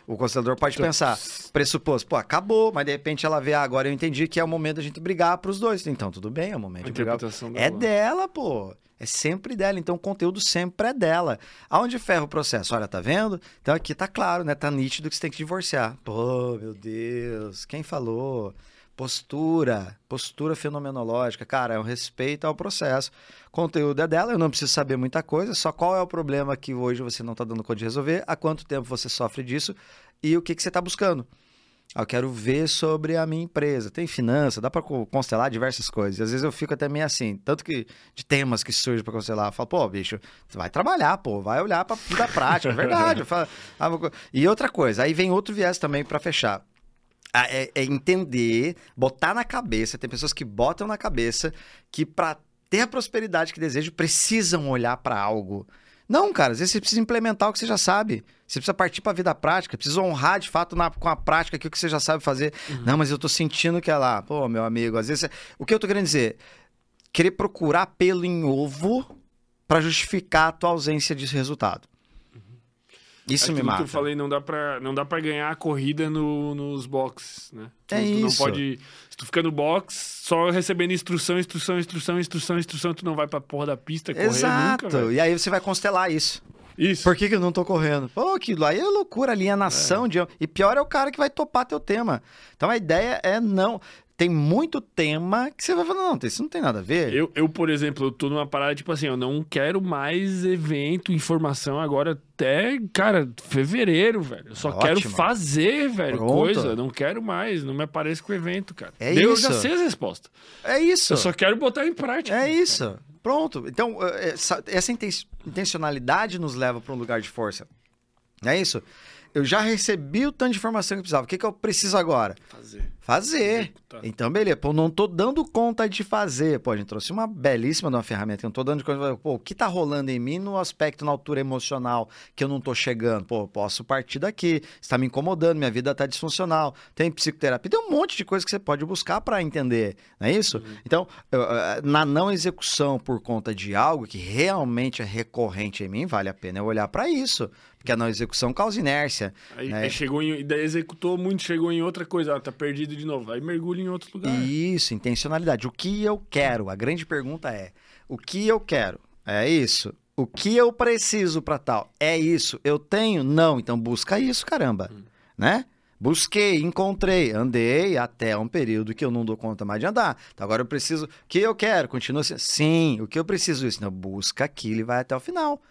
o constelador pode pensar, pressuposto, pô, acabou, mas de repente ela vê, ah, agora eu entendi que é o momento da gente brigar pros dois. Então, tudo bem, é o momento de brigar. É dela. dela, pô. É sempre dela. Então o conteúdo sempre é dela. Aonde ferra o processo? Olha, tá vendo? Então aqui tá claro, né? Tá nítido que você tem que divorciar. Pô, meu Deus. Quem falou? Postura. Postura fenomenológica. Cara, é um respeito ao processo. Conteúdo é dela. Eu não preciso saber muita coisa. Só qual é o problema que hoje você não tá dando conta de resolver. Há quanto tempo você sofre disso. E o que, que você tá buscando. Ah, Eu quero ver sobre a minha empresa. Tem finança, dá para constelar diversas coisas. Às vezes eu fico até meio assim, tanto que de temas que surgem para constelar. Eu falo, pô, bicho, vai trabalhar, pô, vai olhar para vida prática, é verdade. Falo, ah, vou E outra coisa, aí vem outro viés também para fechar. É, é entender, botar na cabeça. Tem pessoas que botam na cabeça que para ter a prosperidade que desejam precisam olhar para algo. Não, cara, às vezes você precisa implementar o que você já sabe. Você precisa partir para a vida prática, precisa honrar de fato na- com a prática aquilo que você já sabe fazer. Não, mas eu tô sentindo que é lá. Pô, meu amigo, às vezes. O que eu tô querendo dizer? Querer procurar pelo em ovo para justificar a tua ausência de resultado. Isso me Aquilo mata. que eu falei, não dá pra, não dá pra ganhar a corrida no- nos boxes, né? É tu, tu não isso. pode... Se tu fica no box, só recebendo instrução, instrução, instrução, instrução, instrução, tu não vai pra porra da pista correr Exato. nunca, velho. e aí você vai constelar isso. Isso. Por que, que eu não tô correndo? Pô, aquilo aí é loucura, alienação de. E pior é o cara que vai topar teu tema. Então a ideia é não. Tem muito tema que você vai falar, não, isso não tem nada a ver. Eu, eu, por exemplo, eu tô numa parada, tipo assim, eu não quero mais evento, informação agora até, cara, fevereiro, velho. Eu só quero Ótimo. fazer, velho, Pronto. coisa. Não quero mais, não me apareço com evento, cara. É Eu isso. já sei as respostas. É isso. Eu só quero botar em prática. É isso. Pronto. Então, eh, essa, essa inten- intencionalidade nos leva para um lugar de força. É isso? eu já recebi o tanto de informação que eu precisava. O que, que eu preciso agora? Fazer. Fazer. Executar. Então, beleza. Pô, não tô dando conta de fazer. Pô, a gente trouxe uma belíssima de uma ferramenta que eu não tô dando conta. Pô, o que tá rolando em mim no aspecto, na altura emocional, que eu não tô chegando? Pô, posso partir daqui. Está me incomodando, minha vida tá disfuncional. Tem psicoterapia, tem um monte de coisa que você pode buscar para entender, não é isso? Então, eu, eh, na não execução por conta de algo que realmente é recorrente em mim, vale a pena eu olhar para isso. Porque a não execução causa inércia. Aí, né? aí chegou em. daí executou muito, chegou em outra coisa, ah, tá perdido de novo. Aí mergulha em outro lugar. Isso, intencionalidade. O que eu quero? A grande pergunta é: o que eu quero? É isso. O que eu preciso para tal? É isso. Eu tenho? Não. Então busca isso, caramba. Né? Busquei, encontrei, andei até um período que eu não dou conta mais de andar. Então agora eu preciso. O que eu quero? Continua assim. Sim, o que eu preciso isso? Não, busca aquilo e vai até o final.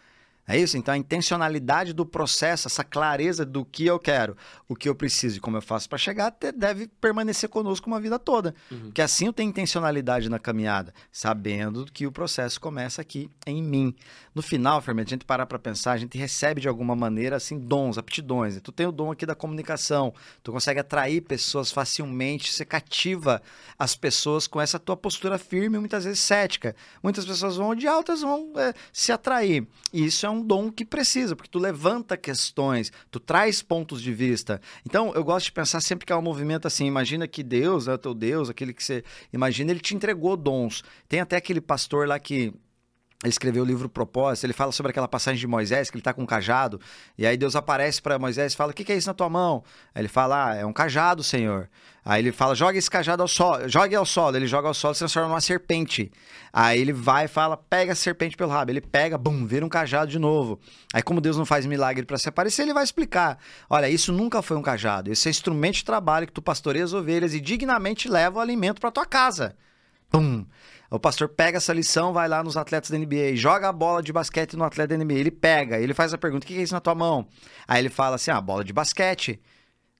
É isso? Então a intencionalidade do processo, essa clareza do que eu quero, o que eu preciso e como eu faço para chegar, deve permanecer conosco uma vida toda. Porque assim eu tenho intencionalidade na caminhada, sabendo que o processo começa aqui em mim. No final, Fermento, a gente parar para pensar, a gente recebe de alguma maneira assim dons, aptidões. Tu tem o dom aqui da comunicação, tu consegue atrair pessoas facilmente, você cativa as pessoas com essa tua postura firme, muitas vezes cética. Muitas pessoas vão odiar, outras vão é, se atrair. E isso é um dom que precisa, porque tu levanta questões, tu traz pontos de vista. Então, eu gosto de pensar sempre que é um movimento assim, imagina que Deus, é o teu Deus, aquele que você imagina, ele te entregou dons. Tem até aquele pastor lá que ele escreveu o livro Propósito, ele fala sobre aquela passagem de Moisés, que ele tá com um cajado, e aí Deus aparece para Moisés e fala: O que, que é isso na tua mão? Aí ele fala: Ah, é um cajado, Senhor. Aí ele fala: Joga esse cajado ao solo, jogue ao solo. Ele joga ao solo e se transforma numa serpente. Aí ele vai e fala: Pega a serpente pelo rabo. Ele pega, bum, vira um cajado de novo. Aí, como Deus não faz milagre para se aparecer, ele vai explicar: Olha, isso nunca foi um cajado, esse é instrumento de trabalho que tu pastoreia as ovelhas e dignamente leva o alimento para tua casa. Pum. O pastor pega essa lição, vai lá nos atletas da NBA, joga a bola de basquete no atleta da NBA. Ele pega, ele faz a pergunta: o que é isso na tua mão? Aí ele fala assim: ah, bola de basquete.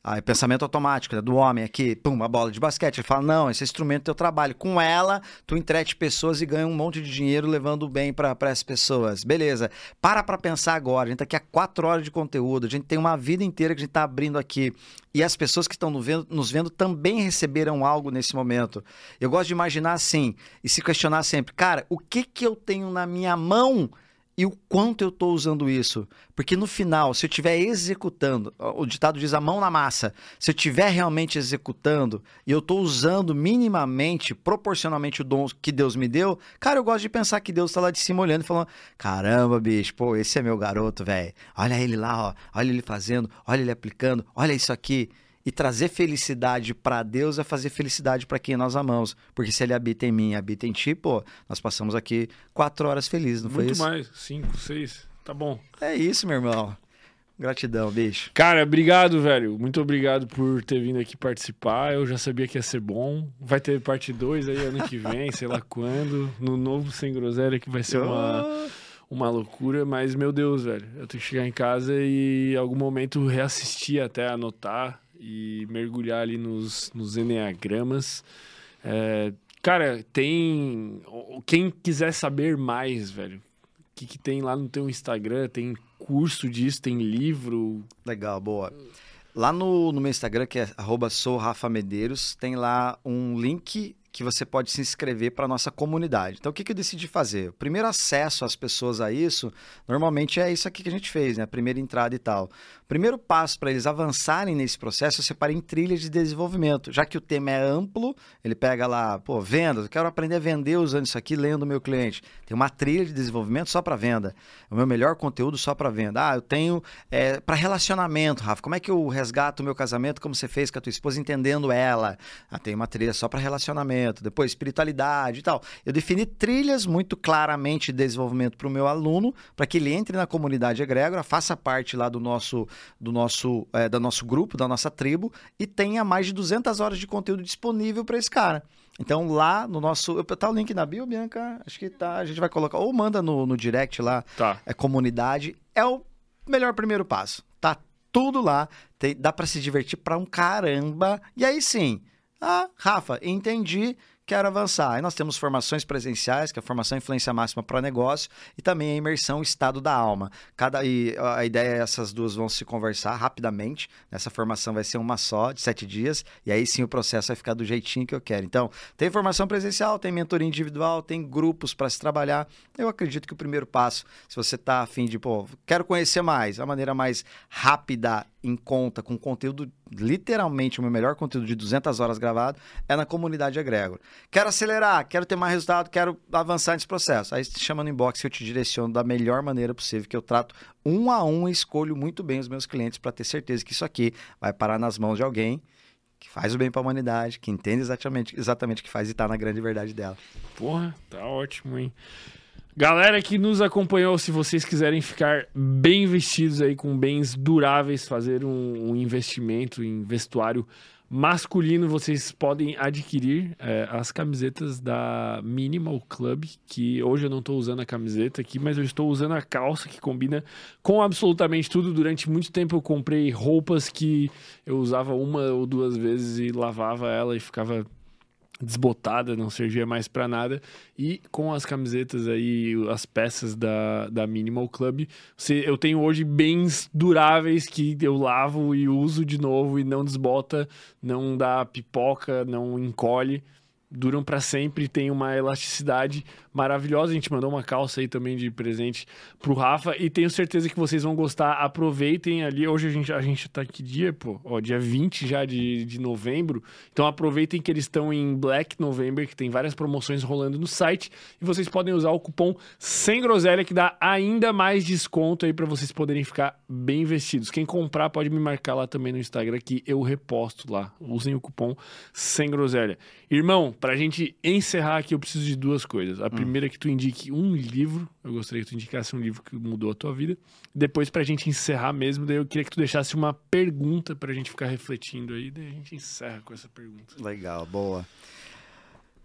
Aí pensamento automático né, do homem aqui, pum, uma bola de basquete. Ele fala: não, esse é instrumento do teu trabalho. Com ela, tu entrete pessoas e ganha um monte de dinheiro levando o bem para essas pessoas. Beleza. Para pra pensar agora. A gente tá aqui há quatro horas de conteúdo. A gente tem uma vida inteira que a gente tá abrindo aqui. E as pessoas que estão nos vendo, nos vendo também receberam algo nesse momento. Eu gosto de imaginar assim e se questionar sempre: cara, o que que eu tenho na minha mão? E o quanto eu estou usando isso. Porque no final, se eu estiver executando, o ditado diz a mão na massa, se eu estiver realmente executando e eu estou usando minimamente, proporcionalmente o dom que Deus me deu, cara, eu gosto de pensar que Deus está lá de cima olhando e falando: caramba, bicho, pô, esse é meu garoto, velho. Olha ele lá, ó, olha ele fazendo, olha ele aplicando, olha isso aqui. E trazer felicidade para Deus é fazer felicidade para quem nós amamos. Porque se ele habita em mim e habita em ti, pô, nós passamos aqui quatro horas felizes, não foi Muito isso? mais, cinco, seis. Tá bom. É isso, meu irmão. Gratidão, bicho. Cara, obrigado, velho. Muito obrigado por ter vindo aqui participar. Eu já sabia que ia ser bom. Vai ter parte 2 aí ano que vem, sei lá quando. No novo Sem Groselha, que vai ser uma, uma loucura. Mas, meu Deus, velho. Eu tenho que chegar em casa e em algum momento reassistir até anotar e mergulhar ali nos, nos enneagramas. É, cara, tem. Quem quiser saber mais, velho, o que, que tem lá no teu Instagram? Tem curso disso, tem livro. Legal, boa. Lá no, no meu Instagram, que é arroba tem lá um link que você pode se inscrever para a nossa comunidade. Então, o que, que eu decidi fazer? O primeiro acesso às pessoas a isso, normalmente é isso aqui que a gente fez, né? A primeira entrada e tal. O primeiro passo para eles avançarem nesse processo, eu separei em trilhas de desenvolvimento. Já que o tema é amplo, ele pega lá, pô, vendas, eu quero aprender a vender usando isso aqui, lendo o meu cliente. Tem uma trilha de desenvolvimento só para venda. O meu melhor conteúdo só para venda. Ah, eu tenho é, para relacionamento, Rafa. Como é que eu resgato o meu casamento como você fez com a tua esposa, entendendo ela? Ah, tem uma trilha só para relacionamento depois espiritualidade e tal. Eu defini trilhas muito claramente de desenvolvimento para o meu aluno, para que ele entre na comunidade egrégora, faça parte lá do nosso, do nosso, é, do nosso grupo, da nossa tribo e tenha mais de 200 horas de conteúdo disponível para esse cara. Então lá no nosso, tá o link na bio, Bianca, acho que tá, a gente vai colocar ou manda no, no direct lá, Tá. é comunidade, é o melhor primeiro passo. Tá tudo lá, tem- dá para se divertir pra um caramba. E aí sim, ah, Rafa, entendi quero avançar. Aí nós temos formações presenciais, que é a formação influência máxima para negócio, e também a imersão estado da alma. Cada e a ideia é essas duas vão se conversar rapidamente. Essa formação vai ser uma só, de sete dias, e aí sim o processo vai ficar do jeitinho que eu quero. Então, tem formação presencial, tem mentoria individual, tem grupos para se trabalhar. Eu acredito que o primeiro passo, se você está afim de, pô, quero conhecer mais, a maneira mais rápida em conta, com conteúdo, literalmente o meu melhor conteúdo de 200 horas gravado, é na comunidade Egrégor. Quero acelerar, quero ter mais resultado, quero avançar nesse processo. Aí te chama no inbox que eu te direciono da melhor maneira possível, que eu trato um a um e escolho muito bem os meus clientes para ter certeza que isso aqui vai parar nas mãos de alguém que faz o bem para a humanidade, que entende exatamente, exatamente o que faz e está na grande verdade dela. Porra, tá ótimo, hein? Galera que nos acompanhou, se vocês quiserem ficar bem vestidos aí com bens duráveis, fazer um, um investimento em vestuário masculino, vocês podem adquirir é, as camisetas da Minimal Club, que hoje eu não estou usando a camiseta aqui, mas eu estou usando a calça que combina com absolutamente tudo. Durante muito tempo eu comprei roupas que eu usava uma ou duas vezes e lavava ela e ficava desbotada, não servia mais para nada. E com as camisetas aí, as peças da, da Minimal Club, você, eu tenho hoje bens duráveis que eu lavo e uso de novo e não desbota, não dá pipoca, não encolhe duram para sempre, tem uma elasticidade maravilhosa. A gente mandou uma calça aí também de presente pro Rafa e tenho certeza que vocês vão gostar. Aproveitem ali. Hoje a gente, a gente tá que dia, pô? Ó, dia 20 já de, de novembro. Então aproveitem que eles estão em Black November, que tem várias promoções rolando no site e vocês podem usar o cupom sem groselha que dá ainda mais desconto aí para vocês poderem ficar bem vestidos. Quem comprar pode me marcar lá também no Instagram que eu reposto lá. Usem o cupom sem groselha. Irmão, pra gente encerrar aqui, eu preciso de duas coisas. A hum. primeira é que tu indique um livro. Eu gostaria que tu indicasse um livro que mudou a tua vida. Depois, pra gente encerrar mesmo, daí eu queria que tu deixasse uma pergunta pra gente ficar refletindo aí. Daí a gente encerra com essa pergunta. Legal, boa.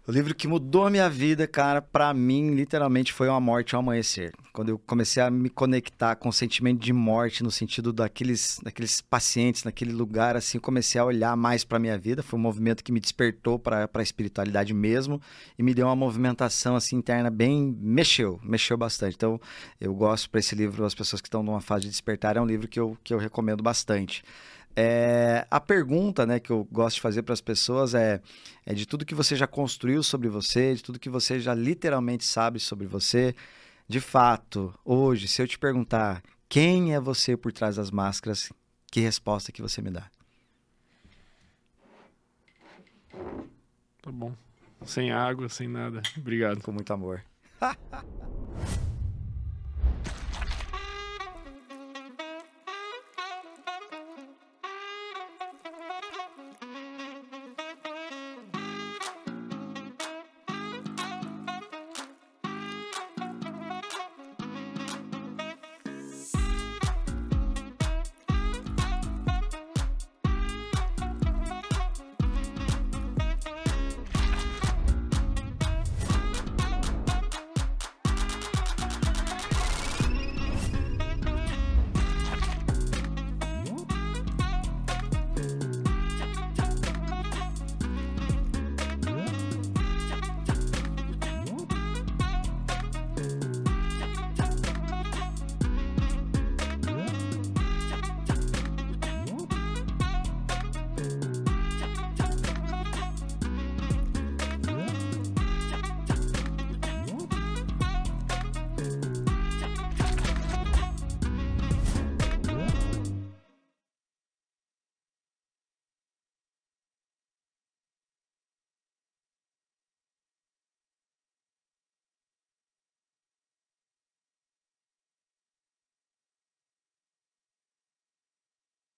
O livro que mudou a minha vida, cara, para mim, literalmente foi uma morte ao amanhecer. Quando eu comecei a me conectar com o sentimento de morte, no sentido daqueles, daqueles pacientes, naquele lugar, assim, comecei a olhar mais para minha vida. Foi um movimento que me despertou para a espiritualidade mesmo e me deu uma movimentação, assim, interna bem. mexeu, mexeu bastante. Então, eu gosto para esse livro, as pessoas que estão numa fase de despertar, é um livro que eu, que eu recomendo bastante. É, a pergunta né, que eu gosto de fazer para as pessoas é, é de tudo que você já construiu sobre você, de tudo que você já literalmente sabe sobre você. De fato, hoje, se eu te perguntar quem é você por trás das máscaras, que resposta que você me dá? Tá bom. Sem água, sem nada. Obrigado. Com muito amor.